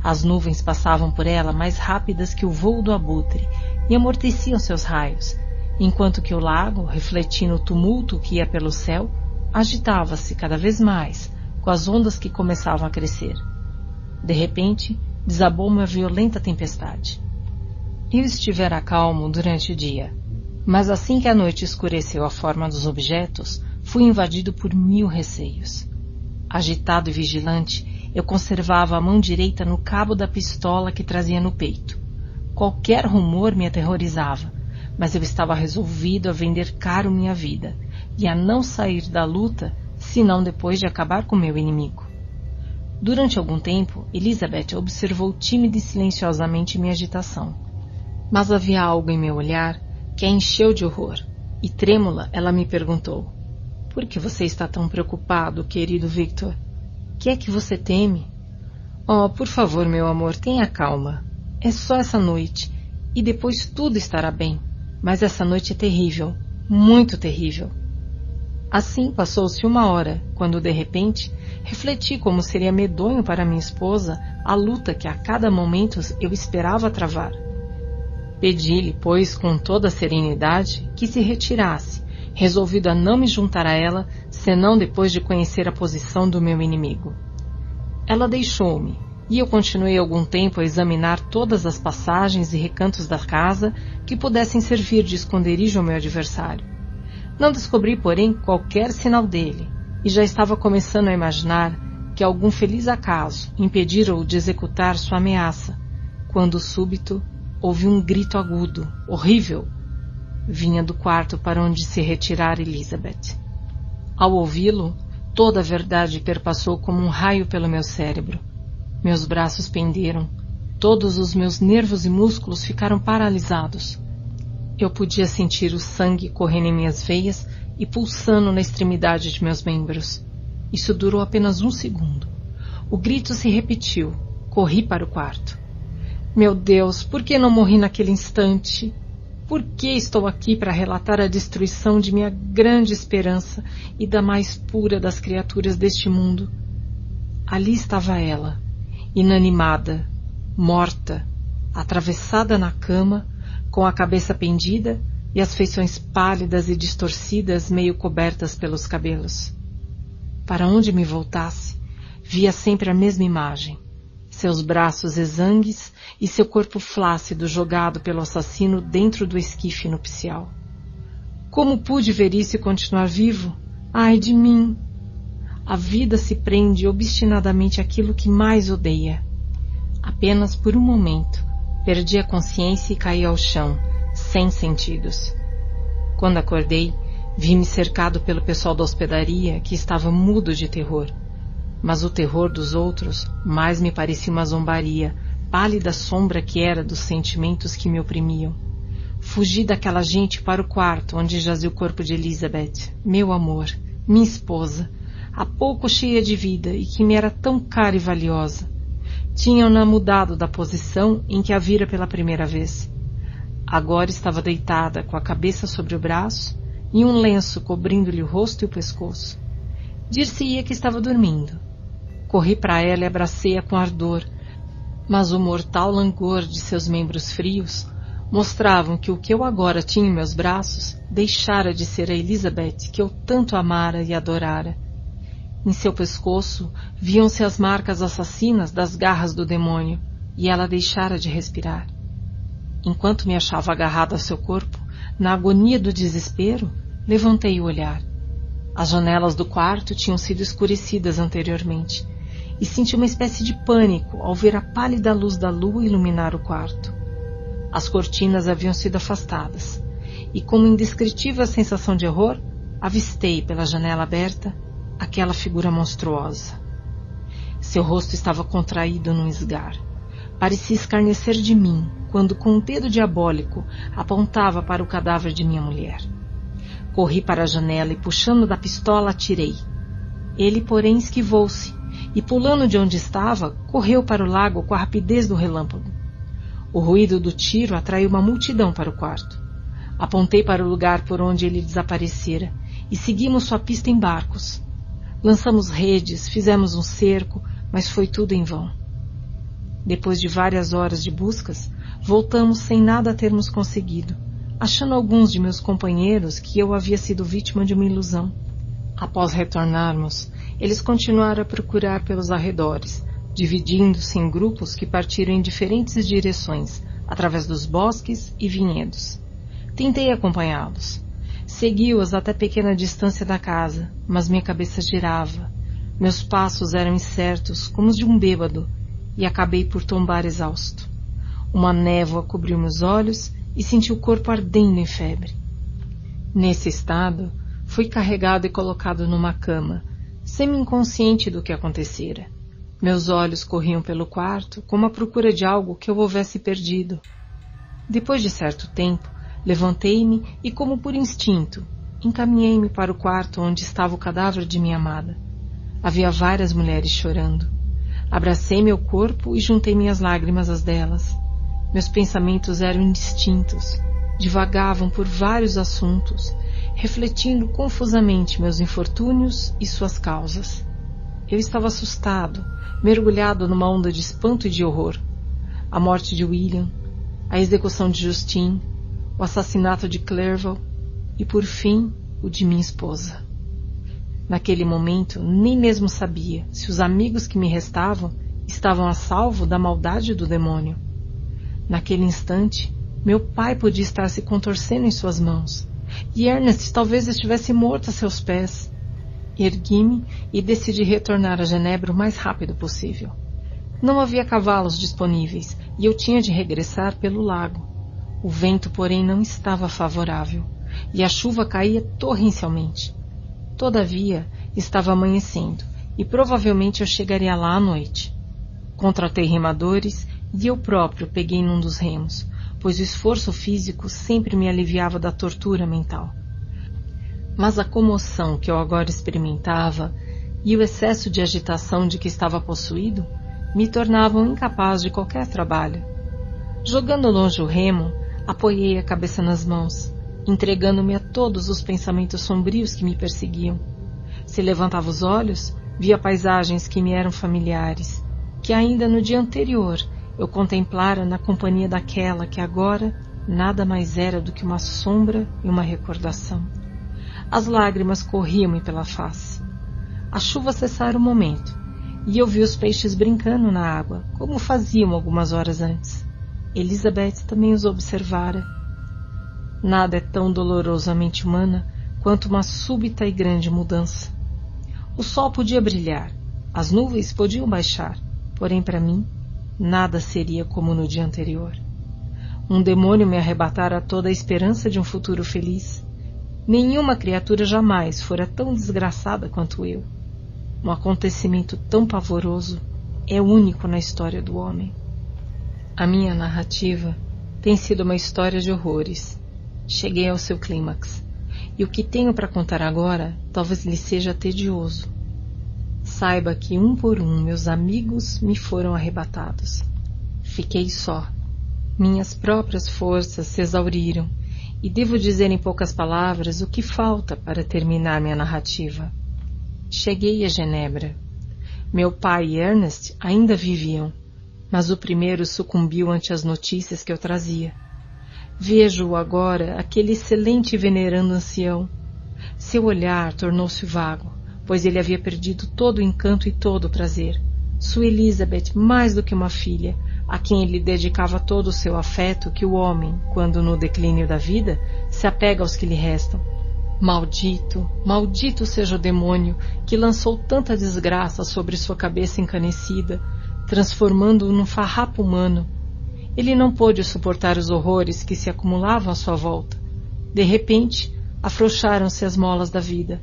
As nuvens passavam por ela mais rápidas que o voo do abutre e amorteciam seus raios, enquanto que o lago, refletindo o tumulto que ia pelo céu, agitava-se cada vez mais com as ondas que começavam a crescer. De repente, desabou uma violenta tempestade. Eu estivera calmo durante o dia, mas assim que a noite escureceu a forma dos objetos, fui invadido por mil receios. Agitado e vigilante, eu conservava a mão direita no cabo da pistola que trazia no peito. Qualquer rumor me aterrorizava, mas eu estava resolvido a vender caro minha vida e a não sair da luta senão depois de acabar com meu inimigo. Durante algum tempo, Elizabeth observou tímida e silenciosamente minha agitação. Mas havia algo em meu olhar que a encheu de horror, e trêmula ela me perguntou: Por que você está tão preocupado, querido Victor? Que é que você teme? Oh, por favor, meu amor, tenha calma. É só essa noite, e depois tudo estará bem. Mas essa noite é terrível, muito terrível. Assim passou-se uma hora, quando de repente refleti como seria medonho para minha esposa a luta que a cada momento eu esperava travar. Pedi-lhe, pois, com toda a serenidade, que se retirasse, resolvido a não me juntar a ela, senão depois de conhecer a posição do meu inimigo. Ela deixou-me, e eu continuei algum tempo a examinar todas as passagens e recantos da casa que pudessem servir de esconderijo ao meu adversário. Não descobri, porém, qualquer sinal dele, e já estava começando a imaginar que algum feliz acaso impedira-o de executar sua ameaça, quando súbito ouvi um grito agudo, horrível. Vinha do quarto para onde se retirara Elizabeth. Ao ouvi-lo, toda a verdade perpassou como um raio pelo meu cérebro. Meus braços penderam, todos os meus nervos e músculos ficaram paralisados. Eu podia sentir o sangue correndo em minhas veias e pulsando na extremidade de meus membros. Isso durou apenas um segundo. O grito se repetiu. Corri para o quarto. Meu Deus, por que não morri naquele instante? Por que estou aqui para relatar a destruição de minha grande esperança e da mais pura das criaturas deste mundo? Ali estava ela, inanimada, morta, atravessada na cama, com a cabeça pendida e as feições pálidas e distorcidas meio cobertas pelos cabelos. Para onde me voltasse, via sempre a mesma imagem. Seus braços exangues e seu corpo flácido jogado pelo assassino dentro do esquife nupcial. Como pude ver isso e continuar vivo? Ai de mim! A vida se prende obstinadamente àquilo que mais odeia. Apenas por um momento, perdi a consciência e caí ao chão, sem sentidos. Quando acordei, vi-me cercado pelo pessoal da hospedaria que estava mudo de terror. Mas o terror dos outros mais me parecia uma zombaria, pálida sombra que era dos sentimentos que me oprimiam. Fugi daquela gente para o quarto onde jazia o corpo de Elizabeth, meu amor, minha esposa, há pouco cheia de vida e que me era tão cara e valiosa. Tinham-na mudado da posição em que a vira pela primeira vez. Agora estava deitada com a cabeça sobre o braço e um lenço cobrindo-lhe o rosto e o pescoço. Dir-se-ia que estava dormindo. Corri para ela e abracei-a com ardor, mas o mortal langor de seus membros frios mostravam que o que eu agora tinha em meus braços deixara de ser a Elizabeth que eu tanto amara e adorara. Em seu pescoço viam-se as marcas assassinas das garras do demônio, e ela deixara de respirar. Enquanto me achava agarrado a seu corpo, na agonia do desespero, levantei o olhar. As janelas do quarto tinham sido escurecidas anteriormente, e senti uma espécie de pânico ao ver a pálida luz da lua iluminar o quarto. As cortinas haviam sido afastadas, e com uma indescritível sensação de horror, avistei pela janela aberta aquela figura monstruosa. Seu rosto estava contraído num esgar. Parecia escarnecer de mim quando, com um dedo diabólico, apontava para o cadáver de minha mulher. Corri para a janela e, puxando da pistola, atirei. Ele, porém, esquivou-se e, pulando de onde estava, correu para o lago com a rapidez do relâmpago. O ruído do tiro atraiu uma multidão para o quarto. Apontei para o lugar por onde ele desaparecera e seguimos sua pista em barcos. Lançamos redes, fizemos um cerco, mas foi tudo em vão. Depois de várias horas de buscas, voltamos sem nada termos conseguido, achando alguns de meus companheiros que eu havia sido vítima de uma ilusão. Após retornarmos, eles continuaram a procurar pelos arredores, dividindo-se em grupos que partiram em diferentes direções, através dos bosques e vinhedos. Tentei acompanhá-los, Segui-os até pequena distância da casa, mas minha cabeça girava. Meus passos eram incertos, como os de um bêbado, e acabei por tombar exausto. Uma névoa cobriu meus olhos e senti o corpo ardendo em febre. Nesse estado, fui carregado e colocado numa cama, semi-inconsciente do que acontecera. Meus olhos corriam pelo quarto, como à procura de algo que eu houvesse perdido. Depois de certo tempo, Levantei-me e, como por instinto, encaminhei-me para o quarto onde estava o cadáver de minha amada. Havia várias mulheres chorando. Abracei meu corpo e juntei minhas lágrimas às delas. Meus pensamentos eram indistintos, divagavam por vários assuntos, refletindo confusamente meus infortúnios e suas causas. Eu estava assustado, mergulhado numa onda de espanto e de horror. A morte de William, a execução de Justine, o assassinato de Clerval e, por fim, o de minha esposa. Naquele momento, nem mesmo sabia se os amigos que me restavam estavam a salvo da maldade do demônio. Naquele instante, meu pai podia estar se contorcendo em suas mãos, e Ernest talvez estivesse morto a seus pés. Ergui-me e decidi retornar a Genebra o mais rápido possível. Não havia cavalos disponíveis e eu tinha de regressar pelo lago. O vento, porém, não estava favorável e a chuva caía torrencialmente. Todavia, estava amanhecendo e provavelmente eu chegaria lá à noite. Contratei remadores e eu próprio peguei num dos remos, pois o esforço físico sempre me aliviava da tortura mental. Mas a comoção que eu agora experimentava e o excesso de agitação de que estava possuído me tornavam incapaz de qualquer trabalho. Jogando longe o remo, Apoiei a cabeça nas mãos, entregando-me a todos os pensamentos sombrios que me perseguiam. Se levantava os olhos, via paisagens que me eram familiares, que ainda no dia anterior eu contemplara na companhia daquela que agora nada mais era do que uma sombra e uma recordação. As lágrimas corriam-me pela face. A chuva cessara um momento, e eu vi os peixes brincando na água, como faziam algumas horas antes. Elizabeth também os observara. Nada é tão dolorosamente humana quanto uma súbita e grande mudança. O sol podia brilhar, as nuvens podiam baixar, porém para mim nada seria como no dia anterior. Um demônio me arrebatara toda a esperança de um futuro feliz. Nenhuma criatura jamais fora tão desgraçada quanto eu. Um acontecimento tão pavoroso é único na história do homem. A minha narrativa tem sido uma história de horrores. Cheguei ao seu clímax. E o que tenho para contar agora talvez lhe seja tedioso. Saiba que um por um meus amigos me foram arrebatados. Fiquei só. Minhas próprias forças se exauriram e devo dizer em poucas palavras o que falta para terminar minha narrativa. Cheguei a Genebra. Meu pai e Ernest ainda viviam, mas o primeiro sucumbiu ante as notícias que eu trazia. Vejo-o agora, aquele excelente e venerando ancião. Seu olhar tornou-se vago, pois ele havia perdido todo o encanto e todo o prazer. Sua Elizabeth, mais do que uma filha, a quem ele dedicava todo o seu afeto, que o homem, quando no declínio da vida, se apega aos que lhe restam. Maldito, maldito seja o demônio que lançou tanta desgraça sobre sua cabeça encanecida, transformando-o num farrapo humano. Ele não pôde suportar os horrores que se acumulavam à sua volta. De repente, afrouxaram-se as molas da vida.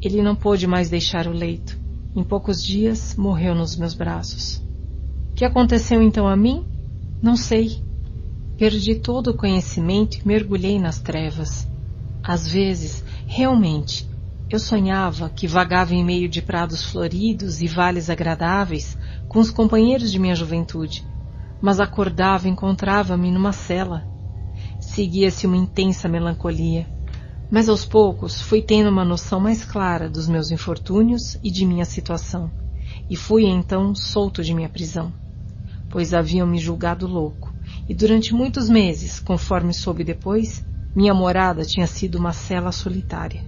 Ele não pôde mais deixar o leito. Em poucos dias, morreu nos meus braços que aconteceu então a mim? Não sei. Perdi todo o conhecimento e mergulhei nas trevas. Às vezes, realmente, eu sonhava que vagava em meio de prados floridos e vales agradáveis com os companheiros de minha juventude, mas acordava e encontrava-me numa cela. Seguia-se uma intensa melancolia, mas aos poucos fui tendo uma noção mais clara dos meus infortúnios e de minha situação, e fui então solto de minha prisão pois haviam me julgado louco, e durante muitos meses, conforme soube depois, minha morada tinha sido uma cela solitária.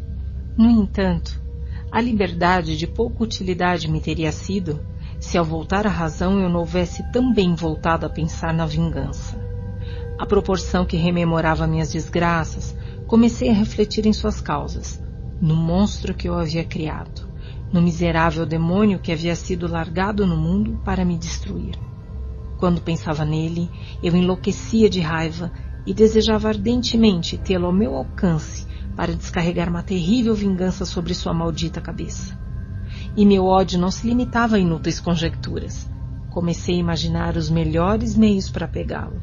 No entanto, a liberdade de pouca utilidade me teria sido se ao voltar à razão eu não houvesse também voltado a pensar na vingança. À proporção que rememorava minhas desgraças, comecei a refletir em suas causas, no monstro que eu havia criado, no miserável demônio que havia sido largado no mundo para me destruir. Quando pensava nele, eu enlouquecia de raiva e desejava ardentemente tê-lo ao meu alcance para descarregar uma terrível vingança sobre sua maldita cabeça. E meu ódio não se limitava a inúteis conjecturas. Comecei a imaginar os melhores meios para pegá-lo.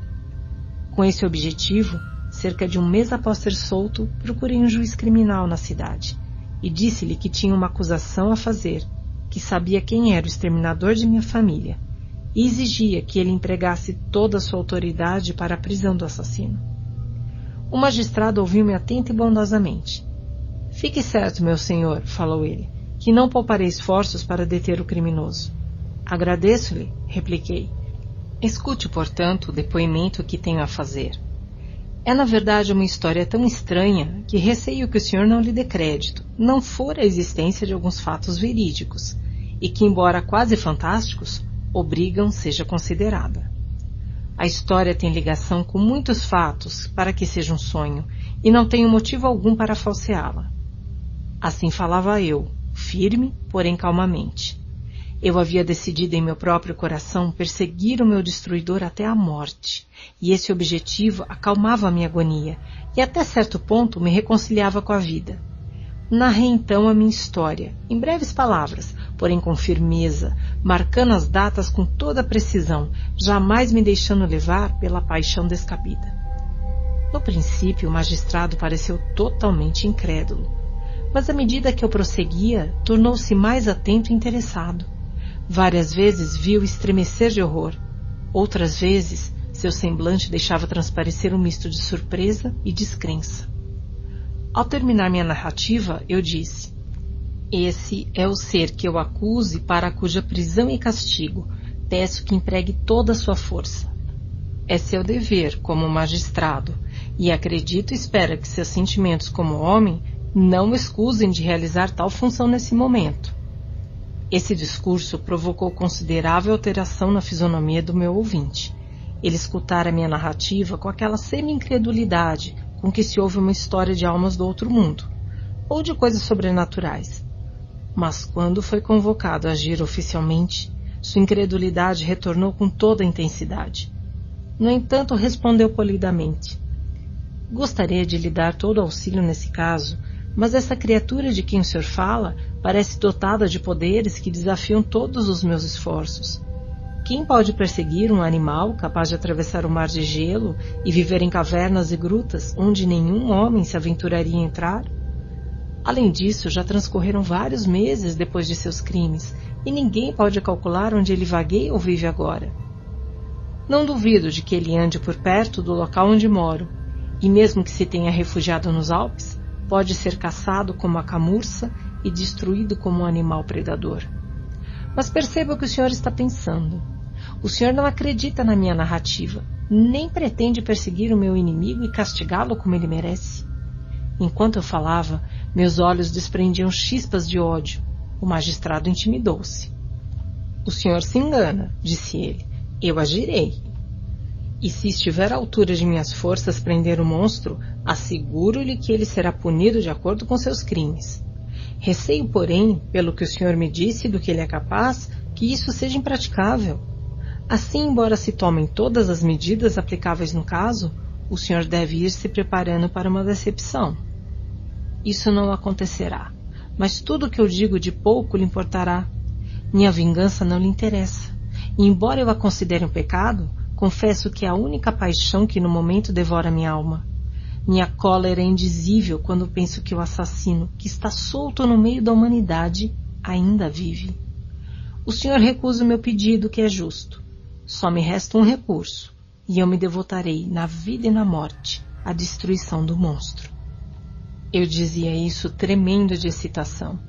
Com esse objetivo, cerca de um mês após ser solto, procurei um juiz criminal na cidade e disse-lhe que tinha uma acusação a fazer, que sabia quem era o exterminador de minha família e exigia que ele empregasse toda a sua autoridade para a prisão do assassino. O magistrado ouviu-me atento e bondosamente. Fique certo, meu senhor, falou ele, que não pouparei esforços para deter o criminoso. Agradeço-lhe, repliquei. Escute, portanto, o depoimento que tenho a fazer. É, na verdade, uma história tão estranha que receio que o senhor não lhe dê crédito, não for a existência de alguns fatos verídicos, e que, embora quase fantásticos, obrigam seja considerada. A história tem ligação com muitos fatos para que seja um sonho e não tenho motivo algum para falseá-la. Assim falava eu, firme, porém calmamente. Eu havia decidido em meu próprio coração perseguir o meu destruidor até a morte, e esse objetivo acalmava a minha agonia e até certo ponto me reconciliava com a vida. Narrei então a minha história, em breves palavras, porém com firmeza, marcando as datas com toda precisão, jamais me deixando levar pela paixão descabida. No princípio, o magistrado pareceu totalmente incrédulo, mas à medida que eu prosseguia, tornou-se mais atento e interessado. Várias vezes viu estremecer de horror, outras vezes seu semblante deixava transparecer um misto de surpresa e descrença. Ao terminar minha narrativa, eu disse: esse é o ser que eu acuse para cuja prisão e castigo peço que empregue toda a sua força. É seu dever como magistrado, e acredito e espero que seus sentimentos como homem não o excusem de realizar tal função nesse momento. Esse discurso provocou considerável alteração na fisionomia do meu ouvinte. Ele escutara minha narrativa com aquela semi-incredulidade com que se ouve uma história de almas do outro mundo, ou de coisas sobrenaturais mas quando foi convocado a agir oficialmente, sua incredulidade retornou com toda a intensidade. No entanto, respondeu polidamente: Gostaria de lhe dar todo o auxílio nesse caso, mas essa criatura de quem o senhor fala parece dotada de poderes que desafiam todos os meus esforços. Quem pode perseguir um animal capaz de atravessar o mar de gelo e viver em cavernas e grutas onde nenhum homem se aventuraria a entrar? Além disso, já transcorreram vários meses depois de seus crimes e ninguém pode calcular onde ele vagueia ou vive agora. Não duvido de que ele ande por perto do local onde moro, e mesmo que se tenha refugiado nos Alpes, pode ser caçado como a camurça e destruído como um animal predador. Mas perceba o que o senhor está pensando. O senhor não acredita na minha narrativa, nem pretende perseguir o meu inimigo e castigá-lo como ele merece. Enquanto eu falava, meus olhos desprendiam chispas de ódio. O magistrado intimidou-se. O senhor se engana, disse ele. Eu agirei. E se estiver à altura de minhas forças prender o monstro, asseguro-lhe que ele será punido de acordo com seus crimes. Receio, porém, pelo que o senhor me disse do que ele é capaz, que isso seja impraticável. Assim, embora se tomem todas as medidas aplicáveis no caso, o senhor deve ir se preparando para uma decepção. Isso não acontecerá, mas tudo o que eu digo de pouco lhe importará. Minha vingança não lhe interessa. E embora eu a considere um pecado, confesso que é a única paixão que no momento devora minha alma. Minha cólera é indizível quando penso que o assassino, que está solto no meio da humanidade, ainda vive. O senhor recusa o meu pedido, que é justo. Só me resta um recurso, e eu me devotarei, na vida e na morte, à destruição do monstro. Eu dizia isso tremendo de excitação.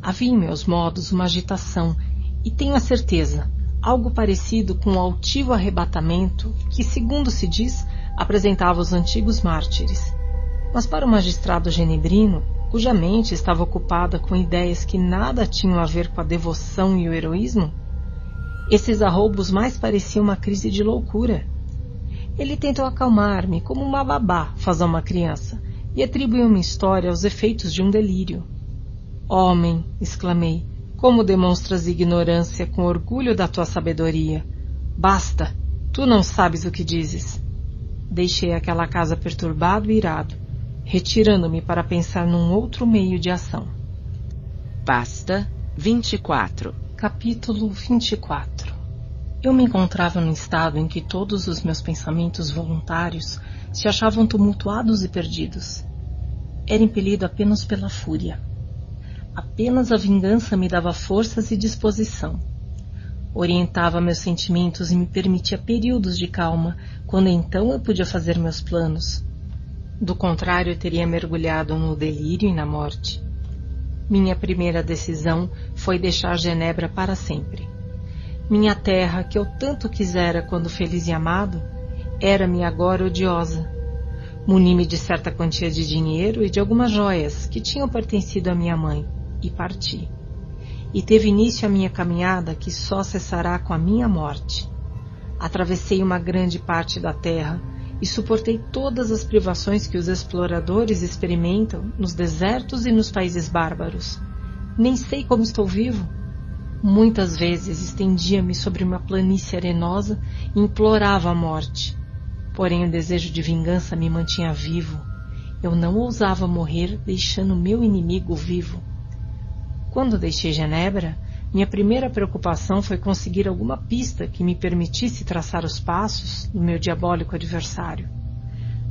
Havia em meus modos uma agitação, e tenho a certeza, algo parecido com o altivo arrebatamento que, segundo se diz, apresentava os antigos mártires. Mas para o magistrado genebrino, cuja mente estava ocupada com ideias que nada tinham a ver com a devoção e o heroísmo, esses arroubos mais pareciam uma crise de loucura. Ele tentou acalmar-me como uma babá faz a uma criança, e atribuiu uma história aos efeitos de um delírio. Homem, exclamei, como demonstras ignorância com orgulho da tua sabedoria. Basta, tu não sabes o que dizes. Deixei aquela casa perturbado e irado, retirando-me para pensar num outro meio de ação. Pasta 24 Capítulo 24 Eu me encontrava num estado em que todos os meus pensamentos voluntários se achavam tumultuados e perdidos. Era impelido apenas pela fúria. Apenas a vingança me dava forças e disposição. Orientava meus sentimentos e me permitia períodos de calma, quando então eu podia fazer meus planos. Do contrário, eu teria mergulhado no delírio e na morte. Minha primeira decisão foi deixar Genebra para sempre. Minha terra, que eu tanto quisera quando feliz e amado, era-me agora odiosa. Muni-me de certa quantia de dinheiro e de algumas joias que tinham pertencido à minha mãe e parti. E teve início a minha caminhada que só cessará com a minha morte. Atravessei uma grande parte da terra e suportei todas as privações que os exploradores experimentam nos desertos e nos países bárbaros. Nem sei como estou vivo. Muitas vezes estendia-me sobre uma planície arenosa e implorava a morte Porém, o desejo de vingança me mantinha vivo. Eu não ousava morrer deixando meu inimigo vivo. Quando deixei Genebra, minha primeira preocupação foi conseguir alguma pista que me permitisse traçar os passos do meu diabólico adversário.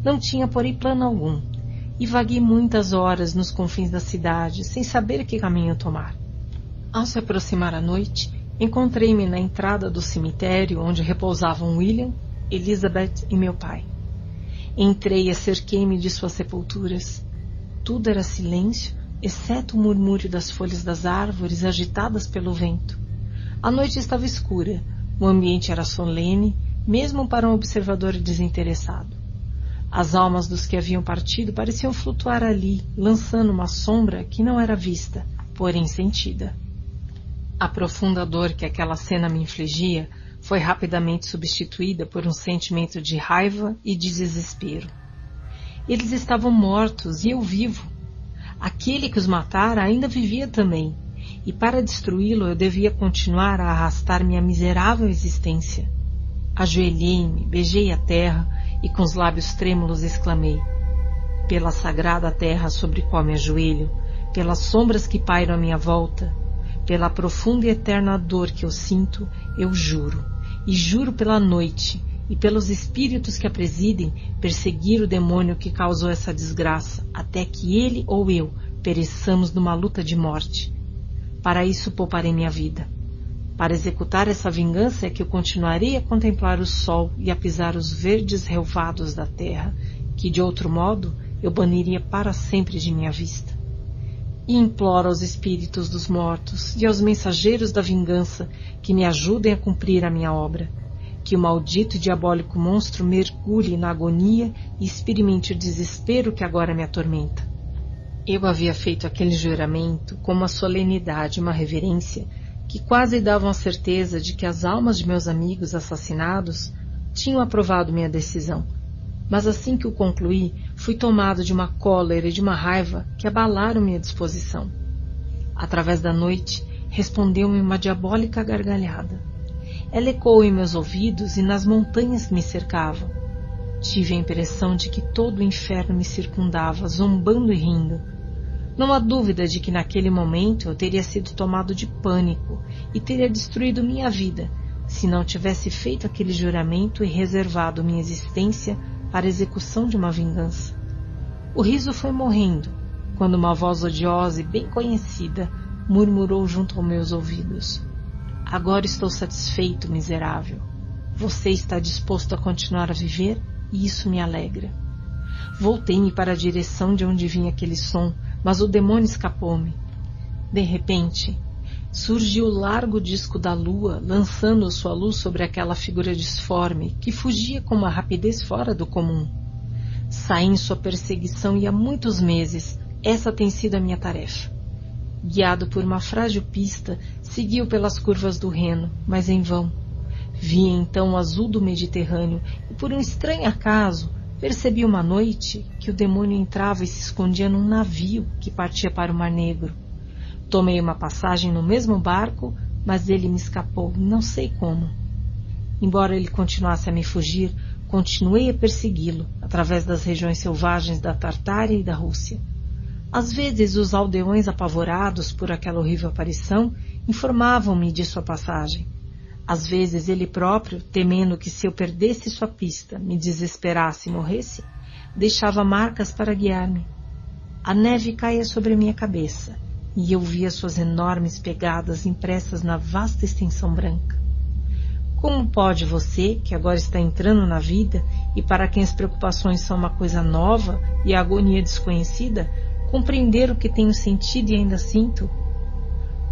Não tinha, porém, plano algum, e vaguei muitas horas nos confins da cidade, sem saber que caminho tomar. Ao se aproximar a noite, encontrei-me na entrada do cemitério onde repousavam William Elizabeth e meu pai. Entrei e cerquei-me de suas sepulturas. Tudo era silêncio, exceto o murmúrio das folhas das árvores agitadas pelo vento. A noite estava escura, o ambiente era solene, mesmo para um observador desinteressado. As almas dos que haviam partido pareciam flutuar ali, lançando uma sombra que não era vista, porém sentida. A profunda dor que aquela cena me infligia foi rapidamente substituída por um sentimento de raiva e de desespero. Eles estavam mortos e eu vivo. Aquele que os matara ainda vivia também, e para destruí-lo eu devia continuar a arrastar minha miserável existência. Ajoelhei-me, beijei a terra e com os lábios trêmulos exclamei: Pela sagrada terra sobre qual me ajoelho, pelas sombras que pairam à minha volta, pela profunda e eterna dor que eu sinto, eu juro e juro pela noite e pelos espíritos que a presidem perseguir o demônio que causou essa desgraça, até que ele ou eu pereçamos numa luta de morte. Para isso pouparei minha vida. Para executar essa vingança é que eu continuarei a contemplar o sol e a pisar os verdes relvados da terra, que de outro modo eu baniria para sempre de minha vista. E imploro aos espíritos dos mortos e aos mensageiros da vingança que me ajudem a cumprir a minha obra, que o maldito e diabólico monstro mergulhe na agonia e experimente o desespero que agora me atormenta. Eu havia feito aquele juramento com uma solenidade e uma reverência que quase davam a certeza de que as almas de meus amigos assassinados tinham aprovado minha decisão. Mas assim que o concluí, fui tomado de uma cólera e de uma raiva que abalaram minha disposição. Através da noite, respondeu-me uma diabólica gargalhada. Ela ecoou em meus ouvidos e nas montanhas que me cercavam. Tive a impressão de que todo o inferno me circundava, zombando e rindo, não há dúvida de que naquele momento eu teria sido tomado de pânico e teria destruído minha vida se não tivesse feito aquele juramento e reservado minha existência para a execução de uma vingança. O riso foi morrendo quando uma voz odiosa e bem conhecida murmurou junto aos meus ouvidos: Agora estou satisfeito, miserável. Você está disposto a continuar a viver e isso me alegra. Voltei-me para a direção de onde vinha aquele som mas o demônio escapou-me. De repente, surgiu o largo disco da lua, lançando sua luz sobre aquela figura disforme que fugia com uma rapidez fora do comum. Saí em sua perseguição e há muitos meses essa tem sido a minha tarefa. Guiado por uma frágil pista, seguiu pelas curvas do Reno, mas em vão. Vi então o azul do Mediterrâneo e, por um estranho acaso, Percebi uma noite que o demônio entrava e se escondia num navio que partia para o Mar Negro. Tomei uma passagem no mesmo barco, mas ele me escapou, não sei como. Embora ele continuasse a me fugir, continuei a persegui-lo através das regiões selvagens da Tartária e da Rússia. Às vezes, os aldeões apavorados por aquela horrível aparição informavam-me de sua passagem. Às vezes ele próprio, temendo que se eu perdesse sua pista, me desesperasse e morresse, deixava marcas para guiar-me. A neve caía sobre minha cabeça e eu via suas enormes pegadas impressas na vasta extensão branca. Como pode você, que agora está entrando na vida e para quem as preocupações são uma coisa nova e a agonia desconhecida, compreender o que tenho sentido e ainda sinto?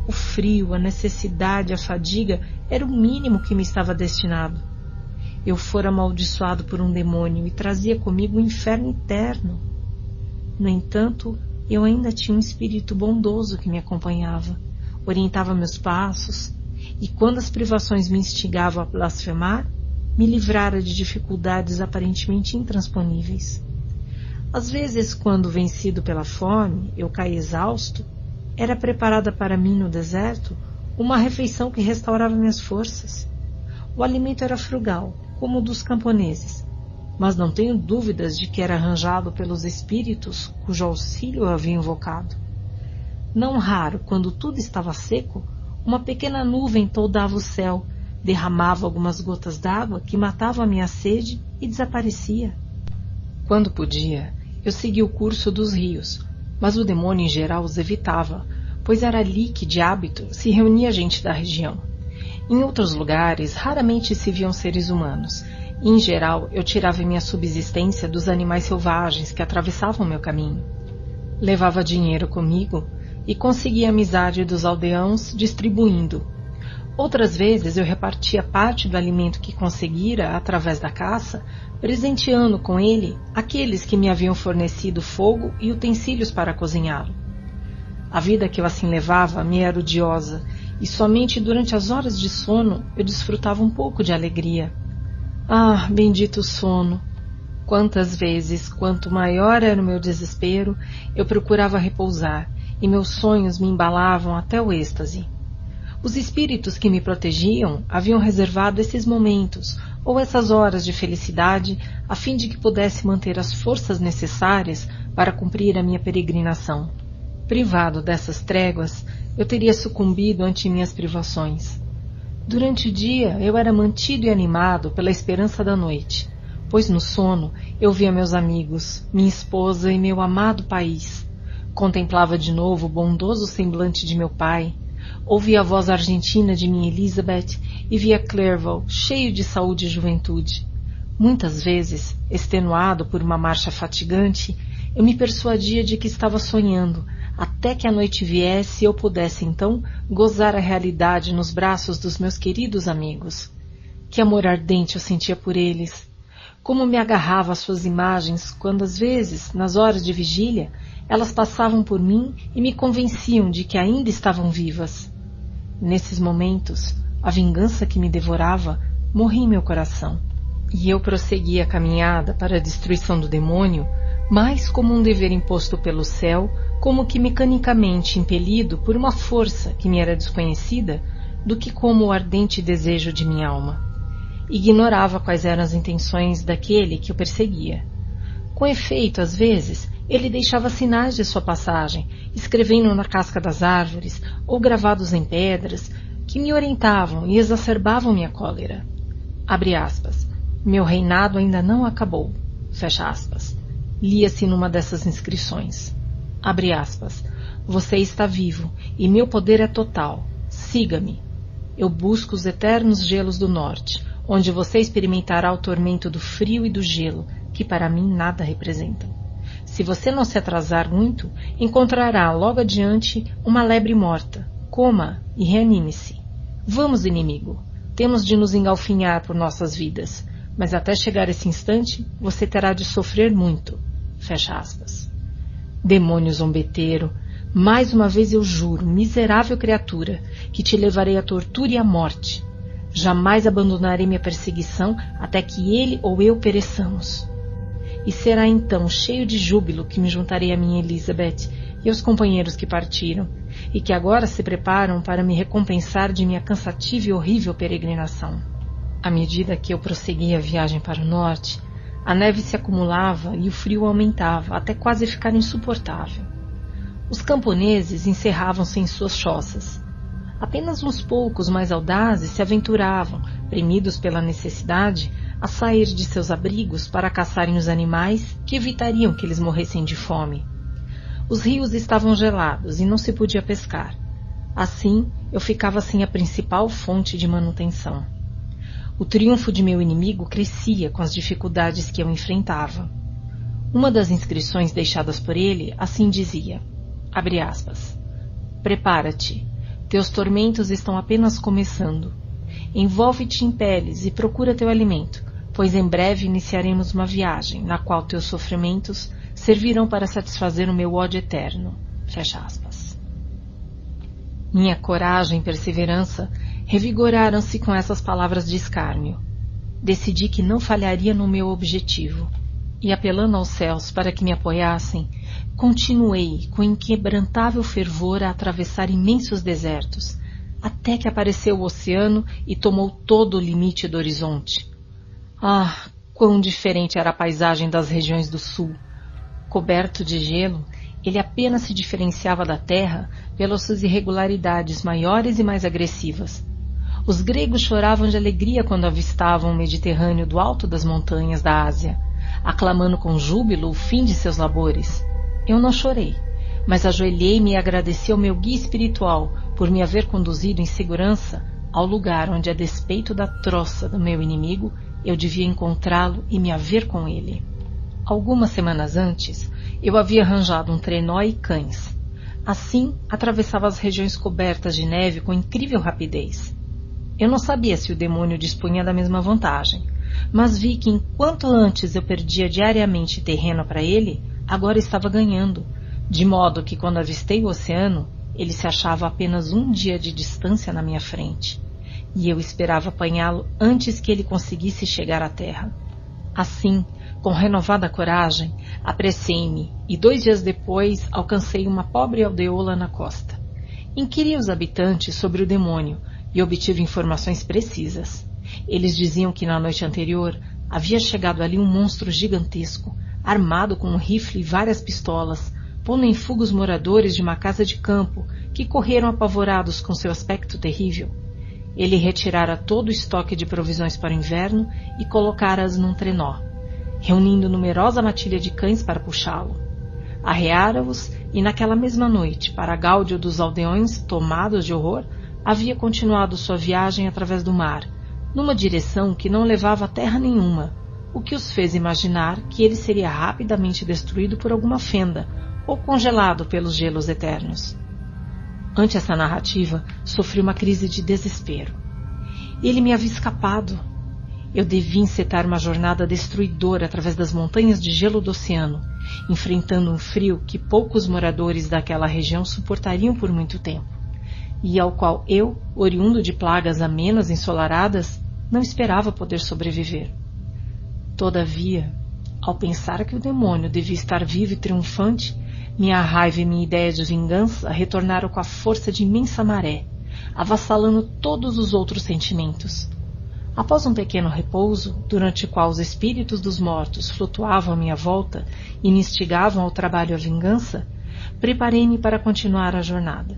O frio, a necessidade, a fadiga era o mínimo que me estava destinado. Eu fora amaldiçoado por um demônio e trazia comigo o um inferno eterno. No entanto, eu ainda tinha um espírito bondoso que me acompanhava, orientava meus passos, e quando as privações me instigavam a blasfemar, me livrara de dificuldades aparentemente intransponíveis. Às vezes, quando vencido pela fome, eu caí exausto, era preparada para mim no deserto uma refeição que restaurava minhas forças. O alimento era frugal, como o dos camponeses, mas não tenho dúvidas de que era arranjado pelos espíritos cujo auxílio eu havia invocado. Não raro, quando tudo estava seco, uma pequena nuvem toldava o céu, derramava algumas gotas d'água que matavam a minha sede e desaparecia. Quando podia, eu seguia o curso dos rios, mas o demônio em geral os evitava, pois era ali que, de hábito, se reunia gente da região. Em outros lugares, raramente se viam seres humanos, e, em geral, eu tirava minha subsistência dos animais selvagens que atravessavam meu caminho. Levava dinheiro comigo e conseguia amizade dos aldeãos distribuindo. Outras vezes eu repartia parte do alimento que conseguira através da caça, presenteando com ele aqueles que me haviam fornecido fogo e utensílios para cozinhá-lo. A vida que eu assim levava me era odiosa, e somente durante as horas de sono eu desfrutava um pouco de alegria. Ah, bendito sono! Quantas vezes, quanto maior era o meu desespero, eu procurava repousar, e meus sonhos me embalavam até o êxtase. Os espíritos que me protegiam haviam reservado esses momentos ou essas horas de felicidade a fim de que pudesse manter as forças necessárias para cumprir a minha peregrinação. Privado dessas tréguas, eu teria sucumbido ante minhas privações. Durante o dia eu era mantido e animado pela esperança da noite, pois no sono eu via meus amigos, minha esposa e meu amado país. Contemplava de novo o bondoso semblante de meu pai, Ouvi a voz argentina de minha Elizabeth e via Clerval cheio de saúde e juventude. Muitas vezes, extenuado por uma marcha fatigante, eu me persuadia de que estava sonhando, até que a noite viesse e eu pudesse então gozar a realidade nos braços dos meus queridos amigos. Que amor ardente eu sentia por eles! Como me agarrava às suas imagens quando, às vezes, nas horas de vigília, elas passavam por mim e me convenciam de que ainda estavam vivas. Nesses momentos, a vingança que me devorava morria em meu coração e eu prossegui a caminhada para a destruição do demônio, mais como um dever imposto pelo céu, como que mecanicamente impelido por uma força que me era desconhecida, do que como o ardente desejo de minha alma. Ignorava quais eram as intenções daquele que o perseguia. Com efeito, às vezes, ele deixava sinais de sua passagem, escrevendo na casca das árvores ou gravados em pedras, que me orientavam e exacerbavam minha cólera. Abre aspas. Meu reinado ainda não acabou. Fecha aspas. Lia-se numa dessas inscrições. Abre aspas. Você está vivo e meu poder é total. Siga-me. Eu busco os eternos gelos do norte, onde você experimentará o tormento do frio e do gelo, que para mim nada representam. Se você não se atrasar muito, encontrará logo adiante uma lebre morta. Coma e reanime-se. Vamos, inimigo. Temos de nos engalfinhar por nossas vidas mas até chegar esse instante você terá de sofrer muito. Fecha aspas. Demônio zombeteiro, mais uma vez eu juro, miserável criatura, que te levarei à tortura e à morte. Jamais abandonarei minha perseguição até que ele ou eu pereçamos. E será então cheio de júbilo que me juntarei a minha Elizabeth e aos companheiros que partiram, e que agora se preparam para me recompensar de minha cansativa e horrível peregrinação. À medida que eu prosseguia a viagem para o norte, a neve se acumulava e o frio aumentava até quase ficar insuportável. Os camponeses encerravam-se em suas choças. Apenas uns poucos mais audazes se aventuravam, premidos pela necessidade, a sair de seus abrigos para caçarem os animais que evitariam que eles morressem de fome. Os rios estavam gelados e não se podia pescar. Assim, eu ficava sem a principal fonte de manutenção. O triunfo de meu inimigo crescia com as dificuldades que eu enfrentava. Uma das inscrições deixadas por ele assim dizia: aspas, Prepara-te, teus tormentos estão apenas começando. Envolve-te em peles e procura teu alimento, pois em breve iniciaremos uma viagem na qual teus sofrimentos servirão para satisfazer o meu ódio eterno. Fecha aspas. Minha coragem e perseverança revigoraram-se com essas palavras de escárnio. Decidi que não falharia no meu objetivo e, apelando aos céus para que me apoiassem, continuei com inquebrantável fervor a atravessar imensos desertos, até que apareceu o oceano e tomou todo o limite do horizonte. Ah, quão diferente era a paisagem das regiões do sul! Coberto de gelo, ele apenas se diferenciava da terra pelas suas irregularidades maiores e mais agressivas, os gregos choravam de alegria quando avistavam o Mediterrâneo do alto das montanhas da Ásia, aclamando com júbilo o fim de seus labores. Eu não chorei, mas ajoelhei-me e agradeci ao meu guia espiritual por me haver conduzido em segurança ao lugar onde, a despeito da troça do meu inimigo, eu devia encontrá-lo e me haver com ele. Algumas semanas antes, eu havia arranjado um trenó e cães. Assim, atravessava as regiões cobertas de neve com incrível rapidez. Eu não sabia se o demônio dispunha da mesma vantagem, mas vi que enquanto antes eu perdia diariamente terreno para ele, agora estava ganhando, de modo que quando avistei o oceano, ele se achava apenas um dia de distância na minha frente, e eu esperava apanhá-lo antes que ele conseguisse chegar à terra. Assim, com renovada coragem, apressei-me e dois dias depois alcancei uma pobre aldeola na costa. Inquiri os habitantes sobre o demônio, e obtive informações precisas. Eles diziam que na noite anterior havia chegado ali um monstro gigantesco, armado com um rifle e várias pistolas, pondo em fuga os moradores de uma casa de campo, que correram apavorados com seu aspecto terrível. Ele retirara todo o estoque de provisões para o inverno e colocara-as num trenó, reunindo numerosa matilha de cães para puxá-lo. Arreara-os e naquela mesma noite, para gáudio dos aldeões tomados de horror, havia continuado sua viagem através do mar, numa direção que não levava a terra nenhuma, o que os fez imaginar que ele seria rapidamente destruído por alguma fenda ou congelado pelos gelos eternos. Ante essa narrativa, sofri uma crise de desespero. Ele me havia escapado. Eu devia encetar uma jornada destruidora através das montanhas de gelo do oceano, enfrentando um frio que poucos moradores daquela região suportariam por muito tempo, e ao qual eu, oriundo de plagas amenas ensolaradas, não esperava poder sobreviver. Todavia, ao pensar que o demônio devia estar vivo e triunfante, minha raiva e minha ideia de vingança retornaram com a força de imensa maré, avassalando todos os outros sentimentos. Após um pequeno repouso, durante o qual os espíritos dos mortos flutuavam à minha volta e me instigavam ao trabalho e à vingança, preparei-me para continuar a jornada.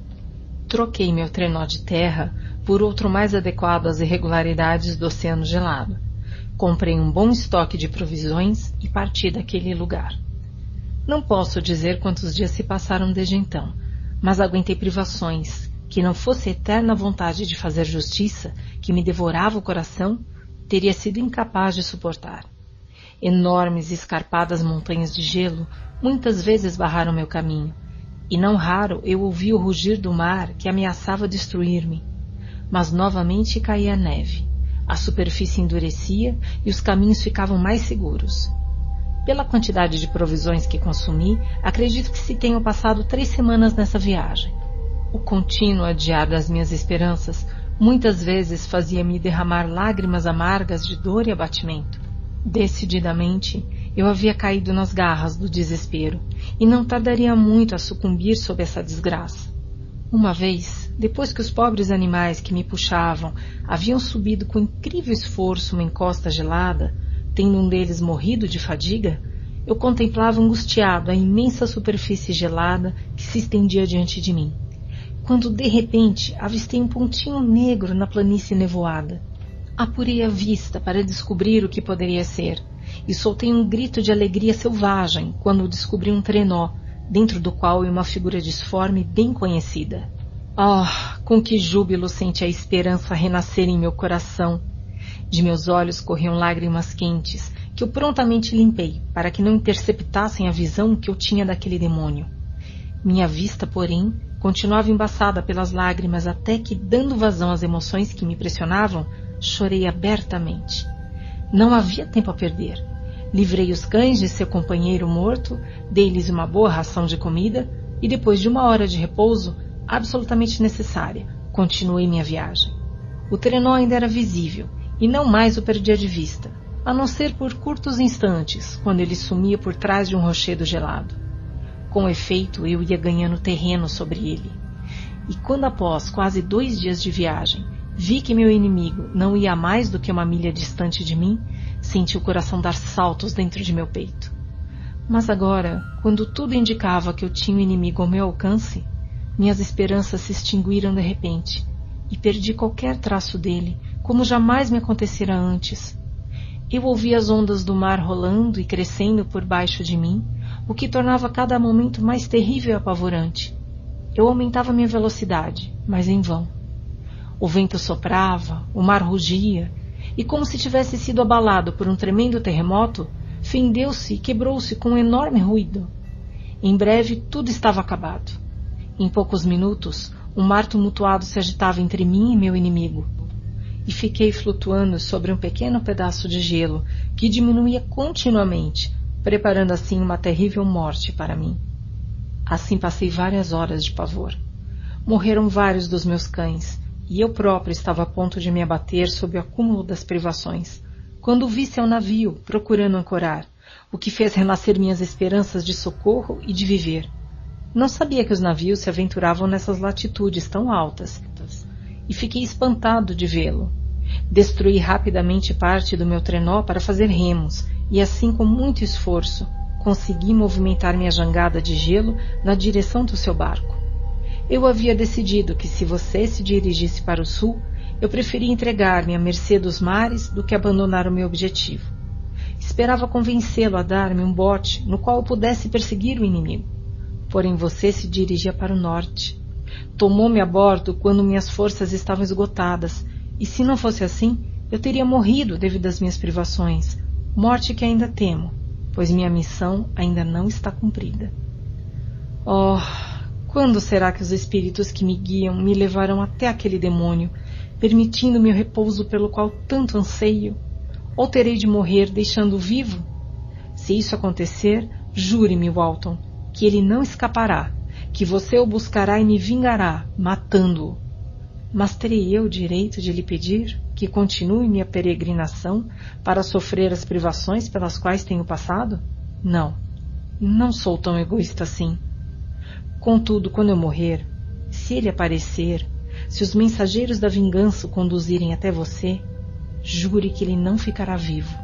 Troquei meu trenó de terra por outro mais adequado às irregularidades do oceano gelado. Comprei um bom estoque de provisões e parti daquele lugar. Não posso dizer quantos dias se passaram desde então, mas aguentei privações, que não fosse eterna vontade de fazer justiça, que me devorava o coração, teria sido incapaz de suportar. Enormes e escarpadas montanhas de gelo muitas vezes barraram meu caminho, e não raro eu ouvi o rugir do mar que ameaçava destruir-me. Mas novamente caía a neve, a superfície endurecia e os caminhos ficavam mais seguros. Pela quantidade de provisões que consumi, acredito que se tenham passado três semanas nessa viagem. O contínuo adiar das minhas esperanças muitas vezes fazia-me derramar lágrimas amargas de dor e abatimento. Decididamente, eu havia caído nas garras do desespero e não tardaria muito a sucumbir sob essa desgraça. Uma vez, depois que os pobres animais que me puxavam haviam subido com incrível esforço uma encosta gelada, tendo um deles morrido de fadiga, eu contemplava angustiado a imensa superfície gelada que se estendia diante de mim quando de repente avistei um pontinho negro na planície nevoada. Apurei a vista para descobrir o que poderia ser, e soltei um grito de alegria selvagem quando descobri um trenó, dentro do qual ia uma figura disforme bem conhecida. Oh, com que júbilo senti a esperança renascer em meu coração! De meus olhos corriam lágrimas quentes, que eu prontamente limpei, para que não interceptassem a visão que eu tinha daquele demônio. Minha vista, porém, Continuava embaçada pelas lágrimas até que, dando vazão às emoções que me pressionavam, chorei abertamente. Não havia tempo a perder. Livrei os cães de seu companheiro morto, dei-lhes uma boa ração de comida e, depois de uma hora de repouso, absolutamente necessária, continuei minha viagem. O trenó ainda era visível e não mais o perdia de vista, a não ser por curtos instantes, quando ele sumia por trás de um rochedo gelado. Com efeito, eu ia ganhando terreno sobre ele. E quando, após quase dois dias de viagem, vi que meu inimigo não ia mais do que uma milha distante de mim, senti o coração dar saltos dentro de meu peito. Mas agora, quando tudo indicava que eu tinha o um inimigo ao meu alcance, minhas esperanças se extinguiram de repente e perdi qualquer traço dele, como jamais me acontecera antes. Eu ouvi as ondas do mar rolando e crescendo por baixo de mim, o que tornava cada momento mais terrível e apavorante. Eu aumentava minha velocidade, mas em vão. O vento soprava, o mar rugia, e como se tivesse sido abalado por um tremendo terremoto, fendeu-se e quebrou-se com um enorme ruído. Em breve tudo estava acabado. Em poucos minutos, um mar tumultuado se agitava entre mim e meu inimigo. E fiquei flutuando sobre um pequeno pedaço de gelo que diminuía continuamente, preparando assim uma terrível morte para mim. Assim passei várias horas de pavor. Morreram vários dos meus cães, e eu próprio estava a ponto de me abater sob o acúmulo das privações, quando vi seu navio procurando ancorar, o que fez renascer minhas esperanças de socorro e de viver. Não sabia que os navios se aventuravam nessas latitudes tão altas, e fiquei espantado de vê-lo. Destruí rapidamente parte do meu trenó para fazer remos, e assim com muito esforço consegui movimentar minha jangada de gelo na direção do seu barco. Eu havia decidido que se você se dirigisse para o sul, eu preferia entregar-me à mercê dos mares do que abandonar o meu objetivo. Esperava convencê-lo a dar-me um bote no qual eu pudesse perseguir o inimigo. Porém você se dirigia para o norte. Tomou-me a bordo quando minhas forças estavam esgotadas, e se não fosse assim, eu teria morrido devido às minhas privações, morte que ainda temo, pois minha missão ainda não está cumprida. Oh, quando será que os espíritos que me guiam me levarão até aquele demônio, permitindo-me o repouso pelo qual tanto anseio? Ou terei de morrer deixando-o vivo? Se isso acontecer, jure-me, Walton, que ele não escapará, que você o buscará e me vingará, matando-o. Mas terei eu o direito de lhe pedir que continue minha peregrinação para sofrer as privações pelas quais tenho passado? Não, não sou tão egoísta assim. Contudo, quando eu morrer, se ele aparecer, se os mensageiros da vingança o conduzirem até você, jure que ele não ficará vivo.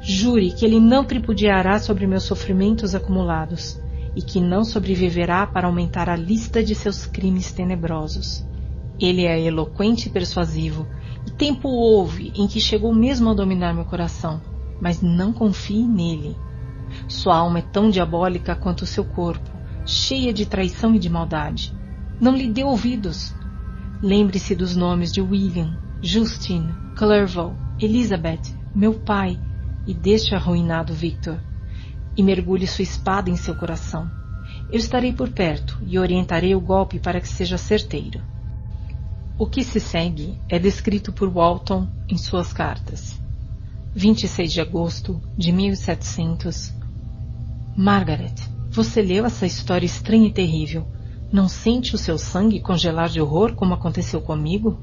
Jure que ele não tripudiará sobre meus sofrimentos acumulados e que não sobreviverá para aumentar a lista de seus crimes tenebrosos. Ele é eloquente e persuasivo, e tempo houve em que chegou mesmo a dominar meu coração, mas não confie nele. Sua alma é tão diabólica quanto o seu corpo, cheia de traição e de maldade. Não lhe dê ouvidos. Lembre-se dos nomes de William, Justine, Clerval, Elizabeth, meu pai e deste arruinado Victor. E mergulhe sua espada em seu coração. Eu estarei por perto e orientarei o golpe para que seja certeiro. O que se segue é descrito por Walton em suas cartas. 26 de agosto de 1700. Margaret, você leu essa história estranha e terrível. Não sente o seu sangue congelar de horror como aconteceu comigo?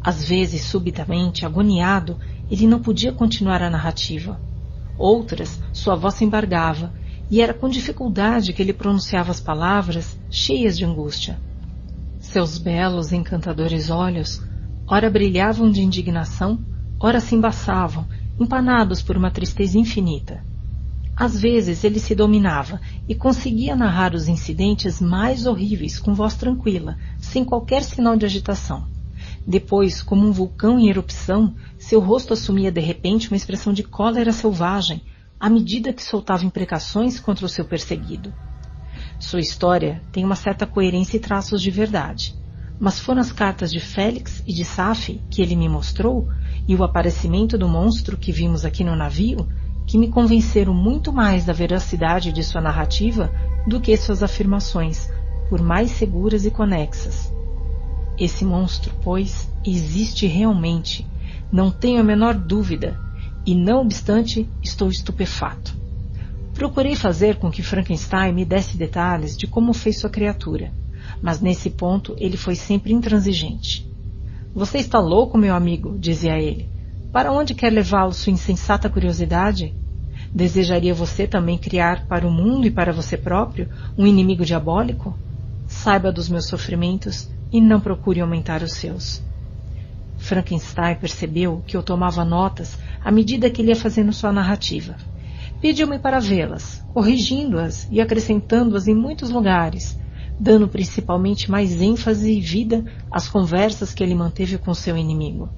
Às vezes, subitamente, agoniado, ele não podia continuar a narrativa. Outras, sua voz se embargava, e era com dificuldade que ele pronunciava as palavras, cheias de angústia. Seus belos, encantadores olhos, ora brilhavam de indignação, ora se embaçavam, empanados por uma tristeza infinita. Às vezes ele se dominava e conseguia narrar os incidentes mais horríveis com voz tranquila, sem qualquer sinal de agitação. Depois, como um vulcão em erupção, seu rosto assumia de repente uma expressão de cólera selvagem, à medida que soltava imprecações contra o seu perseguido. Sua história tem uma certa coerência e traços de verdade, mas foram as cartas de Félix e de Saf que ele me mostrou e o aparecimento do monstro que vimos aqui no navio que me convenceram muito mais da veracidade de sua narrativa do que suas afirmações, por mais seguras e conexas. Esse monstro, pois, existe realmente, não tenho a menor dúvida, e não obstante estou estupefato. Procurei fazer com que Frankenstein me desse detalhes de como fez sua criatura, mas nesse ponto ele foi sempre intransigente. Você está louco, meu amigo, dizia ele. Para onde quer levá-lo sua insensata curiosidade? Desejaria você também criar para o mundo e para você próprio um inimigo diabólico? Saiba dos meus sofrimentos e não procure aumentar os seus. Frankenstein percebeu que eu tomava notas à medida que ele ia fazendo sua narrativa. Pediu-me para vê-las, corrigindo-as e acrescentando-as em muitos lugares, dando principalmente mais ênfase e vida às conversas que ele manteve com seu inimigo.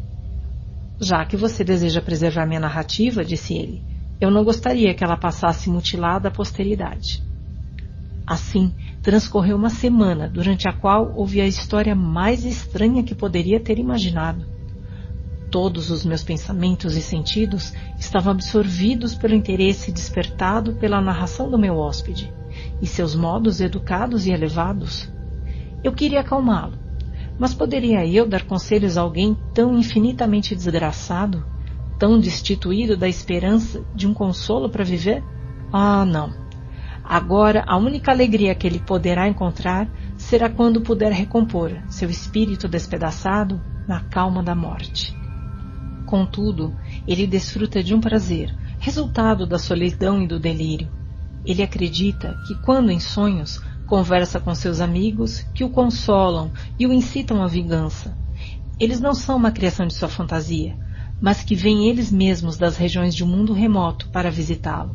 Já que você deseja preservar minha narrativa, disse ele, eu não gostaria que ela passasse mutilada à posteridade. Assim, transcorreu uma semana, durante a qual ouvi a história mais estranha que poderia ter imaginado. Todos os meus pensamentos e sentidos estavam absorvidos pelo interesse despertado pela narração do meu hóspede e seus modos educados e elevados. Eu queria acalmá-lo, mas poderia eu dar conselhos a alguém tão infinitamente desgraçado? tão destituído da esperança de um consolo para viver? Ah, não. Agora a única alegria que ele poderá encontrar será quando puder recompor seu espírito despedaçado na calma da morte. Contudo, ele desfruta de um prazer, resultado da solidão e do delírio. Ele acredita que, quando em sonhos, conversa com seus amigos que o consolam e o incitam à vingança. Eles não são uma criação de sua fantasia, mas que vêm eles mesmos das regiões de um mundo remoto para visitá-lo.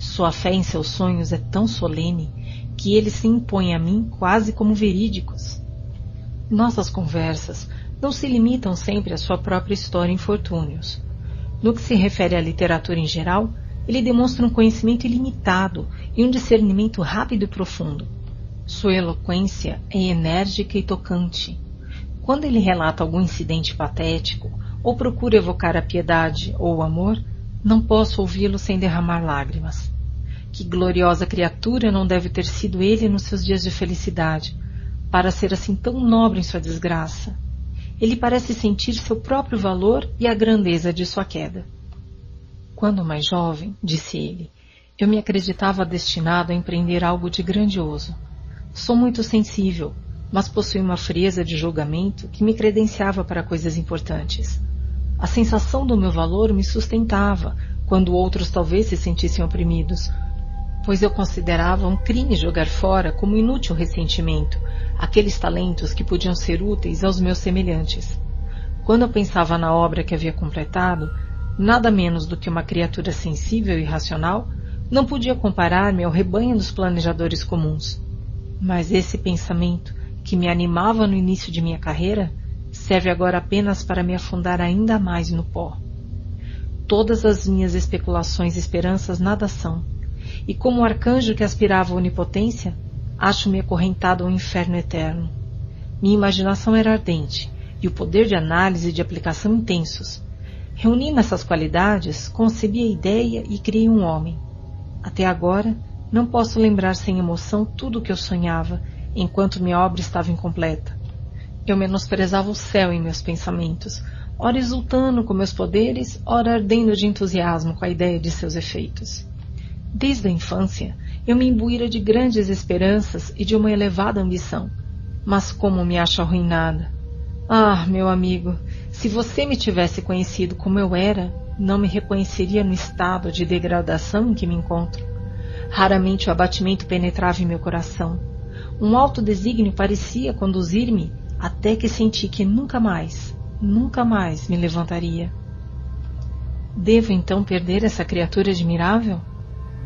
Sua fé em seus sonhos é tão solene que eles se impõem a mim quase como verídicos. Nossas conversas não se limitam sempre à sua própria história em infortúnios. No que se refere à literatura em geral, ele demonstra um conhecimento ilimitado e um discernimento rápido e profundo. Sua eloquência é enérgica e tocante. Quando ele relata algum incidente patético ou procura evocar a piedade ou o amor, não posso ouvi-lo sem derramar lágrimas. Que gloriosa criatura não deve ter sido ele nos seus dias de felicidade, para ser assim tão nobre em sua desgraça. Ele parece sentir seu próprio valor e a grandeza de sua queda. Quando mais jovem, disse ele, eu me acreditava destinado a empreender algo de grandioso. Sou muito sensível, mas possui uma frieza de julgamento que me credenciava para coisas importantes. A sensação do meu valor me sustentava, quando outros talvez se sentissem oprimidos, pois eu considerava um crime jogar fora como inútil ressentimento aqueles talentos que podiam ser úteis aos meus semelhantes. Quando eu pensava na obra que havia completado, nada menos do que uma criatura sensível e racional, não podia comparar-me ao rebanho dos planejadores comuns. Mas esse pensamento, que me animava no início de minha carreira, serve agora apenas para me afundar ainda mais no pó. Todas as minhas especulações e esperanças nada são, e como o arcanjo que aspirava a onipotência, acho-me acorrentado ao inferno eterno. Minha imaginação era ardente, e o poder de análise e de aplicação intensos. Reunindo essas qualidades, concebi a ideia e criei um homem. Até agora, não posso lembrar sem emoção tudo o que eu sonhava, enquanto minha obra estava incompleta. Eu menosprezava o céu em meus pensamentos, ora exultando com meus poderes, ora ardendo de entusiasmo com a ideia de seus efeitos. Desde a infância, eu me imbuíra de grandes esperanças e de uma elevada ambição. Mas como me acho arruinada? Ah, meu amigo, se você me tivesse conhecido como eu era, não me reconheceria no estado de degradação em que me encontro. Raramente o abatimento penetrava em meu coração. Um alto desígnio parecia conduzir-me até que senti que nunca mais, nunca mais me levantaria. Devo então perder essa criatura admirável?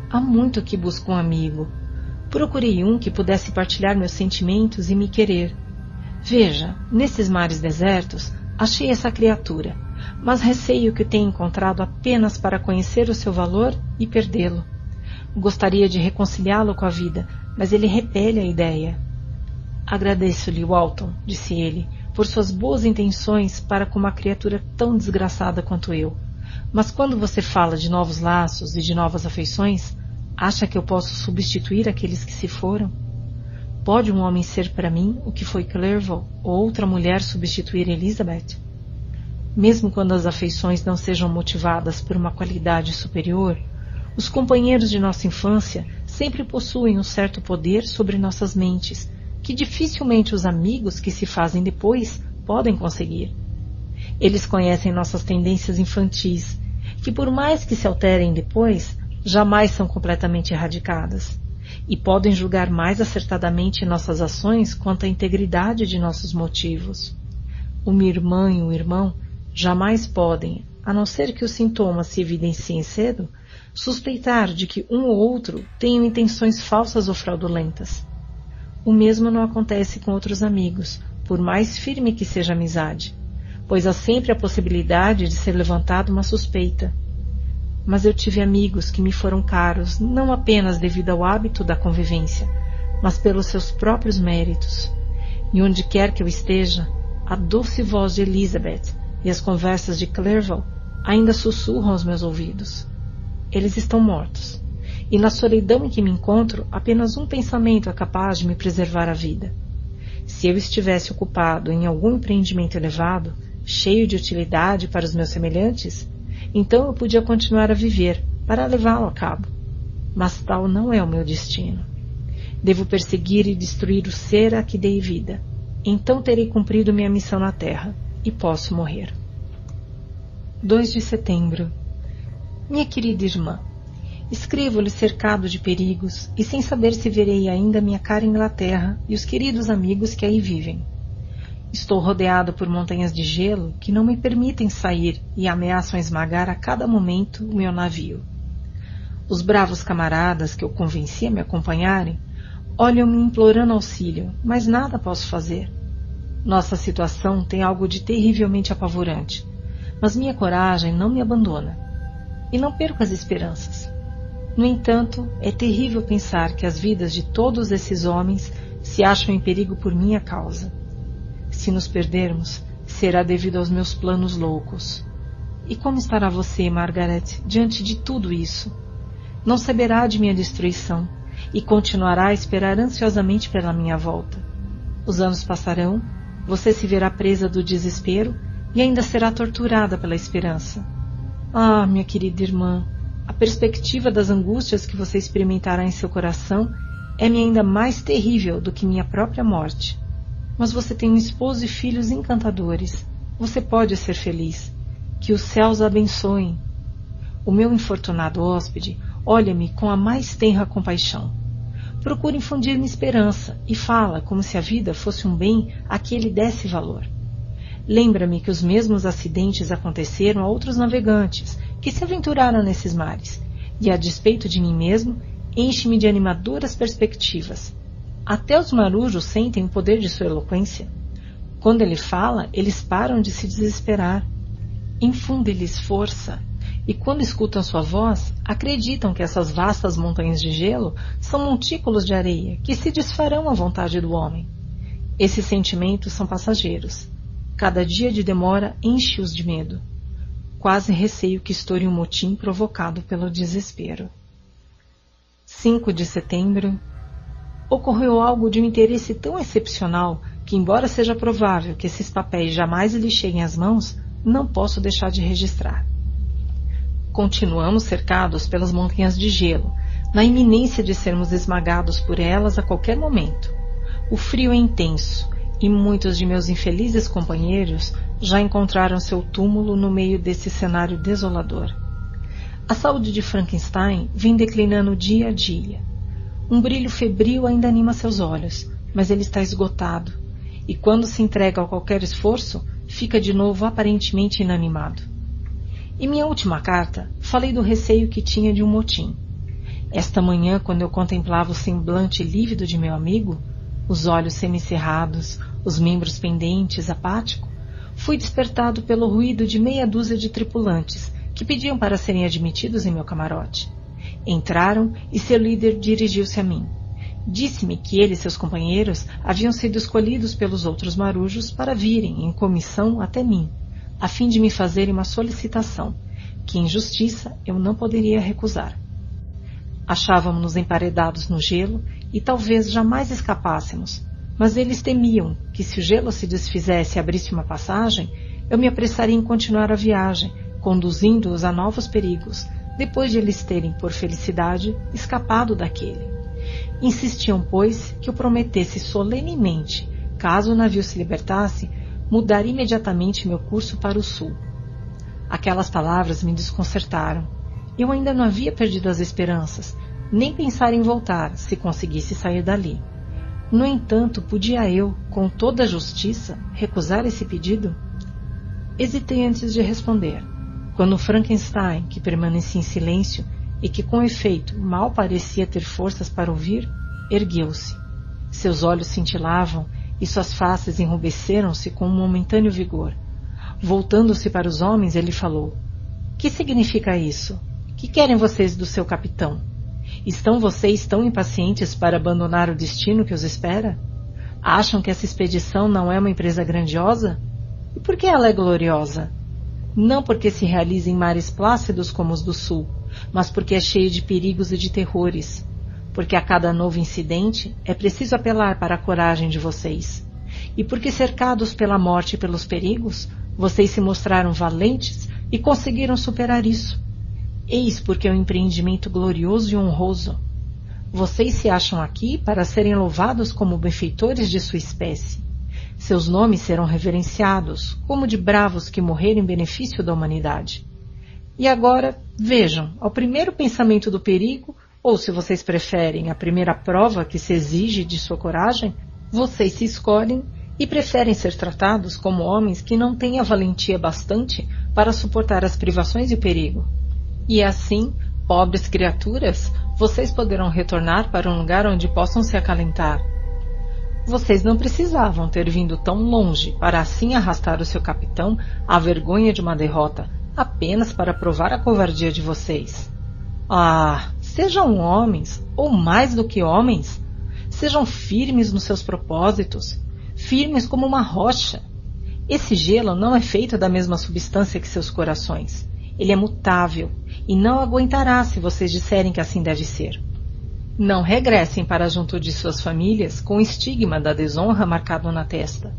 Há muito que busco um amigo. Procurei um que pudesse partilhar meus sentimentos e me querer. Veja, nesses mares desertos, achei essa criatura, mas receio que o tenha encontrado apenas para conhecer o seu valor e perdê-lo. Gostaria de reconciliá-lo com a vida, mas ele repele a ideia. Agradeço-lhe, Walton, disse ele, por suas boas intenções para com uma criatura tão desgraçada quanto eu. Mas quando você fala de novos laços e de novas afeições, acha que eu posso substituir aqueles que se foram? Pode um homem ser para mim o que foi Clerval ou outra mulher substituir Elizabeth? Mesmo quando as afeições não sejam motivadas por uma qualidade superior, os companheiros de nossa infância sempre possuem um certo poder sobre nossas mentes que dificilmente os amigos que se fazem depois podem conseguir. Eles conhecem nossas tendências infantis, que por mais que se alterem depois, jamais são completamente erradicadas, e podem julgar mais acertadamente nossas ações quanto à integridade de nossos motivos. Uma irmã e um irmão jamais podem, a não ser que os sintomas se evidenciem cedo, suspeitar de que um ou outro tenham intenções falsas ou fraudulentas. O mesmo não acontece com outros amigos, por mais firme que seja a amizade, pois há sempre a possibilidade de ser levantada uma suspeita. Mas eu tive amigos que me foram caros, não apenas devido ao hábito da convivência, mas pelos seus próprios méritos. E onde quer que eu esteja, a doce voz de Elizabeth e as conversas de Clerval ainda sussurram aos meus ouvidos. Eles estão mortos e na solidão em que me encontro, apenas um pensamento é capaz de me preservar a vida. Se eu estivesse ocupado em algum empreendimento elevado, cheio de utilidade para os meus semelhantes, então eu podia continuar a viver para levá-lo a cabo. Mas tal não é o meu destino. Devo perseguir e destruir o ser a que dei vida. Então terei cumprido minha missão na Terra e posso morrer. 2 de setembro. Minha querida irmã, Escrevo-lhe cercado de perigos e sem saber se verei ainda minha cara Inglaterra e os queridos amigos que aí vivem. Estou rodeado por montanhas de gelo que não me permitem sair e ameaçam esmagar a cada momento o meu navio. Os bravos camaradas que eu convenci a me acompanharem olham-me implorando auxílio, mas nada posso fazer. Nossa situação tem algo de terrivelmente apavorante, mas minha coragem não me abandona. E não perco as esperanças. No entanto, é terrível pensar que as vidas de todos esses homens se acham em perigo por minha causa. Se nos perdermos, será devido aos meus planos loucos. E como estará você, Margaret, diante de tudo isso? Não saberá de minha destruição e continuará a esperar ansiosamente pela minha volta. Os anos passarão, você se verá presa do desespero e ainda será torturada pela esperança. Ah, minha querida irmã, a perspectiva das angústias que você experimentará em seu coração é-me ainda mais terrível do que minha própria morte. Mas você tem um esposo e filhos encantadores. Você pode ser feliz. Que os céus a abençoem. O meu infortunado hóspede olha-me com a mais tenra compaixão. Procura infundir-me esperança e fala como se a vida fosse um bem a que ele desse valor. Lembra-me que os mesmos acidentes aconteceram a outros navegantes que se aventuraram nesses mares, e a despeito de mim mesmo, enche-me de animadoras perspectivas. Até os marujos sentem o poder de sua eloquência. Quando ele fala, eles param de se desesperar. Infunde-lhes força, e quando escutam sua voz, acreditam que essas vastas montanhas de gelo são montículos de areia que se desfarão à vontade do homem. Esses sentimentos são passageiros. Cada dia de demora enche-os de medo. Quase receio que estoure um motim provocado pelo desespero. 5 de setembro. Ocorreu algo de um interesse tão excepcional que, embora seja provável que esses papéis jamais lhe cheguem às mãos, não posso deixar de registrar. Continuamos cercados pelas montanhas de gelo, na iminência de sermos esmagados por elas a qualquer momento. O frio é intenso e muitos de meus infelizes companheiros já encontraram seu túmulo no meio desse cenário desolador. A saúde de Frankenstein vem declinando dia a dia. Um brilho febril ainda anima seus olhos, mas ele está esgotado, e quando se entrega a qualquer esforço, fica de novo aparentemente inanimado. Em minha última carta, falei do receio que tinha de um motim. Esta manhã, quando eu contemplava o semblante lívido de meu amigo, os olhos semicerrados, os membros pendentes, apático, fui despertado pelo ruído de meia dúzia de tripulantes que pediam para serem admitidos em meu camarote. Entraram e seu líder dirigiu-se a mim. Disse-me que ele e seus companheiros haviam sido escolhidos pelos outros marujos para virem em comissão até mim, a fim de me fazerem uma solicitação, que em justiça eu não poderia recusar. Achávamos-nos emparedados no gelo e talvez jamais escapássemos, mas eles temiam que se o gelo se desfizesse e abrisse uma passagem, eu me apressaria em continuar a viagem, conduzindo-os a novos perigos, depois de eles terem, por felicidade, escapado daquele. Insistiam, pois, que eu prometesse solenemente, caso o navio se libertasse, mudar imediatamente meu curso para o sul. Aquelas palavras me desconcertaram. Eu ainda não havia perdido as esperanças, nem pensar em voltar, se conseguisse sair dali. No entanto, podia eu, com toda a justiça, recusar esse pedido? Hesitei antes de responder. Quando Frankenstein, que permanecia em silêncio e que com efeito mal parecia ter forças para ouvir, ergueu-se. Seus olhos cintilavam e suas faces enrubesceram-se com um momentâneo vigor. Voltando-se para os homens, ele falou: Que significa isso? Que querem vocês do seu capitão? Estão vocês tão impacientes para abandonar o destino que os espera? Acham que essa expedição não é uma empresa grandiosa? E por que ela é gloriosa? Não porque se realiza em mares plácidos como os do sul, mas porque é cheio de perigos e de terrores, porque a cada novo incidente é preciso apelar para a coragem de vocês, e porque cercados pela morte e pelos perigos, vocês se mostraram valentes e conseguiram superar isso. Eis porque é um empreendimento glorioso e honroso. Vocês se acham aqui para serem louvados como benfeitores de sua espécie. Seus nomes serão reverenciados, como de bravos que morreram em benefício da humanidade. E agora, vejam, ao primeiro pensamento do perigo, ou se vocês preferem, a primeira prova que se exige de sua coragem, vocês se escolhem e preferem ser tratados como homens que não têm a valentia bastante para suportar as privações e o perigo. E assim, pobres criaturas, vocês poderão retornar para um lugar onde possam se acalentar, vocês não precisavam ter vindo tão longe para assim arrastar o seu capitão à vergonha de uma derrota, apenas para provar a covardia de vocês. Ah, sejam homens, ou mais do que homens. Sejam firmes nos seus propósitos, firmes como uma rocha. Esse gelo não é feito da mesma substância que seus corações. Ele é mutável e não aguentará se vocês disserem que assim deve ser. Não regressem para junto de suas famílias com o estigma da desonra marcado na testa.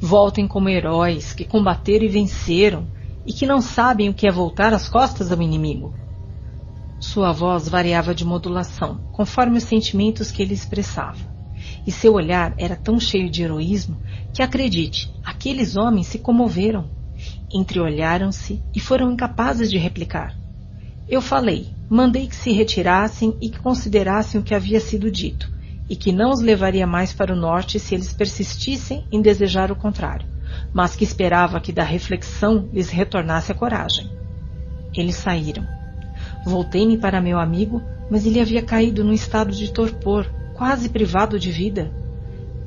Voltem como heróis que combateram e venceram e que não sabem o que é voltar as costas ao inimigo. Sua voz variava de modulação, conforme os sentimentos que ele expressava. E seu olhar era tão cheio de heroísmo que, acredite, aqueles homens se comoveram. Entreolharam-se e foram incapazes de replicar. Eu falei, mandei que se retirassem e que considerassem o que havia sido dito, e que não os levaria mais para o norte se eles persistissem em desejar o contrário, mas que esperava que da reflexão lhes retornasse a coragem. Eles saíram. Voltei-me para meu amigo, mas ele havia caído num estado de torpor, quase privado de vida.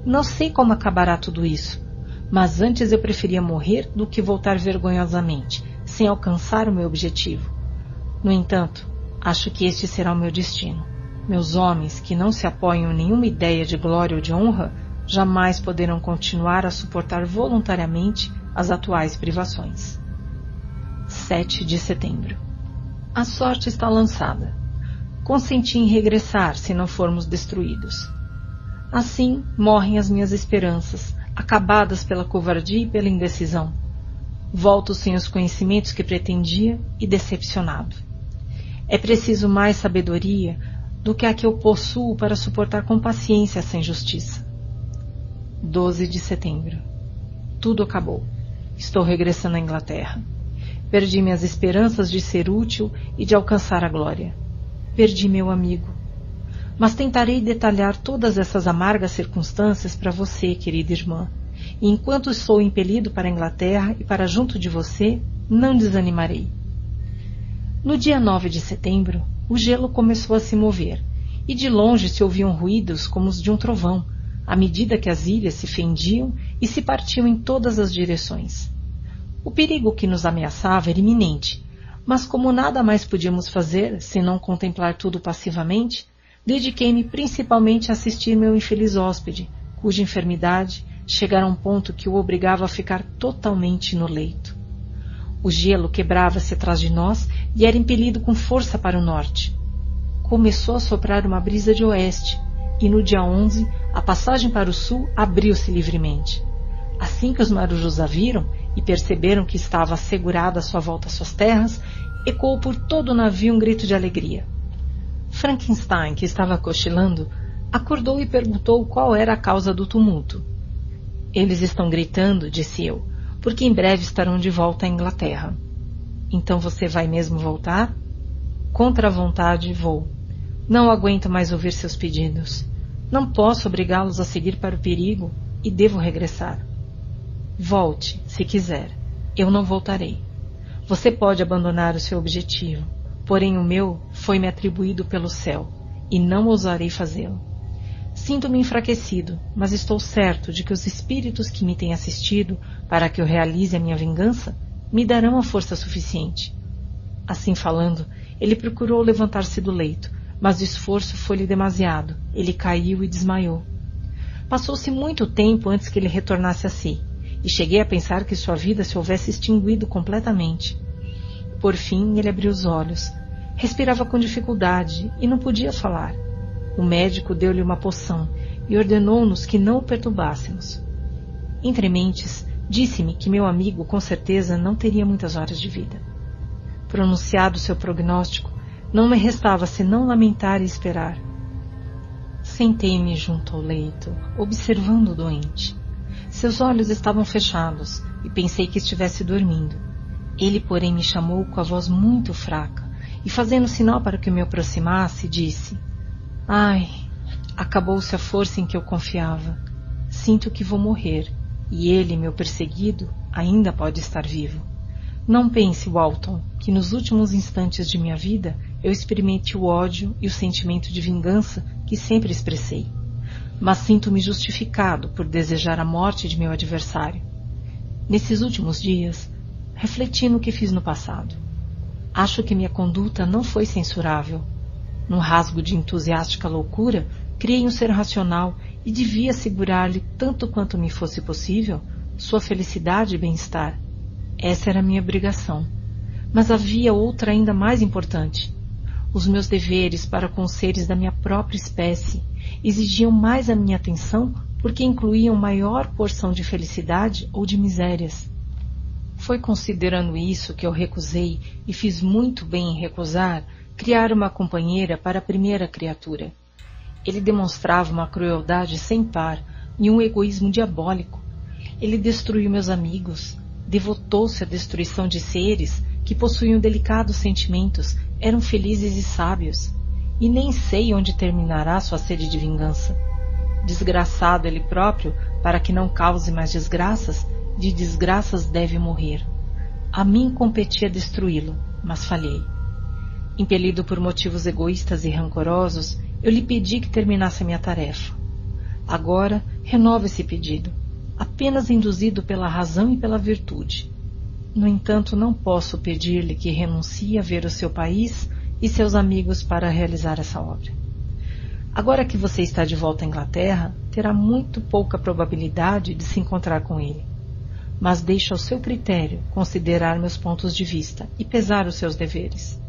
Não sei como acabará tudo isso, mas antes eu preferia morrer do que voltar vergonhosamente, sem alcançar o meu objetivo. No entanto, acho que este será o meu destino. Meus homens, que não se apoiam em nenhuma ideia de glória ou de honra, jamais poderão continuar a suportar voluntariamente as atuais privações. 7 de setembro. A sorte está lançada. Consenti em regressar se não formos destruídos. Assim morrem as minhas esperanças, acabadas pela covardia e pela indecisão. Volto sem os conhecimentos que pretendia e decepcionado. É preciso mais sabedoria do que a que eu possuo para suportar com paciência essa injustiça. 12 de setembro. Tudo acabou. Estou regressando à Inglaterra. Perdi minhas esperanças de ser útil e de alcançar a glória. Perdi meu amigo. Mas tentarei detalhar todas essas amargas circunstâncias para você, querida irmã. E enquanto sou impelido para a Inglaterra e para junto de você, não desanimarei. No dia 9 de setembro, o gelo começou a se mover, e de longe se ouviam ruídos como os de um trovão, à medida que as ilhas se fendiam e se partiam em todas as direções. O perigo que nos ameaçava era iminente, mas como nada mais podíamos fazer senão contemplar tudo passivamente, dediquei-me principalmente a assistir meu infeliz hóspede, cuja enfermidade chegara a um ponto que o obrigava a ficar totalmente no leito. O gelo quebrava-se atrás de nós e era impelido com força para o norte. Começou a soprar uma brisa de oeste, e no dia 11 a passagem para o sul abriu-se livremente. Assim que os marujos a viram, e perceberam que estava assegurada a sua volta às suas terras, ecoou por todo o navio um grito de alegria. Frankenstein, que estava cochilando, acordou e perguntou qual era a causa do tumulto. Eles estão gritando, disse eu, porque em breve estarão de volta à Inglaterra. Então você vai mesmo voltar? Contra a vontade, vou. Não aguento mais ouvir seus pedidos. Não posso obrigá-los a seguir para o perigo e devo regressar. Volte, se quiser. Eu não voltarei. Você pode abandonar o seu objetivo, porém o meu foi-me atribuído pelo céu, e não ousarei fazê-lo. Sinto-me enfraquecido, mas estou certo de que os espíritos que me têm assistido para que eu realize a minha vingança me darão a força suficiente. Assim falando, ele procurou levantar-se do leito, mas o esforço foi-lhe demasiado. Ele caiu e desmaiou. Passou-se muito tempo antes que ele retornasse a si e cheguei a pensar que sua vida se houvesse extinguido completamente. Por fim, ele abriu os olhos. Respirava com dificuldade e não podia falar. O médico deu-lhe uma poção e ordenou-nos que não o perturbássemos. Entre mentes, disse-me que meu amigo com certeza não teria muitas horas de vida. Pronunciado seu prognóstico, não me restava senão lamentar e esperar. Sentei-me junto ao leito, observando o doente. Seus olhos estavam fechados e pensei que estivesse dormindo. Ele, porém, me chamou com a voz muito fraca e, fazendo sinal para que me aproximasse, disse: Ai, acabou-se a força em que eu confiava. Sinto que vou morrer e ele, meu perseguido, ainda pode estar vivo. Não pense, Walton, que nos últimos instantes de minha vida eu experimente o ódio e o sentimento de vingança que sempre expressei mas sinto-me justificado por desejar a morte de meu adversário. Nesses últimos dias, refleti no que fiz no passado. Acho que minha conduta não foi censurável. Num rasgo de entusiástica loucura, criei um ser racional e devia assegurar-lhe, tanto quanto me fosse possível, sua felicidade e bem-estar. Essa era minha obrigação. Mas havia outra ainda mais importante. Os meus deveres para com os seres da minha própria espécie exigiam mais a minha atenção porque incluíam maior porção de felicidade ou de misérias. Foi considerando isso que eu recusei, e fiz muito bem em recusar, criar uma companheira para a primeira criatura. Ele demonstrava uma crueldade sem par e um egoísmo diabólico. Ele destruiu meus amigos, devotou-se à destruição de seres que possuíam delicados sentimentos, eram felizes e sábios, e nem sei onde terminará sua sede de vingança. Desgraçado ele próprio, para que não cause mais desgraças, de desgraças deve morrer. A mim competia destruí-lo, mas falhei. Impelido por motivos egoístas e rancorosos, eu lhe pedi que terminasse a minha tarefa. Agora renovo esse pedido, apenas induzido pela razão e pela virtude. No entanto, não posso pedir-lhe que renuncie a ver o seu país e seus amigos para realizar essa obra. Agora que você está de volta à Inglaterra, terá muito pouca probabilidade de se encontrar com ele. Mas deixo ao seu critério considerar meus pontos de vista e pesar os seus deveres.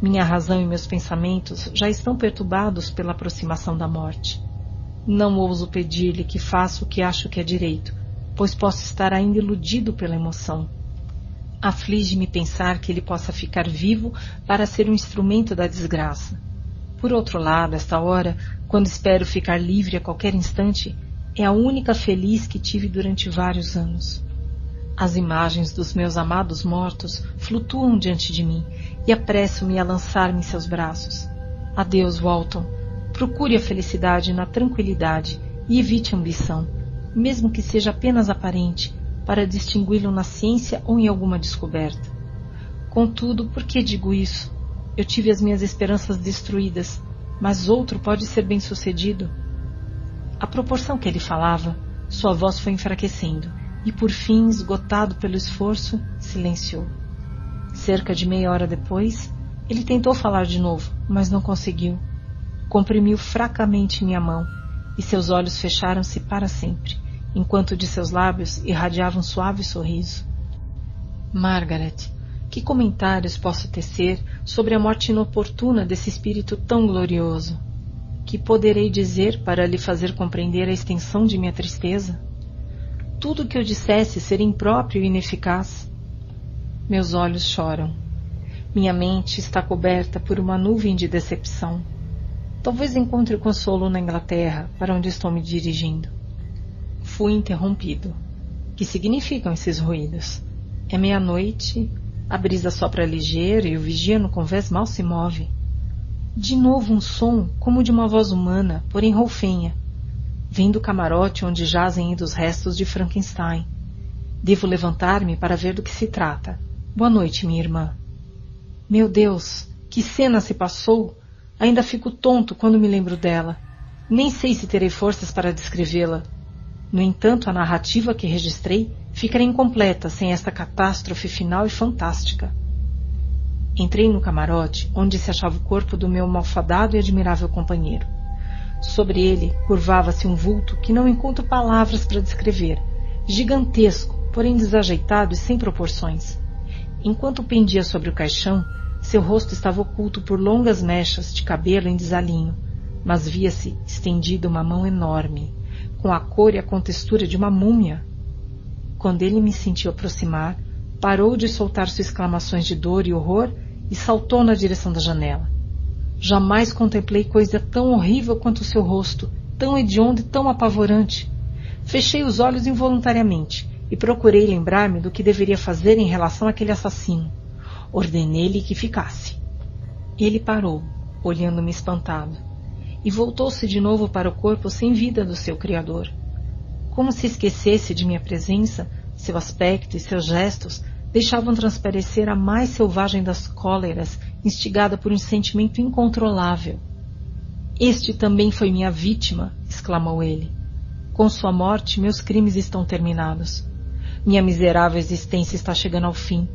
Minha razão e meus pensamentos já estão perturbados pela aproximação da morte. Não ouso pedir-lhe que faça o que acho que é direito, pois posso estar ainda iludido pela emoção. Aflige-me pensar que ele possa ficar vivo para ser um instrumento da desgraça. Por outro lado, esta hora, quando espero ficar livre a qualquer instante, é a única feliz que tive durante vários anos. As imagens dos meus amados mortos flutuam diante de mim e apresso-me a lançar-me em seus braços. Adeus, Walton. Procure a felicidade na tranquilidade e evite a ambição, mesmo que seja apenas aparente, para distingui-lo na ciência ou em alguma descoberta. Contudo, por que digo isso? Eu tive as minhas esperanças destruídas, mas outro pode ser bem-sucedido. À proporção que ele falava, sua voz foi enfraquecendo e, por fim, esgotado pelo esforço, silenciou. Cerca de meia hora depois, ele tentou falar de novo, mas não conseguiu. Comprimiu fracamente minha mão e seus olhos fecharam-se para sempre, enquanto de seus lábios irradiava um suave sorriso. Margaret, que comentários posso tecer sobre a morte inoportuna desse espírito tão glorioso? Que poderei dizer para lhe fazer compreender a extensão de minha tristeza? tudo o que eu dissesse seria impróprio e ineficaz. Meus olhos choram. Minha mente está coberta por uma nuvem de decepção. Talvez encontre consolo na Inglaterra, para onde estou me dirigindo. Fui interrompido. Que significam esses ruídos? É meia-noite, a brisa sopra ligeira e o vigia no convés mal se move. De novo um som, como de uma voz humana, porém rolfenha Vem do camarote onde jazem ainda os restos de Frankenstein. Devo levantar-me para ver do que se trata. Boa noite, minha irmã. Meu Deus, que cena se passou! Ainda fico tonto quando me lembro dela. Nem sei se terei forças para descrevê-la. No entanto, a narrativa que registrei ficaria incompleta sem esta catástrofe final e fantástica. Entrei no camarote, onde se achava o corpo do meu malfadado e admirável companheiro. Sobre ele curvava-se um vulto que não encontro palavras para descrever, gigantesco, porém desajeitado e sem proporções. Enquanto pendia sobre o caixão, seu rosto estava oculto por longas mechas de cabelo em desalinho, mas via-se estendida uma mão enorme, com a cor e a contextura de uma múmia. Quando ele me sentiu aproximar, parou de soltar suas exclamações de dor e horror e saltou na direção da janela. Jamais contemplei coisa tão horrível quanto o seu rosto, tão hediondo e tão apavorante. Fechei os olhos involuntariamente e procurei lembrar-me do que deveria fazer em relação àquele assassino. Ordenei-lhe que ficasse. Ele parou, olhando-me espantado, e voltou-se de novo para o corpo sem vida do seu criador. Como se esquecesse de minha presença, seu aspecto e seus gestos deixavam transparecer a mais selvagem das cóleras instigada por um sentimento incontrolável. Este também foi minha vítima, exclamou ele. Com sua morte, meus crimes estão terminados. Minha miserável existência está chegando ao fim.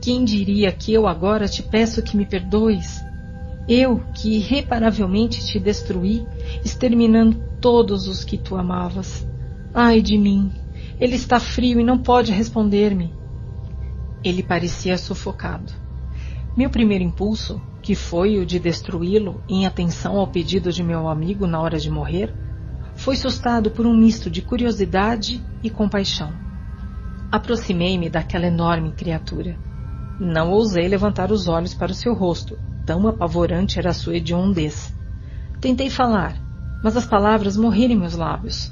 Quem diria que eu agora te peço que me perdoes? Eu que irreparavelmente te destruí, exterminando todos os que tu amavas. Ai de mim! Ele está frio e não pode responder-me. Ele parecia sufocado. Meu primeiro impulso, que foi o de destruí-lo em atenção ao pedido de meu amigo na hora de morrer, foi sustado por um misto de curiosidade e compaixão. Aproximei-me daquela enorme criatura. Não ousei levantar os olhos para o seu rosto, tão apavorante era a sua hediondez. Tentei falar, mas as palavras morreram em meus lábios.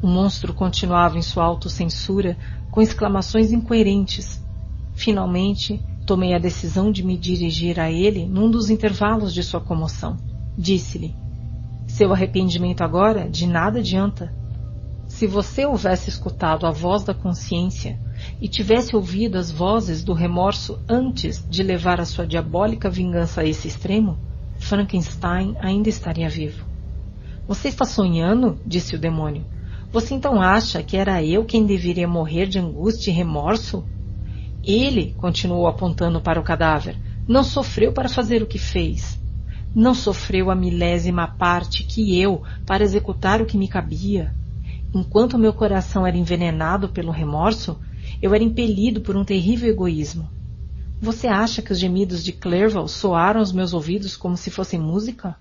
O monstro continuava em sua autocensura, com exclamações incoerentes. Finalmente, tomei a decisão de me dirigir a ele num dos intervalos de sua comoção. Disse-lhe: Seu arrependimento agora de nada adianta. Se você houvesse escutado a voz da consciência e tivesse ouvido as vozes do remorso antes de levar a sua diabólica vingança a esse extremo, Frankenstein ainda estaria vivo. Você está sonhando? disse o demônio. Você então acha que era eu quem deveria morrer de angústia e remorso? Ele, continuou apontando para o cadáver, não sofreu para fazer o que fez. Não sofreu a milésima parte que eu para executar o que me cabia. Enquanto meu coração era envenenado pelo remorso, eu era impelido por um terrível egoísmo. Você acha que os gemidos de Clerval soaram aos meus ouvidos como se fossem música?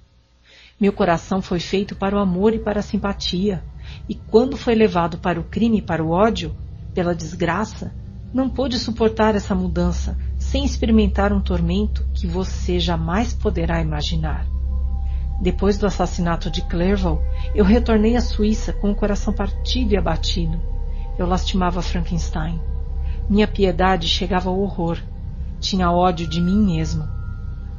Meu coração foi feito para o amor e para a simpatia, e quando foi levado para o crime e para o ódio, pela desgraça, não pôde suportar essa mudança sem experimentar um tormento que você jamais poderá imaginar. Depois do assassinato de Clerval, eu retornei à Suíça com o coração partido e abatido. Eu lastimava Frankenstein. Minha piedade chegava ao horror. Tinha ódio de mim mesmo.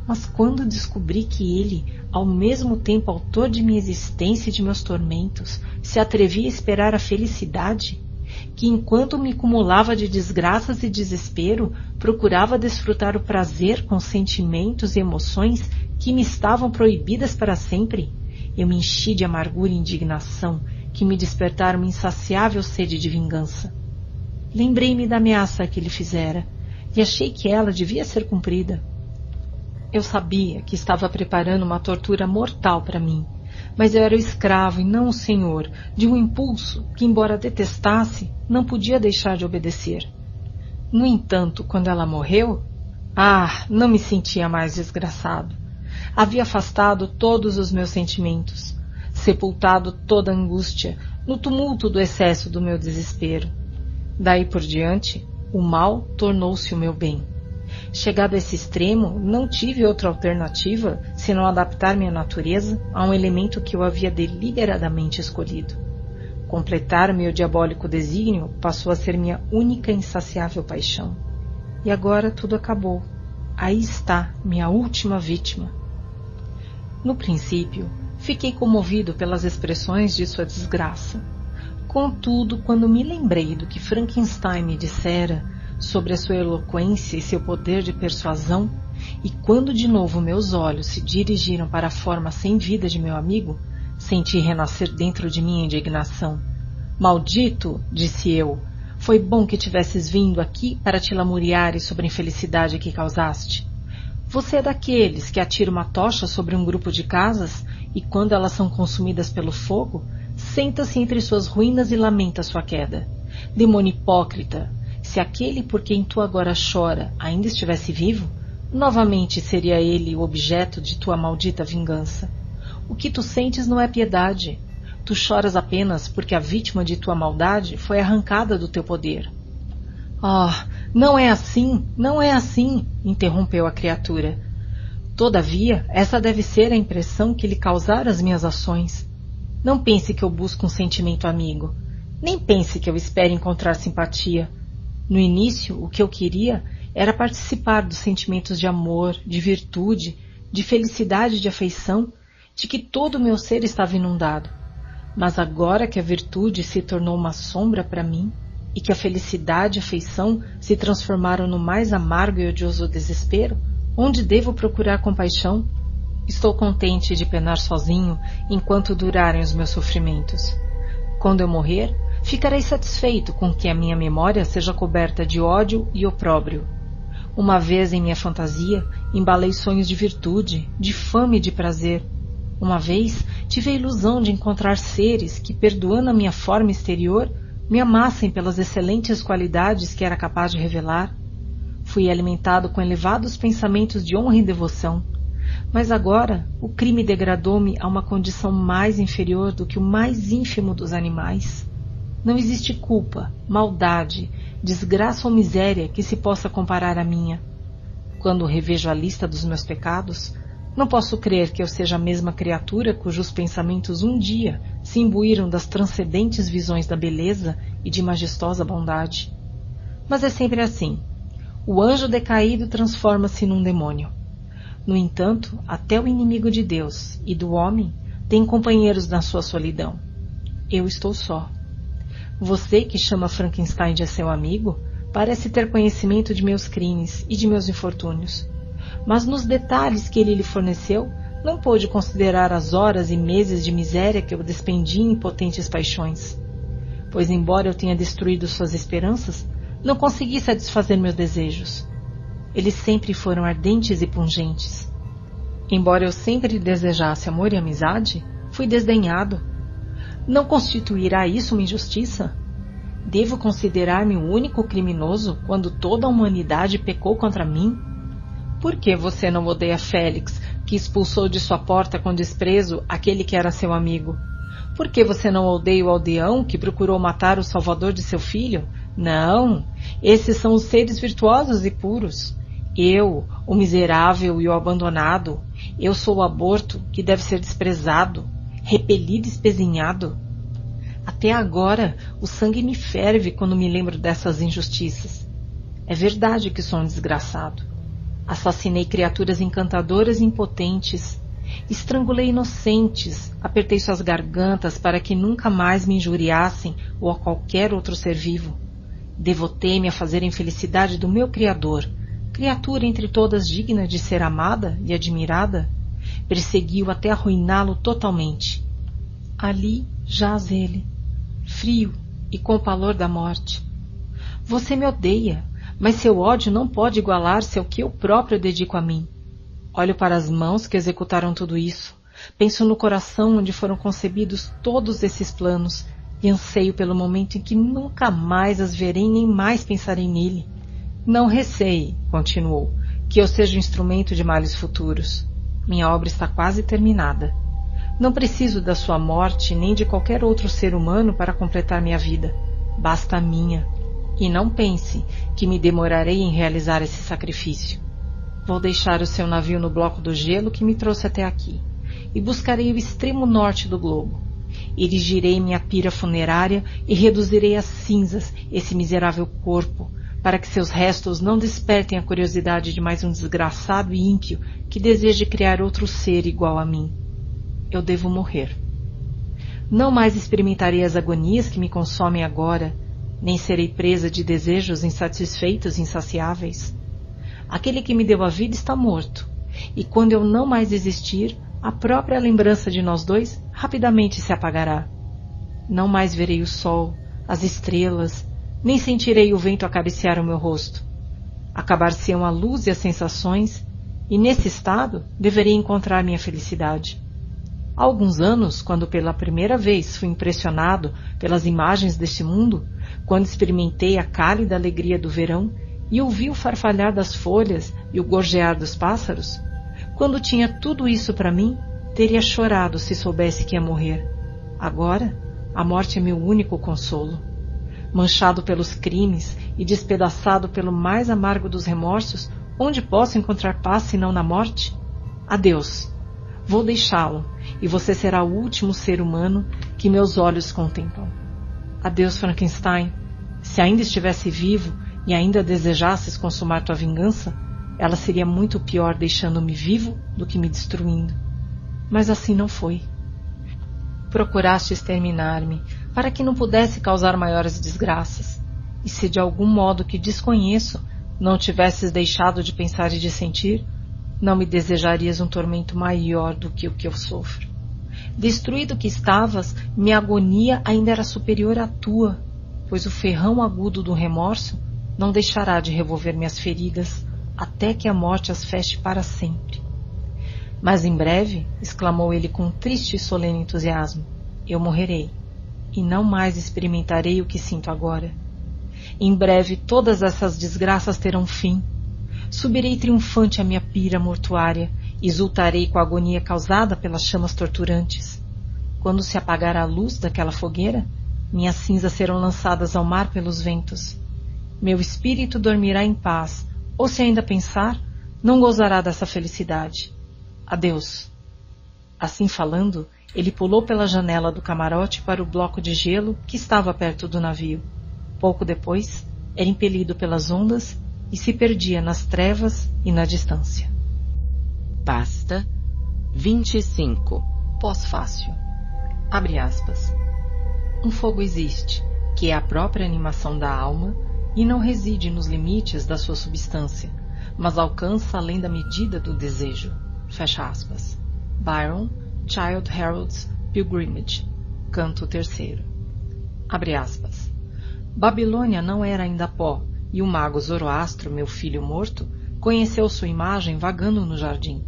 Mas quando descobri que ele, ao mesmo tempo autor de minha existência e de meus tormentos, se atrevia a esperar a felicidade, que enquanto me cumulava de desgraças e desespero, procurava desfrutar o prazer com sentimentos e emoções que me estavam proibidas para sempre, eu me enchi de amargura e indignação que me despertaram uma insaciável sede de vingança. Lembrei-me da ameaça que ele fizera e achei que ela devia ser cumprida. Eu sabia que estava preparando uma tortura mortal para mim, mas eu era o escravo e não o senhor de um impulso que, embora detestasse, não podia deixar de obedecer. No entanto, quando ela morreu, ah, não me sentia mais desgraçado. Havia afastado todos os meus sentimentos sepultado toda a angústia no tumulto do excesso do meu desespero. Daí por diante, o mal tornou-se o meu bem. Chegado a esse extremo, não tive outra alternativa senão adaptar minha natureza a um elemento que eu havia deliberadamente escolhido. Completar meu diabólico desígnio passou a ser minha única insaciável paixão. E agora tudo acabou. Aí está minha última vítima. No princípio, Fiquei comovido pelas expressões de sua desgraça. Contudo, quando me lembrei do que Frankenstein me dissera sobre a sua eloquência e seu poder de persuasão, e quando de novo meus olhos se dirigiram para a forma sem vida de meu amigo, senti renascer dentro de mim a indignação. Maldito, disse eu, foi bom que tivesses vindo aqui para te lamuriares sobre a infelicidade que causaste. Você é daqueles que atira uma tocha sobre um grupo de casas e quando elas são consumidas pelo fogo, senta-se entre suas ruínas e lamenta sua queda. Demônio hipócrita, se aquele por quem tu agora chora ainda estivesse vivo, novamente seria ele o objeto de tua maldita vingança. O que tu sentes não é piedade. Tu choras apenas porque a vítima de tua maldade foi arrancada do teu poder. Oh, não é assim, não é assim, interrompeu a criatura. Todavia, essa deve ser a impressão que lhe causaram as minhas ações. Não pense que eu busco um sentimento amigo. Nem pense que eu espere encontrar simpatia. No início, o que eu queria era participar dos sentimentos de amor, de virtude, de felicidade de afeição, de que todo o meu ser estava inundado. Mas agora que a virtude se tornou uma sombra para mim, e que a felicidade e a afeição se transformaram no mais amargo e odioso desespero, Onde devo procurar compaixão? Estou contente de penar sozinho enquanto durarem os meus sofrimentos. Quando eu morrer, ficarei satisfeito com que a minha memória seja coberta de ódio e opróbrio. Uma vez em minha fantasia, embalei sonhos de virtude, de fama e de prazer. Uma vez tive a ilusão de encontrar seres que, perdoando a minha forma exterior, me amassem pelas excelentes qualidades que era capaz de revelar. Fui alimentado com elevados pensamentos de honra e devoção. Mas agora o crime degradou-me a uma condição mais inferior do que o mais ínfimo dos animais. Não existe culpa, maldade, desgraça ou miséria que se possa comparar à minha. Quando revejo a lista dos meus pecados, não posso crer que eu seja a mesma criatura cujos pensamentos um dia se imbuíram das transcendentes visões da beleza e de majestosa bondade. Mas é sempre assim. O anjo decaído transforma-se num demônio. No entanto, até o inimigo de Deus e do homem tem companheiros na sua solidão. Eu estou só. Você que chama Frankenstein de seu amigo parece ter conhecimento de meus crimes e de meus infortúnios. Mas nos detalhes que ele lhe forneceu, não pôde considerar as horas e meses de miséria que eu despendi em impotentes paixões. Pois, embora eu tenha destruído suas esperanças, não consegui satisfazer meus desejos. Eles sempre foram ardentes e pungentes. Embora eu sempre desejasse amor e amizade, fui desdenhado não constituirá isso uma injustiça? Devo considerar-me o único criminoso quando toda a humanidade pecou contra mim? Por que você não odeia Félix, que expulsou de sua porta com desprezo aquele que era seu amigo? Por que você não odeia o aldeão que procurou matar o salvador de seu filho? Não, esses são os seres virtuosos e puros. Eu, o miserável e o abandonado, eu sou o aborto que deve ser desprezado repelido e espezinhado. Até agora o sangue me ferve quando me lembro dessas injustiças. É verdade que sou um desgraçado. Assassinei criaturas encantadoras e impotentes. Estrangulei inocentes, apertei suas gargantas para que nunca mais me injuriassem ou a qualquer outro ser vivo. Devotei-me a fazer a infelicidade do meu Criador, criatura entre todas digna de ser amada e admirada, Perseguiu até arruiná-lo totalmente. Ali jaz ele, frio e com o pavor da morte. Você me odeia, mas seu ódio não pode igualar-se ao que eu próprio dedico a mim. Olho para as mãos que executaram tudo isso. Penso no coração onde foram concebidos todos esses planos e anseio pelo momento em que nunca mais as verei nem mais pensarei nele. Não receie, continuou, que eu seja instrumento de males futuros. Minha obra está quase terminada. Não preciso da sua morte nem de qualquer outro ser humano para completar minha vida. Basta a minha. E não pense que me demorarei em realizar esse sacrifício. Vou deixar o seu navio no bloco do gelo que me trouxe até aqui e buscarei o extremo norte do globo. Erigirei minha pira funerária e reduzirei a cinzas esse miserável corpo, para que seus restos não despertem a curiosidade de mais um desgraçado e ímpio que deseje criar outro ser igual a mim. Eu devo morrer. Não mais experimentarei as agonias que me consomem agora, nem serei presa de desejos insatisfeitos e insaciáveis. Aquele que me deu a vida está morto, e quando eu não mais existir, a própria lembrança de nós dois rapidamente se apagará. Não mais verei o sol, as estrelas, nem sentirei o vento acariciar o meu rosto. Acabar-se-ão a luz e as sensações, e nesse estado deveria encontrar minha felicidade. Há alguns anos, quando pela primeira vez fui impressionado pelas imagens deste mundo, quando experimentei a cálida alegria do verão e ouvi o farfalhar das folhas e o gorjear dos pássaros, quando tinha tudo isso para mim, teria chorado se soubesse que ia morrer. Agora, a morte é meu único consolo manchado pelos crimes e despedaçado pelo mais amargo dos remorsos, onde posso encontrar paz senão na morte? Adeus. Vou deixá-lo, e você será o último ser humano que meus olhos contemplam. Adeus, Frankenstein. Se ainda estivesse vivo e ainda desejasses consumar tua vingança, ela seria muito pior deixando-me vivo do que me destruindo. Mas assim não foi. Procuraste exterminar-me, para que não pudesse causar maiores desgraças. E se de algum modo que desconheço não tivesses deixado de pensar e de sentir, não me desejarias um tormento maior do que o que eu sofro. Destruído que estavas, minha agonia ainda era superior à tua, pois o ferrão agudo do remorso não deixará de revolver minhas feridas, até que a morte as feche para sempre. Mas em breve, exclamou ele com triste e solene entusiasmo, eu morrerei, e não mais experimentarei o que sinto agora. Em breve todas essas desgraças terão fim. Subirei triunfante à minha pira mortuária, exultarei com a agonia causada pelas chamas torturantes. Quando se apagar a luz daquela fogueira, minhas cinzas serão lançadas ao mar pelos ventos. Meu espírito dormirá em paz, ou se ainda pensar, não gozará dessa felicidade. Adeus. Assim falando, ele pulou pela janela do camarote para o bloco de gelo que estava perto do navio. Pouco depois, era impelido pelas ondas e se perdia nas trevas e na distância. Pasta 25 Pós-fácil. Abre aspas. Um fogo existe, que é a própria animação da alma e não reside nos limites da sua substância, mas alcança além da medida do desejo. Fecha aspas. Byron, Child Harold's Pilgrimage, canto terceiro. Abre aspas. Babilônia não era ainda pó, e o mago Zoroastro, meu filho morto, conheceu sua imagem vagando no jardim.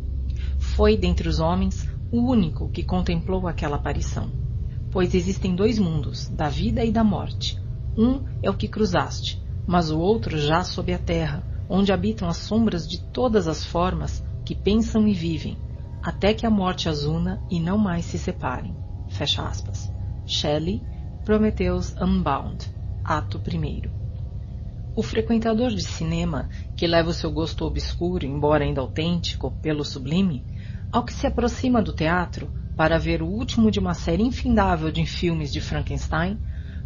Foi, dentre os homens, o único que contemplou aquela aparição. Pois existem dois mundos, da vida e da morte. Um é o que cruzaste, mas o outro já sob a terra, onde habitam as sombras de todas as formas que pensam e vivem, até que a morte as una e não mais se separem. Fecha aspas. Shelley, Prometheus Unbound Ato I. O frequentador de cinema, que leva o seu gosto obscuro, embora ainda autêntico, pelo sublime, ao que se aproxima do teatro para ver o último de uma série infindável de filmes de Frankenstein,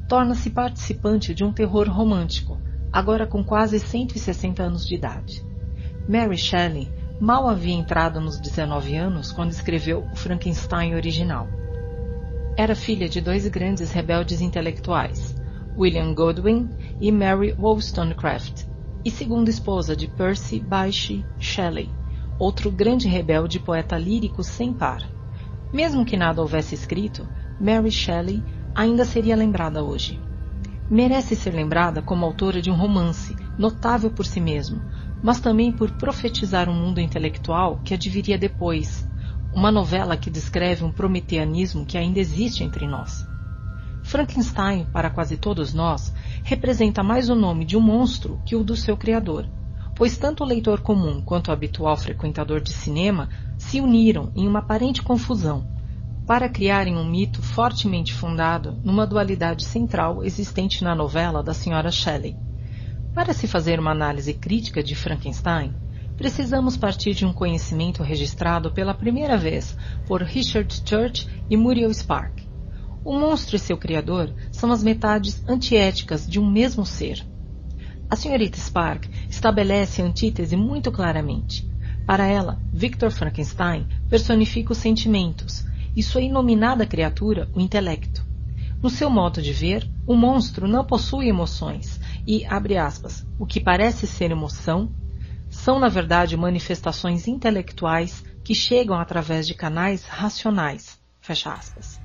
torna-se participante de um terror romântico, agora com quase 160 anos de idade. Mary Shelley mal havia entrado nos 19 anos quando escreveu o Frankenstein original. Era filha de dois grandes rebeldes intelectuais, William Godwin e Mary Wollstonecraft, e segunda esposa de Percy Bysshe Shelley, outro grande rebelde poeta lírico sem par. Mesmo que nada houvesse escrito, Mary Shelley ainda seria lembrada hoje. Merece ser lembrada como autora de um romance, notável por si mesmo, mas também por profetizar um mundo intelectual que adviria depois, uma novela que descreve um prometeanismo que ainda existe entre nós. Frankenstein, para quase todos nós, representa mais o nome de um monstro que o do seu criador, pois tanto o leitor comum quanto o habitual frequentador de cinema se uniram em uma aparente confusão para criarem um mito fortemente fundado numa dualidade central existente na novela da Sra. Shelley. Para se fazer uma análise crítica de Frankenstein, precisamos partir de um conhecimento registrado pela primeira vez por Richard Church e Muriel Spark. O monstro e seu criador são as metades antiéticas de um mesmo ser. A senhorita Spark estabelece a antítese muito claramente. Para ela, Victor Frankenstein personifica os sentimentos e sua inominada criatura, o intelecto. No seu modo de ver, o monstro não possui emoções e, abre aspas, o que parece ser emoção, são na verdade manifestações intelectuais que chegam através de canais racionais. Fecha aspas.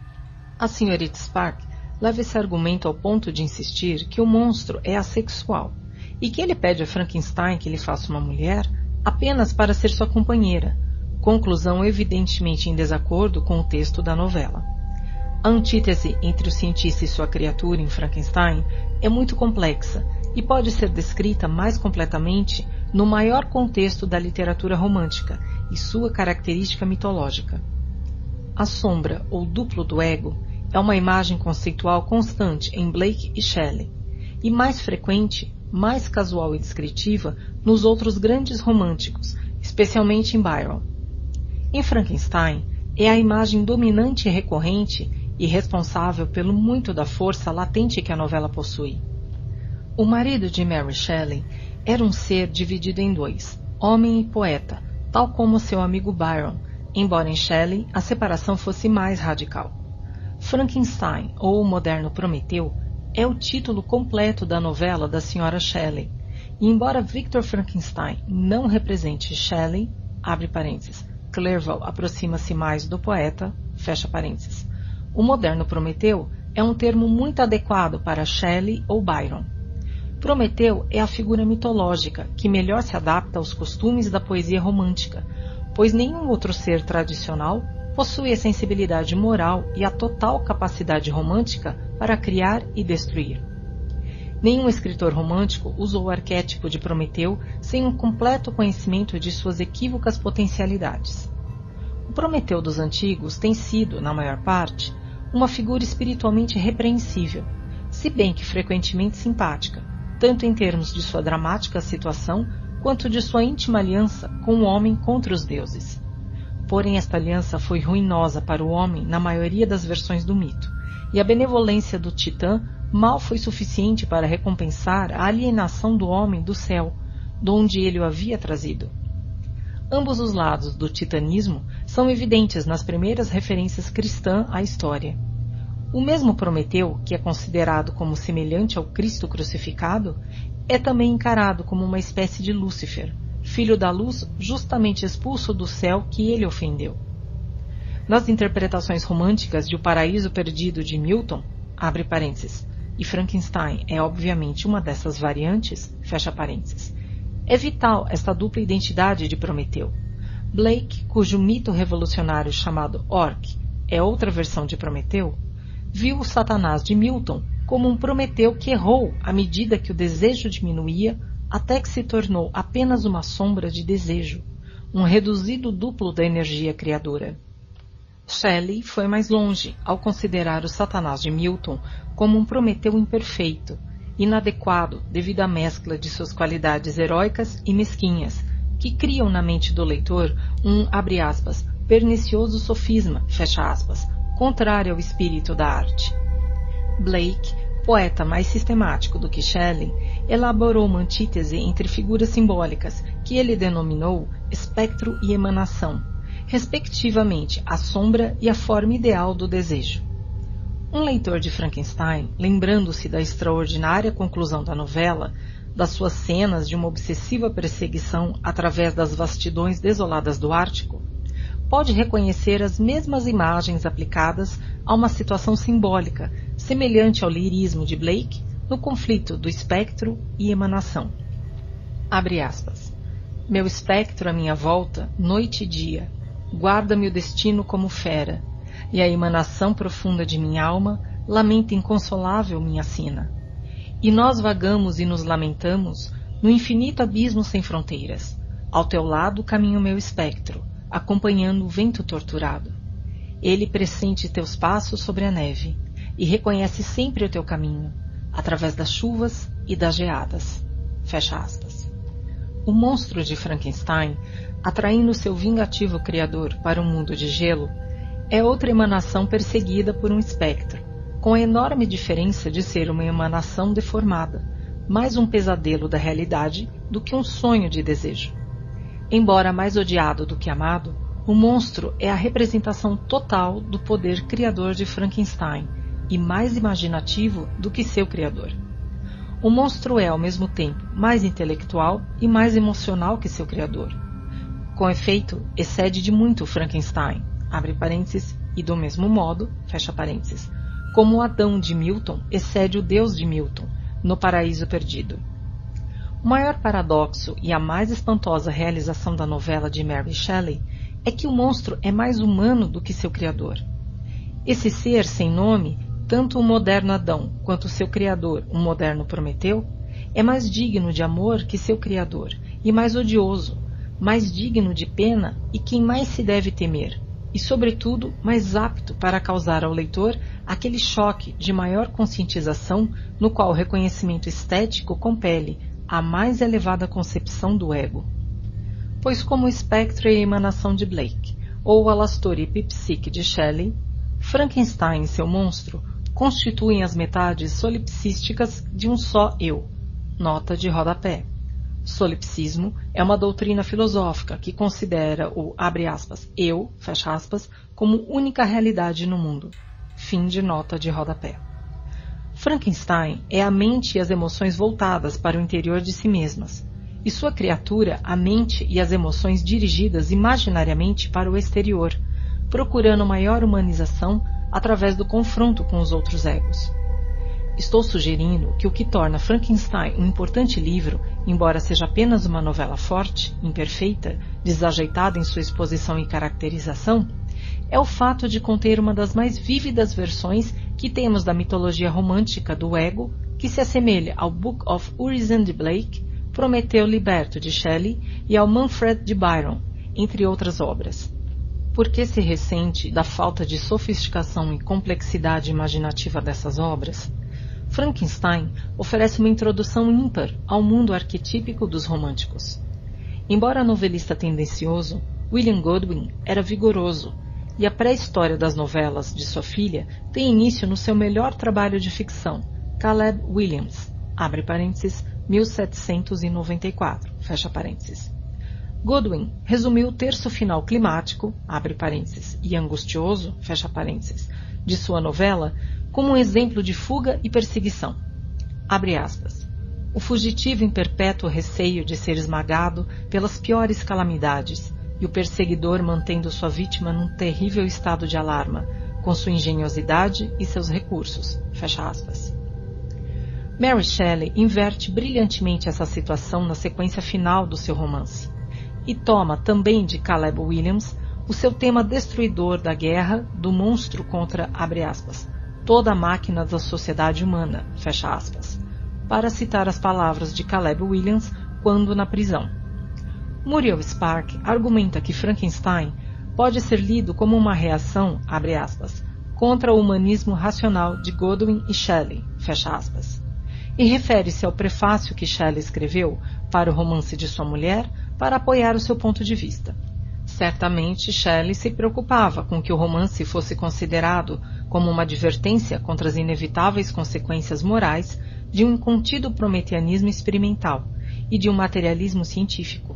A senhorita Spark leva esse argumento ao ponto de insistir que o monstro é assexual e que ele pede a Frankenstein que lhe faça uma mulher apenas para ser sua companheira, conclusão evidentemente em desacordo com o texto da novela. A antítese entre o cientista e sua criatura em Frankenstein é muito complexa e pode ser descrita mais completamente no maior contexto da literatura romântica e sua característica mitológica. A sombra ou duplo do ego é uma imagem conceitual constante em Blake e Shelley, e mais frequente, mais casual e descritiva nos outros grandes românticos, especialmente em Byron. Em Frankenstein, é a imagem dominante e recorrente e responsável pelo muito da força latente que a novela possui. O marido de Mary Shelley era um ser dividido em dois, homem e poeta, tal como seu amigo Byron, embora em Shelley a separação fosse mais radical. Frankenstein, ou o moderno Prometeu, é o título completo da novela da Sra. Shelley. E embora Victor Frankenstein não represente Shelley, abre parênteses, Clerval aproxima-se mais do poeta, fecha parênteses. O moderno Prometeu é um termo muito adequado para Shelley ou Byron. Prometeu é a figura mitológica que melhor se adapta aos costumes da poesia romântica, pois nenhum outro ser tradicional possui a sensibilidade moral e a total capacidade romântica para criar e destruir. Nenhum escritor romântico usou o arquétipo de Prometeu sem um completo conhecimento de suas equívocas potencialidades. O Prometeu dos antigos tem sido, na maior parte, uma figura espiritualmente repreensível, se bem que frequentemente simpática, tanto em termos de sua dramática situação quanto de sua íntima aliança com o homem contra os deuses. Porém, esta aliança foi ruinosa para o homem na maioria das versões do mito, e a benevolência do Titã mal foi suficiente para recompensar a alienação do homem do céu, de onde ele o havia trazido. Ambos os lados do titanismo são evidentes nas primeiras referências cristãs à história. O mesmo Prometeu, que é considerado como semelhante ao Cristo crucificado, é também encarado como uma espécie de Lúcifer, filho da luz justamente expulso do céu que ele ofendeu. Nas interpretações românticas de O Paraíso Perdido de Milton, abre parênteses, e Frankenstein é obviamente uma dessas variantes, fecha parênteses, é vital esta dupla identidade de Prometeu. Blake, cujo mito revolucionário chamado Orc é outra versão de Prometeu, viu o Satanás de Milton como um Prometeu que errou à medida que o desejo diminuía até que se tornou apenas uma sombra de desejo, um reduzido duplo da energia criadora. Shelley foi mais longe ao considerar o Satanás de Milton como um Prometeu imperfeito, inadequado devido à mescla de suas qualidades heróicas e mesquinhas, que criam na mente do leitor um, abre aspas, pernicioso sofisma, fecha aspas, contrário ao espírito da arte. Blake, poeta mais sistemático do que Shelley, elaborou uma antítese entre figuras simbólicas que ele denominou espectro e emanação, respectivamente a sombra e a forma ideal do desejo. Um leitor de Frankenstein, lembrando-se da extraordinária conclusão da novela, das suas cenas de uma obsessiva perseguição através das vastidões desoladas do Ártico, pode reconhecer as mesmas imagens aplicadas a uma situação simbólica, semelhante ao lirismo de Blake no conflito do espectro e emanação. Abre aspas. Meu espectro à minha volta, noite e dia, guarda-me o destino como fera, e a emanação profunda de minha alma lamenta inconsolável minha sina. E nós vagamos e nos lamentamos no infinito abismo sem fronteiras. Ao teu lado caminha o meu espectro, acompanhando o vento torturado. Ele pressente teus passos sobre a neve e reconhece sempre o teu caminho, através das chuvas e das geadas. Fecha aspas. O monstro de Frankenstein, atraindo seu vingativo criador para um mundo de gelo, é outra emanação perseguida por um espectro, com a enorme diferença de ser uma emanação deformada, mais um pesadelo da realidade do que um sonho de desejo. Embora mais odiado do que amado, o monstro é a representação total do poder criador de Frankenstein e mais imaginativo do que seu criador. O monstro é, ao mesmo tempo, mais intelectual e mais emocional que seu criador. Com efeito, excede de muito Frankenstein, abre parênteses, e do mesmo modo, fecha parênteses, como o Adão de Milton excede o Deus de Milton, no Paraíso Perdido. O maior paradoxo e a mais espantosa realização da novela de Mary Shelley é que o monstro é mais humano do que seu criador. Esse ser sem nome, tanto o moderno Adão quanto seu criador, o moderno Prometeu, é mais digno de amor que seu criador e mais odioso, mais digno de pena e quem mais se deve temer, e, sobretudo, mais apto para causar ao leitor aquele choque de maior conscientização no qual o reconhecimento estético compele a mais elevada concepção do ego. Pois como o espectro e a emanação de Blake, ou alastor e psique de Shelley, Frankenstein e seu monstro constituem as metades solipsísticas de um só eu. Nota de rodapé. Solipsismo é uma doutrina filosófica que considera o aspas, eu aspas, como única realidade no mundo. Fim de nota de rodapé. Frankenstein é a mente e as emoções voltadas para o interior de si mesmas, e sua criatura a mente e as emoções dirigidas imaginariamente para o exterior, procurando maior humanização através do confronto com os outros egos. estou sugerindo que o que torna Frankenstein um importante livro, embora seja apenas uma novela forte, imperfeita, desajeitada em sua exposição e caracterização, é o fato de conter uma das mais vívidas versões que temos da mitologia romântica do ego, que se assemelha ao Book of Urizen de Blake, Prometeu Liberto de Shelley e ao Manfred de Byron, entre outras obras. Por que se ressente da falta de sofisticação e complexidade imaginativa dessas obras? Frankenstein oferece uma introdução ímpar ao mundo arquetípico dos românticos. Embora novelista tendencioso, William Godwin era vigoroso, e a pré-história das novelas de sua filha tem início no seu melhor trabalho de ficção, Caleb Williams, abre parênteses, 1794, fecha parênteses. Godwin resumiu o terço final climático, abre parênteses, e angustioso, fecha parênteses, de sua novela como um exemplo de fuga e perseguição. Abre aspas. O fugitivo em perpétuo receio de ser esmagado pelas piores calamidades e o perseguidor mantendo sua vítima num terrível estado de alarma, com sua engenhosidade e seus recursos. Fecha aspas. Mary Shelley inverte brilhantemente essa situação na sequência final do seu romance e toma também de Caleb Williams o seu tema destruidor da guerra do monstro contra, aspas, toda a máquina da sociedade humana, aspas, para citar as palavras de Caleb Williams quando na prisão. Muriel Spark argumenta que Frankenstein pode ser lido como uma reação, aspas, contra o humanismo racional de Godwin e Shelley, e refere-se ao prefácio que Shelley escreveu para o romance de sua mulher para apoiar o seu ponto de vista. Certamente Shelley se preocupava com que o romance fosse considerado como uma advertência contra as inevitáveis consequências morais de um incontido prometianismo experimental e de um materialismo científico.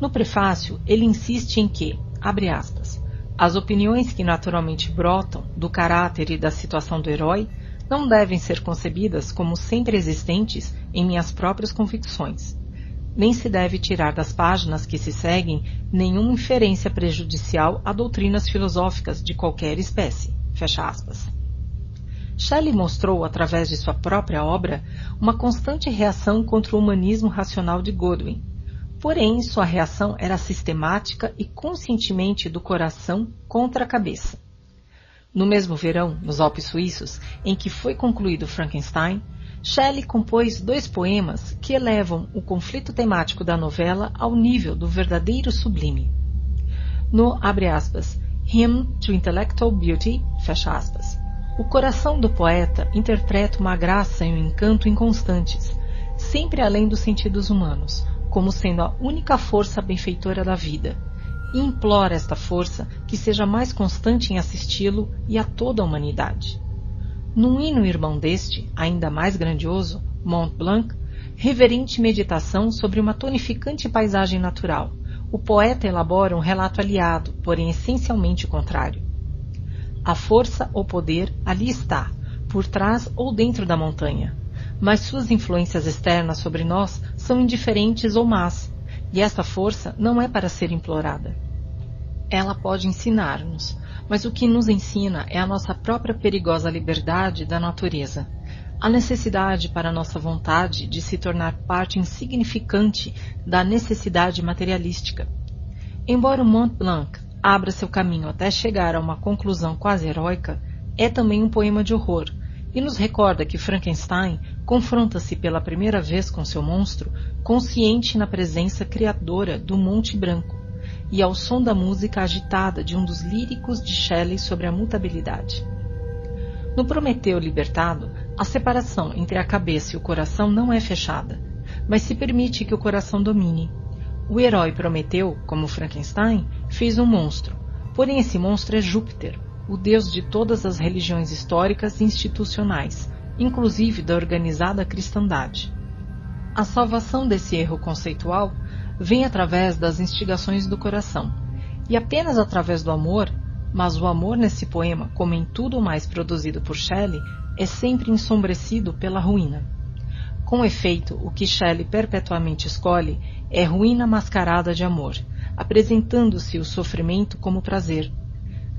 No prefácio, ele insiste em que, abre aspas, as opiniões que naturalmente brotam do caráter e da situação do herói não devem ser concebidas como sempre existentes em minhas próprias convicções. Nem se deve tirar das páginas que se seguem nenhuma inferência prejudicial a doutrinas filosóficas de qualquer espécie. Fecha aspas. Shelley mostrou, através de sua própria obra, uma constante reação contra o humanismo racional de Godwin, Porém, sua reação era sistemática e conscientemente do coração contra a cabeça. No mesmo verão, nos Alpes Suíços, em que foi concluído Frankenstein, Shelley compôs dois poemas que elevam o conflito temático da novela ao nível do verdadeiro sublime. No, abre aspas, Hymn to Intellectual Beauty, fecha aspas, o coração do poeta interpreta uma graça e um encanto inconstantes, sempre além dos sentidos humanos, como sendo a única força benfeitora da vida, e implora esta força que seja mais constante em assisti-lo e a toda a humanidade. Num hino irmão deste, ainda mais grandioso, Mont Blanc, reverente meditação sobre uma tonificante paisagem natural, o poeta elabora um relato aliado, porém essencialmente contrário. A força ou poder ali está, por trás ou dentro da montanha, mas suas influências externas sobre nós são indiferentes ou más, e esta força não é para ser implorada. Ela pode ensinar-nos, mas o que nos ensina é a nossa própria perigosa liberdade da natureza, a necessidade para a nossa vontade de se tornar parte insignificante da necessidade materialística. Embora o Mont Blanc abra seu caminho até chegar a uma conclusão quase heróica, é também um poema de horror, e nos recorda que Frankenstein confronta-se pela primeira vez com seu monstro, consciente na presença criadora do Monte Branco, e ao som da música agitada de um dos líricos de Shelley sobre a mutabilidade. No Prometeu libertado, a separação entre a cabeça e o coração não é fechada, mas se permite que o coração domine. O herói Prometeu, como Frankenstein, fez um monstro, porém esse monstro é Júpiter, o Deus de todas as religiões históricas e institucionais, inclusive da organizada cristandade. A salvação desse erro conceitual vem através das instigações do coração, e apenas através do amor, mas o amor nesse poema, como em tudo mais produzido por Shelley, é sempre ensombrecido pela ruína. Com efeito, o que Shelley perpetuamente escolhe é ruína mascarada de amor, apresentando-se o sofrimento como prazer,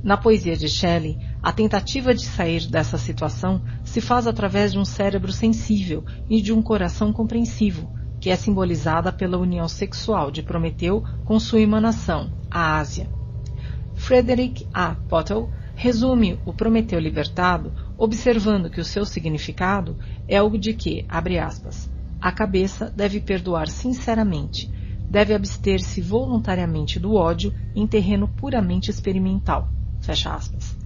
na poesia de Shelley, A tentativa de sair dessa situação se faz através de um cérebro sensível e de um coração compreensivo, que é simbolizada pela união sexual de Prometeu com sua emanação, a Ásia. Frederick A. Pottle resume o Prometeu libertado observando que o seu significado é o de que, abre aspas, a cabeça deve perdoar sinceramente, deve abster-se voluntariamente do ódio em terreno puramente experimental, fecha aspas.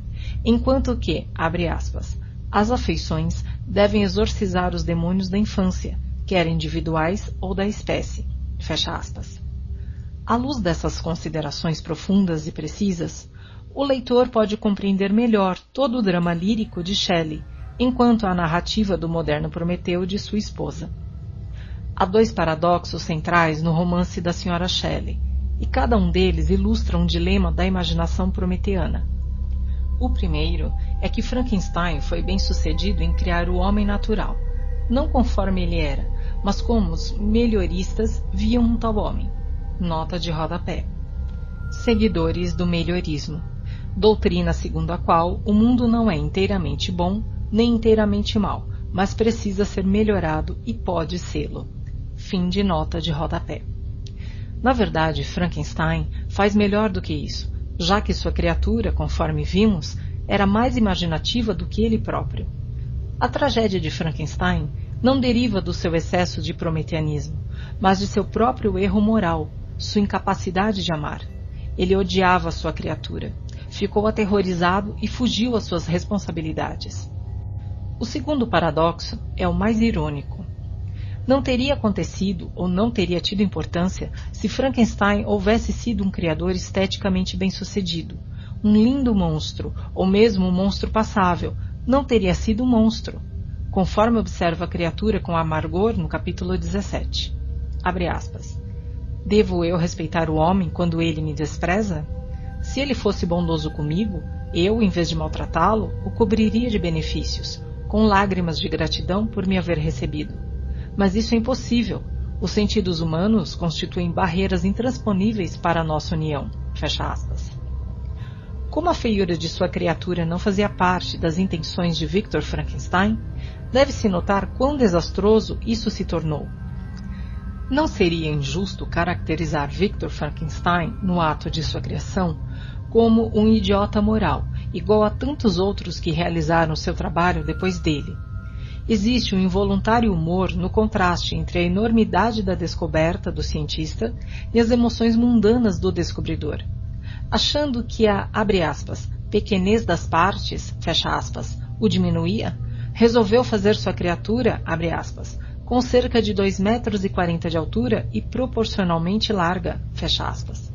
Enquanto que, abre aspas, as afeições devem exorcizar os demônios da infância, quer individuais ou da espécie. Fecha aspas. À luz dessas considerações profundas e precisas, o leitor pode compreender melhor todo o drama lírico de Shelley, enquanto a narrativa do moderno Prometeu de sua esposa. Há dois paradoxos centrais no romance da Sra. Shelley, e cada um deles ilustra um dilema da imaginação prometeana. O primeiro é que Frankenstein foi bem sucedido em criar o homem natural, não conforme ele era, mas como os melhoristas viam um tal homem. Nota de rodapé. Seguidores do melhorismo. Doutrina segundo a qual o mundo não é inteiramente bom nem inteiramente mal, mas precisa ser melhorado e pode sê-lo. Fim de nota de rodapé. Na verdade, Frankenstein faz melhor do que isso, já que sua criatura, conforme vimos, era mais imaginativa do que ele próprio. A tragédia de Frankenstein não deriva do seu excesso de prometeanismo, mas de seu próprio erro moral, sua incapacidade de amar. Ele odiava sua criatura, ficou aterrorizado e fugiu às suas responsabilidades. O segundo paradoxo é o mais irônico. Não teria acontecido ou não teria tido importância se Frankenstein houvesse sido um criador esteticamente bem-sucedido, um lindo monstro, ou mesmo um monstro passável, não teria sido um monstro conforme observa a criatura com amargor no capítulo 17. Abre aspas. Devo eu respeitar o homem quando ele me despreza? Se ele fosse bondoso comigo, eu, em vez de maltratá-lo, o cobriria de benefícios, com lágrimas de gratidão por me haver recebido. Mas isso é impossível. Os sentidos humanos constituem barreiras intransponíveis para a nossa união. Fecha aspas. Como a feiura de sua criatura não fazia parte das intenções de Victor Frankenstein, deve-se notar quão desastroso isso se tornou. Não seria injusto caracterizar Victor Frankenstein, no ato de sua criação, como um idiota moral, igual a tantos outros que realizaram seu trabalho depois dele. Existe um involuntário humor no contraste entre a enormidade da descoberta do cientista e as emoções mundanas do descobridor. Achando que a, aspas, pequenez das partes, fecha aspas, o diminuía, resolveu fazer sua criatura, abre aspas, com cerca de 2 metros e 40 de altura e proporcionalmente larga, fecha aspas.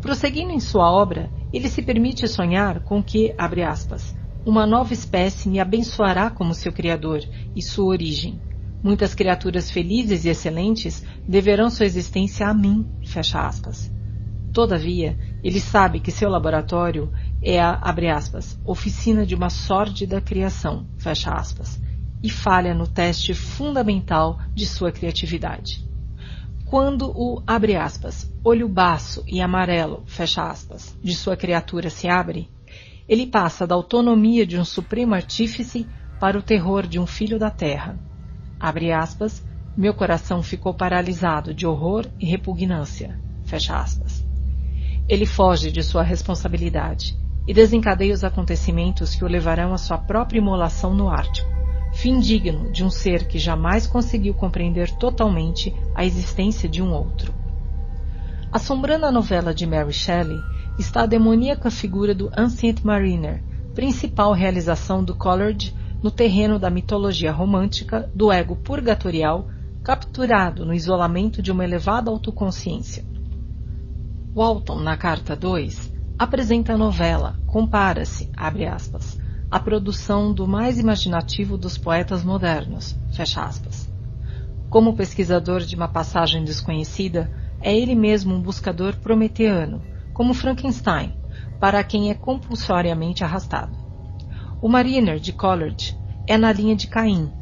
Prosseguindo em sua obra, ele se permite sonhar com que, abre aspas, uma nova espécie me abençoará como seu criador e sua origem. Muitas criaturas felizes e excelentes deverão sua existência a mim, fecha aspas. Todavia, ele sabe que seu laboratório é a, abre aspas, oficina de uma sórdida criação, fecha aspas, e falha no teste fundamental de sua criatividade. Quando o, abre aspas, olho baço e amarelo, fecha aspas, de sua criatura se abre, ele passa da autonomia de um supremo artífice para o terror de um filho da terra. Abre aspas, meu coração ficou paralisado de horror e repugnância, fecha aspas. Ele foge de sua responsabilidade e desencadeia os acontecimentos que o levarão à sua própria imolação no Ártico, fim digno de um ser que jamais conseguiu compreender totalmente a existência de um outro. Assombrando a novela de Mary Shelley está a demoníaca figura do Ancient Mariner, principal realização do Coleridge no terreno da mitologia romântica do ego purgatorial capturado no isolamento de uma elevada autoconsciência. Walton, na carta 2, apresenta a novela, compara-se, abre aspas, à produção do mais imaginativo dos poetas modernos, fecha aspas. Como pesquisador de uma passagem desconhecida, é ele mesmo um buscador prometeano, como Frankenstein, para quem é compulsoriamente arrastado. O Mariner de Coleridge é na linha de Caim,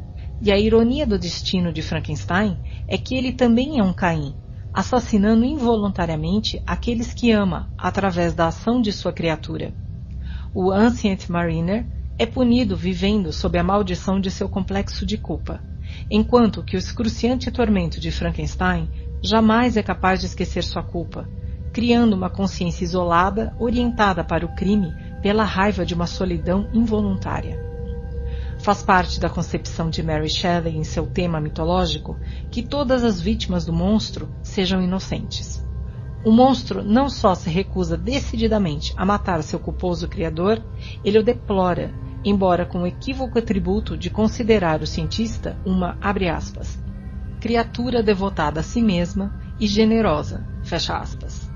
e a ironia do destino de Frankenstein é que ele também é um Caim, assassinando involuntariamente aqueles que ama através da ação de sua criatura. o Ancient Mariner é punido vivendo sob a maldição de seu complexo de culpa, enquanto que o excruciante tormento de Frankenstein jamais é capaz de esquecer sua culpa, criando uma consciência isolada, orientada para o crime pela raiva de uma solidão involuntária. Faz parte da concepção de Mary Shelley em seu tema mitológico que todas as vítimas do monstro sejam inocentes. O monstro não só se recusa decididamente a matar seu culposo criador, ele o deplora, embora com o equívoco atributo de considerar o cientista uma, abre aspas, criatura devotada a si mesma e generosa, fecha aspas.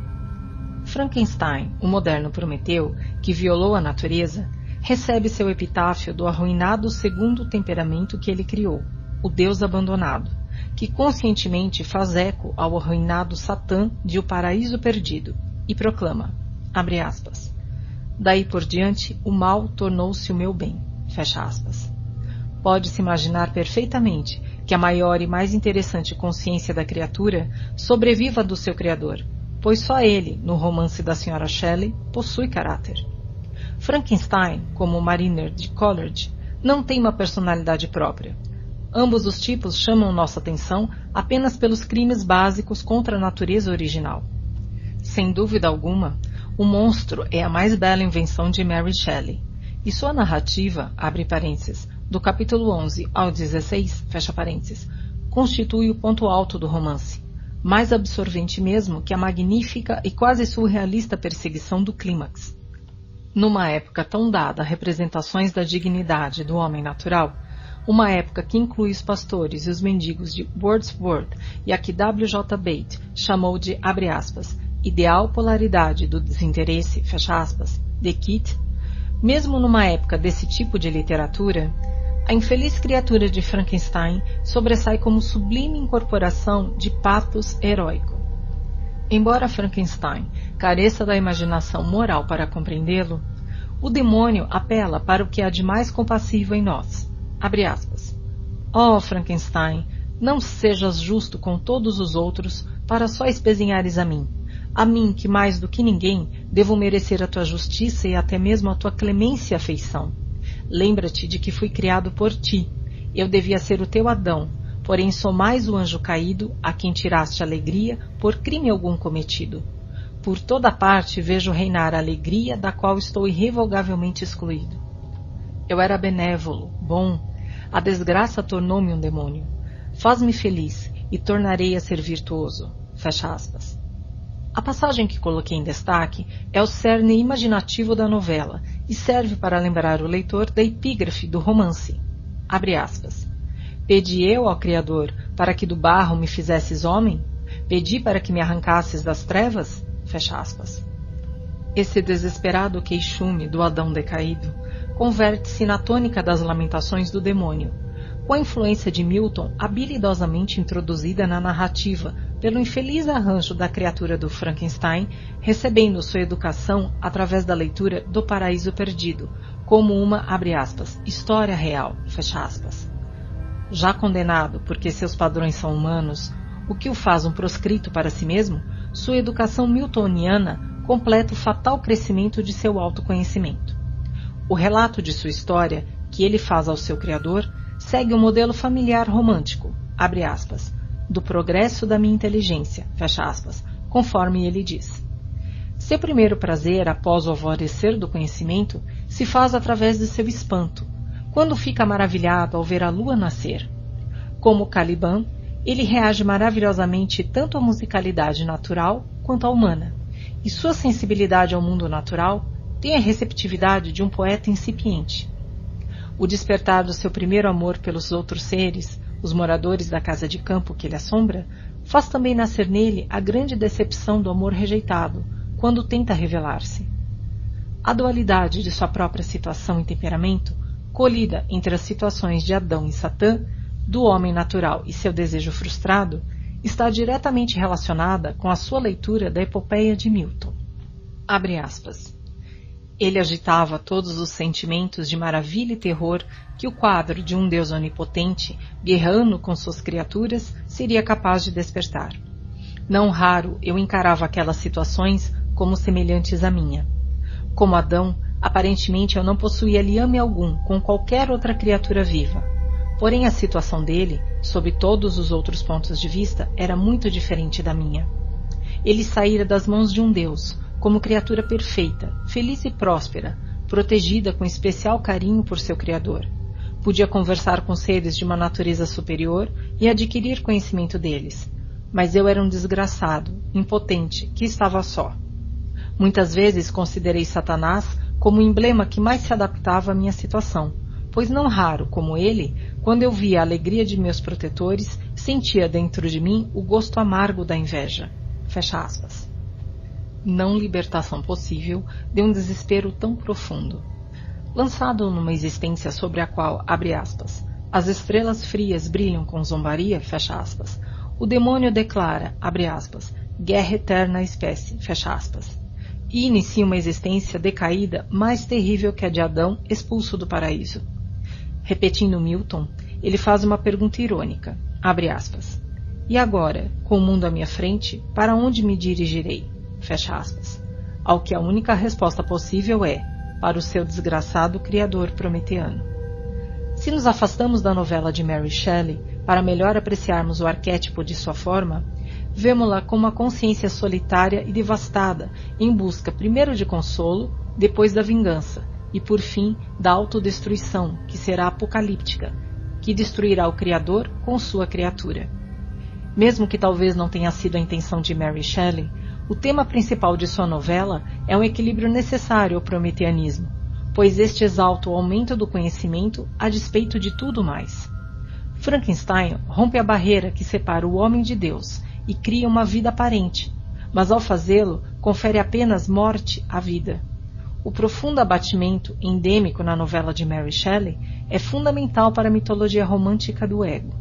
Frankenstein, o moderno Prometeu, que violou a natureza, recebe seu epitáfio do arruinado segundo temperamento que ele criou, o Deus abandonado, que conscientemente faz eco ao arruinado Satã de O Paraíso Perdido e proclama, abre aspas, Daí por diante, o mal tornou-se o meu bem. Fecha aspas. Pode-se imaginar perfeitamente que a maior e mais interessante consciência da criatura sobreviva do seu criador, pois só ele, no romance da Sra. Shelley, possui caráter. Frankenstein, como Mariner de Coleridge, não tem uma personalidade própria. Ambos os tipos chamam nossa atenção apenas pelos crimes básicos contra a natureza original. Sem dúvida alguma, o monstro é a mais bela invenção de Mary Shelley, e sua narrativa, abre parênteses, do capítulo 11 ao 16, fecha parênteses, constitui o ponto alto do romance, mais absorvente mesmo que a magnífica e quase surrealista perseguição do clímax. Numa época tão dada a representações da dignidade do homem natural, uma época que inclui os pastores e os mendigos de Wordsworth e a que W. J. Bate chamou de, abre aspas, ideal polaridade do desinteresse, fecha aspas, de Keats, mesmo numa época desse tipo de literatura, a infeliz criatura de Frankenstein sobressai como sublime incorporação de patos heróico. Embora Frankenstein careça da imaginação moral para compreendê-lo, o demônio apela para o que há de mais compassivo em nós. Abre aspas. Oh, Frankenstein, não sejas justo com todos os outros para só espezinhares a mim a mim, que mais do que ninguém devo merecer a tua justiça e até mesmo a tua clemência e afeição. Lembra-te de que fui criado por ti. Eu devia ser o teu Adão, porém sou mais o anjo caído, a quem tiraste alegria por crime algum cometido. Por toda parte vejo reinar a alegria da qual estou irrevogavelmente excluído. Eu era benévolo, bom. A desgraça tornou-me um demônio. Faz-me feliz e tornarei a ser virtuoso. Fecha aspas. A passagem que coloquei em destaque é o cerne imaginativo da novela e serve para lembrar o leitor da epígrafe do romance. Abre aspas. Pedi eu ao Criador para que do barro me fizesses homem? Pedi para que me arrancasses das trevas? Fecha aspas. Esse desesperado queixume do Adão decaído converte-se na tônica das lamentações do demônio, com a influência de Milton habilidosamente introduzida na narrativa pelo infeliz arranjo da criatura do Frankenstein, recebendo sua educação através da leitura do Paraíso Perdido, como uma, aspas, história real. Já condenado porque seus padrões são humanos, o que o faz um proscrito para si mesmo, sua educação miltoniana completa o fatal crescimento de seu autoconhecimento. O relato de sua história, que ele faz ao seu criador, segue o um modelo familiar romântico, abre aspas, do progresso da minha inteligência, fecha aspas, conforme ele diz. Seu primeiro prazer após o alvorecer do conhecimento se faz através de seu espanto, quando fica maravilhado ao ver a lua nascer. Como Caliban, ele reage maravilhosamente tanto à musicalidade natural quanto à humana, e sua sensibilidade ao mundo natural tem a receptividade de um poeta incipiente. O despertar do seu primeiro amor pelos outros seres, os moradores da casa de campo que ele assombra, faz também nascer nele a grande decepção do amor rejeitado, quando tenta revelar-se. A dualidade de sua própria situação e temperamento, colhida entre as situações de Adão e Satã, do homem natural e seu desejo frustrado, está diretamente relacionada com a sua leitura da epopeia de Milton. Abre aspas. Ele agitava todos os sentimentos de maravilha e terror que o quadro de um Deus onipotente, guerrando com suas criaturas, seria capaz de despertar. Não raro eu encarava aquelas situações como semelhantes à minha. Como Adão, Aparentemente eu não possuía liame algum com qualquer outra criatura viva. Porém, a situação dele, sob todos os outros pontos de vista, era muito diferente da minha. Ele saíra das mãos de um Deus, como criatura perfeita, feliz e próspera, protegida com especial carinho por seu Criador. Podia conversar com seres de uma natureza superior e adquirir conhecimento deles. Mas eu era um desgraçado, impotente, que estava só. Muitas vezes considerei Satanás como o emblema que mais se adaptava à minha situação, pois não raro, como ele, quando eu via a alegria de meus protetores, sentia dentro de mim o gosto amargo da inveja. Fecha aspas. Não libertação possível de um desespero tão profundo. Lançado numa existência sobre a qual, abre aspas, as estrelas frias brilham com zombaria, fecha aspas, o demônio declara, abre aspas, guerra eterna à espécie, fecha aspas, e inicia uma existência decaída mais terrível que a de Adão expulso do paraíso. Repetindo Milton, ele faz uma pergunta irônica. Abre aspas. E agora, com o mundo à minha frente, para onde me dirigirei? Fecha aspas. Ao que a única resposta possível é para o seu desgraçado criador prometeano. Se nos afastamos da novela de Mary Shelley para melhor apreciarmos o arquétipo de sua forma, vemos-la como uma consciência solitária e devastada, em busca primeiro de consolo, depois da vingança, e por fim da autodestruição, que será apocalíptica, que destruirá o Criador com sua criatura. Mesmo que talvez não tenha sido a intenção de Mary Shelley, o tema principal de sua novela é um equilíbrio necessário ao prometeanismo, pois este exalta o aumento do conhecimento a despeito de tudo mais. Frankenstein rompe a barreira que separa o homem de Deus e cria uma vida aparente, mas ao fazê-lo confere apenas morte à vida. O profundo abatimento endêmico na novela de Mary Shelley é fundamental para a mitologia romântica do ego,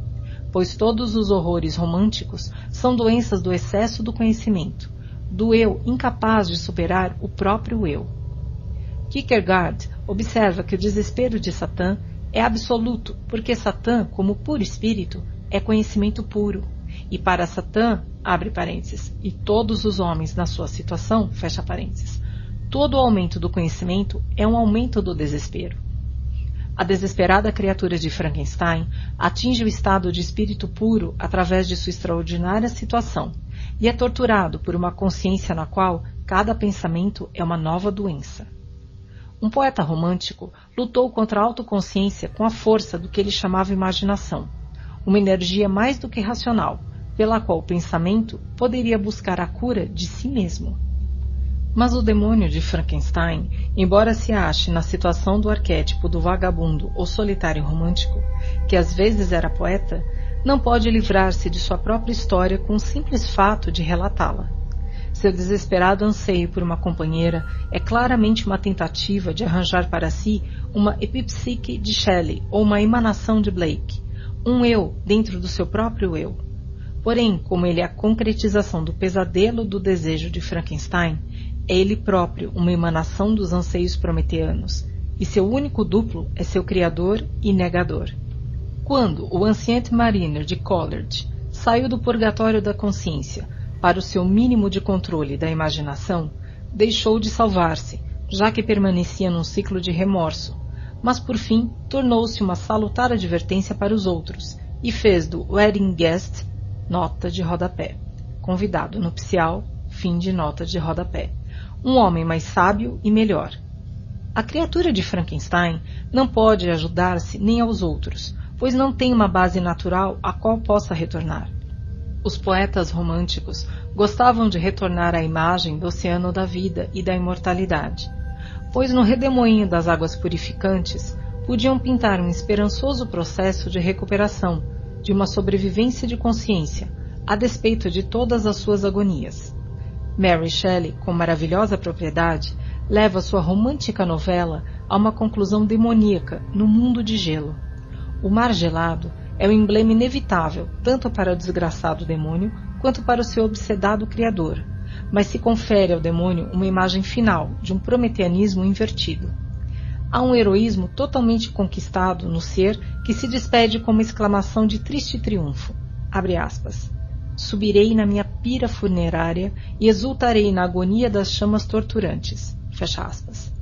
pois todos os horrores românticos são doenças do excesso do conhecimento, do eu incapaz de superar o próprio eu. Kierkegaard observa que o desespero de Satã é absoluto, porque Satã, como puro espírito, é conhecimento puro. E para Satã, abre parênteses, e todos os homens na sua situação, fecha parênteses, Todo aumento do conhecimento é um aumento do desespero. A desesperada criatura de Frankenstein atinge o estado de espírito puro através de sua extraordinária situação e é torturado por uma consciência na qual cada pensamento é uma nova doença. Um poeta romântico lutou contra a autoconsciência com a força do que ele chamava imaginação, uma energia mais do que racional, pela qual o pensamento poderia buscar a cura de si mesmo. Mas o demônio de Frankenstein, embora se ache na situação do arquétipo do vagabundo ou solitário romântico, que às vezes era poeta, não pode livrar-se de sua própria história com o simples fato de relatá-la. Seu desesperado anseio por uma companheira é claramente uma tentativa de arranjar para si uma epipsique de Shelley ou uma emanação de Blake, um eu dentro do seu próprio eu. Porém, como ele é a concretização do pesadelo do desejo de Frankenstein, é ele próprio uma emanação dos anseios prometeanos, e seu único duplo é seu criador e negador. Quando o Ancient Mariner de Coleridge saiu do purgatório da consciência para o seu mínimo de controle da imaginação, deixou de salvar-se, já que permanecia num ciclo de remorso, mas por fim tornou-se uma salutar advertência para os outros e fez do wedding guest nota de rodapé. Convidado nupcial, fim de nota de rodapé um homem mais sábio e melhor. A criatura de Frankenstein não pode ajudar-se nem aos outros, pois não tem uma base natural a qual possa retornar. Os poetas românticos gostavam de retornar à imagem do oceano da vida e da imortalidade, pois no redemoinho das águas purificantes podiam pintar um esperançoso processo de recuperação, de uma sobrevivência de consciência, a despeito de todas as suas agonias. Mary Shelley, com maravilhosa propriedade, leva sua romântica novela a uma conclusão demoníaca no mundo de gelo. O mar gelado é o emblema inevitável tanto para o desgraçado demônio quanto para o seu obsedado criador, mas se confere ao demônio uma imagem final de um prometeanismo invertido. Há um heroísmo totalmente conquistado no ser que se despede com uma exclamação de triste triunfo. Abre aspas subirei na minha pira funerária e exultarei na agonia das chamas torturantes. Fecha aspas.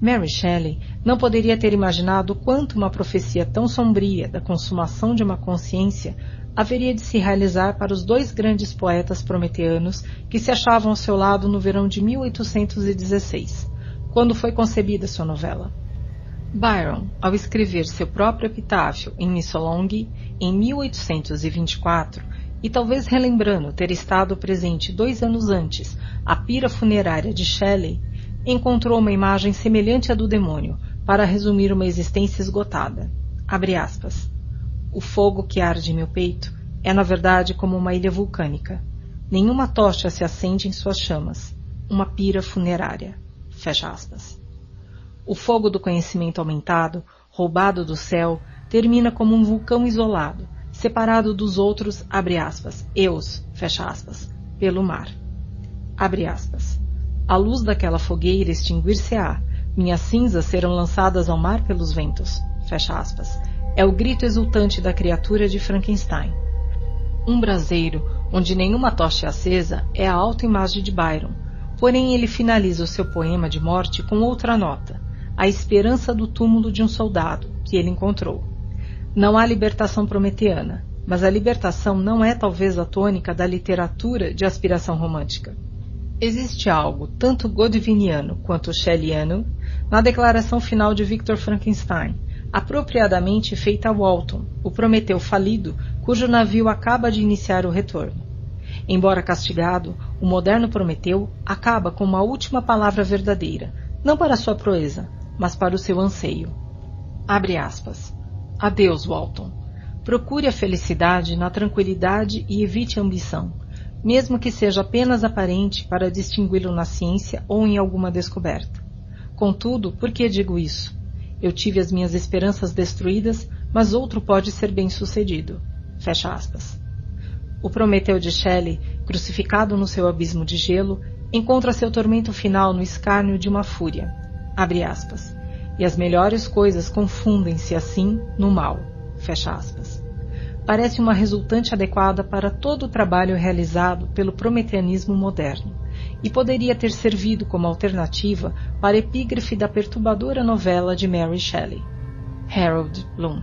Mary Shelley não poderia ter imaginado quanto uma profecia tão sombria da consumação de uma consciência haveria de se realizar para os dois grandes poetas prometeanos que se achavam ao seu lado no verão de 1816, quando foi concebida sua novela. Byron, ao escrever seu próprio epitáfio em Missolonghi em 1824, e talvez relembrando ter estado presente dois anos antes à pira funerária de Shelley, encontrou uma imagem semelhante à do demônio para resumir uma existência esgotada. O fogo que arde em meu peito é, na verdade, como uma ilha vulcânica. Nenhuma tocha se acende em suas chamas. Uma pira funerária. Fecha aspas. O fogo do conhecimento aumentado, roubado do céu, termina como um vulcão isolado, separado dos outros, abre aspas, eus, fecha aspas, pelo mar. Abre aspas. A luz daquela fogueira extinguir-se-á, minhas cinzas serão lançadas ao mar pelos ventos, fecha aspas, é o grito exultante da criatura de Frankenstein. Um braseiro, onde nenhuma tocha é acesa, é a autoimagem de Byron, porém ele finaliza o seu poema de morte com outra nota, a esperança do túmulo de um soldado, que ele encontrou. Não há libertação prometeana, mas a libertação não é talvez a tônica da literatura de aspiração romântica. Existe algo tanto godwiniano quanto shelleyiano na declaração final de Victor Frankenstein, apropriadamente feita a Walton, o Prometeu falido, cujo navio acaba de iniciar o retorno. Embora castigado, o moderno Prometeu acaba com uma última palavra verdadeira, não para sua proeza, mas para o seu anseio. Abre aspas. Adeus, Walton. Procure a felicidade na tranquilidade e evite a ambição, mesmo que seja apenas aparente para distingui-lo na ciência ou em alguma descoberta. Contudo, por que digo isso? Eu tive as minhas esperanças destruídas, mas outro pode ser bem-sucedido. Fecha aspas. O Prometeu de Shelley, crucificado no seu abismo de gelo, encontra seu tormento final no escárnio de uma fúria. Abre aspas. E as melhores coisas confundem-se assim no mal. Fecha aspas. Parece uma resultante adequada para todo o trabalho realizado pelo prometeanismo moderno e poderia ter servido como alternativa para a epígrafe da perturbadora novela de Mary Shelley. Harold Bloom